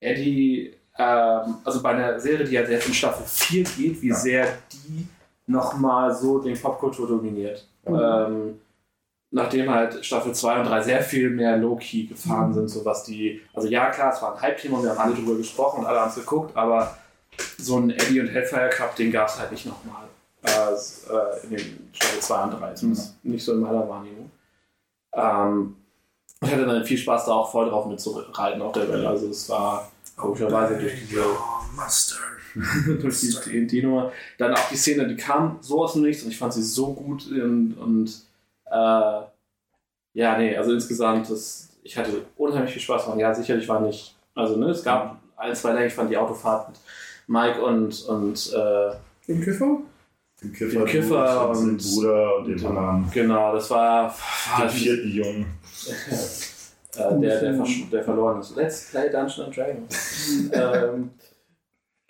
Eddie, ähm, also bei einer Serie, die ja jetzt in Staffel 4 geht, wie sehr die nochmal so den Popkultur dominiert. Mhm. Ähm, nachdem halt Staffel 2 und 3 sehr viel mehr Low-Key gefahren Mhm. sind, so was die, also ja klar, es war ein Hype-Thema und wir haben alle drüber gesprochen und alle haben es geguckt, aber so ein Eddie und Hellfire Cup, den gab es halt nicht nochmal. Äh, in den Staffel 2 und 3, zumindest nicht so in meiner Wahrnehmung. Ähm, ich hatte dann viel Spaß, da auch voll drauf mitzureiten auf der Welle. Also es war komischerweise durch diese durch die TNT-Nummer. Dann auch die Szene, die kam so aus dem Nichts und ich fand sie so gut und, und äh, ja, nee, also insgesamt, das, ich hatte unheimlich viel Spaß dran. Ja, sicherlich war nicht, also ne, es gab ein, zwei Längen, ich fand die Autofahrt mit Mike und, und äh, Den Kiffer? Den Kiffer, Den Kiffer und, und- den Bruder und den anderen. genau, das war Den vierten Jungen. äh, der, der, der verloren ist. Let's play Dungeons and Dragons. ähm,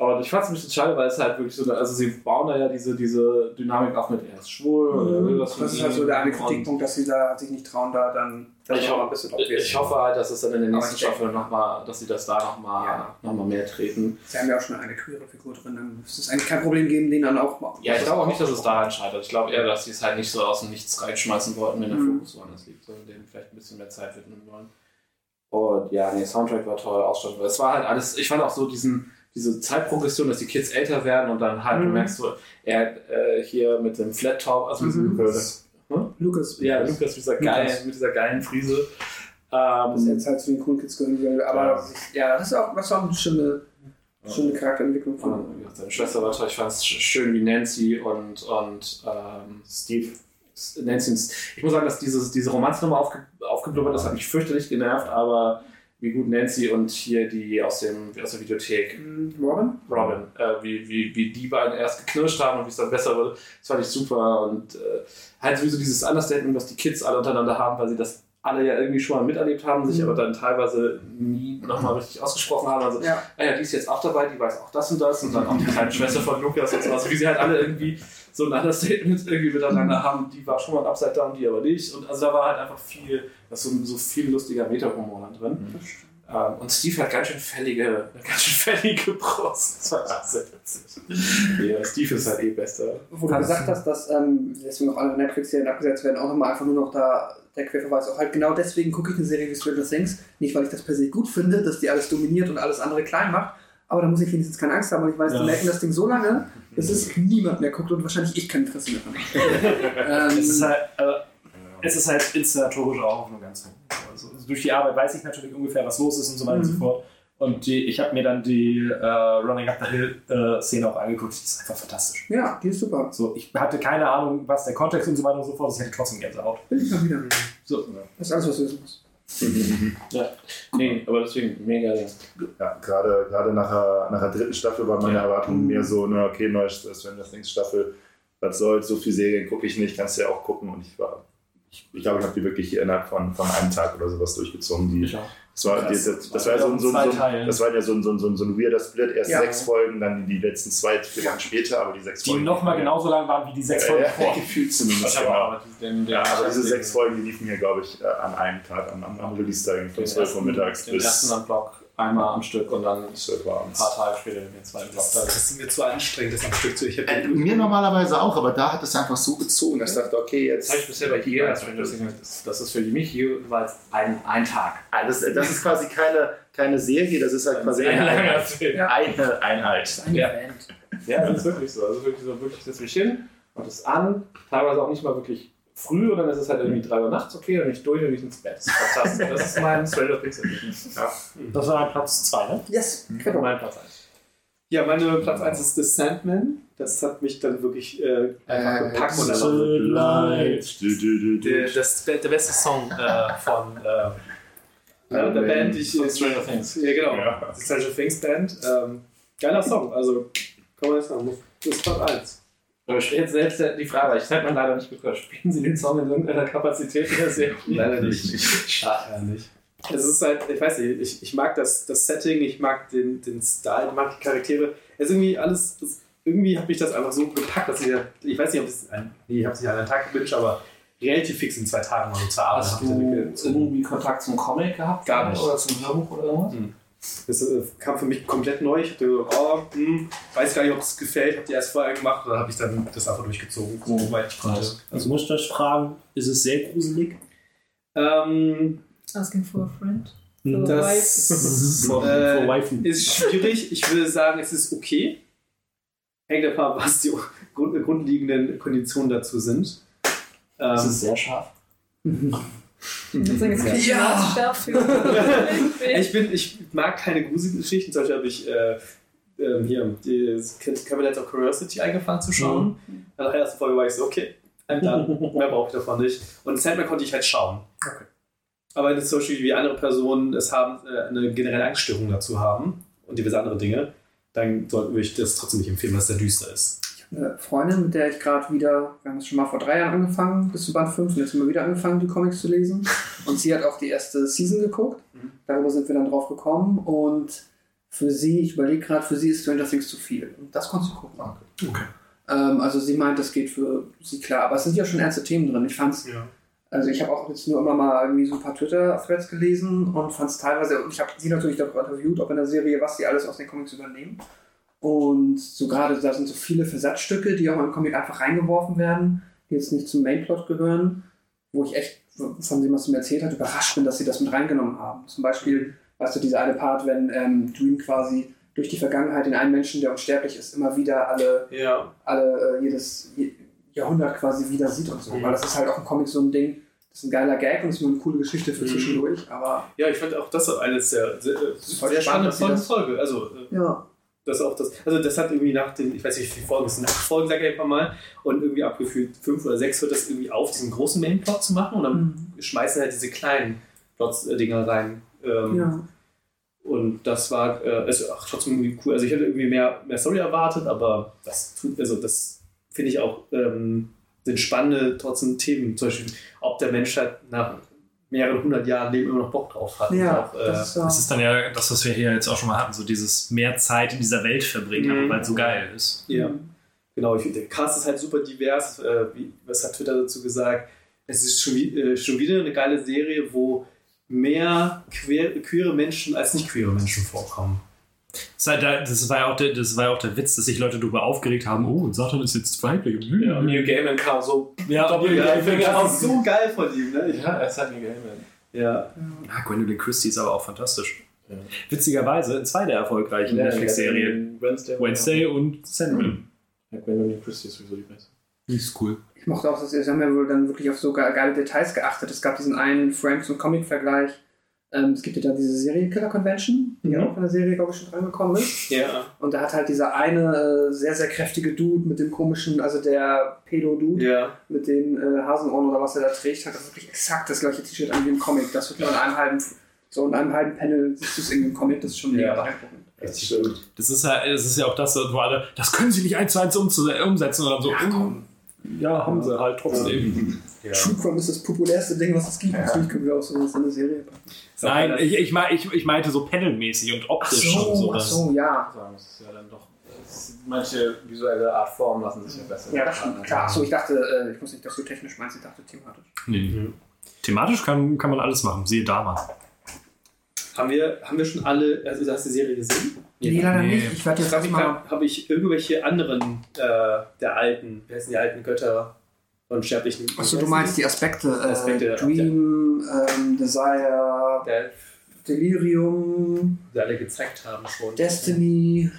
und ich fand es ein bisschen schade, weil es halt wirklich so, also sie bauen da ja diese, diese Dynamik auf mit, er ist schwul oder will was von Das ist halt so der eine Kritikpunkt, dass sie da sich nicht trauen, da dann Ich, ho ein bisschen obvious. ich hoffe halt, dass es dann in der nächsten Staffel nochmal, dass sie das da nochmal Ja. noch mal mehr treten. Sie haben ja auch schon eine queere Figur drin, dann müsste es eigentlich kein Problem geben, den dann auch mal. Ja, ich glaube auch nicht, dass es daran scheitert. Ich glaube eher, dass sie es halt nicht so aus dem Nichts reinschmeißen wollten, wenn der Mhm. Fokus woanders liegt, sondern dem vielleicht ein bisschen mehr Zeit widmen wollen. Und ja, nee, Soundtrack war toll, Ausstattung. Es war halt alles, ich fand auch so diesen, diese Zeitprogression, dass die Kids älter werden und dann halt, du Mhm. merkst so, er äh, hier mit dem Flat Top, also mit Mhm. Lukas. Lukas. ja, Lukas mit dieser, geilen, mit dieser geilen Frise. Dass er Ähm, jetzt halt zu den coolen Kids gehören will. Aber Ja. ja, ja das ist auch, das war eine schöne, schöne Charakterentwicklung von. gesagt, seine Schwester war toll. Ich fand es schön, wie Nancy und, und ähm, Steve. Nancy und ich muss sagen, dass dieses, diese Romanze nochmal aufge, aufgeblubbert ist, hat mich fürchterlich genervt, aber wie gut Nancy und hier die aus, dem, aus der Videothek, Mhm. Robin? Robin, äh, wie, wie, wie die beiden erst geknirscht haben und wie es dann besser wurde, das fand ich super und äh, halt sowieso dieses Understatement, was die Kids alle untereinander haben, weil sie das alle ja irgendwie schon mal miterlebt haben, sich aber dann teilweise nie nochmal richtig ausgesprochen haben. Also, Ja. ah ja, die ist jetzt auch dabei, die weiß auch das und das und dann auch die kleine Schwester von Lukas und so. Also wie sie halt alle irgendwie so ein Understatement irgendwie miteinander haben, die war schon mal ein Upside Down, die aber nicht. Und also da war halt einfach viel, da ist so, so viel lustiger Meta-Humor dann drin. Ähm, und Steve hat ganz schön fällige, ganz schön fällige Brust. Das war auch sehr witzig. Ja, Steve ist halt eh bester. Wo du gesagt hast, dass ähm, deswegen auch alle Netflix-Serien abgesetzt werden, auch immer einfach nur noch da der Querverweis. Auch halt genau deswegen gucke ich eine Serie wie Stranger Things. Nicht, weil ich das per se gut finde, dass die alles dominiert und alles andere klein macht. Aber da muss ich wenigstens keine Angst haben, weil ich weiß, die Ja. merken das Ding so lange, es niemand mehr guckt und wahrscheinlich ich kein Interesse mehr habe. ähm, Es ist halt, also, es ist halt inszenatorisch auch nur ganz gut. Also, durch die Arbeit weiß ich natürlich ungefähr, was los ist und so weiter und so Mhm. fort. Und die, ich habe mir dann die äh, Running Up the Hill äh, Szene auch angeguckt. Die ist einfach fantastisch. ja, die ist super. So, ich hatte keine Ahnung, was der Kontext und so weiter und so fort ist. Ich hatte trotzdem Gänsehaut. Bin ich mal wieder. So. Das ist alles, was du wissen musst. Ja, nee, aber deswegen mega. Ja, gerade, gerade nach, der, nach der dritten Staffel war meine Erwartung mehr so, na okay, neue Stranger Things Staffel, was soll's, so viele Serien gucke ich nicht, kannst du ja auch gucken. Und ich war, ich, ich glaube, ich habe die wirklich innerhalb von, von einem Tag oder sowas durchgezogen. Die, das war, die, Krass. das, das war ja so ein, so so das war ja so ein, so so so ein weirder Split, erst Ja. sechs Folgen, dann die, die letzten zwei, vier Wochen später, aber die sechs Die Folgen. nochmal genauso lang waren wie die sechs Folgen ja, vor. gefühlt zumindest, Ich habe genau. aber den, den, Ja, aber diese sechs Folgen, die liefen hier, glaube ich, äh, an einem Tag, am, am, Release-Tag von den 12 Uhr ersten- mittags den ersten bis am Block einmal am Stück und dann 12 Uhr ein paar Tage später den zweiten Block. Das, das ist mir zu anstrengend, das am Stück zu. Ich Äh, Mir normalerweise auch, aber da hat es einfach so gezogen, dass ich dachte, okay, Das jetzt. habe ich bisher bei Things gemacht. Das- Das ist für mich jeweils ein, ein Tag. Ah, Das, das ist quasi keine, keine Serie, das ist halt quasi Ein eine. Film. Eine Einheit. Eine Ja. Band. Ja, das ist wirklich so. Also wirklich so, wirklich setze mich hin, mach das an, teilweise auch nicht mal wirklich früh und dann ist es halt irgendwie 3 Uhr nachts okay, dann bin ich durch und bin ich ins Bett. Das ist fantastisch. Das ist mein Stranger Things Erlebnis. Ja. Das war Platz 2, ne? Yes, Mein Platz 1. Ja, meine Platz 1 ist The Sandman. Das hat mich dann wirklich äh, einfach Äh, gepackt. Und das dann ist Light. Der, das, der beste Song äh, von äh, äh, der Band, die ich. Von Stranger Things. Ja, genau. Ja. Die Stranger Things Band. Ähm, geiler Song. Also, kann man jetzt sagen. Das ist Platz 1. Aber ich stelle jetzt selbst die Frage, ich hätte man leider nicht gehört. Spielen Sie den Song in irgendeiner Kapazität in der Serie? Leider nicht. Schade. Ja, nicht. Es ist halt, ich weiß nicht, ich, ich mag das, das Setting, ich mag den, den Style, ich mag die Charaktere. Es ist irgendwie alles, das, irgendwie habe ich das einfach so gepackt, dass ich, ich weiß nicht, ob es ein, nee, ich habe es nicht an einem Tag gewünscht, aber relativ fix in zwei Tagen mal so zur Arbeit. Hast du irgendwie Kontakt zum Comic gehabt? Gar nicht. Oder zum Hörbuch oder irgendwas? Das äh, kam für mich komplett neu. Ich hatte gesagt, oh, hm, weiß gar nicht, ob es gefällt, habe die erst vorher gemacht oder habe ich dann das einfach durchgezogen, soweit ich konnte. Also muss ich euch fragen, ist es sehr gruselig? Ähm, Asking for a friend. Hm. For a das For, Äh, ist schwierig. Ich würde sagen, es ist okay. Hängt davon ab, was die grund grundlegenden Konditionen dazu sind. Ähm, Das ist sehr scharf. Ich es Ja. Ich, bin, ich mag keine Gruselgeschichten. Zum Beispiel habe ich äh, ähm, hier das Cabinet of Curiosity angefangen zu schauen. Nach der ersten Folge war ich so, okay, I'm done. Mehr brauche ich davon nicht. Und Sandman konnte ich halt schauen. Aber wenn es zum Beispiel wie andere Personen es haben, äh, eine generelle Angststörung dazu haben und diverse andere Dinge, dann sollten wir das trotzdem nicht empfehlen, weil es sehr düster ist. Eine Freundin, mit der ich gerade wieder, wir haben es schon mal vor drei Jahren angefangen, bis zu Band 5 und jetzt haben wir wieder angefangen, die Comics zu lesen. Und sie hat auch die erste Season geguckt. Darüber sind wir dann drauf gekommen und für sie, ich überlege gerade, für sie ist Stranger Things zu viel. Und das konntest du gucken. Okay. Ähm, also sie meint, das geht für sie klar. Aber es sind ja schon ernste Themen drin. Ich fand's, Ja. also ich habe auch jetzt nur immer mal irgendwie so ein paar Twitter-Threads gelesen und fand es teilweise, und ich habe sie natürlich darüber interviewt, auch in der Serie, was sie alles aus den Comics übernehmen. Und so gerade, da sind so viele Versatzstücke, die auch im Comic einfach reingeworfen werden, die jetzt nicht zum Mainplot gehören, wo ich echt von dem, was sie mir erzählt hat, überrascht bin, dass sie das mit reingenommen haben. Zum Beispiel, weißt du, dieser eine Part, wenn ähm, Dream quasi durch die Vergangenheit in einen Menschen, der unsterblich ist, immer wieder alle, Ja. alle äh, jedes Je- Jahrhundert quasi wieder sieht und so. Mhm. Weil das ist halt auch im Comic so ein Ding, das ist ein geiler Gag und ist nur eine coole Geschichte für Mhm. zwischendurch, aber Ja, ich fand auch das eines der sehr, sehr spannend, spannende Folge. Also, äh, ja. Das auch das, also das hat irgendwie nach den, ich weiß nicht, wie viele Folgen es sind, acht Folgen, sag ich einfach mal, und irgendwie abgefühlt fünf oder sechs hört das irgendwie auf, diesen großen Mainplot zu machen und dann Mhm. schmeißen halt diese kleinen Plots-Dinger rein. Ähm, ja. Und das war äh, ist auch trotzdem irgendwie cool. Also ich hätte irgendwie mehr, mehr Story erwartet, aber das tut, also das finde ich auch, ähm, sind spannende trotzdem Themen. Zum Beispiel, ob der Mensch halt nach mehreren hundert Jahren Leben immer noch Bock drauf hat. Ja, auch, äh, das ist ja. Das ist dann ja das, was wir hier jetzt auch schon mal hatten, so dieses mehr Zeit in dieser Welt verbringen, Mhm. einfach weil es so geil ist. Ja, genau. Ich, finde, der Cast ist halt super divers. Äh, wie, was hat Twitter dazu gesagt? Es ist schon, äh, schon wieder eine geile Serie, wo mehr queer, queere Menschen als nicht queere Menschen vorkommen. Das war, ja auch der, das war ja auch der Witz, dass sich Leute darüber aufgeregt haben, oh, und Satan ist jetzt weiblich. Ja, Neil Gaiman kam so Ja, doppelt ja, Finger Das ist so geil von ihm, ne? Ja, er ist halt Neil Gaiman. Ja. Ah, Gwendolyn Christie ist aber auch fantastisch. Witzigerweise zwei der erfolgreichen Netflix-Serien. Wednesday. Wednesday und Sandman. Ja, Gwendolyn Christie ist sowieso die beste. Die ist cool. Ich mochte auch, dass sie haben ja wohl dann wirklich auf so ge- geile Details geachtet. Es gab diesen einen Franks- und Comic-Vergleich. Ähm, es gibt ja da diese Serienkiller Convention, die Mhm. auch in der Serie, glaube ich, schon reingekommen ist. Ja. Und da hat halt dieser eine äh, sehr, sehr kräftige Dude mit dem komischen, also der Pedo-Dude Ja. mit den äh, Hasenohren oder was er da trägt, hat das wirklich exakt das gleiche T-Shirt an wie im Comic. Das wird nur in einem halben, so in einem halben Panel siehst du es irgendwie im Comic, das ist schon mega Ja. beeindruckend. Richtig schön. Das ist ja, das ist ja auch das, wo alle, das können sie nicht eins zu eins umsetzen oder so. Ja, komm. Ja, haben sie halt trotzdem. ja. True Crime ist das populärste Ding, was es gibt. Natürlich können wir auch sowas in der Serie packen. Nein, ich, ich, ich, ich meinte so panelmäßig und Ach optisch und so, so. ach so, ja. das ist ja dann doch. Manche visuelle Art Form lassen sich ja besser. Ja, das stimmt. Klar, achso, ich dachte, äh, ich muss nicht, dass du technisch meinst, ich dachte thematisch. Nee. Thematisch kann, kann man alles machen, siehe damals. Haben wir, haben wir schon alle, also du hast die Serie gesehen? Nee, leider Nee. nicht. Ich werde jetzt Habe ich, erstmal. hab ich irgendwelche anderen äh, der alten, wie heißen die alten Götter von Sterblichen? Achso, du meinst die Aspekte. Äh, Aspekte, Dream, ähm, Desire, der, Delirium, die alle gezeigt haben schon. Destiny.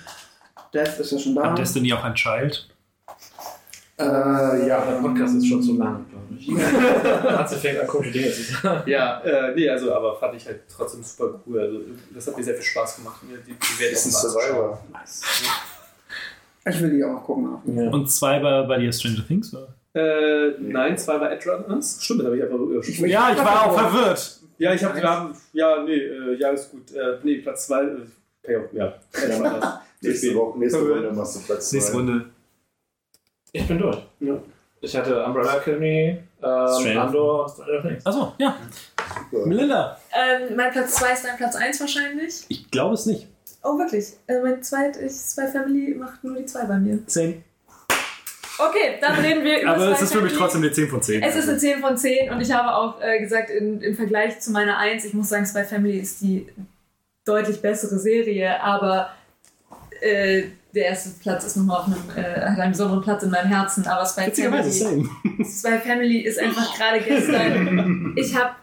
Death ist ja schon da. Hat Destiny auch ein Child? Äh, Ja, ja. der Podcast ist schon zu lang, glaube ich. Matze fängt an, komische Dinge zu sagen. Ja, äh, nee, also aber fand ich halt trotzdem super cool. Also das hat mir sehr viel Spaß gemacht. Mir die, die anschauen. Survivor. Ich will die auch noch gucken. Ja. Und zwei bei, bei dir Stranger Things? Oder? Äh, nein, zwei war Edge Runners. Stimmt, das habe ich einfach übersprungen. Ja, ich war auch verwirrt. Ja, ich habe wir haben, ja, nee, äh, ja, ist gut. Äh, nee, Platz zwei, äh, ja. Runners. Nächste Woche, nächste Runde machst du Platz Nächste zwei. Runde. Ich bin durch. Ja. Ich hatte Umbrella Academy, ähm, Andor und Stranger Things. Achso, ja. Super. Melinda. Ähm, mein Platz 2 ist dein Platz 1 wahrscheinlich. Ich glaube es nicht. Oh, wirklich? Äh, mein zweit, ich, Spy Family macht nur die 2 bei mir. Zehn. Okay, dann reden wir über Aber es ist für mich trotzdem eine 10 von 10. Es ist eine 10 von 10 und ich habe auch äh, gesagt, in, im Vergleich zu meiner 1, ich muss sagen, Spy Family ist die deutlich bessere Serie, aber äh, der erste Platz ist nochmal auf einem, äh, hat einen besonderen Platz in meinem Herzen, aber Spy Family, same. Spy Family ist einfach gerade gestern, ich habe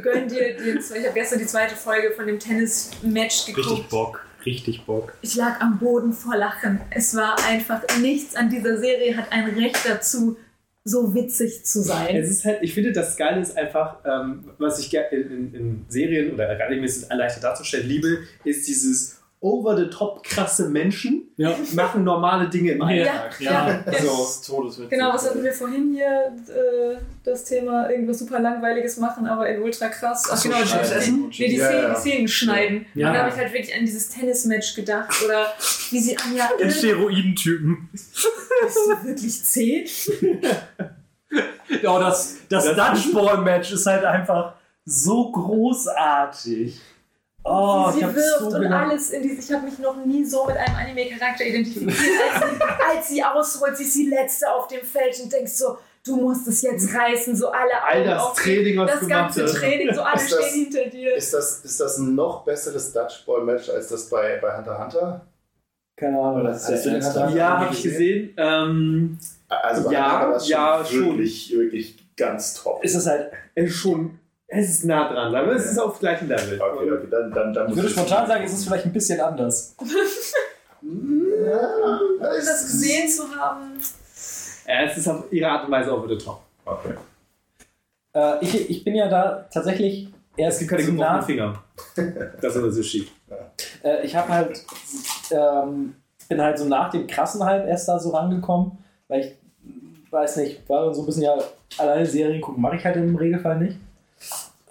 gönn dir, den, ich habe gestern die zweite Folge von dem Tennis-Match geguckt. Richtig Bock. Richtig Bock. Ich lag am Boden vor Lachen. Es war einfach nichts an dieser Serie hat ein Recht dazu, so witzig zu sein. Es ist halt, ich finde, das Geile ist einfach, ähm, was ich in, in, in Serien oder gar nicht ist es leichter darzustellen liebe, ist dieses over-the-top krasse Menschen Ja. machen normale Dinge im ja, Alltag. ja, ja. So. Todeswitz. Genau, was hatten wir vorhin hier? Äh, das Thema irgendwas super langweiliges machen, aber in ultra krass. Ach, so, genau, Chips die, essen? nee, die, Ja, Szenen, ja. die Szenen schneiden. Ja. Und da habe ich halt wirklich an dieses Tennismatch gedacht oder wie sie Anja Den Steroidentypen. Bist du wirklich zehn? Oh, das, das, Dodgeball-Match ist halt einfach so großartig. Oh, sie ich hab's wirft so und gelacht. alles in diese. Ich habe mich noch nie so mit einem Anime-Charakter identifiziert, als sie, als sie ausholt, sie ist die letzte auf dem Feld und denkst so, du musst es jetzt reißen, so alle All Augen das auf Training, was das du gemacht ganze hast. Training, so alle Ist das- stehen hinter dir. Ist das, ist das ein noch besseres Dodgeball-Match als das bei, bei Hunter x Hunter? Keine Ahnung, das ist ernste. Hunter- Ja, habe ich gesehen. Ähm, Also bei Ja, Hunter war es ja, schon schon. wirklich, wirklich ganz top. ist es halt ist schon, es ist nah dran, aber es ist auf gleichem Level. Okay, okay, dann, dann, dann Ich muss würde ich- spontan sagen, es ist vielleicht ein bisschen anders. Ja, das gesehen zu haben. Ja, es ist auf ihre Art und Weise over the top. Okay. Äh, ich, ich bin ja da tatsächlich erst Es gibt keine so gebrochenen Finger. Das ist immer so schief. äh, Ich habe halt, ähm, bin halt so nach dem krassen Hype erst da so rangekommen, weil ich weiß nicht, war so ein bisschen ja alleine Serien gucken, mache ich halt im Regelfall nicht.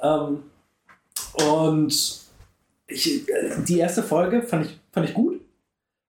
Ähm, und ich, die erste Folge fand ich, fand ich gut.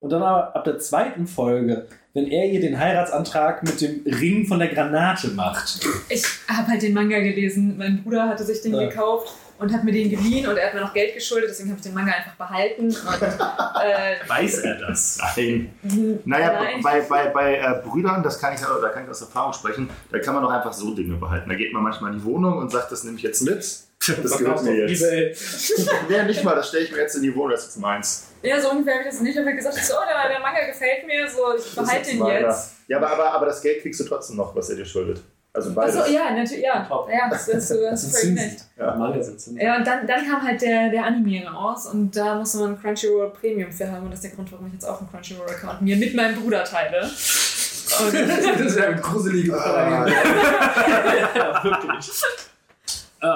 Und dann aber ab der zweiten Folge, wenn er ihr den Heiratsantrag mit dem Ring von der Granate macht. Ich habe halt den Manga gelesen. Mein Bruder hatte sich den Ja. gekauft und hat mir den geliehen und er hat mir noch Geld geschuldet, deswegen habe ich den Manga einfach behalten. Und, äh, Weiß er das? Nein. Hm, Naja, nein. bei, bei, bei äh, Brüdern, das kann ich, da kann ich aus Erfahrung sprechen, da kann man doch einfach so Dinge behalten. Da geht man manchmal in die Wohnung und sagt, das nehme ich jetzt mit. Das gehört mir jetzt. nee, nicht mal, das stelle ich mir jetzt in die Wohnung, das ist meins. Ja, so ungefähr habe ich das nicht. Ich habe gesagt, so, der, der Manga gefällt mir, so, ich Das ist behalte meiner. jetzt. Ja, aber, aber, aber das Geld kriegst du trotzdem noch, was er dir schuldet. Also beides. Achso, ja, natürlich, ja. Ja, das ist, du hast völlig recht. Ja. Ja, und dann, dann kam halt der, der Anime raus und da musste man Crunchyroll Premium für haben und das ist der Grund, warum ich jetzt auch einen Crunchyroll-Account mir mit meinem Bruder teile. Und das ist ja gruselig. Ah, Ja, wirklich. Äh,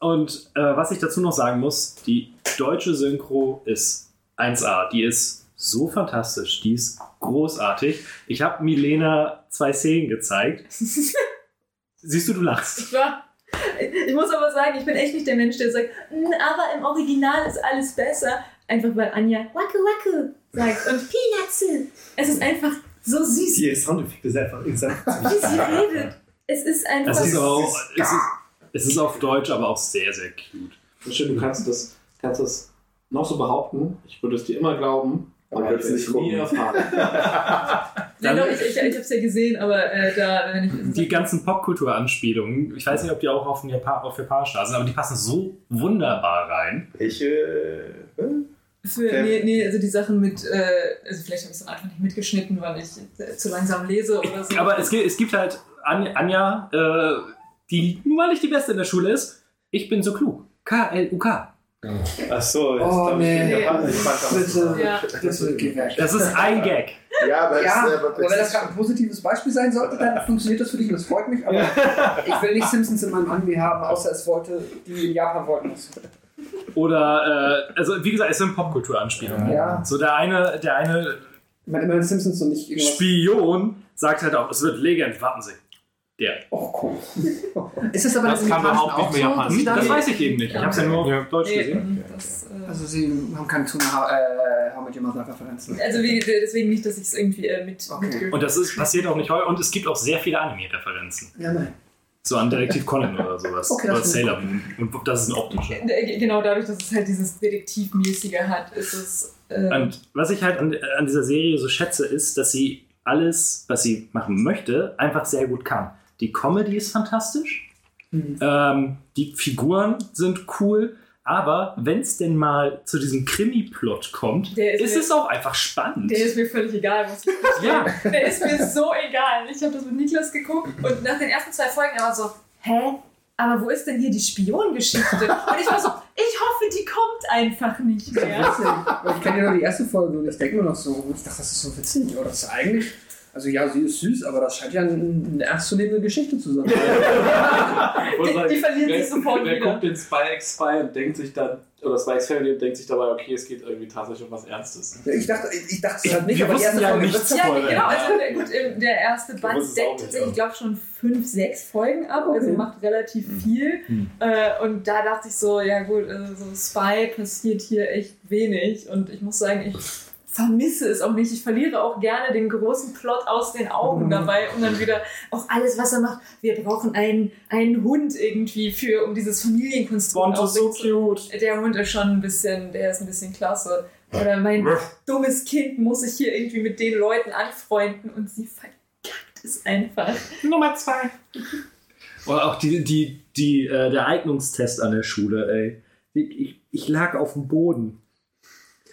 und äh, was ich dazu noch sagen muss, die deutsche Synchro ist 1A. Die ist so fantastisch, die ist großartig. Ich habe Milena zwei Szenen gezeigt. Siehst du, du lachst. ich war. Ich muss aber sagen, ich bin echt nicht der Mensch, der sagt, "Mm, aber im Original ist alles besser. Einfach weil Anja Waku Waku sagt und Peanutsu. Es ist einfach so süß, Die Soundeffekte sind einfach instant. wie sie redet. Es ist einfach. Es ist, auch, es, ist, es ist auf Deutsch, aber auch sehr, sehr cute. Das schön, du kannst das, kannst das noch so behaupten. Ich würde es dir immer glauben, Aber aber ich nicht es nie erfahren. Ja, doch, ich, ich, ich hab's ja gesehen, aber äh, da, wenn ich. Die ganzen Popkultur-Anspielungen, ich weiß nicht, ob die auch auf, Japan auf Japanisch da sind, aber die passen so wunderbar rein. Ich, äh, Für, nee, nee, also die Sachen mit, äh, also vielleicht habe ich es dann einfach nicht mitgeschnitten, weil ich äh, zu langsam lese oder so. Aber es gibt, es gibt halt Anja, Anja äh, die nun mal nicht die Beste in der Schule ist. Ich bin so klug. K-L-U-K. Achso, jetzt Oh, ich, nee. ich fand das Bitte, so- Ja. bitte, geh weg. Das ist ein Gag. ja, aber, Ja, äh, aber wenn das gerade ein positives Beispiel sein sollte, dann funktioniert das für dich und das freut mich. Aber ich will nicht Simpsons in meinem Anime haben, außer es wollte, die in Japan wollten es. Oder, äh, also wie gesagt, es sind Popkultur-Anspielungen. Ja. So der eine, der eine Ich meine, immerhin Simpsons und nicht irgendwas. Spion sagt halt auch, es wird Legend, warten Sie. Der. Oh, cool. Ist das aber Das im kann überhaupt nicht mehr so, Japanisch. da Das weiß ich eben nicht. Ich habe es ja nur auf Deutsch Nee, gesehen. mm, das, äh, Also sie haben keine Tuna äh, How Met Your Mother Referenzen. also wie, deswegen nicht, dass ich es irgendwie äh, mit, Okay. Und das ist, passiert auch nicht häufig. Und es gibt auch sehr viele Anime-Referenzen. Ja, nein. So an Detektiv Conan oder sowas. Okay, das oder Sailor Moon. Und das ist ein optischer. Äh, Genau dadurch, dass es halt dieses Detektivmäßige hat, ist es. Äh, Und was ich halt an, an dieser Serie so schätze, ist, dass sie alles, was sie machen möchte, einfach sehr gut kann. Die Comedy ist fantastisch. Mhm. Ähm, die Figuren sind cool. Aber wenn es denn mal zu diesem Krimi-Plot kommt, Der ist ist, mir- es auch einfach spannend. der ist mir völlig egal, was ich Ja. Der ist mir so egal. Ich habe das mit Niklas geguckt und nach den ersten zwei Folgen er war so, hä? Aber wo ist denn hier die Spiongeschichte? Und ich war so, ich hoffe, die kommt einfach nicht mehr. Ich kenne ja nur die erste Folge und ich denke mir noch so, ich dachte, das ist so witzig. Oder das ist eigentlich, also ja, sie ist süß, aber das scheint ja ein- eine ernstzunehmende Geschichte zu sein. Die, die verliert sich sofort Wer wieder. guckt den Spy X Spy und denkt sich dann, oder X Family und denkt sich dabei, okay, es geht irgendwie tatsächlich um was Ernstes. Ich dachte, ich, ich dachte es halt nicht, Wir aber die wussten erste ja Folge nichts Ja, genau. Also der, gut, der erste Band deckt nicht, tatsächlich, ja. ich glaube, schon fünf, sechs Folgen ab. Also Okay. macht relativ viel. Äh, und da dachte ich so, ja gut, also so Spy passiert hier echt wenig. Und ich muss sagen, ich vermisse es auch nicht. Ich verliere auch gerne den großen Plot aus den Augen dabei und dann wieder auch alles, was er macht. Wir brauchen einen, einen Hund irgendwie für, um dieses Familienkonstrukt so cute. Der Hund ist schon ein bisschen, der ist ein bisschen klasse. Oder mein dummes Kind muss sich hier irgendwie mit den Leuten anfreunden und sie verkackt es einfach. Nummer zwei. Oder auch die, die, die, äh, der Eignungstest an der Schule, ey. Ich, ich, ich lag auf dem Boden.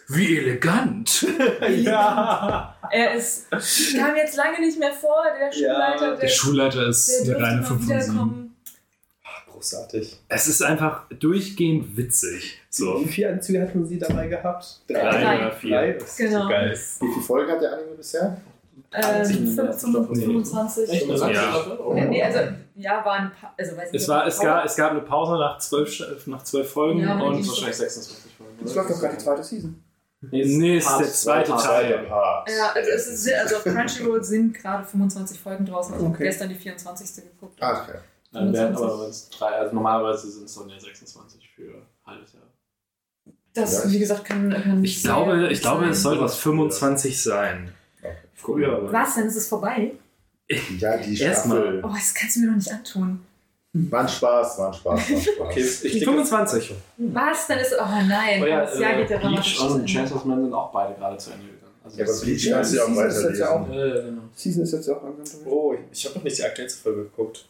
Wie elegant. ja. Er ist, kam jetzt lange nicht mehr vor, der Schulleiter, Der der, Schulleiter ist der eine reine mal 5 von 7. wiederkommen. Großartig. Es ist einfach durchgehend witzig. So. Wie viele Anzüge hat man sie dabei gehabt? Drei oder vier. Drei? Das Genau. so geil. Wie viele Folgen hat der Anime bisher? Ähm, Ziemlich mehr. 25, 25. Echt? Ja. Ja. Nee, also, ja, waren ein paar, also weiß nicht. Es, war, es, gab, es gab eine Pause nach zwölf, nach zwölf Folgen Ja, und Wahrscheinlich 26 Folgen. Es läuft doch gerade die zweite Season. Nee, ist der zweite Teil. Part. Ja, also, es ist, also auf Crunchyroll sind gerade 25 Folgen draußen. Also ich habe Okay. gestern die 24. geguckt. Ah, okay. Dann werden 25. aber drei, also normalerweise sind es dann ja 26 für ein halbes Jahr. Das, wie gesagt, kann. kann Ich sehr glaube, ich glaube, es soll was 25 sein. Früher, Was, dann ist es vorbei? Ja, die Erstmal. Staffel. Oh, das kannst du mir doch nicht antun. War ein Spaß, war ein Spaß, war ein Spaß. Okay, ich klicke 25. Was? Dann ist. Oh nein. Oh ja, das Jahr geht ja äh, Bleach und. Chainsaw Man sind auch beide gerade zu Ende gegangen. Also Ja, aber Bleach kannst du ja auch Season ist jetzt ja auch- ja, genau. Season ist jetzt ja auch durch. Oh, ich habe noch nicht die aktuellste Folge geguckt.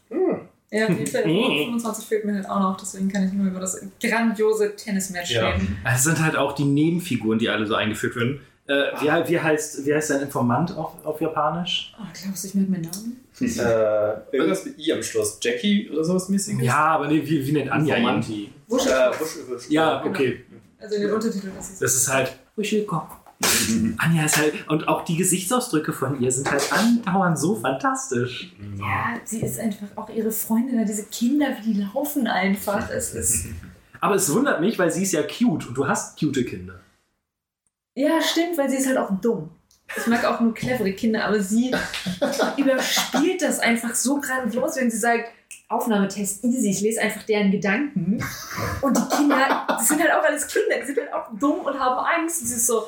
Ja, die Folge 25 fehlt mir halt auch noch, deswegen kann ich nur über das grandiose Tennismatch Ja. reden. Es sind halt auch die Nebenfiguren, die alle so eingeführt werden. Äh, wie, wie, heißt, wie heißt dein Informant auf, auf Japanisch? Oh, glaubst du, ich merke meinen Namen? Äh, irgendwas mit I am Schluss. Jackie oder sowas mäßiges? Ja, aber nee, wie, wie nennt Anja ihn? Informanti. Wuschel. Äh, Wusch, Wusch, Ja, okay. Also in den Untertiteln ist es. Das ist halt. Anja ist halt. Und auch die Gesichtsausdrücke von ihr sind halt andauernd so fantastisch. Ja, sie ist einfach auch ihre Freundin, diese Kinder, wie die laufen einfach. Es ist. Aber es wundert mich, weil sie ist ja cute und du hast cute Kinder. Ja, stimmt, weil sie ist halt auch dumm. Ich mag auch nur clevere Kinder, aber sie überspielt das einfach so grandios, wenn sie sagt, Aufnahmetest easy, ich lese einfach deren Gedanken. Und die Kinder, das sind halt auch alles Kinder, die sind halt auch dumm und haben Angst. Und sie ist so,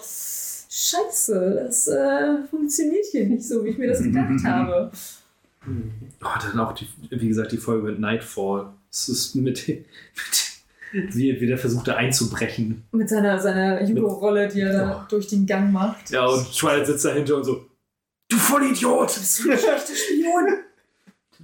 scheiße, das äh, funktioniert hier nicht so, wie ich mir das gedacht habe. Oh, dann auch, die, wie gesagt, die Folge mit Nightfall. Es ist mit, mit wie, wie der versucht, da einzubrechen. Mit seiner, seiner Judo-Rolle, die er da durch den Gang macht. Ja, und Twilight sitzt dahinter und so, du Vollidiot! bist du ein schlechter Spion.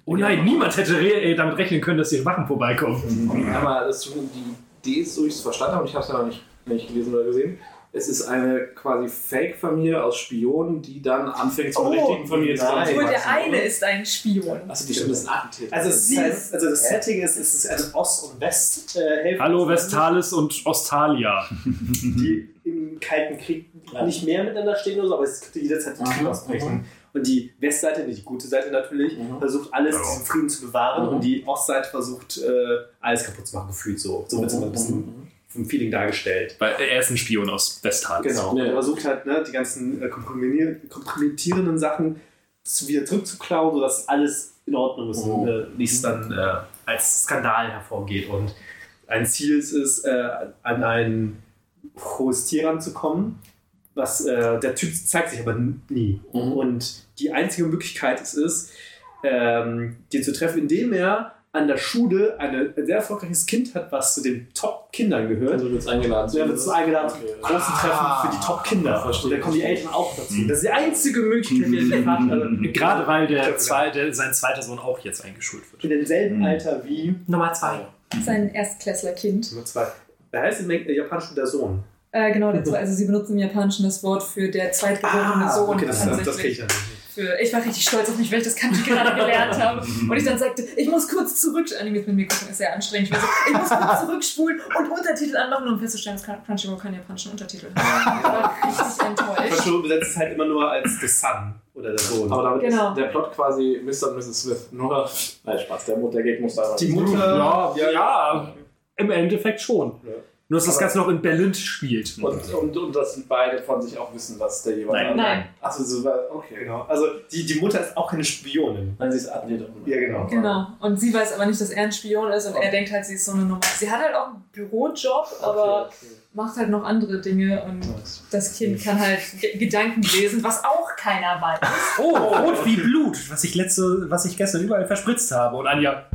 Oh nein, niemand hätte re äh, damit rechnen können, dass die Wachen vorbeikommen. Aber das, die Idee ist, so wie ich es verstanden habe, und ich habe es ja noch nicht, nicht gelesen oder gesehen, es ist eine quasi Fake-Familie aus Spionen, die dann anfängt zur Oh, richtigen Familie nein. zusammenzuwachsen. Nur der eine ist ein Spion. Achso, die stimmt, das ist ein Attentäter. Also, ist halt, also das Setting ist, es ist also Ost- und West äh, Hallo Vestalis und Ostalia. die im Kalten Krieg nicht mehr miteinander stehen oder so, aber es könnte jederzeit ein Krieg ausbrechen. Und die Westseite, die gute Seite natürlich, Mhm. versucht alles, Ja. diesen Frieden zu bewahren Mhm. und die Ostseite versucht äh, alles kaputt zu machen, gefühlt so. So wird es immer ein bisschen vom Feeling dargestellt. Weil er ist ein Spion aus Vestalis. Genau. Ja. Er versucht halt, ne, die ganzen äh, kompromittier- kompromittierenden Sachen zu, wieder zurückzuklauen, sodass alles in Ordnung ist und äh, nichts dann äh, als Skandal hervorgeht. Und ein Ziel ist es, äh, an ein hohes Tier ranzukommen. Was, äh, der Typ zeigt sich aber nie. Mhm. Und die einzige Möglichkeit ist es, ähm, den zu treffen, indem er an der Schule eine, ein sehr erfolgreiches Kind hat, was zu den Top-Kindern gehört. Also wird es eingeladen. So, er wird eingeladen zu Okay. großen Treffen für die Top-Kinder. verstehe. Und dann kommen die Eltern auch dazu. Das ist die einzige Möglichkeit, wie er den hat. Also, Gerade weil der, zwei, der, sein zweiter Sohn auch jetzt eingeschult wird. in demselben Alter wie Nummer zwei. Sein Erstklässlerkind. Nummer zwei. Wer heißt im äh, Japanischen der Sohn? Äh, genau, der zwei, also sie benutzen im Japanischen das Wort für der zweitgeborene Sohn. Ah, okay, das, das, das ich ja nicht. Für, ich war richtig stolz auf mich, weil ich das Kanji gerade gelernt habe. Und ich dann sagte, ich muss kurz zurück. Anime mit mir gucken ist sehr anstrengend. Ich, so, ich muss kurz zurückspulen und Untertitel anmachen, um festzustellen, dass Crunchyroll keine japanischen Untertitel hat. Ich war richtig enttäuscht. Crunchyroll besetzt es halt immer nur als The Son oder der Sohn. Aber damit Genau. ist der Plot quasi Mr. und Mrs. Smith. Nur, nein, Spaß, der, der Gag muss da die Mutter. Ja, ja, im Endeffekt schon. Ja. Nur, dass das Ganze noch in Berlin spielt. Und, und, und dass sie beide von sich auch wissen, was der jeweilige Nein. Nein. Achso, so war, okay. Genau. Also die, die Mutter ist auch keine Spionin. Dann sie ist Athletin. Ja, genau. Genau. Und sie weiß aber nicht, dass er ein Spion ist und er denkt halt, sie ist so eine Nummer. Sie hat halt auch einen Bürojob, aber macht halt noch andere Dinge und das Kind kann halt Gedanken lesen, was auch keiner weiß. Oh, rot wie Blut, was ich, letzte, was ich gestern überall verspritzt habe. Und Anja,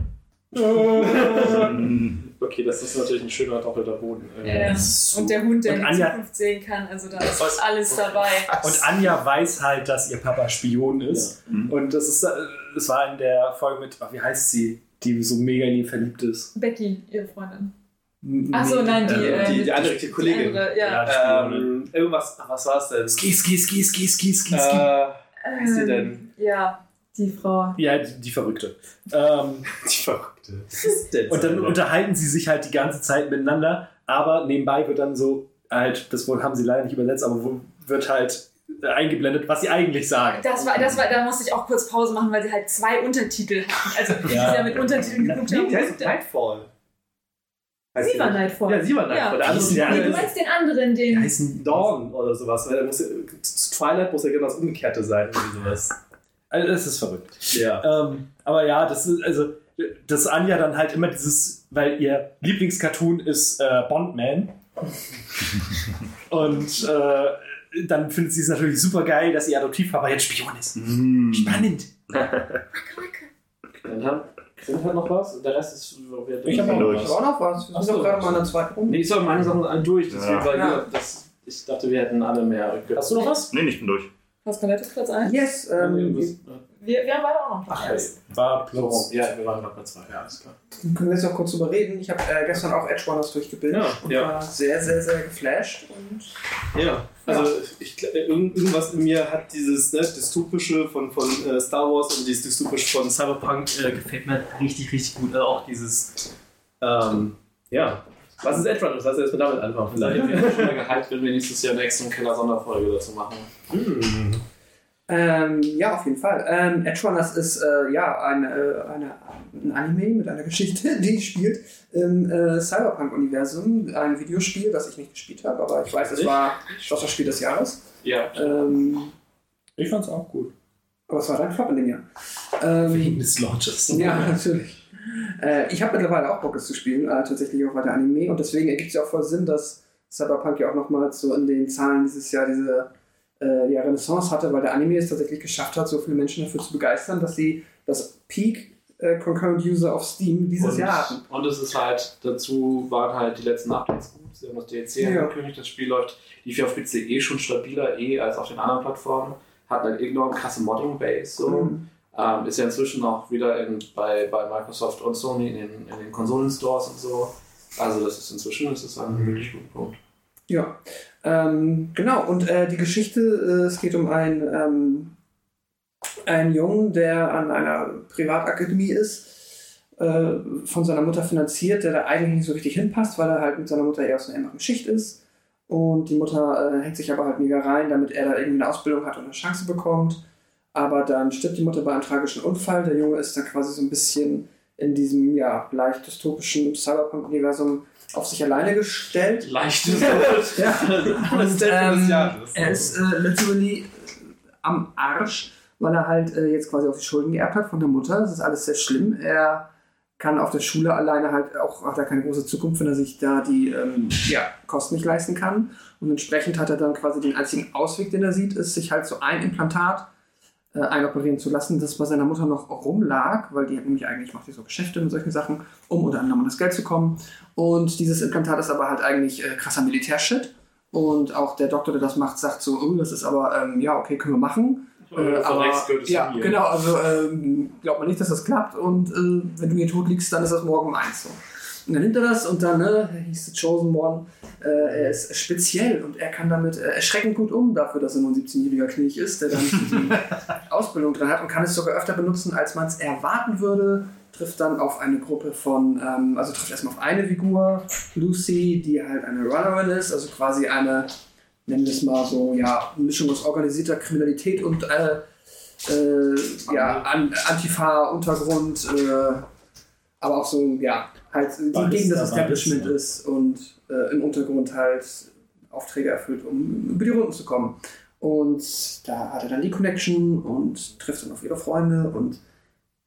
Okay, das ist natürlich ein schöner doppelter Boden. Ja. Und der Hund, der Und in die Anja- Zukunft sehen kann, also da ist Was? alles dabei. Und Anja weiß halt, dass ihr Papa Spion ist. Und das ist, äh, das war in der Folge mit, wie heißt sie, die so mega in ihn verliebt ist. Becky, ihre Freundin. Achso, nein, die, äh, äh, die, die andere die Kollegin. Die andere, ja. Ja. Ähm, irgendwas, was war es denn? Ski, ski, ski, ski, ski, ski, ski. Äh, heißt sie Ähm, denn? Ja, die Frau. Ja, die, die Verrückte. Ähm, Die Verrückte. Was ist denn und dann unterhalten sie sich halt die ganze Zeit miteinander, aber nebenbei wird dann so halt, das wohl haben sie leider nicht übersetzt, aber wo- wird halt eingeblendet, was sie eigentlich sagen. Das war, das war, da musste ich auch kurz Pause machen, weil sie halt zwei Untertitel hatten. Also, die Ja. sie ja mit Untertiteln geguckt Nee, haben. die heißt Nightfall. Heißt Sie die war nicht? Nightfall. Ja, sie war Nightfall. Ja. Der andere der Nee, du meinst den anderen, Die den. heißen Dawn oder sowas. Weil muss Twilight muss ja genau das Umgekehrte sein. Irgendwie sowas. Also, es ist verrückt. Ja. Ähm, aber ja, das ist, also, dass Anja dann halt immer dieses, weil ihr Lieblingscartoon ist äh, Bondman Und äh, dann findet sie es natürlich super geil, dass ihr Adoptivpapa jetzt Spion ist. Mm. Spannend. Dann haben sind halt noch was? Der Rest ist. Ich habe auch noch was. Wir sind doch gerade mal in der zweiten Runde. Nee, ich soll meine Sachen alle durch, deswegen, Ja. Ja. das, ich dachte, wir hätten alle mehr. Hast du noch was? Nee, ich bin durch. Pascalette ist Platz 1. Yes, ähm, Wir, wir haben beide auch noch Platz Ach, 1. War So, rum. ja, wir waren noch bei zwei, ja, alles klar. Dann können wir jetzt noch kurz drüber reden. Ich habe äh, gestern auch Edge Runners durchgebildet Ja, und ja. war sehr, sehr, sehr geflasht. Und Ja, also Ich, gl- äh, irgend- irgendwas in mir hat dieses ne, dystopische von, von äh, Star Wars und dieses dystopische von Cyberpunk äh, gefällt mir richtig, richtig gut. Also auch dieses, ähm, ja, was ist Edge Runners? Lass uns erstmal damit anfangen. Vielleicht. ihr schon mal gehypt, wenn wir nächstes Jahr nächsten extra Killer-Sonderfolge dazu machen? Hm. Ähm, ja, auf jeden Fall. Ähm, Edge Runners ist äh, ja eine, äh, eine, ein Anime mit einer Geschichte, die spielt im äh, Cyberpunk-Universum. Ein Videospiel, das ich nicht gespielt habe, aber ich weiß, es war das, das Spiel des Jahres. Ja. Ähm, Ich fand's auch gut. aber es war dein Flop in dem Jahr. Ähm, Wegen des Launches. Ja, natürlich. Äh, ich habe mittlerweile auch Bock, es zu spielen, äh, tatsächlich auch weiter Anime. Und deswegen ergibt es ja auch voll Sinn, dass Cyberpunk ja auch nochmals so in den Zahlen dieses Jahr diese äh, ja, Renaissance hatte, weil der Anime es tatsächlich geschafft hat, so viele Menschen dafür zu begeistern, dass sie das Peak äh, Concurrent User auf Steam dieses und, Jahr hatten. Und es ist halt, dazu waren halt die letzten Updates gut. Sie haben das DLC Ja. angekündigt, das Spiel läuft, lief ja auf PC eh schon stabiler eh als auf den anderen Plattformen. Hat halt enorm krasse Modding-Base. So. Mhm. Ähm, ist ja inzwischen auch wieder in, bei, bei Microsoft und Sony in den, in den Konsolenstores und so. Also das ist inzwischen das ist ein wirklich guter Punkt. Ja, ähm, genau. Und äh, die Geschichte, äh, es geht um einen, ähm, einen Jungen, der an einer Privatakademie ist, äh, von seiner Mutter finanziert, der da eigentlich nicht so richtig hinpasst, weil er halt mit seiner Mutter eher aus einer ärmeren Schicht ist. Und die Mutter äh, hängt sich aber halt mega rein, damit er da irgendwie eine Ausbildung hat und eine Chance bekommt. Aber dann stirbt die Mutter bei einem tragischen Unfall. Der Junge ist dann quasi so ein bisschen in diesem ja, leicht dystopischen Cyberpunk-Universum auf sich alleine gestellt. Leicht ja. Und, ähm, er ist äh, literally am Arsch, weil er halt äh, jetzt quasi auch die Schulden geerbt hat von der Mutter. Das ist alles sehr schlimm. Er kann auf der Schule alleine halt auch, hat er keine große Zukunft, wenn er sich da die ähm, ja, Kosten nicht leisten kann. Und entsprechend hat er dann quasi den einzigen Ausweg, den er sieht, ist, sich halt so ein Implantat äh, einoperieren zu lassen, das bei seiner Mutter noch rumlag, weil die hat nämlich eigentlich macht die so Geschäfte mit solchen Sachen, um unter anderem an das Geld zu kommen. Und dieses Implantat ist aber halt eigentlich äh, krasser Militärshit. Und auch der Doktor, der das macht, sagt so, oh, das ist aber, ähm, ja, okay, können wir machen. Äh, aber, ja, genau, also ähm, glaubt man nicht, dass das klappt und äh, wenn du hier tot liegst, dann ist das morgen um eins so. Und dann nimmt er das und dann, ne, hieß The Chosen One, äh, er ist speziell und er kann damit äh, erschreckend gut um dafür, dass er nur ein 17-jähriger Knilch ist, der dann die Ausbildung drin hat und kann es sogar öfter benutzen, als man es erwarten würde. Trifft dann auf eine Gruppe von, ähm, also trifft erstmal auf eine Figur, Lucy, die halt eine Runnerin ist, also quasi eine, nennen wir es mal so, ja, Mischung aus organisierter Kriminalität und äh, äh, ja, An Antifa, Untergrund, äh, aber auch so, ja, halt die gegen das Establishment ist, ja. ist und äh, im Untergrund halt Aufträge erfüllt, um über die Runden zu kommen. Und da hat er dann die Connection und trifft dann auf ihre Freunde und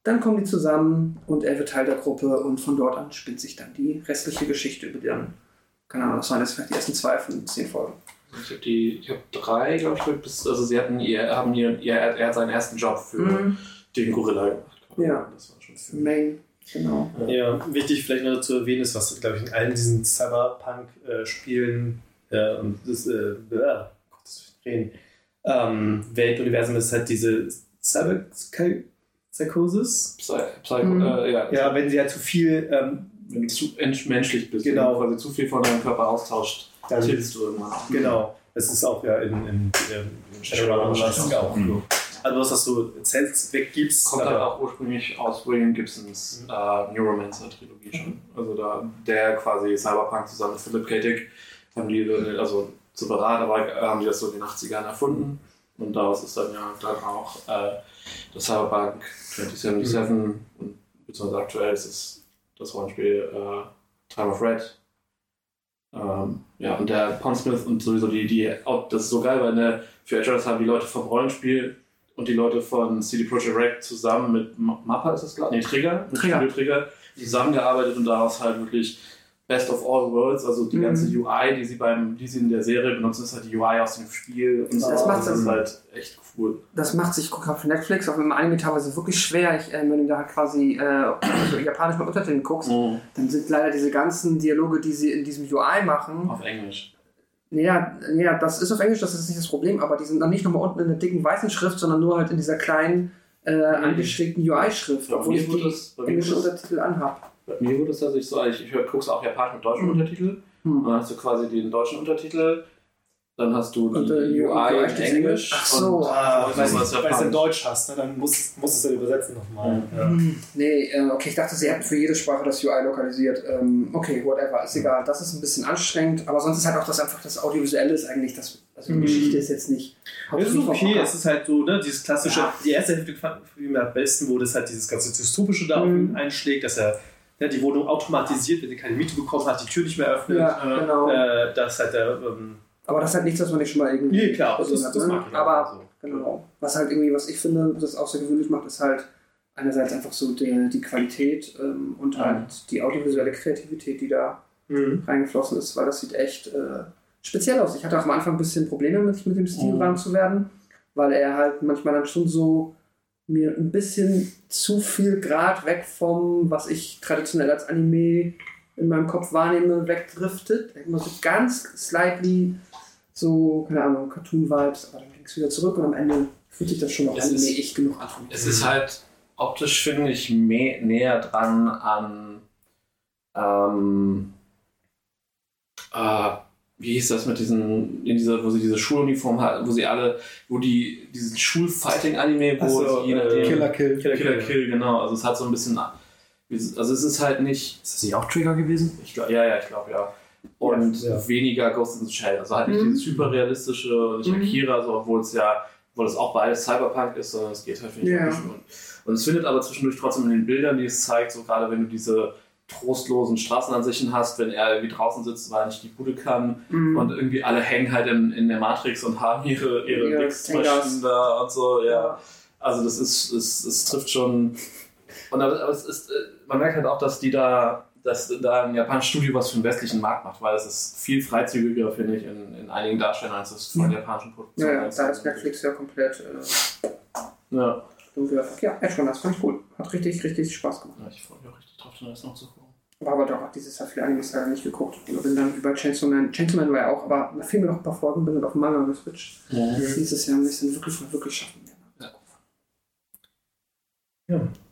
dann kommen die zusammen und er wird Teil der Gruppe und von dort an spinnt sich dann die restliche Geschichte über die dann, keine Ahnung, das waren jetzt vielleicht die ersten zwei von zehn Folgen. Ich habe die, ich habe drei, glaube ich, bis, also sie hatten ihr, haben ihr, ihr, er hat seinen ersten Job für Mhm. den Gorilla gemacht. Ja. Das war schon Main, genau. Ja, wichtig vielleicht noch zu erwähnen ist, was, glaube ich, in allen diesen Cyberpunk-Spielen äh, und das, äh, äh, Gottes Willen, ähm, Weltuniversum ist halt diese Cyber-Psychosis. Psy Psycho, Mhm. äh, ja. Ja, wenn sie halt zu viel ähm, Wenn du zu entmenschlich bist, Genau. wenn du zu viel von deinem Körper austauscht, Dann- tillst du irgendwann. Genau. Das ist auch ja in, in, in Shadowrun auch so. Also was, dass du Cells weggibst. Kommt halt auch ursprünglich aus William Gibsons äh, Neuromancer-Trilogie schon. Also da der quasi Cyberpunk zusammen mit Philip K. Dick haben die, also separat, aber haben die das so in den 80ern erfunden. Und daraus ist dann ja dann auch äh, das Cyberpunk 2077 und beziehungsweise aktuell ist es das Rollenspiel äh, Time of Red. Ähm, ja, und der Pondsmith und sowieso die, die, auch, das ist so geil, weil ne, für Edge haben die Leute vom Rollenspiel und die Leute von CD Projekt Red zusammen mit Ma- Mappa ist das klar? Nee, Trigger, mit Trigger. Trigger zusammengearbeitet und daraus halt wirklich Best of All Worlds, also die Mhm. ganze UI, die sie beim, die sie in der Serie benutzen, ist halt die UI aus dem Spiel und. Das macht das ist halt echt cool. Das macht sich, guck auf Netflix, auf dem Anime teilweise wirklich schwer. Ich, äh, wenn du da quasi äh, japanisch mit Untertiteln guckst, dann sind leider diese ganzen Dialoge, die sie in diesem UI machen. Auf Englisch. Ja, ja, das ist auf Englisch, das ist nicht das Problem, aber die sind dann nicht nochmal unten in der dicken weißen Schrift, sondern nur halt in dieser kleinen äh, angeschrägten UI-Schrift, Ja, obwohl ich die das- Untertitel anhab. Mir wurde es tatsächlich so, ich, ich gucke auch Japanisch mit deutschen Mhm. Untertitel. Und dann hast du quasi den deutschen Untertitel, dann hast du die Und, äh, UI UI in Englisch. Ach so. und Ah, und weil du es in. Deutsch hast, ne? dann musst, musst du es dann übersetzen nochmal. Ja. Hm, Nee, äh, okay, ich dachte, sie hätten für jede Sprache das UI lokalisiert. Ähm, okay, whatever, ist egal. Das ist ein bisschen anstrengend, aber sonst ist halt auch das einfach das Audiovisuelle ist eigentlich das. Also die Mhm. Geschichte ist jetzt nicht. Es ist okay, es ist halt so, ne, dieses klassische, die erste Hälfte fand ich mir am besten, wo das halt dieses ganze Dystopische da ihn einschlägt, dass er ne, die Wohnung automatisiert, wenn er keine Miete bekommen hat, die Tür nicht mehr öffnet. Ja, äh, genau. Äh, dass halt der, ähm, Aber das ist halt nichts, was man nicht schon mal irgendwie. Nee, klar, das- gesehen das ne? mag ich Aber so. genau. Was halt irgendwie, was ich finde, das außergewöhnlich macht, ist halt einerseits einfach so die, die Qualität ähm, und halt die audiovisuelle Kreativität, die da Mhm. reingeflossen ist, weil das sieht echt äh, speziell aus. Ich hatte auch am Anfang ein bisschen Probleme mit, mit dem Stil Mhm. warm zu werden, weil er halt manchmal dann schon so mir ein bisschen zu viel Grad weg vom, was ich traditionell als Anime in meinem Kopf wahrnehme, wegdriftet. Immer so ganz slightly so, keine Ahnung, Cartoon-Vibes, aber dann ging es wieder zurück und am Ende fühlt sich das schon noch Anime ist- echt genug an. Es ist halt optisch, finde ich, mehr, näher dran an. Ähm, äh, wie hieß das mit diesen, in dieser, wo sie diese Schuluniform hatten, wo sie alle, wo die, diesen Schulfighting-Anime, wo Ach so, sie je äh, Killer Kill. Killer, Killer Kill, Kill. genau. Also es hat so ein bisschen, also es ist halt nicht. Ist das nicht auch Trigger gewesen? Ich glaub, ja, ja, ich glaube ja. Und Ja. weniger Ghost in the Shell. Also halt nicht Mhm. dieses hyperrealistische, nicht Mhm. Akira, also obwohl es ja, obwohl es auch beides Cyberpunk ist, sondern es geht halt, finde ich, Ja. Und, und es findet aber zwischendurch trotzdem in den Bildern, die es zeigt, so gerade wenn du diese trostlosen Straßenansichten hast, wenn er irgendwie draußen sitzt, weil er nicht die Bude kann Mhm. und irgendwie alle hängen halt in, in der Matrix und haben ihre, ihre Ja, Dix-Maschinen Tengas. da und so, ja. Ja. Also das ist, es, es trifft schon. Und aber, aber es ist, äh, man merkt halt auch, dass die da, dass da ein japanisches Studio was für den westlichen Markt macht, weil es ist viel freizügiger, finde ich, in, in einigen Darstellern als das von Ja. japanischen Ja, Produktionen. ja, da ist Netflix ja komplett äh, Ja. Ja, echt schon, das fand ich cool. Hat richtig, richtig Spaß gemacht. ja, ich freue mich auch richtig drauf, das noch zu gucken. War aber doch auch dieses Jahr viele Animes leider nicht geguckt. Ich bin dann über Chainsaw Man, Chainsaw Man war ja auch, aber da fehlen mir noch ein paar Folgen, bin dann auf Manga geswitcht. Dieses Jahr ich dann wirklich mal wirklich schaffen.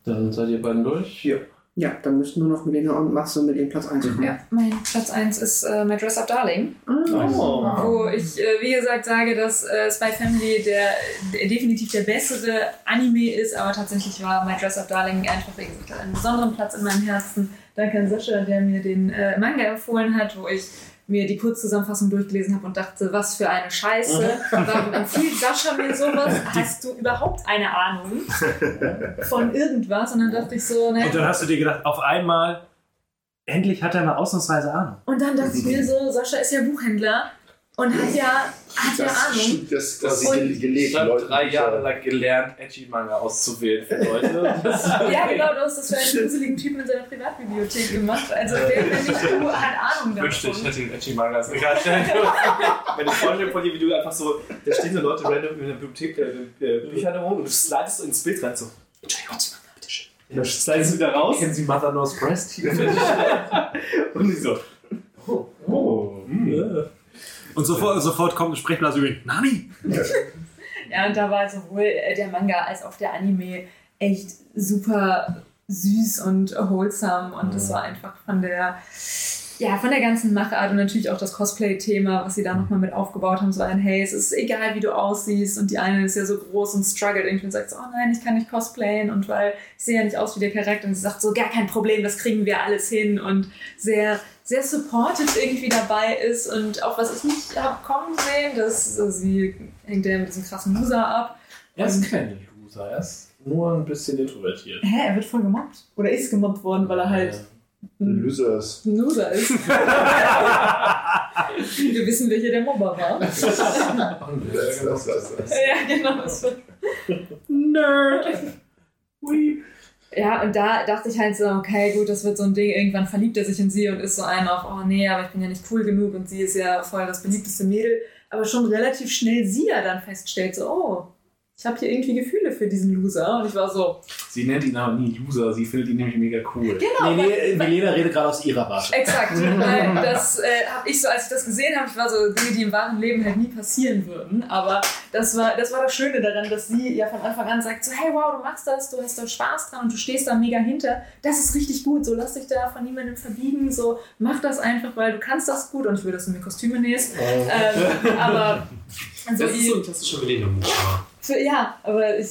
Dann seid ihr beiden durch. Hier. Ja, dann müssten nur noch Milena und Matze mit ihrem Platz 1 kommen. Ja, mein Platz 1 ist äh, My Dress Up Darling. Oh. Wo ich, äh, wie gesagt, sage, dass äh, Spy Family der, der definitiv der bessere Anime ist, aber tatsächlich war My Dress Up Darling einfach, wie gesagt, einen besonderen Platz in meinem Herzen. Danke an Sascha, der mir den äh, Manga empfohlen hat, wo ich mir die Kurzzusammenfassung durchgelesen habe und dachte, was für eine Scheiße. Warum empfiehlt Sascha mir sowas? Hast du überhaupt eine Ahnung von irgendwas? Und dann dachte ich so, ne. Und dann hast du dir gedacht, auf einmal, endlich hat er mal ausnahmsweise Ahnung. Und dann dachte ich mir so, Sascha ist ja Buchhändler und hat ja, hat ja Ahnung. Das, das ist gelebt. Ich habe Leute, drei Jahre lang gelernt, Edgy-Manga auszuwählen für Leute. Das- Ja, genau, du hast das für einen gruseligen Typen in seiner Privatbibliothek gemacht. Also wer, wenn nicht du, hat Ahnung Ich wünschte, ich davon. hätte den Edgy-Manga Wenn du Vorstellung von dir, wie du einfach so, da stehen so Leute random in der Bibliothek, äh, äh, Bücher rum und du slidest so ins Bild rein, so. Und dann slidest du wieder raus Kennen Sie Mother Knows Breast? und die so. Oh, oh. Hm. Und sofort, sofort kommt eine Sprechblase über ihn. Nani? Ja, und da war sowohl äh, der Manga als auch der Anime echt super süß und wholesome und das war einfach von der ja, von der ganzen Machart und natürlich auch das Cosplay-Thema, was sie da nochmal mit aufgebaut haben, so ein, hey, es ist egal, wie du aussiehst und die eine ist ja so groß und struggelt irgendwie und sagt so, oh nein, ich kann nicht cosplayen und weil ich sehe ja nicht aus wie der Charakter und sie sagt so, gar kein Problem, das kriegen wir alles hin und sehr, sehr supportive irgendwie dabei ist und auch was ich nicht habe kommen sehen, dass äh, sie hängt ja mit diesem krassen Loser ab. Er ist kein Loser, er ist nur ein bisschen introvertiert. Hä, er wird voll gemobbt. Oder ist gemobbt worden, weil er halt Ein Loser ist. ein Loser ist. wir wissen, welcher der Mobber war. Das, das, das, das. ja, genau. Nerd. Ui. Ja, und da dachte ich halt so, okay, gut, das wird so ein Ding, irgendwann verliebt er sich in sie und ist so einer auf, oh nee, aber ich bin ja nicht cool genug und sie ist ja voll das beliebteste Mädel. Aber schon relativ schnell sie ja dann feststellt, so, oh, ich habe hier irgendwie Gefühle für diesen Loser. Und ich war so, Sie nennt ihn aber nie Loser, sie findet ihn nämlich mega cool. Genau, Nee, nee, weil- Milena redet gerade aus ihrer Warte. Exakt. Weil das äh, habe ich so, als ich das gesehen habe, ich war so Dinge, die im wahren Leben halt nie passieren würden. Aber das war, das war das Schöne daran, dass sie ja von Anfang an sagt so, hey, wow, du machst das, du hast da Spaß dran und du stehst da mega hinter. Das ist richtig gut. So lass dich da von niemandem verbiegen. So mach das einfach, weil du kannst das gut und ich will, dass du mir Kostüme nähst. Ähm, aber also Das ist so ein klassischer Millennium-Move. Ja, aber ich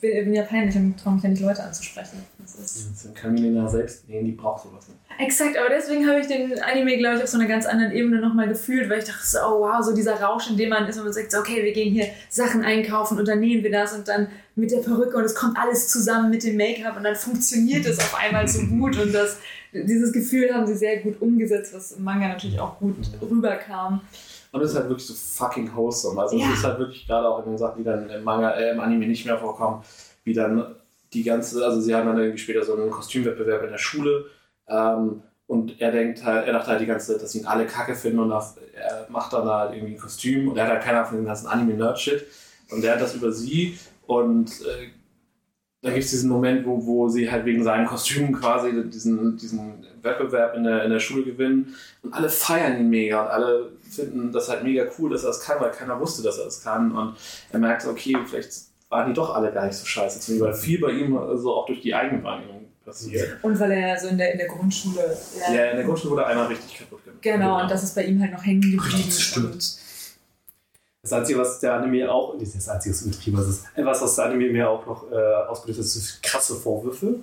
bin, bin ja peinlich und traue mich ja nicht Leute anzusprechen. Das ist Dann kann Milena selbst nähen, die braucht sowas nicht. Exakt, aber deswegen habe ich den Anime, glaube ich, auf so einer ganz anderen Ebene nochmal gefühlt, weil ich dachte so, oh wow, so dieser Rausch, in dem man ist, wenn man sagt, so, okay, wir gehen hier Sachen einkaufen und dann nähen wir das und dann mit der Perücke und es kommt alles zusammen mit dem Make-up und dann funktioniert es auf einmal so gut und das, dieses Gefühl haben sie sehr gut umgesetzt, was im Manga natürlich auch gut rüberkam. Und es ist halt wirklich so fucking wholesome. Also Ja. es ist halt wirklich gerade auch in den Sachen, die dann im Manga, äh, im Anime nicht mehr vorkommen, wie dann die ganze, also sie haben dann irgendwie später so einen Kostümwettbewerb in der Schule ähm, und er denkt halt, er dachte halt die ganze Zeit, dass ihn alle Kacke finden und er er macht dann halt irgendwie ein Kostüm und er hat halt keine Ahnung von dem ganzen Anime-Nerd-Shit und der hat das über sie und äh, da gibt es diesen Moment, wo, wo sie halt wegen seinen Kostümen quasi diesen, diesen Wettbewerb in der, in der Schule gewinnen und alle feiern ihn mega und alle finden das halt mega cool, dass er das kann, weil keiner wusste, dass er das kann und er merkt, okay, vielleicht waren die doch alle gar nicht so scheiße weil viel bei ihm so auch durch die Eigenwahrnehmung passiert. Und weil er so in der, in der Grundschule. Ja, in der Grundschule wurde einer richtig kaputt gemacht. Genau, und das ist bei ihm halt noch hängen geblieben. Richtig stimmt. Das Einzige, was der Anime auch, nicht das Einzige, was übertrieben ist, etwas, was der Anime mir auch noch äh, ausgelöst hat, ist krasse Vorwürfe.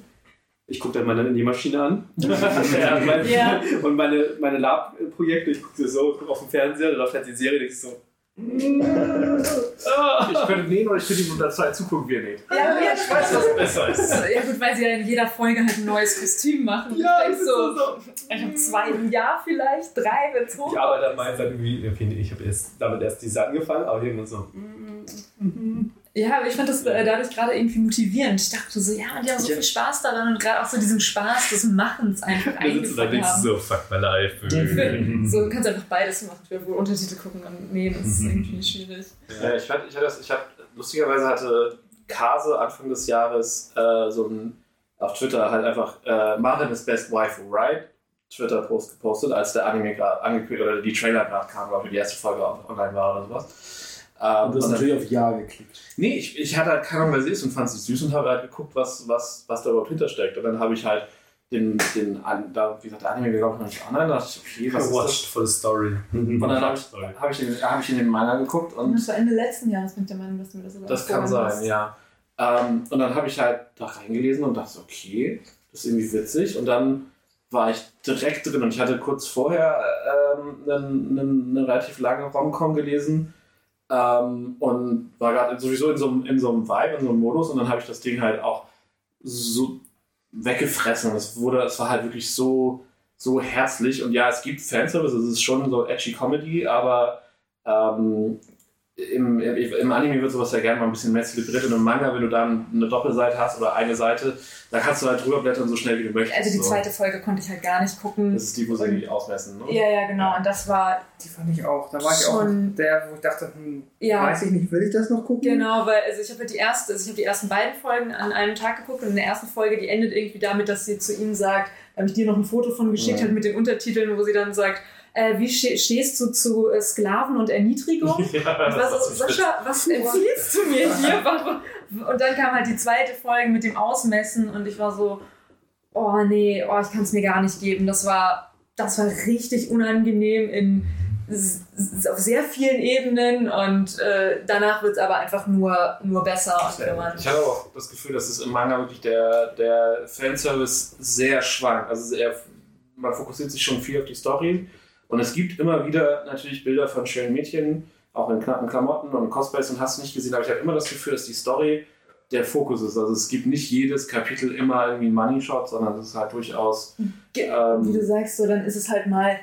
Ich gucke dann meine Nähmaschine an. ja, mein, Ja. Und meine, meine Lab-Projekte, ich gucke sie so guck auf dem Fernseher, da läuft halt die Serie, denke ich so. Ich könnte nähen oder ich könnte ihm unter Zeit zugucken, wie er näht. Ja, ja, ich weiß, was besser ist. Ja gut, weil sie ja in jeder Folge halt ein neues Kostüm machen. Ja, ich das denk ist so, so. ich habe zwei im Jahr vielleicht, drei, wenn's hoch. Ich arbeite an meinen Seiten irgendwie, okay, nee, ich habe erst damit erst diese angefangen, aber irgendwann so. Ja, aber ich fand das äh, dadurch gerade irgendwie motivierend. Ich dachte so, ja, und die haben so Ja. viel Spaß daran und gerade auch so diesen Spaß des Machens einfach Da sitzt du da eingefangen denkst so, fuck my life. So, du kannst einfach beides machen. Ich will wohl Untertitel gucken und nee, das ist irgendwie schwierig. Ja, ich hatte, ich hatte, das, ich hatte lustigerweise hatte Kase Anfang des Jahres äh, so ein auf Twitter halt einfach äh, Martin is best waifu, right? Twitter Post gepostet, als der Anime gerade angekündigt oder die Trailer gerade kam, glaube ich, die erste Folge on- online war oder sowas. Ähm, Und du hast und dann- natürlich auf Ja geklickt. Nee, ich, ich hatte halt keine Ahnung, wer sie ist und fand sie süß und habe halt geguckt, was, was, was da überhaupt hintersteckt. Und dann habe ich halt den, den da, wie gesagt, der Anime glaube ich noch nicht online, da dachte ich, okay, was ist Watched for the story. das? Und dann habe ich, hab ich, den- hab ich in den Manga geguckt und Das war Ende letzten Jahres bin ich der Meinung, dass du mir das sogar das kann sein, hast. ja. Ähm, und dann habe ich halt da reingelesen und dachte, so, okay, das ist irgendwie witzig. Und dann war ich direkt drin und ich hatte kurz vorher ähm, eine, eine, eine relativ lange Rom-Com gelesen ähm, und war gerade sowieso in so, einem, in so einem Vibe, in so einem Modus. Und dann habe ich das Ding halt auch so weggefressen. Es wurde, es war halt wirklich so, so herzlich. Und ja, es gibt Fanservice, es ist schon so edgy Comedy, aber ähm, im, im, im Anime wird sowas ja gerne mal ein bisschen mehr zelebriert und im Manga, wenn du dann eine Doppelseite hast oder eine Seite, da kannst du halt drüber blättern, so schnell wie du möchtest. Also die so. zweite Folge konnte ich halt gar nicht gucken. Das ist die, wo sie ausmessen, ne? Ja, ja, genau. Und das war Die fand ich auch. Da war ich Schon- auch der, wo ich dachte, hm, Ja. weiß ich nicht, will ich das noch gucken? Genau, weil also ich habe halt die erste, also ich habe die ersten beiden Folgen an einem Tag geguckt und in der ersten Folge, die endet irgendwie damit, dass sie zu ihm sagt, habe ich dir noch ein Foto von geschickt, Ja. halt mit den Untertiteln, wo sie dann sagt, äh, wie ste stehst du zu äh, Sklaven und Erniedrigung? Ja, Und so, Sascha, was empfiehlst du mir hier? Und dann kam halt die zweite Folge mit dem Ausmessen und ich war so, oh nee, oh, ich kann es mir gar nicht geben. Das war, das war richtig unangenehm in auf sehr vielen Ebenen und äh, danach wird es aber einfach nur, nur besser. Ich habe auch das Gefühl, dass es im Manga wirklich der, der Fanservice sehr schwankt. Also sehr, man fokussiert sich schon viel auf die Story. Und es gibt immer wieder natürlich Bilder von schönen Mädchen, auch in knappen Klamotten und Cosplays und hast nicht gesehen, aber ich habe immer das Gefühl, dass die Story der Fokus ist. Also es gibt nicht jedes Kapitel immer irgendwie einen Money Shot, sondern es ist halt durchaus ähm, wie du sagst, so, dann ist es halt mal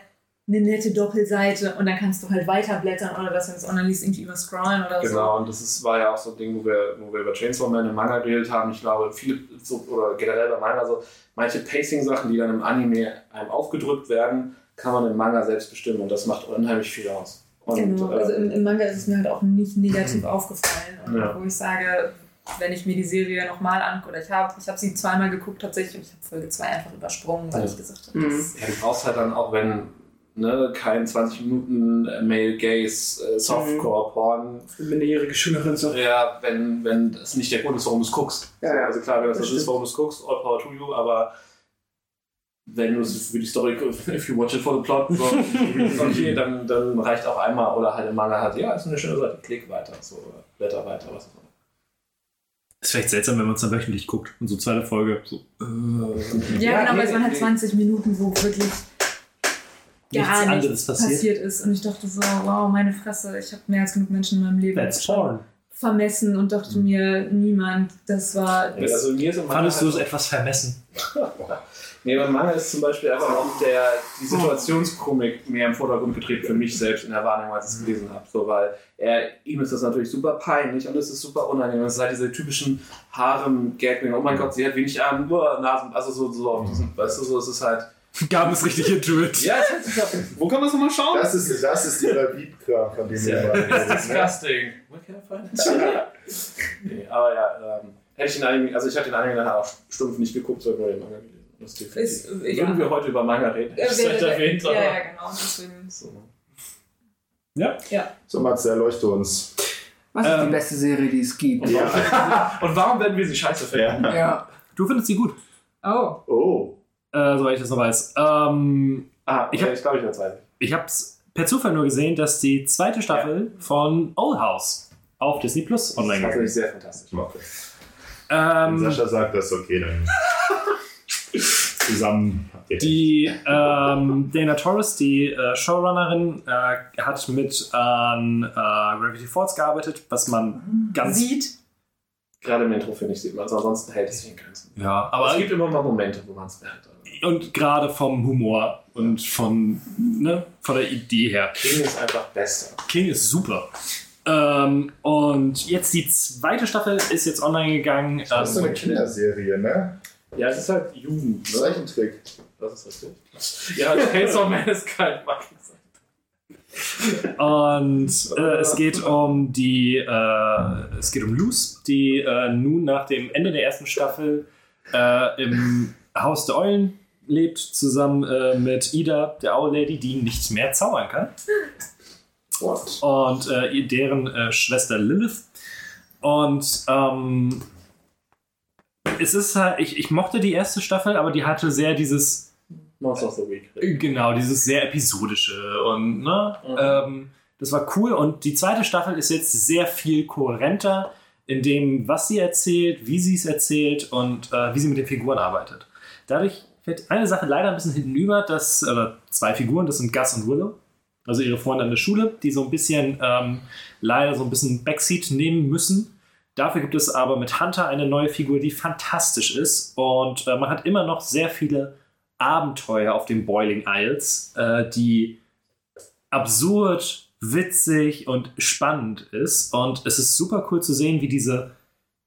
eine nette Doppelseite und dann kannst du halt weiterblättern oder das und dann liest irgendwie überscrollen oder so. Genau, und das ist, war ja auch so ein Ding, wo wir, wo wir über Chainsaw Man im Manga geredet haben. Ich glaube, viele, so, oder generell bei Manga, so manche Pacing-Sachen, die dann im Anime einem aufgedrückt werden, kann man im Manga selbst bestimmen und das macht unheimlich viel aus. Und, genau, also äh, im, im Manga ist es mir halt auch nicht negativ aufgefallen. Ja. wo ich sage, wenn ich mir die Serie nochmal angucke, oder ich habe ich hab sie zweimal geguckt tatsächlich und ich habe Folge 2 einfach übersprungen, weil Ja. ich gesagt habe, Mhm. das ja, du brauchst halt dann auch, wenn ne, kein 20 Minuten äh, Male Gaze äh, Softcore Porn. Minderjährige Schülerin so. Ja, wenn, wenn das nicht der Grund ist, warum du es guckst. Ja, ja. also klar, wenn das Das das ist, warum du es guckst, all power to you, aber wenn du es für die Story, if you watch it for the plot, so, okay, dann, dann reicht auch einmal oder halt im Manga halt, ja, ist eine schöne Seite, klick weiter, so, blätter weiter, was auch immer. Ist vielleicht seltsam, wenn man es dann wöchentlich guckt und so zweite Folge. So, äh, Ja, genau, nee, weil es waren halt nee. 20 Minuten, wo wirklich Nichts gar anderes nichts passiert. passiert. ist. Und ich dachte so, wow, meine Fresse, ich habe mehr als genug Menschen in meinem Leben That's porn. vermessen und dachte mir, niemand, das war. Nee, also mir ist Fandest du es halt- etwas vermessen? Nee, beim Manga ist zum Beispiel einfach auch der, die Situationskomik mehr im Vordergrund getreten für mich selbst in der Wahrnehmung, als ich es gelesen habe. So, weil er, ihm ist das natürlich super peinlich und es ist super unangenehm. Es ist halt diese typischen Harem-Gag, oh mein Gott, sie hat wenig Arme, nur Nasen, also so, so auf diesen, weißt du, so, es ist halt. Gab es richtig into it. Ja, es hat sich auch, Wo kann man das nochmal schauen? Das ist, das ist dieser Beat-Kram, von dem wir mal Das ist disgusting. Where can I find it? nee, aber ja, ähm, hätte ich den Anime, also ich habe den Anime nachher auch stumpf nicht geguckt, sondern nur den Manga gelesen. Das ist definitiv. Ist, äh, ja. Würden wir heute über Manga reden, ich Ja, es wäre- erwähnt, ja, aber. ja, genau, deswegen. So. So, Matze, erleuchte uns. Was ist Ähm, die beste Serie, die es gibt? Ja. Und warum werden wir sie scheiße finden? ja. Ja. Du findest sie gut, Oh. Oh. äh, soweit ich das noch weiß. Ähm, Ah, Ich ich, hab- ich glaube, ich weiß nicht. ich habe es per Zufall nur gesehen, dass die zweite Staffel von Old House auf Disney Plus Das ist online natürlich ist. sehr fantastisch. Wenn Ähm, Sascha sagt, das ist okay, dann zusammen habt ihr Die ähm, Dana Torres, die äh, Showrunnerin, äh, hat mit an äh, Gravity Falls gearbeitet, was man ganz. Sieht. Gerade im Intro, finde ich, sieht man es. Ansonsten hält es sich in Grenzen. Ja, Aber es gibt immer mal Momente, wo man es merkt. Und gerade vom Humor und von, ne, von der Idee her. King ist einfach besser. King ist super. Ähm, und jetzt die zweite Staffel ist jetzt online gegangen. Das ist so eine Ähm, Kinderserie, ne? Ja, es ist halt Jugend. Ne? Zeichentrick. Das ist richtig. Ja, Chainsaw Man ist kein Und äh, es geht um die, äh, es geht um Luz, die äh, nun nach dem Ende der ersten Staffel äh, im Haus der Eulen lebt, zusammen äh, mit Ida, der Owl Lady, die nicht mehr zaubern kann. What? Und äh, deren äh, Schwester Lilith. Und ähm, es ist halt, ich, ich mochte die erste Staffel, aber die hatte sehr dieses Monster of the Week. Genau, dieses sehr episodische und ne, Mhm. ähm, das war cool und die zweite Staffel ist jetzt sehr viel kohärenter in dem, was sie erzählt, wie sie es erzählt und äh, wie sie mit den Figuren arbeitet. Dadurch fällt eine Sache leider ein bisschen hintenüber, dass, oder zwei Figuren, das sind Gus und Willow, also ihre Freunde an der Schule, die so ein bisschen ähm, leider so ein bisschen Backseat nehmen müssen. Dafür gibt es aber mit Hunter eine neue Figur, die fantastisch ist und äh, man hat immer noch sehr viele Abenteuer auf den Boiling Isles, äh, die absurd, witzig und spannend ist. Und es ist super cool zu sehen, wie diese,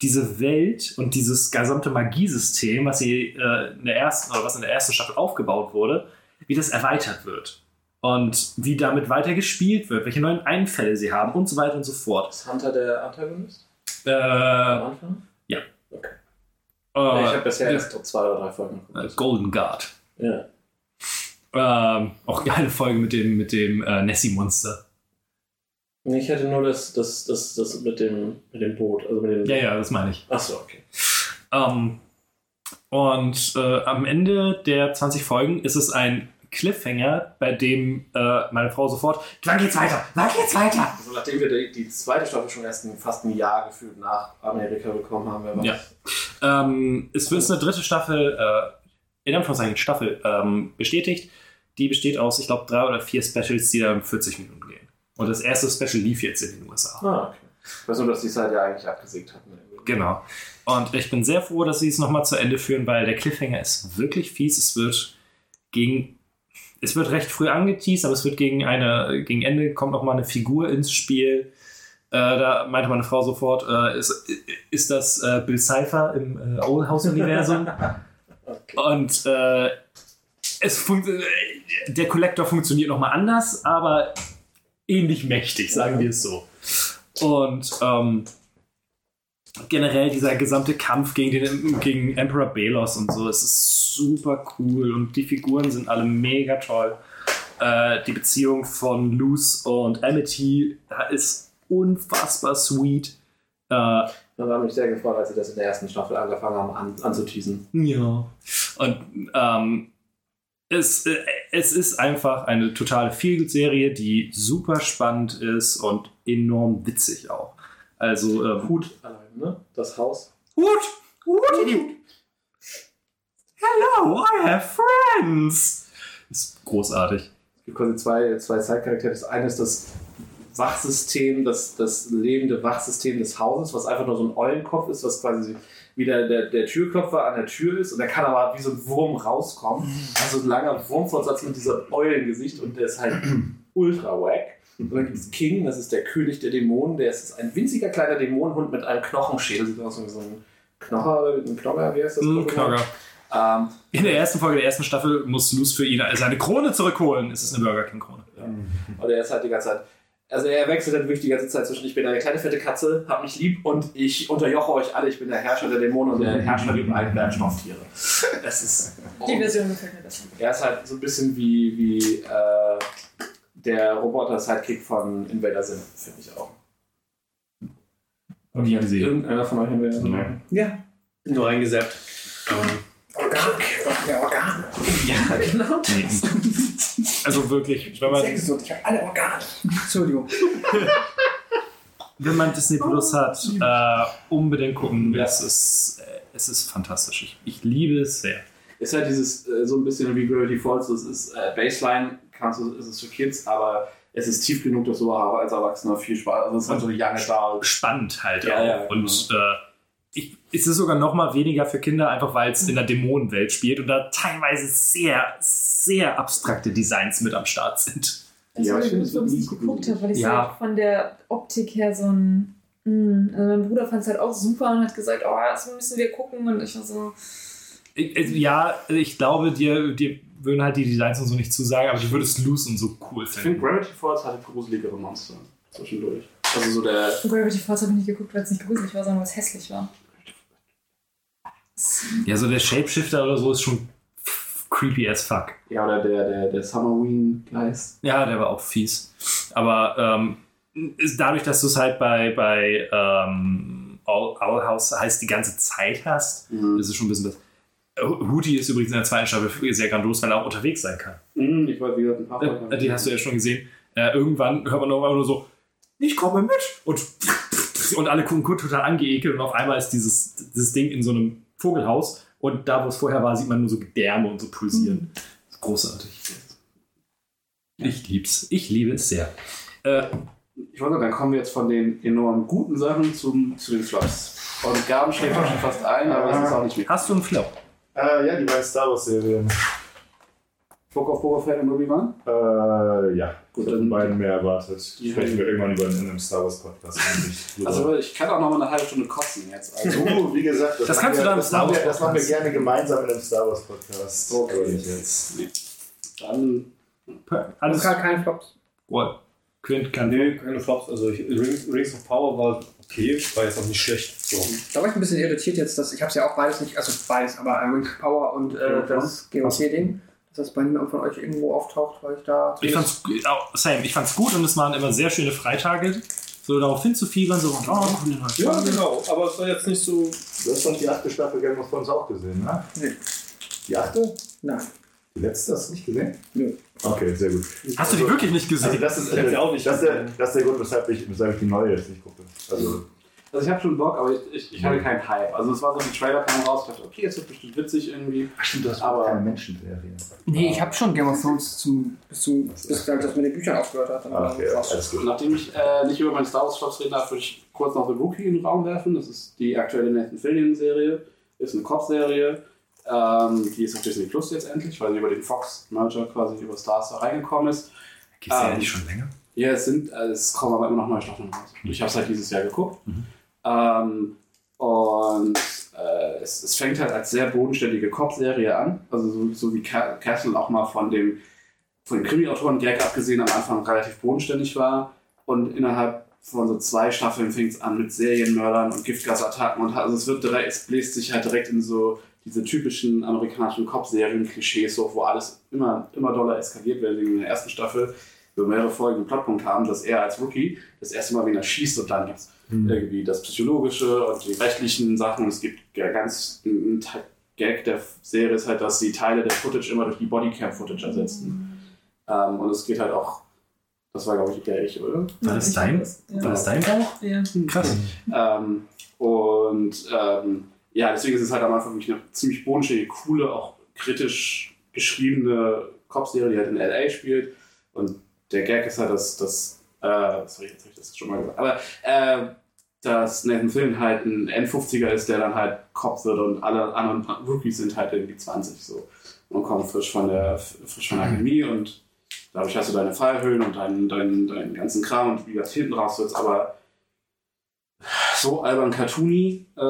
diese Welt und dieses gesamte Magiesystem, was sie äh, in der ersten oder was in der ersten Staffel aufgebaut wurde, wie das erweitert wird. Und wie damit weiter gespielt wird, welche neuen Einfälle sie haben und so weiter und so fort. Ist Hunter der Antagonist? Äh, Am Anfang? ja. Okay. äh, ich habe bisher erst zwei oder drei Folgen äh, geguckt. Golden Guard. Ja. Ähm, auch geile Folge mit dem, mit dem äh, Nessie-Monster. Ich hatte nur das, das, das, das mit, dem, mit dem Boot. Also mit dem Ja, ja, das meine ich. Achso, okay. Ähm, und äh, am Ende der 20 Folgen ist es ein Cliffhanger, bei dem äh, meine Frau sofort, wann geht's weiter? Wann geht's weiter? Also nachdem wir die, die zweite Staffel schon erst ein, fast ein Jahr gefühlt nach Amerika bekommen haben, wer weiß. Ja. Ähm, es wird eine dritte Staffel, äh, in Anführungszeichen Staffel, ähm, bestätigt. Die besteht aus, ich glaube, drei oder vier Specials, die dann 40 Minuten gehen. Und das erste Special lief jetzt in den USA. Ah, okay. Ich weiß nur, dass die es halt ja eigentlich abgesägt hatten. Genau. Und ich bin sehr froh, dass sie es nochmal zu Ende führen, weil der Cliffhanger ist wirklich fies. Es wird gegen. Es wird recht früh angeteased, aber es wird gegen eine, gegen Ende kommt noch mal eine Figur ins Spiel. Äh, da meinte meine Frau sofort, äh, ist, ist das äh, Bill Cipher im äh, Old House-Universum? Und äh, es der Collector funktioniert nochmal anders, aber ähnlich mächtig, sagen wir es so. Und ähm, generell dieser gesamte Kampf gegen, den, gegen Emperor Belos und so, es ist super cool und die Figuren sind alle mega toll. Äh, die Beziehung von Luz und Amity ist unfassbar sweet. Äh, Da war mich sehr gefreut, als sie das in der ersten Staffel angefangen haben an, anzuteasen. Ja. Und ähm, es, äh, es ist einfach eine totale Feelgood-Serie, die super spannend ist und enorm witzig auch. Also, ähm, Hut allein, ne? Das Haus. Hut! Hut! Hello, I have friends! Ist großartig. Es gibt quasi zwei, zwei Zeitcharaktere. Das eine ist das Wachsystem, das, das lebende Wachsystem des Hauses, was einfach nur so ein Eulenkopf ist, was quasi wie der, der, der Türklopfer an der Tür ist und der kann aber wie so ein Wurm rauskommen. Also ein langer Wurmfortsatz mit diesem Eulengesicht und der ist halt ultra wack. Und dann gibt es King, das ist der König der Dämonen, der ist ein winziger kleiner Dämonenhund mit einem Knochenschädel. Sieht aus wie so ein Knocher, ein Knogger, wie heißt das? Mm, Knogger. Ähm, In der ersten Folge der ersten Staffel muss Luz für ihn seine Krone zurückholen. Es ist eine Burger King Krone. Und er ist halt die ganze Zeit. Also er wechselt dann wirklich die ganze Zeit zwischen ich bin eine kleine fette Katze, hab mich lieb und ich unterjoche euch alle, ich bin der Herrscher der Dämonen und der Herrscher über allen Bergstofftiere. Das ist. Die Version gefällt mir besser. Er ist halt so ein bisschen wie, wie äh, der Roboter-Sidekick von Invader Sim, finde ich auch. Und die gesehen. Irgendeiner von euch Invader Sim? Ja. Nur reingesappt. Organ. Ja, Organ. Ja, genau. Also wirklich, wenn man, Sehr gesund. Ich habe alle Organe. Entschuldigung. wenn man Disney Plus hat, äh, unbedingt gucken. Es, ist, äh, es ist fantastisch. Ich, ich liebe es sehr. Ist halt dieses äh, so ein bisschen wie Gravity Falls, das ist äh, Baseline, kannst du, ist es für Kids, aber es ist tief genug, dass du auch als Erwachsener viel Spaß Also es ist halt so eine Young Adult. Spannend halt Ja, auch. ja, genau. Und äh, ich, es ist sogar noch mal weniger für Kinder, einfach weil es in der Dämonenwelt spielt und da teilweise sehr, sehr abstrakte Designs mit am Start sind. Das Ja, war ich der finde, Grund, warum ich nie geguckt habe, weil ich Ja. halt von der Optik her so ein. mh, Also mein Bruder fand es halt auch super und hat gesagt, oh, das müssen wir gucken. Und ich war so, also, Ja, ich glaube, dir, dir würden halt die Designs und so nicht zusagen, aber du würdest Loose und so cool Ich finde finden. Gravity Falls hatte gruseligere Monster zwischendurch. Also so der. Gravity Falls habe ich nicht geguckt, weil es nicht gruselig war, sondern weil es hässlich war. Ja, so der Shapeshifter oder so ist schon creepy as fuck. Ja, oder der, der, der Summerween-Geist. Ja, der war auch fies. Aber ähm, ist dadurch, dass du es halt bei, bei ähm, Owl Owl House heißt die ganze Zeit hast, Mhm. ist es schon ein bisschen das. Hootie ist übrigens in der zweiten Staffel sehr grandios, weil er auch unterwegs sein kann. Mhm, ich weiß, wie gesagt, ein paar. Äh, die hast du ja schon gesehen. Äh, irgendwann hört man einmal nur so, ich komme mit. Und, und alle gucken kurz total angeekelt und auf einmal ist dieses, dieses Ding in so einem Vogelhaus und da, wo es vorher war, sieht man nur so Gedärme und so pulsieren. Großartig. Ich lieb's. Ich liebe es sehr. Äh, Ich wollte dann kommen wir jetzt von den enorm guten Sachen zum, zu den Flops. Und Gaben schlägt auch schon fast ein, aber es ist auch nicht mehr. hast du einen Flop? Äh, ja, die beiden Star Wars-Serien. Book of Boba Fett und Obi-Wan? Äh, ja, Gut, ich dann- beiden mehr erwartet. Die Sprechen wir irgendwann über in einem Star Wars-Podcast. eigentlich. Also ich kann auch noch mal eine halbe Stunde kotzen jetzt. Also, Du, wie gesagt, das, Das machen kannst du wir, dann im Star machen wir, Wars das machen wir Podcast. gerne gemeinsam in einem Star Wars-Podcast. Okay. Aber nicht jetzt. dann Alles Gar keine Flops. Oh, Quint kann. Nee, keine Flops. Also ich, Rings, Rings of Power war okay, war jetzt auch nicht schlecht. So. Da war ich ein bisschen irritiert jetzt, dass ich habe es ja auch beides nicht, also beides, aber Ring Power und äh, das GOC-Ding, dass das bei niemandem von euch irgendwo auftaucht, weil ich da. Ich fand's, auch, same, ich fand's gut und es waren immer sehr schöne Freitage. So darauf hinzufiebern, so, oh, cool, Ja, genau. Aber es war jetzt nicht so. Du hast doch die achte Staffel Game of Thrones auch gesehen, ne? Nee. Die achte? Nein. Die letzte hast du nicht gesehen? Nö. Okay, sehr gut. Hast du die wirklich nicht gesehen? Also das ist, Ich auch nicht das, ist der, das ist der Grund, weshalb ich, weshalb ich die neue jetzt nicht gucke. Also, Also ich habe schon Bock, aber ich, ich, ich hatte keinen Hype. Also es war so, die Trailer kamen raus, ich dachte, okay, jetzt wird bestimmt witzig irgendwie. stimmt, das aber keine Menschenserie. Nee, ich habe schon Game of Thrones zum, bis, zum, bis halt das mit den Büchern aufgehört hat. dann Ah, okay, war's. alles gut. Nachdem ich äh, nicht über meine Star Wars Flops reden darf, würde ich kurz noch The Rookie in den Raum werfen. Das ist die aktuelle Nathan Fillion-Serie. Ist eine Cop-Serie. Ähm, die ist auf Disney Plus jetzt endlich, weil sie über den Fox-Merger quasi über Stars da reingekommen ist. Gibt's ja Ähm, nicht schon länger? Ja, es sind, äh, es kommen aber immer noch neue Staffeln raus. Ich habe es halt dieses Jahr geguckt. Mhm. Ähm, und äh, es, es fängt halt als sehr bodenständige Cop-Serie an. Also so, so wie Ca- Castle auch mal von dem, von dem Krimi-Autoren Gag abgesehen am Anfang relativ bodenständig war. Und innerhalb von so zwei Staffeln fängt es an mit Serienmördern und Giftgasattacken. Und also es wird direkt, es bläst sich halt direkt in so diese typischen amerikanischen Cop-Serien-Klischees hoch, wo alles immer, immer doller eskaliert, weil in der ersten Staffel über mehrere Folgen einen Plotpunkt haben, dass er als Rookie das erste Mal wieder schießt und dann gibt es irgendwie das Psychologische und die rechtlichen Sachen. Es gibt ja ganz ein Teil- Gag der Serie ist halt, dass sie Teile der Footage immer durch die Bodycam-Footage ersetzen. Ähm, und es geht halt auch, das war glaube ich Gleich, oder? War das ich dein, ja. war das dein Bauch? Ja. Krass. Ähm, und ähm, ja, deswegen ist es halt am Anfang wirklich eine ziemlich bodenständige, coole, auch kritisch geschriebene Cop-Serie, die halt in L.A. spielt. Und der Gag ist halt, dass, dass äh, sorry, jetzt habe ich das schon mal gesagt, aber äh, dass Nathan Fillion halt ein N50er ist, der dann halt Cop wird und alle anderen Rookies sind halt irgendwie 20 so und kommen frisch von der frisch von der Akademie und dadurch hast du deine Fallhöhlen und deinen, deinen, deinen ganzen Kram und wie das hinten raus wird, aber so albern cartoony, äh,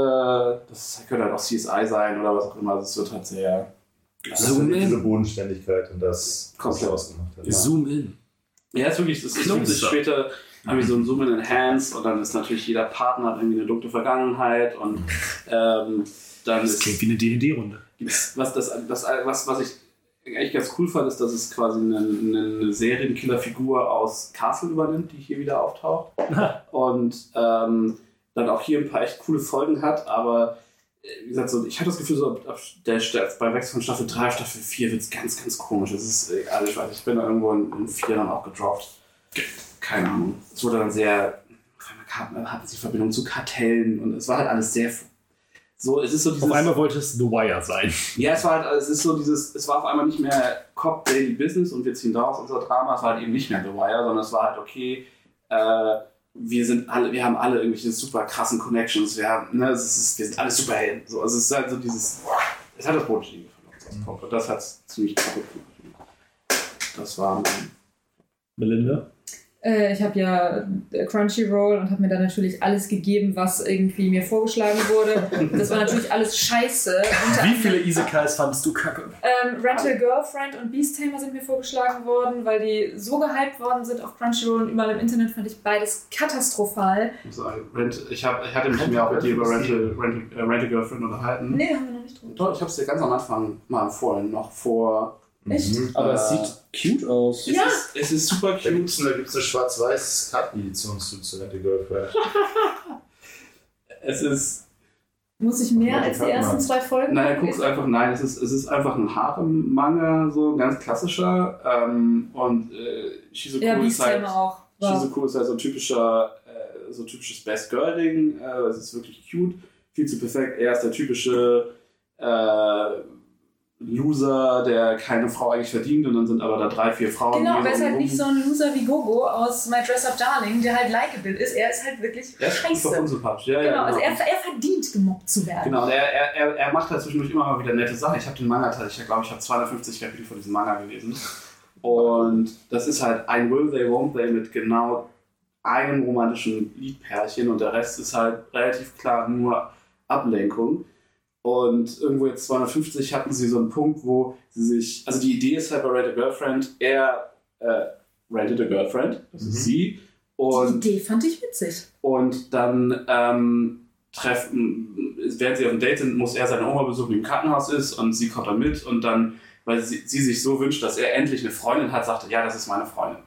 das könnte halt auch CSI sein oder was auch immer, also es wird halt sehr Das ist Zoom ja diese in. Bodenständigkeit und das Komplett. was ausgemacht hat. Zoom in. Ja, ist wirklich, das ist wirklich später irgendwie so ein Zoom in Enhance und dann ist natürlich jeder Partner hat irgendwie eine dunkle Vergangenheit und ähm, dann Das ist klingt wie eine D&D-Runde. was, das, das, was, was ich eigentlich ganz cool fand, ist, dass es quasi eine, eine Serienkiller-Figur aus Castle übernimmt, die hier wieder auftaucht. und ähm, dann auch hier ein paar echt coole Folgen hat, aber äh, wie gesagt, so, ich hatte das Gefühl, so ab, ab der, beim Wechsel von Staffel 3 auf Staffel 4 wird es ganz, ganz komisch. Es ist, äh, also ich weiß, ich bin da irgendwo in, in 4 dann auch gedroppt. Keine Ahnung. Es wurde dann sehr, auf einmal kam- hatten sie Verbindung zu Kartellen und es war halt alles sehr so, es ist so dieses. Auf einmal wollte es The Wire sein. Ja, es war halt, es ist so dieses, es war auf einmal nicht mehr Cop Daily Business und wir ziehen daraus unser Drama, es war halt eben nicht mehr The Wire, sondern es war halt okay, äh, wir sind alle, wir haben alle irgendwelche super krassen Connections, wir haben, ne, es ist, wir sind alle Superhelden. So, also es ist halt so dieses, es hat das von uns aus Pop und das hat es ziemlich kaputt gemacht. Das war mein Melinda? Äh, ich habe ja äh, Crunchyroll und habe mir dann natürlich alles gegeben, was irgendwie mir vorgeschlagen wurde. Das war natürlich alles scheiße. Unter Wie viele Isekais fandest du kacke? Ähm, Rental Girlfriend und Beast Tamer sind mir vorgeschlagen worden, weil die so gehypt worden sind auf Crunchyroll und überall im Internet fand ich beides katastrophal. Ich, hab, ich hatte mich mir auch mit dir über Rental, Rental, äh, Rental Girlfriend unterhalten. Nee, haben wir noch nicht drüber. Doch, ich habe es dir ganz am Anfang mal empfohlen, noch vor. Echt? Aber Äh, es sieht cute aus. Es, Ja. ist, es ist super Da cute. gibt es eine, gibt's eine schwarz-weiß Kartenedition zu, a Girlfriend. Es ist. Muss ich mehr als die ersten haben. zwei Folgen Nein, gucken? guck's einfach, nein, es ist, es ist einfach ein Harem-Manga, so ein ganz klassischer. Ähm, und äh, Shizuku Ja, ist halt. Auch. Wow. Shizuku ist halt so ein typischer, äh, so typisches Best Girl-Ding. Äh, es ist wirklich cute, viel zu perfekt. Er ist der typische äh, Loser, der keine Frau eigentlich verdient und dann sind aber da drei, vier Frauen. Genau, aber er ist halt nicht so ein Loser wie Gogo aus My Dress Up Darling, der halt likeable ist. Er ist halt wirklich Er ist scheiße. unsympathisch. Ja, Genau, ja, also er, er verdient gemobbt zu werden. Genau, und er, er, er, er macht halt zwischendurch immer mal wieder nette Sachen. Ich habe den Manga, ich glaube, ich habe 250 Kapitel von diesem Manga gelesen. Und das ist halt ein Will They, Won't They mit genau einem romantischen Liedpärchen und der Rest ist halt relativ klar nur Ablenkung. Und irgendwo jetzt 250 hatten sie so einen Punkt, wo sie sich, also die Idee ist halt bei Rent a Girlfriend, er äh, rented a Girlfriend, das ist sie. Und die Idee fand ich witzig. und dann ähm, treffen, während sie auf dem Date sind, muss er seine Oma besuchen, die im Krankenhaus ist und sie kommt dann mit und dann, weil sie, sie sich so wünscht, dass er endlich eine Freundin hat, sagt er, ja, das ist meine Freundin.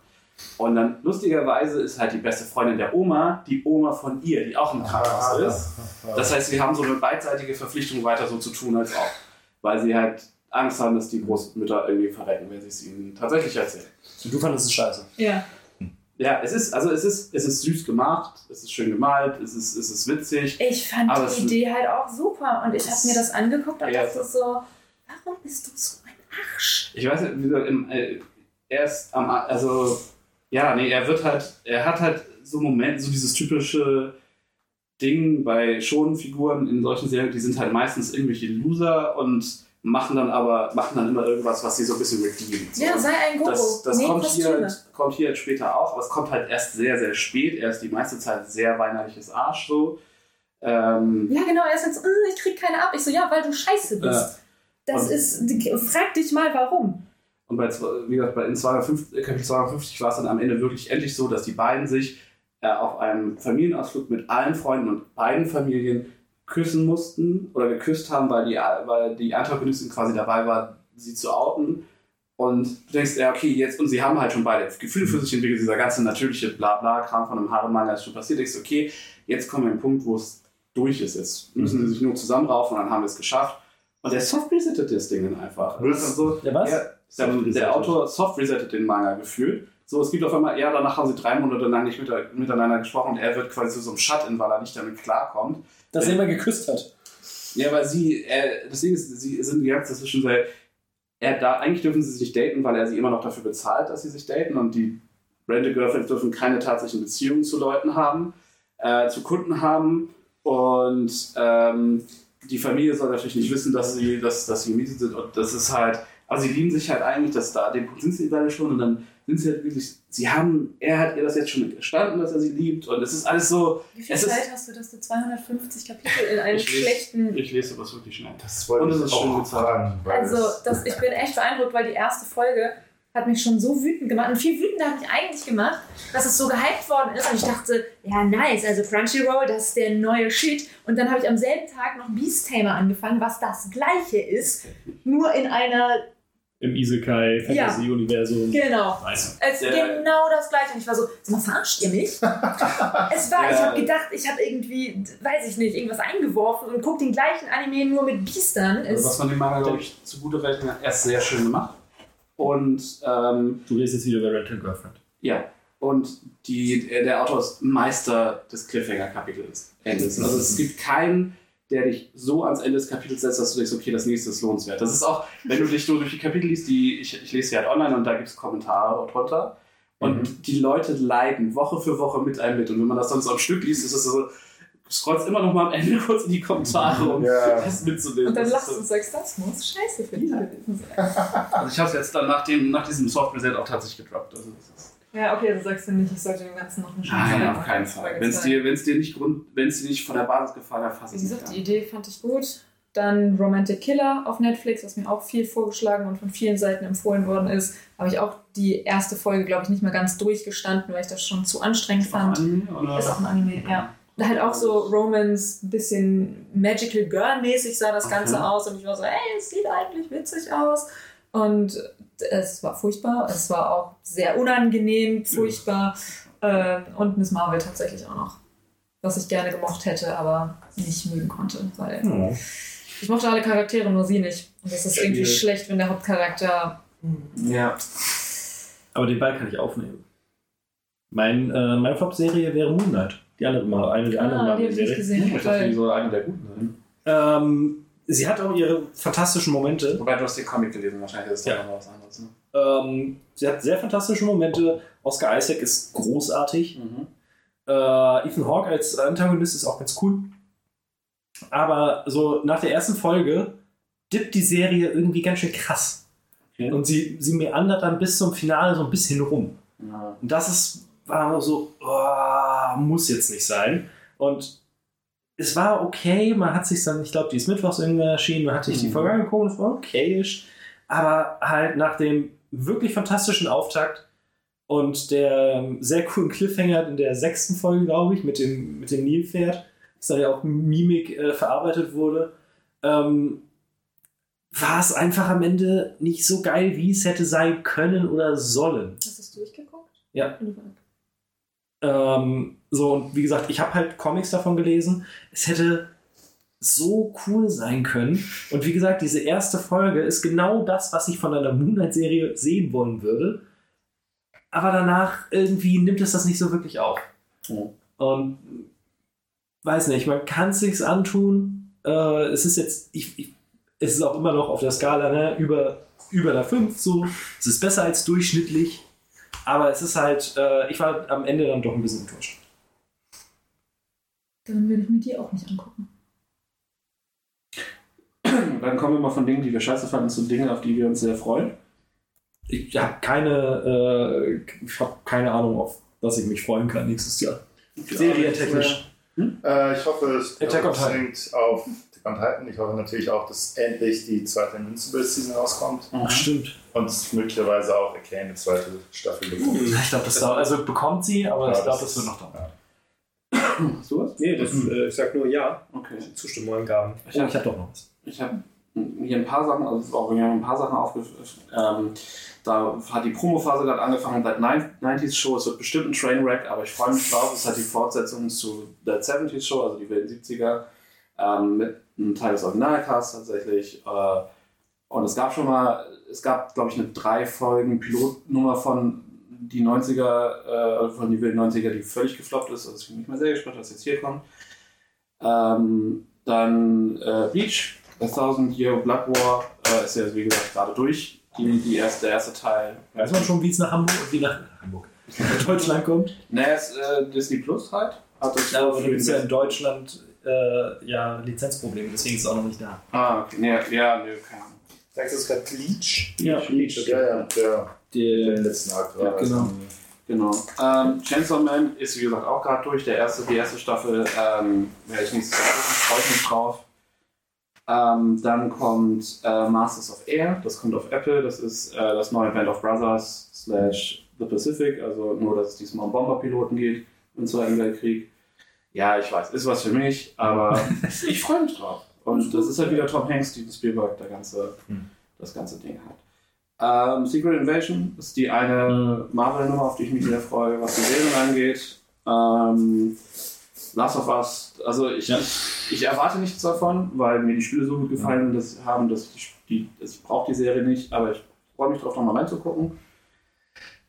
Und dann lustigerweise ist halt die beste Freundin der Oma die Oma von ihr, die auch im Krankenhaus ist. Das heißt, sie haben so eine beidseitige Verpflichtung, weiter so zu tun als auch. Weil sie halt Angst haben, dass die Großmütter irgendwie verrecken, wenn sie es ihnen tatsächlich erzählen. Du fandest es scheiße. Ja. Ja, es ist, also es ist, es ist süß gemacht, es ist schön gemalt, es ist, es ist witzig. Ich fand Aber die Idee halt auch super und ich habe mir das angeguckt und Ja. dachte so, warum bist du so ein Arsch? Ich weiß nicht, wie gesagt, im, äh, erst am, also, ja, nee, er wird halt, er hat halt so Momente, so dieses typische Ding bei Schonenfiguren in solchen Serien, die sind halt meistens irgendwelche Loser und machen dann aber machen dann immer irgendwas, was sie so ein bisschen redeemt. Ja, sei ein Guru. Das, das Näh kommt, hier, kommt hier später auch, aber es kommt halt erst sehr, sehr spät. Er ist die meiste Zeit sehr weinerliches Arsch so. Ähm, Ja, genau, er ist jetzt, äh, ich krieg keine ab. Ich so, ja, weil du scheiße bist. Ja. Das ist, frag dich mal, warum. Und bei, wie gesagt, bei in 250, Kapitel 250 war es dann am Ende wirklich endlich so, dass die beiden sich äh, auf einem Familienausflug mit allen Freunden und beiden Familien küssen mussten oder geküsst haben, weil die, weil die Antagonistin quasi dabei war, sie zu outen. Und du denkst, ja, okay, jetzt, und sie haben halt schon beide Gefühle für sich entwickelt, dieser ganze natürliche Blabla-Kram von einem Harem-Manga ist schon passiert. Denkst, du, okay, jetzt kommen wir an den Punkt, wo es durch ist. Jetzt müssen sie sich nur zusammenraufen und dann haben wir es geschafft. Und der soft resettet das Ding dann einfach. Was? Das ist so, Der was? der, der, der Autor soft resettet den Manga gefühlt. So, es gibt auf einmal, ja, danach haben sie drei Monate lang nicht mit, miteinander gesprochen und er wird quasi zu so einem Shut-in, weil er nicht damit klarkommt. Dass er immer geküsst hat. Ja, weil sie, das Ding ist, sie sind die ganze Zeit zwischen, weil er da, eigentlich dürfen sie sich nicht daten, weil er sie immer noch dafür bezahlt, dass sie sich daten und die Rented Girlfriends dürfen keine tatsächlichen Beziehungen zu Leuten haben, äh, zu Kunden haben und ähm, die Familie soll natürlich nicht wissen, dass sie, dass, dass sie gemietet sind und das ist halt, also sie lieben sich halt eigentlich, dass da, den Punkt sind sie beide schon und dann sind sie halt wirklich, sie haben, er hat ihr das jetzt schon gestanden, dass er sie liebt und es ist alles so, Wie viel es ist, Zeit hast du, dass du 250 Kapitel in einem Ich lese- schlechten. ich lese sowas wirklich schnell. Das wollte Und es ich ist schön weil Also, das, ich bin echt beeindruckt, weil die erste Folge hat mich schon so wütend gemacht. Und viel wütender hat mich eigentlich gemacht, dass es so gehypt worden ist. Und ich dachte, ja, nice, also Crunchyroll, das ist der neue Shit. Und dann habe ich am selben Tag noch Beast Tamer angefangen, was das gleiche ist, nur in einer. Im Isekai Ja. Genau. Weiß. Es ist Ja. genau das gleiche. Und ich war so, sag mal, verarscht ihr mich? es war, ich Ja. habe gedacht, ich habe irgendwie, weiß ich nicht, irgendwas eingeworfen und guck den gleichen Anime nur mit Biestern. Also Es- was man dem Manga, glaube ich, zugute rechnen kann, er ist sehr schön gemacht. Und ähm, Du redest jetzt wieder über Rental Girlfriend. ja, und die, äh, der Autor ist Meister des Cliffhanger-Kapitels. Also es gibt keinen, der dich so ans Ende des Kapitels setzt, dass du denkst, okay, das nächste ist lohnenswert. Das ist auch, wenn du dich so durch die Kapitel liest, die, ich, ich lese sie halt online und da gibt es Kommentare drunter. Und die Leute leiden Woche für Woche mit einem mit. Und wenn man das dann so am Stück liest, ist es so, du scrollst immer noch mal am Ende kurz in die Kommentare, um Ja. das mitzunehmen. und dann lachst du und sagst, das muss scheiße für dich gewesen sein. Also ich habe es jetzt dann nach, dem, nach diesem Soft Reset auch tatsächlich gedroppt. Also das ist Ja, okay, also sagst du nicht, ich sollte dem Ganzen noch eine Chance Nein, auf keinen Fall. Wenn es dir, wenn's dir, nicht Grund, wenn's dir nicht von der Basis gefallen hat, fass Wie es gesagt, die Idee fand ich gut. Dann Romantic Killer auf Netflix, was mir auch viel vorgeschlagen und von vielen Seiten empfohlen worden ist. Habe ich auch die erste Folge, glaube ich, nicht mehr ganz durchgestanden, weil ich das schon zu anstrengend fand. Anime, oder? Ist auch ein Anime, ja. Halt auch so Romance, bisschen Magical Girl-mäßig sah das Ganze Okay. aus und ich war so, ey, es sieht eigentlich witzig aus. Und es war furchtbar, es war auch sehr unangenehm, furchtbar. Ähm, und Miss Marvel tatsächlich auch noch. Was ich gerne gemocht hätte, aber nicht mögen konnte, weil Oh. ich mochte alle Charaktere, nur sie nicht. Und das ist irgendwie Schwierig. schlecht, wenn der Hauptcharakter. Ja. Aber den Ball kann ich aufnehmen. Mein, äh, meine Flop-Serie wäre Moonlight. Die andere mal, eine der anderen Ah, die habe ich nicht Marvel-Serie. gesehen. Ich dachte, die soll eine der guten sein. Ähm, sie hat auch ihre fantastischen Momente. Wobei du hast den Comic gelesen, wahrscheinlich ist das Ja. noch was anderes. Ne? Ähm, sie hat sehr fantastische Momente. Oscar Isaac ist großartig. Mhm. Äh, Ethan Hawke als Antagonist ist auch ganz cool. Aber so nach der ersten Folge dippt die Serie irgendwie ganz schön krass. Okay. Und sie, sie meandert dann bis zum Finale so ein bisschen rum. Ja. Und das ist, war so, oh, muss jetzt nicht sein. Und es war okay, man hat sich dann, ich glaube, die ist mittwochs irgendwann erschienen, man hat sich die Mhm. Folge angeguckt, es war okayisch. Aber halt nach dem wirklich fantastischen Auftakt und der ähm, sehr coolen Cliffhanger in der sechsten Folge, glaube ich, mit dem, mit dem Nilpferd, das da ja auch Mimik äh, verarbeitet wurde, ähm, war es einfach am Ende nicht so geil, wie es hätte sein können oder sollen. hast du es durchgeguckt? Ja. Ähm, so, und wie gesagt, ich habe halt Comics davon gelesen. Es hätte so cool sein können. Und wie gesagt, diese erste Folge ist genau das, was ich von einer Moonlight-Serie sehen wollen würde. Aber danach irgendwie nimmt es das nicht so wirklich auf. Ja. Und weiß nicht, man kann es sich antun. Äh, es ist jetzt, ich, ich, es ist auch immer noch auf der Skala ne, über, über einer 5 so. Es ist besser als durchschnittlich. Aber es ist halt, äh, ich war am Ende dann doch ein bisschen enttäuscht. Dann würde ich mir die auch nicht angucken. dann kommen wir mal von Dingen, die wir scheiße fanden, zu Dingen, auf die wir uns sehr freuen. Ich habe keine, äh, ich hab keine Ahnung, auf was ich mich freuen kann nächstes Jahr. Serientechnisch. Äh, ich hoffe, es Attack on Titan. auf Attack on Titan. Ich hoffe natürlich auch, dass endlich die zweite Invincible Season rauskommt. Ach, stimmt. Und möglicherweise auch Arcane eine zweite Staffel bekommt. Ich glaube, das dauert, also bekommt sie, aber Ja, ich glaube, das das wird noch dauern. Hast du was? Nee, das, äh, ich sag nur ja. Okay. Zustimmung angaben. Ich habe hab doch noch was. Ich habe hier ein paar Sachen, also auch ein paar Sachen aufgeführt. Ähm, da hat die Promophase gerade angefangen, seit 90s Show. Es wird bestimmt ein Trainwreck, aber ich freue mich drauf. Es hat die Fortsetzung zu der 70s Show, also die wilden 70er, ähm, mit einem Teil des Originalcasts tatsächlich. Äh, und es gab schon mal, es gab, glaube ich, eine drei Folgen Pilotnummer von die 90er, äh, von die wilden 90er, die völlig gefloppt ist. Also ich bin nicht mal sehr gespannt, was jetzt hier kommt. Ähm, dann äh, Bleach, A Thousand Year Blood War, äh, ist ja wie gesagt gerade durch. Die, die erste, der erste Teil. Weiß man schon, wie es nach Hamburg, wie nach Hamburg, nach Deutschland kommt? Ne, es äh, Disney Plus halt. Hat das Ja, aber du bist den- ja in Deutschland äh, ja Lizenzprobleme, deswegen ist es auch noch nicht da. Ah, okay. Nee, ja, nee, keine Ahnung. Sagst du es gerade Bleach? Ja, Bleach, okay. Ja, ja, der, den letzten Akt war. Ja, genau. Genau. Ähm, Chainsaw Man ist wie gesagt auch gerade durch. Der erste, die erste Staffel ähm, werde ich nächstes Jahr gucken, freue ich mich drauf. Ähm, dann kommt äh, Masters of Air, das kommt auf Apple, das ist äh, das neue Band of Brothers slash The Pacific, also nur, dass es diesmal um Bomberpiloten geht im Zweiten Weltkrieg. Ja, ich weiß, ist was für mich, aber ich freue mich drauf. Und das ist halt wieder Tom Hanks, Steven Spielberg, der ganze, das ganze Ding hat. Ähm, Secret Invasion ist die eine Marvel-Nummer, auf die ich mich sehr freue, was die Serien angeht. Ähm, Last of Us, also ich, ich, ich erwarte nichts davon, weil mir die Spiele so gut gefallen dass, haben, dass ich, die, ich brauche die Serie nicht, aber ich freue mich drauf, nochmal reinzugucken.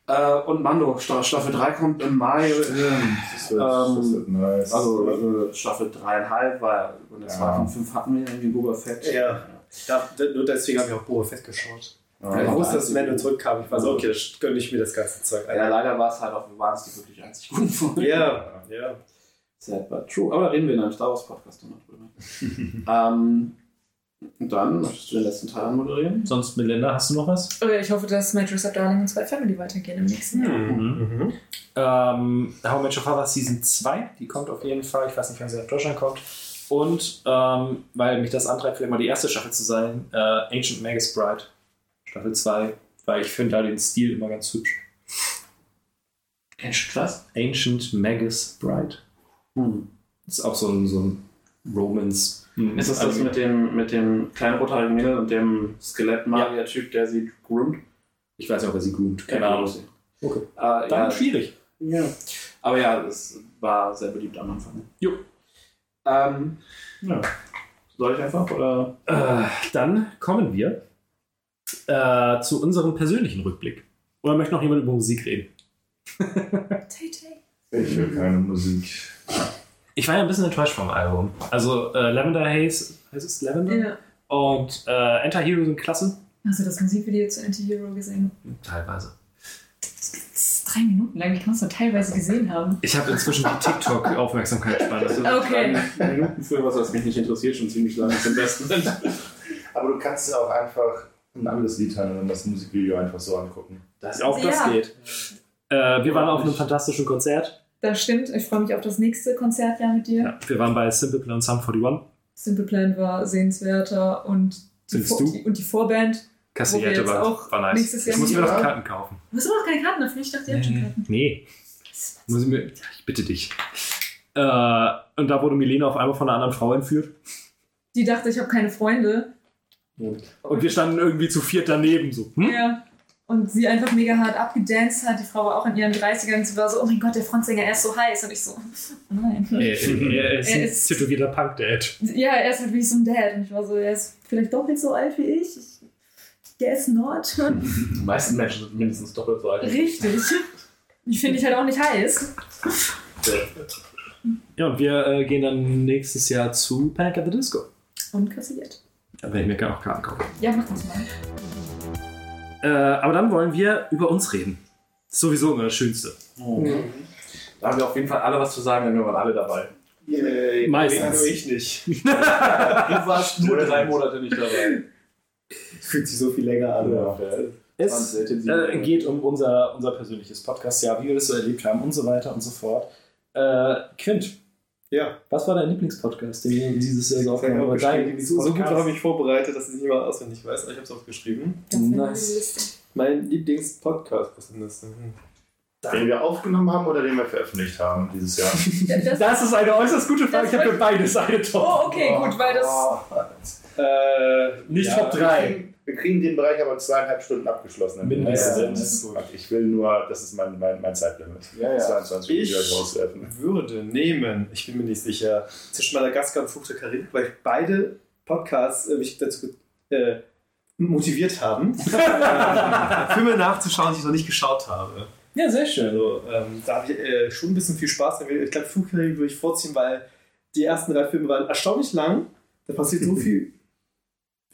Äh, und Mando, Sta- Staffel 3 kommt im Mai. Das wird, das Ähm, wird nice. Also äh, Staffel 3,5, weil in der Ja. 2 von 5 hatten wir irgendwie Boba Fett. Ja. ja d- nur deswegen habe ich auch Boba Fett geschaut. Ja. ich wusste, dass Mando zurückkam. Ich war so, okay, das gönne ich mir das ganze Zeug. Ja, leider war es halt auch, waren es die wirklich einzig guten Folgen. Ja, ja. Sad but true. Aber da reden wir in einem Star Wars Podcast noch drüber. ähm, und dann möchtest du den letzten Teil anmoderieren? Sonst, Melinda, hast du noch was? Ja, ich hoffe, dass Matrix of Darling und Spy Family weitergehen im nächsten Jahr. Mhm. Ähm, How Met Your Father Season 2, die kommt auf jeden Fall. Ich weiß nicht, wann sie nach Deutschland kommt. Und ähm, weil mich das antreibt, vielleicht mal die erste Staffel zu sein, äh, Ancient Magus Bride, Staffel 2, weil ich finde da den Stil immer ganz hübsch. Ancient was? Ancient Magus Bride. Hm. Ist auch so ein, so ein Romance. hm, Ist das das Anime. mit dem, mit dem kleinen rothaarigen Mädel und dem Skelett-Magier-Typ, der sie groomt? Ich weiß nicht, ob er sie groomt. Keine Ahnung. Okay. Äh, Dann ja, schwierig. ja. Aber ja, es war sehr beliebt am Anfang. Jo. Ähm, ja. Soll ich einfach? Oder? Äh, dann kommen wir äh, zu unserem persönlichen Rückblick. Oder möchte noch jemand über Musik reden? Tay Tay. Ich will keine Musik. Ich war ja ein bisschen enttäuscht vom Album. Also äh, Lavender Haze, heißt es Lavender? Ja. Und äh, Anti-Hero sind klasse. Hast du das Musikvideo zu Anti-Hero gesehen? Teilweise. Das ist drei Minuten lang. Ich kann es nur teilweise gesehen haben. Ich habe inzwischen die TikTok-Aufmerksamkeitsspanne. Okay. Drei Minuten für was, was mich nicht interessiert, schon ziemlich lange zum Besten sind. Aber du kannst ja auch einfach ein anderes Lied hören und dann das Musikvideo einfach so angucken. Das Auch das Ja. geht. Äh, wir waren auf einem fantastischen Konzert. Das stimmt. Ich freue mich auf das nächste Konzertjahr mit dir. Ja, wir waren bei Simple Plan Sum 41. Simple Plan war sehenswerter und die, Vor du? die, und die Vorband. Kassierte war, auch war nice. nächstes Jahr ich muss mir noch Karten kaufen. Du hast aber noch keine Karten dafür. Ich dachte, ihr habt schon Karten. Nee. Muss ich, mir, ich bitte dich. Äh, und da wurde Milena auf einmal von einer anderen Frau entführt. Die dachte, ich habe keine Freunde. Und wir standen irgendwie zu viert daneben. So. Hm? Ja. Und sie einfach mega hart abgedanced hat. Die Frau war auch in ihren 30ern. und Sie war so, oh mein Gott, der Frontsänger, er ist so heiß. Und ich so, oh nein. Er, er ist ein tätowierter Punk-Dad. Ja, er ist halt wie so ein Dad. Und ich war so, er ist vielleicht doppelt so alt wie ich. ich der ist not. Die meisten Menschen sind mindestens doppelt so alt. Richtig. Die finde ich halt auch nicht heiß. Ja, und wir äh, gehen dann nächstes Jahr zu Panic at the Disco. Und kassiert. Da werde ich mir gerne auch Karten kaufen. Ja, mach das mal. Äh, aber dann wollen wir über uns reden. Das ist sowieso immer das Schönste. Da haben wir auf jeden Fall alle was zu sagen, denn wir waren alle dabei. Yay, Meistens. Nur ich nicht. Du warst nur drei Monate nicht dabei. Fühlt sich so viel länger an. Ja. Es äh, geht um unser, unser persönliches Podcast-Jahr, wie wir das so erlebt haben und so weiter und so fort. Äh, Quint, Ja. was war dein Lieblingspodcast, den wir dieses Jahr so aufgenommen haben? Dein So, so gut habe ich vorbereitet, dass ich nicht mal auswendig weiß, aber ich habe es aufgeschrieben. Nice. Mein Lieblingspodcast, was ist denn das? Hm. Den wir aufgenommen haben oder den wir veröffentlicht haben dieses Jahr? Das, Das ist eine äußerst gute Frage. Ich habe für beides eine Top. oh, okay, gut, weil das. Äh, Nicht ja, Top Wir 3. wir kriegen den Bereich aber zweieinhalb Stunden abgeschlossen. Mindestens. Ja, Ich will nur, das ist mein, mein, mein Zeitlimit. Ja, ja. 22 Uhr Ich- rauswerfen. würde nehmen, ich bin mir nicht sicher, zwischen Madagaskar und Fluch der Karibik, weil beide Podcasts äh, mich dazu äh, motiviert haben, äh, Filme nachzuschauen, die ich noch nicht geschaut habe. Ja, sehr schön. Also, ähm, da habe ich äh, schon ein bisschen viel Spaß. Ich glaube, Fluch der Karibik würde ich vorziehen, weil die ersten drei Filme waren erstaunlich lang. Da passiert so viel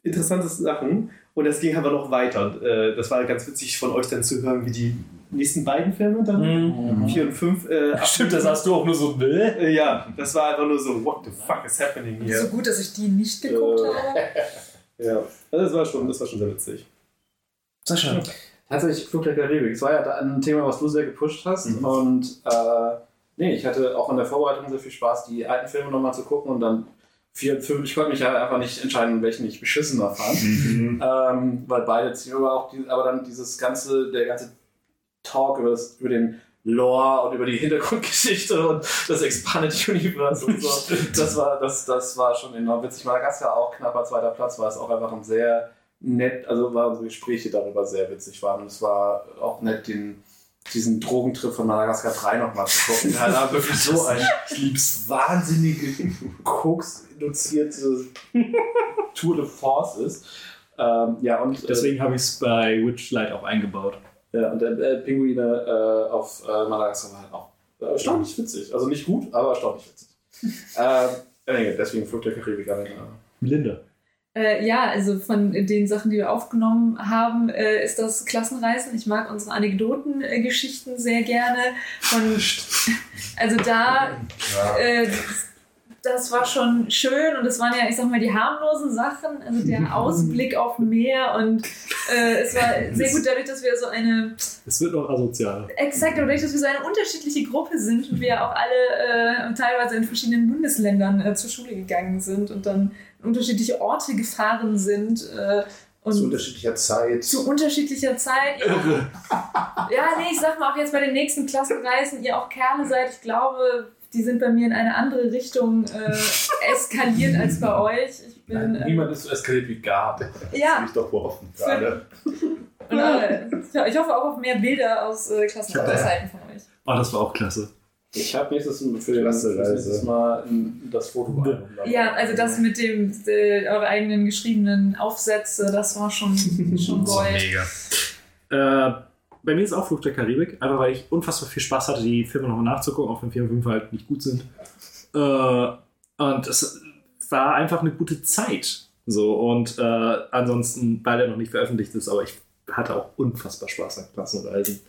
interessante Sachen. Und es ging aber noch weiter. Und, äh, das war ganz witzig von euch dann zu hören, wie die nächsten beiden Filme dann, Mhm. vier und fünf, äh, Stimmt, das hast du auch nur so. Bäh. äh, ja, das war einfach nur so, what the fuck is happening So here? gut, dass ich die nicht geguckt Äh, habe. Ja, also das war schon, das war schon sehr witzig. Sehr schön. Tatsächlich Flug der Karibik. Es war ja ein Thema, was du sehr gepusht hast. Mhm. Und äh, nee, ich hatte auch in der Vorbereitung sehr viel Spaß, die alten Filme nochmal zu gucken und dann vier und fünf. Ich konnte mich ja einfach nicht entscheiden, welchen ich beschissener fand. Mhm. ähm, weil beide ziemlich, aber auch die, aber dann dieses ganze, der ganze Talk über, das, über den Lore und über die Hintergrundgeschichte und das Expanded Universe und so. Das war, das, das war schon enorm witzig. Madagaskar auch knapper zweiter Platz, war es auch einfach ein sehr nett, also waren so Gespräche darüber sehr witzig waren. Und es war auch nett, den, diesen Drogentrip von Madagaskar 3 nochmal zu gucken. Ja, da wirklich so ein wahnsinnige Koks-induzierte Tour de Force ist. Ähm, ja, und äh, Deswegen habe ich es bei Witchlight auch eingebaut. ja, und der äh, Pinguine äh, auf äh, Madagaskar war halt auch äh, erstaunlich witzig. Also nicht gut, aber erstaunlich witzig. ähm, deswegen Flug der Karibik. aber, äh, Melinda. Äh, ja, also von den Sachen, die wir aufgenommen haben, äh, ist das Klassenreisen. Ich mag unsere Anekdotengeschichten sehr gerne. Von, also da, äh, das, das war schon schön und es waren ja, ich sag mal, die harmlosen Sachen. Also der Ausblick auf Meer und äh, es war sehr gut dadurch, dass wir so eine Es wird noch asozial. Exakt, dadurch, dass wir so eine unterschiedliche Gruppe sind und wir auch alle äh, teilweise in verschiedenen Bundesländern äh, zur Schule gegangen sind und dann unterschiedliche Orte gefahren sind. Äh, und Zu unterschiedlicher Zeit. zu unterschiedlicher Zeit. Ja, nee, ich sag mal auch jetzt bei den nächsten Klassenreisen, ihr auch Kerle seid, ich glaube, die sind bei mir in eine andere Richtung äh, eskaliert als bei euch. Ich bin. Äh, Niemand ist so eskaliert wie Gab. ja, Ich doch behoffen gerade. und, äh, ich hoffe auch auf mehr Bilder aus äh, Klassenreiszeiten von euch. Oh, das war auch klasse. Ich habe nächstes, nächstes Reise. Mal ein, das Foto Ja, also das mit dem äh, eure eigenen geschriebenen Aufsätze, das war schon, schon Gold. Äh, bei mir ist auch Fluch der Karibik, einfach weil ich unfassbar viel Spaß hatte, die Filme nochmal nachzugucken, auch wenn 4 und 5 halt nicht gut sind. Äh, und es war einfach eine gute Zeit. So, und äh, ansonsten, weil er noch nicht veröffentlicht ist, aber ich hatte auch unfassbar Spaß an Klassenreisen.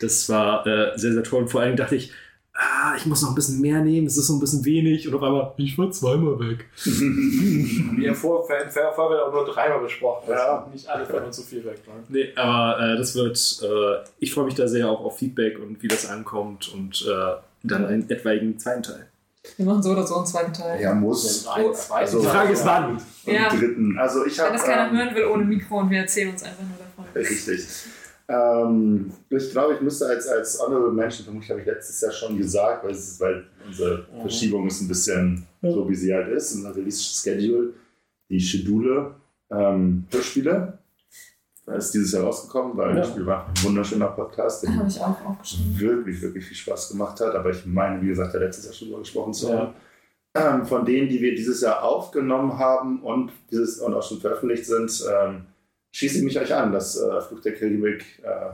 Das war äh, sehr, sehr toll. Und vor allem dachte ich, ah, ich muss noch ein bisschen mehr nehmen, es ist so ein bisschen wenig. Und auf einmal, ich war zweimal weg. Wie im Vor- Vor- Vor- Vorfeld auch nur dreimal besprochen. Ja. Nicht alle von uns zu viel weg. Ne? Nee, aber äh, das wird, äh, ich freue mich da sehr auch auf Feedback und wie das ankommt und äh, dann einen etwaigen zweiten Teil. Wir machen so oder so einen zweiten Teil. Ja, muss. Ein, Also- Die Frage ist wann. Und Ja. dritten. Also ich Wenn habe. das keiner hören will ohne Mikro und wir erzählen uns einfach nur davon. Richtig. Ähm, ich glaube, ich müsste als, als Honorable Mention, vermutlich habe ich letztes Jahr schon gesagt, weil, ist, weil unsere Verschiebung ist ein bisschen so, wie sie halt ist, unser Release-Schedule, die Schedule ähm, Hörspiele. Da ist dieses Jahr rausgekommen, weil Ja. Hörspiel war ein wunderschöner Podcast, der Habe ich auch wirklich, wirklich viel Spaß gemacht hat. Aber ich meine, wie gesagt, der letztes Jahr schon drüber gesprochen zu haben. Ähm, von denen, die wir dieses Jahr aufgenommen haben und, dieses, und auch schon veröffentlicht sind, ähm, schließe ich mich euch an, dass äh, Flug der Karibik äh,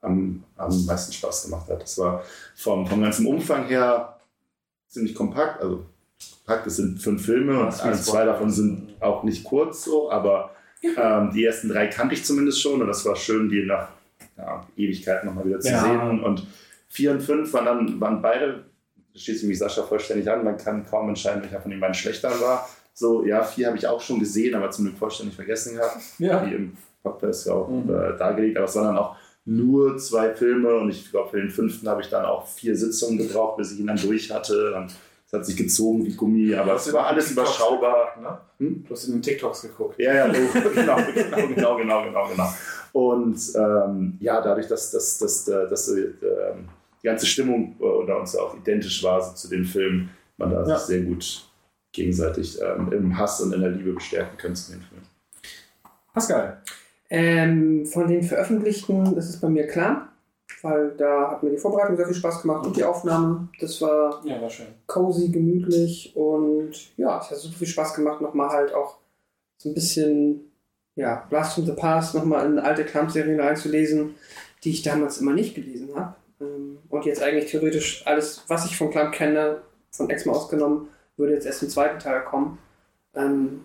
am, am meisten Spaß gemacht hat. Das war vom, vom ganzen Umfang her ziemlich kompakt. Also kompakt, es sind fünf Filme und zwei davon sind auch nicht kurz so, aber ähm, die ersten drei kannte ich zumindest schon und das war schön, die nach ja, Ewigkeit nochmal wieder zu Ja. sehen. Und vier und fünf waren dann waren beide schließt mich Sascha vollständig an. Man kann kaum entscheiden, welcher von den beiden schlechter war. So, ja, vier habe ich auch schon gesehen, aber zum Glück vollständig vergessen gehabt. Ja. Wie im Podcast ja auch Mhm. äh, dargelegt, aber es waren dann auch nur zwei Filme und ich glaube, für den fünften habe ich dann auch vier Sitzungen gebraucht, bis ich ihn dann durch hatte. Und es hat sich gezogen wie Gummi, aber es war alles überschaubar. Ne? Hm? Du hast in den TikToks geguckt. Ja, ja, genau, genau, genau, genau, genau, genau. Und ähm, ja, dadurch, dass, dass, dass, dass, dass äh, die ganze Stimmung äh, unter uns auch identisch war so zu den Filmen, man da Ja. sehr gut gegenseitig ähm, im Hass und in der Liebe bestärken können zu den Filmen. Pascal. Ähm, von den veröffentlichten ist es bei mir klar, weil da hat mir die Vorbereitung sehr viel Spaß gemacht und die Aufnahme. Das war Ja, war schön. cozy, gemütlich und ja, es hat super viel Spaß gemacht, nochmal halt auch so ein bisschen, ja, Blast from the Past nochmal in alte Clamp-Serien reinzulesen, die ich damals immer nicht gelesen habe. Ähm, Und jetzt eigentlich theoretisch alles, was ich von Clamp kenne, von Exma ausgenommen, würde jetzt erst im zweiten Teil kommen. Ähm,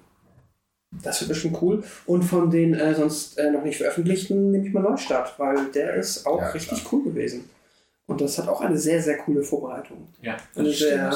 das wird bestimmt cool. Und von den äh, sonst äh, noch nicht veröffentlichten nehme ich mal Neustart, weil der ist auch Ja, richtig cool gewesen. Und das hat auch eine sehr, sehr coole Vorbereitung. Ja, Eine sehr,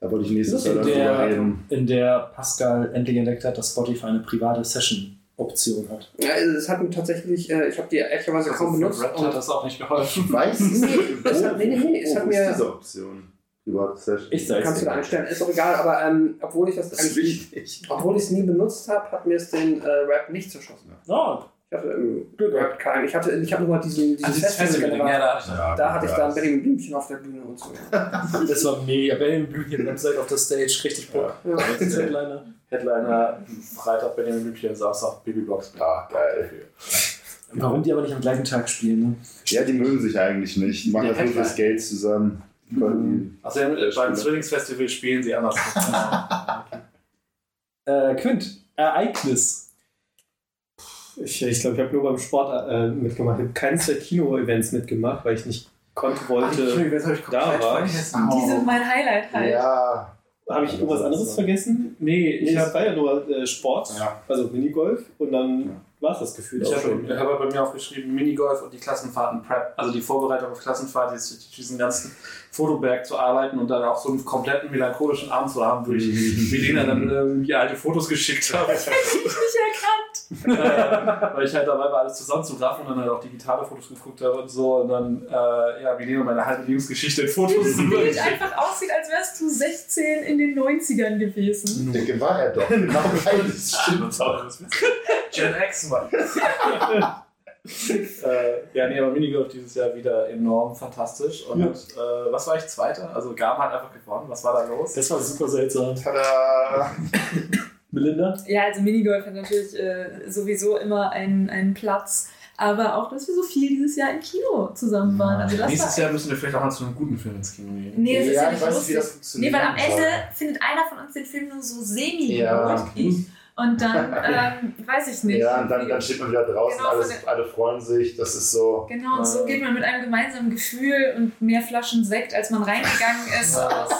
Da wollte ich nächstes Jahr drüber der, reden. in der Pascal endlich entdeckt hat, dass Spotify eine private Session-Option hat. Ja, also es hat mir tatsächlich, äh, ich habe die ehrlicherweise kaum benutzt. Red hat das auch nicht geholfen. Ich weiß es nicht. es hat- nee, nee, nee, es Wo hat ist mir- diese Option? Private Session. Ich sag's kannst du da einstellen, ist auch egal, aber ähm, obwohl ich das, Das eigentlich, wichtig. obwohl ich es nie benutzt habe, hat mir es den äh, Rap nicht zerschossen. Oh, Ich hatte ähm, Rap keinen. Ich hatte, ich habe nur mal diesen, diesen Also Festival Festival, ja, da hatte ich Ja, Da hatte ich ja, dann Benjamin Blümchen auf der Bühne und so. das war mega. Benjamin Blümchen, Website auf der Stage, richtig Bock. Ja. Als Headliner. Headliner, Freitag Benjamin Blümchen, Samstag Baby Box. Ah, geil. Warum die aber nicht am gleichen Tag spielen, ne? Ja, die mögen sich eigentlich nicht. Die machen das nur fürs Geld zusammen. Außerdem äh, beim. Zwillingsfestival spielen sie anders. Äh, Quint, Ereignis. Ich, ich glaube, ich habe nur beim Sport äh, mitgemacht. Ich habe keines der Kino-Events mitgemacht, weil ich nicht konnte, wollte. habe ich Da war ich. Die sind mein Highlight halt. Ja, Habe ich irgendwas anderes vergessen? Nee, Nee, ich habe war ja nur äh, Sport, Ja. also Minigolf und dann war es das Gefühl ich habe habe bei mir aufgeschrieben Minigolf und die Klassenfahrten Prep, also die Vorbereitung auf Klassenfahrt, diesen ganzen Fotoberg zu arbeiten und dann auch so einen kompletten melancholischen Abend zu haben, wo ich Milena dann irgendwie alte Fotos geschickt habe. Ich nicht erkannt. äh, weil ich halt dabei war, alles zusammenzuraffen und dann halt auch digitale Fotos geguckt habe und so und dann, äh, ja, Milena meine halbe Lebensgeschichte in Fotos Wie es rübergeschickt. einfach aussieht, als wärst du 16 in den 90ern gewesen. Dicke war er doch. Genau beides stimmt auch. Gen X, Mann. äh, ja, nee, aber Minigolf dieses Jahr wieder enorm fantastisch. Und äh, was war ich Zweiter? Also Gab hat einfach gewonnen. Was war da los? Das war super seltsam. Tada! Melinda? Ja, also Minigolf hat natürlich äh, sowieso immer einen, einen Platz. Aber auch, dass wir so viel dieses Jahr im Kino zusammen waren. Also das Nächstes war Jahr müssen wir vielleicht auch mal zu einem guten Film ins Kino gehen. Nee, das ist ja Ja, nicht ich weiß nicht, wie lustig. das funktioniert. Nee, weil am Ende findet einer von uns den Film nur so semi Ja. gut. Und dann, ähm, weiß ich nicht. Ja, und dann, dann steht man wieder draußen, Genau, alles, alle freuen sich. Das ist so. Genau, und so geht man mit einem gemeinsamen Gefühl und mehr Flaschen Sekt, als man reingegangen ist, aus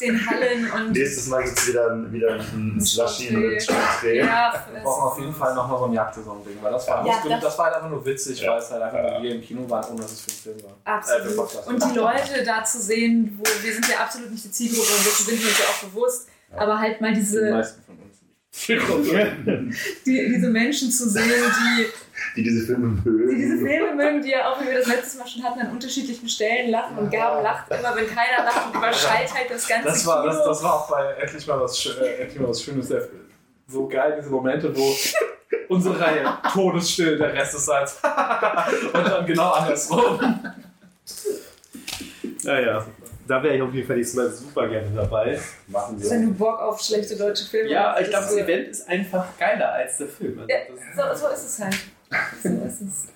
den Hallen und. Nächstes Mal gibt es wieder, wieder ein Slushy mit Schocktee. Schocktee. Ja, Wir brauchen auf jeden Fall nochmal so ein Jagdsaison-Ding, weil das war, Ja, das, das- das war halt einfach nur witzig, Ja. weil es halt einfach nur wir im Kino waren, ohne dass es für einen Film war. Äh, Absolut. Podcast. Und die Leute da zu sehen, wo wir sind ja absolut nicht die Zielgruppe und dessen sind wir uns ja auch bewusst, aber halt mal Die diese, meisten von uns. Die, diese Menschen zu sehen, die, Die diese Filme mögen. die diese Filme mögen, die ja auch, wie wir das letztes Mal schon hatten, an unterschiedlichen Stellen lachen und Gaben lacht immer, wenn keiner lacht und überschallt halt das ganze Das war, Kino. das, das war auch bei endlich mal was, äh, endlich mal was Schönes. Der, so geil, diese Momente, wo unsere Reihe todesstill, der Rest ist Salz. Und dann genau andersrum. Naja, da wäre ich auf jeden Fall nächstes Mal super gerne dabei. Machen Wenn du Bock auf schlechte deutsche Filme Ja, hast, ich glaube, das so- Event ist einfach geiler als der Film. Ja, so, so ist es halt. So ist es.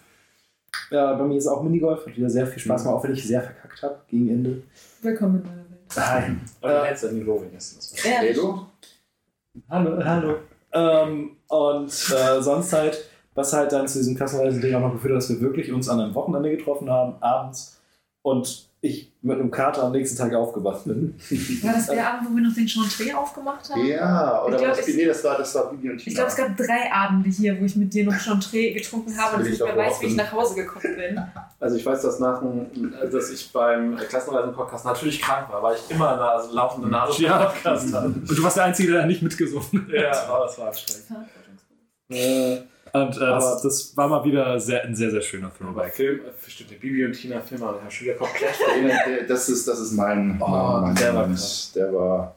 Ja, bei mir ist auch Minigolf, hat wieder sehr viel Spaß gemacht, auch wenn ich sehr verkackt habe gegen Ende. Willkommen in meiner Welt. Nein. Und dann hättest du ein Niveau wenigstens. Ja, Lego? Hallo, hallo. Ähm, und äh, sonst halt, was halt dann zu diesem Klassenreisen-Ding auch noch geführt hat, dass wir wirklich uns an einem Wochenende getroffen haben, abends. Und ich mit einem Kater am nächsten Tag aufgewacht bin. War das der Abend, wo wir noch den Chantre aufgemacht haben? Ja, oder Ich glaub, was? ich- Nee, das war, das war Bibi und Tina. Ich glaube, es gab drei Abende hier, wo ich mit dir noch Chantre getrunken habe und ich ich nicht mehr weiß, wie ich nach Hause gekommen bin. Also ich weiß, dass, nach dem, dass ich beim Klassenreisen-Podcast natürlich krank war, weil ich immer eine laufende Nase Ja. Podcast hatte. Und du warst der Einzige, der nicht mitgesungen Ja, aber das war anstrengend. Äh, Und äh, das, das war mal wieder sehr, ein sehr, sehr schöner Throwback. Film, äh, stimmt, der Bibi und Tina Film, der Herr Schüler Der- der- das, ist, das ist mein, Oh, mein der war krass. Der war.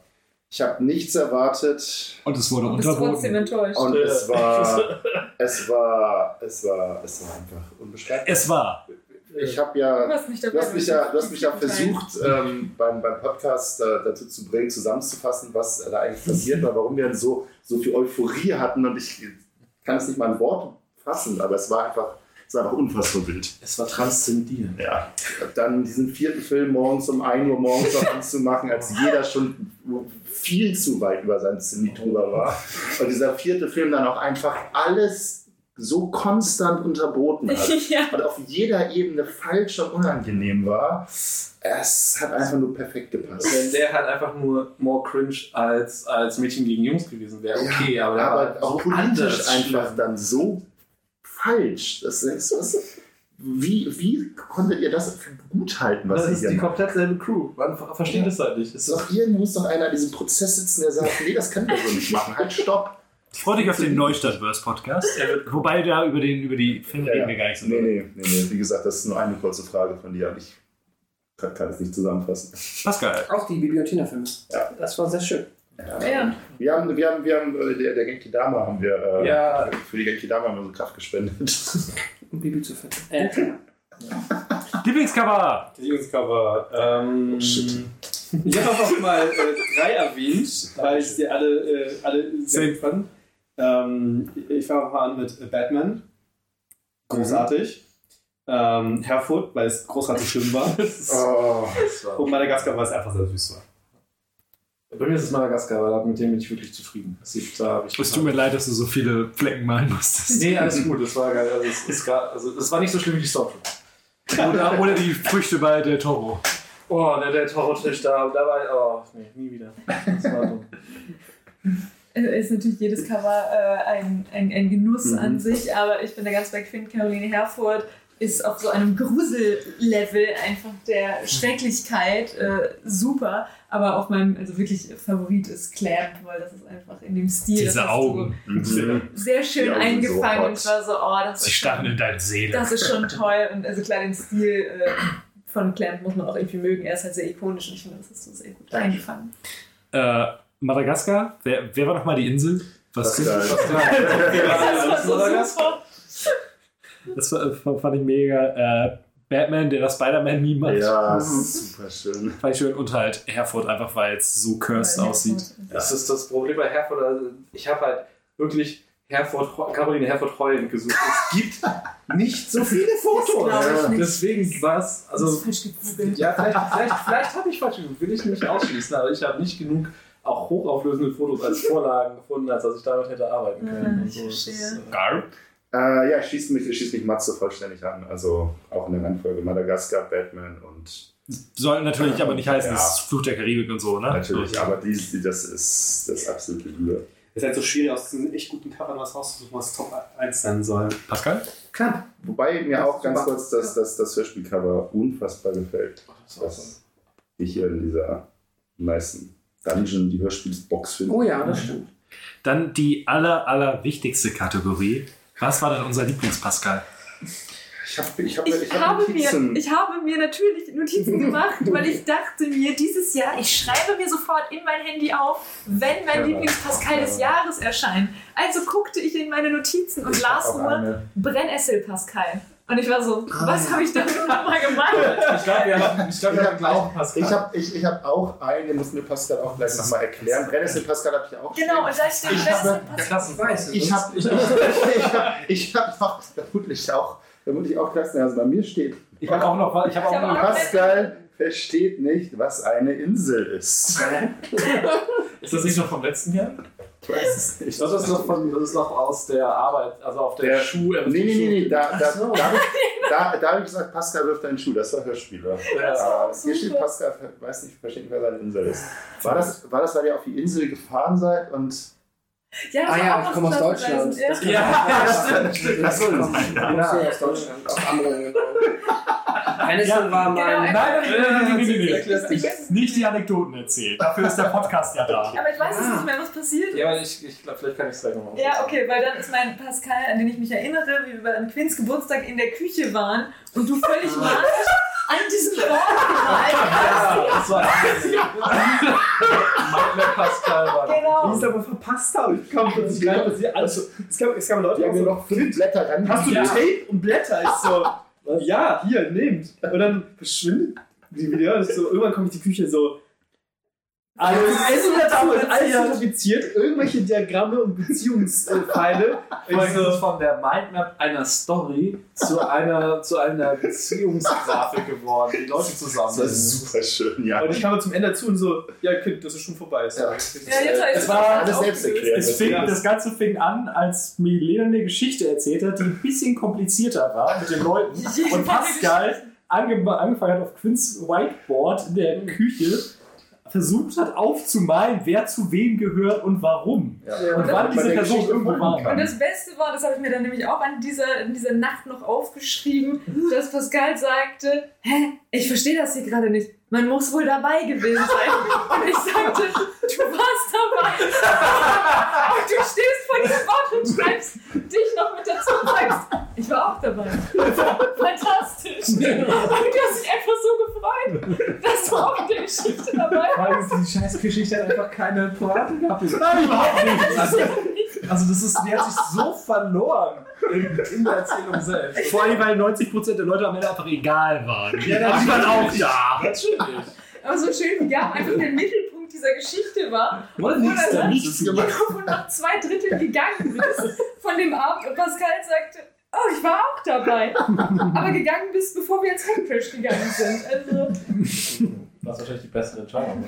Ich habe nichts erwartet Und es wurde Du bist trotzdem unterboten. enttäuscht. und es war, es war, es war, es war einfach unbeschreiblich. Es war. Ich habe Du ja, warst nicht dabei. du hast mich ja, du hast mich ja versucht, ähm, beim, beim Podcast äh, dazu zu bringen, zusammenzufassen, was da eigentlich passiert war, warum wir so, so viel Euphorie hatten und ich kann es nicht mal in Worte fassen, aber es war einfach, es war einfach unfassbar wild. Es war transzendierend. Ja, dann diesen vierten Film morgens um 1 Uhr morgens noch anzumachen, als jeder schon viel zu weit über sein Zenit drüber war. Und dieser vierte Film dann auch einfach alles so konstant unterboten hat ja. und auf jeder Ebene falsch und unangenehm war. Es hat einfach nur perfekt gepasst. Wenn der halt einfach nur more cringe als, als Mädchen gegen Jungs gewesen wäre, okay, aber, der aber war auch so politisch anders einfach schlimm. dann so falsch. Das ist, das, wie, wie konntet ihr das für gut halten, was Das ist hier die macht? komplett selbe Crew. Man ver- versteht es halt nicht. Es doch irgendwo muss doch einer an diesem Prozess sitzen, der sagt, nee, das können wir so nicht machen. Halt, stopp. Ich freue dich auf den Neustadtverse-Podcast. Wobei da über, den, über die Filme reden wir gar nicht so. Nee, nee, nee, nee. Wie gesagt, das ist nur eine kurze Frage von dir. Ich kann, kann es nicht zusammenfassen. Pascal. Auch die Tina-Filme. Ja. Das war sehr schön. Ja. Wir haben, wir haben, wir haben äh, der, der Genki Dama haben wir äh, Ja. für die Genki Dama haben wir so Kraft gespendet. Um Bibi zu finden. Äh, Lieblingscover! Lieblingscover. Ähm, Oh, shit. Ich habe auch mal äh, drei erwähnt, weil ich sie alle, äh, alle sehr fand. Ähm, ich fange mal an mit Batman. Großartig. Ähm, Herford, weil es großartig schlimm war. Oh, Das war- Und Madagaskar, weil es einfach sehr süß war. Bei mir ist es Madagaskar, weil mit dem bin ich wirklich zufrieden. Das sieht, da hab ich Es tut mir leid, dass du so viele Flecken malen musstest. Nee, alles gut, das war geil. Also, es, ist gar, also, es war nicht so schlimm wie die Stormtrooper. Oder, oder die Früchte bei Del Toro. Oh, der, der Toro-Tisch da, da war oh, nee, nie wieder. Das war dumm. Ist natürlich jedes Cover äh, ein, ein, ein Genuss Mhm. an sich, aber ich bin da ganz bei Finn. Caroline Herford ist auf so einem Grusel-Level einfach der Schrecklichkeit äh, super, aber auf meinem, also wirklich Favorit ist Clamp, weil das ist einfach in dem Stil. Diese Augen. Mhm. sehr schön so eingefangen und ich war so, oh, das Sie ist starren schon, in deine Seele. das ist schon toll und also klar, den Stil äh, von Clamp muss man auch irgendwie mögen. Er ist halt sehr ikonisch und ich finde, das ist so sehr gut eingefangen. Äh, Madagaskar? Wer, wer war nochmal die Insel? Was Das ist geil. Das war so super. Das war, fand ich mega. Äh, Batman, der das Spider-Man-Meme macht. Ja, das ist super schön. Fand ich schön. Und halt Herford, einfach weil es so cursed Weil aussieht. Das ist das Problem bei Herford. Also ich habe halt wirklich Herford, Caroline Herford heulend gesucht. Es gibt nicht so viele Fotos. Das nicht. Deswegen war es. Also, ja, vielleicht, vielleicht, vielleicht habe ich falsch geguckt, will ich nicht ausschließen, aber ich habe nicht genug auch hochauflösende Fotos als Vorlagen gefunden, als dass ich damit hätte arbeiten können. Ah, Und ich so. Verstehe. äh, Gar. Äh, ja, schießt mich, schießt mich Matze vollständig an. Also auch in der Reihenfolge Madagaskar, Batman und Soll natürlich aber nicht heißen, Ja. es ist Fluch der Karibik und so, ne? natürlich, So. aber dies, die, das ist das absolute Liebe. Es ist halt so schwierig, aus diesen echt guten Covern was rauszusuchen, was Top 1 sein soll. Pascal? Klar. Wobei mir Das auch ganz super. kurz das, das, das Hörspielcover unfassbar gefällt. das war so. Was ich hier in dieser nicen Dungeon, die Hörspielbox finde. Oh ja, das stimmt. Dann die aller, aller wichtigste Kategorie. Was war denn unser Lieblings-Pascal? Ich habe ich hab, Ich, ich hab habe mir, ich habe mir natürlich Notizen gemacht, weil ich dachte mir, dieses Jahr, ich schreibe mir sofort in mein Handy auf, wenn mein Ja, Lieblings-Pascal des Jahres erscheint. Also guckte ich in meine Notizen und las nur. Brennessel-Pascal. Und ich war so, Ah. was habe ich damit nochmal gemacht? Ich glaube, wir haben, ich glaub, wir Ich haben habe gleich auch, Pascal. ich hab, ich, ich hab auch eine, muss mir Pascal auch gleich nochmal erklären. Brennnessel Pascal habe ich auch Genau, und da steht Ich Brennessel-Pascal. Klassenweise. Ich habe ich, ich hab, ich hab auch, vermutlich auch, vermutlich auch Klassen, also bei mir steht, Ich habe auch noch ich habe auch noch auch- Pascal versteht nicht, was eine Insel ist. Ist das nicht noch vom letzten Jahr? Ich weiß es nicht. Das ist noch von, das ist noch aus der Arbeit, also auf der, Der- Schuh. Nee, nee, nee, nee, da, da, da, da, da habe ich gesagt, Pascal wirft einen Schuh, das war Hörspieler. Das war auch Äh, hier steht. Pascal, weiß nicht, versteht nicht, wer seine Insel ist. War das, war das, weil ihr auf die Insel gefahren seid und. Ja, Ah ja, ich komme aus. Deutschland. Ja. Das Ja. Das soll das. Ja, aus Deutschland, aus Amrum. Henderson war mein. Nein, nein, nein, nein, nein, nein, Erklär's nein, nicht. die Anekdoten erzählen. Dafür ist der Podcast ja da. Aber ich weiß jetzt nicht mehr, was passiert Ja, aber ich, ich glaube, vielleicht kann ich es gleich nochmal Ja, okay, weil dann ist mein Pascal, an den ich mich erinnere, wie wir an Quinns Geburtstag in der Küche waren und du völlig magisch an diesem gemalt hast. Ja, das war mein Pascal war. Die Genau. ist aber verpasst habe. Ich kam plötzlich rein und sie alles. Es kam, es kamen Leute, Die die haben so, noch fünf Blätter ran. hast du Ja. Tape und Blätter? Ich so, ja, hier, nehmt. Und dann verschwindet die wieder. Das so, irgendwann komme ich in die Küche so. Alles Essen dazu ist alles fotografiert, irgendwelche Diagramme und Beziehungspfeile. Ich Ich das ist so, von der Mindmap einer Story zu einer, zu einer Beziehungsgrafik geworden, die Leute zusammen. Das ist super schön, ja. und ich kam zum Ende dazu und so, ja, Kind, das ist schon vorbei. Ist Ja. Ja, jetzt habe ich Es das war alles selbsterklärend. Es fing, das Ganze fing an, als Milena eine Geschichte erzählt hat, die ein bisschen komplizierter war mit den Leuten. Und Pascal ange angefangen hat auf Quinns Whiteboard in der Küche versucht hat aufzumalen, wer zu wem gehört und warum. Ja. Und wann diese Person irgendwo war. kann. Und das Beste war, das habe ich mir dann nämlich auch an dieser, in dieser Nacht noch aufgeschrieben, dass Pascal sagte, hä, ich verstehe das hier gerade nicht. Man muss wohl dabei gewesen sein. Und ich sagte, du warst dabei. Und du stehst vor diesem Wort und schreibst dich noch mit dazu und sagst, ich war auch dabei. Fantastisch. Und du hast dich einfach so gefreut, dass du auch in der Geschichte dabei warst. Die scheiß Geschichte hat einfach keine Pointe gehabt. Nein, überhaupt nicht. Also, das ist, die hat sich so verloren in, in der Erzählung selbst. Vor allem, weil 90% der Leute am Ende einfach egal waren. Ja, ich war auch da. Natürlich. Aber so schön, wie Gab einfach der Mittelpunkt dieser Geschichte war. Oder nichts da dann- nichts gemacht. Obwohl nach zwei Dritteln gegangen bist von dem Abend und Pascal sagte, oh, ich war auch dabei. Aber gegangen bist, bevor wir ins Headcrash gegangen sind. Also, Das ist wahrscheinlich die beste Entscheidung.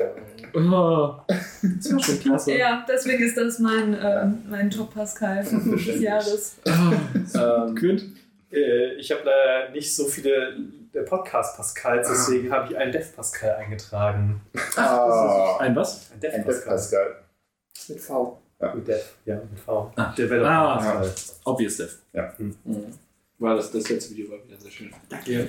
Oh. Das war schon klasse. ja, deswegen ist das mein, äh, mein Top-Pascal des Jahres. Ähm, Quint? Äh, ich habe leider nicht so viele äh, Podcast-Pascals, deswegen habe ich einen Dev-Pascal eingetragen. Ah, Ein was? Ein ein Dev Dev-Pascal. Pascal. Mit V. Mit Dev, ja, mit V. Ah. Developer Ah. Pascal. Obvious Dev. Weil das, das letzte Video war wieder sehr schön. Danke.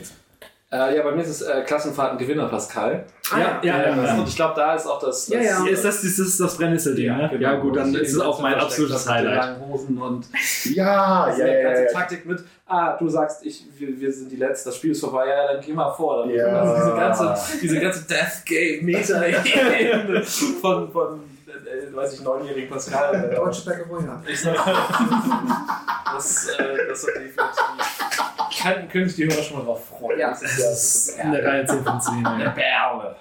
Äh, ja, bei mir ist es äh, Klassenfahrten-Gewinner Pascal. Ja, ja, ja. Und ich glaube, da ist auch das. das Ja, ja. Ist das, ist das das Brennnessel-Ding, ne? genau. Ja, gut, dann Wo ist es auch mein absolutes Highlight. langen Hosen und Ja, also ja, ja, ganze ja. Taktik mit, ah, du sagst, ich, wir, wir sind die Letzten, das Spiel ist vorbei, ja, dann geh mal vor. Dann Ja. also diese ganze, diese ganze Death Game Meta von, von äh, weiß ich, neunjährigen Pascal. äh, Deutsche Bäckerei. Ja. Das, äh, das hat definitiv. Könnten, können sich die Hörer schon mal drauf freuen. Ja. Das ist ja, Eine Reihe 10 von 10. eine. Perle.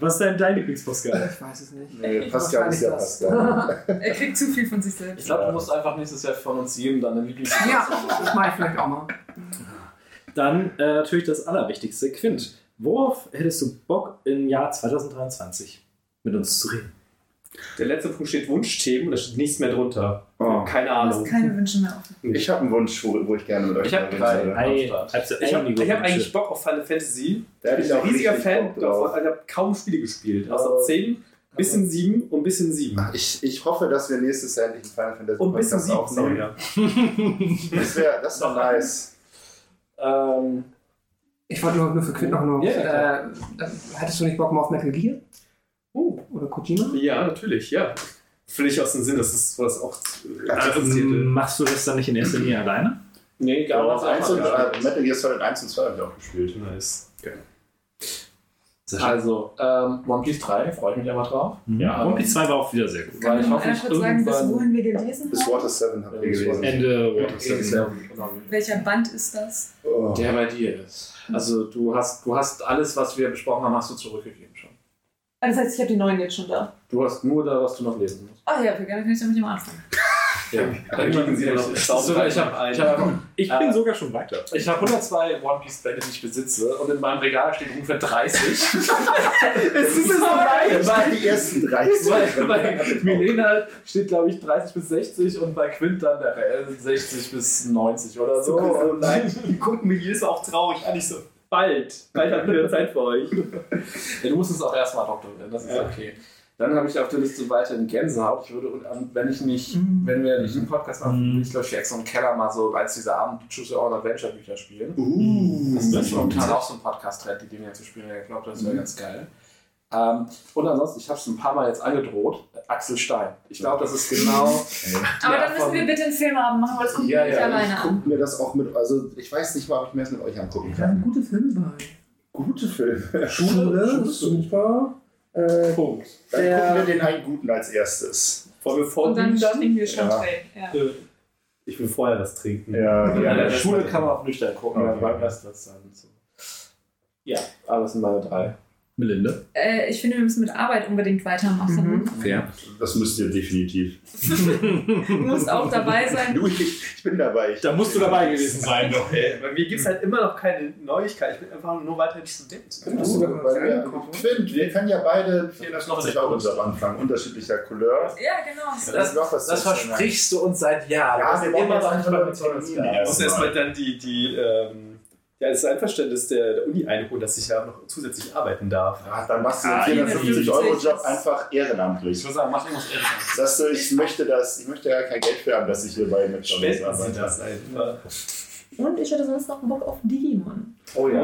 Was ist denn dein Lieblings-Pascal? Ich weiß es nicht. Nee, Pascal ist ja Pascal. Er kriegt zu viel von sich Ich selbst. glaube, du musst einfach nächstes Jahr von uns jedem dann eine Lieblings Ja, das mache ich vielleicht auch mal. Dann äh, natürlich das Allerwichtigste. Quint, worauf hättest du Bock im Jahr 2023 mit uns zu reden? Der letzte Punkt steht Wunschthemen und da steht nichts mehr drunter. Oh. Keine Du hast Ahnung. keine Wünsche mehr offen. Ich habe einen Wunsch, wo, wo ich gerne mit euch Ich hab mal drei. du Ich habe hab eigentlich Bock auf Final Fantasy. Da hätte Ich ich bin auch ein riesiger Fan. Ich habe kaum Spiele gespielt. Außer Oh. 10, bisschen 7 und bisschen 7. Ich, ich hoffe, dass wir nächstes Jahr endlich einen Final Fantasy Und bisschen Podcast 7, sorry, aufnehmen. ja. Das wäre das wär nice. Ähm, Ich wollte nur, nur für Quint noch nur. Ja, äh, äh, hattest du nicht Bock mal auf Metal Gear? Oh. Oder Kojima? Ja, natürlich, ja. Völlig aus dem Sinn, das ist was auch Also, machst du das dann nicht in erster Linie alleine? nee, gar nicht. eins und, einfach. äh, Metal Gear Solid 1 und 2 habe ich auch gespielt. Nice. Also, ähm, One Piece 3, freue ich mich aber drauf. Ja, One Piece 2 war auch wieder sehr gut. Weil ich Kann hoffe, ich sagen, bis irgendwann. wohin wir gelesen Bis haben? Water 7 habe ich gelesen. Ende Water Ja, 7. genau. Welcher Band ist das? Oh. Der bei dir ist. Also, du hast, du hast alles, was wir besprochen haben, hast du zurückgegeben. Ah, das heißt, ich habe die neuen jetzt schon da. Du hast nur da, was du noch lesen musst. Ah ja, okay, dann kann ich damit mal anfangen. Ja. Dann geben sie noch ich, sogar, ich, hab, ich, hab Ich bin äh, sogar schon weiter. ich habe 102 One Piece Bände, die ich besitze und in meinem Regal stehen ungefähr 30. Es ist so. Das waren die ersten drei. bei, bei Milena steht, glaube ich, 30 bis 60 und bei Quint dann der Rest 60 bis 90 oder so. So, so Und nein, die gucken mich jedes Mal auch traurig an. Ich so, bald, bald haben wir wieder Zeit für euch. Ja, du musst es auch erstmal doktorieren, das ist okay. Dann habe ich auf der Liste weiterhin Gänsehaut. Ich würde, an- wenn ich nicht, wenn wir nicht einen Podcast machen, würde ich glaube ich Jackson und Keller mal so als diese Abend Choose Your Own Adventure Bücher spielen. Uh, Das ist momentan auch so ein Podcast-Trend, die Dinge zu spielen. Ich glaube, das wäre ganz geil. Ähm, und ansonsten, ich habe es ein paar Mal jetzt angedroht, Axel Stein. Ich glaube, das ist genau. Aber Ja, dann müssen wir bitte einen Filmabend machen, weil das gucken Ja, wir nicht ja, alleine Ich an. gucke mir das auch mit, also ich weiß nicht mal, ob ich mir das mit euch angucken kann. gute Filme bei. Gute Filme. Schule, super. Äh, Punkt. Dann Der- gucken wir den einen guten als erstes. Wollen wir Und vorglühen dann trinken wir schon Ja. Ja. Ich will vorher was trinken. Ja, Ja, in ja, der das- Schule kann man auch nüchtern gucken, Okay. dann beim Rest das dann so. Ja, aber das sind meine drei. Melinde. Äh, ich finde, wir müssen mit Arbeit unbedingt weitermachen. Fair. Das müsst ihr definitiv. Du musst auch dabei sein. Du, ich, ich bin dabei. Ich, Da musst du dabei gewesen sein, doch. Äh, bei mir gibt es halt immer noch keine Neuigkeit. Ich bin einfach nur weiterhin Student. Du, Quint, wir können ja beide 450 Euro Job anfangen, unterschiedlicher Couleur. Ja, genau. Das, ist noch was Das zu erzählen. versprichst du uns seit Jahren. Ja, Das wir wollen immer noch einfach nicht mal mit Termin Termin. Ich muss erstmal dann die, die ähm, ja, das Einverständnis der, der Uni einholen, dass ich ja noch zusätzlich arbeiten darf. Ja, dann machst du Ah, den ja, 450 natürlich. Euro Job einfach ehrenamtlich. Ich würde sagen, mach irgendwas ehrlich. Sagst du, ich möchte das, ich möchte ja kein Geld für haben, dass ich hier bei McDonalds arbeite. das einfach. Und ich hatte sonst noch Bock auf Digimon. Oh ja.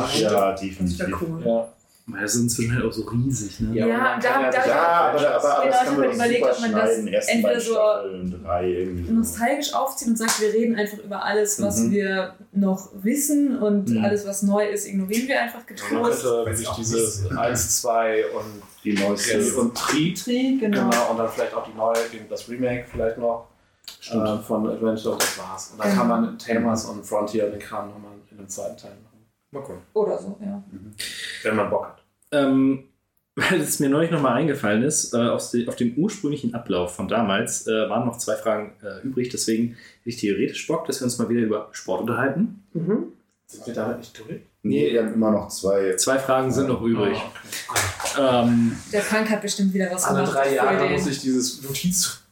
Ach, ja, das wäre definitiv. cool. Ja. Das sind inzwischen halt auch so riesig, ne? Ja, aber man da- kann da- Ja, aber, aber, aber Genau, das ich kann man überlegt, ob man das entweder so nostalgisch aufziehen und sagt, wir reden einfach über alles, was Mhm. wir noch wissen und Mhm. alles, was neu ist, ignorieren wir einfach Man getrost. könnte Weiß sich nicht. 1, 2 und Die neueste. Tri und Tri, Tri, genau. genau, und dann vielleicht auch die neue, das Remake vielleicht noch äh, von Adventure und das war's. Und dann Genau. kann man Tamers und Frontier den Kram nochmal in dem zweiten Teil machen. Mal gucken. Oder so, ja. Wenn man Bock hat. Ähm, weil es mir neulich nochmal eingefallen ist, äh, auf, die, auf dem ursprünglichen Ablauf von damals äh, waren noch zwei Fragen äh, übrig. Deswegen hätte ich theoretisch Bock, dass wir uns mal wieder über Sport unterhalten. Mhm. Sind wir damit nicht durch? Nee, wir haben immer noch zwei. Zwei Fragen sind noch übrig. Ah, Ähm, Der Frank hat bestimmt wieder was Alle gemacht. drei für Jahre muss ich dieses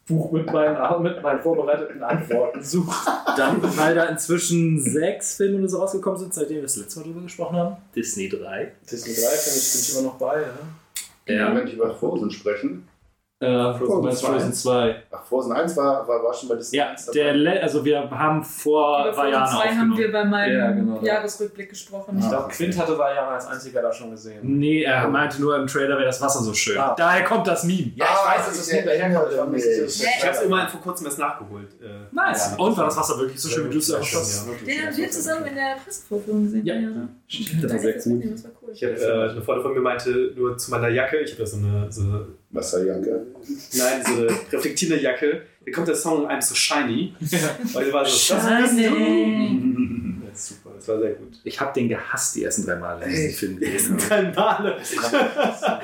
Notizbuch mit meinen, mit meinen vorbereiteten Antworten suchen. dann, weil da inzwischen sechs Filme oder so rausgekommen sind, seitdem wir das letzte Mal drüber gesprochen haben. Disney 3. Disney 3 finde ich, bin ich immer noch bei. Ja? Ja. Wenn ich über Frozen sprechen. Äh, Frozen meinst du Frozen 2. Ach, Frozen 1 war, war, war schon bei Disney Ja, 1 dabei. der, Le also wir haben vor Über Frozen Vajana 2 haben wir bei meinem Ja, genau, ja. Jahresrückblick gesprochen. Ich Ah. glaube, Quint hatte Vajana als einziger da schon gesehen. Nee, er meinte nur im Trailer wäre das Wasser so schön. Ah. Daher kommt das Meme. Ja, ich weiß, dass aber nicht, dass es- Ich habe es immerhin vor kurzem erst nachgeholt. Äh, Nice. Ja. Und war das Wasser wirklich so schön, wie du es schön, hast? ja. Den haben wir zusammen in der Pressevorführung gesehen. Ja. Ja. Das Das war cool. Ich habe äh, eine Freundin von mir meinte nur zu meiner Jacke, ich habe da so eine, so eine, Wasserjacke. nein, so eine reflektierende Jacke, da kommt der Song I'm so shiny. Ich war so, Shiny. Das ist super, das war sehr gut. Ich habe den gehasst die ersten drei Male, als ich diesen Film gesehen habe. Drei Male.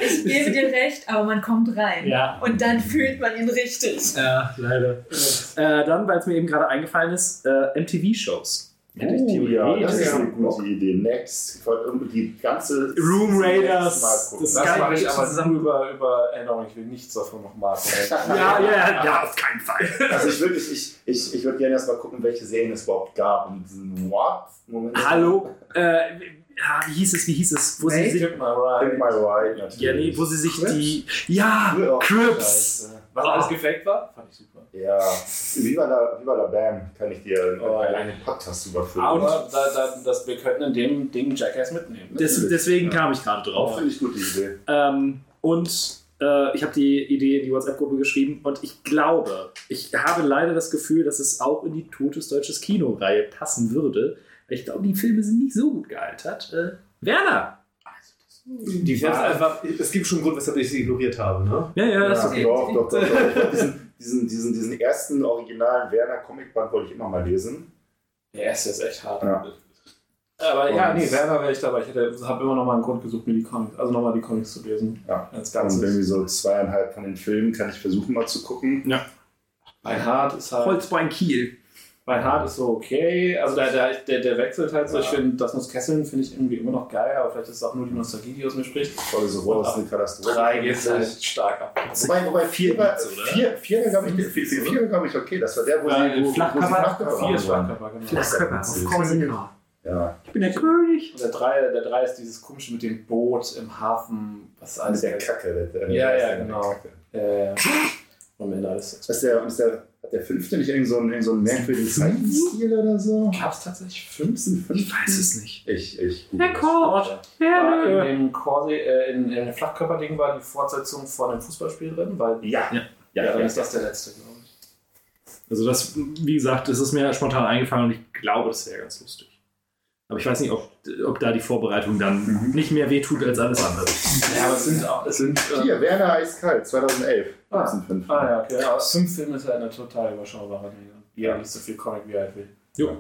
Ich gebe dir recht, aber man kommt rein. Ja. Und dann fühlt man ihn richtig. Ja, leider. Äh, dann, weil es mir eben gerade eingefallen ist, äh, MTV-Shows. Hätte ich Oh, ja, das ist theoretisch- eine gute Idee. Next. Ich wollte irgendwie die ganze. Room Raiders, das Das mache ich aber zusammen- über, über Erinnerung. Ich will nichts davon nochmal. Ja, ja, ja, ja, auf keinen Fall. Also ich würde ich, ich, ich würd gerne erst mal gucken, welche Serien es überhaupt gab. Und diesen What? Moment. Hallo, äh, ja, wie hieß es, wie hieß es? Wo sie sich, Gib mal Think right. My Ride natürlich. ja, nee, wo sie sich Crips? die, ja, Crips. Was alles gefaked war? Fand ich super. Ja, Viva la, Viva la Bam kann ich dir Oh, einen, ja. Podcast überführen. Aber da, da, das, wir könnten in dem Ding Jackass mitnehmen. Des, deswegen kam ich gerade drauf. Finde ich gute Idee. Ähm, und äh, ich habe die Idee in die WhatsApp-Gruppe geschrieben und ich glaube, ich habe leider das Gefühl, dass es auch in die Totes Deutsches Kino-Reihe passen würde. Ich glaube, die Filme sind nicht so gut gealtert. Äh, Werner! Die hab's einfach, es gibt schon einen Grund, weshalb ich sie ignoriert habe, ne? Ja, ja, Ja, ist okay. doch, doch, doch, doch. Diesen, diesen, diesen, ersten originalen Werner-Comicband wollte ich immer mal lesen. Der erste ist echt hart. Ja. Aber ja, Und- nee, Werner wäre ich dabei. Ich habe immer noch mal einen Grund gesucht, mir die Comics, also nochmal die Comics zu lesen. Ja. Als Und irgendwie Ganzes. so zweieinhalb von den Filmen kann ich versuchen mal zu gucken. Reinhardt ist halt. Holzbein Kiel. Reinhardt ist so okay. Also der, der, der, der wechselt halt so. Ich finde, das muss Kesseln finde ich irgendwie immer noch geil, aber vielleicht ist es auch nur die Nostalgie, die aus mir spricht. Voll so raus, ab eine Katastrophe. Drei geht halt stark ab. Wobei, wobei vier, Vierer, vier, vier, glaube ich, vier, vier, vier, glaube ich, okay. Das war der, wo Weil sie, wo, wo sie Flachkörper- Flachkörper vier ist. Flachkörper, genau. Flachkörper. Ja. Ich bin der König. Und der drei, der drei ist dieses komische mit dem Boot im Hafen. Was Mit alles der Kacke. Der, der, Ja, ja, genau. Äh, am Ende alles. Ist der, ist der, der fünfte nicht irgend so irgend so merkwürdigen Zeichenstil oder so? Gab es tatsächlich fünften? Ich weiß es nicht. Ich, ich. Der Coach. War in dem Corsi, äh, in, Flachkörperding war die Fortsetzung von dem Fußballspiel drin, weil Ja. Ja. ja, Ja, dann ja. ist das der letzte, glaube ich. Also das, wie gesagt, das ist mir spontan eingefallen und ich glaube, das wäre ganz lustig. Aber ich weiß nicht, ob, ob da die Vorbereitung dann Mhm. nicht mehr wehtut als alles andere. Ja, aber es sind auch, es sind. Äh, Hier, Werner Eiskalt, 2011. Ah. Das sind fünf. ah ja, okay. Aber fünf Filme ist ja eine total überschaubare Menge. Jeder nicht so viel Comic wie er halt will. Jo.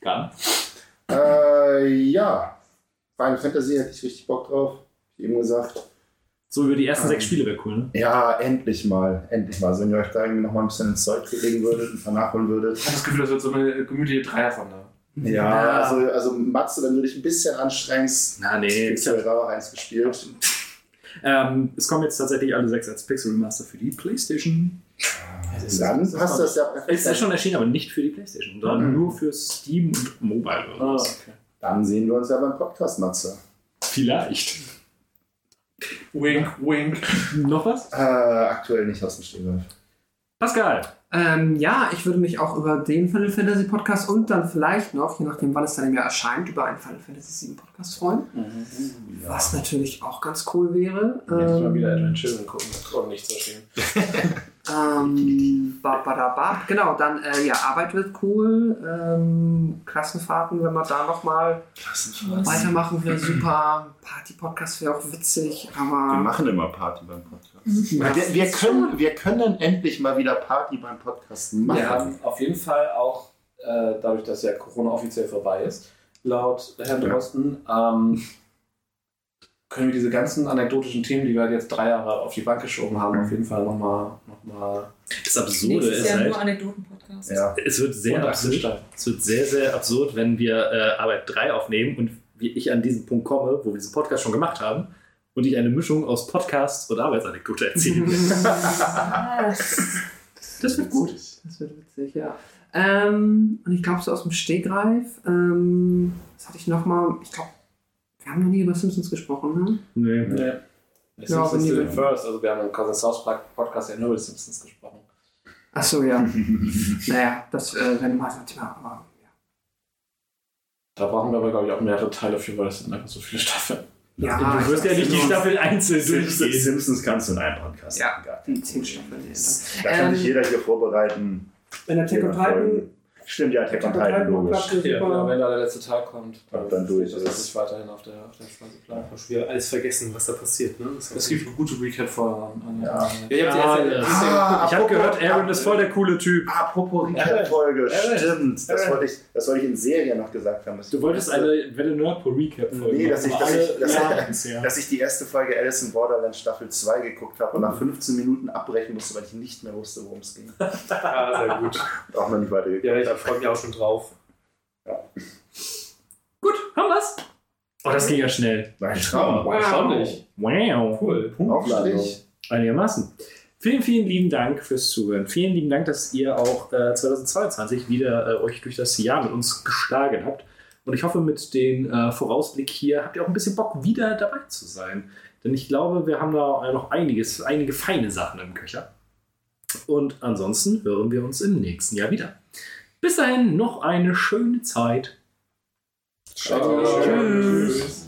Gar Äh, ja. Final Fantasy hätte ich richtig Bock drauf. Ich eben gesagt. So über die ersten Ähm. sechs Spiele wäre cool, ne? Ja, endlich mal. Endlich mal. Also, wenn ihr euch da irgendwie noch mal ein bisschen ins Zeug legen würdet und nachholen würdet. Ich habe das Gefühl, das wird so eine gemütliche Dreier von da. Ja, also, also Matze, dann würde ich ein bisschen anstrengen. Na, nee. Ich habe da auch eins gespielt. Ähm, es kommen jetzt tatsächlich alle sechs als Pixel Remaster für die Playstation. Dann passt das ja Es ist schon erschienen, aber nicht für die Playstation, sondern Mhm. nur für Steam und Mobile. Oder Ah, okay. Dann sehen wir uns ja beim Podcast, Matze. Vielleicht. Wink, wink. Noch was? Äh, aktuell nicht aus dem Stegreif. Pascal. Ähm, ja, ich würde mich auch über den Final Fantasy Podcast und dann vielleicht noch, je nachdem wann es dann im Jahr erscheint, über einen Final Fantasy VII Podcast freuen. Was natürlich auch ganz cool wäre. Jetzt mal Ähm, wieder Advent Children gucken und nicht so schön. Ähm, ba, ba, da, ba. Genau, dann, äh, ja, Arbeit wird cool. Ähm, Klassenfahrten, wenn wir da nochmal weitermachen, wäre super. Party-Podcast wäre auch witzig, Wir aber. machen immer Party beim Podcast. Ja, Wir, wir, können, wir können endlich mal wieder Party beim Podcast machen. Wir haben auf jeden Fall auch, äh, dadurch, dass ja Corona offiziell vorbei ist, laut Herrn Ja. Drosten, ähm, können wir diese ganzen anekdotischen Themen, die wir jetzt drei Jahre auf die Bank geschoben haben, auf jeden Fall nochmal. Noch mal Das Absurde ist Jahr halt, nur Anekdoten-Podcast. Ja. es wird sehr Und absurd. Es wird sehr, sehr absurd, wenn wir äh, Arbeit 3 aufnehmen und wie ich an diesen Punkt komme, wo wir diesen Podcast schon gemacht haben und ich eine Mischung aus Podcast und Arbeitsanekdote erzähle. Ah, Das wird gut. Das wird witzig, ja. Ähm, und ich glaube, so aus dem Stegreif, ähm, was hatte ich nochmal? Ich glaube, wir haben noch nie über Simpsons gesprochen, ne? nee. Nee. Ja, Simpsons did it first. Also wir haben im Cousin South Park Podcast ja nur über Simpsons gesprochen. Achso, ja. naja, das äh, wäre mal so ein Thema, aber ja. Da brauchen wir aber, glaube ich, auch mehrere Teile für, weil es sind einfach so viele Staffeln. Ja, Du wirst ja nicht die Staffel einzeln Simpsons, durchgehen. Simpsons kannst du in einem Podcast Ja. die zehn. Staffeln. Da kann Ähm, sich jeder hier vorbereiten. Wenn der Attack on Jeder Titan Folgen. Stimmt, ja, Attack on Titan, logisch. Ja, genau, wenn da der letzte Teil kommt, Ab dann durch Das ist. weiterhin auf der, auf der habe schon wieder alles vergessen, was da passiert. Ne? Das Es gibt gute Recap-Folgen. Ja. Ah, ja. Ah, Ich habe apropos- gehört, Aaron ist voll der coole Typ. Apropos. Recap-Folge, stimmt. Das wollte, ich, das wollte ich in Serie noch gesagt haben. Du wolltest eine Welle Nerdpool Recap folgen. Nee, dass ich- dass ich- dass ich- bisher. dass ich die erste Folge Alice in Borderland Staffel 2 geguckt habe und nach 15 Minuten abbrechen musste, weil ich nicht mehr wusste, worum es ging. Ah, sehr gut. Und auch noch nicht weitergeguckt. Ja, ich freue mich auch schon drauf. Gut, haben wir's. Oh, das ging ja schnell. Mein Traum. Erstaunlich. Wow. Cool. Aufstrich. Einigermaßen. Vielen, vielen lieben Dank fürs Zuhören. Vielen lieben Dank, dass ihr auch äh, 2022 wieder äh, euch durch das Jahr mit uns geschlagen habt. Und ich hoffe, mit dem äh, Vorausblick hier habt ihr auch ein bisschen Bock, wieder dabei zu sein. Denn ich glaube, wir haben da äh, noch einiges, einige feine Sachen im Köcher. Und ansonsten hören wir uns im nächsten Jahr wieder. Bis dahin noch eine schöne Zeit. Ciao. Tschüss.